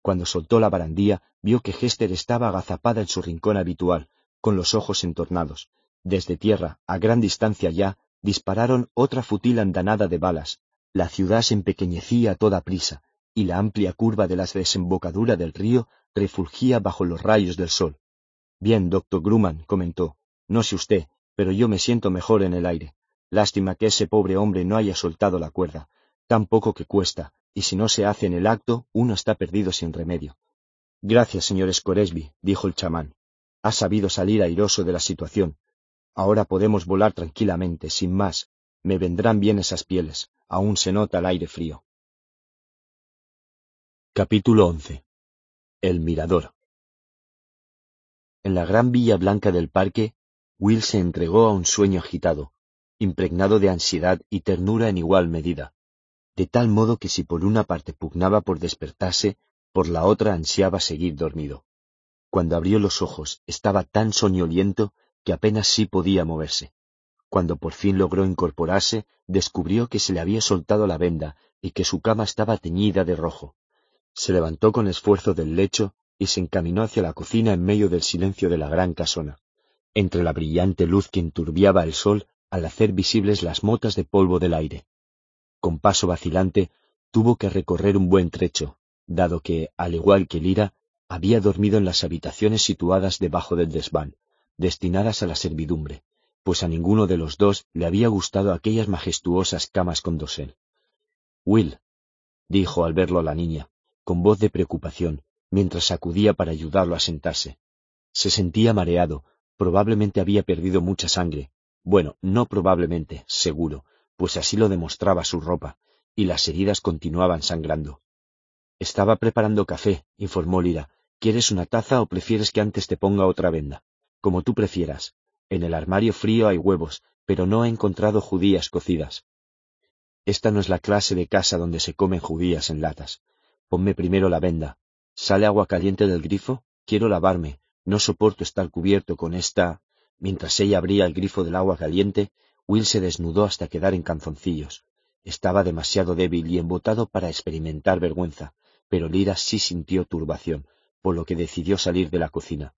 Cuando soltó la barandilla, vio que Hester estaba agazapada en su rincón habitual, con los ojos entornados. Desde tierra, a gran distancia ya, dispararon otra futil andanada de balas. La ciudad se empequeñecía a toda prisa, y la amplia curva de la desembocadura del río refulgía bajo los rayos del sol. Bien, doctor Grumman, comentó, no sé usted, pero yo me siento mejor en el aire. Lástima que ese pobre hombre no haya soltado la cuerda. Tan poco que cuesta, y si no se hace en el acto, uno está perdido sin remedio. Gracias, señor Scoresby, dijo el chamán. Ha sabido salir airoso de la situación. Ahora podemos volar tranquilamente, sin más. Me vendrán bien esas pieles. Aún se nota el aire frío. Capítulo 11. El mirador. En la gran villa blanca del parque, Will se entregó a un sueño agitado, impregnado de ansiedad y ternura en igual medida, de tal modo que si por una parte pugnaba por despertarse, por la otra ansiaba seguir dormido. Cuando abrió los ojos estaba tan soñoliento que apenas sí podía moverse. Cuando por fin logró incorporarse, descubrió que se le había soltado la venda y que su cama estaba teñida de rojo. Se levantó con esfuerzo del lecho y se encaminó hacia la cocina en medio del silencio de la gran casona, entre la brillante luz que enturbiaba el sol al hacer visibles las motas de polvo del aire. Con paso vacilante, tuvo que recorrer un buen trecho, dado que, al igual que Lira, había dormido en las habitaciones situadas debajo del desván, destinadas a la servidumbre, pues a ninguno de los dos le había gustado aquellas majestuosas camas con dosel. Will, dijo al verlo la niña, con voz de preocupación, mientras sacudía para ayudarlo a sentarse. Se sentía mareado, probablemente había perdido mucha sangre. Bueno, no probablemente, seguro, pues así lo demostraba su ropa, y las heridas continuaban sangrando. Estaba preparando café, informó Lira. ¿Quieres una taza o prefieres que antes te ponga otra venda? Como tú prefieras. En el armario frío hay huevos, pero no he encontrado judías cocidas. Esta no es la clase de casa donde se comen judías en latas. Ponme primero la venda, ¿Sale agua caliente del grifo? Quiero lavarme. No soporto estar cubierto con esta. Mientras ella abría el grifo del agua caliente, Will se desnudó hasta quedar en canzoncillos. Estaba demasiado débil y embotado para experimentar vergüenza, pero Lira sí sintió turbación, por lo que decidió salir de la cocina.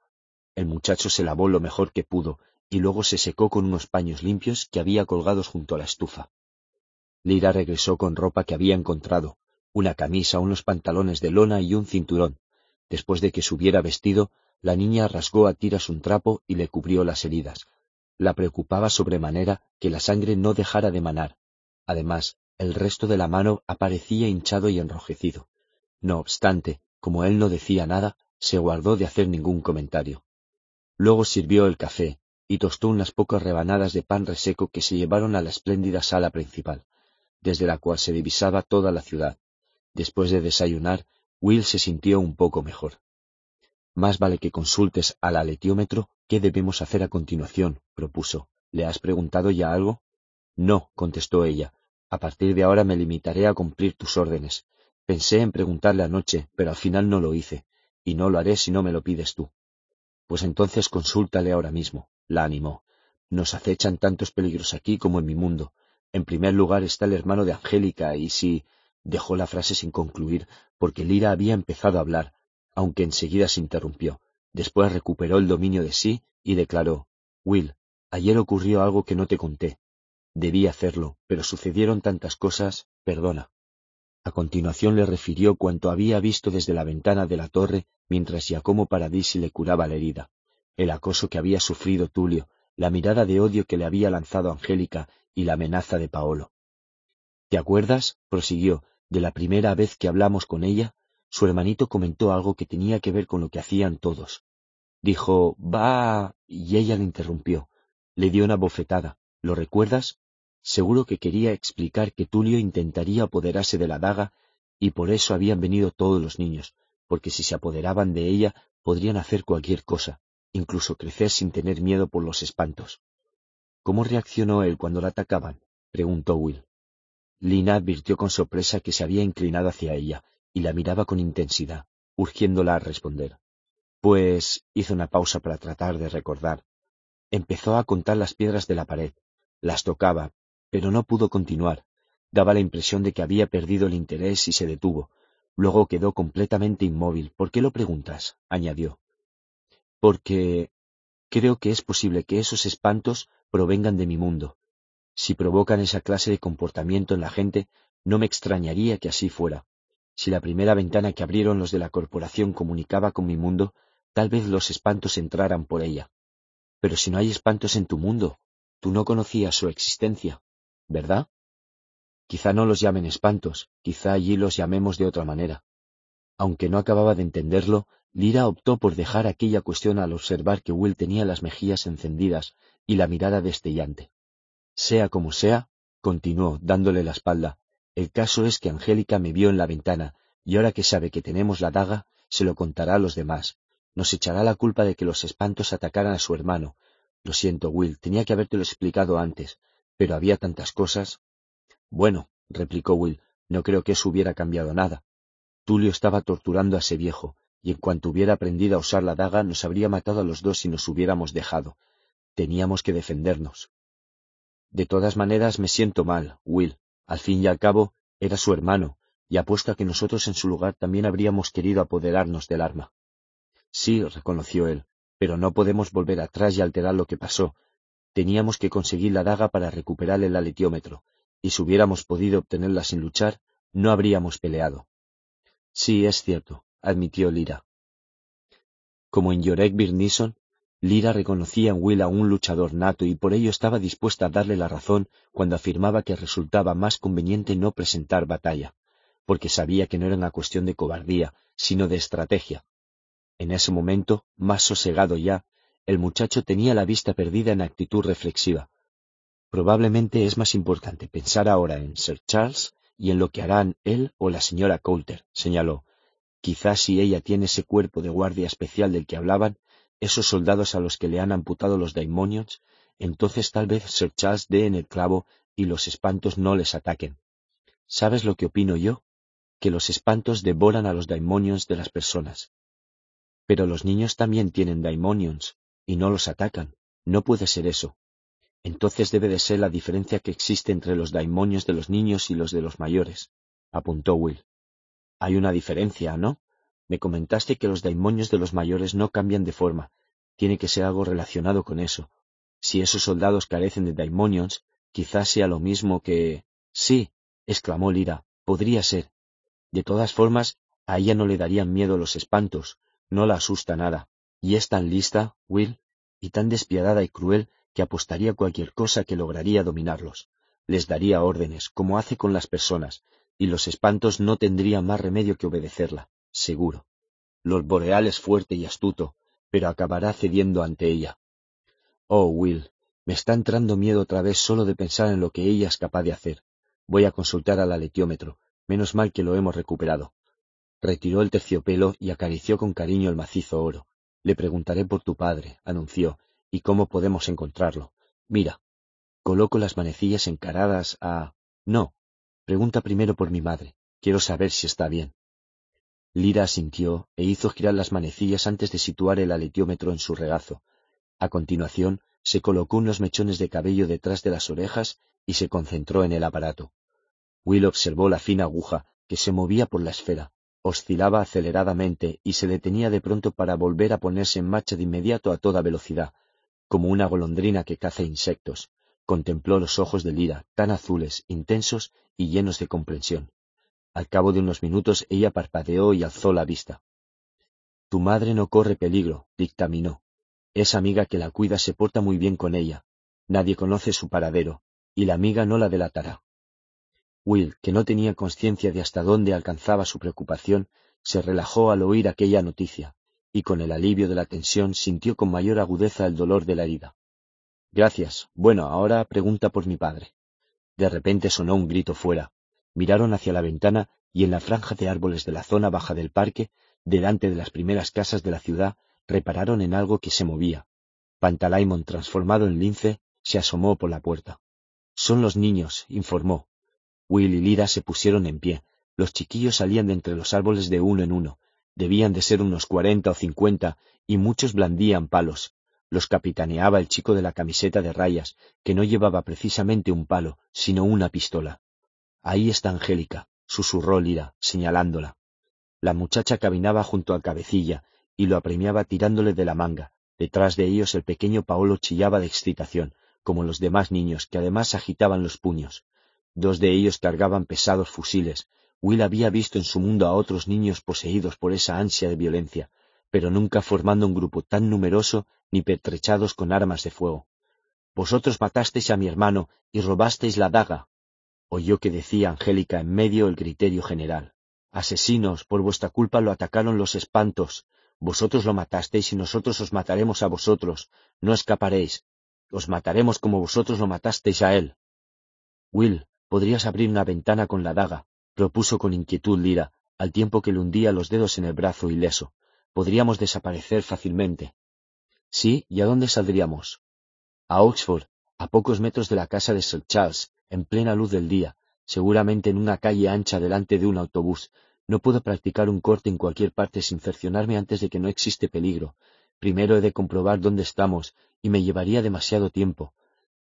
El muchacho se lavó lo mejor que pudo, y luego se secó con unos paños limpios que había colgados junto a la estufa. Lira regresó con ropa que había encontrado, una camisa, unos pantalones de lona y un cinturón. Después de que se hubiera vestido, la niña rasgó a tiras un trapo y le cubrió las heridas. La preocupaba sobremanera que la sangre no dejara de manar. Además, el resto de la mano aparecía hinchado y enrojecido. No obstante, como él no decía nada, se guardó de hacer ningún comentario. Luego sirvió el café y tostó unas pocas rebanadas de pan reseco que se llevaron a la espléndida sala principal, desde la cual se divisaba toda la ciudad. Después de desayunar, Will se sintió un poco mejor. Más vale que consultes al aletiómetro qué debemos hacer a continuación, propuso. ¿Le has preguntado ya algo? No, contestó ella. A partir de ahora me limitaré a cumplir tus órdenes. Pensé en preguntarle anoche, pero al final no lo hice, y no lo haré si no me lo pides tú. Pues entonces consúltale ahora mismo, la animó. Nos acechan tantos peligros aquí como en mi mundo. En primer lugar está el hermano de Angélica, y si Dejó la frase sin concluir, porque Lira había empezado a hablar, aunque enseguida se interrumpió. Después recuperó el dominio de sí y declaró Will, ayer ocurrió algo que no te conté. Debí hacerlo, pero sucedieron tantas cosas, perdona. A continuación le refirió cuanto había visto desde la ventana de la torre mientras Giacomo Paradisi le curaba la herida, el acoso que había sufrido Tulio, la mirada de odio que le había lanzado Angélica y la amenaza de Paolo. ¿Te acuerdas? prosiguió, de la primera vez que hablamos con ella, su hermanito comentó algo que tenía que ver con lo que hacían todos. Dijo, va, y ella le interrumpió. Le dio una bofetada. ¿Lo recuerdas? Seguro que quería explicar que Tulio intentaría apoderarse de la daga y por eso habían venido todos los niños, porque si se apoderaban de ella podrían hacer cualquier cosa, incluso crecer sin tener miedo por los espantos. ¿Cómo reaccionó él cuando la atacaban? preguntó Will. Lina advirtió con sorpresa que se había inclinado hacia ella y la miraba con intensidad, urgiéndola a responder. Pues hizo una pausa para tratar de recordar. Empezó a contar las piedras de la pared, las tocaba, pero no pudo continuar. Daba la impresión de que había perdido el interés y se detuvo. Luego quedó completamente inmóvil. ¿Por qué lo preguntas? añadió. Porque creo que es posible que esos espantos provengan de mi mundo. Si provocan esa clase de comportamiento en la gente, no me extrañaría que así fuera. Si la primera ventana que abrieron los de la corporación comunicaba con mi mundo, tal vez los espantos entraran por ella. Pero si no hay espantos en tu mundo, tú no conocías su existencia, ¿verdad? Quizá no los llamen espantos, quizá allí los llamemos de otra manera. Aunque no acababa de entenderlo, Lira optó por dejar aquella cuestión al observar que Will tenía las mejillas encendidas y la mirada destellante. Sea como sea, continuó, dándole la espalda, el caso es que Angélica me vio en la ventana, y ahora que sabe que tenemos la daga, se lo contará a los demás. Nos echará la culpa de que los espantos atacaran a su hermano. Lo siento, Will, tenía que habértelo explicado antes, pero había tantas cosas. Bueno, replicó Will, no creo que eso hubiera cambiado nada. Tulio estaba torturando a ese viejo, y en cuanto hubiera aprendido a usar la daga nos habría matado a los dos si nos hubiéramos dejado. Teníamos que defendernos. De todas maneras me siento mal, Will. Al fin y al cabo, era su hermano, y apuesto a que nosotros en su lugar también habríamos querido apoderarnos del arma. Sí, reconoció él, pero no podemos volver atrás y alterar lo que pasó. Teníamos que conseguir la daga para recuperar el aletiómetro, y si hubiéramos podido obtenerla sin luchar, no habríamos peleado. Sí, es cierto, admitió Lira. Como en Yorek Birnison, Lira reconocía en Will a un luchador nato y por ello estaba dispuesta a darle la razón cuando afirmaba que resultaba más conveniente no presentar batalla, porque sabía que no era una cuestión de cobardía, sino de estrategia. En ese momento, más sosegado ya, el muchacho tenía la vista perdida en actitud reflexiva. Probablemente es más importante pensar ahora en Sir Charles y en lo que harán él o la señora Coulter, señaló. Quizás si ella tiene ese cuerpo de guardia especial del que hablaban, esos soldados a los que le han amputado los daimonios, entonces tal vez Sir Charles dé en el clavo y los espantos no les ataquen. ¿Sabes lo que opino yo? Que los espantos devoran a los daimonios de las personas. Pero los niños también tienen daimonios y no los atacan. No puede ser eso. Entonces debe de ser la diferencia que existe entre los daimonios de los niños y los de los mayores, apuntó Will. Hay una diferencia, ¿no? Me comentaste que los daimonios de los mayores no cambian de forma. Tiene que ser algo relacionado con eso. Si esos soldados carecen de daimonios, quizás sea lo mismo que... Sí, exclamó Lira, podría ser. De todas formas, a ella no le darían miedo los espantos, no la asusta nada, y es tan lista, Will, y tan despiadada y cruel que apostaría cualquier cosa que lograría dominarlos. Les daría órdenes, como hace con las personas, y los espantos no tendrían más remedio que obedecerla seguro. Lord Boreal es fuerte y astuto, pero acabará cediendo ante ella. Oh, Will, me está entrando miedo otra vez solo de pensar en lo que ella es capaz de hacer. Voy a consultar al aletiómetro. Menos mal que lo hemos recuperado. Retiró el terciopelo y acarició con cariño el macizo oro. Le preguntaré por tu padre, anunció, y cómo podemos encontrarlo. Mira, coloco las manecillas encaradas a... No, pregunta primero por mi madre. Quiero saber si está bien. Lira asintió e hizo girar las manecillas antes de situar el aletiómetro en su regazo. A continuación, se colocó unos mechones de cabello detrás de las orejas y se concentró en el aparato. Will observó la fina aguja que se movía por la esfera, oscilaba aceleradamente y se detenía de pronto para volver a ponerse en marcha de inmediato a toda velocidad, como una golondrina que caza insectos. Contempló los ojos de Lira, tan azules, intensos y llenos de comprensión. Al cabo de unos minutos ella parpadeó y alzó la vista. Tu madre no corre peligro, dictaminó. Esa amiga que la cuida se porta muy bien con ella. Nadie conoce su paradero, y la amiga no la delatará. Will, que no tenía conciencia de hasta dónde alcanzaba su preocupación, se relajó al oír aquella noticia, y con el alivio de la tensión sintió con mayor agudeza el dolor de la herida. Gracias. Bueno, ahora pregunta por mi padre. De repente sonó un grito fuera, miraron hacia la ventana y en la franja de árboles de la zona baja del parque, delante de las primeras casas de la ciudad, repararon en algo que se movía. Pantalaimon, transformado en lince, se asomó por la puerta. Son los niños, informó. Will y Lira se pusieron en pie. Los chiquillos salían de entre los árboles de uno en uno. Debían de ser unos cuarenta o cincuenta, y muchos blandían palos. Los capitaneaba el chico de la camiseta de rayas, que no llevaba precisamente un palo, sino una pistola. Ahí está Angélica, susurró Lira, señalándola. La muchacha caminaba junto al cabecilla y lo apremiaba tirándole de la manga. Detrás de ellos el pequeño Paolo chillaba de excitación, como los demás niños, que además agitaban los puños. Dos de ellos cargaban pesados fusiles. Will había visto en su mundo a otros niños poseídos por esa ansia de violencia, pero nunca formando un grupo tan numeroso ni pertrechados con armas de fuego. Vosotros matasteis a mi hermano y robasteis la daga. Oyó que decía Angélica en medio el criterio general. Asesinos, por vuestra culpa lo atacaron los espantos. Vosotros lo matasteis y nosotros os mataremos a vosotros. No escaparéis. Os mataremos como vosotros lo matasteis a él. Will, podrías abrir una ventana con la daga, propuso con inquietud Lira, al tiempo que le hundía los dedos en el brazo ileso. Podríamos desaparecer fácilmente. Sí, ¿y a dónde saldríamos? A Oxford, a pocos metros de la casa de Sir Charles, en plena luz del día, seguramente en una calle ancha delante de un autobús. No puedo practicar un corte en cualquier parte sin cercionarme antes de que no existe peligro. Primero he de comprobar dónde estamos, y me llevaría demasiado tiempo.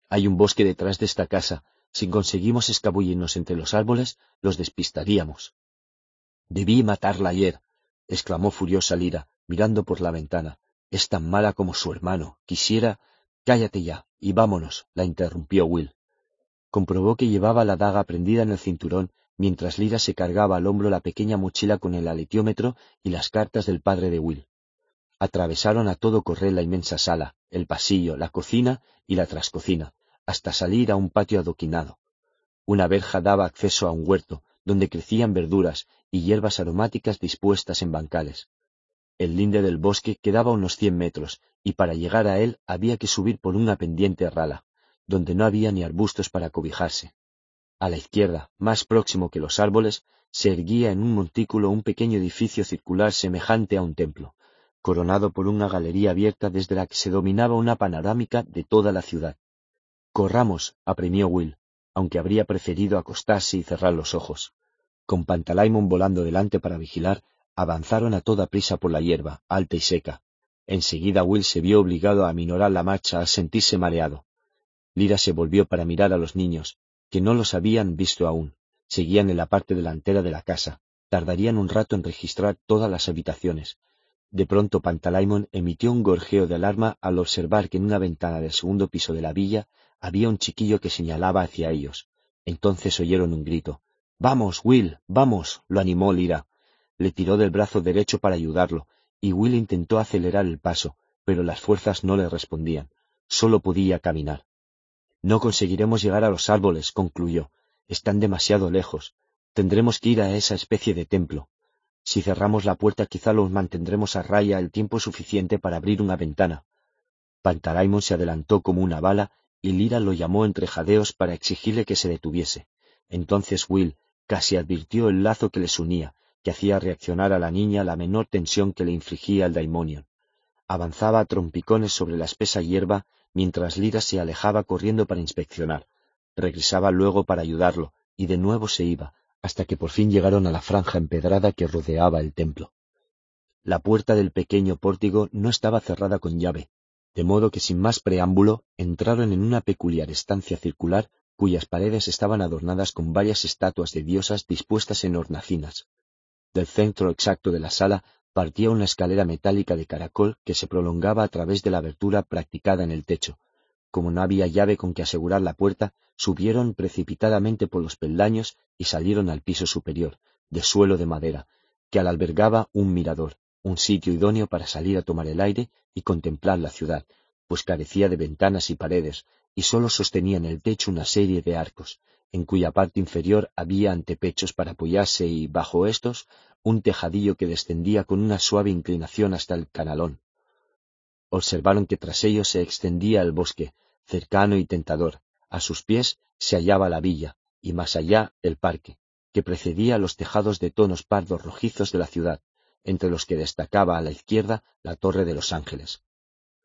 Hay un bosque detrás de esta casa. Si conseguimos escabullirnos entre los árboles, los despistaríamos. Debí matarla ayer, exclamó furiosa Lira, mirando por la ventana. Es tan mala como su hermano. Quisiera. Cállate ya, y vámonos, la interrumpió Will comprobó que llevaba la daga prendida en el cinturón mientras Lira se cargaba al hombro la pequeña mochila con el aletiómetro y las cartas del padre de Will. Atravesaron a todo correr la inmensa sala, el pasillo, la cocina y la trascocina, hasta salir a un patio adoquinado. Una verja daba acceso a un huerto, donde crecían verduras y hierbas aromáticas dispuestas en bancales. El linde del bosque quedaba unos cien metros, y para llegar a él había que subir por una pendiente rala donde no había ni arbustos para cobijarse. A la izquierda, más próximo que los árboles, se erguía en un montículo un pequeño edificio circular semejante a un templo, coronado por una galería abierta desde la que se dominaba una panorámica de toda la ciudad. Corramos, apremió Will, aunque habría preferido acostarse y cerrar los ojos. Con Pantalaimon volando delante para vigilar, avanzaron a toda prisa por la hierba, alta y seca. Enseguida Will se vio obligado a aminorar la marcha al sentirse mareado. Lira se volvió para mirar a los niños, que no los habían visto aún. Seguían en la parte delantera de la casa. Tardarían un rato en registrar todas las habitaciones. De pronto Pantalaimon emitió un gorjeo de alarma al observar que en una ventana del segundo piso de la villa había un chiquillo que señalaba hacia ellos. Entonces oyeron un grito. Vamos, Will, vamos, lo animó Lira. Le tiró del brazo derecho para ayudarlo, y Will intentó acelerar el paso, pero las fuerzas no le respondían. Solo podía caminar. No conseguiremos llegar a los árboles, concluyó. Están demasiado lejos. Tendremos que ir a esa especie de templo. Si cerramos la puerta quizá los mantendremos a raya el tiempo suficiente para abrir una ventana. Pantalaimon se adelantó como una bala y Lira lo llamó entre jadeos para exigirle que se detuviese. Entonces Will casi advirtió el lazo que les unía, que hacía reaccionar a la niña la menor tensión que le infligía el daimonion. Avanzaba a trompicones sobre la espesa hierba mientras Lira se alejaba corriendo para inspeccionar. Regresaba luego para ayudarlo, y de nuevo se iba, hasta que por fin llegaron a la franja empedrada que rodeaba el templo. La puerta del pequeño pórtico no estaba cerrada con llave, de modo que sin más preámbulo entraron en una peculiar estancia circular cuyas paredes estaban adornadas con varias estatuas de diosas dispuestas en hornacinas. Del centro exacto de la sala partía una escalera metálica de caracol que se prolongaba a través de la abertura practicada en el techo. Como no había llave con que asegurar la puerta, subieron precipitadamente por los peldaños y salieron al piso superior, de suelo de madera, que albergaba un mirador, un sitio idóneo para salir a tomar el aire y contemplar la ciudad, pues carecía de ventanas y paredes, y sólo sostenía en el techo una serie de arcos, en cuya parte inferior había antepechos para apoyarse y, bajo estos, un tejadillo que descendía con una suave inclinación hasta el canalón. Observaron que tras ellos se extendía el bosque, cercano y tentador. A sus pies se hallaba la villa, y más allá el parque, que precedía los tejados de tonos pardos rojizos de la ciudad, entre los que destacaba a la izquierda la torre de los ángeles.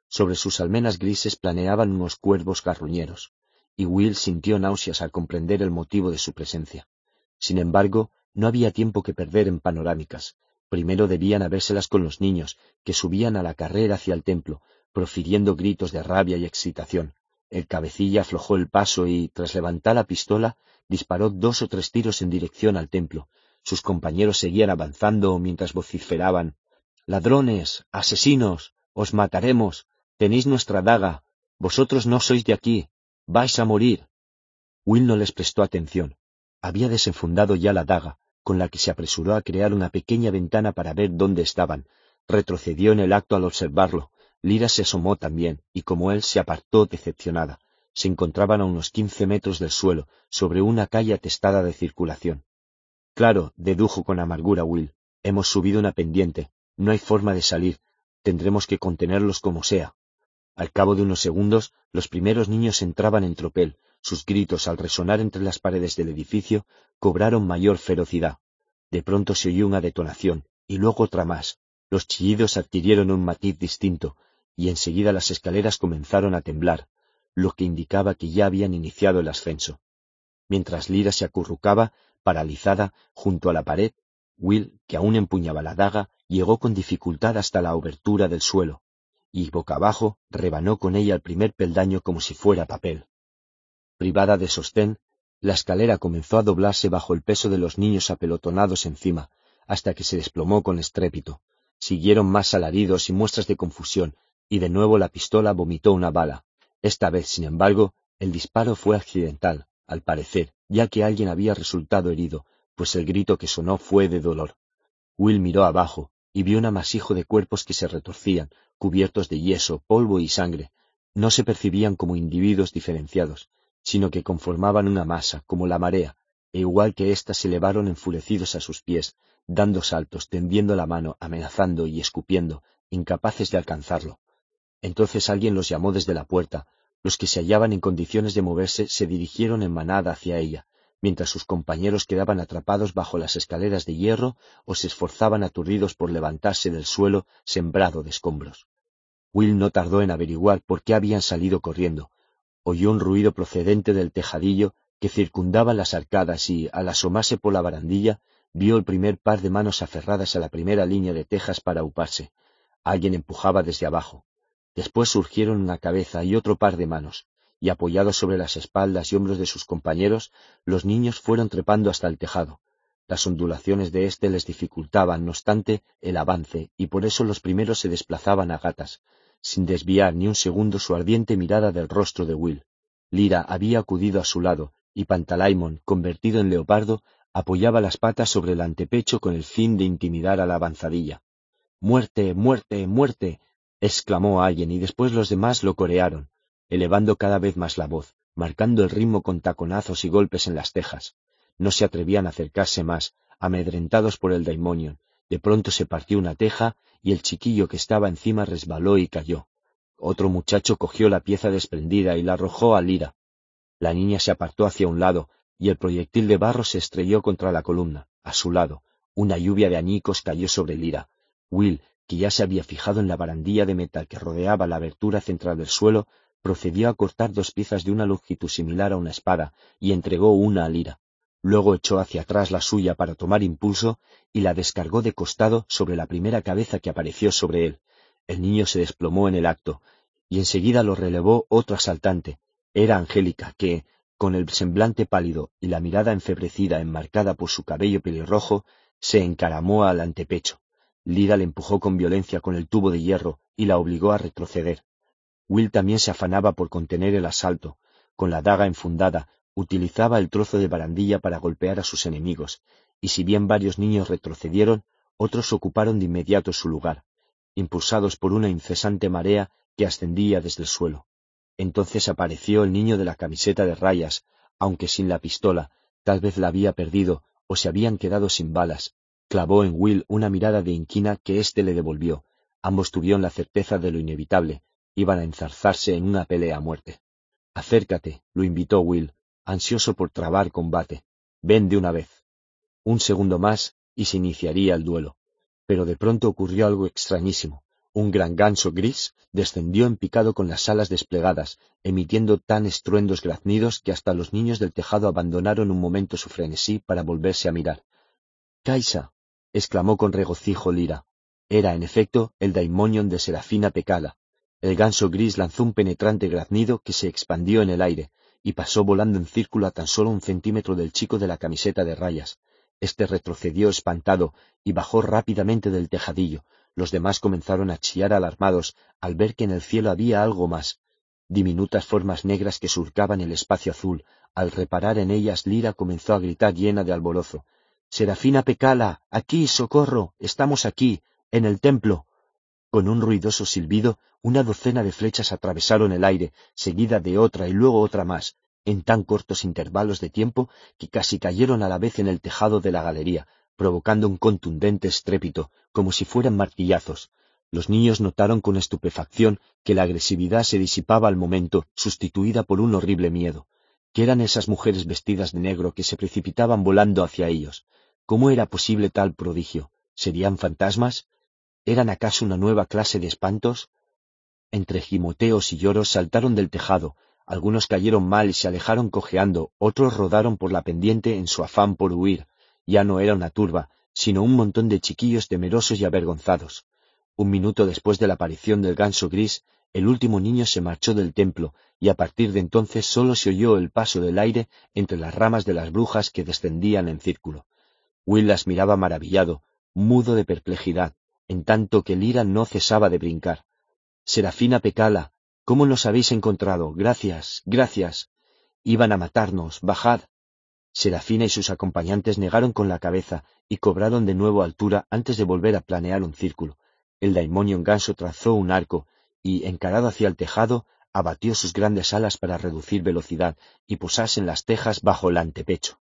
Sobre sus almenas grises planeaban unos cuervos garruñeros y Will sintió náuseas al comprender el motivo de su presencia. Sin embargo, no había tiempo que perder en panorámicas. Primero debían habérselas con los niños, que subían a la carrera hacia el templo, profiriendo gritos de rabia y excitación. El cabecilla aflojó el paso y, tras levantar la pistola, disparó dos o tres tiros en dirección al templo. Sus compañeros seguían avanzando mientras vociferaban Ladrones, asesinos, os mataremos, tenéis nuestra daga, vosotros no sois de aquí, vais a morir. Will no les prestó atención. Había desenfundado ya la daga, con la que se apresuró a crear una pequeña ventana para ver dónde estaban. Retrocedió en el acto al observarlo. Lira se asomó también, y como él se apartó decepcionada. Se encontraban a unos quince metros del suelo, sobre una calle atestada de circulación. Claro, dedujo con amargura Will, hemos subido una pendiente, no hay forma de salir, tendremos que contenerlos como sea. Al cabo de unos segundos, los primeros niños entraban en tropel, sus gritos al resonar entre las paredes del edificio cobraron mayor ferocidad. De pronto se oyó una detonación, y luego otra más. Los chillidos adquirieron un matiz distinto, y enseguida las escaleras comenzaron a temblar, lo que indicaba que ya habían iniciado el ascenso. Mientras Lira se acurrucaba, paralizada, junto a la pared, Will, que aún empuñaba la daga, llegó con dificultad hasta la obertura del suelo, y boca abajo rebanó con ella el primer peldaño como si fuera papel. Privada de sostén, la escalera comenzó a doblarse bajo el peso de los niños apelotonados encima, hasta que se desplomó con estrépito. Siguieron más alaridos y muestras de confusión, y de nuevo la pistola vomitó una bala. Esta vez, sin embargo, el disparo fue accidental, al parecer, ya que alguien había resultado herido, pues el grito que sonó fue de dolor. Will miró abajo, y vio un amasijo de cuerpos que se retorcían, cubiertos de yeso, polvo y sangre. No se percibían como individuos diferenciados, sino que conformaban una masa, como la marea, e igual que éstas se elevaron enfurecidos a sus pies, dando saltos, tendiendo la mano, amenazando y escupiendo, incapaces de alcanzarlo. Entonces alguien los llamó desde la puerta, los que se hallaban en condiciones de moverse se dirigieron en manada hacia ella, mientras sus compañeros quedaban atrapados bajo las escaleras de hierro o se esforzaban aturdidos por levantarse del suelo sembrado de escombros. Will no tardó en averiguar por qué habían salido corriendo, oyó un ruido procedente del tejadillo que circundaba las arcadas y, al asomarse por la barandilla, vio el primer par de manos aferradas a la primera línea de tejas para uparse. Alguien empujaba desde abajo. Después surgieron una cabeza y otro par de manos, y apoyados sobre las espaldas y hombros de sus compañeros, los niños fueron trepando hasta el tejado. Las ondulaciones de éste les dificultaban, no obstante, el avance, y por eso los primeros se desplazaban a gatas, sin desviar ni un segundo su ardiente mirada del rostro de Will. Lira había acudido a su lado, y Pantalaimon, convertido en leopardo, apoyaba las patas sobre el antepecho con el fin de intimidar a la avanzadilla. Muerte, muerte, muerte. exclamó alguien, y después los demás lo corearon, elevando cada vez más la voz, marcando el ritmo con taconazos y golpes en las tejas. No se atrevían a acercarse más, amedrentados por el daimonion. De pronto se partió una teja y el chiquillo que estaba encima resbaló y cayó. Otro muchacho cogió la pieza desprendida y la arrojó a Lira. La niña se apartó hacia un lado, y el proyectil de barro se estrelló contra la columna. A su lado, una lluvia de añicos cayó sobre Lira. Will, que ya se había fijado en la barandilla de metal que rodeaba la abertura central del suelo, procedió a cortar dos piezas de una longitud similar a una espada y entregó una a Lira. Luego echó hacia atrás la suya para tomar impulso y la descargó de costado sobre la primera cabeza que apareció sobre él. El niño se desplomó en el acto, y enseguida lo relevó otro asaltante. Era Angélica, que, con el semblante pálido y la mirada enfebrecida enmarcada por su cabello pelirrojo, se encaramó al antepecho. Lira le empujó con violencia con el tubo de hierro y la obligó a retroceder. Will también se afanaba por contener el asalto. Con la daga enfundada, utilizaba el trozo de barandilla para golpear a sus enemigos, y si bien varios niños retrocedieron, otros ocuparon de inmediato su lugar, impulsados por una incesante marea que ascendía desde el suelo. Entonces apareció el niño de la camiseta de rayas, aunque sin la pistola, tal vez la había perdido o se habían quedado sin balas. Clavó en Will una mirada de inquina que éste le devolvió. Ambos tuvieron la certeza de lo inevitable, iban a enzarzarse en una pelea a muerte. Acércate, lo invitó Will, ansioso por trabar combate. Ven de una vez. Un segundo más y se iniciaría el duelo. Pero de pronto ocurrió algo extrañísimo. Un gran ganso gris descendió en picado con las alas desplegadas, emitiendo tan estruendos graznidos que hasta los niños del tejado abandonaron un momento su frenesí para volverse a mirar. Kaisa, exclamó con regocijo Lira. Era, en efecto, el daimonion de Serafina Pecada. El ganso gris lanzó un penetrante graznido que se expandió en el aire y pasó volando en círculo a tan solo un centímetro del chico de la camiseta de rayas. Este retrocedió espantado y bajó rápidamente del tejadillo. Los demás comenzaron a chillar alarmados al ver que en el cielo había algo más. Diminutas formas negras que surcaban el espacio azul. Al reparar en ellas, Lira comenzó a gritar llena de alborozo. Serafina Pecala, aquí, socorro, estamos aquí, en el templo. Con un ruidoso silbido, una docena de flechas atravesaron el aire, seguida de otra y luego otra más, en tan cortos intervalos de tiempo que casi cayeron a la vez en el tejado de la galería, provocando un contundente estrépito, como si fueran martillazos. Los niños notaron con estupefacción que la agresividad se disipaba al momento, sustituida por un horrible miedo. ¿Qué eran esas mujeres vestidas de negro que se precipitaban volando hacia ellos? ¿Cómo era posible tal prodigio? ¿Serían fantasmas? ¿Eran acaso una nueva clase de espantos? Entre gimoteos y lloros saltaron del tejado, algunos cayeron mal y se alejaron cojeando, otros rodaron por la pendiente en su afán por huir. Ya no era una turba, sino un montón de chiquillos temerosos y avergonzados. Un minuto después de la aparición del ganso gris, el último niño se marchó del templo, y a partir de entonces sólo se oyó el paso del aire entre las ramas de las brujas que descendían en círculo. Will las miraba maravillado, mudo de perplejidad, en tanto que Lira no cesaba de brincar. Serafina Pecala, ¿cómo nos habéis encontrado? Gracias, gracias. Iban a matarnos, bajad. Serafina y sus acompañantes negaron con la cabeza y cobraron de nuevo altura antes de volver a planear un círculo. El daimonion ganso trazó un arco y, encarado hacia el tejado, abatió sus grandes alas para reducir velocidad y posarse en las tejas bajo el antepecho.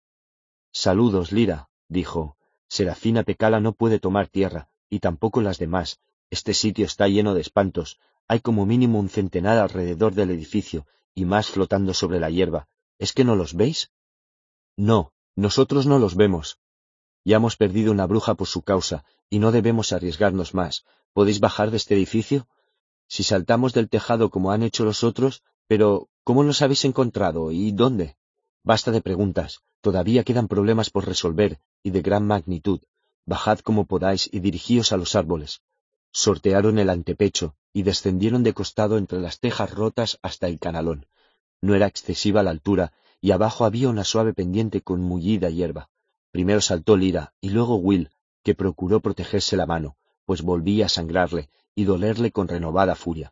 Saludos, Lira, dijo. Serafina Pecala no puede tomar tierra, y tampoco las demás. Este sitio está lleno de espantos. Hay como mínimo un centenar alrededor del edificio, y más flotando sobre la hierba. ¿Es que no los veis? No, nosotros no los vemos. Ya hemos perdido una bruja por su causa, y no debemos arriesgarnos más. ¿Podéis bajar de este edificio? Si saltamos del tejado como han hecho los otros, pero ¿cómo nos habéis encontrado y dónde? Basta de preguntas, todavía quedan problemas por resolver, y de gran magnitud. Bajad como podáis y dirigíos a los árboles. Sortearon el antepecho y descendieron de costado entre las tejas rotas hasta el canalón. No era excesiva la altura, y abajo había una suave pendiente con mullida hierba. Primero saltó Lira y luego Will, que procuró protegerse la mano, pues volvía a sangrarle y dolerle con renovada furia.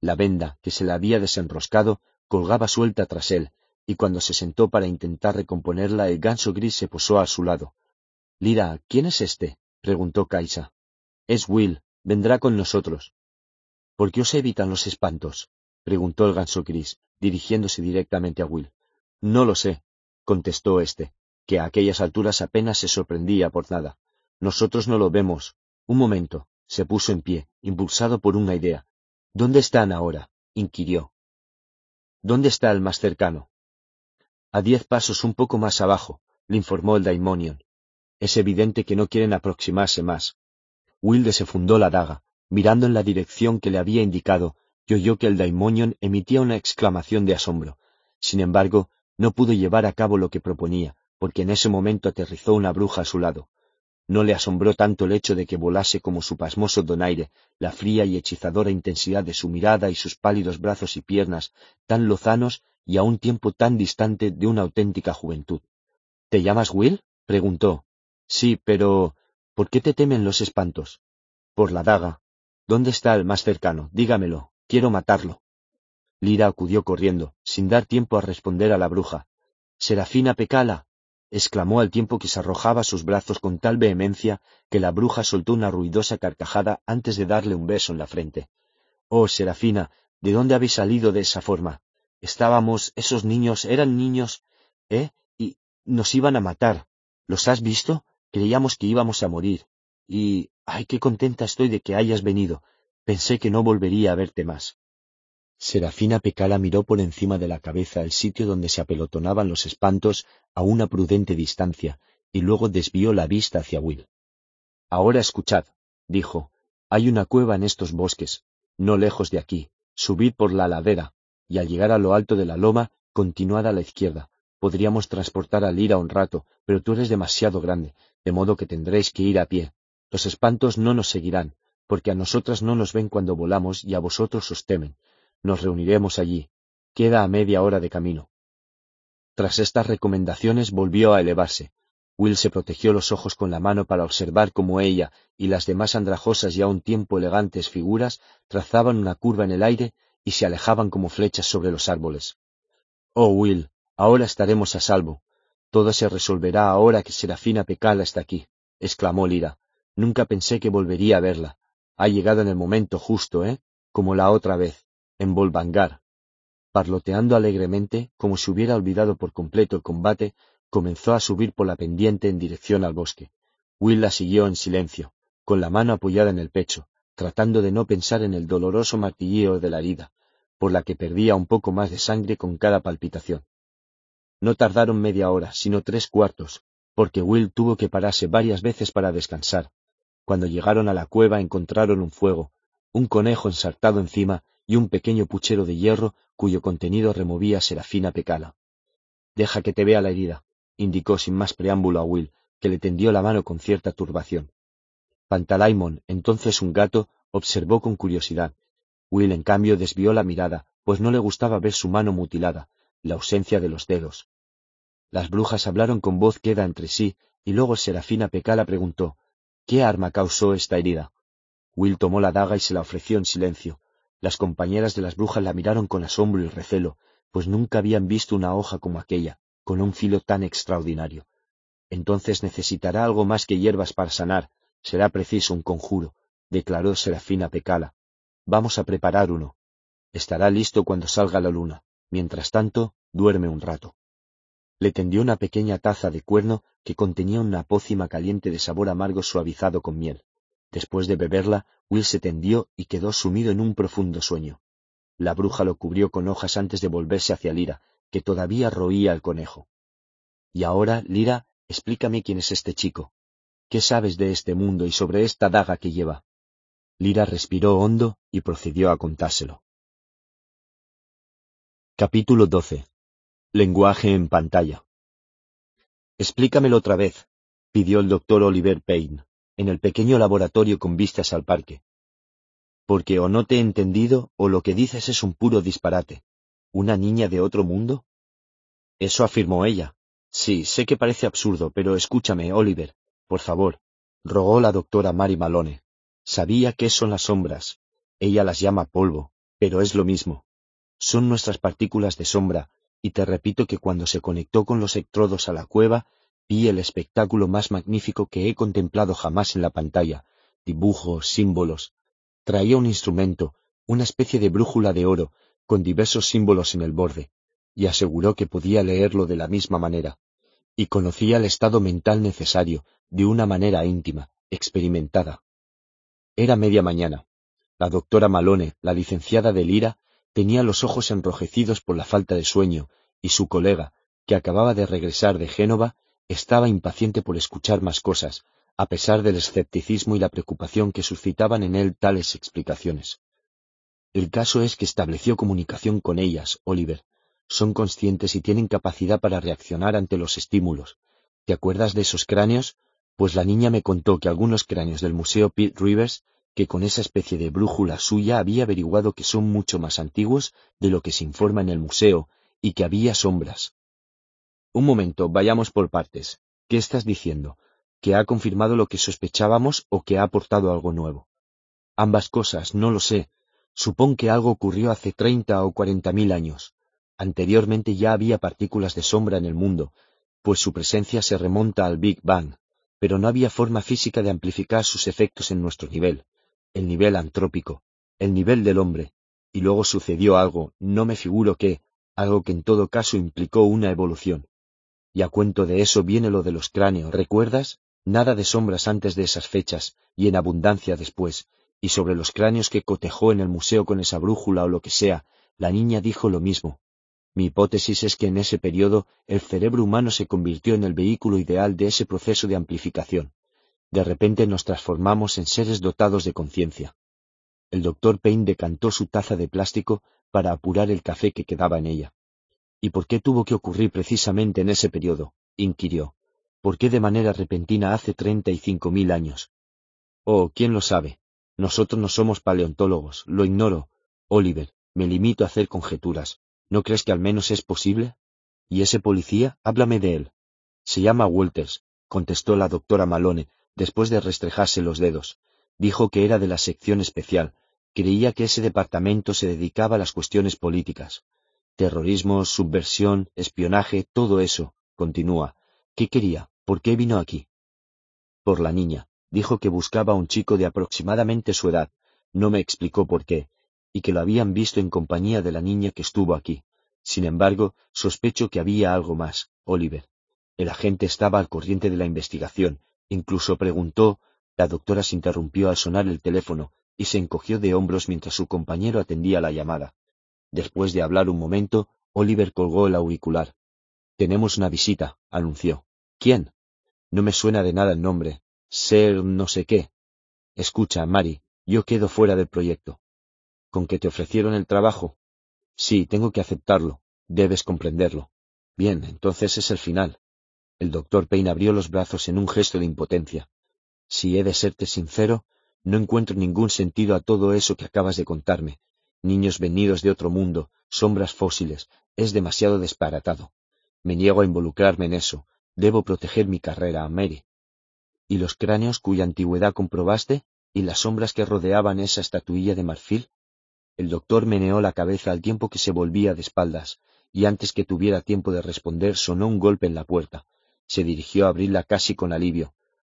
La venda, que se le había desenroscado, colgaba suelta tras él, y cuando se sentó para intentar recomponerla, el ganso gris se posó a su lado. Lira, ¿quién es este? preguntó Kaisa. Es Will, vendrá con nosotros. ¿Por qué os evitan los espantos? preguntó el ganso gris, dirigiéndose directamente a Will. No lo sé, contestó éste, que a aquellas alturas apenas se sorprendía por nada. Nosotros no lo vemos. Un momento. Se puso en pie, impulsado por una idea. ¿Dónde están ahora? inquirió. ¿Dónde está el más cercano? A diez pasos un poco más abajo, le informó el Daimonion. Es evidente que no quieren aproximarse más. Wilde se fundó la daga, mirando en la dirección que le había indicado, y oyó que el Daimonion emitía una exclamación de asombro. Sin embargo, no pudo llevar a cabo lo que proponía, porque en ese momento aterrizó una bruja a su lado. No le asombró tanto el hecho de que volase como su pasmoso donaire, la fría y hechizadora intensidad de su mirada y sus pálidos brazos y piernas, tan lozanos y a un tiempo tan distante de una auténtica juventud. ¿Te llamas Will? preguntó. Sí, pero ¿por qué te temen los espantos? Por la daga. ¿Dónde está el más cercano? Dígamelo. Quiero matarlo. Lira acudió corriendo, sin dar tiempo a responder a la bruja. Serafina Pecala. exclamó al tiempo que se arrojaba sus brazos con tal vehemencia que la bruja soltó una ruidosa carcajada antes de darle un beso en la frente. Oh, Serafina, ¿de dónde habéis salido de esa forma? Estábamos, esos niños, eran niños, ¿eh? Y nos iban a matar. ¿Los has visto? Creíamos que íbamos a morir. Y, ay, qué contenta estoy de que hayas venido. Pensé que no volvería a verte más. Serafina Pecala miró por encima de la cabeza el sitio donde se apelotonaban los espantos a una prudente distancia, y luego desvió la vista hacia Will. Ahora escuchad, dijo, hay una cueva en estos bosques, no lejos de aquí. Subid por la ladera, y al llegar a lo alto de la loma, continuad a la izquierda. Podríamos transportar a Lira un rato, pero tú eres demasiado grande, de modo que tendréis que ir a pie. Los espantos no nos seguirán. porque a nosotras no nos ven cuando volamos y a vosotros os temen. Nos reuniremos allí. Queda a media hora de camino. Tras estas recomendaciones volvió a elevarse. Will se protegió los ojos con la mano para observar cómo ella y las demás andrajosas y a un tiempo elegantes figuras trazaban una curva en el aire y se alejaban como flechas sobre los árboles. Oh, Will, ahora estaremos a salvo. Todo se resolverá ahora que Serafina Pecala está aquí, exclamó Lira. Nunca pensé que volvería a verla. Ha llegado en el momento justo, ¿eh? Como la otra vez, en Volvangar. Parloteando alegremente, como si hubiera olvidado por completo el combate, comenzó a subir por la pendiente en dirección al bosque. Will la siguió en silencio, con la mano apoyada en el pecho, tratando de no pensar en el doloroso martilleo de la herida, por la que perdía un poco más de sangre con cada palpitación. No tardaron media hora, sino tres cuartos, porque Will tuvo que pararse varias veces para descansar, cuando llegaron a la cueva encontraron un fuego, un conejo ensartado encima y un pequeño puchero de hierro cuyo contenido removía Serafina Pecala. Deja que te vea la herida, indicó sin más preámbulo a Will, que le tendió la mano con cierta turbación. Pantalaimon, entonces un gato, observó con curiosidad. Will, en cambio, desvió la mirada, pues no le gustaba ver su mano mutilada, la ausencia de los dedos. Las brujas hablaron con voz queda entre sí, y luego Serafina Pecala preguntó, ¿Qué arma causó esta herida? Will tomó la daga y se la ofreció en silencio. Las compañeras de las brujas la miraron con asombro y recelo, pues nunca habían visto una hoja como aquella, con un filo tan extraordinario. Entonces necesitará algo más que hierbas para sanar, será preciso un conjuro, declaró Serafina Pecala. Vamos a preparar uno. Estará listo cuando salga la luna. Mientras tanto, duerme un rato le tendió una pequeña taza de cuerno que contenía una pócima caliente de sabor amargo suavizado con miel. Después de beberla, Will se tendió y quedó sumido en un profundo sueño. La bruja lo cubrió con hojas antes de volverse hacia Lira, que todavía roía al conejo. Y ahora, Lira, explícame quién es este chico. ¿Qué sabes de este mundo y sobre esta daga que lleva? Lira respiró hondo y procedió a contárselo. Capítulo 12 Lenguaje en pantalla. Explícamelo otra vez, pidió el doctor Oliver Payne, en el pequeño laboratorio con vistas al parque. Porque o no te he entendido o lo que dices es un puro disparate. ¿Una niña de otro mundo? Eso afirmó ella. Sí, sé que parece absurdo, pero escúchame, Oliver, por favor, rogó la doctora Mary Malone. Sabía qué son las sombras. Ella las llama polvo, pero es lo mismo. Son nuestras partículas de sombra, y te repito que cuando se conectó con los electrodos a la cueva, vi el espectáculo más magnífico que he contemplado jamás en la pantalla, dibujos, símbolos. Traía un instrumento, una especie de brújula de oro, con diversos símbolos en el borde, y aseguró que podía leerlo de la misma manera, y conocía el estado mental necesario, de una manera íntima, experimentada. Era media mañana. La doctora Malone, la licenciada de Lira, tenía los ojos enrojecidos por la falta de sueño, y su colega, que acababa de regresar de Génova, estaba impaciente por escuchar más cosas, a pesar del escepticismo y la preocupación que suscitaban en él tales explicaciones. El caso es que estableció comunicación con ellas, Oliver. Son conscientes y tienen capacidad para reaccionar ante los estímulos. ¿Te acuerdas de esos cráneos? Pues la niña me contó que algunos cráneos del Museo Pitt Rivers que con esa especie de brújula suya había averiguado que son mucho más antiguos de lo que se informa en el museo y que había sombras. Un momento, vayamos por partes. ¿Qué estás diciendo? ¿Que ha confirmado lo que sospechábamos o que ha aportado algo nuevo? Ambas cosas, no lo sé. Supón que algo ocurrió hace treinta o cuarenta mil años. Anteriormente ya había partículas de sombra en el mundo, pues su presencia se remonta al Big Bang, pero no había forma física de amplificar sus efectos en nuestro nivel el nivel antrópico, el nivel del hombre, y luego sucedió algo, no me figuro qué, algo que en todo caso implicó una evolución. Y a cuento de eso viene lo de los cráneos, ¿recuerdas? Nada de sombras antes de esas fechas, y en abundancia después, y sobre los cráneos que cotejó en el museo con esa brújula o lo que sea, la niña dijo lo mismo. Mi hipótesis es que en ese periodo el cerebro humano se convirtió en el vehículo ideal de ese proceso de amplificación de repente nos transformamos en seres dotados de conciencia. El doctor Payne decantó su taza de plástico para apurar el café que quedaba en ella. ¿Y por qué tuvo que ocurrir precisamente en ese periodo? inquirió. ¿Por qué de manera repentina hace treinta y cinco mil años? Oh, quién lo sabe. Nosotros no somos paleontólogos, lo ignoro. Oliver, me limito a hacer conjeturas. ¿No crees que al menos es posible? ¿Y ese policía? Háblame de él. Se llama Walters, contestó la doctora Malone, después de restrejarse los dedos. Dijo que era de la sección especial. Creía que ese departamento se dedicaba a las cuestiones políticas. Terrorismo, subversión, espionaje, todo eso. Continúa. ¿Qué quería? ¿Por qué vino aquí? Por la niña. Dijo que buscaba a un chico de aproximadamente su edad. No me explicó por qué, y que lo habían visto en compañía de la niña que estuvo aquí. Sin embargo, sospecho que había algo más, Oliver. El agente estaba al corriente de la investigación, incluso preguntó, la doctora se interrumpió al sonar el teléfono y se encogió de hombros mientras su compañero atendía la llamada. Después de hablar un momento, Oliver colgó el auricular. Tenemos una visita, anunció. ¿Quién? No me suena de nada el nombre. Ser no sé qué. Escucha, Mary, yo quedo fuera del proyecto. ¿Con que te ofrecieron el trabajo? Sí, tengo que aceptarlo. Debes comprenderlo. Bien, entonces es el final. El doctor Payne abrió los brazos en un gesto de impotencia. Si he de serte sincero, no encuentro ningún sentido a todo eso que acabas de contarme. Niños venidos de otro mundo, sombras fósiles, es demasiado disparatado. Me niego a involucrarme en eso. Debo proteger mi carrera, Mary. ¿Y los cráneos cuya antigüedad comprobaste? ¿Y las sombras que rodeaban esa estatuilla de marfil? El doctor meneó la cabeza al tiempo que se volvía de espaldas, y antes que tuviera tiempo de responder sonó un golpe en la puerta. Se dirigió a abrirla casi con alivio.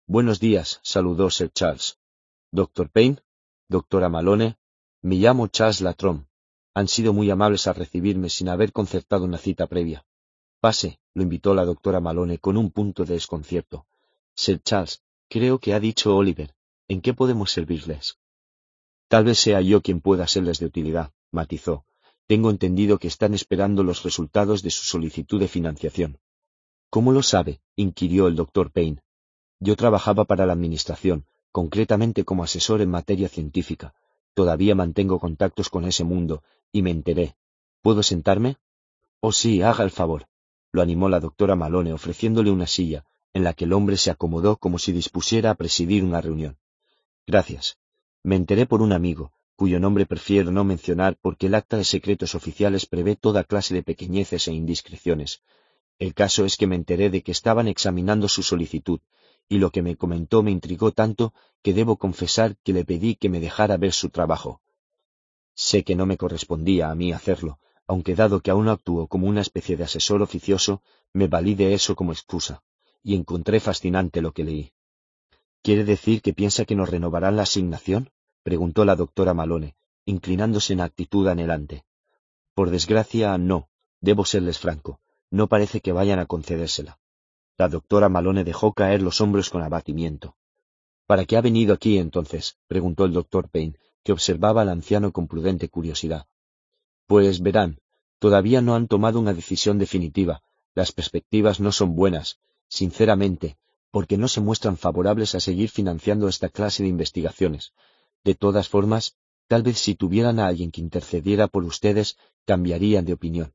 Buenos días, saludó Sir Charles. Doctor Payne, doctora Malone, me llamo Charles Latrom. Han sido muy amables al recibirme sin haber concertado una cita previa. Pase, lo invitó la doctora Malone con un punto de desconcierto. Sir Charles, creo que ha dicho Oliver. ¿En qué podemos servirles? Tal vez sea yo quien pueda serles de utilidad, matizó. Tengo entendido que están esperando los resultados de su solicitud de financiación. ¿Cómo lo sabe? inquirió el doctor Payne. Yo trabajaba para la Administración, concretamente como asesor en materia científica. Todavía mantengo contactos con ese mundo, y me enteré. ¿Puedo sentarme? Oh sí, haga el favor. Lo animó la doctora Malone ofreciéndole una silla, en la que el hombre se acomodó como si dispusiera a presidir una reunión. Gracias. Me enteré por un amigo, cuyo nombre prefiero no mencionar porque el acta de secretos oficiales prevé toda clase de pequeñeces e indiscreciones. El caso es que me enteré de que estaban examinando su solicitud, y lo que me comentó me intrigó tanto que debo confesar que le pedí que me dejara ver su trabajo. Sé que no me correspondía a mí hacerlo, aunque dado que aún actúo como una especie de asesor oficioso, me valí de eso como excusa, y encontré fascinante lo que leí. ¿Quiere decir que piensa que nos renovarán la asignación? preguntó la doctora Malone, inclinándose en actitud anhelante. Por desgracia, no. Debo serles franco. No parece que vayan a concedérsela. La doctora Malone dejó caer los hombros con abatimiento. ¿Para qué ha venido aquí entonces? preguntó el doctor Payne, que observaba al anciano con prudente curiosidad. Pues verán, todavía no han tomado una decisión definitiva. Las perspectivas no son buenas, sinceramente, porque no se muestran favorables a seguir financiando esta clase de investigaciones. De todas formas, tal vez si tuvieran a alguien que intercediera por ustedes, cambiarían de opinión.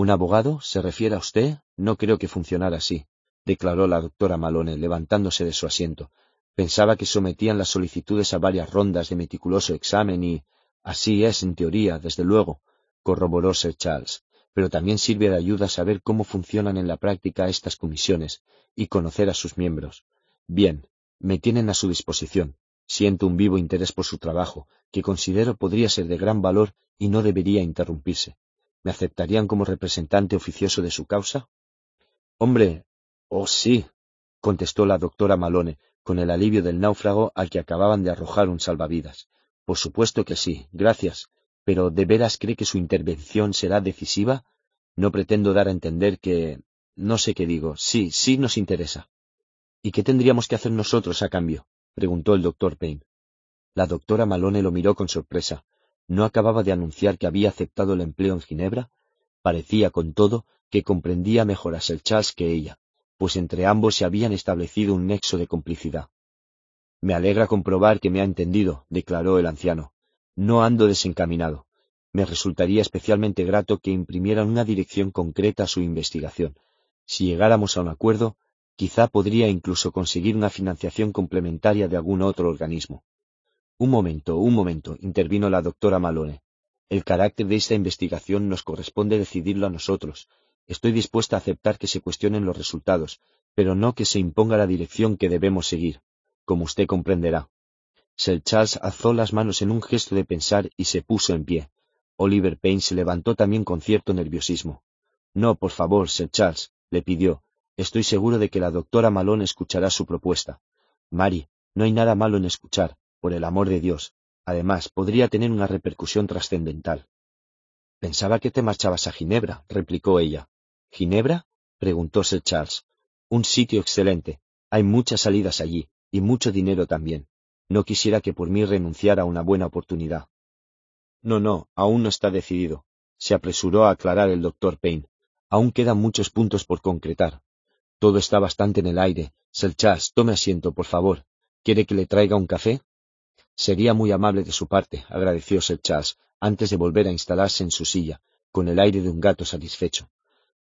¿Un abogado? ¿Se refiere a usted? No creo que funcionara así, declaró la doctora Malone, levantándose de su asiento. Pensaba que sometían las solicitudes a varias rondas de meticuloso examen y... Así es, en teoría, desde luego, corroboró Sir Charles, pero también sirve de ayuda saber cómo funcionan en la práctica estas comisiones y conocer a sus miembros. Bien, me tienen a su disposición. Siento un vivo interés por su trabajo, que considero podría ser de gran valor y no debería interrumpirse. ¿Me aceptarían como representante oficioso de su causa? Hombre, oh sí, contestó la doctora Malone, con el alivio del náufrago al que acababan de arrojar un salvavidas. Por supuesto que sí, gracias. Pero ¿de veras cree que su intervención será decisiva? No pretendo dar a entender que... no sé qué digo. Sí, sí nos interesa. ¿Y qué tendríamos que hacer nosotros a cambio? preguntó el doctor Payne. La doctora Malone lo miró con sorpresa. ¿No acababa de anunciar que había aceptado el empleo en Ginebra? Parecía, con todo, que comprendía mejor a Sir Charles que ella, pues entre ambos se habían establecido un nexo de complicidad. Me alegra comprobar que me ha entendido, declaró el anciano. No ando desencaminado. Me resultaría especialmente grato que imprimieran una dirección concreta a su investigación. Si llegáramos a un acuerdo, Quizá podría incluso conseguir una financiación complementaria de algún otro organismo. Un momento, un momento, intervino la doctora Malone. El carácter de esta investigación nos corresponde decidirlo a nosotros. Estoy dispuesta a aceptar que se cuestionen los resultados, pero no que se imponga la dirección que debemos seguir, como usted comprenderá. Sir Charles alzó las manos en un gesto de pensar y se puso en pie. Oliver Payne se levantó también con cierto nerviosismo. No, por favor, Sir Charles, le pidió. Estoy seguro de que la doctora Malone escuchará su propuesta. Mary, no hay nada malo en escuchar, por el amor de Dios. Además, podría tener una repercusión trascendental. Pensaba que te marchabas a Ginebra, replicó ella. ¿Ginebra? preguntó Sir Charles. Un sitio excelente. Hay muchas salidas allí, y mucho dinero también. No quisiera que por mí renunciara a una buena oportunidad. No, no, aún no está decidido. Se apresuró a aclarar el doctor Payne. Aún quedan muchos puntos por concretar. Todo está bastante en el aire. Sir Charles, tome asiento, por favor. ¿Quiere que le traiga un café? Sería muy amable de su parte, agradeció Sir Charles, antes de volver a instalarse en su silla, con el aire de un gato satisfecho.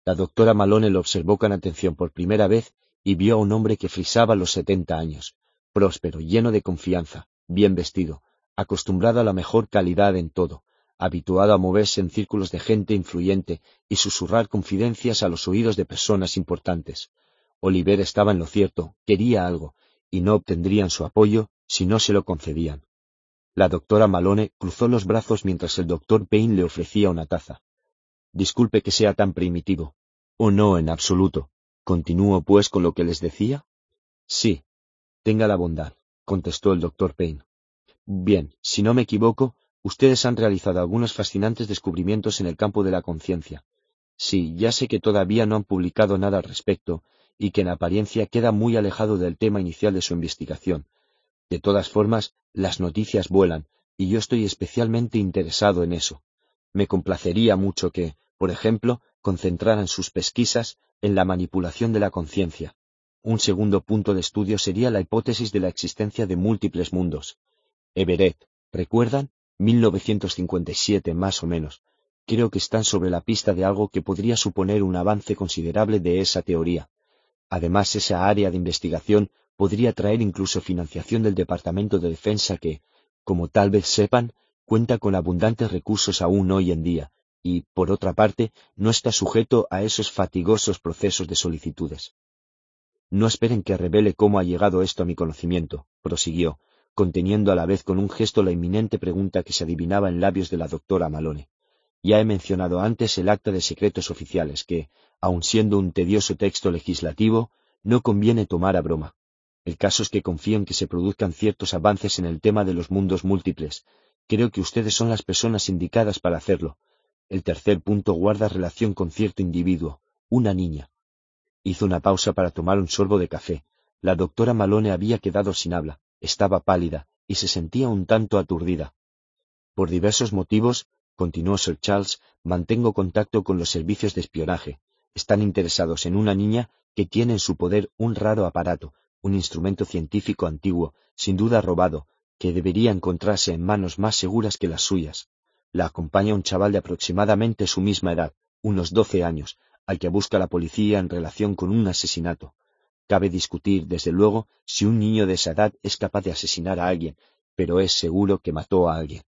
La doctora Malone lo observó con atención por primera vez y vio a un hombre que frisaba los setenta años, próspero, lleno de confianza, bien vestido, acostumbrado a la mejor calidad en todo, habituado a moverse en círculos de gente influyente y susurrar confidencias a los oídos de personas importantes. Oliver estaba en lo cierto, quería algo, y no obtendrían su apoyo si no se lo concedían. La doctora Malone cruzó los brazos mientras el doctor Payne le ofrecía una taza. Disculpe que sea tan primitivo. Oh, no, en absoluto. ¿Continúo, pues, con lo que les decía? Sí. Tenga la bondad, contestó el doctor Payne. Bien, si no me equivoco, ustedes han realizado algunos fascinantes descubrimientos en el campo de la conciencia. Sí, ya sé que todavía no han publicado nada al respecto, y que en apariencia queda muy alejado del tema inicial de su investigación. De todas formas, las noticias vuelan, y yo estoy especialmente interesado en eso. Me complacería mucho que, por ejemplo, concentraran sus pesquisas en la manipulación de la conciencia. Un segundo punto de estudio sería la hipótesis de la existencia de múltiples mundos. Everett, ¿recuerdan? 1957 más o menos. Creo que están sobre la pista de algo que podría suponer un avance considerable de esa teoría. Además, esa área de investigación podría traer incluso financiación del Departamento de Defensa que, como tal vez sepan, cuenta con abundantes recursos aún hoy en día, y, por otra parte, no está sujeto a esos fatigosos procesos de solicitudes. No esperen que revele cómo ha llegado esto a mi conocimiento, prosiguió, conteniendo a la vez con un gesto la inminente pregunta que se adivinaba en labios de la doctora Malone. Ya he mencionado antes el acta de secretos oficiales que, aun siendo un tedioso texto legislativo, no conviene tomar a broma. El caso es que confío en que se produzcan ciertos avances en el tema de los mundos múltiples, Creo que ustedes son las personas indicadas para hacerlo. El tercer punto guarda relación con cierto individuo, una niña. Hizo una pausa para tomar un sorbo de café. La doctora Malone había quedado sin habla, estaba pálida, y se sentía un tanto aturdida. Por diversos motivos, continuó Sir Charles, mantengo contacto con los servicios de espionaje. Están interesados en una niña que tiene en su poder un raro aparato, un instrumento científico antiguo, sin duda robado, que debería encontrarse en manos más seguras que las suyas. La acompaña un chaval de aproximadamente su misma edad, unos doce años, al que busca la policía en relación con un asesinato. Cabe discutir, desde luego, si un niño de esa edad es capaz de asesinar a alguien, pero es seguro que mató a alguien.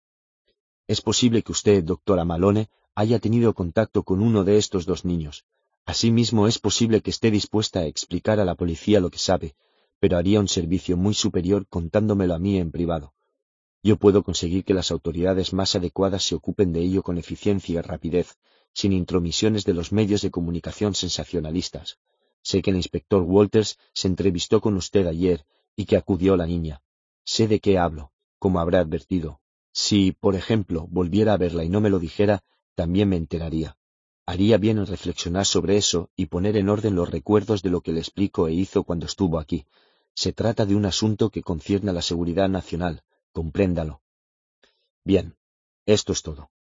Es posible que usted, doctora Malone, haya tenido contacto con uno de estos dos niños. Asimismo, es posible que esté dispuesta a explicar a la policía lo que sabe, pero haría un servicio muy superior contándomelo a mí en privado. Yo puedo conseguir que las autoridades más adecuadas se ocupen de ello con eficiencia y rapidez, sin intromisiones de los medios de comunicación sensacionalistas. Sé que el inspector Walters se entrevistó con usted ayer y que acudió la niña. Sé de qué hablo, como habrá advertido. Si, por ejemplo, volviera a verla y no me lo dijera, también me enteraría. Haría bien en reflexionar sobre eso y poner en orden los recuerdos de lo que le explico e hizo cuando estuvo aquí, se trata de un asunto que concierne a la seguridad nacional, compréndalo. Bien, esto es todo.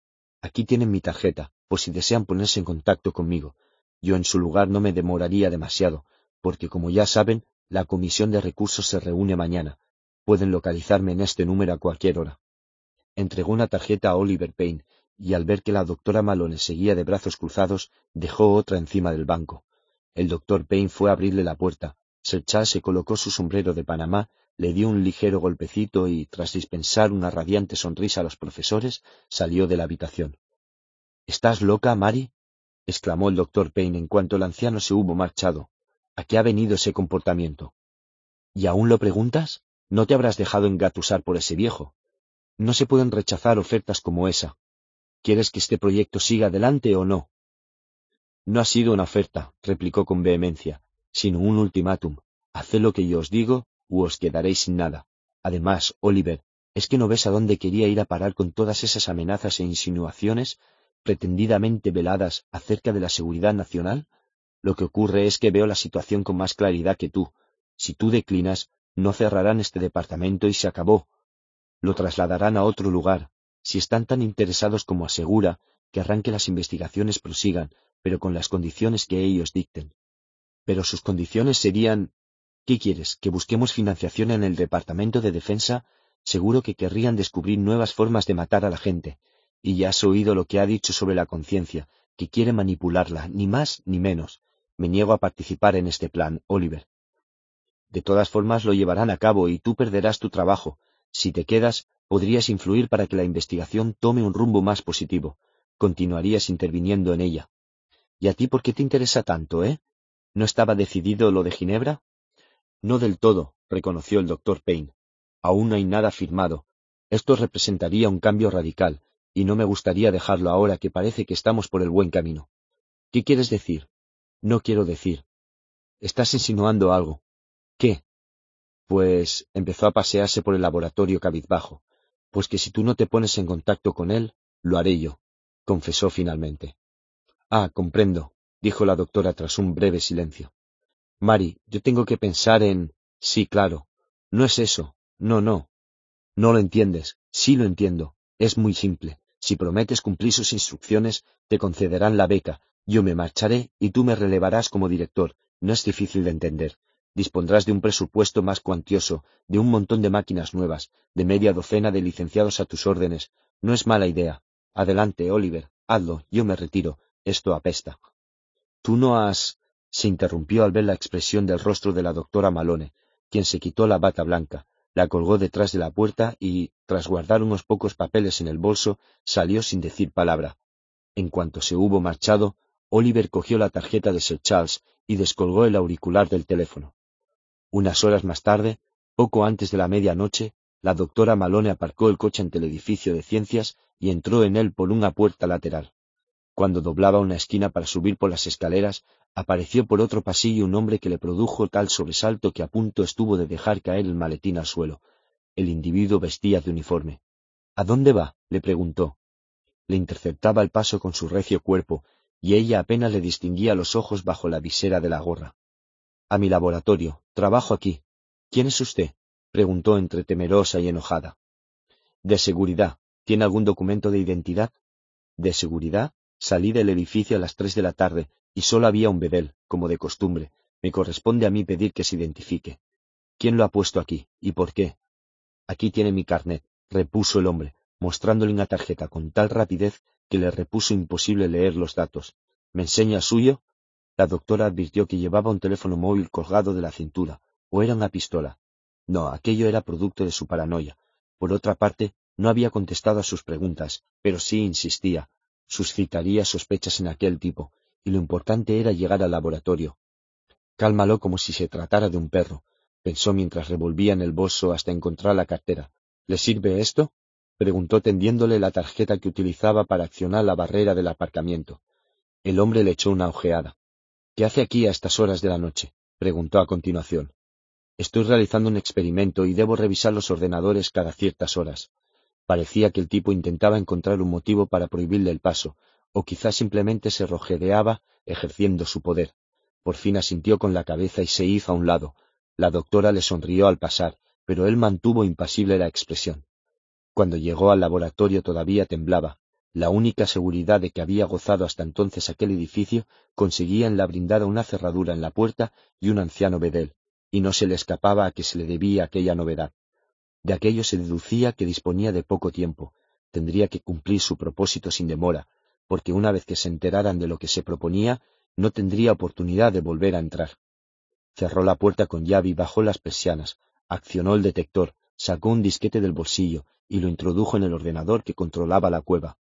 Aquí tienen mi tarjeta, por si desean ponerse en contacto conmigo. Yo en su lugar no me demoraría demasiado, porque como ya saben, la Comisión de Recursos se reúne mañana. Pueden localizarme en este número a cualquier hora. Entregó una tarjeta a Oliver Payne, y al ver que la doctora Malone seguía de brazos cruzados, dejó otra encima del banco. El doctor Payne fue a abrirle la puerta, Charles se colocó su sombrero de Panamá, le dio un ligero golpecito y, tras dispensar una radiante sonrisa a los profesores, salió de la habitación. ¿Estás loca, Mary? exclamó el doctor Payne en cuanto el anciano se hubo marchado. ¿A qué ha venido ese comportamiento? ¿Y aún lo preguntas? No te habrás dejado engatusar por ese viejo. No se pueden rechazar ofertas como esa. ¿Quieres que este proyecto siga adelante o no? No ha sido una oferta, replicó con vehemencia, sino un ultimátum. Haced lo que yo os digo u os quedaréis sin nada. Además, Oliver, ¿es que no ves a dónde quería ir a parar con todas esas amenazas e insinuaciones pretendidamente veladas acerca de la seguridad nacional? Lo que ocurre es que veo la situación con más claridad que tú. Si tú declinas, no cerrarán este departamento y se acabó. Lo trasladarán a otro lugar. Si están tan interesados como asegura, que arranque las investigaciones prosigan, pero con las condiciones que ellos dicten. Pero sus condiciones serían... ¿Qué quieres? ¿Que busquemos financiación en el Departamento de Defensa? Seguro que querrían descubrir nuevas formas de matar a la gente. Y ya has oído lo que ha dicho sobre la conciencia, que quiere manipularla, ni más ni menos. Me niego a participar en este plan, Oliver. De todas formas lo llevarán a cabo y tú perderás tu trabajo. Si te quedas, podrías influir para que la investigación tome un rumbo más positivo. Continuarías interviniendo en ella. ¿Y a ti por qué te interesa tanto, eh? ¿No estaba decidido lo de Ginebra? No del todo, reconoció el doctor Payne. Aún no hay nada firmado. Esto representaría un cambio radical, y no me gustaría dejarlo ahora que parece que estamos por el buen camino. ¿Qué quieres decir? No quiero decir. Estás insinuando algo. ¿Qué? Pues empezó a pasearse por el laboratorio cabizbajo. Pues que si tú no te pones en contacto con él, lo haré yo, confesó finalmente. Ah, comprendo, dijo la doctora tras un breve silencio. Mari, yo tengo que pensar en... Sí, claro. No es eso. No, no. No lo entiendes. Sí lo entiendo. Es muy simple. Si prometes cumplir sus instrucciones, te concederán la beca, yo me marcharé y tú me relevarás como director. No es difícil de entender. Dispondrás de un presupuesto más cuantioso, de un montón de máquinas nuevas, de media docena de licenciados a tus órdenes. No es mala idea. Adelante, Oliver. Hazlo. Yo me retiro. Esto apesta. Tú no has... se interrumpió al ver la expresión del rostro de la doctora Malone, quien se quitó la bata blanca, la colgó detrás de la puerta y, tras guardar unos pocos papeles en el bolso, salió sin decir palabra. En cuanto se hubo marchado, Oliver cogió la tarjeta de Sir Charles y descolgó el auricular del teléfono. Unas horas más tarde, poco antes de la medianoche, la doctora Malone aparcó el coche ante el edificio de ciencias y entró en él por una puerta lateral. Cuando doblaba una esquina para subir por las escaleras, apareció por otro pasillo un hombre que le produjo tal sobresalto que a punto estuvo de dejar caer el maletín al suelo. El individuo vestía de uniforme. ¿A dónde va? le preguntó. Le interceptaba el paso con su recio cuerpo, y ella apenas le distinguía los ojos bajo la visera de la gorra. A mi laboratorio. Trabajo aquí. ¿Quién es usted? preguntó entre temerosa y enojada. De seguridad. ¿Tiene algún documento de identidad? De seguridad. Salí del edificio a las tres de la tarde y solo había un bedel, como de costumbre. Me corresponde a mí pedir que se identifique. ¿Quién lo ha puesto aquí? ¿Y por qué? Aquí tiene mi carnet, repuso el hombre, mostrándole una tarjeta con tal rapidez que le repuso imposible leer los datos. ¿Me enseña suyo? La doctora advirtió que llevaba un teléfono móvil colgado de la cintura, o era una pistola. No, aquello era producto de su paranoia. Por otra parte, no había contestado a sus preguntas, pero sí insistía. Suscitaría sospechas en aquel tipo, y lo importante era llegar al laboratorio. Cálmalo como si se tratara de un perro, pensó mientras revolvía en el bolso hasta encontrar la cartera. ¿Le sirve esto? preguntó tendiéndole la tarjeta que utilizaba para accionar la barrera del aparcamiento. El hombre le echó una ojeada. ¿Qué hace aquí a estas horas de la noche? preguntó a continuación. Estoy realizando un experimento y debo revisar los ordenadores cada ciertas horas. Parecía que el tipo intentaba encontrar un motivo para prohibirle el paso, o quizás simplemente se rojedeaba ejerciendo su poder. Por fin asintió con la cabeza y se hizo a un lado. La doctora le sonrió al pasar, pero él mantuvo impasible la expresión. Cuando llegó al laboratorio todavía temblaba. La única seguridad de que había gozado hasta entonces aquel edificio conseguía en la brindada una cerradura en la puerta y un anciano bedel, y no se le escapaba a que se le debía aquella novedad. De aquello se deducía que disponía de poco tiempo, tendría que cumplir su propósito sin demora, porque una vez que se enteraran de lo que se proponía, no tendría oportunidad de volver a entrar. Cerró la puerta con llave y bajó las persianas, accionó el detector, sacó un disquete del bolsillo y lo introdujo en el ordenador que controlaba la cueva.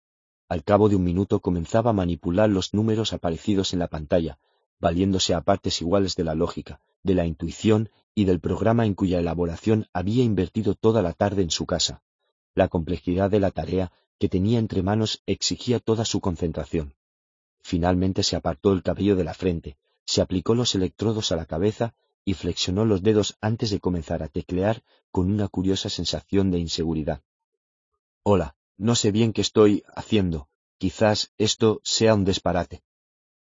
Al cabo de un minuto comenzaba a manipular los números aparecidos en la pantalla, valiéndose a partes iguales de la lógica, de la intuición y del programa en cuya elaboración había invertido toda la tarde en su casa. La complejidad de la tarea que tenía entre manos exigía toda su concentración. Finalmente se apartó el cabello de la frente, se aplicó los electrodos a la cabeza y flexionó los dedos antes de comenzar a teclear con una curiosa sensación de inseguridad. Hola, no sé bien qué estoy haciendo. Quizás esto sea un disparate.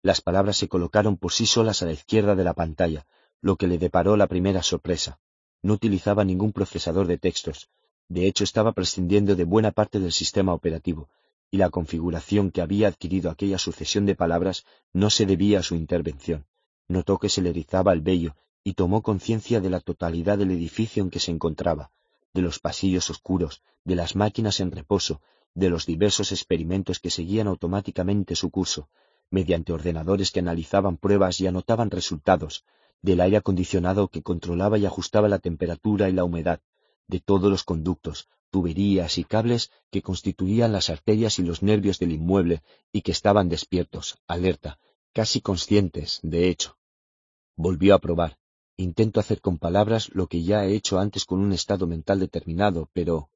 Las palabras se colocaron por sí solas a la izquierda de la pantalla, lo que le deparó la primera sorpresa. No utilizaba ningún procesador de textos. De hecho, estaba prescindiendo de buena parte del sistema operativo, y la configuración que había adquirido aquella sucesión de palabras no se debía a su intervención. Notó que se le erizaba el vello y tomó conciencia de la totalidad del edificio en que se encontraba, de los pasillos oscuros, de las máquinas en reposo, de los diversos experimentos que seguían automáticamente su curso, mediante ordenadores que analizaban pruebas y anotaban resultados, del aire acondicionado que controlaba y ajustaba la temperatura y la humedad, de todos los conductos, tuberías y cables que constituían las arterias y los nervios del inmueble y que estaban despiertos, alerta, casi conscientes, de hecho. Volvió a probar. Intento hacer con palabras lo que ya he hecho antes con un estado mental determinado, pero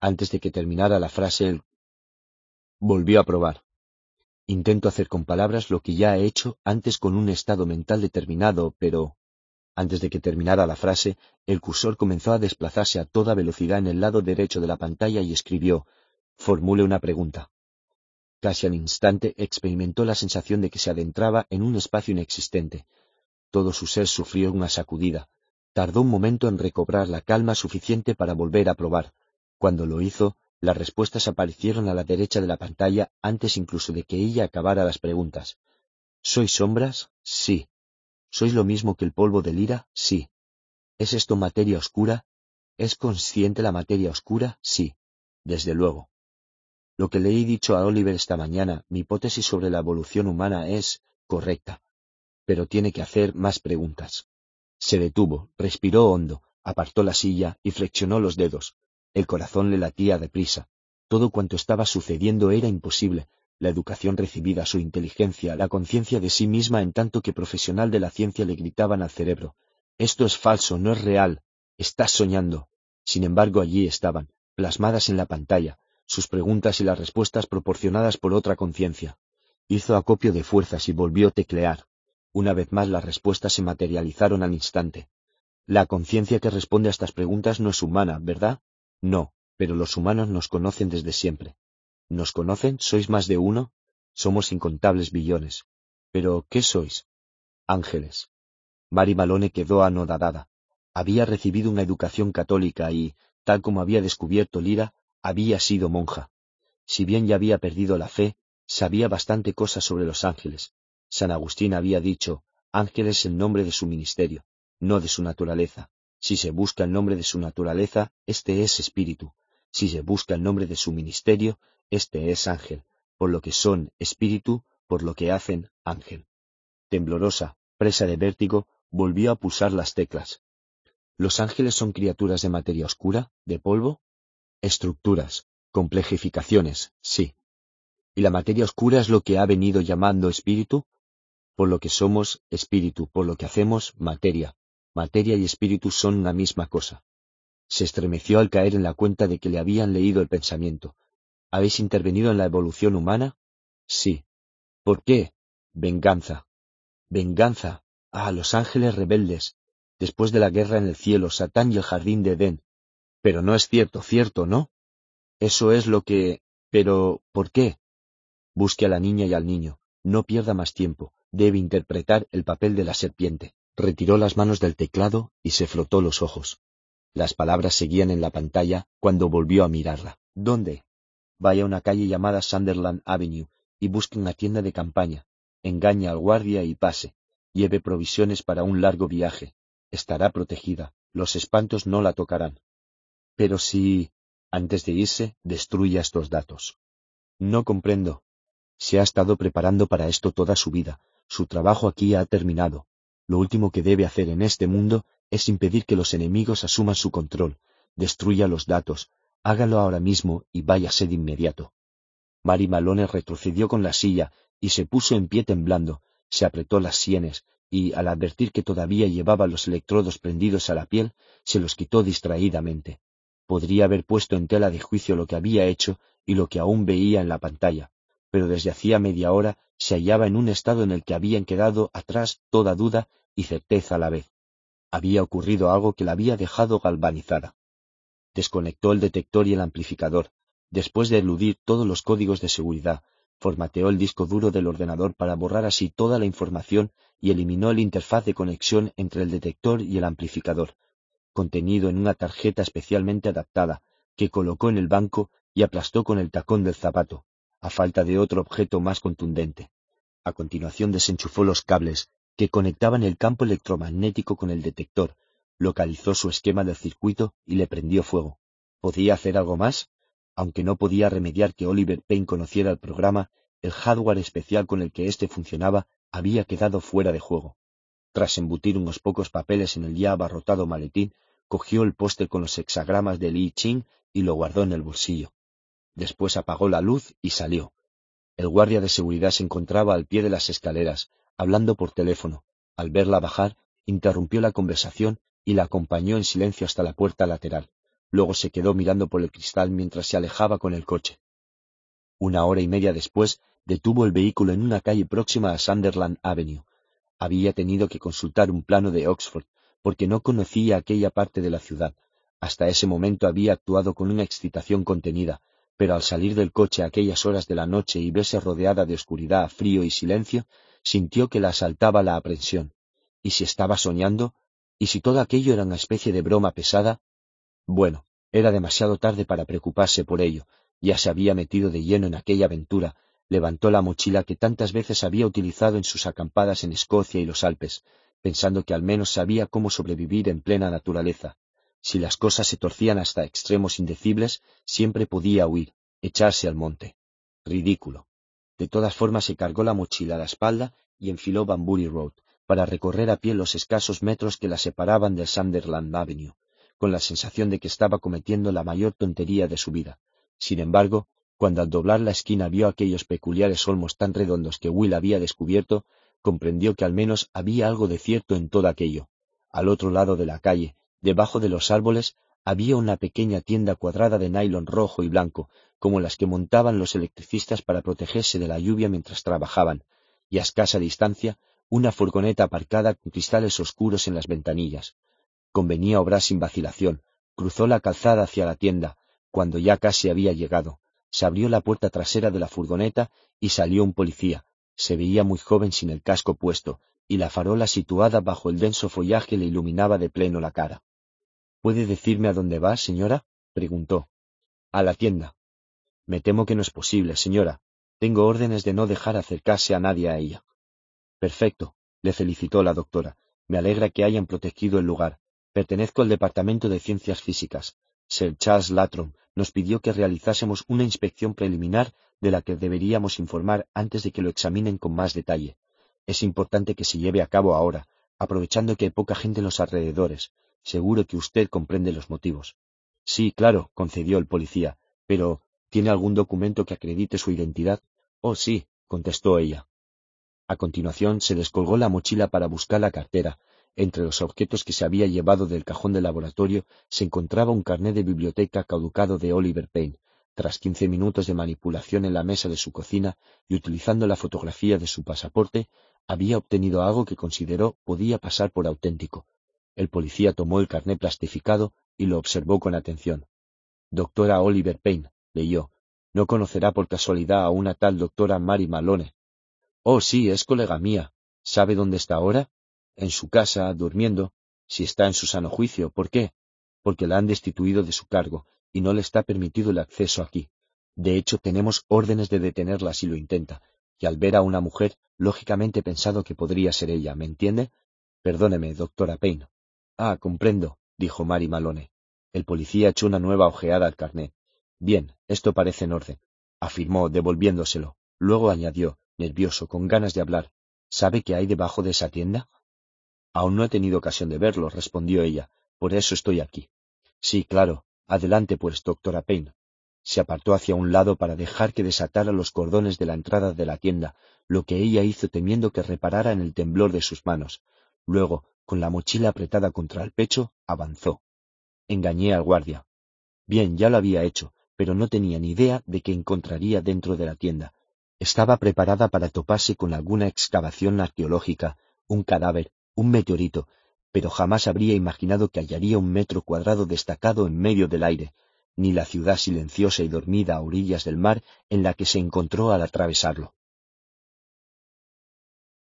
antes de que terminara la frase, él volvió a probar. Intento hacer con palabras lo que ya he hecho antes con un estado mental determinado, pero antes de que terminara la frase, el cursor comenzó a desplazarse a toda velocidad en el lado derecho de la pantalla y escribió Formule una pregunta. Casi al instante experimentó la sensación de que se adentraba en un espacio inexistente. Todo su ser sufrió una sacudida. Tardó un momento en recobrar la calma suficiente para volver a probar. Cuando lo hizo, las respuestas aparecieron a la derecha de la pantalla antes incluso de que ella acabara las preguntas. ¿Sois sombras? Sí. ¿Sois lo mismo que el polvo del ira? Sí. ¿Es esto materia oscura? ¿Es consciente la materia oscura? Sí. Desde luego. Lo que le he dicho a Oliver esta mañana, mi hipótesis sobre la evolución humana es correcta. Pero tiene que hacer más preguntas. Se detuvo, respiró hondo, apartó la silla y flexionó los dedos. El corazón le latía deprisa. Todo cuanto estaba sucediendo era imposible, la educación recibida, su inteligencia, la conciencia de sí misma en tanto que profesional de la ciencia le gritaban al cerebro, esto es falso, no es real, estás soñando. Sin embargo, allí estaban, plasmadas en la pantalla, sus preguntas y las respuestas proporcionadas por otra conciencia. Hizo acopio de fuerzas y volvió a teclear. Una vez más las respuestas se materializaron al instante. La conciencia que responde a estas preguntas no es humana, ¿verdad? No, pero los humanos nos conocen desde siempre. ¿Nos conocen? ¿Sois más de uno? Somos incontables billones. Pero, ¿qué sois? Ángeles. Mary Malone quedó anodadada. Había recibido una educación católica y, tal como había descubierto Lira, había sido monja. Si bien ya había perdido la fe, sabía bastante cosas sobre los ángeles. San Agustín había dicho, ángel es el nombre de su ministerio, no de su naturaleza. Si se busca el nombre de su naturaleza, este es espíritu. Si se busca el nombre de su ministerio, este es ángel, por lo que son espíritu, por lo que hacen ángel. Temblorosa, presa de vértigo, volvió a pulsar las teclas. ¿Los ángeles son criaturas de materia oscura, de polvo? Estructuras, complejificaciones, sí. ¿Y la materia oscura es lo que ha venido llamando espíritu? Por lo que somos espíritu, por lo que hacemos materia. Materia y espíritu son una misma cosa. Se estremeció al caer en la cuenta de que le habían leído el pensamiento, ¿Habéis intervenido en la evolución humana? Sí. ¿Por qué? Venganza. Venganza. Ah, los ángeles rebeldes. Después de la guerra en el cielo, Satán y el jardín de Edén. Pero no es cierto, cierto, ¿no? Eso es lo que... Pero, ¿por qué? Busque a la niña y al niño. No pierda más tiempo. Debe interpretar el papel de la serpiente. Retiró las manos del teclado y se frotó los ojos. Las palabras seguían en la pantalla cuando volvió a mirarla. ¿Dónde? Vaya a una calle llamada Sunderland Avenue y busque una tienda de campaña. Engañe al guardia y pase. Lleve provisiones para un largo viaje. Estará protegida. Los espantos no la tocarán. Pero si, antes de irse, destruya estos datos. No comprendo. Se ha estado preparando para esto toda su vida. Su trabajo aquí ha terminado. Lo último que debe hacer en este mundo es impedir que los enemigos asuman su control, destruya los datos, hágalo ahora mismo y váyase de inmediato. Mary Malone retrocedió con la silla y se puso en pie temblando, se apretó las sienes y, al advertir que todavía llevaba los electrodos prendidos a la piel, se los quitó distraídamente. Podría haber puesto en tela de juicio lo que había hecho y lo que aún veía en la pantalla, pero desde hacía media hora se hallaba en un estado en el que habían quedado atrás toda duda y certeza a la vez. Había ocurrido algo que la había dejado galvanizada. Desconectó el detector y el amplificador. Después de eludir todos los códigos de seguridad, formateó el disco duro del ordenador para borrar así toda la información y eliminó el interfaz de conexión entre el detector y el amplificador, contenido en una tarjeta especialmente adaptada, que colocó en el banco y aplastó con el tacón del zapato, a falta de otro objeto más contundente. A continuación desenchufó los cables que conectaban el campo electromagnético con el detector, localizó su esquema del circuito y le prendió fuego. ¿Podía hacer algo más? aunque no podía remediar que Oliver Payne conociera el programa, el hardware especial con el que éste funcionaba había quedado fuera de juego. Tras embutir unos pocos papeles en el ya abarrotado maletín, cogió el póster con los hexagramas de Li Ching y lo guardó en el bolsillo. Después apagó la luz y salió. El guardia de seguridad se encontraba al pie de las escaleras, hablando por teléfono. Al verla bajar, interrumpió la conversación y la acompañó en silencio hasta la puerta lateral. Luego se quedó mirando por el cristal mientras se alejaba con el coche. Una hora y media después, detuvo el vehículo en una calle próxima a Sunderland Avenue. Había tenido que consultar un plano de Oxford, porque no conocía aquella parte de la ciudad. Hasta ese momento había actuado con una excitación contenida, pero al salir del coche a aquellas horas de la noche y verse rodeada de oscuridad, frío y silencio, sintió que la asaltaba la aprensión. ¿Y si estaba soñando? ¿Y si todo aquello era una especie de broma pesada? Bueno, era demasiado tarde para preocuparse por ello, ya se había metido de lleno en aquella aventura, levantó la mochila que tantas veces había utilizado en sus acampadas en Escocia y los Alpes, pensando que al menos sabía cómo sobrevivir en plena naturaleza. Si las cosas se torcían hasta extremos indecibles, siempre podía huir, echarse al monte. Ridículo. De todas formas se cargó la mochila a la espalda y enfiló Banbury Road, para recorrer a pie los escasos metros que la separaban del Sunderland Avenue con la sensación de que estaba cometiendo la mayor tontería de su vida. Sin embargo, cuando al doblar la esquina vio aquellos peculiares olmos tan redondos que Will había descubierto, comprendió que al menos había algo de cierto en todo aquello. Al otro lado de la calle, debajo de los árboles, había una pequeña tienda cuadrada de nylon rojo y blanco, como las que montaban los electricistas para protegerse de la lluvia mientras trabajaban, y a escasa distancia, una furgoneta aparcada con cristales oscuros en las ventanillas. Convenía obrar sin vacilación. Cruzó la calzada hacia la tienda. Cuando ya casi había llegado, se abrió la puerta trasera de la furgoneta y salió un policía. Se veía muy joven sin el casco puesto, y la farola situada bajo el denso follaje le iluminaba de pleno la cara. ¿Puede decirme a dónde va, señora? preguntó. A la tienda. Me temo que no es posible, señora. Tengo órdenes de no dejar acercarse a nadie a ella. Perfecto, le felicitó la doctora. Me alegra que hayan protegido el lugar. Pertenezco al Departamento de Ciencias Físicas. Sir Charles Latrom nos pidió que realizásemos una inspección preliminar de la que deberíamos informar antes de que lo examinen con más detalle. Es importante que se lleve a cabo ahora, aprovechando que hay poca gente en los alrededores. Seguro que usted comprende los motivos. Sí, claro, concedió el policía, pero ¿tiene algún documento que acredite su identidad? Oh, sí, contestó ella. A continuación se descolgó la mochila para buscar la cartera, entre los objetos que se había llevado del cajón del laboratorio se encontraba un carnet de biblioteca caducado de Oliver Payne. Tras quince minutos de manipulación en la mesa de su cocina y utilizando la fotografía de su pasaporte, había obtenido algo que consideró podía pasar por auténtico. El policía tomó el carnet plastificado y lo observó con atención. Doctora Oliver Payne, leyó. ¿No conocerá por casualidad a una tal doctora Mary Malone? Oh, sí, es colega mía. ¿Sabe dónde está ahora? en su casa, durmiendo, si está en su sano juicio. ¿Por qué? Porque la han destituido de su cargo y no le está permitido el acceso aquí. De hecho, tenemos órdenes de detenerla si lo intenta, y al ver a una mujer, lógicamente he pensado que podría ser ella, ¿me entiende? Perdóneme, doctora Payne. Ah, comprendo, dijo Mary Malone. El policía echó una nueva ojeada al carnet. Bien, esto parece en orden, afirmó, devolviéndoselo. Luego añadió, nervioso, con ganas de hablar. ¿Sabe qué hay debajo de esa tienda? Aún no he tenido ocasión de verlo, respondió ella. Por eso estoy aquí. Sí, claro. Adelante, pues, doctora Payne. Se apartó hacia un lado para dejar que desatara los cordones de la entrada de la tienda, lo que ella hizo temiendo que reparara en el temblor de sus manos. Luego, con la mochila apretada contra el pecho, avanzó. Engañé al guardia. Bien, ya lo había hecho, pero no tenía ni idea de que encontraría dentro de la tienda. Estaba preparada para toparse con alguna excavación arqueológica, un cadáver, un meteorito, pero jamás habría imaginado que hallaría un metro cuadrado destacado en medio del aire, ni la ciudad silenciosa y dormida a orillas del mar en la que se encontró al atravesarlo.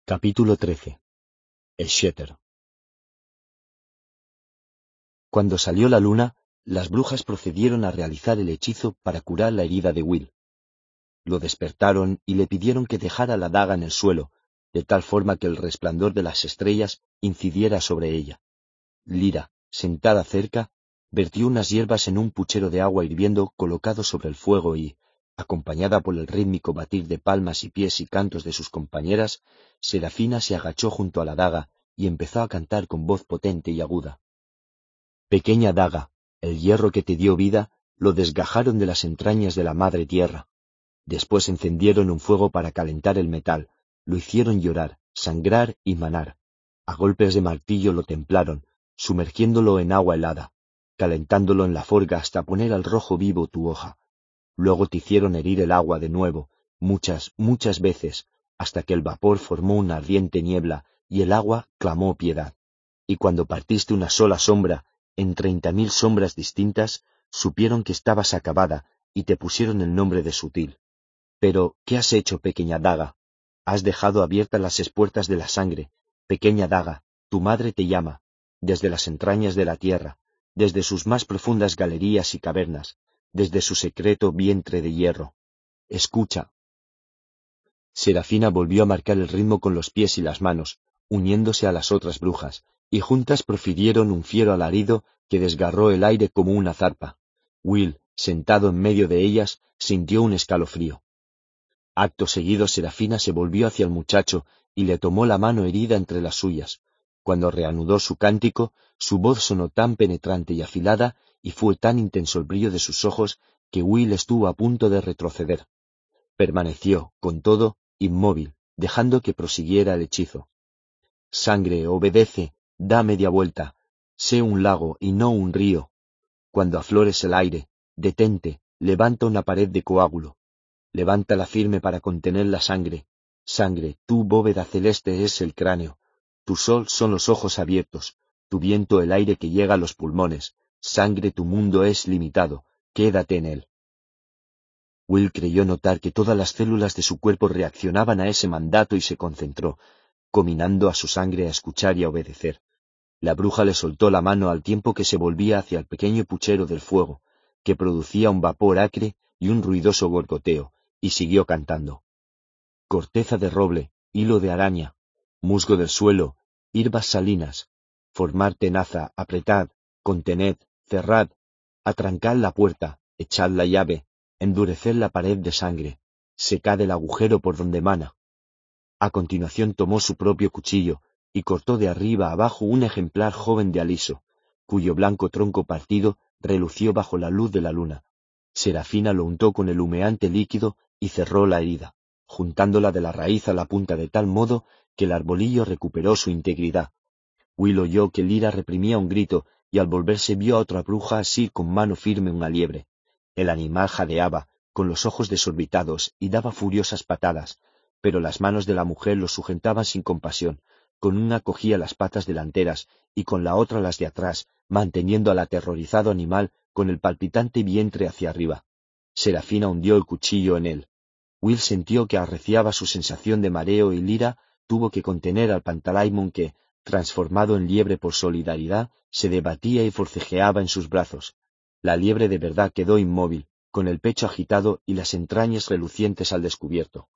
Capítulo 13 El Shetter Cuando salió la luna, las brujas procedieron a realizar el hechizo para curar la herida de Will. Lo despertaron y le pidieron que dejara la daga en el suelo, de tal forma que el resplandor de las estrellas incidiera sobre ella. Lira, sentada cerca, vertió unas hierbas en un puchero de agua hirviendo colocado sobre el fuego y, acompañada por el rítmico batir de palmas y pies y cantos de sus compañeras, Serafina se agachó junto a la daga y empezó a cantar con voz potente y aguda. Pequeña daga, el hierro que te dio vida, lo desgajaron de las entrañas de la madre tierra. Después encendieron un fuego para calentar el metal, lo hicieron llorar, sangrar y manar. A golpes de martillo lo templaron, sumergiéndolo en agua helada, calentándolo en la forga hasta poner al rojo vivo tu hoja. Luego te hicieron herir el agua de nuevo, muchas, muchas veces, hasta que el vapor formó una ardiente niebla y el agua clamó piedad. Y cuando partiste una sola sombra, en treinta mil sombras distintas, supieron que estabas acabada y te pusieron el nombre de sutil. Pero, ¿qué has hecho, pequeña daga? Has dejado abiertas las espuertas de la sangre. Pequeña daga, tu madre te llama, desde las entrañas de la tierra, desde sus más profundas galerías y cavernas, desde su secreto vientre de hierro. Escucha. Serafina volvió a marcar el ritmo con los pies y las manos, uniéndose a las otras brujas, y juntas profirieron un fiero alarido que desgarró el aire como una zarpa. Will, sentado en medio de ellas, sintió un escalofrío. Acto seguido Serafina se volvió hacia el muchacho y le tomó la mano herida entre las suyas. Cuando reanudó su cántico, su voz sonó tan penetrante y afilada, y fue tan intenso el brillo de sus ojos, que Will estuvo a punto de retroceder. Permaneció, con todo, inmóvil, dejando que prosiguiera el hechizo. Sangre, obedece, da media vuelta, sé un lago y no un río. Cuando aflores el aire, detente, levanta una pared de coágulo, levántala firme para contener la sangre. Sangre, tu bóveda celeste es el cráneo, tu sol son los ojos abiertos, tu viento el aire que llega a los pulmones, sangre tu mundo es limitado, quédate en él. Will creyó notar que todas las células de su cuerpo reaccionaban a ese mandato y se concentró, cominando a su sangre a escuchar y a obedecer. La bruja le soltó la mano al tiempo que se volvía hacia el pequeño puchero del fuego, que producía un vapor acre y un ruidoso gorgoteo, y siguió cantando. Corteza de roble, hilo de araña, musgo del suelo, hierbas salinas, formar tenaza, apretad, contened, cerrad, atrancad la puerta, echad la llave, endureced la pared de sangre, secad el agujero por donde mana. A continuación tomó su propio cuchillo y cortó de arriba abajo un ejemplar joven de aliso, cuyo blanco tronco partido relució bajo la luz de la luna. Serafina lo untó con el humeante líquido y cerró la herida, juntándola de la raíz a la punta de tal modo que el arbolillo recuperó su integridad. Will oyó que Lira reprimía un grito y al volverse vio a otra bruja así con mano firme una liebre. El animal jadeaba, con los ojos desorbitados, y daba furiosas patadas, pero las manos de la mujer lo sujetaban sin compasión, con una cogía las patas delanteras y con la otra las de atrás, manteniendo al aterrorizado animal con el palpitante vientre hacia arriba. Serafina hundió el cuchillo en él. Will sintió que arreciaba su sensación de mareo y Lira tuvo que contener al pantalaimon que, transformado en liebre por solidaridad, se debatía y forcejeaba en sus brazos. La liebre de verdad quedó inmóvil, con el pecho agitado y las entrañas relucientes al descubierto.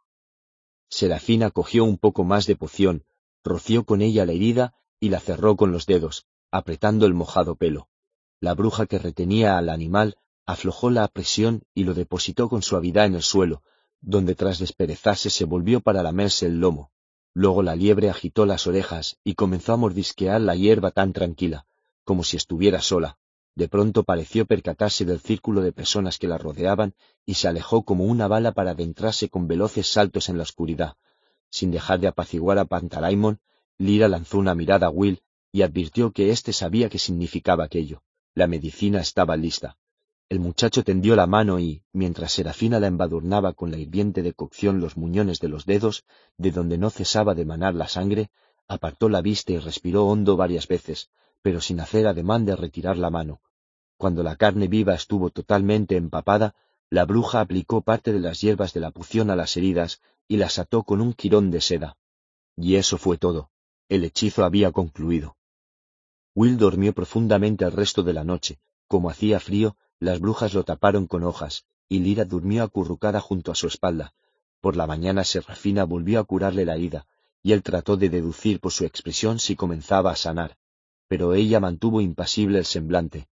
Serafina cogió un poco más de poción, roció con ella la herida y la cerró con los dedos, apretando el mojado pelo. La bruja que retenía al animal aflojó la presión y lo depositó con suavidad en el suelo, donde tras desperezarse se volvió para lamerse el lomo. Luego la liebre agitó las orejas y comenzó a mordisquear la hierba tan tranquila, como si estuviera sola. De pronto pareció percatarse del círculo de personas que la rodeaban y se alejó como una bala para adentrarse con veloces saltos en la oscuridad. Sin dejar de apaciguar a Pantalaimon, Lira lanzó una mirada a Will y advirtió que éste sabía qué significaba aquello. La medicina estaba lista. El muchacho tendió la mano y, mientras Serafina la embadurnaba con la hirviente decocción los muñones de los dedos, de donde no cesaba de manar la sangre, apartó la vista y respiró hondo varias veces, pero sin hacer ademán de retirar la mano. Cuando la carne viva estuvo totalmente empapada, la bruja aplicó parte de las hierbas de la pución a las heridas y las ató con un quirón de seda. Y eso fue todo. El hechizo había concluido. Will dormió profundamente el resto de la noche. Como hacía frío, las brujas lo taparon con hojas, y Lira durmió acurrucada junto a su espalda. Por la mañana Serafina volvió a curarle la herida, y él trató de deducir por su expresión si comenzaba a sanar. Pero ella mantuvo impasible el semblante.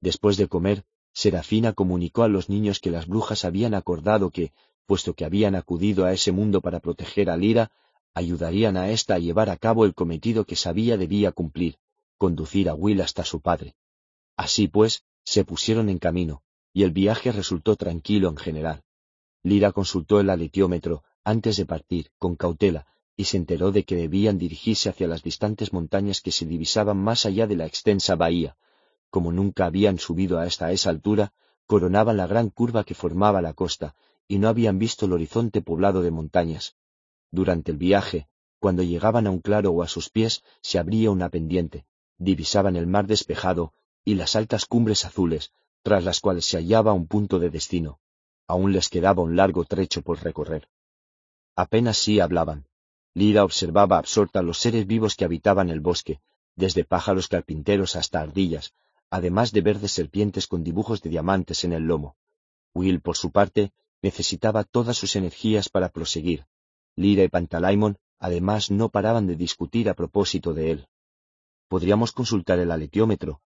Después de comer, Serafina comunicó a los niños que las brujas habían acordado que, puesto que habían acudido a ese mundo para proteger a Lira, ayudarían a ésta a llevar a cabo el cometido que sabía debía cumplir, conducir a Will hasta su padre. Así pues, se pusieron en camino, y el viaje resultó tranquilo en general. Lira consultó el aletiómetro antes de partir, con cautela, y se enteró de que debían dirigirse hacia las distantes montañas que se divisaban más allá de la extensa bahía. Como nunca habían subido hasta esa altura, coronaban la gran curva que formaba la costa, y no habían visto el horizonte poblado de montañas. Durante el viaje, cuando llegaban a un claro o a sus pies, se abría una pendiente, divisaban el mar despejado y las altas cumbres azules, tras las cuales se hallaba un punto de destino. Aún les quedaba un largo trecho por recorrer. Apenas sí hablaban. Lira observaba absorta los seres vivos que habitaban el bosque, desde pájaros carpinteros hasta ardillas, además de verdes serpientes con dibujos de diamantes en el lomo. Will, por su parte, necesitaba todas sus energías para proseguir. Lira y Pantalaimon, además, no paraban de discutir a propósito de él. Podríamos consultar el aletiómetro,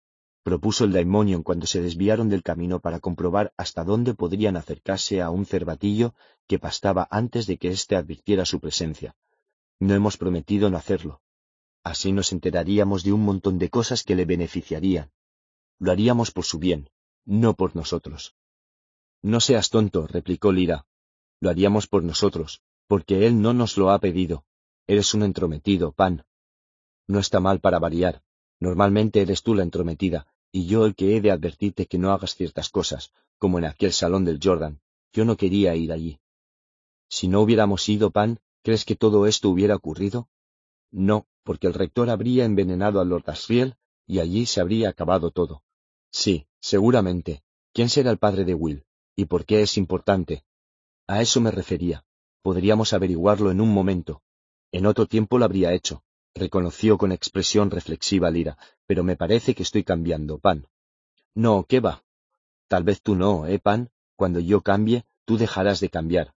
propuso el daimonion cuando se desviaron del camino para comprobar hasta dónde podrían acercarse a un cervatillo que pastaba antes de que éste advirtiera su presencia. No hemos prometido no hacerlo. Así nos enteraríamos de un montón de cosas que le beneficiarían. Lo haríamos por su bien, no por nosotros. No seas tonto, replicó Lira. Lo haríamos por nosotros, porque él no nos lo ha pedido. Eres un entrometido, Pan. No está mal para variar. Normalmente eres tú la entrometida, y yo el que he de advertirte que no hagas ciertas cosas, como en aquel salón del Jordan. Yo no quería ir allí. Si no hubiéramos ido, Pan, ¿crees que todo esto hubiera ocurrido? No, porque el rector habría envenenado a Lord Asriel y allí se habría acabado todo. Sí, seguramente. ¿Quién será el padre de Will? ¿Y por qué es importante? A eso me refería. Podríamos averiguarlo en un momento. En otro tiempo lo habría hecho reconoció con expresión reflexiva Lira, pero me parece que estoy cambiando, Pan. No, ¿qué va? Tal vez tú no, ¿eh, Pan? Cuando yo cambie, tú dejarás de cambiar.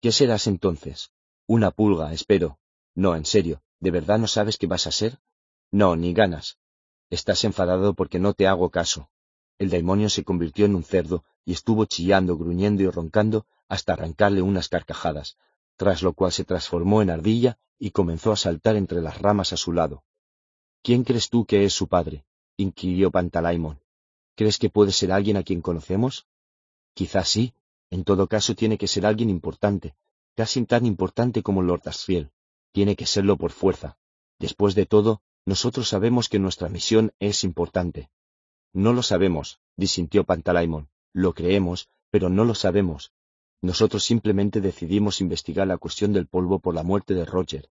¿Qué serás entonces? Una pulga, espero. No, en serio, ¿de verdad no sabes qué vas a ser? No, ni ganas. Estás enfadado porque no te hago caso. El demonio se convirtió en un cerdo y estuvo chillando, gruñendo y roncando hasta arrancarle unas carcajadas, tras lo cual se transformó en ardilla y comenzó a saltar entre las ramas a su lado. ¿Quién crees tú que es su padre? inquirió Pantalaimon. ¿Crees que puede ser alguien a quien conocemos? Quizás sí. En todo caso tiene que ser alguien importante, casi tan importante como Lord Asriel. Tiene que serlo por fuerza. Después de todo, nosotros sabemos que nuestra misión es importante. No lo sabemos, disintió Pantalaimon. Lo creemos, pero no lo sabemos, nosotros simplemente decidimos investigar la cuestión del polvo por la muerte de Roger.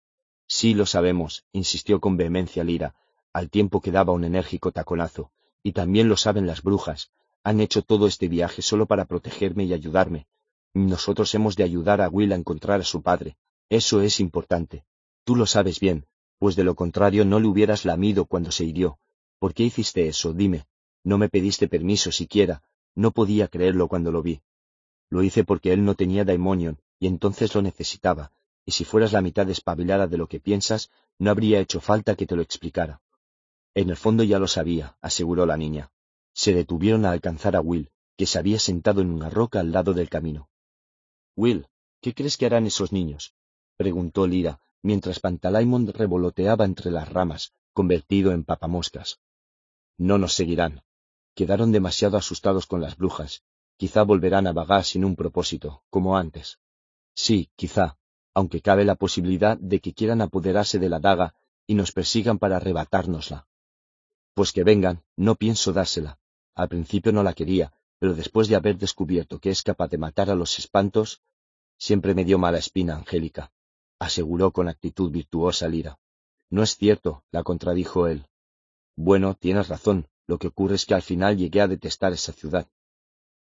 Sí lo sabemos, insistió con vehemencia Lira, al tiempo que daba un enérgico taconazo, y también lo saben las brujas. Han hecho todo este viaje solo para protegerme y ayudarme. Nosotros hemos de ayudar a Will a encontrar a su padre. Eso es importante. Tú lo sabes bien, pues de lo contrario no le hubieras lamido cuando se hirió. ¿Por qué hiciste eso? Dime. No me pediste permiso siquiera. No podía creerlo cuando lo vi. Lo hice porque él no tenía daimonion, y entonces lo necesitaba, y si fueras la mitad espabilada de lo que piensas, no habría hecho falta que te lo explicara. En el fondo ya lo sabía, aseguró la niña. Se detuvieron a alcanzar a Will, que se había sentado en una roca al lado del camino. Will, ¿qué crees que harán esos niños? preguntó Lira, mientras Pantalaimon revoloteaba entre las ramas, convertido en papamoscas. No nos seguirán. Quedaron demasiado asustados con las brujas. Quizá volverán a vagar sin un propósito, como antes. Sí, quizá, aunque cabe la posibilidad de que quieran apoderarse de la daga y nos persigan para arrebatárnosla. Pues que vengan, no pienso dársela. Al principio no la quería, pero después de haber descubierto que es capaz de matar a los espantos, siempre me dio mala espina, Angélica, aseguró con actitud virtuosa Lira. No es cierto, la contradijo él. Bueno, tienes razón, lo que ocurre es que al final llegué a detestar esa ciudad.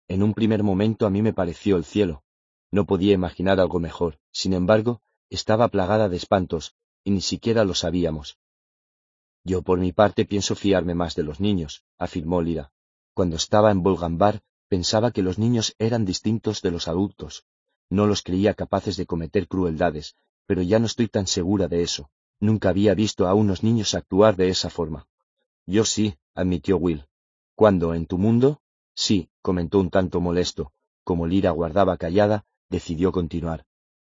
En un primer momento a mí me pareció el cielo. No podía imaginar algo mejor. Sin embargo, estaba plagada de espantos, y ni siquiera lo sabíamos. Yo por mi parte pienso fiarme más de los niños, afirmó Lira. Cuando estaba en Bolgambar pensaba que los niños eran distintos de los adultos. No los creía capaces de cometer crueldades, pero ya no estoy tan segura de eso. Nunca había visto a unos niños actuar de esa forma. Yo sí, admitió Will. ¿Cuándo? ¿En tu mundo? Sí, comentó un tanto molesto. Como Lira guardaba callada, decidió continuar.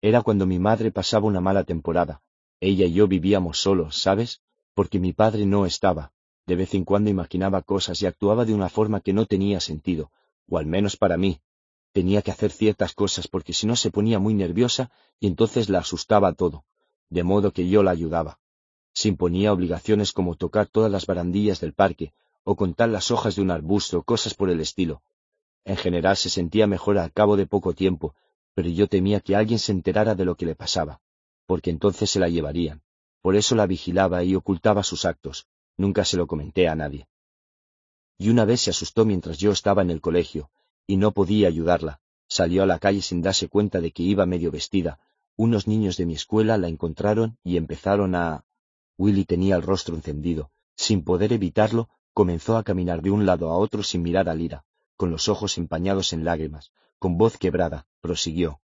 Era cuando mi madre pasaba una mala temporada. Ella y yo vivíamos solos, ¿sabes? Porque mi padre no estaba. De vez en cuando imaginaba cosas y actuaba de una forma que no tenía sentido, o al menos para mí. Tenía que hacer ciertas cosas porque si no se ponía muy nerviosa y entonces la asustaba todo, de modo que yo la ayudaba. Se imponía obligaciones como tocar todas las barandillas del parque, o contar las hojas de un arbusto, cosas por el estilo. En general se sentía mejor al cabo de poco tiempo, pero yo temía que alguien se enterara de lo que le pasaba, porque entonces se la llevarían. Por eso la vigilaba y ocultaba sus actos. Nunca se lo comenté a nadie. Y una vez se asustó mientras yo estaba en el colegio, y no podía ayudarla. Salió a la calle sin darse cuenta de que iba medio vestida. Unos niños de mi escuela la encontraron y empezaron a... Willy tenía el rostro encendido. Sin poder evitarlo, comenzó a caminar de un lado a otro sin mirar a Lira, con los ojos empañados en lágrimas, con voz quebrada, prosiguió.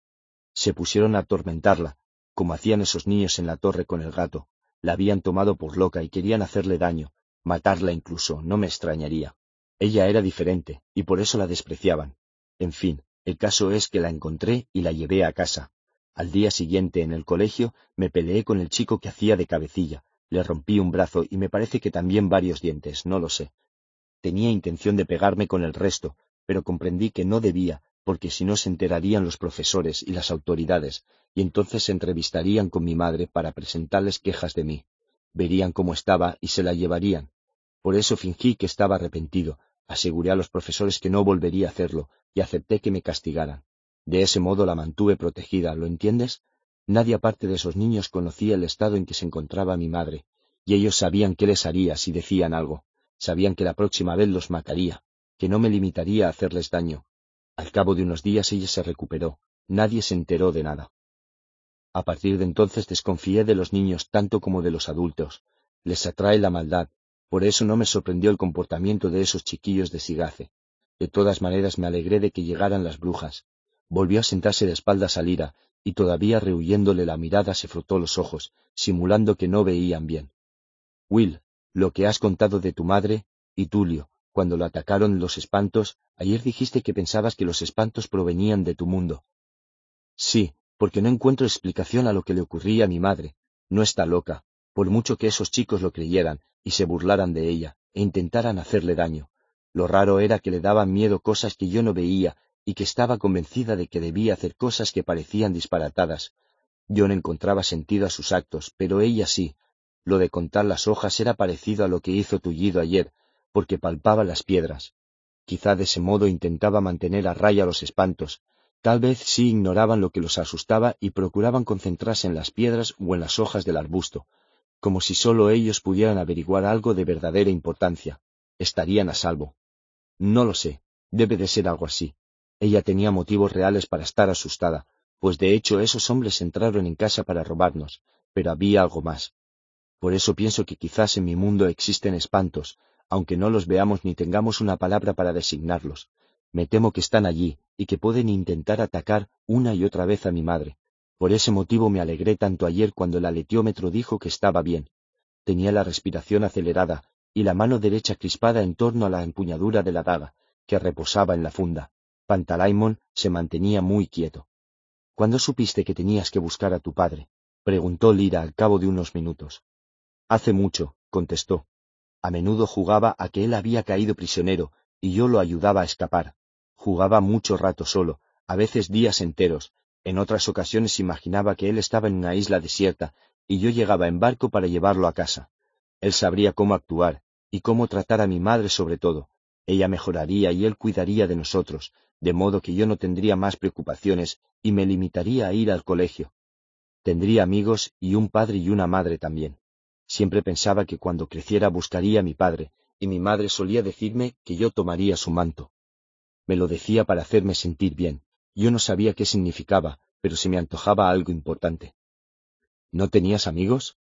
Se pusieron a atormentarla, como hacían esos niños en la torre con el gato. La habían tomado por loca y querían hacerle daño, matarla incluso, no me extrañaría. Ella era diferente, y por eso la despreciaban. En fin, el caso es que la encontré y la llevé a casa. Al día siguiente en el colegio me peleé con el chico que hacía de cabecilla, le rompí un brazo y me parece que también varios dientes, no lo sé. Tenía intención de pegarme con el resto, pero comprendí que no debía, porque si no se enterarían los profesores y las autoridades, y entonces se entrevistarían con mi madre para presentarles quejas de mí. Verían cómo estaba y se la llevarían. Por eso fingí que estaba arrepentido, aseguré a los profesores que no volvería a hacerlo, y acepté que me castigaran. De ese modo la mantuve protegida, ¿lo entiendes? Nadie aparte de esos niños conocía el estado en que se encontraba mi madre, y ellos sabían qué les haría si decían algo, sabían que la próxima vez los mataría, que no me limitaría a hacerles daño. Al cabo de unos días ella se recuperó, nadie se enteró de nada. A partir de entonces desconfié de los niños tanto como de los adultos. Les atrae la maldad, por eso no me sorprendió el comportamiento de esos chiquillos de Sigace. De todas maneras me alegré de que llegaran las brujas. Volvió a sentarse de espaldas a Lira, y todavía rehuyéndole la mirada se frotó los ojos, simulando que no veían bien. Will, lo que has contado de tu madre, y Tulio, cuando lo atacaron los espantos, ayer dijiste que pensabas que los espantos provenían de tu mundo. Sí, porque no encuentro explicación a lo que le ocurría a mi madre. No está loca, por mucho que esos chicos lo creyeran y se burlaran de ella e intentaran hacerle daño. Lo raro era que le daban miedo cosas que yo no veía y que estaba convencida de que debía hacer cosas que parecían disparatadas. Yo no encontraba sentido a sus actos, pero ella sí. Lo de contar las hojas era parecido a lo que hizo Tullido ayer, porque palpaba las piedras. Quizá de ese modo intentaba mantener a raya los espantos. Tal vez sí ignoraban lo que los asustaba y procuraban concentrarse en las piedras o en las hojas del arbusto, como si sólo ellos pudieran averiguar algo de verdadera importancia. Estarían a salvo. No lo sé. Debe de ser algo así. Ella tenía motivos reales para estar asustada, pues de hecho esos hombres entraron en casa para robarnos, pero había algo más. Por eso pienso que quizás en mi mundo existen espantos, aunque no los veamos ni tengamos una palabra para designarlos. Me temo que están allí y que pueden intentar atacar una y otra vez a mi madre. Por ese motivo me alegré tanto ayer cuando el aletiómetro dijo que estaba bien. Tenía la respiración acelerada y la mano derecha crispada en torno a la empuñadura de la daga, que reposaba en la funda. Pantalaimon se mantenía muy quieto. ¿Cuándo supiste que tenías que buscar a tu padre? preguntó Lira al cabo de unos minutos. Hace mucho, contestó. A menudo jugaba a que él había caído prisionero, y yo lo ayudaba a escapar. Jugaba mucho rato solo, a veces días enteros, en otras ocasiones imaginaba que él estaba en una isla desierta, y yo llegaba en barco para llevarlo a casa. Él sabría cómo actuar, y cómo tratar a mi madre sobre todo. Ella mejoraría y él cuidaría de nosotros, de modo que yo no tendría más preocupaciones y me limitaría a ir al colegio. Tendría amigos y un padre y una madre también. Siempre pensaba que cuando creciera buscaría a mi padre, y mi madre solía decirme que yo tomaría su manto. Me lo decía para hacerme sentir bien. Yo no sabía qué significaba, pero se me antojaba algo importante. ¿No tenías amigos?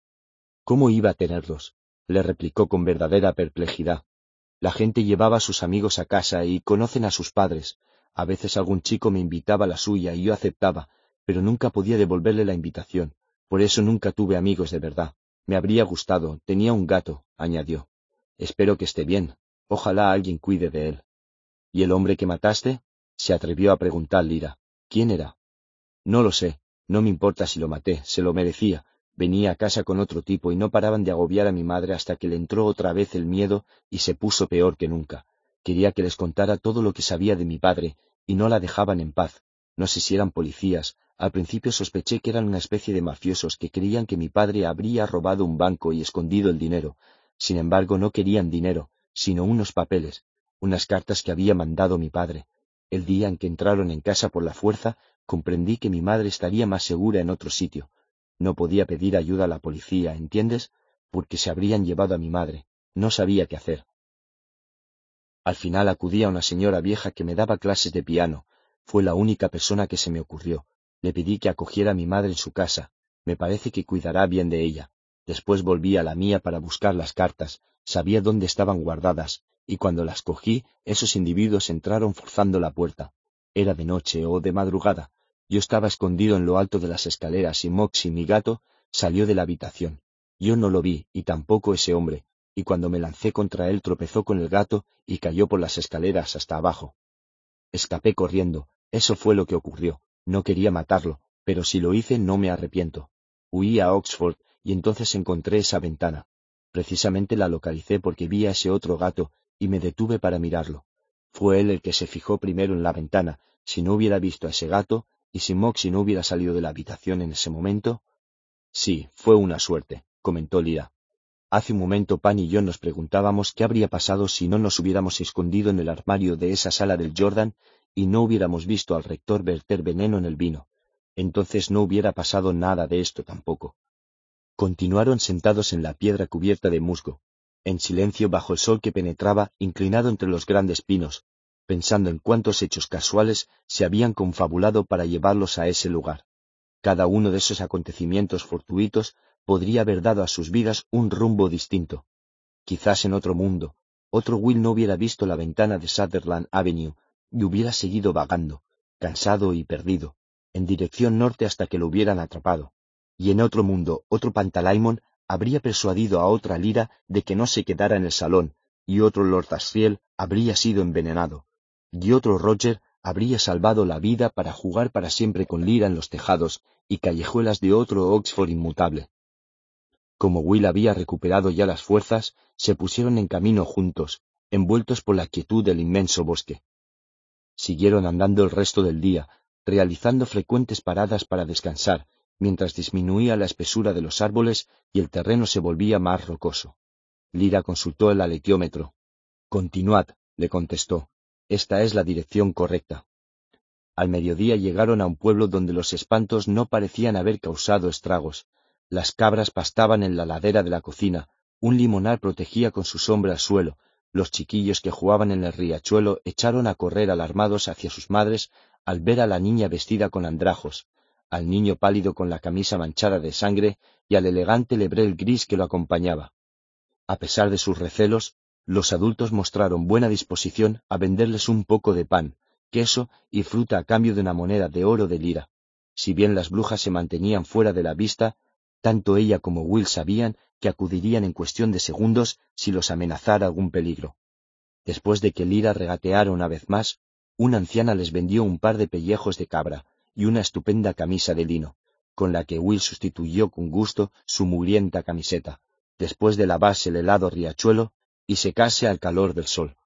¿Cómo iba a tenerlos? le replicó con verdadera perplejidad. La gente llevaba a sus amigos a casa y conocen a sus padres. A veces algún chico me invitaba a la suya y yo aceptaba, pero nunca podía devolverle la invitación. Por eso nunca tuve amigos de verdad. Me habría gustado, tenía un gato, añadió. Espero que esté bien. Ojalá alguien cuide de él. ¿Y el hombre que mataste? Se atrevió a preguntar Lira. ¿Quién era? No lo sé. No me importa si lo maté, se lo merecía, Venía a casa con otro tipo y no paraban de agobiar a mi madre hasta que le entró otra vez el miedo y se puso peor que nunca. Quería que les contara todo lo que sabía de mi padre, y no la dejaban en paz. No sé si eran policías. Al principio sospeché que eran una especie de mafiosos que creían que mi padre habría robado un banco y escondido el dinero. Sin embargo, no querían dinero, sino unos papeles, unas cartas que había mandado mi padre. El día en que entraron en casa por la fuerza, comprendí que mi madre estaría más segura en otro sitio. No podía pedir ayuda a la policía, ¿entiendes? Porque se habrían llevado a mi madre. No sabía qué hacer. Al final acudí a una señora vieja que me daba clases de piano. Fue la única persona que se me ocurrió. Le pedí que acogiera a mi madre en su casa. Me parece que cuidará bien de ella. Después volví a la mía para buscar las cartas. Sabía dónde estaban guardadas, y cuando las cogí, esos individuos entraron forzando la puerta. Era de noche o de madrugada, yo estaba escondido en lo alto de las escaleras y Moxie, mi gato, salió de la habitación. Yo no lo vi, y tampoco ese hombre, y cuando me lancé contra él tropezó con el gato y cayó por las escaleras hasta abajo. Escapé corriendo, eso fue lo que ocurrió. No quería matarlo, pero si lo hice no me arrepiento. Huí a Oxford y entonces encontré esa ventana. Precisamente la localicé porque vi a ese otro gato y me detuve para mirarlo. Fue él el que se fijó primero en la ventana. Si no hubiera visto a ese gato, ¿Y si Moxie no hubiera salido de la habitación en ese momento? Sí, fue una suerte, comentó Lira. Hace un momento Pan y yo nos preguntábamos qué habría pasado si no nos hubiéramos escondido en el armario de esa sala del Jordan y no hubiéramos visto al rector verter veneno en el vino. Entonces no hubiera pasado nada de esto tampoco. Continuaron sentados en la piedra cubierta de musgo, en silencio bajo el sol que penetraba inclinado entre los grandes pinos, pensando en cuántos hechos casuales se habían confabulado para llevarlos a ese lugar. Cada uno de esos acontecimientos fortuitos podría haber dado a sus vidas un rumbo distinto. Quizás en otro mundo, otro Will no hubiera visto la ventana de Sutherland Avenue y hubiera seguido vagando, cansado y perdido, en dirección norte hasta que lo hubieran atrapado. Y en otro mundo, otro Pantalaimon habría persuadido a otra Lira de que no se quedara en el salón, y otro Lord Asriel habría sido envenenado, y otro Roger habría salvado la vida para jugar para siempre con Lira en los tejados y callejuelas de otro Oxford inmutable. Como Will había recuperado ya las fuerzas, se pusieron en camino juntos, envueltos por la quietud del inmenso bosque. Siguieron andando el resto del día, realizando frecuentes paradas para descansar, mientras disminuía la espesura de los árboles y el terreno se volvía más rocoso. Lira consultó el aleteómetro. Continuad, le contestó. Esta es la dirección correcta. Al mediodía llegaron a un pueblo donde los espantos no parecían haber causado estragos. Las cabras pastaban en la ladera de la cocina, un limonar protegía con su sombra el suelo, los chiquillos que jugaban en el riachuelo echaron a correr alarmados hacia sus madres al ver a la niña vestida con andrajos, al niño pálido con la camisa manchada de sangre y al elegante lebrel gris que lo acompañaba. A pesar de sus recelos, los adultos mostraron buena disposición a venderles un poco de pan, queso y fruta a cambio de una moneda de oro de lira. Si bien las brujas se mantenían fuera de la vista, tanto ella como Will sabían que acudirían en cuestión de segundos si los amenazara algún peligro. Después de que Lira regateara una vez más, una anciana les vendió un par de pellejos de cabra y una estupenda camisa de lino. con la que Will sustituyó con gusto su mugrienta camiseta, después de lavarse el helado riachuelo y secase al calor del sol.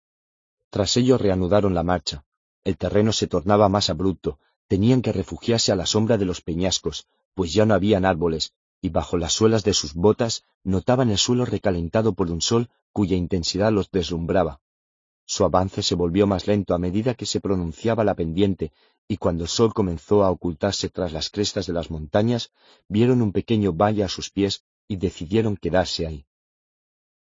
Tras ello reanudaron la marcha. El terreno se tornaba más abrupto, tenían que refugiarse a la sombra de los peñascos, pues ya no habían árboles, y bajo las suelas de sus botas notaban el suelo recalentado por un sol cuya intensidad los deslumbraba. Su avance se volvió más lento a medida que se pronunciaba la pendiente, y cuando el sol comenzó a ocultarse tras las crestas de las montañas, vieron un pequeño valle a sus pies y decidieron quedarse ahí.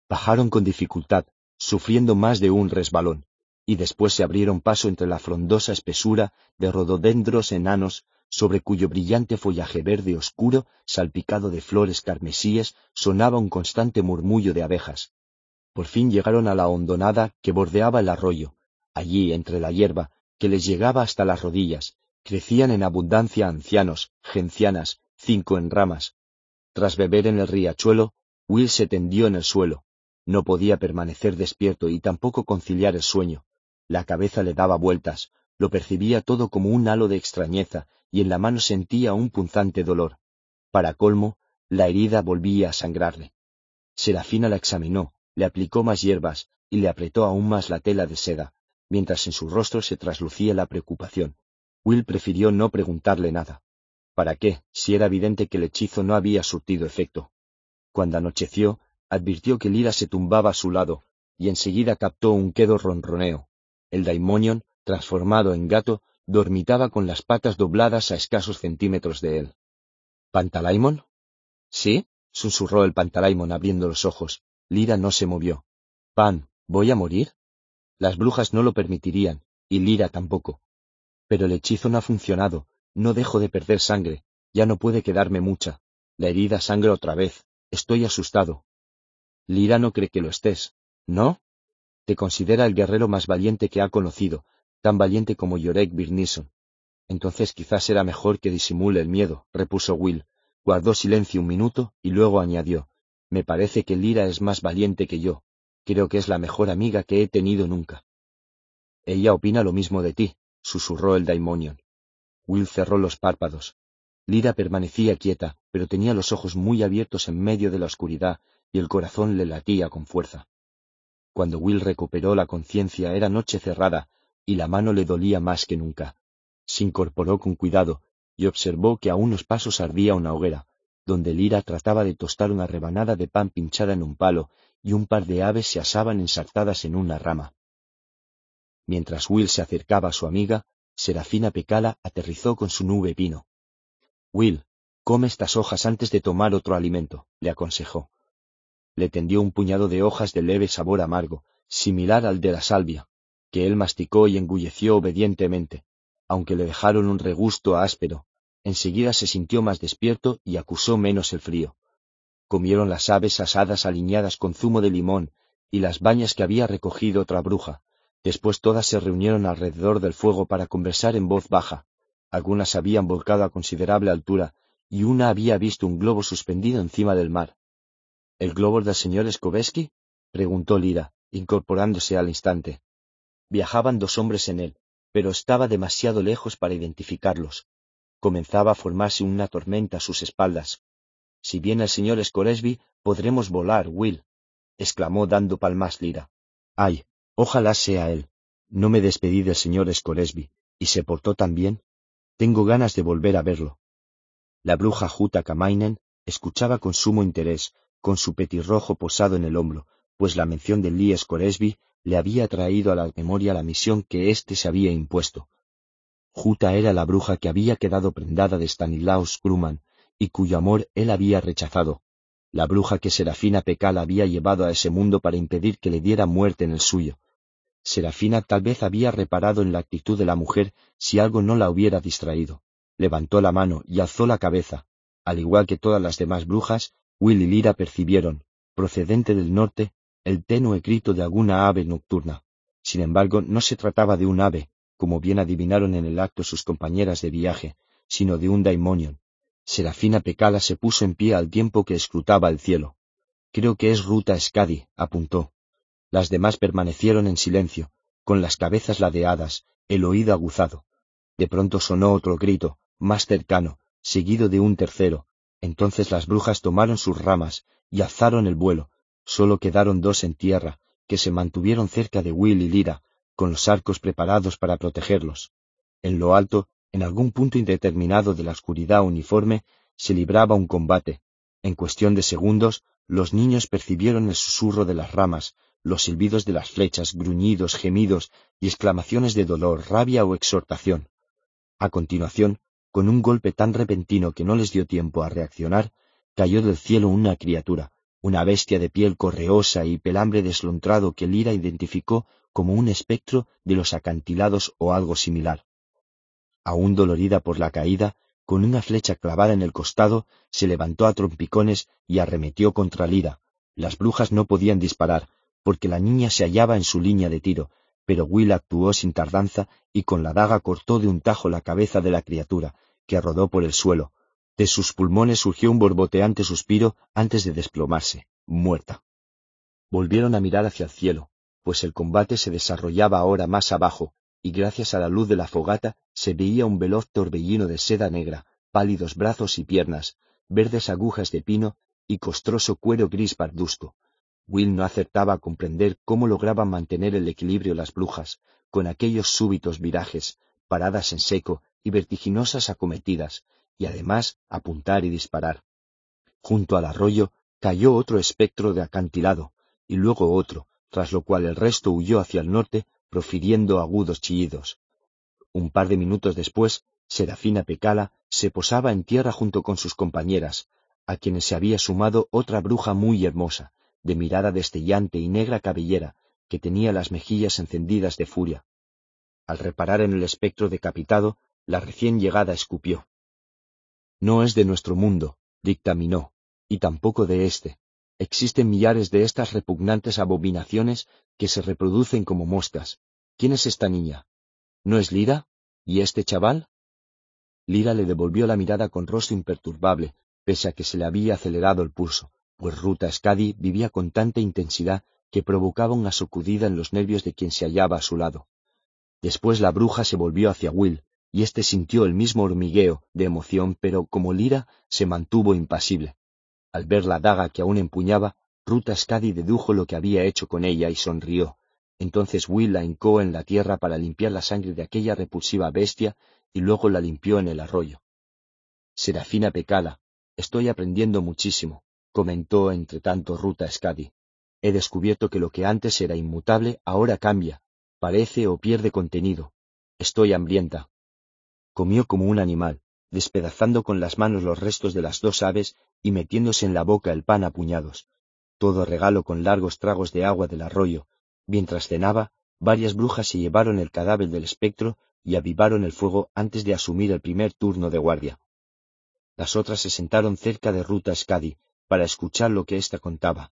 Bajaron con dificultad, sufriendo más de un resbalón, y después se abrieron paso entre la frondosa espesura de rododendros enanos sobre cuyo brillante follaje verde oscuro, salpicado de flores carmesíes, sonaba un constante murmullo de abejas. Por fin llegaron a la hondonada que bordeaba el arroyo. Allí, entre la hierba, que les llegaba hasta las rodillas, crecían en abundancia ancianos, gencianas, cinco en ramas. Tras beber en el riachuelo, Will se tendió en el suelo. No podía permanecer despierto y tampoco conciliar el sueño. La cabeza le daba vueltas, lo percibía todo como un halo de extrañeza, y en la mano sentía un punzante dolor. Para colmo, la herida volvía a sangrarle. Serafina la examinó, le aplicó más hierbas, y le apretó aún más la tela de seda, mientras en su rostro se traslucía la preocupación. Will prefirió no preguntarle nada. ¿Para qué, si era evidente que el hechizo no había surtido efecto? Cuando anocheció, advirtió que Lira se tumbaba a su lado, y enseguida captó un quedo ronroneo. El daimonion, transformado en gato, dormitaba con las patas dobladas a escasos centímetros de él. ¿Pantalaimon? Sí, susurró el Pantalaimon abriendo los ojos. Lira no se movió. Pan, ¿voy a morir? Las brujas no lo permitirían, y Lira tampoco. Pero el hechizo no ha funcionado, no dejo de perder sangre, ya no puede quedarme mucha. La herida sangra otra vez, estoy asustado. Lira no cree que lo estés, ¿no? Te considera el guerrero más valiente que ha conocido, tan valiente como Yorek Birnison. Entonces quizás será mejor que disimule el miedo, repuso Will. Guardó silencio un minuto y luego añadió, Me parece que Lira es más valiente que yo. Creo que es la mejor amiga que he tenido nunca. Ella opina lo mismo de ti, susurró el Daimonion. Will cerró los párpados. Lira permanecía quieta, pero tenía los ojos muy abiertos en medio de la oscuridad y el corazón le latía con fuerza. Cuando Will recuperó la conciencia era noche cerrada y la mano le dolía más que nunca. Se incorporó con cuidado y observó que a unos pasos ardía una hoguera, donde Lira trataba de tostar una rebanada de pan pinchada en un palo y un par de aves se asaban ensartadas en una rama. Mientras Will se acercaba a su amiga, Serafina Pecala aterrizó con su nube pino. Will, come estas hojas antes de tomar otro alimento, le aconsejó. Le tendió un puñado de hojas de leve sabor amargo, similar al de la salvia, que él masticó y engulleció obedientemente, aunque le dejaron un regusto áspero, enseguida se sintió más despierto y acusó menos el frío. Comieron las aves asadas aliñadas con zumo de limón y las bañas que había recogido otra bruja. Después todas se reunieron alrededor del fuego para conversar en voz baja. Algunas habían volcado a considerable altura y una había visto un globo suspendido encima del mar. ¿El globo del señor Skoveski? preguntó Lira, incorporándose al instante. Viajaban dos hombres en él, pero estaba demasiado lejos para identificarlos. Comenzaba a formarse una tormenta a sus espaldas. Si viene el señor Scoresby, podremos volar, Will, exclamó dando palmas Lira. Ay, ojalá sea él. No me despedí del señor Scoresby, y se portó tan bien. Tengo ganas de volver a verlo. La bruja Juta Kamainen escuchaba con sumo interés, con su petirrojo posado en el hombro, pues la mención de Lee Scoresby le había traído a la memoria la misión que éste se había impuesto, Juta era la bruja que había quedado prendada de Stanislaus Grumman y cuyo amor él había rechazado, la bruja que Serafina Pecal había llevado a ese mundo para impedir que le diera muerte en el suyo. Serafina tal vez había reparado en la actitud de la mujer si algo no la hubiera distraído. Levantó la mano y alzó la cabeza. Al igual que todas las demás brujas, Will y Lira percibieron, procedente del norte, el tenue grito de alguna ave nocturna. Sin embargo, no se trataba de un ave, como bien adivinaron en el acto sus compañeras de viaje, sino de un daimonion. Serafina Pecala se puso en pie al tiempo que escrutaba el cielo. Creo que es Ruta Scadi, apuntó. Las demás permanecieron en silencio, con las cabezas ladeadas, el oído aguzado. De pronto sonó otro grito, más cercano, seguido de un tercero. Entonces las brujas tomaron sus ramas y alzaron el vuelo. Solo quedaron dos en tierra, que se mantuvieron cerca de Will y Lira, con los arcos preparados para protegerlos. En lo alto, en algún punto indeterminado de la oscuridad uniforme, se libraba un combate. En cuestión de segundos, los niños percibieron el susurro de las ramas, los silbidos de las flechas, gruñidos, gemidos y exclamaciones de dolor, rabia o exhortación. A continuación, con un golpe tan repentino que no les dio tiempo a reaccionar, cayó del cielo una criatura, una bestia de piel correosa y pelambre deslontrado que Lira identificó como un espectro de los acantilados o algo similar. Aún dolorida por la caída, con una flecha clavada en el costado, se levantó a trompicones y arremetió contra Lira. Las brujas no podían disparar, porque la niña se hallaba en su línea de tiro, pero Will actuó sin tardanza y con la daga cortó de un tajo la cabeza de la criatura, que rodó por el suelo. De sus pulmones surgió un borboteante suspiro antes de desplomarse, muerta. Volvieron a mirar hacia el cielo, pues el combate se desarrollaba ahora más abajo, y gracias a la luz de la fogata se veía un veloz torbellino de seda negra, pálidos brazos y piernas, verdes agujas de pino y costroso cuero gris pardusco, Will no acertaba a comprender cómo lograban mantener el equilibrio las brujas, con aquellos súbitos virajes, paradas en seco y vertiginosas acometidas, y además apuntar y disparar. Junto al arroyo cayó otro espectro de acantilado, y luego otro, tras lo cual el resto huyó hacia el norte, profiriendo agudos chillidos. Un par de minutos después, Serafina Pecala se posaba en tierra junto con sus compañeras, a quienes se había sumado otra bruja muy hermosa, de mirada destellante y negra cabellera, que tenía las mejillas encendidas de furia. Al reparar en el espectro decapitado, la recién llegada escupió. No es de nuestro mundo, dictaminó, y tampoco de éste. Existen millares de estas repugnantes abominaciones que se reproducen como moscas. ¿Quién es esta niña? ¿No es Lira? ¿Y este chaval? Lira le devolvió la mirada con rostro imperturbable, pese a que se le había acelerado el pulso pues Ruta Scadi vivía con tanta intensidad que provocaba una sacudida en los nervios de quien se hallaba a su lado. Después la bruja se volvió hacia Will, y éste sintió el mismo hormigueo de emoción, pero como Lira se mantuvo impasible. Al ver la daga que aún empuñaba, Ruta Scadi dedujo lo que había hecho con ella y sonrió. Entonces Will la hincó en la tierra para limpiar la sangre de aquella repulsiva bestia y luego la limpió en el arroyo. Serafina Pecala, estoy aprendiendo muchísimo comentó entre tanto Ruta Scadi. He descubierto que lo que antes era inmutable ahora cambia, parece o pierde contenido. Estoy hambrienta. Comió como un animal, despedazando con las manos los restos de las dos aves y metiéndose en la boca el pan a puñados. Todo regalo con largos tragos de agua del arroyo. Mientras cenaba, varias brujas se llevaron el cadáver del espectro y avivaron el fuego antes de asumir el primer turno de guardia. Las otras se sentaron cerca de Ruta Scadi, para escuchar lo que ésta contaba.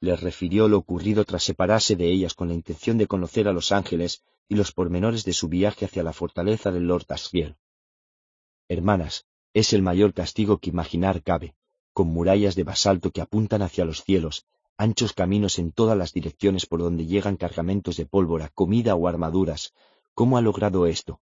Les refirió lo ocurrido tras separarse de ellas con la intención de conocer a los ángeles y los pormenores de su viaje hacia la fortaleza del Lord Asriel. Hermanas, es el mayor castigo que imaginar cabe, con murallas de basalto que apuntan hacia los cielos, anchos caminos en todas las direcciones por donde llegan cargamentos de pólvora, comida o armaduras. ¿Cómo ha logrado esto?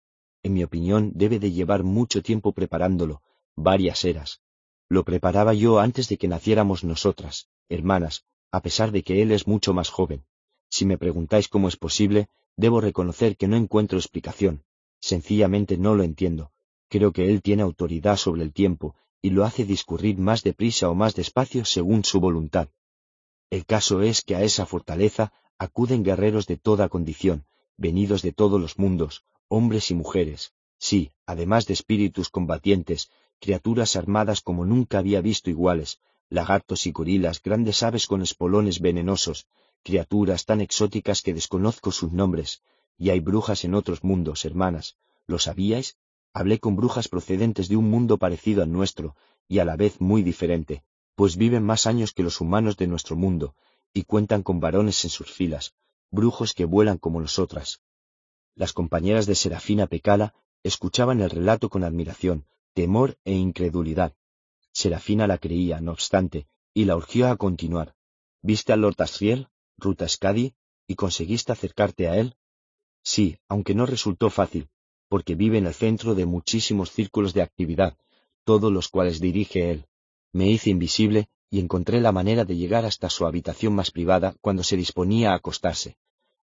En mi opinión, debe de llevar mucho tiempo preparándolo, varias eras, lo preparaba yo antes de que naciéramos nosotras, hermanas, a pesar de que él es mucho más joven. Si me preguntáis cómo es posible, debo reconocer que no encuentro explicación. Sencillamente no lo entiendo. Creo que él tiene autoridad sobre el tiempo y lo hace discurrir más deprisa o más despacio según su voluntad. El caso es que a esa fortaleza acuden guerreros de toda condición, venidos de todos los mundos, hombres y mujeres, sí, además de espíritus combatientes, criaturas armadas como nunca había visto iguales, lagartos y gorilas, grandes aves con espolones venenosos, criaturas tan exóticas que desconozco sus nombres, y hay brujas en otros mundos, hermanas. ¿Lo sabíais? Hablé con brujas procedentes de un mundo parecido al nuestro, y a la vez muy diferente, pues viven más años que los humanos de nuestro mundo, y cuentan con varones en sus filas, brujos que vuelan como nosotras. Las compañeras de Serafina Pecala escuchaban el relato con admiración, temor e incredulidad. Serafina la creía, no obstante, y la urgió a continuar. ¿Viste al Lord Asriel, Ruta Scadi, y conseguiste acercarte a él? Sí, aunque no resultó fácil, porque vive en el centro de muchísimos círculos de actividad, todos los cuales dirige él. Me hice invisible y encontré la manera de llegar hasta su habitación más privada cuando se disponía a acostarse.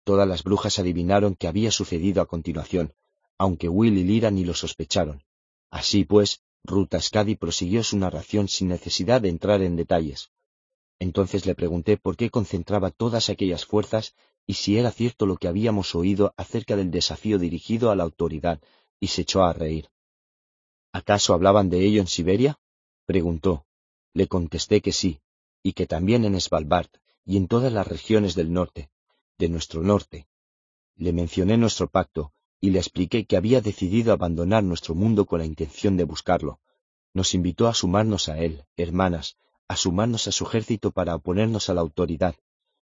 Todas las brujas adivinaron qué había sucedido a continuación, aunque Will y Lira ni lo sospecharon. Así pues, Ruta Skadi prosiguió su narración sin necesidad de entrar en detalles. Entonces le pregunté por qué concentraba todas aquellas fuerzas y si era cierto lo que habíamos oído acerca del desafío dirigido a la autoridad, y se echó a reír. ¿Acaso hablaban de ello en Siberia? preguntó. Le contesté que sí, y que también en Svalbard y en todas las regiones del norte, de nuestro norte. Le mencioné nuestro pacto, y le expliqué que había decidido abandonar nuestro mundo con la intención de buscarlo. Nos invitó a sumarnos a él, hermanas, a sumarnos a su ejército para oponernos a la autoridad.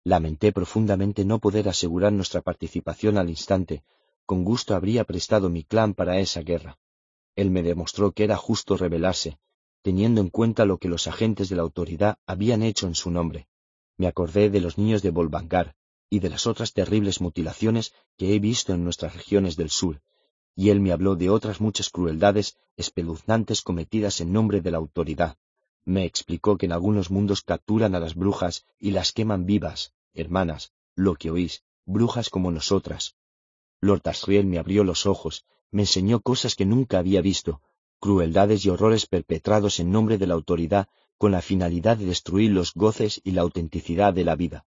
Lamenté profundamente no poder asegurar nuestra participación al instante, con gusto habría prestado mi clan para esa guerra. Él me demostró que era justo rebelarse, teniendo en cuenta lo que los agentes de la autoridad habían hecho en su nombre. Me acordé de los niños de Bolvangar y de las otras terribles mutilaciones que he visto en nuestras regiones del sur, y él me habló de otras muchas crueldades espeluznantes cometidas en nombre de la autoridad. Me explicó que en algunos mundos capturan a las brujas y las queman vivas, hermanas, lo que oís, brujas como nosotras. Lord Asriel me abrió los ojos, me enseñó cosas que nunca había visto, crueldades y horrores perpetrados en nombre de la autoridad con la finalidad de destruir los goces y la autenticidad de la vida.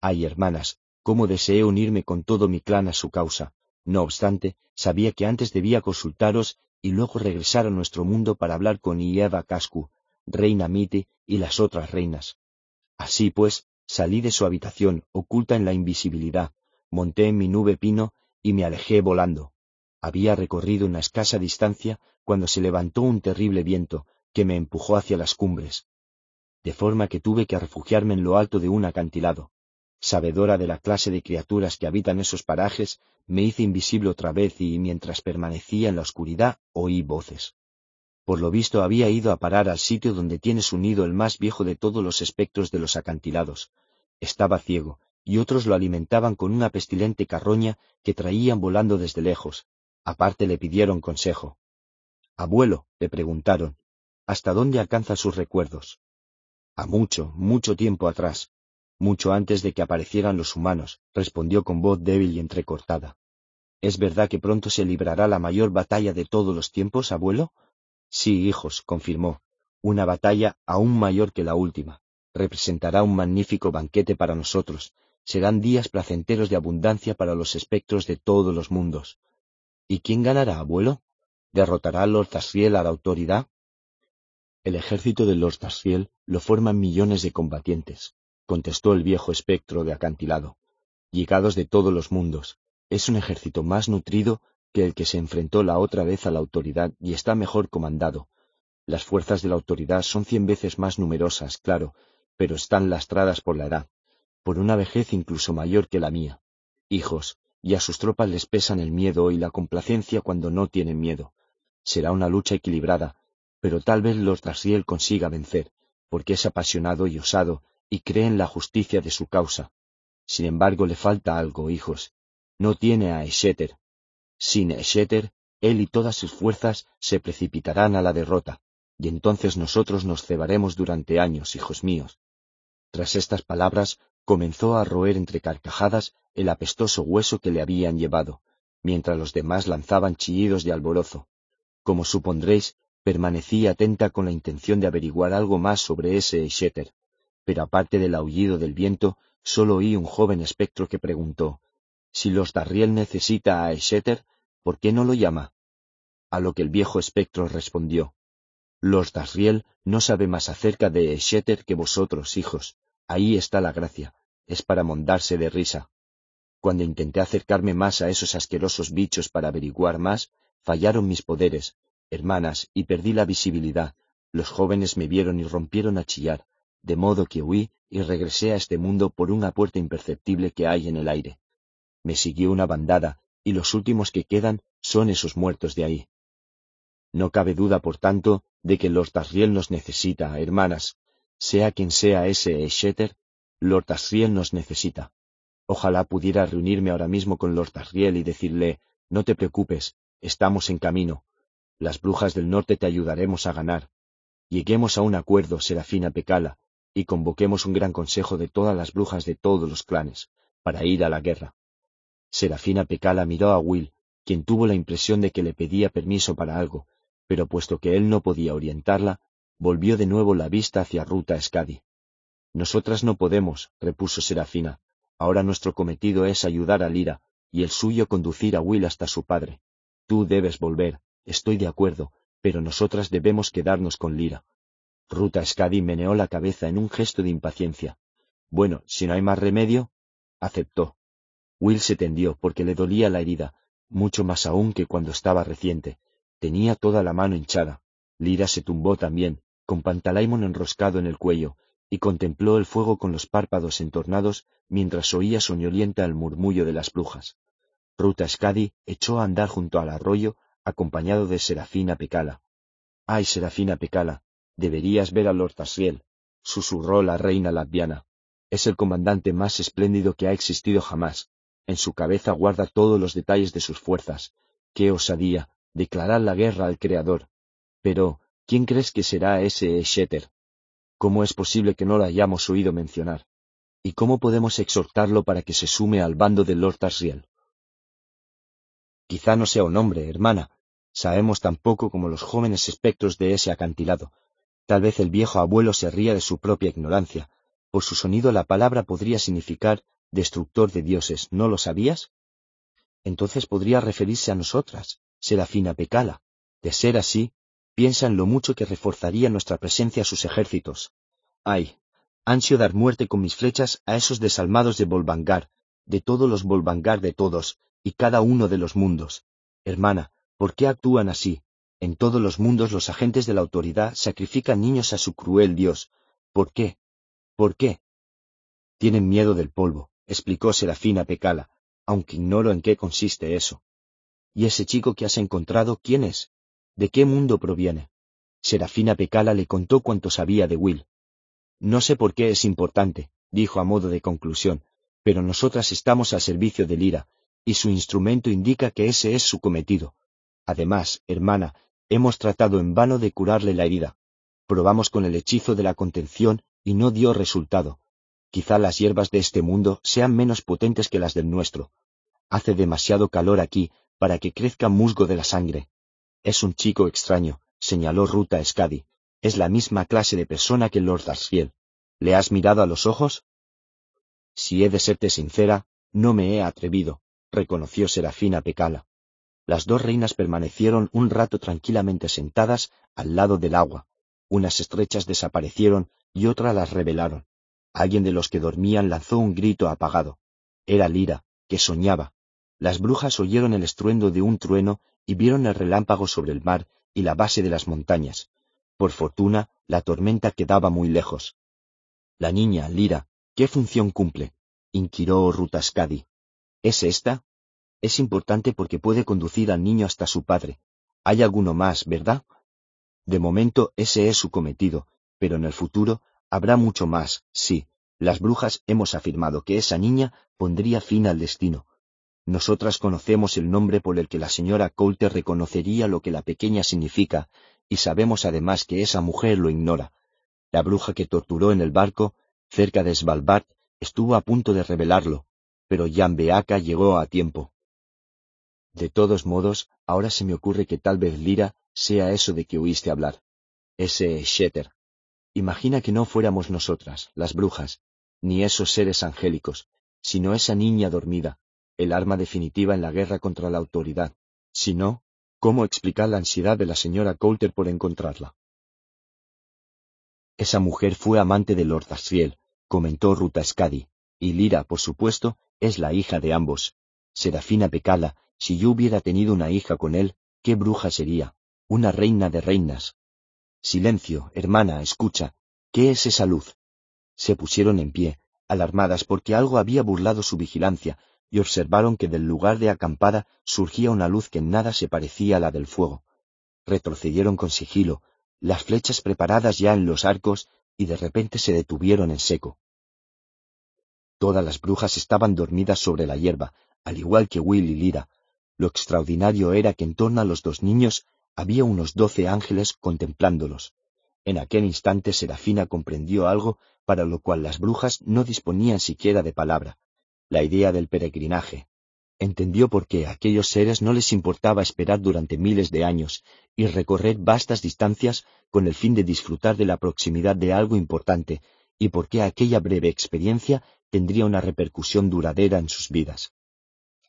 Ay, hermanas, cómo deseé unirme con todo mi clan a su causa. No obstante, sabía que antes debía consultaros y luego regresar a nuestro mundo para hablar con Ieva Cascu, reina Miti y las otras reinas. Así pues, salí de su habitación, oculta en la invisibilidad, monté en mi nube pino y me alejé volando. Había recorrido una escasa distancia cuando se levantó un terrible viento que me empujó hacia las cumbres, de forma que tuve que refugiarme en lo alto de un acantilado. Sabedora de la clase de criaturas que habitan esos parajes, me hice invisible otra vez y mientras permanecía en la oscuridad oí voces. Por lo visto había ido a parar al sitio donde tiene su nido el más viejo de todos los espectros de los acantilados. Estaba ciego, y otros lo alimentaban con una pestilente carroña que traían volando desde lejos. Aparte le pidieron consejo. Abuelo, le preguntaron, ¿hasta dónde alcanzan sus recuerdos? A mucho, mucho tiempo atrás, mucho antes de que aparecieran los humanos, respondió con voz débil y entrecortada. ¿Es verdad que pronto se librará la mayor batalla de todos los tiempos, abuelo? Sí, hijos, confirmó, una batalla aún mayor que la última. Representará un magnífico banquete para nosotros. Serán días placenteros de abundancia para los espectros de todos los mundos. ¿Y quién ganará, abuelo? ¿Derrotará Lord Tasriel a la autoridad? El ejército de Lord Tasriel lo forman millones de combatientes, contestó el viejo espectro de acantilado, llegados de todos los mundos. Es un ejército más nutrido que el que se enfrentó la otra vez a la autoridad y está mejor comandado. Las fuerzas de la autoridad son cien veces más numerosas, claro, pero están lastradas por la edad, por una vejez incluso mayor que la mía. Hijos, y a sus tropas les pesan el miedo y la complacencia cuando no tienen miedo. Será una lucha equilibrada, pero tal vez Lord Trasiel consiga vencer, porque es apasionado y osado y cree en la justicia de su causa. Sin embargo, le falta algo, hijos. No tiene a Esheter, sin Esheter, él y todas sus fuerzas se precipitarán a la derrota, y entonces nosotros nos cebaremos durante años, hijos míos. Tras estas palabras, comenzó a roer entre carcajadas el apestoso hueso que le habían llevado, mientras los demás lanzaban chillidos de alborozo. Como supondréis, permanecí atenta con la intención de averiguar algo más sobre ese Esheter, pero aparte del aullido del viento, solo oí un joven espectro que preguntó si los Darriel necesita a Esheter, ¿por qué no lo llama? A lo que el viejo espectro respondió, Los Darriel no sabe más acerca de Esheter que vosotros, hijos. Ahí está la gracia, es para mondarse de risa. Cuando intenté acercarme más a esos asquerosos bichos para averiguar más, fallaron mis poderes, hermanas, y perdí la visibilidad. Los jóvenes me vieron y rompieron a chillar, de modo que huí y regresé a este mundo por una puerta imperceptible que hay en el aire me siguió una bandada, y los últimos que quedan son esos muertos de ahí. No cabe duda, por tanto, de que Lord Asriel nos necesita, hermanas. Sea quien sea ese Esheter, Lord Asriel nos necesita. Ojalá pudiera reunirme ahora mismo con Lord Asriel y decirle, no te preocupes, estamos en camino. Las brujas del norte te ayudaremos a ganar. Lleguemos a un acuerdo, Serafina Pecala, y convoquemos un gran consejo de todas las brujas de todos los clanes, para ir a la guerra. Serafina Pecala miró a Will, quien tuvo la impresión de que le pedía permiso para algo, pero puesto que él no podía orientarla, volvió de nuevo la vista hacia Ruta Scadi. Nosotras no podemos, repuso Serafina. Ahora nuestro cometido es ayudar a Lira, y el suyo conducir a Will hasta su padre. Tú debes volver, estoy de acuerdo, pero nosotras debemos quedarnos con Lira. Ruta Scadi meneó la cabeza en un gesto de impaciencia. Bueno, si no hay más remedio, aceptó. Will se tendió porque le dolía la herida, mucho más aún que cuando estaba reciente. Tenía toda la mano hinchada. Lira se tumbó también, con Pantalaimon enroscado en el cuello, y contempló el fuego con los párpados entornados mientras oía soñolienta el murmullo de las brujas. Ruta Scadi echó a andar junto al arroyo, acompañado de Serafina Pecala. Ay, Serafina Pecala, deberías ver a Lord Asriel, susurró la reina latviana. Es el comandante más espléndido que ha existido jamás. En su cabeza guarda todos los detalles de sus fuerzas. Qué osadía, declarar la guerra al Creador. Pero, ¿quién crees que será ese Sheter? ¿Cómo es posible que no lo hayamos oído mencionar? ¿Y cómo podemos exhortarlo para que se sume al bando de Lord Asriel? Quizá no sea un hombre, hermana. Sabemos tan poco como los jóvenes espectros de ese acantilado. Tal vez el viejo abuelo se ría de su propia ignorancia. Por su sonido la palabra podría significar destructor de dioses, ¿no lo sabías? Entonces podría referirse a nosotras, Serafina Pecala. De ser así, piensa en lo mucho que reforzaría nuestra presencia a sus ejércitos. Ay, ansio dar muerte con mis flechas a esos desalmados de Volvangar, de todos los Volvangar de todos, y cada uno de los mundos. Hermana, ¿por qué actúan así? En todos los mundos los agentes de la autoridad sacrifican niños a su cruel Dios. ¿Por qué? ¿Por qué? Tienen miedo del polvo, explicó Serafina Pecala, aunque ignoro en qué consiste eso. ¿Y ese chico que has encontrado quién es? ¿De qué mundo proviene? Serafina Pecala le contó cuanto sabía de Will. No sé por qué es importante, dijo a modo de conclusión, pero nosotras estamos al servicio de Lira, y su instrumento indica que ese es su cometido. Además, hermana, hemos tratado en vano de curarle la herida. Probamos con el hechizo de la contención y no dio resultado. Quizá las hierbas de este mundo sean menos potentes que las del nuestro. Hace demasiado calor aquí para que crezca musgo de la sangre. Es un chico extraño, señaló Ruta Scadi. Es la misma clase de persona que Lord Asriel. ¿Le has mirado a los ojos? Si he de serte sincera, no me he atrevido, reconoció Serafina Pecala. Las dos reinas permanecieron un rato tranquilamente sentadas al lado del agua. Unas estrechas desaparecieron y otras las revelaron. Alguien de los que dormían lanzó un grito apagado. Era Lira, que soñaba. Las brujas oyeron el estruendo de un trueno y vieron el relámpago sobre el mar y la base de las montañas. Por fortuna, la tormenta quedaba muy lejos. La niña, Lira, ¿qué función cumple? inquiró Rutascadi. ¿Es esta? Es importante porque puede conducir al niño hasta su padre. Hay alguno más, ¿verdad? De momento ese es su cometido, pero en el futuro Habrá mucho más, sí. Las brujas hemos afirmado que esa niña pondría fin al destino. Nosotras conocemos el nombre por el que la señora Coulter reconocería lo que la pequeña significa, y sabemos además que esa mujer lo ignora. La bruja que torturó en el barco, cerca de Svalbard, estuvo a punto de revelarlo, pero Jan Beaka llegó a tiempo. De todos modos, ahora se me ocurre que tal vez Lira sea eso de que oíste hablar. Ese Shetter. Imagina que no fuéramos nosotras, las brujas, ni esos seres angélicos, sino esa niña dormida, el arma definitiva en la guerra contra la autoridad. Si no, ¿cómo explicar la ansiedad de la señora Coulter por encontrarla? Esa mujer fue amante de Lord Asriel, comentó Ruta Scadi, y Lira, por supuesto, es la hija de ambos. Serafina Pecala, si yo hubiera tenido una hija con él, ¿qué bruja sería? Una reina de reinas, Silencio, hermana, escucha. ¿Qué es esa luz? Se pusieron en pie, alarmadas porque algo había burlado su vigilancia, y observaron que del lugar de acampada surgía una luz que en nada se parecía a la del fuego. Retrocedieron con sigilo, las flechas preparadas ya en los arcos, y de repente se detuvieron en seco. Todas las brujas estaban dormidas sobre la hierba, al igual que Will y Lira. Lo extraordinario era que en torno a los dos niños había unos doce ángeles contemplándolos. En aquel instante Serafina comprendió algo para lo cual las brujas no disponían siquiera de palabra, la idea del peregrinaje. Entendió por qué a aquellos seres no les importaba esperar durante miles de años y recorrer vastas distancias con el fin de disfrutar de la proximidad de algo importante, y por qué aquella breve experiencia tendría una repercusión duradera en sus vidas.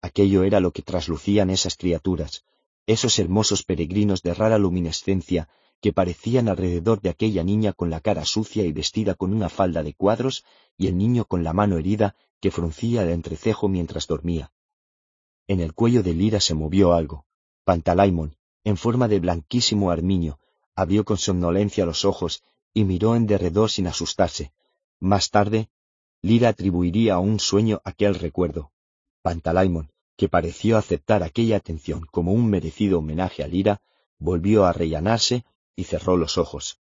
Aquello era lo que traslucían esas criaturas, esos hermosos peregrinos de rara luminescencia que parecían alrededor de aquella niña con la cara sucia y vestida con una falda de cuadros y el niño con la mano herida que fruncía el entrecejo mientras dormía. En el cuello de Lira se movió algo. Pantalaimon, en forma de blanquísimo armiño, abrió con somnolencia los ojos y miró en derredor sin asustarse. Más tarde, Lira atribuiría a un sueño aquel recuerdo. Pantalaimon, que pareció aceptar aquella atención como un merecido homenaje a Lira, volvió a rellanarse y cerró los ojos.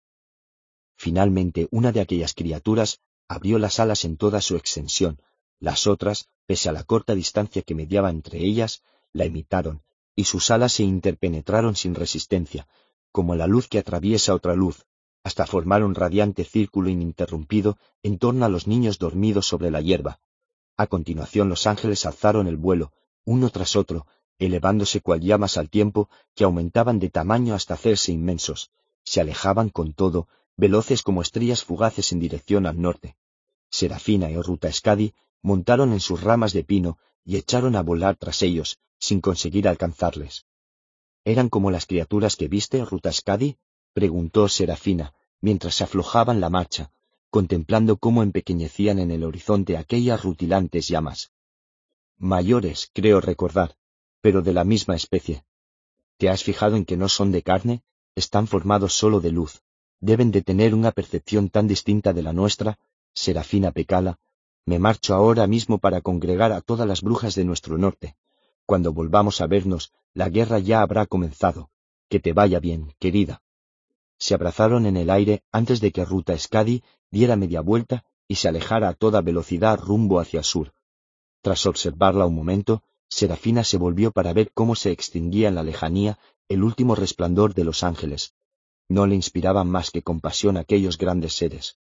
Finalmente una de aquellas criaturas abrió las alas en toda su extensión, las otras, pese a la corta distancia que mediaba entre ellas, la imitaron, y sus alas se interpenetraron sin resistencia, como la luz que atraviesa otra luz, hasta formar un radiante círculo ininterrumpido en torno a los niños dormidos sobre la hierba. A continuación los ángeles alzaron el vuelo, uno tras otro, elevándose cual llamas al tiempo que aumentaban de tamaño hasta hacerse inmensos, se alejaban con todo, veloces como estrellas fugaces en dirección al norte. Serafina y Ruta Escadi montaron en sus ramas de pino y echaron a volar tras ellos, sin conseguir alcanzarles. ¿Eran como las criaturas que viste, Ruta Escadi? preguntó Serafina, mientras se aflojaban la marcha, contemplando cómo empequeñecían en el horizonte aquellas rutilantes llamas. Mayores, creo recordar, pero de la misma especie. ¿Te has fijado en que no son de carne? están formados solo de luz, deben de tener una percepción tan distinta de la nuestra, Serafina Pecala, me marcho ahora mismo para congregar a todas las brujas de nuestro norte. Cuando volvamos a vernos, la guerra ya habrá comenzado. Que te vaya bien, querida. Se abrazaron en el aire antes de que Ruta Escadi diera media vuelta y se alejara a toda velocidad rumbo hacia el sur. Tras observarla un momento, Serafina se volvió para ver cómo se extinguía en la lejanía el último resplandor de los ángeles. No le inspiraban más que compasión aquellos grandes seres.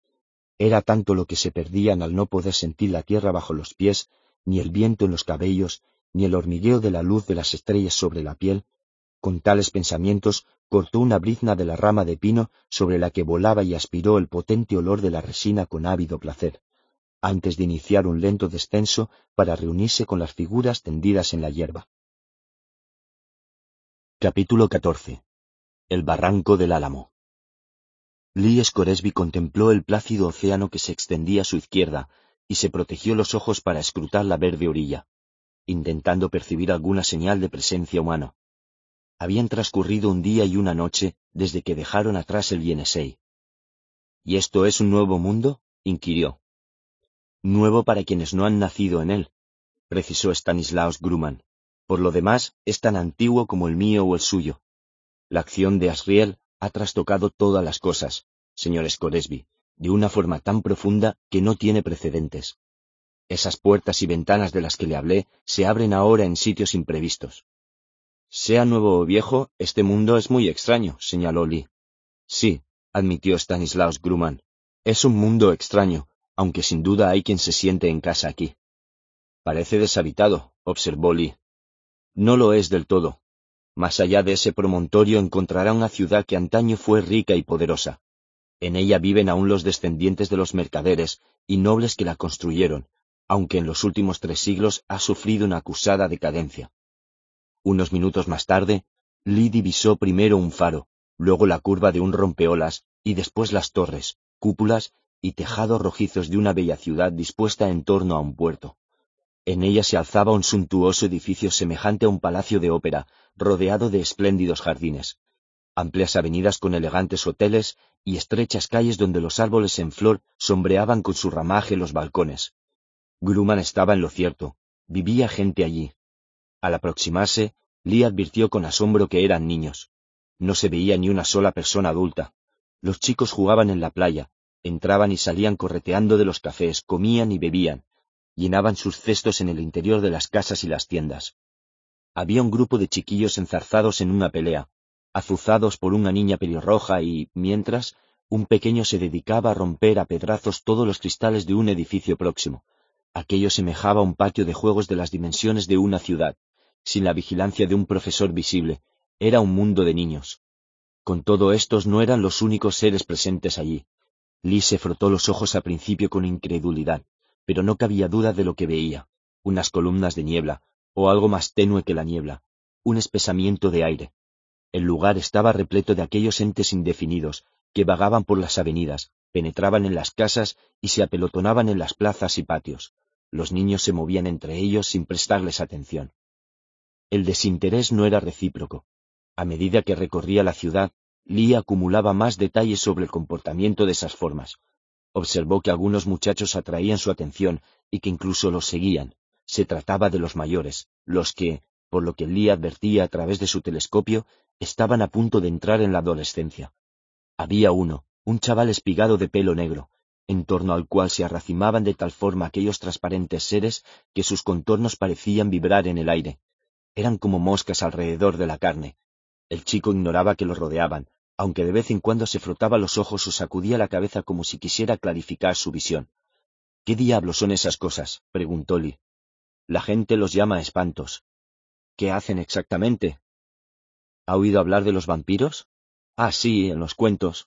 Era tanto lo que se perdían al no poder sentir la tierra bajo los pies, ni el viento en los cabellos, ni el hormigueo de la luz de las estrellas sobre la piel. Con tales pensamientos cortó una brizna de la rama de pino sobre la que volaba y aspiró el potente olor de la resina con ávido placer, antes de iniciar un lento descenso para reunirse con las figuras tendidas en la hierba. Capítulo 14. El barranco del Álamo. Lee Scoresby contempló el plácido océano que se extendía a su izquierda y se protegió los ojos para escrutar la verde orilla, intentando percibir alguna señal de presencia humana. Habían transcurrido un día y una noche desde que dejaron atrás el Yenisei. ¿Y esto es un nuevo mundo? inquirió. Nuevo para quienes no han nacido en él, precisó Stanislaus Grumman. Por lo demás, es tan antiguo como el mío o el suyo. La acción de Asriel ha trastocado todas las cosas, señor Scoresby, de una forma tan profunda que no tiene precedentes. Esas puertas y ventanas de las que le hablé se abren ahora en sitios imprevistos. Sea nuevo o viejo, este mundo es muy extraño, señaló Lee. Sí, admitió Stanislaus Grumman. Es un mundo extraño, aunque sin duda hay quien se siente en casa aquí. Parece deshabitado, observó Lee. No lo es del todo. Más allá de ese promontorio encontrará una ciudad que antaño fue rica y poderosa. En ella viven aún los descendientes de los mercaderes y nobles que la construyeron, aunque en los últimos tres siglos ha sufrido una acusada decadencia. Unos minutos más tarde, Lee divisó primero un faro, luego la curva de un rompeolas y después las torres, cúpulas y tejados rojizos de una bella ciudad dispuesta en torno a un puerto. En ella se alzaba un suntuoso edificio semejante a un palacio de ópera, rodeado de espléndidos jardines, amplias avenidas con elegantes hoteles y estrechas calles donde los árboles en flor sombreaban con su ramaje los balcones. Grumman estaba en lo cierto, vivía gente allí. Al aproximarse, Lee advirtió con asombro que eran niños. No se veía ni una sola persona adulta. Los chicos jugaban en la playa, entraban y salían correteando de los cafés, comían y bebían, llenaban sus cestos en el interior de las casas y las tiendas. Había un grupo de chiquillos enzarzados en una pelea, azuzados por una niña pelirroja y, mientras, un pequeño se dedicaba a romper a pedrazos todos los cristales de un edificio próximo. Aquello semejaba un patio de juegos de las dimensiones de una ciudad, sin la vigilancia de un profesor visible, era un mundo de niños. Con todo estos no eran los únicos seres presentes allí. Lee se frotó los ojos al principio con incredulidad, pero no cabía duda de lo que veía. Unas columnas de niebla, o algo más tenue que la niebla, un espesamiento de aire. El lugar estaba repleto de aquellos entes indefinidos, que vagaban por las avenidas, penetraban en las casas y se apelotonaban en las plazas y patios. Los niños se movían entre ellos sin prestarles atención. El desinterés no era recíproco. A medida que recorría la ciudad, Lee acumulaba más detalles sobre el comportamiento de esas formas. Observó que algunos muchachos atraían su atención y que incluso los seguían. Se trataba de los mayores, los que, por lo que Lee advertía a través de su telescopio, estaban a punto de entrar en la adolescencia. Había uno, un chaval espigado de pelo negro, en torno al cual se arracimaban de tal forma aquellos transparentes seres que sus contornos parecían vibrar en el aire. Eran como moscas alrededor de la carne. El chico ignoraba que los rodeaban, aunque de vez en cuando se frotaba los ojos o sacudía la cabeza como si quisiera clarificar su visión. ¿Qué diablos son esas cosas? preguntó Lee. La gente los llama espantos. ¿Qué hacen exactamente? ¿Ha oído hablar de los vampiros? Ah, sí, en los cuentos.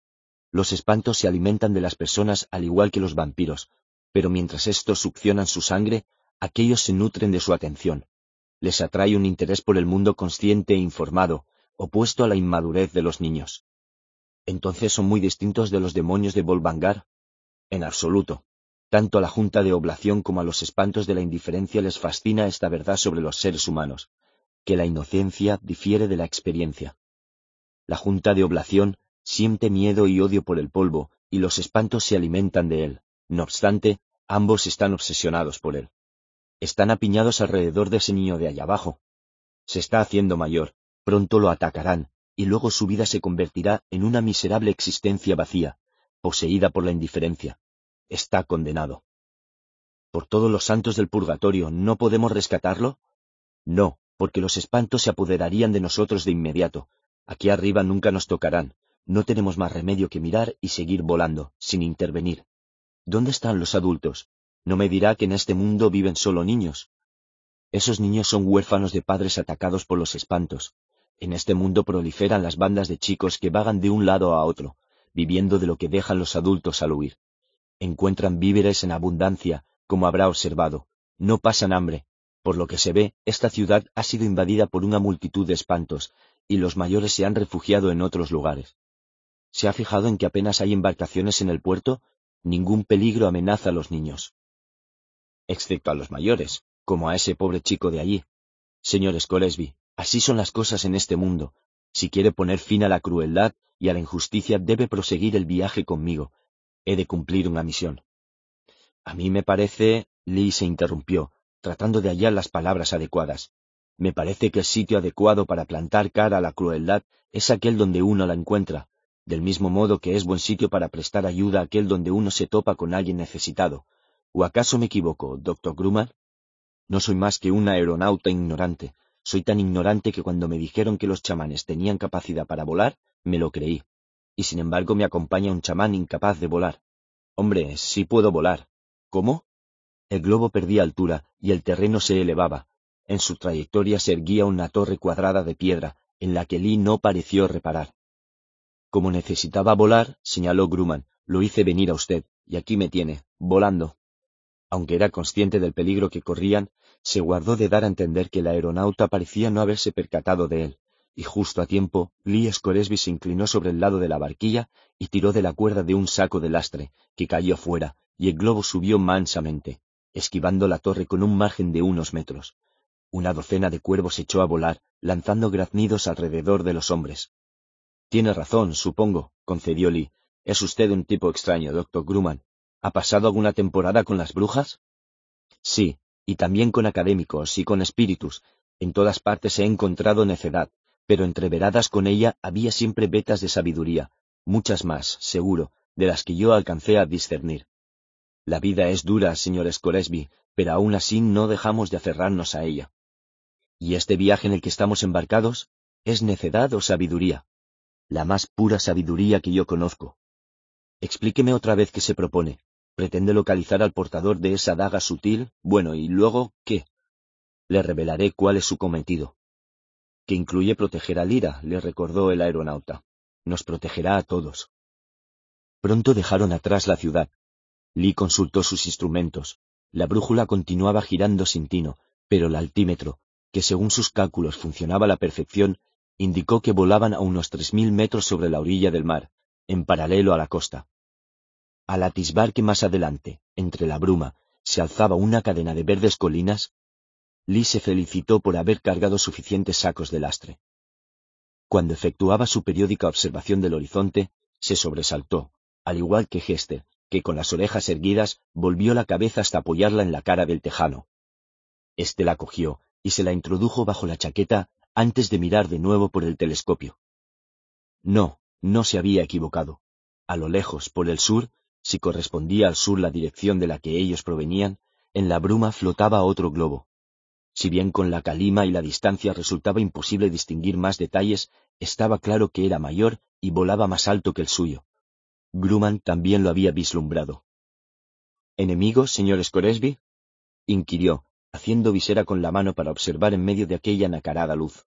Los espantos se alimentan de las personas al igual que los vampiros, pero mientras estos succionan su sangre, aquellos se nutren de su atención. Les atrae un interés por el mundo consciente e informado, opuesto a la inmadurez de los niños. ¿Entonces son muy distintos de los demonios de Volvangar? En absoluto. Tanto a la Junta de Oblación como a los espantos de la indiferencia les fascina esta verdad sobre los seres humanos, que la inocencia difiere de la experiencia. La Junta de Oblación siente miedo y odio por el polvo, y los espantos se alimentan de él. No obstante, ambos están obsesionados por él. Están apiñados alrededor de ese niño de allá abajo. Se está haciendo mayor, pronto lo atacarán, y luego su vida se convertirá en una miserable existencia vacía, poseída por la indiferencia. Está condenado. ¿Por todos los santos del purgatorio no podemos rescatarlo? No, porque los espantos se apoderarían de nosotros de inmediato, Aquí arriba nunca nos tocarán. No tenemos más remedio que mirar y seguir volando, sin intervenir. ¿Dónde están los adultos? No me dirá que en este mundo viven solo niños. Esos niños son huérfanos de padres atacados por los espantos. En este mundo proliferan las bandas de chicos que vagan de un lado a otro, viviendo de lo que dejan los adultos al huir. Encuentran víveres en abundancia, como habrá observado. No pasan hambre. Por lo que se ve, esta ciudad ha sido invadida por una multitud de espantos, y los mayores se han refugiado en otros lugares. ¿Se ha fijado en que apenas hay embarcaciones en el puerto? Ningún peligro amenaza a los niños. Excepto a los mayores, como a ese pobre chico de allí. Señor Scoresby, así son las cosas en este mundo. Si quiere poner fin a la crueldad y a la injusticia, debe proseguir el viaje conmigo. He de cumplir una misión. A mí me parece... Lee se interrumpió, tratando de hallar las palabras adecuadas. Me parece que el sitio adecuado para plantar cara a la crueldad es aquel donde uno la encuentra, del mismo modo que es buen sitio para prestar ayuda aquel donde uno se topa con alguien necesitado. ¿O acaso me equivoco, doctor Grumman? No soy más que un aeronauta ignorante. Soy tan ignorante que cuando me dijeron que los chamanes tenían capacidad para volar, me lo creí. Y sin embargo me acompaña un chamán incapaz de volar. Hombre, sí puedo volar. ¿Cómo? El globo perdía altura y el terreno se elevaba, en su trayectoria se erguía una torre cuadrada de piedra, en la que Lee no pareció reparar. Como necesitaba volar, señaló Grumman, lo hice venir a usted, y aquí me tiene, volando. Aunque era consciente del peligro que corrían, se guardó de dar a entender que el aeronauta parecía no haberse percatado de él, y justo a tiempo, Lee Scoresby se inclinó sobre el lado de la barquilla y tiró de la cuerda de un saco de lastre, que cayó fuera, y el globo subió mansamente, esquivando la torre con un margen de unos metros. Una docena de cuervos echó a volar, lanzando graznidos alrededor de los hombres. Tiene razón, supongo, concedió Lee. Es usted un tipo extraño, doctor Grumman. ¿Ha pasado alguna temporada con las brujas? Sí, y también con académicos y con espíritus. En todas partes he encontrado necedad, pero entreveradas con ella había siempre vetas de sabiduría, muchas más, seguro, de las que yo alcancé a discernir. La vida es dura, señor Scoresby, pero aún así no dejamos de aferrarnos a ella. ¿Y este viaje en el que estamos embarcados? ¿Es necedad o sabiduría? la más pura sabiduría que yo conozco. Explíqueme otra vez qué se propone. ¿Pretende localizar al portador de esa daga sutil? Bueno, ¿y luego qué? Le revelaré cuál es su cometido. Que incluye proteger a Lira, le recordó el aeronauta. Nos protegerá a todos. Pronto dejaron atrás la ciudad. Lee consultó sus instrumentos. La brújula continuaba girando sin tino, pero el altímetro, que según sus cálculos funcionaba a la perfección, indicó que volaban a unos tres mil metros sobre la orilla del mar, en paralelo a la costa. Al atisbar que más adelante, entre la bruma, se alzaba una cadena de verdes colinas, Lee se felicitó por haber cargado suficientes sacos de lastre. Cuando efectuaba su periódica observación del horizonte, se sobresaltó, al igual que Hester, que con las orejas erguidas volvió la cabeza hasta apoyarla en la cara del tejano. Este la cogió y se la introdujo bajo la chaqueta antes de mirar de nuevo por el telescopio. No, no se había equivocado. A lo lejos, por el sur, si correspondía al sur la dirección de la que ellos provenían, en la bruma flotaba otro globo. Si bien con la calima y la distancia resultaba imposible distinguir más detalles, estaba claro que era mayor y volaba más alto que el suyo. Grumman también lo había vislumbrado. ¿Enemigos, señor Scoresby? inquirió, haciendo visera con la mano para observar en medio de aquella nacarada luz.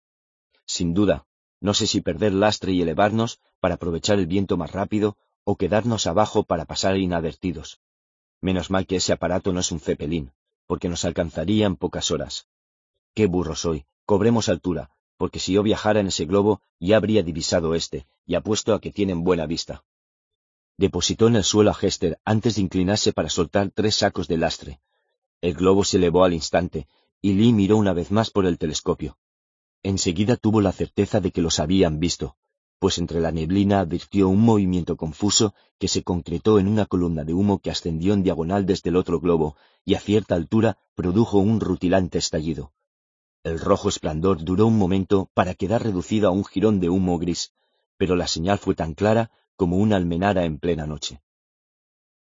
Sin duda, no sé si perder lastre y elevarnos para aprovechar el viento más rápido o quedarnos abajo para pasar inadvertidos. Menos mal que ese aparato no es un cepelín, porque nos alcanzaría en pocas horas. Qué burro soy, cobremos altura, porque si yo viajara en ese globo ya habría divisado este, y apuesto a que tienen buena vista depositó en el suelo a Hester antes de inclinarse para soltar tres sacos de lastre. El globo se elevó al instante, y Lee miró una vez más por el telescopio. Enseguida tuvo la certeza de que los habían visto, pues entre la neblina advirtió un movimiento confuso que se concretó en una columna de humo que ascendió en diagonal desde el otro globo y a cierta altura produjo un rutilante estallido. El rojo esplendor duró un momento para quedar reducido a un jirón de humo gris, pero la señal fue tan clara como una almenara en plena noche.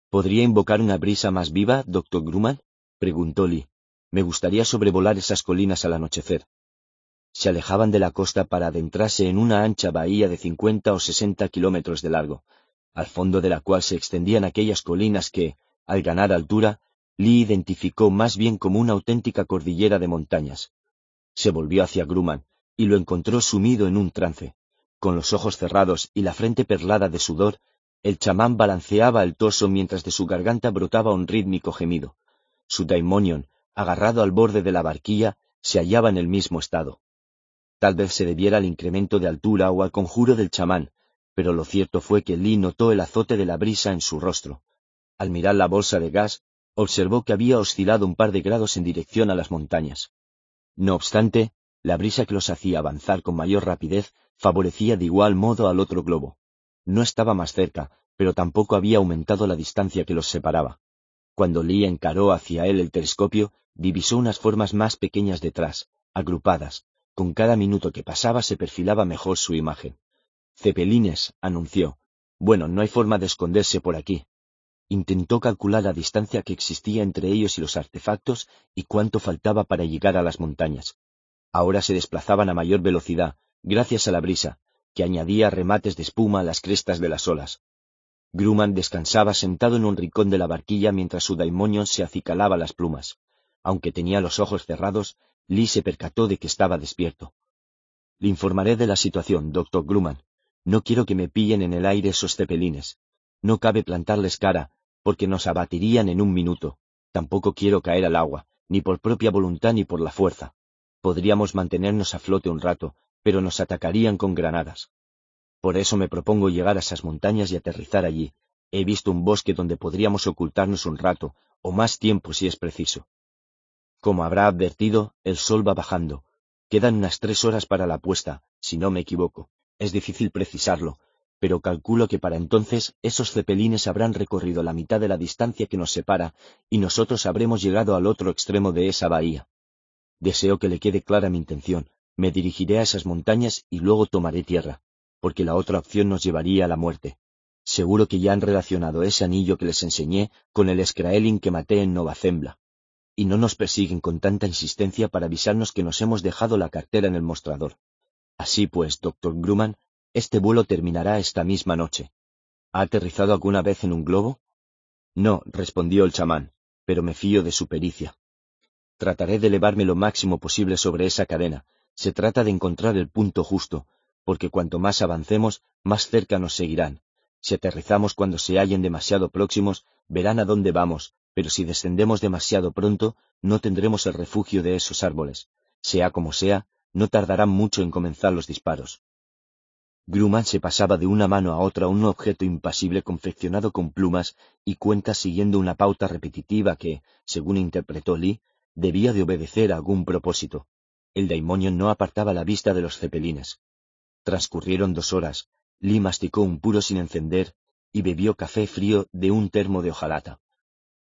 ¿Podría invocar una brisa más viva, doctor Grumman? preguntó Lee. Me gustaría sobrevolar esas colinas al anochecer. Se alejaban de la costa para adentrarse en una ancha bahía de cincuenta o sesenta kilómetros de largo, al fondo de la cual se extendían aquellas colinas que, al ganar altura, Lee identificó más bien como una auténtica cordillera de montañas. Se volvió hacia Grumman, y lo encontró sumido en un trance. Con los ojos cerrados y la frente perlada de sudor, el chamán balanceaba el torso mientras de su garganta brotaba un rítmico gemido. Su daimonion, agarrado al borde de la barquilla, se hallaba en el mismo estado. Tal vez se debiera al incremento de altura o al conjuro del chamán, pero lo cierto fue que Lee notó el azote de la brisa en su rostro. Al mirar la bolsa de gas, observó que había oscilado un par de grados en dirección a las montañas. No obstante, la brisa que los hacía avanzar con mayor rapidez favorecía de igual modo al otro globo. No estaba más cerca, pero tampoco había aumentado la distancia que los separaba. Cuando Lee encaró hacia él el telescopio, divisó unas formas más pequeñas detrás, agrupadas. Con cada minuto que pasaba se perfilaba mejor su imagen. Cepelines, anunció. Bueno, no hay forma de esconderse por aquí. Intentó calcular la distancia que existía entre ellos y los artefactos y cuánto faltaba para llegar a las montañas. Ahora se desplazaban a mayor velocidad, gracias a la brisa, que añadía remates de espuma a las crestas de las olas. Grumman descansaba sentado en un rincón de la barquilla mientras su daimonio se acicalaba las plumas. Aunque tenía los ojos cerrados, Lee se percató de que estaba despierto. Le informaré de la situación, doctor Grumman. No quiero que me pillen en el aire esos cepelines. No cabe plantarles cara, porque nos abatirían en un minuto. Tampoco quiero caer al agua, ni por propia voluntad ni por la fuerza. Podríamos mantenernos a flote un rato, pero nos atacarían con granadas. Por eso me propongo llegar a esas montañas y aterrizar allí. He visto un bosque donde podríamos ocultarnos un rato, o más tiempo si es preciso. Como habrá advertido, el sol va bajando. Quedan unas tres horas para la puesta, si no me equivoco. Es difícil precisarlo, pero calculo que para entonces esos cepelines habrán recorrido la mitad de la distancia que nos separa y nosotros habremos llegado al otro extremo de esa bahía. Deseo que le quede clara mi intención, me dirigiré a esas montañas y luego tomaré tierra, porque la otra opción nos llevaría a la muerte. Seguro que ya han relacionado ese anillo que les enseñé con el Scraelin que maté en Nova Zembla. Y no nos persiguen con tanta insistencia para avisarnos que nos hemos dejado la cartera en el mostrador. Así pues, doctor Grumman, Este vuelo terminará esta misma noche. ¿Ha aterrizado alguna vez en un globo? No, respondió el chamán, pero me fío de su pericia. Trataré de elevarme lo máximo posible sobre esa cadena. Se trata de encontrar el punto justo, porque cuanto más avancemos, más cerca nos seguirán. Si aterrizamos cuando se hallen demasiado próximos, verán a dónde vamos, pero si descendemos demasiado pronto, no tendremos el refugio de esos árboles. Sea como sea, no tardarán mucho en comenzar los disparos. Grumman se pasaba de una mano a otra un objeto impasible confeccionado con plumas y cuentas siguiendo una pauta repetitiva que, según interpretó Lee, debía de obedecer a algún propósito. El daimonio no apartaba la vista de los cepelines. Transcurrieron dos horas, Lee masticó un puro sin encender y bebió café frío de un termo de hojalata.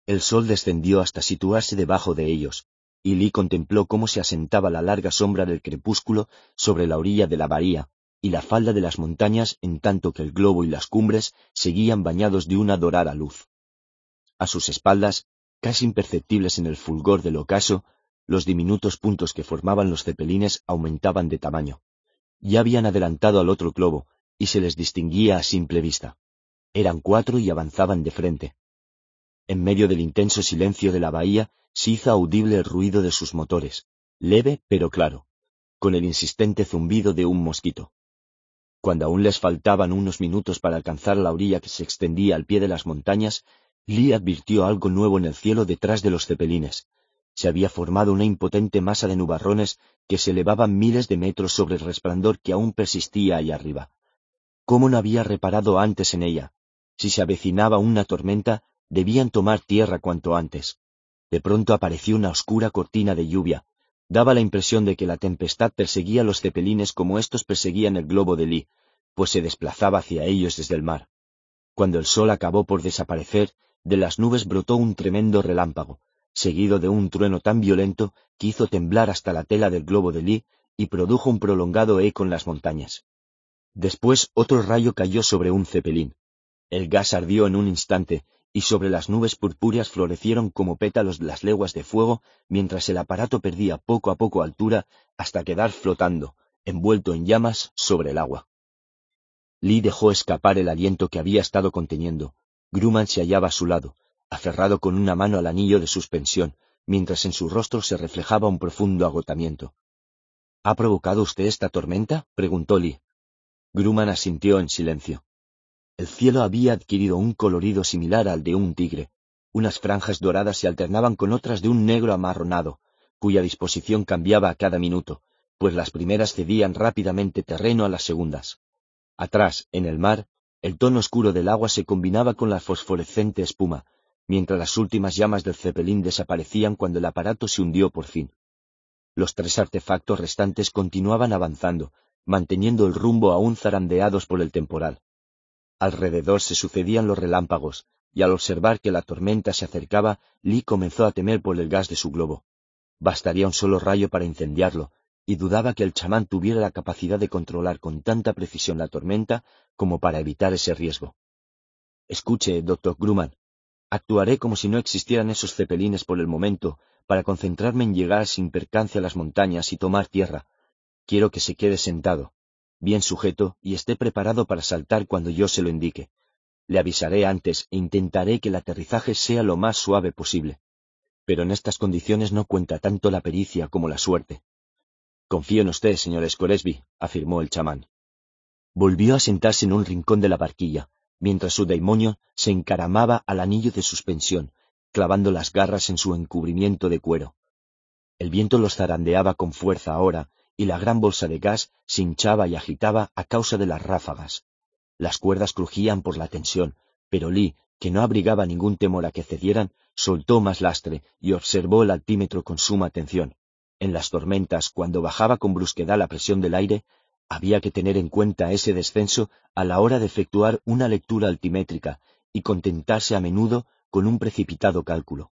El sol descendió hasta situarse debajo de ellos, y Lee contempló cómo se asentaba la larga sombra del crepúsculo sobre la orilla de la bahía y la falda de las montañas en tanto que el globo y las cumbres seguían bañados de una dorada luz. A sus espaldas, casi imperceptibles en el fulgor del ocaso, los diminutos puntos que formaban los cepelines aumentaban de tamaño. Ya habían adelantado al otro globo, y se les distinguía a simple vista. Eran cuatro y avanzaban de frente. En medio del intenso silencio de la bahía se hizo audible el ruido de sus motores, leve pero claro, con el insistente zumbido de un mosquito. Cuando aún les faltaban unos minutos para alcanzar la orilla que se extendía al pie de las montañas, Lee advirtió algo nuevo en el cielo detrás de los cepelines. Se había formado una impotente masa de nubarrones que se elevaban miles de metros sobre el resplandor que aún persistía allá arriba. ¿Cómo no había reparado antes en ella? Si se avecinaba una tormenta, debían tomar tierra cuanto antes. De pronto apareció una oscura cortina de lluvia. Daba la impresión de que la tempestad perseguía los cepelines como estos perseguían el globo de Lee, pues se desplazaba hacia ellos desde el mar. Cuando el sol acabó por desaparecer, de las nubes brotó un tremendo relámpago, seguido de un trueno tan violento que hizo temblar hasta la tela del globo de Lee y produjo un prolongado eco en las montañas. Después otro rayo cayó sobre un cepelín. El gas ardió en un instante y sobre las nubes purpúreas florecieron como pétalos las leguas de fuego, mientras el aparato perdía poco a poco altura hasta quedar flotando, envuelto en llamas, sobre el agua. Lee dejó escapar el aliento que había estado conteniendo. Grumman se hallaba a su lado, aferrado con una mano al anillo de suspensión, mientras en su rostro se reflejaba un profundo agotamiento. ¿Ha provocado usted esta tormenta? preguntó Lee. Grumman asintió en silencio. El cielo había adquirido un colorido similar al de un tigre. Unas franjas doradas se alternaban con otras de un negro amarronado, cuya disposición cambiaba a cada minuto, pues las primeras cedían rápidamente terreno a las segundas. Atrás, en el mar, el tono oscuro del agua se combinaba con la fosforescente espuma, mientras las últimas llamas del cepelín desaparecían cuando el aparato se hundió por fin. Los tres artefactos restantes continuaban avanzando, manteniendo el rumbo aún zarandeados por el temporal. Alrededor se sucedían los relámpagos, y al observar que la tormenta se acercaba, Lee comenzó a temer por el gas de su globo. Bastaría un solo rayo para incendiarlo, y dudaba que el chamán tuviera la capacidad de controlar con tanta precisión la tormenta como para evitar ese riesgo. Escuche, doctor Grumman, actuaré como si no existieran esos cepelines por el momento, para concentrarme en llegar sin percance a las montañas y tomar tierra. Quiero que se quede sentado bien sujeto y esté preparado para saltar cuando yo se lo indique. Le avisaré antes e intentaré que el aterrizaje sea lo más suave posible. Pero en estas condiciones no cuenta tanto la pericia como la suerte. Confío en usted, señor Scoresby, afirmó el chamán. Volvió a sentarse en un rincón de la barquilla, mientras su daimonio se encaramaba al anillo de suspensión, clavando las garras en su encubrimiento de cuero. El viento los zarandeaba con fuerza ahora, y la gran bolsa de gas se hinchaba y agitaba a causa de las ráfagas. Las cuerdas crujían por la tensión, pero Lee, que no abrigaba ningún temor a que cedieran, soltó más lastre y observó el altímetro con suma atención. En las tormentas, cuando bajaba con brusquedad la presión del aire, había que tener en cuenta ese descenso a la hora de efectuar una lectura altimétrica y contentarse a menudo con un precipitado cálculo.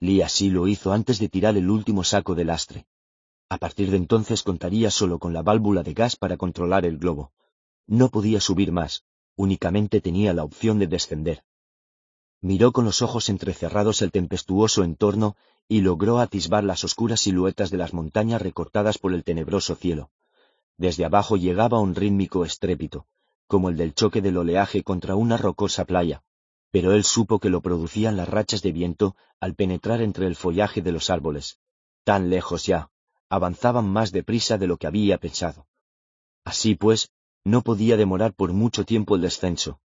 Lee así lo hizo antes de tirar el último saco de lastre. A partir de entonces contaría solo con la válvula de gas para controlar el globo. No podía subir más, únicamente tenía la opción de descender. Miró con los ojos entrecerrados el tempestuoso entorno y logró atisbar las oscuras siluetas de las montañas recortadas por el tenebroso cielo. Desde abajo llegaba un rítmico estrépito, como el del choque del oleaje contra una rocosa playa, pero él supo que lo producían las rachas de viento al penetrar entre el follaje de los árboles. Tan lejos ya, avanzaban más deprisa de lo que había pensado. Así pues, no podía demorar por mucho tiempo el descenso.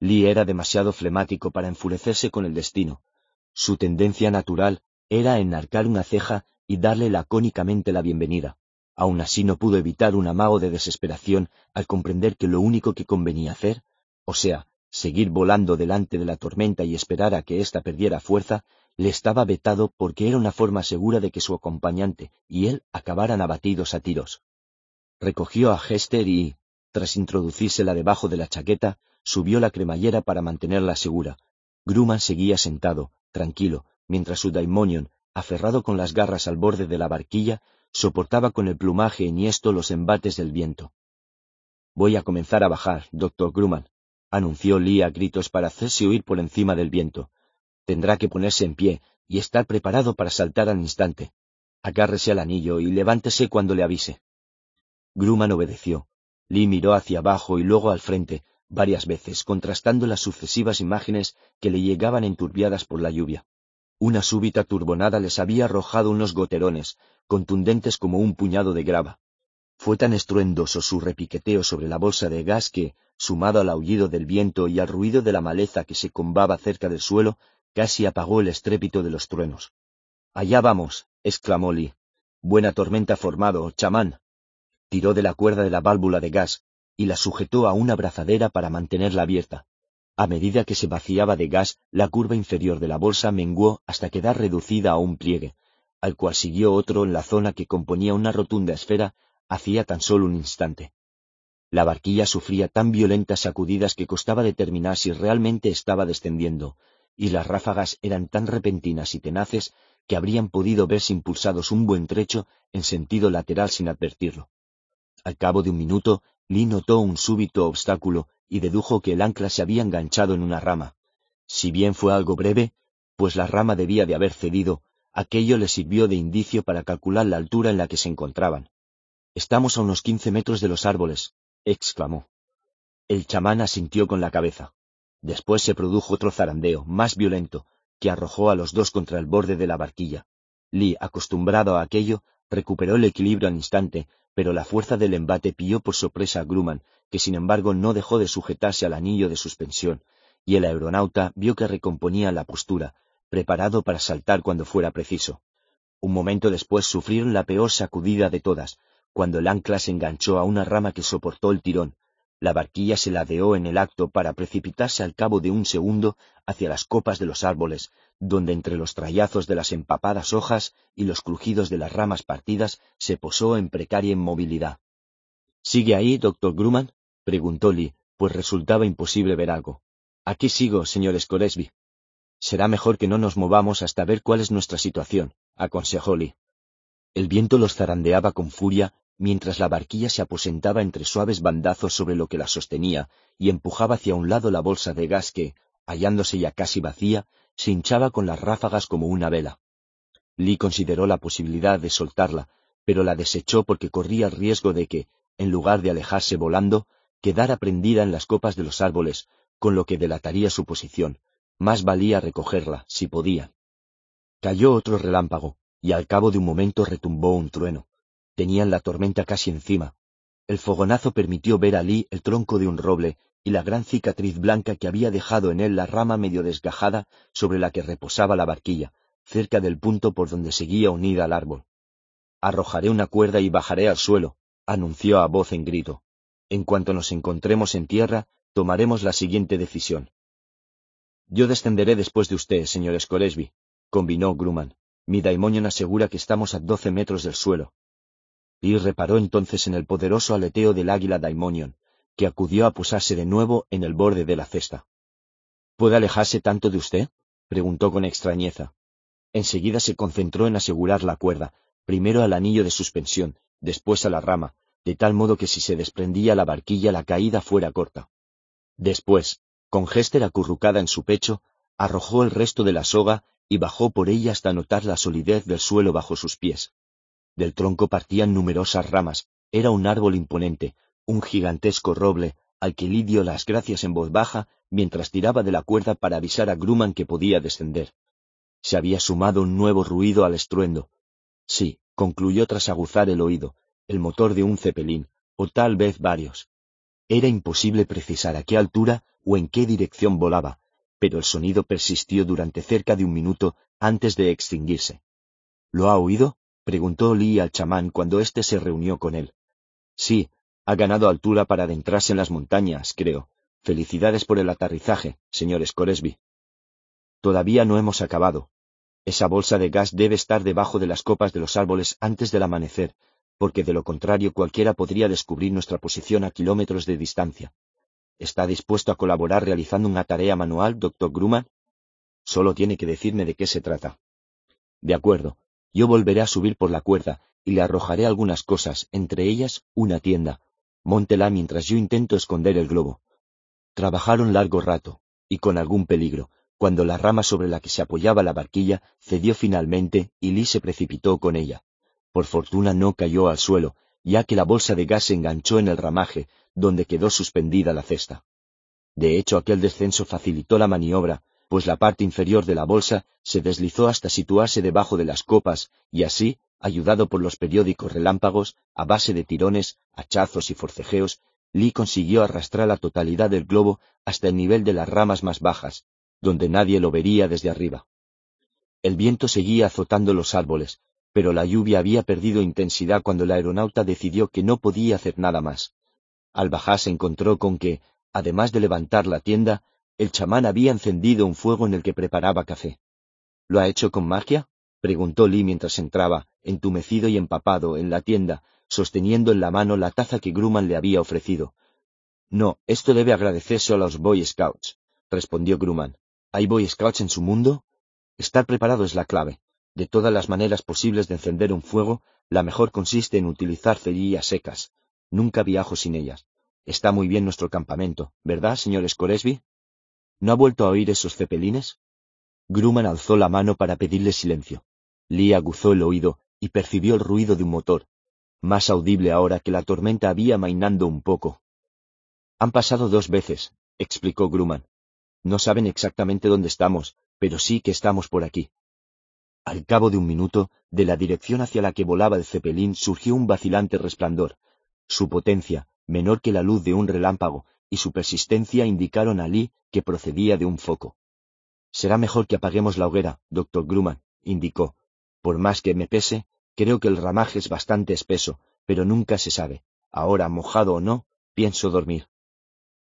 Lee era demasiado flemático para enfurecerse con el destino. Su tendencia natural era enarcar una ceja y darle lacónicamente la bienvenida. Aun así no pudo evitar un amago de desesperación al comprender que lo único que convenía hacer, o sea, seguir volando delante de la tormenta y esperar a que ésta perdiera fuerza, le estaba vetado porque era una forma segura de que su acompañante y él acabaran abatidos a tiros. Recogió a Hester y, tras introducírsela debajo de la chaqueta, subió la cremallera para mantenerla segura. Grumman seguía sentado, tranquilo, mientras su daimonion, aferrado con las garras al borde de la barquilla, soportaba con el plumaje enhiesto los embates del viento. Voy a comenzar a bajar, doctor Grumman, anunció Lee a gritos para hacerse oír por encima del viento. Tendrá que ponerse en pie y estar preparado para saltar al instante. Agárrese al anillo y levántese cuando le avise. Grumman obedeció. Lee miró hacia abajo y luego al frente, varias veces, contrastando las sucesivas imágenes que le llegaban enturbiadas por la lluvia. Una súbita turbonada les había arrojado unos goterones, contundentes como un puñado de grava. Fue tan estruendoso su repiqueteo sobre la bolsa de gas que, sumado al aullido del viento y al ruido de la maleza que se combaba cerca del suelo, casi apagó el estrépito de los truenos. Allá vamos, exclamó Lee. Buena tormenta formado, chamán. Tiró de la cuerda de la válvula de gas, y la sujetó a una brazadera para mantenerla abierta. A medida que se vaciaba de gas, la curva inferior de la bolsa menguó hasta quedar reducida a un pliegue, al cual siguió otro en la zona que componía una rotunda esfera hacía tan solo un instante. La barquilla sufría tan violentas sacudidas que costaba determinar si realmente estaba descendiendo, y las ráfagas eran tan repentinas y tenaces que habrían podido verse impulsados un buen trecho en sentido lateral sin advertirlo. Al cabo de un minuto, Lee notó un súbito obstáculo y dedujo que el ancla se había enganchado en una rama. Si bien fue algo breve, pues la rama debía de haber cedido, aquello le sirvió de indicio para calcular la altura en la que se encontraban. Estamos a unos quince metros de los árboles, exclamó. El chamán asintió con la cabeza. Después se produjo otro zarandeo, más violento, que arrojó a los dos contra el borde de la barquilla. Lee, acostumbrado a aquello, recuperó el equilibrio al instante, pero la fuerza del embate pilló por sorpresa a Grumman, que sin embargo no dejó de sujetarse al anillo de suspensión, y el aeronauta vio que recomponía la postura, preparado para saltar cuando fuera preciso. Un momento después sufrieron la peor sacudida de todas, cuando el ancla se enganchó a una rama que soportó el tirón. La barquilla se ladeó en el acto para precipitarse al cabo de un segundo hacia las copas de los árboles, donde entre los trayazos de las empapadas hojas y los crujidos de las ramas partidas se posó en precaria inmovilidad. ¿Sigue ahí, doctor Grumman? preguntó Lee, pues resultaba imposible ver algo. Aquí sigo, señor Scoresby. Será mejor que no nos movamos hasta ver cuál es nuestra situación, aconsejó Lee. El viento los zarandeaba con furia mientras la barquilla se aposentaba entre suaves bandazos sobre lo que la sostenía y empujaba hacia un lado la bolsa de gas que, hallándose ya casi vacía, se hinchaba con las ráfagas como una vela. Lee consideró la posibilidad de soltarla, pero la desechó porque corría el riesgo de que, en lugar de alejarse volando, quedara prendida en las copas de los árboles, con lo que delataría su posición. Más valía recogerla, si podía. Cayó otro relámpago, y al cabo de un momento retumbó un trueno. Tenían la tormenta casi encima. El fogonazo permitió ver a Lee el tronco de un roble y la gran cicatriz blanca que había dejado en él la rama medio desgajada sobre la que reposaba la barquilla, cerca del punto por donde seguía unida al árbol. Arrojaré una cuerda y bajaré al suelo, anunció a voz en grito. En cuanto nos encontremos en tierra, tomaremos la siguiente decisión. Yo descenderé después de usted, señor Scoresby, combinó Grumman. Mi daimonion asegura que estamos a doce metros del suelo. Y reparó entonces en el poderoso aleteo del águila daimonion, que acudió a posarse de nuevo en el borde de la cesta. ¿Puede alejarse tanto de usted? preguntó con extrañeza. Enseguida se concentró en asegurar la cuerda, primero al anillo de suspensión, después a la rama, de tal modo que si se desprendía la barquilla la caída fuera corta. Después, con Hester acurrucada en su pecho, arrojó el resto de la soga y bajó por ella hasta notar la solidez del suelo bajo sus pies. Del tronco partían numerosas ramas, Era un árbol imponente, un gigantesco roble, al que Lee dio las gracias en voz baja mientras tiraba de la cuerda para avisar a Grumman que podía descender. Se había sumado un nuevo ruido al estruendo. Sí, concluyó tras aguzar el oído, el motor de un cepelín, o tal vez varios. Era imposible precisar a qué altura o en qué dirección volaba, pero el sonido persistió durante cerca de un minuto antes de extinguirse. ¿Lo ha oído? Preguntó Lee al chamán cuando éste se reunió con él. Sí, ha ganado altura para adentrarse en las montañas, creo. Felicidades por el aterrizaje, señor Scoresby. Todavía no hemos acabado. Esa bolsa de gas debe estar debajo de las copas de los árboles antes del amanecer, porque de lo contrario cualquiera podría descubrir nuestra posición a kilómetros de distancia. ¿Está dispuesto a colaborar realizando una tarea manual, doctor Grumman? Solo tiene que decirme de qué se trata. De acuerdo. Yo volveré a subir por la cuerda y le arrojaré algunas cosas, entre ellas una tienda, Móntela mientras yo intento esconder el globo. Trabajaron largo rato, y con algún peligro, cuando la rama sobre la que se apoyaba la barquilla cedió finalmente y Lee se precipitó con ella. Por fortuna no cayó al suelo, ya que la bolsa de gas se enganchó en el ramaje, donde quedó suspendida la cesta. De hecho, aquel descenso facilitó la maniobra, pues la parte inferior de la bolsa se deslizó hasta situarse debajo de las copas, y así, ayudado por los periódicos relámpagos, a base de tirones, hachazos y forcejeos, Lee consiguió arrastrar la totalidad del globo hasta el nivel de las ramas más bajas, donde nadie lo vería desde arriba. El viento seguía azotando los árboles, pero la lluvia había perdido intensidad cuando el aeronauta decidió que no podía hacer nada más. Al bajar se encontró con que, además de levantar la tienda, el chamán había encendido un fuego en el que preparaba café. ¿Lo ha hecho con magia? preguntó Lee mientras entraba, entumecido y empapado, en la tienda, sosteniendo en la mano la taza que Grumman le había ofrecido. No, esto debe agradecerse a los Boy Scouts, respondió Grumman. ¿Hay Boy Scouts en su mundo? Estar preparado es la clave. De todas las maneras posibles de encender un fuego, la mejor consiste en utilizar cerillas secas. Nunca viajo sin ellas. Está muy bien nuestro campamento, ¿verdad, señor Scoresby? ¿No ha vuelto a oír esos cepelines? Grumman alzó la mano para pedirle silencio. Lee aguzó el oído y percibió el ruido de un motor, más audible ahora que la tormenta había mainando un poco. Han pasado dos veces, explicó Grumman. No saben exactamente dónde estamos, pero sí que estamos por aquí. Al cabo de un minuto, de la dirección hacia la que volaba el cepelín surgió un vacilante resplandor. Su potencia, menor que la luz de un relámpago, y su persistencia indicaron a Lee que procedía de un foco. Será mejor que apaguemos la hoguera, doctor Grumman, indicó. Por más que me pese, creo que el ramaje es bastante espeso, pero nunca se sabe. Ahora, mojado o no, pienso dormir.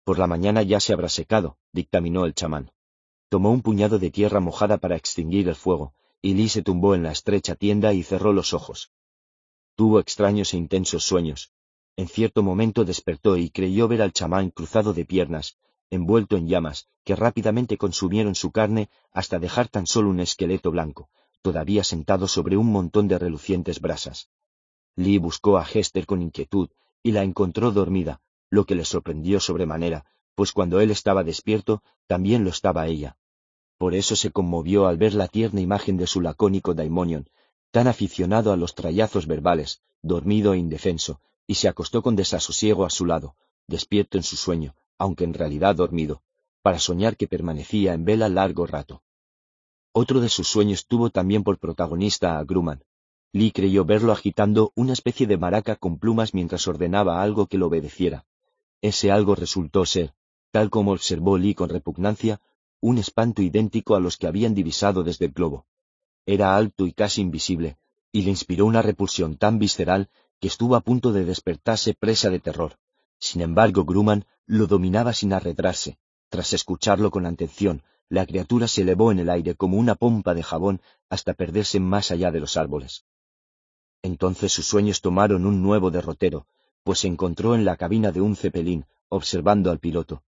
Por la mañana ya se habrá secado, dictaminó el chamán. Tomó un puñado de tierra mojada para extinguir el fuego, y Lee se tumbó en la estrecha tienda y cerró los ojos. Tuvo extraños e intensos sueños. En cierto momento despertó y creyó ver al chamán cruzado de piernas, envuelto en llamas, que rápidamente consumieron su carne hasta dejar tan solo un esqueleto blanco, todavía sentado sobre un montón de relucientes brasas. Lee buscó a Hester con inquietud y la encontró dormida, lo que le sorprendió sobremanera, pues cuando él estaba despierto, también lo estaba ella. Por eso se conmovió al ver la tierna imagen de su lacónico daimonion, tan aficionado a los trayazos verbales, dormido e indefenso, y se acostó con desasosiego a su lado, despierto en su sueño, aunque en realidad dormido, para soñar que permanecía en vela largo rato. Otro de sus sueños tuvo también por protagonista a Grumman. Lee creyó verlo agitando una especie de maraca con plumas mientras ordenaba algo que lo obedeciera. Ese algo resultó ser, tal como observó Lee con repugnancia, un espanto idéntico a los que habían divisado desde el globo. Era alto y casi invisible, y le inspiró una repulsión tan visceral que estuvo a punto de despertarse presa de terror. Sin embargo, Grumman lo dominaba sin arredrarse. Tras escucharlo con atención, la criatura se elevó en el aire como una pompa de jabón hasta perderse más allá de los árboles. Entonces sus sueños tomaron un nuevo derrotero, pues se encontró en la cabina de un cepelín, observando al piloto.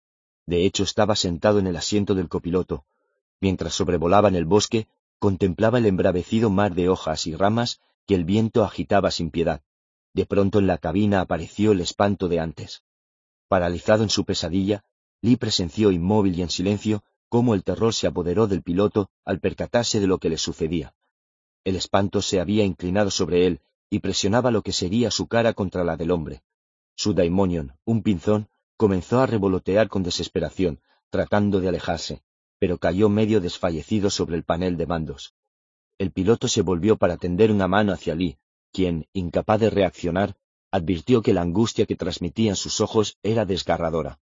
De hecho, estaba sentado en el asiento del copiloto. Mientras sobrevolaba en el bosque, contemplaba el embravecido mar de hojas y ramas que el viento agitaba sin piedad. De pronto en la cabina apareció el espanto de antes. Paralizado en su pesadilla, Lee presenció inmóvil y en silencio cómo el terror se apoderó del piloto al percatarse de lo que le sucedía. El espanto se había inclinado sobre él y presionaba lo que sería su cara contra la del hombre. Su daimonion, un pinzón, comenzó a revolotear con desesperación, tratando de alejarse, pero cayó medio desfallecido sobre el panel de mandos. El piloto se volvió para tender una mano hacia Lee, quien, incapaz de reaccionar, advirtió que la angustia que transmitían sus ojos era desgarradora.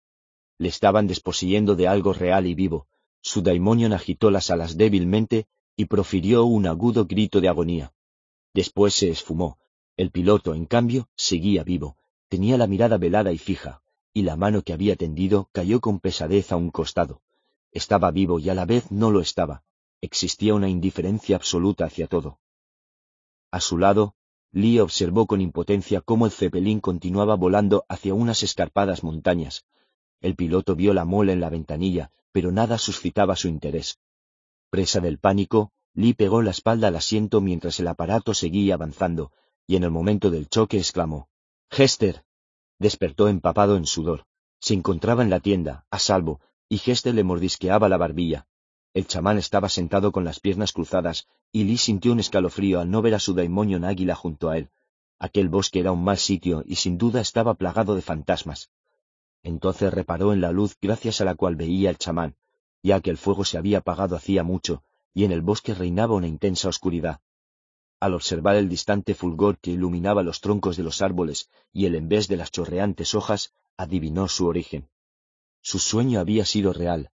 Le estaban desposeyendo de algo real y vivo. Su daimonion agitó las alas débilmente y profirió un agudo grito de agonía. Después se esfumó. El piloto, en cambio, seguía vivo. Tenía la mirada velada y fija, y la mano que había tendido cayó con pesadez a un costado. Estaba vivo y a la vez no lo estaba. Existía una indiferencia absoluta hacia todo. A su lado, Lee observó con impotencia cómo el cepelín continuaba volando hacia unas escarpadas montañas. El piloto vio la mola en la ventanilla, pero nada suscitaba su interés. Presa del pánico, Lee pegó la espalda al asiento mientras el aparato seguía avanzando, y en el momento del choque exclamó, Hester. Despertó empapado en sudor. Se encontraba en la tienda, a salvo, y Hester le mordisqueaba la barbilla. El chamán estaba sentado con las piernas cruzadas, y Lee sintió un escalofrío al no ver a su daimonion águila junto a él. Aquel bosque era un mal sitio y sin duda estaba plagado de fantasmas. Entonces reparó en la luz gracias a la cual veía el chamán, ya que el fuego se había apagado hacía mucho, y en el bosque reinaba una intensa oscuridad. Al observar el distante fulgor que iluminaba los troncos de los árboles y el envés de las chorreantes hojas, adivinó su origen. Su sueño había sido real.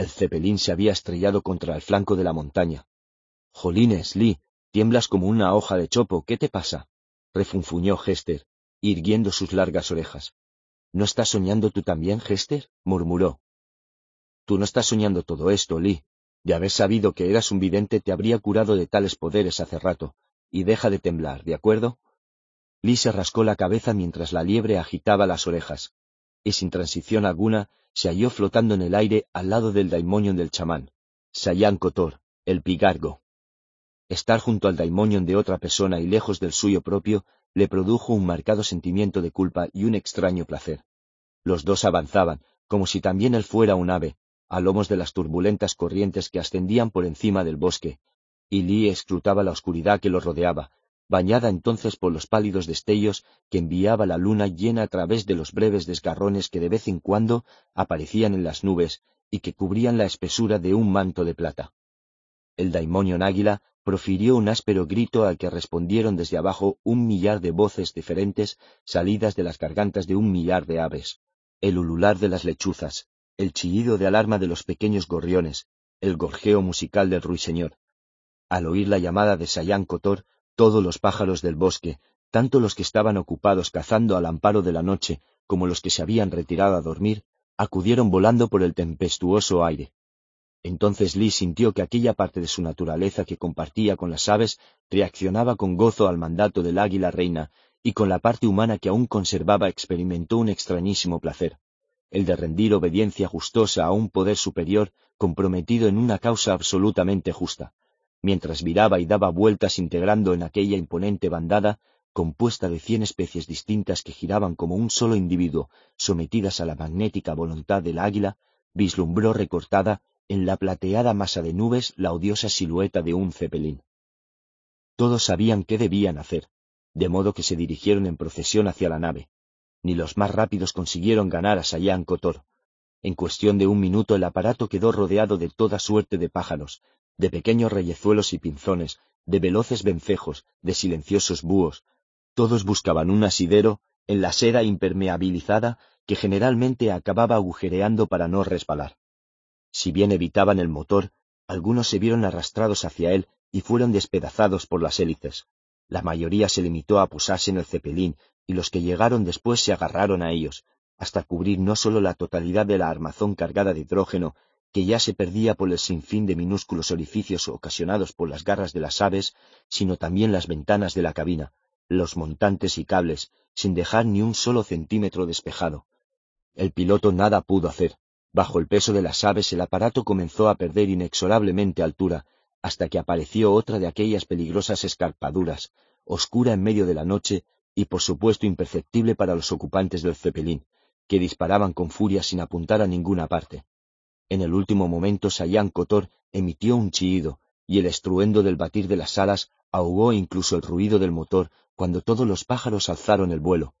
El cepelín se había estrellado contra el flanco de la montaña. Jolines, Lee, tiemblas como una hoja de chopo, ¿qué te pasa? refunfuñó Hester, irguiendo sus largas orejas. ¿No estás soñando tú también, Hester? murmuró. Tú no estás soñando todo esto, Lee. De haber sabido que eras un vidente te habría curado de tales poderes hace rato. Y deja de temblar, ¿de acuerdo? Lee se rascó la cabeza mientras la liebre agitaba las orejas, y sin transición alguna se halló flotando en el aire al lado del daimonion del chamán, Sayan Kotor, el pigargo. Estar junto al daimonion de otra persona y lejos del suyo propio le produjo un marcado sentimiento de culpa y un extraño placer. Los dos avanzaban, como si también él fuera un ave, a lomos de las turbulentas corrientes que ascendían por encima del bosque, y Lee escrutaba la oscuridad que lo rodeaba, bañada entonces por los pálidos destellos que enviaba la luna llena a través de los breves desgarrones que de vez en cuando aparecían en las nubes y que cubrían la espesura de un manto de plata. El daimonion águila profirió un áspero grito al que respondieron desde abajo un millar de voces diferentes salidas de las gargantas de un millar de aves, el ulular de las lechuzas, el chillido de alarma de los pequeños gorriones, el gorjeo musical del ruiseñor. Al oír la llamada de Sayan Kotor, todos los pájaros del bosque, tanto los que estaban ocupados cazando al amparo de la noche como los que se habían retirado a dormir, acudieron volando por el tempestuoso aire. Entonces Lee sintió que aquella parte de su naturaleza que compartía con las aves reaccionaba con gozo al mandato del águila reina, y con la parte humana que aún conservaba experimentó un extrañísimo placer el de rendir obediencia justosa a un poder superior comprometido en una causa absolutamente justa, mientras viraba y daba vueltas integrando en aquella imponente bandada, compuesta de cien especies distintas que giraban como un solo individuo, sometidas a la magnética voluntad del águila, vislumbró recortada en la plateada masa de nubes la odiosa silueta de un cepelín. Todos sabían qué debían hacer, de modo que se dirigieron en procesión hacia la nave ni los más rápidos consiguieron ganar a Sayan Kotor. En cuestión de un minuto el aparato quedó rodeado de toda suerte de pájaros, de pequeños reyezuelos y pinzones, de veloces vencejos, de silenciosos búhos. Todos buscaban un asidero en la seda impermeabilizada que generalmente acababa agujereando para no resbalar. Si bien evitaban el motor, algunos se vieron arrastrados hacia él y fueron despedazados por las hélices. La mayoría se limitó a posarse en el cepelín y los que llegaron después se agarraron a ellos, hasta cubrir no sólo la totalidad de la armazón cargada de hidrógeno, que ya se perdía por el sinfín de minúsculos orificios ocasionados por las garras de las aves, sino también las ventanas de la cabina, los montantes y cables, sin dejar ni un solo centímetro despejado. El piloto nada pudo hacer. Bajo el peso de las aves el aparato comenzó a perder inexorablemente altura, hasta que apareció otra de aquellas peligrosas escarpaduras, oscura en medio de la noche, y por supuesto imperceptible para los ocupantes del Zeppelin, que disparaban con furia sin apuntar a ninguna parte. En el último momento Sayan Kotor emitió un chillido, y el estruendo del batir de las alas ahogó incluso el ruido del motor cuando todos los pájaros alzaron el vuelo.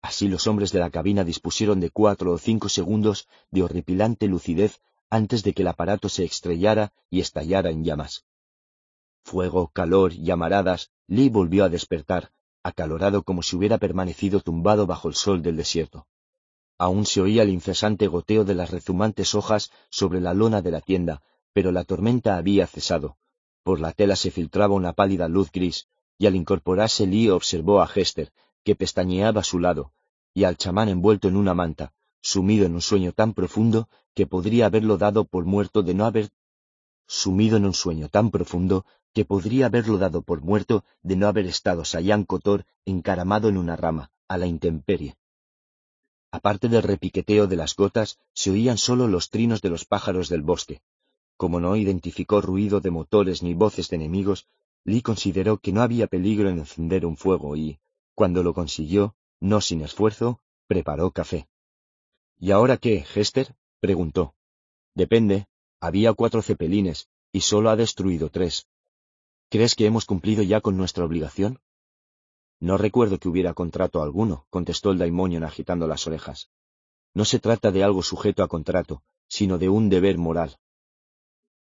Así los hombres de la cabina dispusieron de cuatro o cinco segundos de horripilante lucidez antes de que el aparato se estrellara y estallara en llamas. Fuego, calor, llamaradas, Lee volvió a despertar, acalorado como si hubiera permanecido tumbado bajo el sol del desierto. Aún se oía el incesante goteo de las rezumantes hojas sobre la lona de la tienda, pero la tormenta había cesado. Por la tela se filtraba una pálida luz gris, y al incorporarse Lee observó a Hester, que pestañeaba a su lado, y al chamán envuelto en una manta, sumido en un sueño tan profundo que podría haberlo dado por muerto de no haber sumido en un sueño tan profundo que podría haberlo dado por muerto de no haber estado Sayan Cotor encaramado en una rama, a la intemperie. Aparte del repiqueteo de las gotas, se oían solo los trinos de los pájaros del bosque. Como no identificó ruido de motores ni voces de enemigos, Lee consideró que no había peligro en encender un fuego y, cuando lo consiguió, no sin esfuerzo, preparó café. ¿Y ahora qué, Hester? preguntó. Depende. Había cuatro cepelines, y solo ha destruido tres. ¿Crees que hemos cumplido ya con nuestra obligación? No recuerdo que hubiera contrato alguno, contestó el daimonion agitando las orejas. No se trata de algo sujeto a contrato, sino de un deber moral.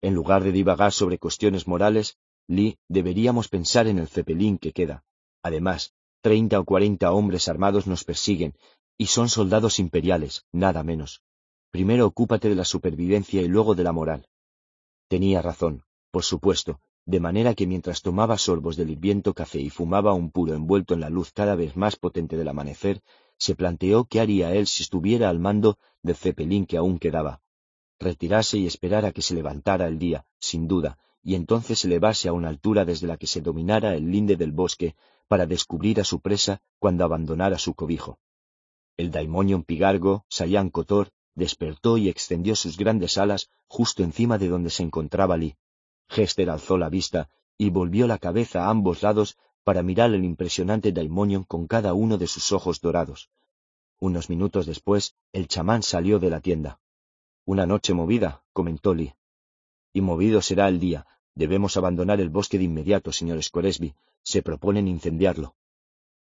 En lugar de divagar sobre cuestiones morales, Lee, deberíamos pensar en el cepelín que queda. Además, treinta o cuarenta hombres armados nos persiguen, y son soldados imperiales, nada menos. Primero ocúpate de la supervivencia y luego de la moral. Tenía razón, por supuesto, de manera que mientras tomaba sorbos del hirviento café y fumaba un puro envuelto en la luz cada vez más potente del amanecer, se planteó qué haría él si estuviera al mando del cepelín que aún quedaba. Retirarse y esperar a que se levantara el día, sin duda, y entonces se elevase a una altura desde la que se dominara el linde del bosque para descubrir a su presa cuando abandonara su cobijo. El daimonion pigargo, Sayan Kotor, despertó y extendió sus grandes alas justo encima de donde se encontraba Lee. Hester alzó la vista y volvió la cabeza a ambos lados para mirar el impresionante Daimonion con cada uno de sus ojos dorados. Unos minutos después, el chamán salió de la tienda. Una noche movida, comentó Lee. Y movido será el día. Debemos abandonar el bosque de inmediato, señor Scoresby. Se proponen incendiarlo.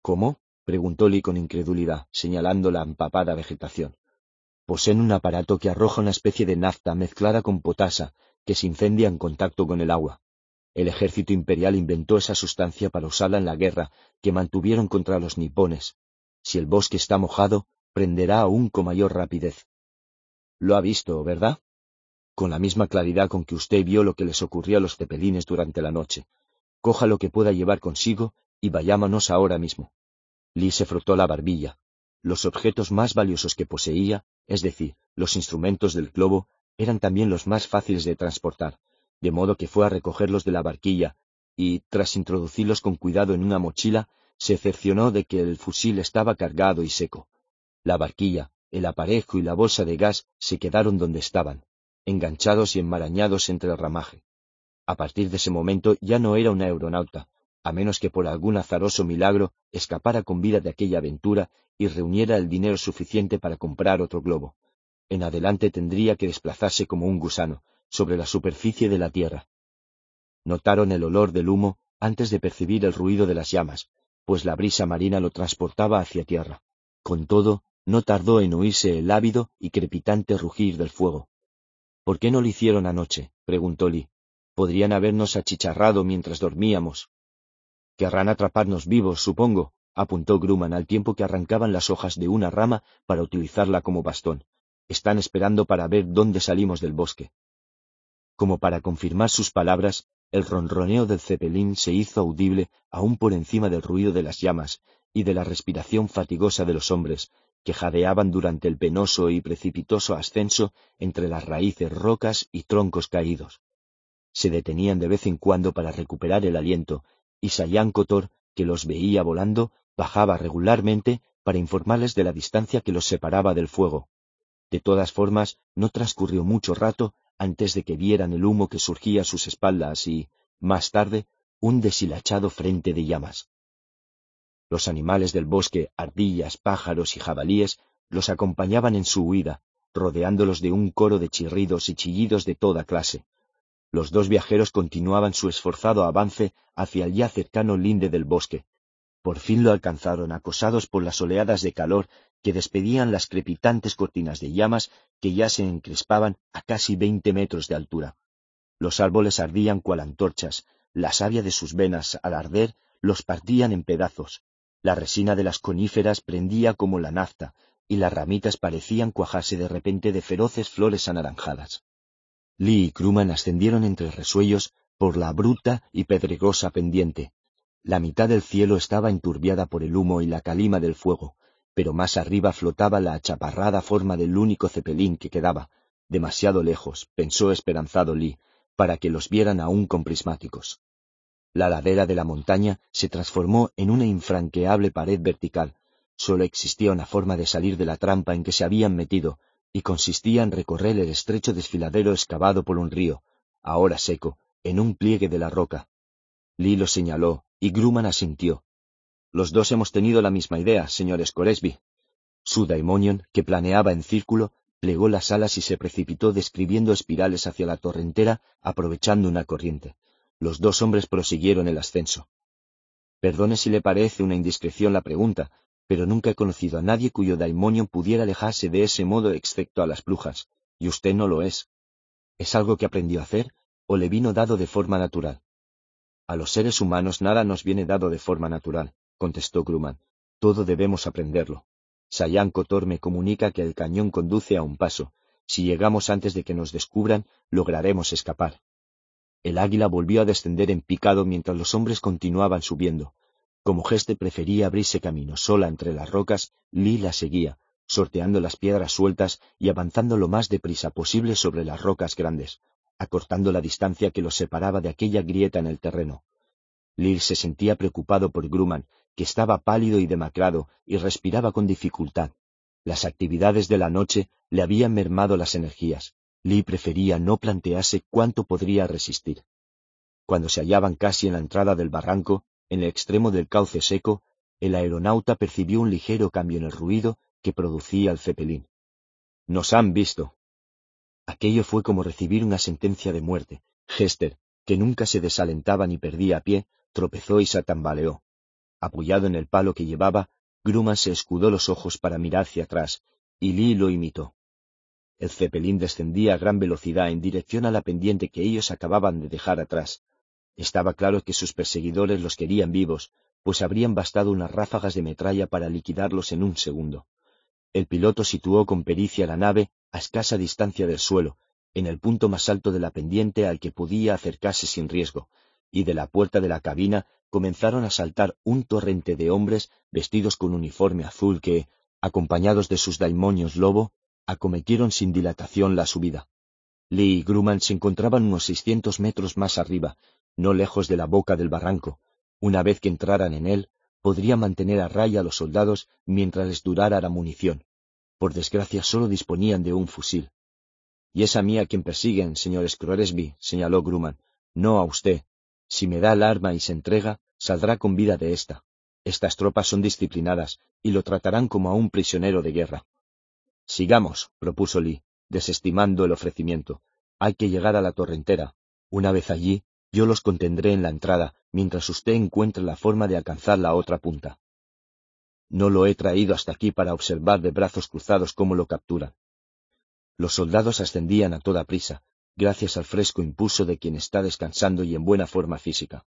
¿Cómo? preguntó Lee con incredulidad, señalando la empapada vegetación. Poseen un aparato que arroja una especie de nafta mezclada con potasa que se incendia en contacto con el agua. El ejército imperial inventó esa sustancia para usarla en la guerra que mantuvieron contra los nipones. Si el bosque está mojado, prenderá aún con mayor rapidez. Lo ha visto, ¿verdad? Con la misma claridad con que usted vio lo que les ocurrió a los cepelines durante la noche. Coja lo que pueda llevar consigo y vayámonos ahora mismo. Lee se frotó la barbilla. Los objetos más valiosos que poseía, es decir, los instrumentos del globo, eran también los más fáciles de transportar, de modo que fue a recogerlos de la barquilla, y, tras introducirlos con cuidado en una mochila, se cercionó de que el fusil estaba cargado y seco. La barquilla, el aparejo y la bolsa de gas se quedaron donde estaban, enganchados y enmarañados entre el ramaje. A partir de ese momento ya no era un aeronauta, a menos que por algún azaroso milagro escapara con vida de aquella aventura y reuniera el dinero suficiente para comprar otro globo en adelante tendría que desplazarse como un gusano sobre la superficie de la tierra. Notaron el olor del humo antes de percibir el ruido de las llamas, pues la brisa marina lo transportaba hacia tierra. Con todo, no tardó en oírse el ávido y crepitante rugir del fuego. ¿Por qué no lo hicieron anoche? preguntó Lee. Podrían habernos achicharrado mientras dormíamos. Querrán atraparnos vivos, supongo, apuntó Grumman al tiempo que arrancaban las hojas de una rama para utilizarla como bastón. Están esperando para ver dónde salimos del bosque. Como para confirmar sus palabras, el ronroneo del cepelín se hizo audible aún por encima del ruido de las llamas y de la respiración fatigosa de los hombres, que jadeaban durante el penoso y precipitoso ascenso entre las raíces rocas y troncos caídos. Se detenían de vez en cuando para recuperar el aliento, y Sayan Kotor, que los veía volando, bajaba regularmente para informarles de la distancia que los separaba del fuego. De todas formas, no transcurrió mucho rato antes de que vieran el humo que surgía a sus espaldas y, más tarde, un deshilachado frente de llamas. Los animales del bosque, ardillas, pájaros y jabalíes, los acompañaban en su huida, rodeándolos de un coro de chirridos y chillidos de toda clase. Los dos viajeros continuaban su esforzado avance hacia el ya cercano linde del bosque. Por fin lo alcanzaron, acosados por las oleadas de calor que despedían las crepitantes cortinas de llamas que ya se encrespaban a casi veinte metros de altura. Los árboles ardían cual antorchas, la savia de sus venas, al arder, los partían en pedazos. La resina de las coníferas prendía como la nafta, y las ramitas parecían cuajarse de repente de feroces flores anaranjadas. Lee y Kruman ascendieron entre resuellos por la bruta y pedregosa pendiente. La mitad del cielo estaba enturbiada por el humo y la calima del fuego, pero más arriba flotaba la achaparrada forma del único cepelín que quedaba, demasiado lejos, pensó esperanzado Lee, para que los vieran aún con prismáticos. La ladera de la montaña se transformó en una infranqueable pared vertical. Solo existía una forma de salir de la trampa en que se habían metido, y consistía en recorrer el estrecho desfiladero excavado por un río, ahora seco, en un pliegue de la roca. Lee lo señaló, y Grumman asintió. Los dos hemos tenido la misma idea, señor Scoresby. Su daimonion, que planeaba en círculo, plegó las alas y se precipitó describiendo espirales hacia la torrentera, aprovechando una corriente. Los dos hombres prosiguieron el ascenso. Perdone si le parece una indiscreción la pregunta, pero nunca he conocido a nadie cuyo daimonion pudiera alejarse de ese modo excepto a las brujas, y usted no lo es. ¿Es algo que aprendió a hacer, o le vino dado de forma natural? A los seres humanos nada nos viene dado de forma natural contestó Grumman. Todo debemos aprenderlo. Sayan Kotor me comunica que el cañón conduce a un paso. Si llegamos antes de que nos descubran, lograremos escapar. El águila volvió a descender en picado mientras los hombres continuaban subiendo. Como Geste prefería abrirse camino sola entre las rocas, Lee la seguía, sorteando las piedras sueltas y avanzando lo más deprisa posible sobre las rocas grandes, acortando la distancia que los separaba de aquella grieta en el terreno. Lee se sentía preocupado por Grumman, que estaba pálido y demacrado y respiraba con dificultad. Las actividades de la noche le habían mermado las energías. Lee prefería no plantearse cuánto podría resistir. Cuando se hallaban casi en la entrada del barranco, en el extremo del cauce seco, el aeronauta percibió un ligero cambio en el ruido que producía el cepelín. Nos han visto. Aquello fue como recibir una sentencia de muerte. Hester, que nunca se desalentaba ni perdía a pie, tropezó y se tambaleó. Apoyado en el palo que llevaba, Grumman se escudó los ojos para mirar hacia atrás, y Lee lo imitó. El cepelín descendía a gran velocidad en dirección a la pendiente que ellos acababan de dejar atrás. Estaba claro que sus perseguidores los querían vivos, pues habrían bastado unas ráfagas de metralla para liquidarlos en un segundo. El piloto situó con pericia la nave a escasa distancia del suelo, en el punto más alto de la pendiente al que podía acercarse sin riesgo, y de la puerta de la cabina comenzaron a saltar un torrente de hombres vestidos con uniforme azul que, acompañados de sus daimonios lobo, acometieron sin dilatación la subida. Lee y Grumman se encontraban unos seiscientos metros más arriba, no lejos de la boca del barranco. Una vez que entraran en él, podrían mantener a raya a los soldados mientras les durara la munición. Por desgracia solo disponían de un fusil. Y es a mí a quien persiguen, señor Scroresby, señaló Grumman, no a usted. Si me da el arma y se entrega, saldrá con vida de esta. Estas tropas son disciplinadas y lo tratarán como a un prisionero de guerra. Sigamos, propuso Lee, desestimando el ofrecimiento. Hay que llegar a la torrentera. Una vez allí, yo los contendré en la entrada, mientras usted encuentre la forma de alcanzar la otra punta. No lo he traído hasta aquí para observar de brazos cruzados cómo lo capturan. Los soldados ascendían a toda prisa, gracias al fresco impulso de quien está descansando y en buena forma física.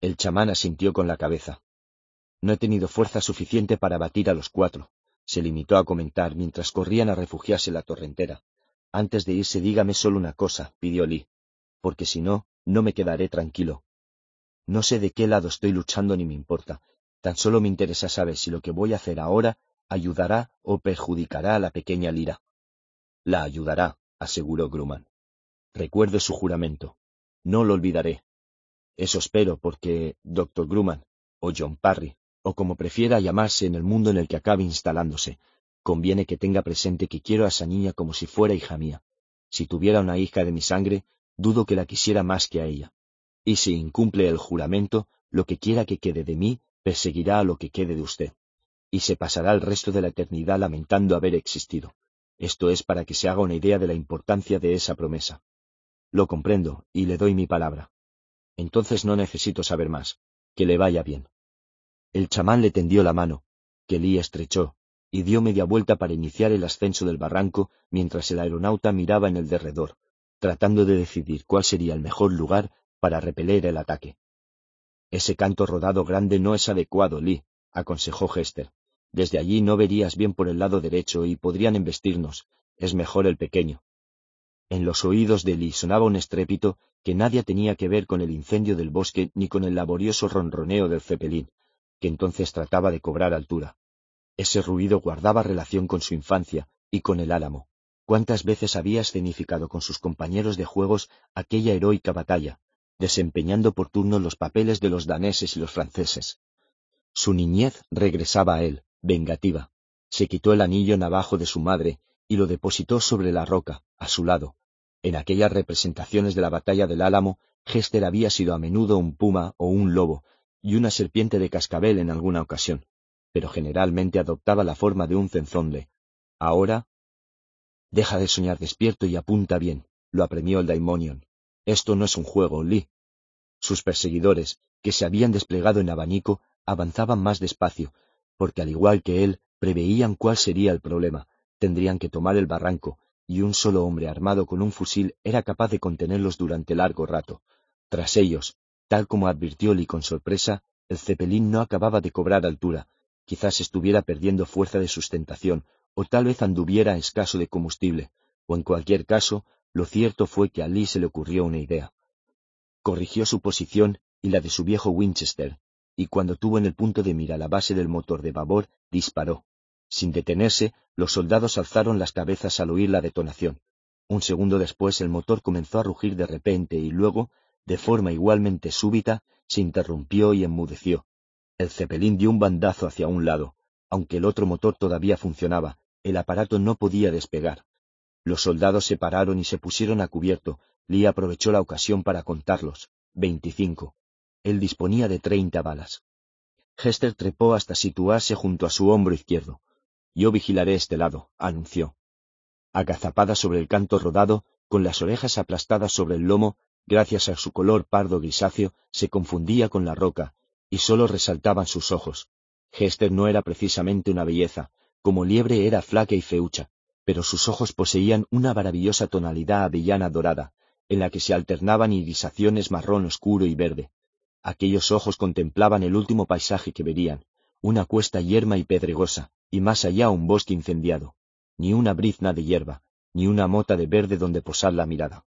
El chamán asintió con la cabeza. No he tenido fuerza suficiente para batir a los cuatro, se limitó a comentar mientras corrían a refugiarse la torrentera. Antes de irse dígame solo una cosa, pidió Lee, porque si no, no me quedaré tranquilo. No sé de qué lado estoy luchando ni me importa, tan solo me interesa saber si lo que voy a hacer ahora ayudará o perjudicará a la pequeña Lira. La ayudará, aseguró Grumman. Recuerde su juramento. No lo olvidaré. Eso espero porque Dr. Grumman, o John Parry, o como prefiera llamarse en el mundo en el que acabe instalándose, conviene que tenga presente que quiero a esa niña como si fuera hija mía. Si tuviera una hija de mi sangre, dudo que la quisiera más que a ella. Y si incumple el juramento, lo que quiera que quede de mí, perseguirá a lo que quede de usted. Y se pasará el resto de la eternidad lamentando haber existido. Esto es para que se haga una idea de la importancia de esa promesa. Lo comprendo, y le doy mi palabra. Entonces no necesito saber más. Que le vaya bien. El chamán le tendió la mano, que Lee estrechó, y dio media vuelta para iniciar el ascenso del barranco mientras el aeronauta miraba en el derredor, tratando de decidir cuál sería el mejor lugar para repeler el ataque. Ese canto rodado grande no es adecuado, Lee, aconsejó Hester. Desde allí no verías bien por el lado derecho y podrían embestirnos. Es mejor el pequeño. En los oídos de Lee sonaba un estrépito que nadie tenía que ver con el incendio del bosque ni con el laborioso ronroneo del cepelín, que entonces trataba de cobrar altura. Ese ruido guardaba relación con su infancia y con el álamo. ¿Cuántas veces había escenificado con sus compañeros de juegos aquella heroica batalla, desempeñando por turno los papeles de los daneses y los franceses? Su niñez regresaba a él, vengativa. Se quitó el anillo navajo de su madre y lo depositó sobre la roca, a su lado. En aquellas representaciones de la batalla del Álamo, Hester había sido a menudo un puma o un lobo, y una serpiente de cascabel en alguna ocasión, pero generalmente adoptaba la forma de un cenzonle. Ahora... Deja de soñar despierto y apunta bien, lo apremió el Daimonion. Esto no es un juego, Lee. Sus perseguidores, que se habían desplegado en abanico, avanzaban más despacio, porque al igual que él, preveían cuál sería el problema. Tendrían que tomar el barranco, y un solo hombre armado con un fusil era capaz de contenerlos durante largo rato. Tras ellos, Tal como advirtió Lee con sorpresa, el cepelín no acababa de cobrar altura, quizás estuviera perdiendo fuerza de sustentación, o tal vez anduviera escaso de combustible, o en cualquier caso, lo cierto fue que a Lee se le ocurrió una idea. Corrigió su posición y la de su viejo Winchester, y cuando tuvo en el punto de mira la base del motor de babor, disparó. Sin detenerse, los soldados alzaron las cabezas al oír la detonación. Un segundo después el motor comenzó a rugir de repente y luego, de forma igualmente súbita, se interrumpió y enmudeció. El cepelín dio un bandazo hacia un lado. Aunque el otro motor todavía funcionaba, el aparato no podía despegar. Los soldados se pararon y se pusieron a cubierto. Lee aprovechó la ocasión para contarlos. Veinticinco. Él disponía de treinta balas. Hester trepó hasta situarse junto a su hombro izquierdo. Yo vigilaré este lado, anunció. Agazapada sobre el canto rodado, con las orejas aplastadas sobre el lomo, gracias a su color pardo grisáceo, se confundía con la roca, y sólo resaltaban sus ojos. Hester no era precisamente una belleza, como liebre era flaca y feucha, pero sus ojos poseían una maravillosa tonalidad avellana dorada, en la que se alternaban irisaciones marrón oscuro y verde. Aquellos ojos contemplaban el último paisaje que verían, una cuesta yerma y pedregosa, y más allá un bosque incendiado. Ni una brizna de hierba, ni una mota de verde donde posar la mirada.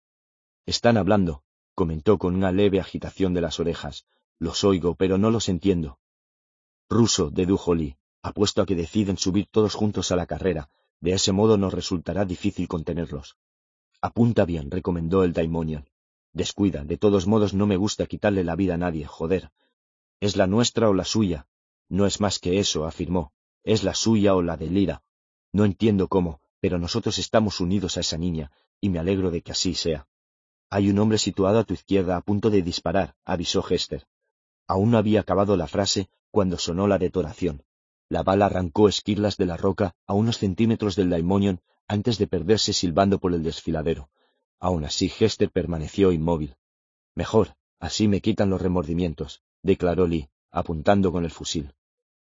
Están hablando, comentó con una leve agitación de las orejas. Los oigo, pero no los entiendo. Ruso, dedujo Lee, apuesto a que deciden subir todos juntos a la carrera. De ese modo nos resultará difícil contenerlos. Apunta bien, recomendó el Daimonion. Descuida, de todos modos no me gusta quitarle la vida a nadie, joder. ¿Es la nuestra o la suya? No es más que eso, afirmó. Es la suya o la de Lira. No entiendo cómo, pero nosotros estamos unidos a esa niña, y me alegro de que así sea. Hay un hombre situado a tu izquierda a punto de disparar, avisó Hester. Aún no había acabado la frase cuando sonó la detonación. La bala arrancó esquirlas de la roca a unos centímetros del Daimonion antes de perderse silbando por el desfiladero. Aún así Hester permaneció inmóvil. Mejor, así me quitan los remordimientos, declaró Lee, apuntando con el fusil.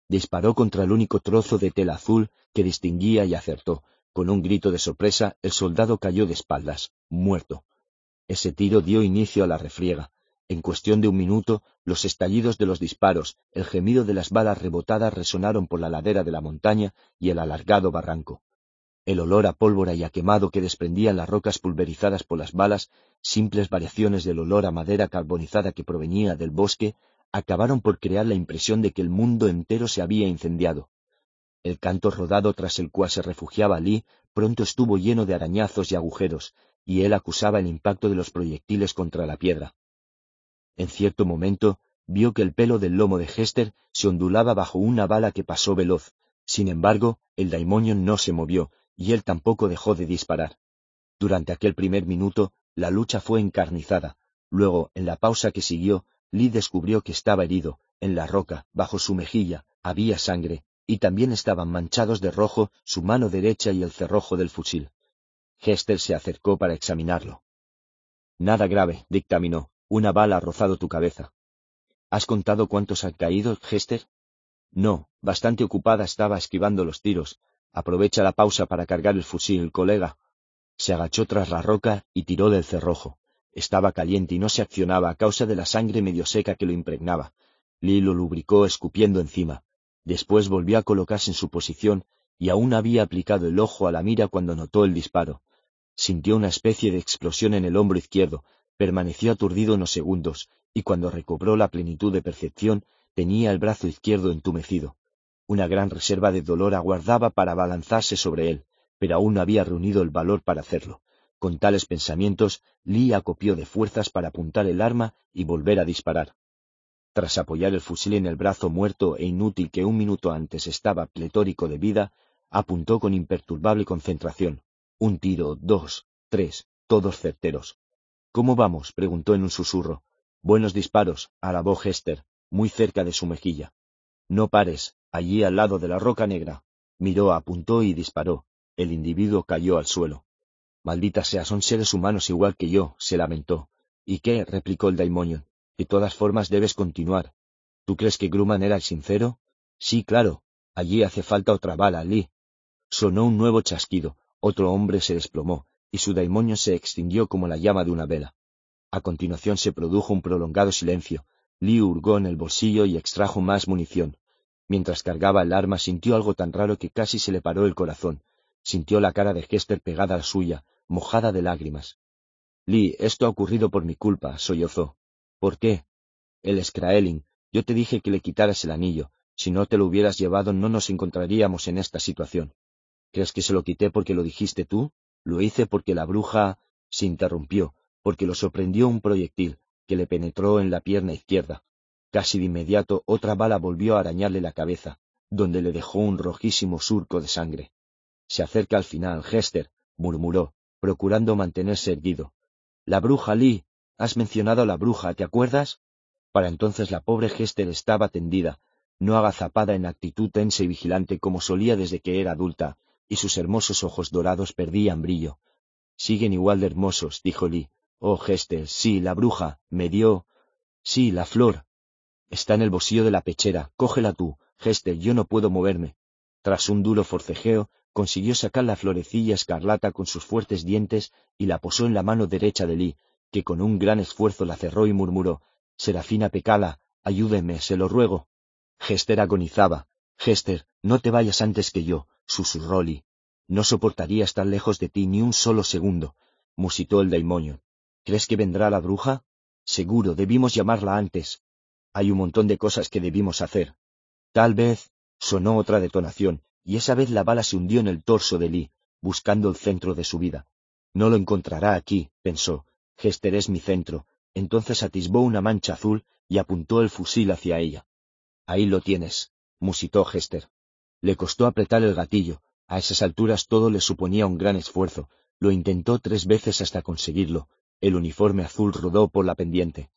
Disparó contra el único trozo de tela azul que distinguía y acertó. Con un grito de sorpresa, el soldado cayó de espaldas, muerto. Ese tiro dio inicio a la refriega. En cuestión de un minuto, los estallidos de los disparos, el gemido de las balas rebotadas resonaron por la ladera de la montaña y el alargado barranco. El olor a pólvora y a quemado que desprendían las rocas pulverizadas por las balas, simples variaciones del olor a madera carbonizada que provenía del bosque, acabaron por crear la impresión de que el mundo entero se había incendiado. El canto rodado tras el cual se refugiaba Lee pronto estuvo lleno de arañazos y agujeros, y él acusaba el impacto de los proyectiles contra la piedra. En cierto momento vio que el pelo del lomo de Hester se ondulaba bajo una bala que pasó veloz. Sin embargo, el Daimonion no se movió, y él tampoco dejó de disparar. Durante aquel primer minuto, la lucha fue encarnizada. Luego, en la pausa que siguió, Lee descubrió que estaba herido, en la roca, bajo su mejilla, había sangre, y también estaban manchados de rojo su mano derecha y el cerrojo del fusil. Hester se acercó para examinarlo. Nada grave, dictaminó. Una bala ha rozado tu cabeza. ¿Has contado cuántos han caído, Hester? No, bastante ocupada estaba esquivando los tiros. Aprovecha la pausa para cargar el fusil, colega. Se agachó tras la roca y tiró del cerrojo. Estaba caliente y no se accionaba a causa de la sangre medio seca que lo impregnaba. Lee lo lubricó escupiendo encima. Después volvió a colocarse en su posición y aún había aplicado el ojo a la mira cuando notó el disparo. Sintió una especie de explosión en el hombro izquierdo, permaneció aturdido unos segundos, y cuando recobró la plenitud de percepción, tenía el brazo izquierdo entumecido. Una gran reserva de dolor aguardaba para abalanzarse sobre él, pero aún no había reunido el valor para hacerlo. Con tales pensamientos, Lee acopió de fuerzas para apuntar el arma y volver a disparar. Tras apoyar el fusil en el brazo muerto e inútil que un minuto antes estaba pletórico de vida, apuntó con imperturbable concentración. Un tiro, dos, tres, todos certeros. ¿Cómo vamos? preguntó en un susurro. Buenos disparos, alabó Hester, muy cerca de su mejilla. No pares, allí al lado de la roca negra. Miró, apuntó y disparó. El individuo cayó al suelo. Maldita sea, son seres humanos igual que yo, se lamentó. ¿Y qué? replicó el daimonion. De todas formas debes continuar. ¿Tú crees que Grumman era el sincero? Sí, claro. Allí hace falta otra bala, Lee. Sonó un nuevo chasquido, otro hombre se desplomó, y su daimonio se extinguió como la llama de una vela. A continuación se produjo un prolongado silencio. Lee hurgó en el bolsillo y extrajo más munición. Mientras cargaba el arma sintió algo tan raro que casi se le paró el corazón. Sintió la cara de Hester pegada a la suya, mojada de lágrimas. Lee, esto ha ocurrido por mi culpa, sollozó. ¿Por qué? El Skraeling. Yo te dije que le quitaras el anillo. Si no te lo hubieras llevado no nos encontraríamos en esta situación. ¿Crees que se lo quité porque lo dijiste tú? Lo hice porque la bruja se interrumpió, porque lo sorprendió un proyectil que le penetró en la pierna izquierda. Casi de inmediato otra bala volvió a arañarle la cabeza, donde le dejó un rojísimo surco de sangre. Se acerca al final, Hester, murmuró, procurando mantenerse erguido. La bruja, Lee. Has mencionado a la bruja, ¿te acuerdas? Para entonces la pobre Hester estaba tendida, no agazapada en actitud tensa y vigilante como solía desde que era adulta, y sus hermosos ojos dorados perdían brillo. Siguen igual de hermosos, dijo Lee. Oh, Hester, sí, la bruja, me dio. Sí, la flor. Está en el bolsillo de la pechera, cógela tú, Hester, yo no puedo moverme. Tras un duro forcejeo, consiguió sacar la florecilla escarlata con sus fuertes dientes y la posó en la mano derecha de Lee, que con un gran esfuerzo la cerró y murmuró, Serafina Pecala, ayúdeme, se lo ruego. Hester agonizaba. Hester, no te vayas antes que yo, susurró Lee. No soportaría estar lejos de ti ni un solo segundo, musitó el daimonio. ¿Crees que vendrá la bruja? Seguro, debimos llamarla antes. Hay un montón de cosas que debimos hacer. Tal vez, sonó otra detonación, y esa vez la bala se hundió en el torso de Lee, buscando el centro de su vida. No lo encontrará aquí, pensó. Hester es mi centro. Entonces atisbó una mancha azul y apuntó el fusil hacia ella. Ahí lo tienes, musitó Hester. Le costó apretar el gatillo. A esas alturas todo le suponía un gran esfuerzo. Lo intentó tres veces hasta conseguirlo. El uniforme azul rodó por la pendiente.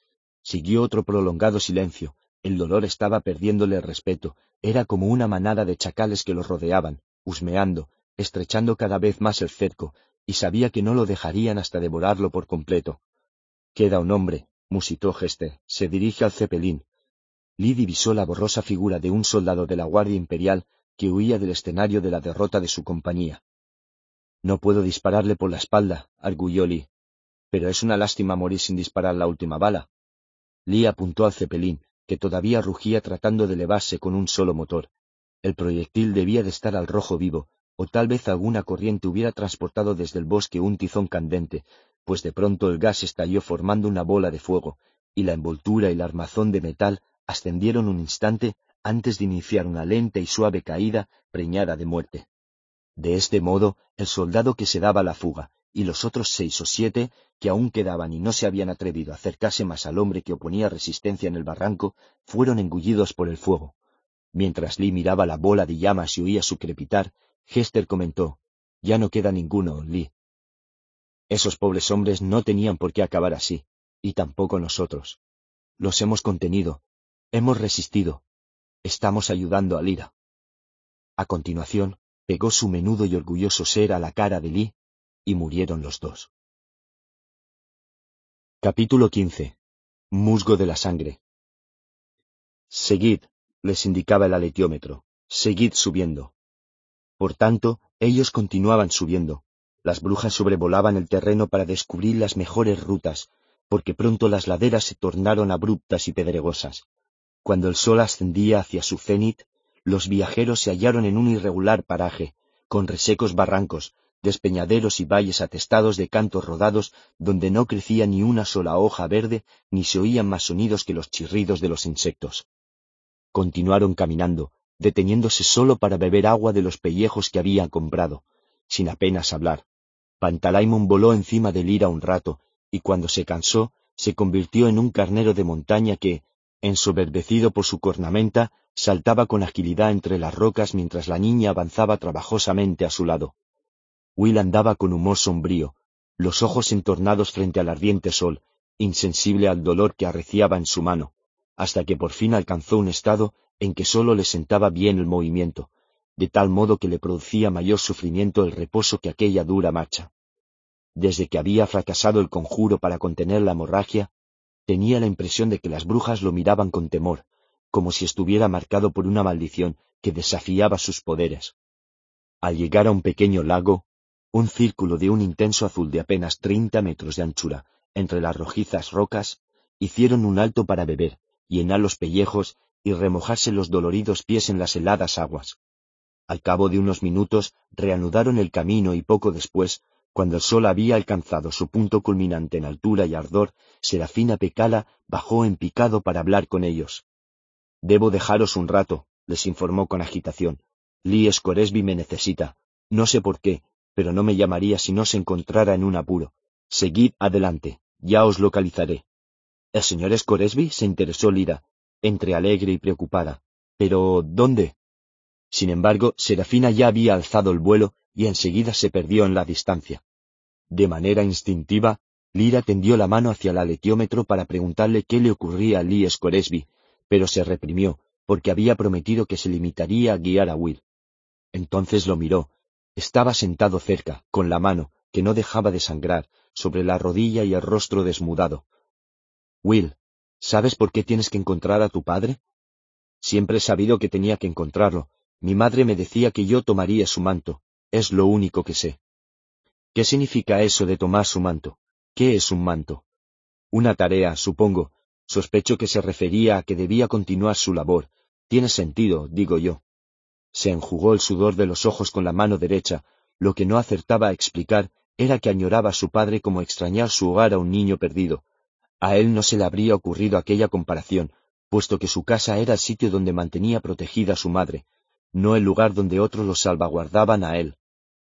Siguió otro prolongado silencio. El dolor estaba perdiéndole el respeto. Era como una manada de chacales que lo rodeaban, husmeando, estrechando cada vez más el cerco, y sabía que no lo dejarían hasta devorarlo por completo. Queda un hombre, musitó Gester. Se dirige al cepelín. Lee divisó la borrosa figura de un soldado de la Guardia Imperial que huía del escenario de la derrota de su compañía. No puedo dispararle por la espalda, arguyó Lee. Pero es una lástima morir sin disparar la última bala. Lee apuntó al cepelín, que todavía rugía tratando de elevarse con un solo motor. El proyectil debía de estar al rojo vivo, o tal vez alguna corriente hubiera transportado desde el bosque un tizón candente, pues de pronto el gas estalló formando una bola de fuego, y la envoltura y el armazón de metal ascendieron un instante antes de iniciar una lenta y suave caída preñada de muerte. De este modo, el soldado que se daba la fuga, y los otros seis o siete, que aún quedaban y no se habían atrevido a acercarse más al hombre que oponía resistencia en el barranco, fueron engullidos por el fuego. Mientras Lee miraba la bola de llamas y oía su crepitar, Hester comentó, Ya no queda ninguno, Lee. Esos pobres hombres no tenían por qué acabar así, y tampoco nosotros. Los hemos contenido, hemos resistido, Estamos ayudando a Lira. A continuación, pegó su menudo y orgulloso ser a la cara de Lee, y murieron los dos. Capítulo 15. Musgo de la sangre. Seguid, les indicaba el aletiómetro, seguid subiendo. Por tanto, ellos continuaban subiendo. Las brujas sobrevolaban el terreno para descubrir las mejores rutas, porque pronto las laderas se tornaron abruptas y pedregosas. Cuando el sol ascendía hacia su cenit, los viajeros se hallaron en un irregular paraje, con resecos barrancos, despeñaderos y valles atestados de cantos rodados donde no crecía ni una sola hoja verde ni se oían más sonidos que los chirridos de los insectos. Continuaron caminando, deteniéndose solo para beber agua de los pellejos que habían comprado, sin apenas hablar. Pantalaimon voló encima del Lira un rato, y cuando se cansó, se convirtió en un carnero de montaña que, ensoberbecido por su cornamenta, saltaba con agilidad entre las rocas mientras la niña avanzaba trabajosamente a su lado. Will andaba con humor sombrío, los ojos entornados frente al ardiente sol, insensible al dolor que arreciaba en su mano, hasta que por fin alcanzó un estado en que sólo le sentaba bien el movimiento, de tal modo que le producía mayor sufrimiento el reposo que aquella dura marcha. Desde que había fracasado el conjuro para contener la hemorragia, tenía la impresión de que las brujas lo miraban con temor, como si estuviera marcado por una maldición que desafiaba sus poderes. Al llegar a un pequeño lago, un círculo de un intenso azul de apenas treinta metros de anchura entre las rojizas rocas, hicieron un alto para beber, llenar los pellejos y remojarse los doloridos pies en las heladas aguas. Al cabo de unos minutos reanudaron el camino y poco después, cuando el sol había alcanzado su punto culminante en altura y ardor, Serafina Pecala bajó en picado para hablar con ellos. Debo dejaros un rato, les informó con agitación. Lee Scoresby me necesita. No sé por qué, pero no me llamaría si no se encontrara en un apuro. Seguid adelante, ya os localizaré. El señor Scoresby se interesó Lira, entre alegre y preocupada. Pero, ¿dónde? Sin embargo, Serafina ya había alzado el vuelo y enseguida se perdió en la distancia. De manera instintiva, Lira tendió la mano hacia el aletiómetro para preguntarle qué le ocurría a Lee Scoresby, pero se reprimió, porque había prometido que se limitaría a guiar a Will. Entonces lo miró, estaba sentado cerca, con la mano, que no dejaba de sangrar, sobre la rodilla y el rostro desmudado. Will, ¿sabes por qué tienes que encontrar a tu padre? Siempre he sabido que tenía que encontrarlo. Mi madre me decía que yo tomaría su manto. Es lo único que sé. ¿Qué significa eso de tomar su manto? ¿Qué es un manto? Una tarea, supongo. Sospecho que se refería a que debía continuar su labor. Tiene sentido, digo yo. Se enjugó el sudor de los ojos con la mano derecha, lo que no acertaba a explicar era que añoraba a su padre como extrañar su hogar a un niño perdido. A él no se le habría ocurrido aquella comparación, puesto que su casa era el sitio donde mantenía protegida a su madre, no el lugar donde otros lo salvaguardaban a él.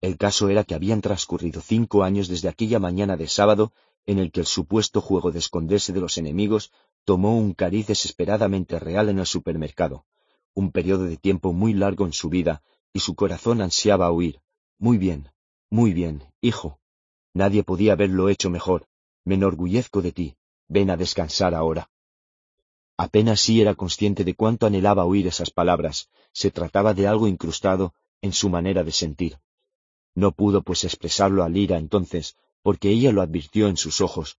El caso era que habían transcurrido cinco años desde aquella mañana de sábado en el que el supuesto juego de esconderse de los enemigos tomó un cariz desesperadamente real en el supermercado un periodo de tiempo muy largo en su vida, y su corazón ansiaba huir. Muy bien, muy bien, hijo. Nadie podía haberlo hecho mejor. Me enorgullezco de ti. Ven a descansar ahora. Apenas sí era consciente de cuánto anhelaba oír esas palabras. Se trataba de algo incrustado en su manera de sentir. No pudo pues expresarlo a Lira entonces, porque ella lo advirtió en sus ojos.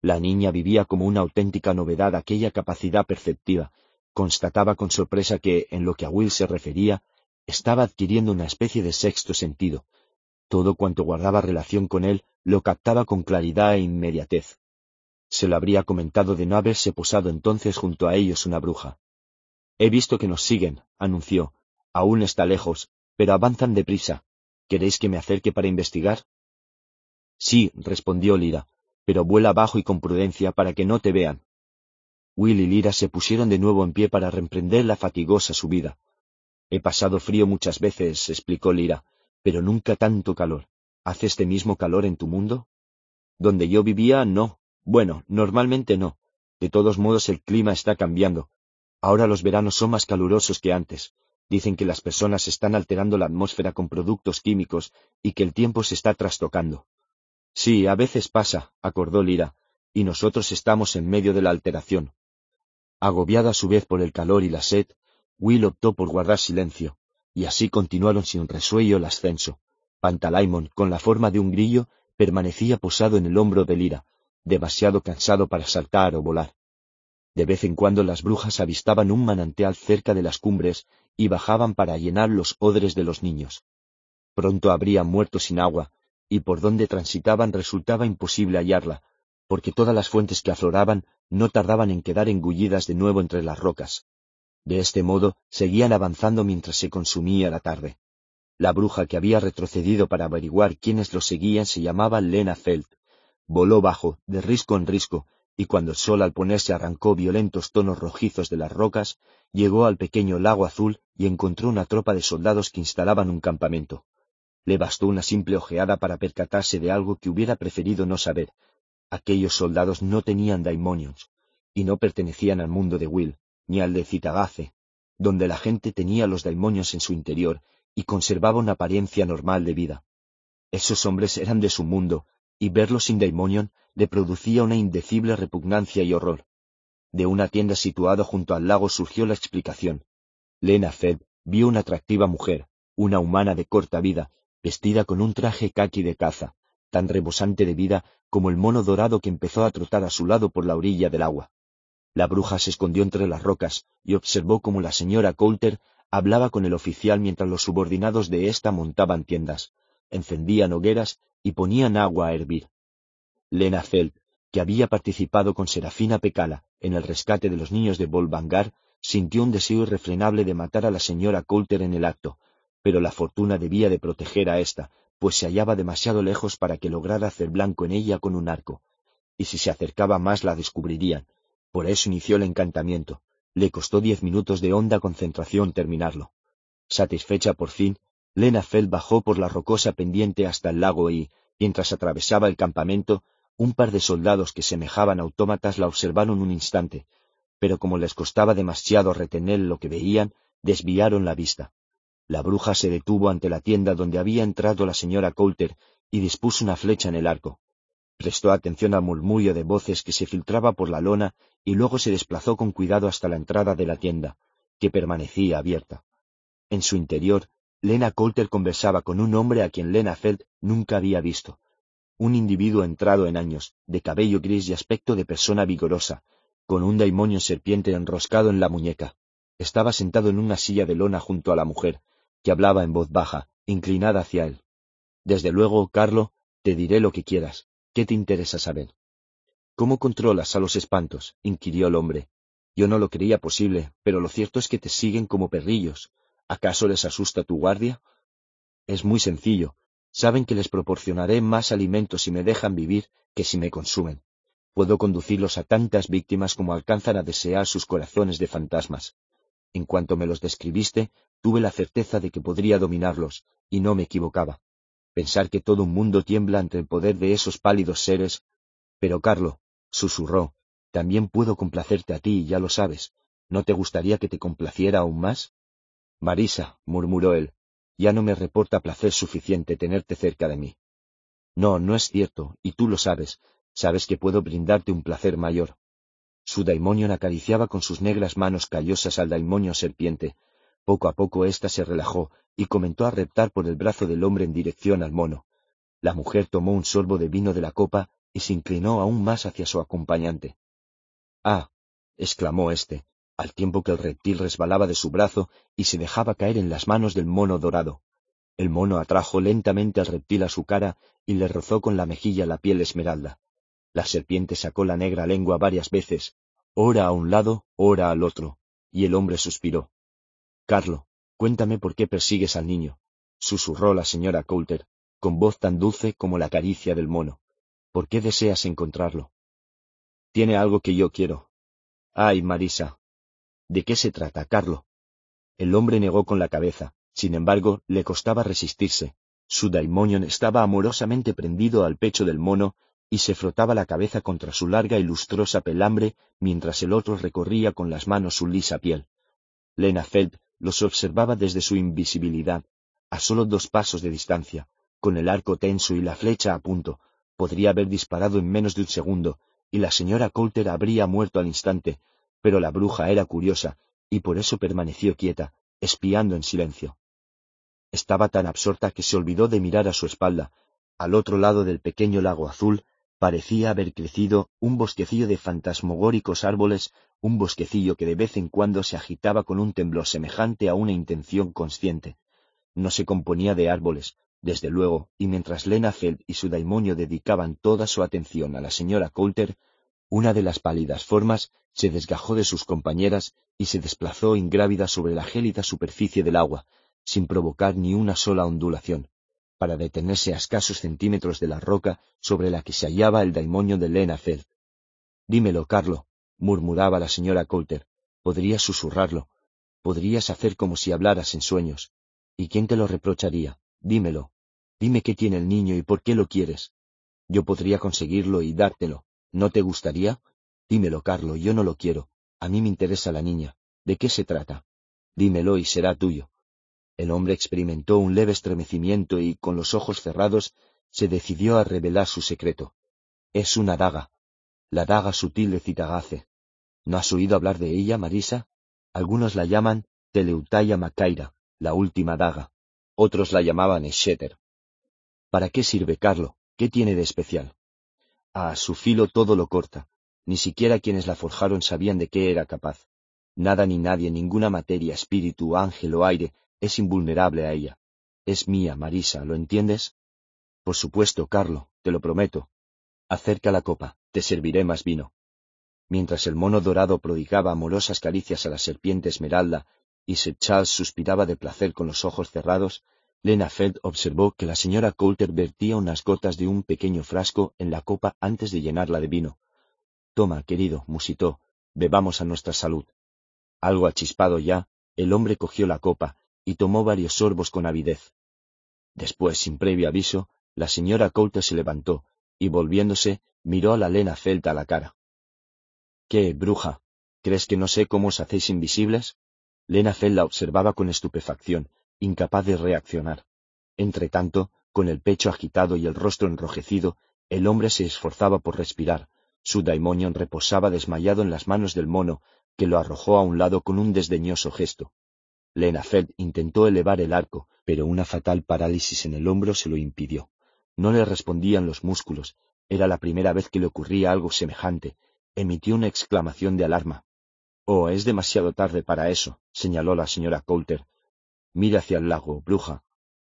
La niña vivía como una auténtica novedad aquella capacidad perceptiva, constataba con sorpresa que, en lo que a Will se refería, estaba adquiriendo una especie de sexto sentido. Todo cuanto guardaba relación con él lo captaba con claridad e inmediatez. Se lo habría comentado de no haberse posado entonces junto a ellos una bruja. He visto que nos siguen, anunció. Aún está lejos, pero avanzan deprisa. ¿Queréis que me acerque para investigar? Sí, respondió Lira, pero vuela bajo y con prudencia para que no te vean. Will y Lira se pusieron de nuevo en pie para reemprender la fatigosa subida. He pasado frío muchas veces, explicó Lira, pero nunca tanto calor. ¿Hace este mismo calor en tu mundo? Donde yo vivía, no. Bueno, normalmente no. De todos modos el clima está cambiando. Ahora los veranos son más calurosos que antes. Dicen que las personas están alterando la atmósfera con productos químicos y que el tiempo se está trastocando. Sí, a veces pasa, acordó Lira, y nosotros estamos en medio de la alteración. Agobiada a su vez por el calor y la sed, Will optó por guardar silencio, y así continuaron sin resuello el ascenso. Pantalaimon, con la forma de un grillo, permanecía posado en el hombro de Lira, demasiado cansado para saltar o volar. De vez en cuando las brujas avistaban un manantial cerca de las cumbres y bajaban para llenar los odres de los niños. Pronto habrían muerto sin agua, y por donde transitaban resultaba imposible hallarla, porque todas las fuentes que afloraban no tardaban en quedar engullidas de nuevo entre las rocas. De este modo seguían avanzando mientras se consumía la tarde. La bruja que había retrocedido para averiguar quiénes los seguían se llamaba Lena Feld. Voló bajo, de risco en risco, y cuando el sol al ponerse arrancó violentos tonos rojizos de las rocas, llegó al pequeño lago azul y encontró una tropa de soldados que instalaban un campamento. Le bastó una simple ojeada para percatarse de algo que hubiera preferido no saber. Aquellos soldados no tenían daimonios, y no pertenecían al mundo de Will, ni al de Citagace, donde la gente tenía los daimonios en su interior y conservaba una apariencia normal de vida. Esos hombres eran de su mundo, y verlos sin daimonion le producía una indecible repugnancia y horror. De una tienda situada junto al lago surgió la explicación. Lena Fed vio una atractiva mujer, una humana de corta vida, vestida con un traje caqui de caza, tan rebosante de vida como el mono dorado que empezó a trotar a su lado por la orilla del agua. La bruja se escondió entre las rocas y observó cómo la señora Coulter hablaba con el oficial mientras los subordinados de ésta montaban tiendas, encendían hogueras y ponían agua a hervir. Lena Feld, que había participado con Serafina Pecala en el rescate de los niños de Volvangar, sintió un deseo irrefrenable de matar a la señora Coulter en el acto, pero la fortuna debía de proteger a ésta, pues se hallaba demasiado lejos para que lograra hacer blanco en ella con un arco, y si se acercaba más la descubrirían. Por eso inició el encantamiento. Le costó diez minutos de honda concentración terminarlo. Satisfecha por fin, Lena Feld bajó por la rocosa pendiente hasta el lago y, mientras atravesaba el campamento, un par de soldados que semejaban autómatas la observaron un instante, pero como les costaba demasiado retener lo que veían, desviaron la vista. La bruja se detuvo ante la tienda donde había entrado la señora Coulter y dispuso una flecha en el arco. Prestó atención al murmullo de voces que se filtraba por la lona y luego se desplazó con cuidado hasta la entrada de la tienda, que permanecía abierta. En su interior, Lena Coulter conversaba con un hombre a quien Lena Feld nunca había visto. Un individuo entrado en años, de cabello gris y aspecto de persona vigorosa, con un daimonio serpiente enroscado en la muñeca. Estaba sentado en una silla de lona junto a la mujer, que hablaba en voz baja, inclinada hacia él. Desde luego, Carlo, te diré lo que quieras. ¿Qué te interesa saber? ¿Cómo controlas a los espantos? inquirió el hombre. Yo no lo creía posible, pero lo cierto es que te siguen como perrillos. ¿Acaso les asusta tu guardia? Es muy sencillo. Saben que les proporcionaré más alimento si me dejan vivir que si me consumen. Puedo conducirlos a tantas víctimas como alcanzan a desear sus corazones de fantasmas. En cuanto me los describiste, tuve la certeza de que podría dominarlos, y no me equivocaba. Pensar que todo un mundo tiembla ante el poder de esos pálidos seres. Pero, Carlo, susurró, también puedo complacerte a ti, ya lo sabes. ¿No te gustaría que te complaciera aún más? Marisa, murmuró él, ya no me reporta placer suficiente tenerte cerca de mí. No, no es cierto, y tú lo sabes, sabes que puedo brindarte un placer mayor. Su daimonion acariciaba con sus negras manos callosas al daimonio serpiente. Poco a poco ésta se relajó y comenzó a reptar por el brazo del hombre en dirección al mono. La mujer tomó un sorbo de vino de la copa y se inclinó aún más hacia su acompañante. Ah, exclamó éste, al tiempo que el reptil resbalaba de su brazo y se dejaba caer en las manos del mono dorado. El mono atrajo lentamente al reptil a su cara y le rozó con la mejilla la piel esmeralda. La serpiente sacó la negra lengua varias veces, ora a un lado, ora al otro, y el hombre suspiró. Carlo, cuéntame por qué persigues al niño, susurró la señora Coulter, con voz tan dulce como la caricia del mono. ¿Por qué deseas encontrarlo? Tiene algo que yo quiero. Ay, Marisa. ¿De qué se trata, Carlo? El hombre negó con la cabeza, sin embargo, le costaba resistirse. Su daimonion estaba amorosamente prendido al pecho del mono y se frotaba la cabeza contra su larga y lustrosa pelambre mientras el otro recorría con las manos su lisa piel. Lena Feld los observaba desde su invisibilidad, a solo dos pasos de distancia, con el arco tenso y la flecha a punto, podría haber disparado en menos de un segundo, y la señora Coulter habría muerto al instante, pero la bruja era curiosa, y por eso permaneció quieta, espiando en silencio. Estaba tan absorta que se olvidó de mirar a su espalda, al otro lado del pequeño lago azul, parecía haber crecido un bosquecillo de fantasmagóricos árboles, un bosquecillo que de vez en cuando se agitaba con un temblor semejante a una intención consciente. No se componía de árboles, desde luego, y mientras Lena Feld y su daimonio dedicaban toda su atención a la señora Coulter, una de las pálidas formas se desgajó de sus compañeras y se desplazó ingrávida sobre la gélida superficie del agua, sin provocar ni una sola ondulación, para detenerse a escasos centímetros de la roca sobre la que se hallaba el daimonio de Lena Feld. Dímelo, Carlo, murmuraba la señora Coulter. Podrías susurrarlo. Podrías hacer como si hablaras en sueños. ¿Y quién te lo reprocharía? Dímelo. Dime qué tiene el niño y por qué lo quieres. Yo podría conseguirlo y dártelo. ¿No te gustaría? Dímelo, Carlo, yo no lo quiero. A mí me interesa la niña. ¿De qué se trata? Dímelo y será tuyo. El hombre experimentó un leve estremecimiento y, con los ojos cerrados, se decidió a revelar su secreto. Es una daga. La daga sutil de Citagace. ¿No has oído hablar de ella, Marisa? Algunos la llaman Teleutaya Macaira, la última daga. Otros la llamaban Esheter. ¿Para qué sirve, Carlo? ¿Qué tiene de especial? A su filo todo lo corta. Ni siquiera quienes la forjaron sabían de qué era capaz. Nada ni nadie, ninguna materia, espíritu, ángel o aire es invulnerable a ella. Es mía, Marisa, ¿lo entiendes? Por supuesto, Carlo, te lo prometo. Acerca la copa, te serviré más vino. Mientras el mono dorado prodigaba amorosas caricias a la serpiente esmeralda y Sir Charles suspiraba de placer con los ojos cerrados, Lena Feld observó que la señora Coulter vertía unas gotas de un pequeño frasco en la copa antes de llenarla de vino. Toma, querido, musitó, bebamos a nuestra salud. Algo achispado ya, el hombre cogió la copa y tomó varios sorbos con avidez. Después, sin previo aviso, la señora Coulter se levantó y, volviéndose, miró a la Lena Feld a la cara. ¿Qué, bruja? ¿Crees que no sé cómo os hacéis invisibles? Lena Feld la observaba con estupefacción, incapaz de reaccionar. Entretanto, con el pecho agitado y el rostro enrojecido, el hombre se esforzaba por respirar. Su daimonion reposaba desmayado en las manos del mono, que lo arrojó a un lado con un desdeñoso gesto. Feld intentó elevar el arco, pero una fatal parálisis en el hombro se lo impidió. No le respondían los músculos. Era la primera vez que le ocurría algo semejante. Emitió una exclamación de alarma. Oh, es demasiado tarde para eso, señaló la señora Coulter, Mira hacia el lago, bruja.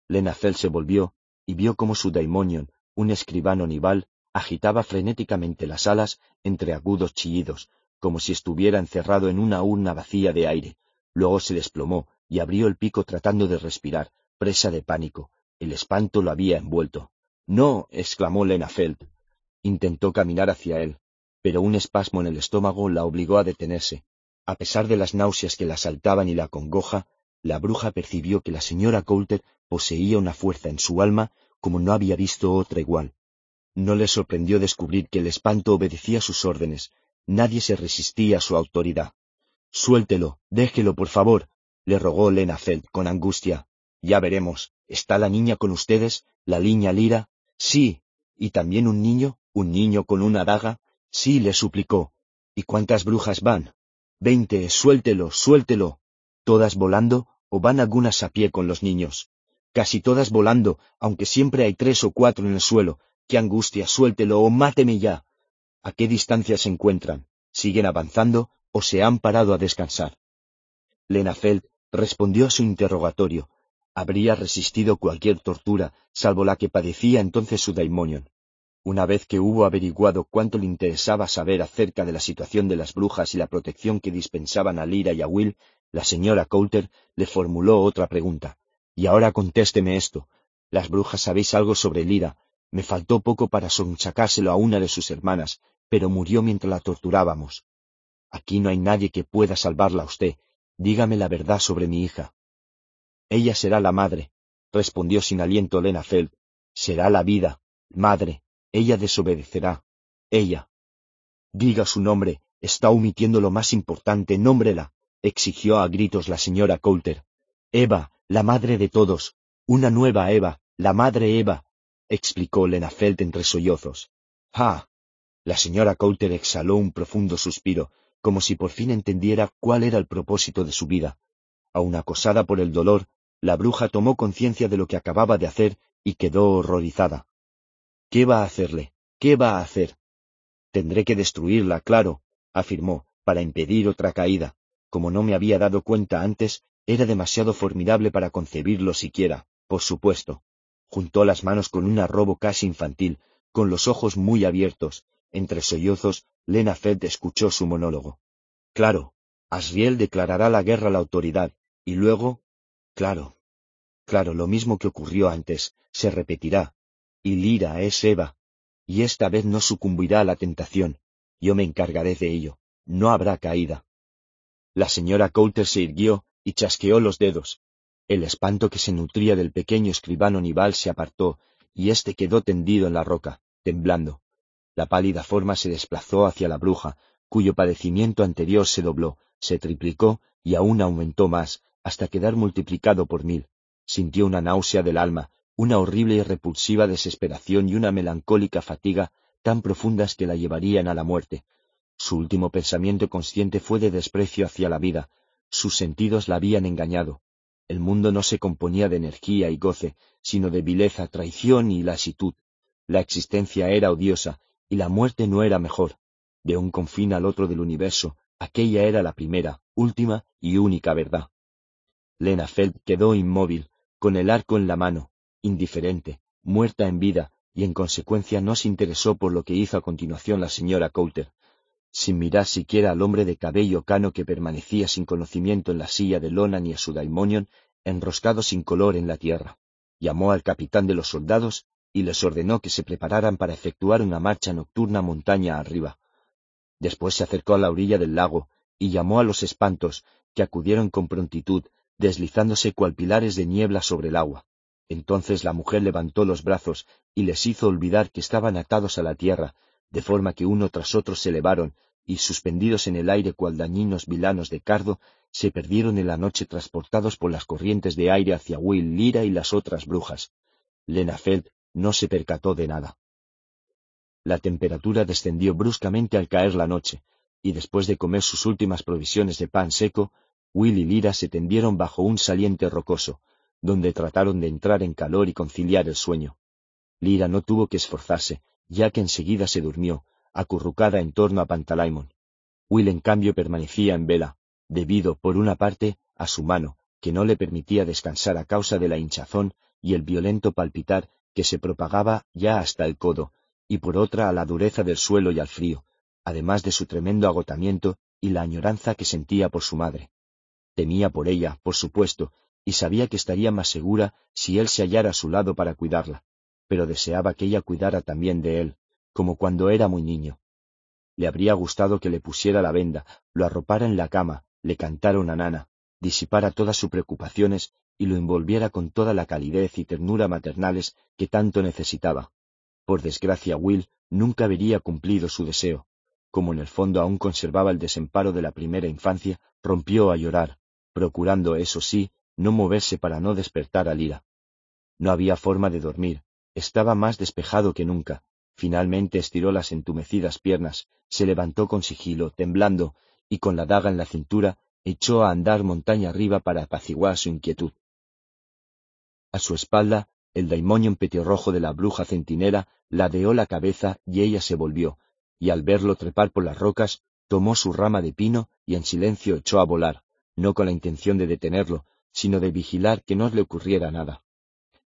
Lenacel se volvió y vio cómo su daimonion, un escribano nival, agitaba frenéticamente las alas entre agudos chillidos, como si estuviera encerrado en una urna vacía de aire. Luego se desplomó y abrió el pico tratando de respirar, presa de pánico. El espanto lo había envuelto. No, exclamó Lena Feld. Intentó caminar hacia él, pero un espasmo en el estómago la obligó a detenerse. A pesar de las náuseas que la asaltaban y la congoja, la bruja percibió que la señora Coulter poseía una fuerza en su alma como no había visto otra igual. No le sorprendió descubrir que el espanto obedecía sus órdenes, nadie se resistía a su autoridad. Suéltelo, déjelo, por favor, le rogó Lena Feld con angustia. Ya veremos. ¿Está la niña con ustedes? ¿La niña Lira? Sí. ¿Y también un niño? ¿Un niño con una daga? Sí, le suplicó. ¿Y cuántas brujas van? Veinte. Suéltelo, suéltelo. ¿Todas volando? O van algunas a pie con los niños. Casi todas volando, aunque siempre hay tres o cuatro en el suelo. ¡Qué angustia! Suéltelo o máteme ya. ¿A qué distancia se encuentran? ¿Siguen avanzando o se han parado a descansar? Feld respondió a su interrogatorio. Habría resistido cualquier tortura, salvo la que padecía entonces su daimonion. Una vez que hubo averiguado cuánto le interesaba saber acerca de la situación de las brujas y la protección que dispensaban a Lyra y a Will, la señora Coulter le formuló otra pregunta. Y ahora contésteme esto. Las brujas sabéis algo sobre Lira. Me faltó poco para sonchacárselo a una de sus hermanas, pero murió mientras la torturábamos. Aquí no hay nadie que pueda salvarla a usted. Dígame la verdad sobre mi hija. Ella será la madre, respondió sin aliento Lena Feld. Será la vida, madre. Ella desobedecerá. Ella. Diga su nombre. Está omitiendo lo más importante. Nómbrela exigió a gritos la señora Coulter. Eva, la madre de todos. Una nueva Eva, la madre Eva, explicó Felt entre sollozos. ¡Ah! La señora Coulter exhaló un profundo suspiro, como si por fin entendiera cuál era el propósito de su vida. Aun acosada por el dolor, la bruja tomó conciencia de lo que acababa de hacer y quedó horrorizada. ¿Qué va a hacerle? ¿Qué va a hacer? Tendré que destruirla, claro, afirmó, para impedir otra caída. Como no me había dado cuenta antes, era demasiado formidable para concebirlo siquiera, por supuesto. Juntó las manos con un arrobo casi infantil, con los ojos muy abiertos. Entre sollozos, Lena Fed escuchó su monólogo. Claro, Asriel declarará la guerra a la autoridad, y luego... Claro. Claro, lo mismo que ocurrió antes, se repetirá. Y Lira es Eva. Y esta vez no sucumbirá a la tentación. Yo me encargaré de ello. No habrá caída. La señora Coulter se irguió y chasqueó los dedos. El espanto que se nutría del pequeño escribano Nival se apartó, y éste quedó tendido en la roca, temblando. La pálida forma se desplazó hacia la bruja, cuyo padecimiento anterior se dobló, se triplicó y aún aumentó más, hasta quedar multiplicado por mil. Sintió una náusea del alma, una horrible y repulsiva desesperación y una melancólica fatiga tan profundas que la llevarían a la muerte. Su último pensamiento consciente fue de desprecio hacia la vida, sus sentidos la habían engañado. El mundo no se componía de energía y goce, sino de vileza, traición y lasitud. La existencia era odiosa, y la muerte no era mejor. De un confín al otro del universo, aquella era la primera, última y única verdad. Lena Feld quedó inmóvil, con el arco en la mano, indiferente, muerta en vida, y en consecuencia no se interesó por lo que hizo a continuación la señora Coulter, sin mirar siquiera al hombre de cabello cano que permanecía sin conocimiento en la silla de lona ni a su daimonion, enroscado sin color en la tierra. Llamó al capitán de los soldados y les ordenó que se prepararan para efectuar una marcha nocturna montaña arriba. Después se acercó a la orilla del lago y llamó a los espantos, que acudieron con prontitud, deslizándose cual pilares de niebla sobre el agua. Entonces la mujer levantó los brazos y les hizo olvidar que estaban atados a la tierra, de forma que uno tras otro se elevaron, y suspendidos en el aire cual dañinos vilanos de cardo, se perdieron en la noche transportados por las corrientes de aire hacia Will Lira y las otras brujas. Lenafeld no se percató de nada. La temperatura descendió bruscamente al caer la noche, y después de comer sus últimas provisiones de pan seco, Will y Lira se tendieron bajo un saliente rocoso, donde trataron de entrar en calor y conciliar el sueño. Lira no tuvo que esforzarse, ya que enseguida se durmió, acurrucada en torno a Pantalaimon. Will en cambio permanecía en vela, debido, por una parte, a su mano, que no le permitía descansar a causa de la hinchazón y el violento palpitar que se propagaba ya hasta el codo, y por otra a la dureza del suelo y al frío, además de su tremendo agotamiento y la añoranza que sentía por su madre. Temía por ella, por supuesto, y sabía que estaría más segura si él se hallara a su lado para cuidarla, pero deseaba que ella cuidara también de él, como cuando era muy niño. Le habría gustado que le pusiera la venda, lo arropara en la cama, le cantara una nana, disipara todas sus preocupaciones y lo envolviera con toda la calidez y ternura maternales que tanto necesitaba. Por desgracia, Will nunca vería cumplido su deseo. Como en el fondo aún conservaba el desemparo de la primera infancia, rompió a llorar, procurando, eso sí, no moverse para no despertar a Lira. No había forma de dormir, estaba más despejado que nunca. Finalmente estiró las entumecidas piernas, se levantó con sigilo, temblando, y con la daga en la cintura, echó a andar montaña arriba para apaciguar su inquietud. A su espalda, el daimonion petirrojo de la bruja centinela ladeó la cabeza y ella se volvió, y al verlo trepar por las rocas, tomó su rama de pino y en silencio echó a volar, no con la intención de detenerlo, sino de vigilar que no le ocurriera nada.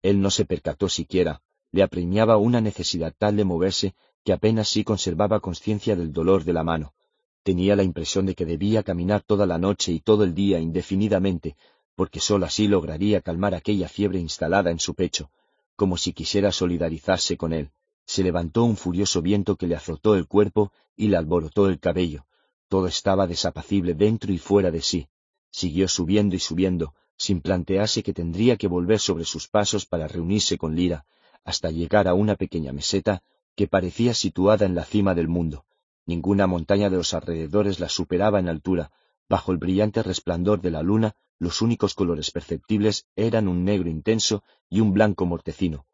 Él no se percató siquiera, le apremiaba una necesidad tal de moverse que apenas sí conservaba conciencia del dolor de la mano. Tenía la impresión de que debía caminar toda la noche y todo el día indefinidamente, porque sólo así lograría calmar aquella fiebre instalada en su pecho, como si quisiera solidarizarse con él. Se levantó un furioso viento que le azotó el cuerpo y le alborotó el cabello. Todo estaba desapacible dentro y fuera de sí. Siguió subiendo y subiendo, sin plantearse que tendría que volver sobre sus pasos para reunirse con Lira, hasta llegar a una pequeña meseta que parecía situada en la cima del mundo. Ninguna montaña de los alrededores la superaba en altura. Bajo el brillante resplandor de la luna, los únicos colores perceptibles eran un negro intenso y un blanco mortecino.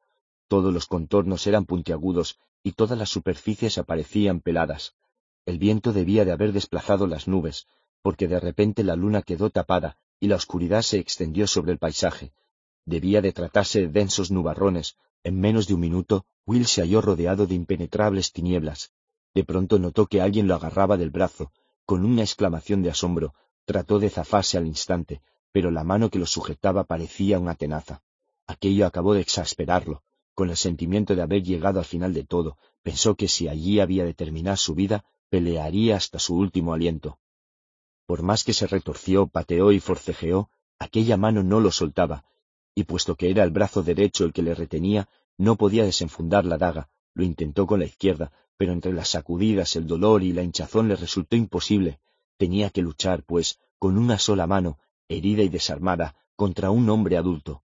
Todos los contornos eran puntiagudos y todas las superficies aparecían peladas. El viento debía de haber desplazado las nubes, porque de repente la luna quedó tapada y la oscuridad se extendió sobre el paisaje. Debía de tratarse de densos nubarrones, En menos de un minuto, Will se halló rodeado de impenetrables tinieblas. De pronto notó que alguien lo agarraba del brazo. Con una exclamación de asombro, trató de zafarse al instante, pero la mano que lo sujetaba parecía una tenaza. Aquello acabó de exasperarlo. Con el sentimiento de haber llegado al final de todo, pensó que si allí había de terminar su vida, pelearía hasta su último aliento. Por más que se retorció, pateó y forcejeó, aquella mano no lo soltaba, y puesto que era el brazo derecho el que le retenía, no podía desenfundar la daga, lo intentó con la izquierda, pero entre las sacudidas, el dolor y la hinchazón le resultó imposible. Tenía que luchar, pues, con una sola mano, herida y desarmada, contra un hombre adulto.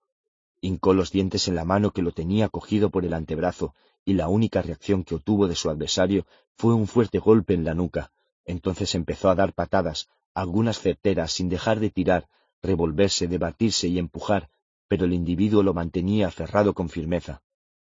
Hincó los dientes en la mano que lo tenía cogido por el antebrazo, y la única reacción que obtuvo de su adversario fue un fuerte golpe en la nuca. Entonces empezó a dar patadas, algunas certeras, sin dejar de tirar, revolverse, debatirse y empujar, pero el individuo lo mantenía aferrado con firmeza.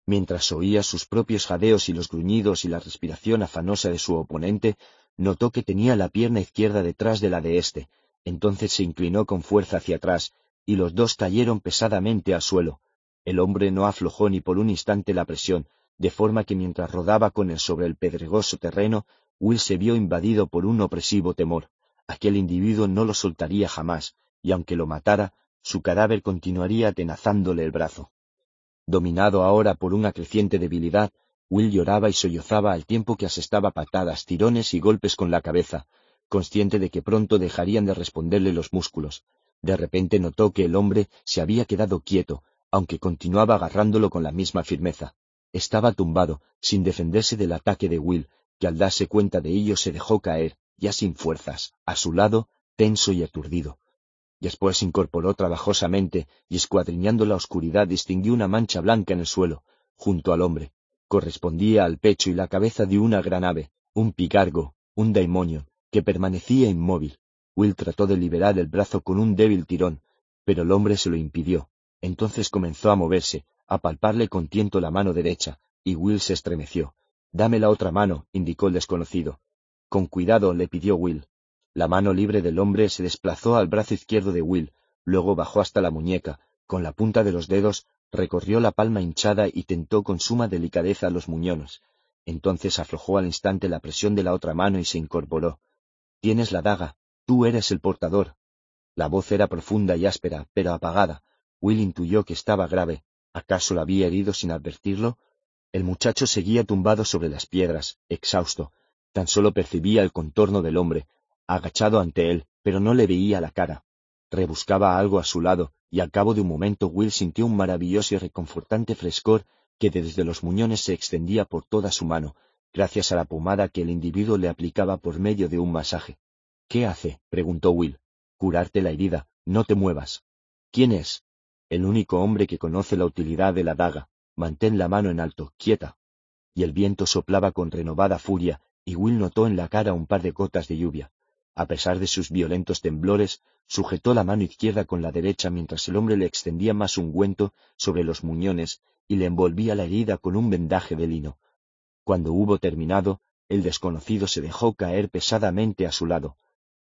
Mientras oía sus propios jadeos y los gruñidos y la respiración afanosa de su oponente, notó que tenía la pierna izquierda detrás de la de éste, entonces se inclinó con fuerza hacia atrás, y los dos cayeron pesadamente al suelo. El hombre no aflojó ni por un instante la presión, de forma que mientras rodaba con él sobre el pedregoso terreno, Will se vio invadido por un opresivo temor. Aquel individuo no lo soltaría jamás, y aunque lo matara, su cadáver continuaría atenazándole el brazo. Dominado ahora por una creciente debilidad, Will lloraba y sollozaba al tiempo que asestaba patadas, tirones y golpes con la cabeza, consciente de que pronto dejarían de responderle los músculos. De repente notó que el hombre se había quedado quieto, aunque continuaba agarrándolo con la misma firmeza. Estaba tumbado, sin defenderse del ataque de Will, que al darse cuenta de ello se dejó caer, ya sin fuerzas, a su lado, tenso y aturdido. Después incorporó trabajosamente y escuadriñando la oscuridad distinguió una mancha blanca en el suelo, junto al hombre. Correspondía al pecho y la cabeza de una gran ave, un picargo, un daimonio, que permanecía inmóvil. Will trató de liberar el brazo con un débil tirón, pero el hombre se lo impidió. Entonces comenzó a moverse, a palparle con tiento la mano derecha, y Will se estremeció. Dame la otra mano, indicó el desconocido. Con cuidado, le pidió Will. La mano libre del hombre se desplazó al brazo izquierdo de Will, luego bajó hasta la muñeca, con la punta de los dedos recorrió la palma hinchada y tentó con suma delicadeza los muñones. Entonces aflojó al instante la presión de la otra mano y se incorporó. Tienes la daga, tú eres el portador. La voz era profunda y áspera, pero apagada. Will intuyó que estaba grave. ¿Acaso la había herido sin advertirlo? El muchacho seguía tumbado sobre las piedras, exhausto. Tan solo percibía el contorno del hombre, agachado ante él, pero no le veía la cara. Rebuscaba algo a su lado, y al cabo de un momento Will sintió un maravilloso y reconfortante frescor que desde los muñones se extendía por toda su mano, gracias a la pomada que el individuo le aplicaba por medio de un masaje. ¿Qué hace? preguntó Will. Curarte la herida, no te muevas. ¿Quién es? El único hombre que conoce la utilidad de la daga. Mantén la mano en alto, quieta. Y el viento soplaba con renovada furia, y Will notó en la cara un par de gotas de lluvia. A pesar de sus violentos temblores, sujetó la mano izquierda con la derecha mientras el hombre le extendía más ungüento sobre los muñones y le envolvía la herida con un vendaje de lino. Cuando hubo terminado, el desconocido se dejó caer pesadamente a su lado.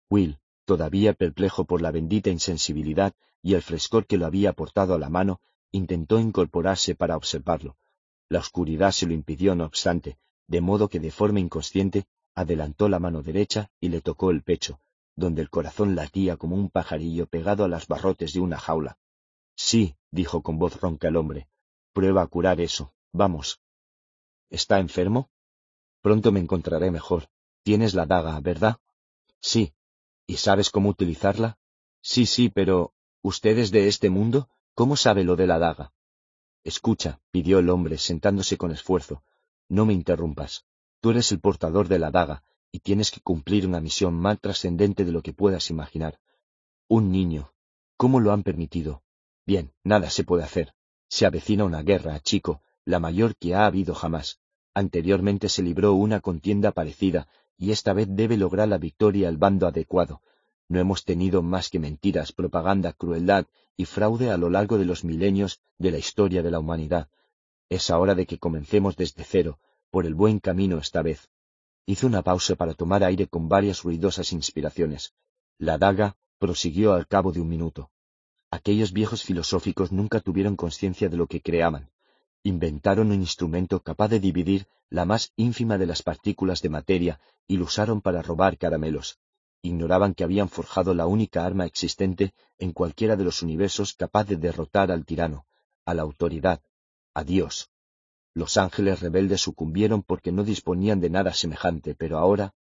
Will, todavía perplejo por la bendita insensibilidad y el frescor que lo había aportado a la mano, intentó incorporarse para observarlo. La oscuridad se lo impidió, no obstante, de modo que de forma inconsciente adelantó la mano derecha y le tocó el pecho, donde el corazón latía como un pajarillo pegado a las barrotes de una jaula. Sí, dijo con voz ronca el hombre, prueba a curar eso. Vamos. ¿Está enfermo? Pronto me encontraré mejor. Tienes la daga, ¿verdad? Sí. ¿Y sabes cómo utilizarla? Sí, sí, pero ¿usted es de este mundo? ¿Cómo sabe lo de la daga? Escucha, pidió el hombre, sentándose con esfuerzo. No me interrumpas. Tú eres el portador de la daga, y tienes que cumplir una misión más trascendente de lo que puedas imaginar. Un niño. ¿Cómo lo han permitido? Bien, nada se puede hacer. Se avecina una guerra, chico, la mayor que ha habido jamás. Anteriormente se libró una contienda parecida, y esta vez debe lograr la victoria el bando adecuado. No hemos tenido más que mentiras, propaganda, crueldad y fraude a lo largo de los milenios de la historia de la humanidad. Es hora de que comencemos desde cero, por el buen camino esta vez. Hizo una pausa para tomar aire con varias ruidosas inspiraciones. La daga prosiguió al cabo de un minuto. Aquellos viejos filosóficos nunca tuvieron conciencia de lo que creaban. Inventaron un instrumento capaz de dividir la más ínfima de las partículas de materia y lo usaron para robar caramelos. Ignoraban que habían forjado la única arma existente en cualquiera de los universos capaz de derrotar al tirano, a la autoridad, a Dios. Los ángeles rebeldes sucumbieron porque no disponían de nada semejante, pero ahora...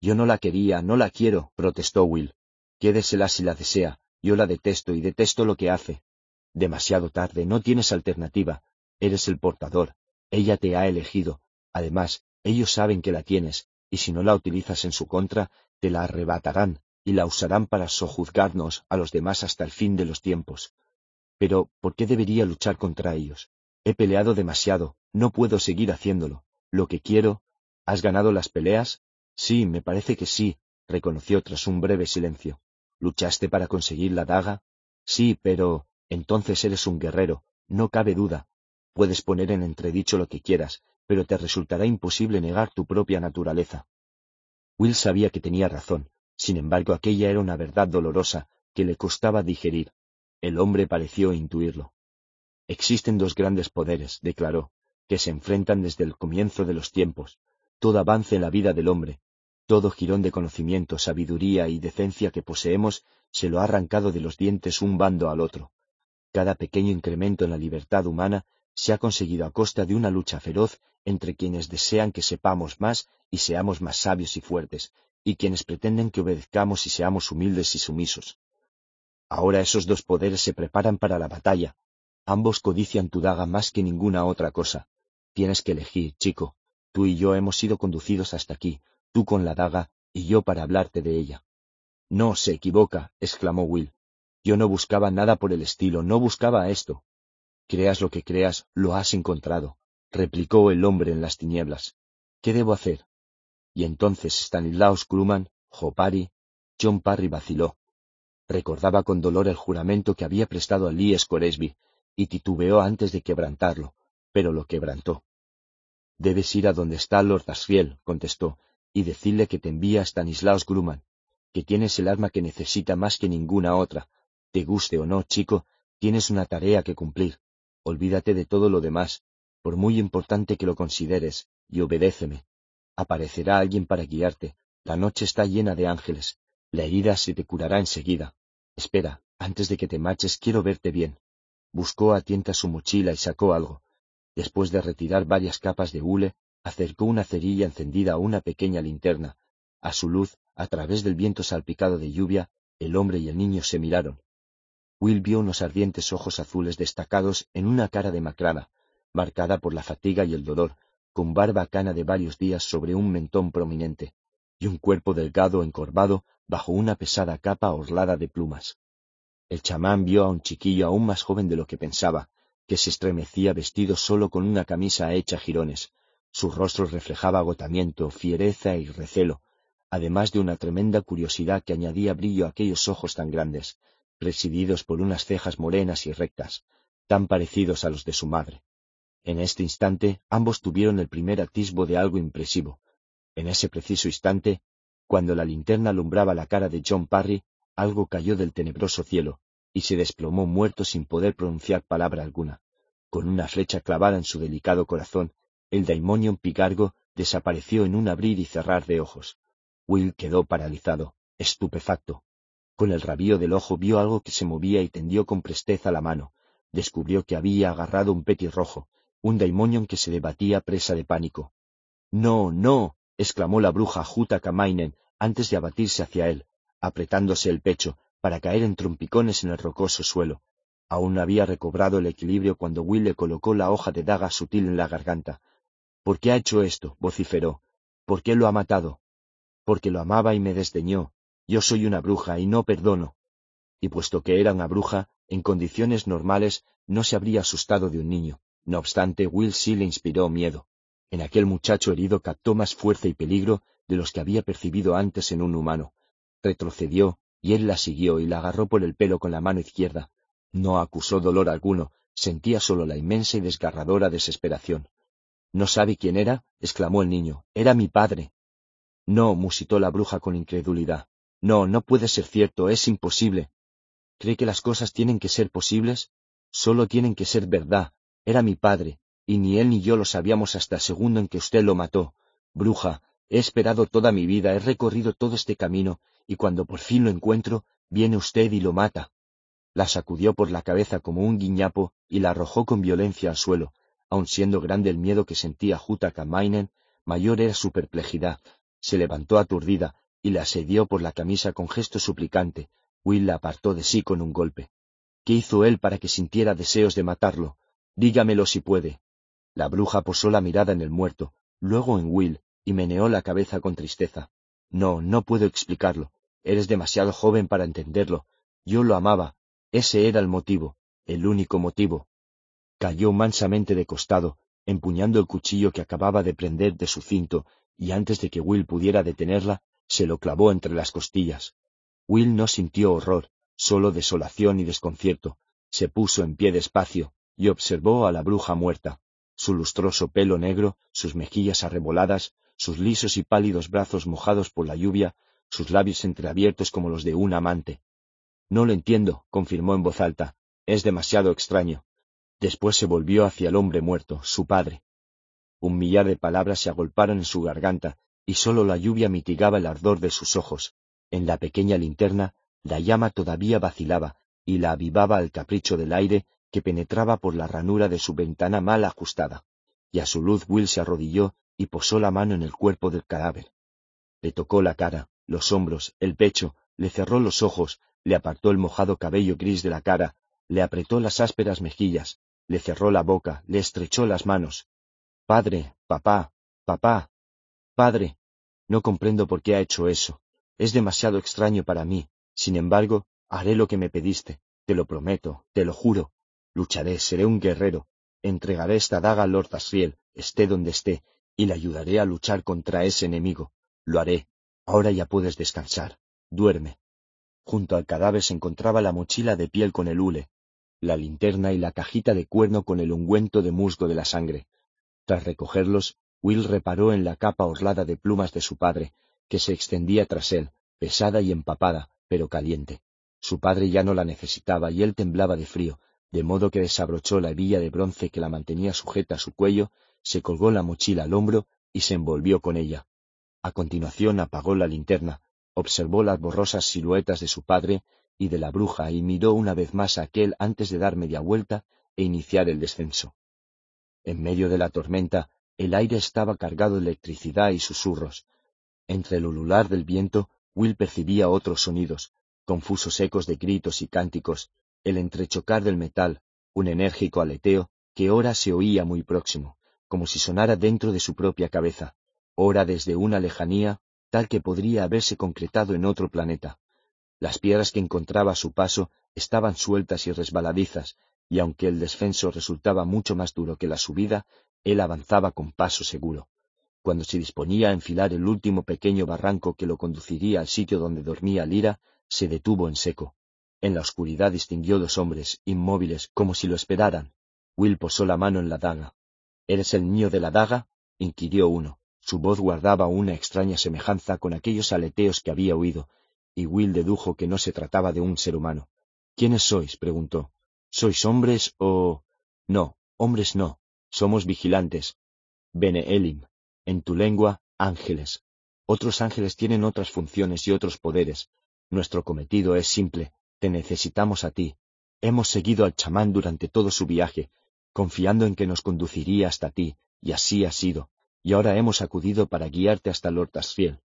Yo no la quería, no la quiero, protestó Will. Quédesela si la desea, yo la detesto y detesto lo que hace. Demasiado tarde, no tienes alternativa, eres el portador, ella te ha elegido, además, ellos saben que la tienes, y si no la utilizas en su contra, te la arrebatarán y la usarán para sojuzgarnos a los demás hasta el fin de los tiempos. Pero, ¿por qué debería luchar contra ellos? He peleado demasiado, no puedo seguir haciéndolo. Lo que quiero... ¿Has ganado las peleas? Sí, me parece que sí, reconoció tras un breve silencio. ¿Luchaste para conseguir la daga? Sí, pero... Entonces eres un guerrero, no cabe duda. Puedes poner en entredicho lo que quieras, pero te resultará imposible negar tu propia naturaleza. Will sabía que tenía razón, sin embargo aquella era una verdad dolorosa que le costaba digerir. El hombre pareció intuirlo. Existen dos grandes poderes, declaró, que se enfrentan desde el comienzo de los tiempos. Todo avance en la vida del hombre, todo girón de conocimiento, sabiduría y decencia que poseemos se lo ha arrancado de los dientes un bando al otro. Cada pequeño incremento en la libertad humana se ha conseguido a costa de una lucha feroz entre quienes desean que sepamos más y seamos más sabios y fuertes, y quienes pretenden que obedezcamos y seamos humildes y sumisos. Ahora esos dos poderes se preparan para la batalla. Ambos codician tu daga más que ninguna otra cosa. Tienes que elegir, chico. Tú y yo hemos sido conducidos hasta aquí, tú con la daga y yo para hablarte de ella. No, se equivoca, exclamó Will. Yo no buscaba nada por el estilo, no buscaba esto. Creas lo que creas, lo has encontrado, replicó el hombre en las tinieblas. ¿Qué debo hacer? Y entonces Stanislaus Kruman, Jopari, John Parry vaciló. Recordaba con dolor el juramento que había prestado a Lee Scoresby, y titubeó antes de quebrantarlo, pero lo quebrantó. Debes ir a donde está Lord Asriel, contestó, y decirle que te envía Stanislaus Grumman, que tienes el arma que necesita más que ninguna otra. Te guste o no, chico, tienes una tarea que cumplir. Olvídate de todo lo demás, por muy importante que lo consideres, y obedéceme. Aparecerá alguien para guiarte. La noche está llena de ángeles. La herida se te curará enseguida. Espera, antes de que te marches quiero verte bien. Buscó a tienta su mochila y sacó algo. Después de retirar varias capas de hule, acercó una cerilla encendida a una pequeña linterna. A su luz, a través del viento salpicado de lluvia, el hombre y el niño se miraron. Will vio unos ardientes ojos azules destacados en una cara demacrada, marcada por la fatiga y el dolor, con barba cana de varios días sobre un mentón prominente, y un cuerpo delgado encorvado bajo una pesada capa orlada de plumas. El chamán vio a un chiquillo aún más joven de lo que pensaba, que se estremecía vestido solo con una camisa hecha jirones. Su rostro reflejaba agotamiento, fiereza y recelo, además de una tremenda curiosidad que añadía brillo a aquellos ojos tan grandes, presididos por unas cejas morenas y rectas, tan parecidos a los de su madre. En este instante ambos tuvieron el primer atisbo de algo impresivo. En ese preciso instante, cuando la linterna alumbraba la cara de John Parry, algo cayó del tenebroso cielo, y se desplomó muerto sin poder pronunciar palabra alguna. Con una flecha clavada en su delicado corazón, el daimonion picargo desapareció en un abrir y cerrar de ojos. Will quedó paralizado, estupefacto, con el rabillo del ojo vio algo que se movía y tendió con presteza la mano. Descubrió que había agarrado un petirrojo, un daimonion que se debatía presa de pánico. No, no, exclamó la bruja Juta Kamainen antes de abatirse hacia él, apretándose el pecho, para caer en trompicones en el rocoso suelo. Aún había recobrado el equilibrio cuando Will le colocó la hoja de daga sutil en la garganta. ¿Por qué ha hecho esto? vociferó. ¿Por qué lo ha matado? Porque lo amaba y me desdeñó, yo soy una bruja y no perdono. Y puesto que era una bruja, en condiciones normales no se habría asustado de un niño. No obstante, Will sí le inspiró miedo. En aquel muchacho herido captó más fuerza y peligro de los que había percibido antes en un humano. Retrocedió, y él la siguió y la agarró por el pelo con la mano izquierda. No acusó dolor alguno, sentía solo la inmensa y desgarradora desesperación. ¿No sabe quién era? exclamó el niño. Era mi padre. No, musitó la bruja con incredulidad. No, no puede ser cierto, es imposible. ¿Cree que las cosas tienen que ser posibles? Solo tienen que ser verdad. Era mi padre. y ni él ni yo lo sabíamos hasta el segundo en que usted lo mató. Bruja, he esperado toda mi vida, he recorrido todo este camino, y cuando por fin lo encuentro, viene usted y lo mata. La sacudió por la cabeza como un guiñapo y la arrojó con violencia al suelo. Aun siendo grande el miedo que sentía Juta Kamainen, mayor era su perplejidad. Se levantó aturdida y le asedió por la camisa con gesto suplicante. Will la apartó de sí con un golpe. ¿Qué hizo él para que sintiera deseos de matarlo? Dígamelo si puede. La bruja posó la mirada en el muerto, luego en Will, y meneó la cabeza con tristeza. No, no puedo explicarlo. Eres demasiado joven para entenderlo. Yo lo amaba. Ese era el motivo, el único motivo. Cayó mansamente de costado, empuñando el cuchillo que acababa de prender de su cinto, y antes de que Will pudiera detenerla, se lo clavó entre las costillas. Will no sintió horror, solo desolación y desconcierto. Se puso en pie despacio, y observó a la bruja muerta su lustroso pelo negro, sus mejillas arreboladas, sus lisos y pálidos brazos mojados por la lluvia, sus labios entreabiertos como los de un amante. No lo entiendo, confirmó en voz alta. Es demasiado extraño. Después se volvió hacia el hombre muerto, su padre. Un millar de palabras se agolparon en su garganta, y sólo la lluvia mitigaba el ardor de sus ojos. En la pequeña linterna, la llama todavía vacilaba, y la avivaba al capricho del aire que penetraba por la ranura de su ventana mal ajustada, y a su luz Will se arrodilló y posó la mano en el cuerpo del cadáver. Le tocó la cara, los hombros, el pecho, le cerró los ojos, le apartó el mojado cabello gris de la cara, le apretó las ásperas mejillas, le cerró la boca, le estrechó las manos. Padre, papá, papá, padre, no comprendo por qué ha hecho eso. Es demasiado extraño para mí. Sin embargo, haré lo que me pediste. Te lo prometo, te lo juro. Lucharé, seré un guerrero, entregaré esta daga a Lord Asriel, esté donde esté, y le ayudaré a luchar contra ese enemigo. Lo haré. Ahora ya puedes descansar. Duerme. Junto al cadáver se encontraba la mochila de piel con el hule, la linterna y la cajita de cuerno con el ungüento de musgo de la sangre. Tras recogerlos, Will reparó en la capa orlada de plumas de su padre, que se extendía tras él, pesada y empapada, pero caliente. Su padre ya no la necesitaba y él temblaba de frío, de modo que desabrochó la hebilla de bronce que la mantenía sujeta a su cuello, se colgó la mochila al hombro y se envolvió con ella. A continuación apagó la linterna, observó las borrosas siluetas de su padre y de la bruja y miró una vez más a aquel antes de dar media vuelta e iniciar el descenso. En medio de la tormenta, el aire estaba cargado de electricidad y susurros. Entre el ulular del viento, Will percibía otros sonidos, confusos ecos de gritos y cánticos, el entrechocar del metal, un enérgico aleteo que ora se oía muy próximo, como si sonara dentro de su propia cabeza, ora desde una lejanía tal que podría haberse concretado en otro planeta. Las piedras que encontraba a su paso estaban sueltas y resbaladizas, y aunque el descenso resultaba mucho más duro que la subida, él avanzaba con paso seguro. Cuando se disponía a enfilar el último pequeño barranco que lo conduciría al sitio donde dormía Lira, se detuvo en seco. En la oscuridad distinguió dos hombres, inmóviles, como si lo esperaran. Will posó la mano en la daga. ¿Eres el niño de la daga? inquirió uno. Su voz guardaba una extraña semejanza con aquellos aleteos que había oído, y Will dedujo que no se trataba de un ser humano. ¿Quiénes sois? preguntó. ¿Sois hombres o...? No, hombres no. Somos vigilantes. Bene Elim. En tu lengua, ángeles. Otros ángeles tienen otras funciones y otros poderes. Nuestro cometido es simple, te necesitamos a ti. Hemos seguido al chamán durante todo su viaje, confiando en que nos conduciría hasta ti, y así ha sido, y ahora hemos acudido para guiarte hasta Lord Asfiel.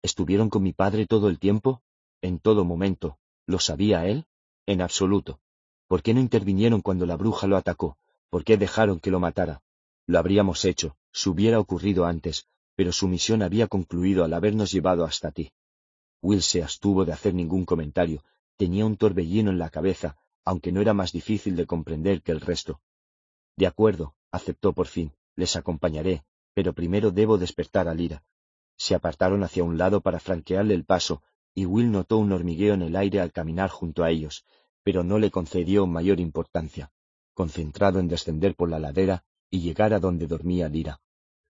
¿Estuvieron con mi padre todo el tiempo? En todo momento. ¿Lo sabía él? En absoluto. ¿Por qué no intervinieron cuando la bruja lo atacó? ¿Por qué dejaron que lo matara? Lo habríamos hecho, si hubiera ocurrido antes, pero su misión había concluido al habernos llevado hasta ti. Will se abstuvo de hacer ningún comentario, Tenía un torbellino en la cabeza, aunque no era más difícil de comprender que el resto. De acuerdo, aceptó por fin, les acompañaré, pero primero debo despertar a Lira. Se apartaron hacia un lado para franquearle el paso, y Will notó un hormigueo en el aire al caminar junto a ellos, pero no le concedió mayor importancia, concentrado en descender por la ladera y llegar a donde dormía Lira.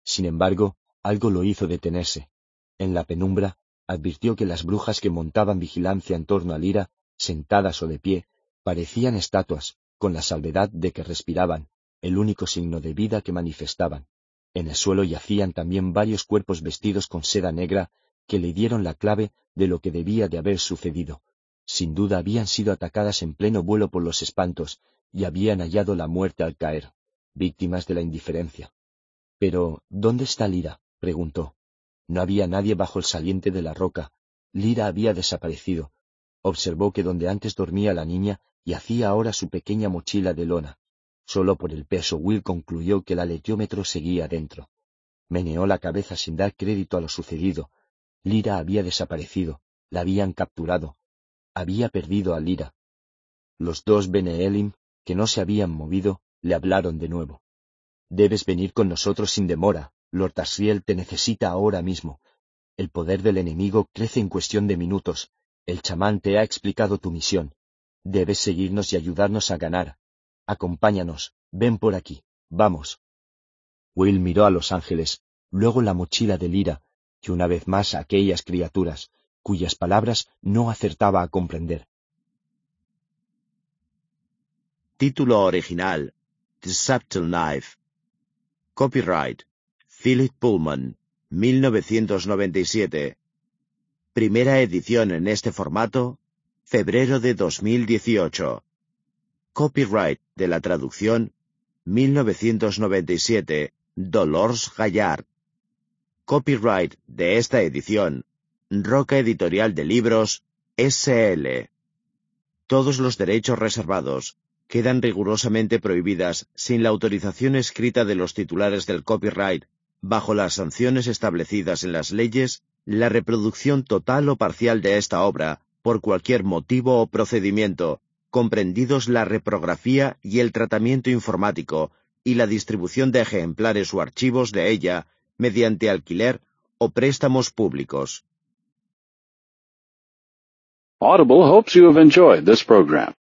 Sin embargo, algo lo hizo detenerse. En la penumbra, advirtió que las brujas que montaban vigilancia en torno a Lira, sentadas o de pie, parecían estatuas, con la salvedad de que respiraban, el único signo de vida que manifestaban. En el suelo yacían también varios cuerpos vestidos con seda negra que le dieron la clave de lo que debía de haber sucedido. Sin duda habían sido atacadas en pleno vuelo por los espantos y habían hallado la muerte al caer, víctimas de la indiferencia. Pero, ¿dónde está Lira? preguntó. No había nadie bajo el saliente de la roca. Lira había desaparecido. Observó que donde antes dormía la niña yacía ahora su pequeña mochila de lona. Solo por el peso Will concluyó que el aleteómetro seguía dentro. Meneó la cabeza sin dar crédito a lo sucedido. Lira había desaparecido, la habían capturado. Había perdido a Lira. Los dos Beneelim, que no se habían movido, le hablaron de nuevo. Debes venir con nosotros sin demora. Lord Asriel te necesita ahora mismo. El poder del enemigo crece en cuestión de minutos. El chamán te ha explicado tu misión. Debes seguirnos y ayudarnos a ganar. Acompáñanos, ven por aquí, vamos. Will miró a los ángeles, luego la mochila de Lira, y una vez más a aquellas criaturas, cuyas palabras no acertaba a comprender. Título original: The Subtle Knife. Copyright: Philip Pullman, 1997. Primera edición en este formato, febrero de 2018. Copyright de la traducción 1997, Dolores Gallard. Copyright de esta edición, Roca Editorial de Libros, SL. Todos los derechos reservados quedan rigurosamente prohibidas sin la autorización escrita de los titulares del copyright, bajo las sanciones establecidas en las leyes, la reproducción total o parcial de esta obra, por cualquier motivo o procedimiento, comprendidos la reprografía y el tratamiento informático y la distribución de ejemplares o archivos de ella mediante alquiler o préstamos públicos. Audible.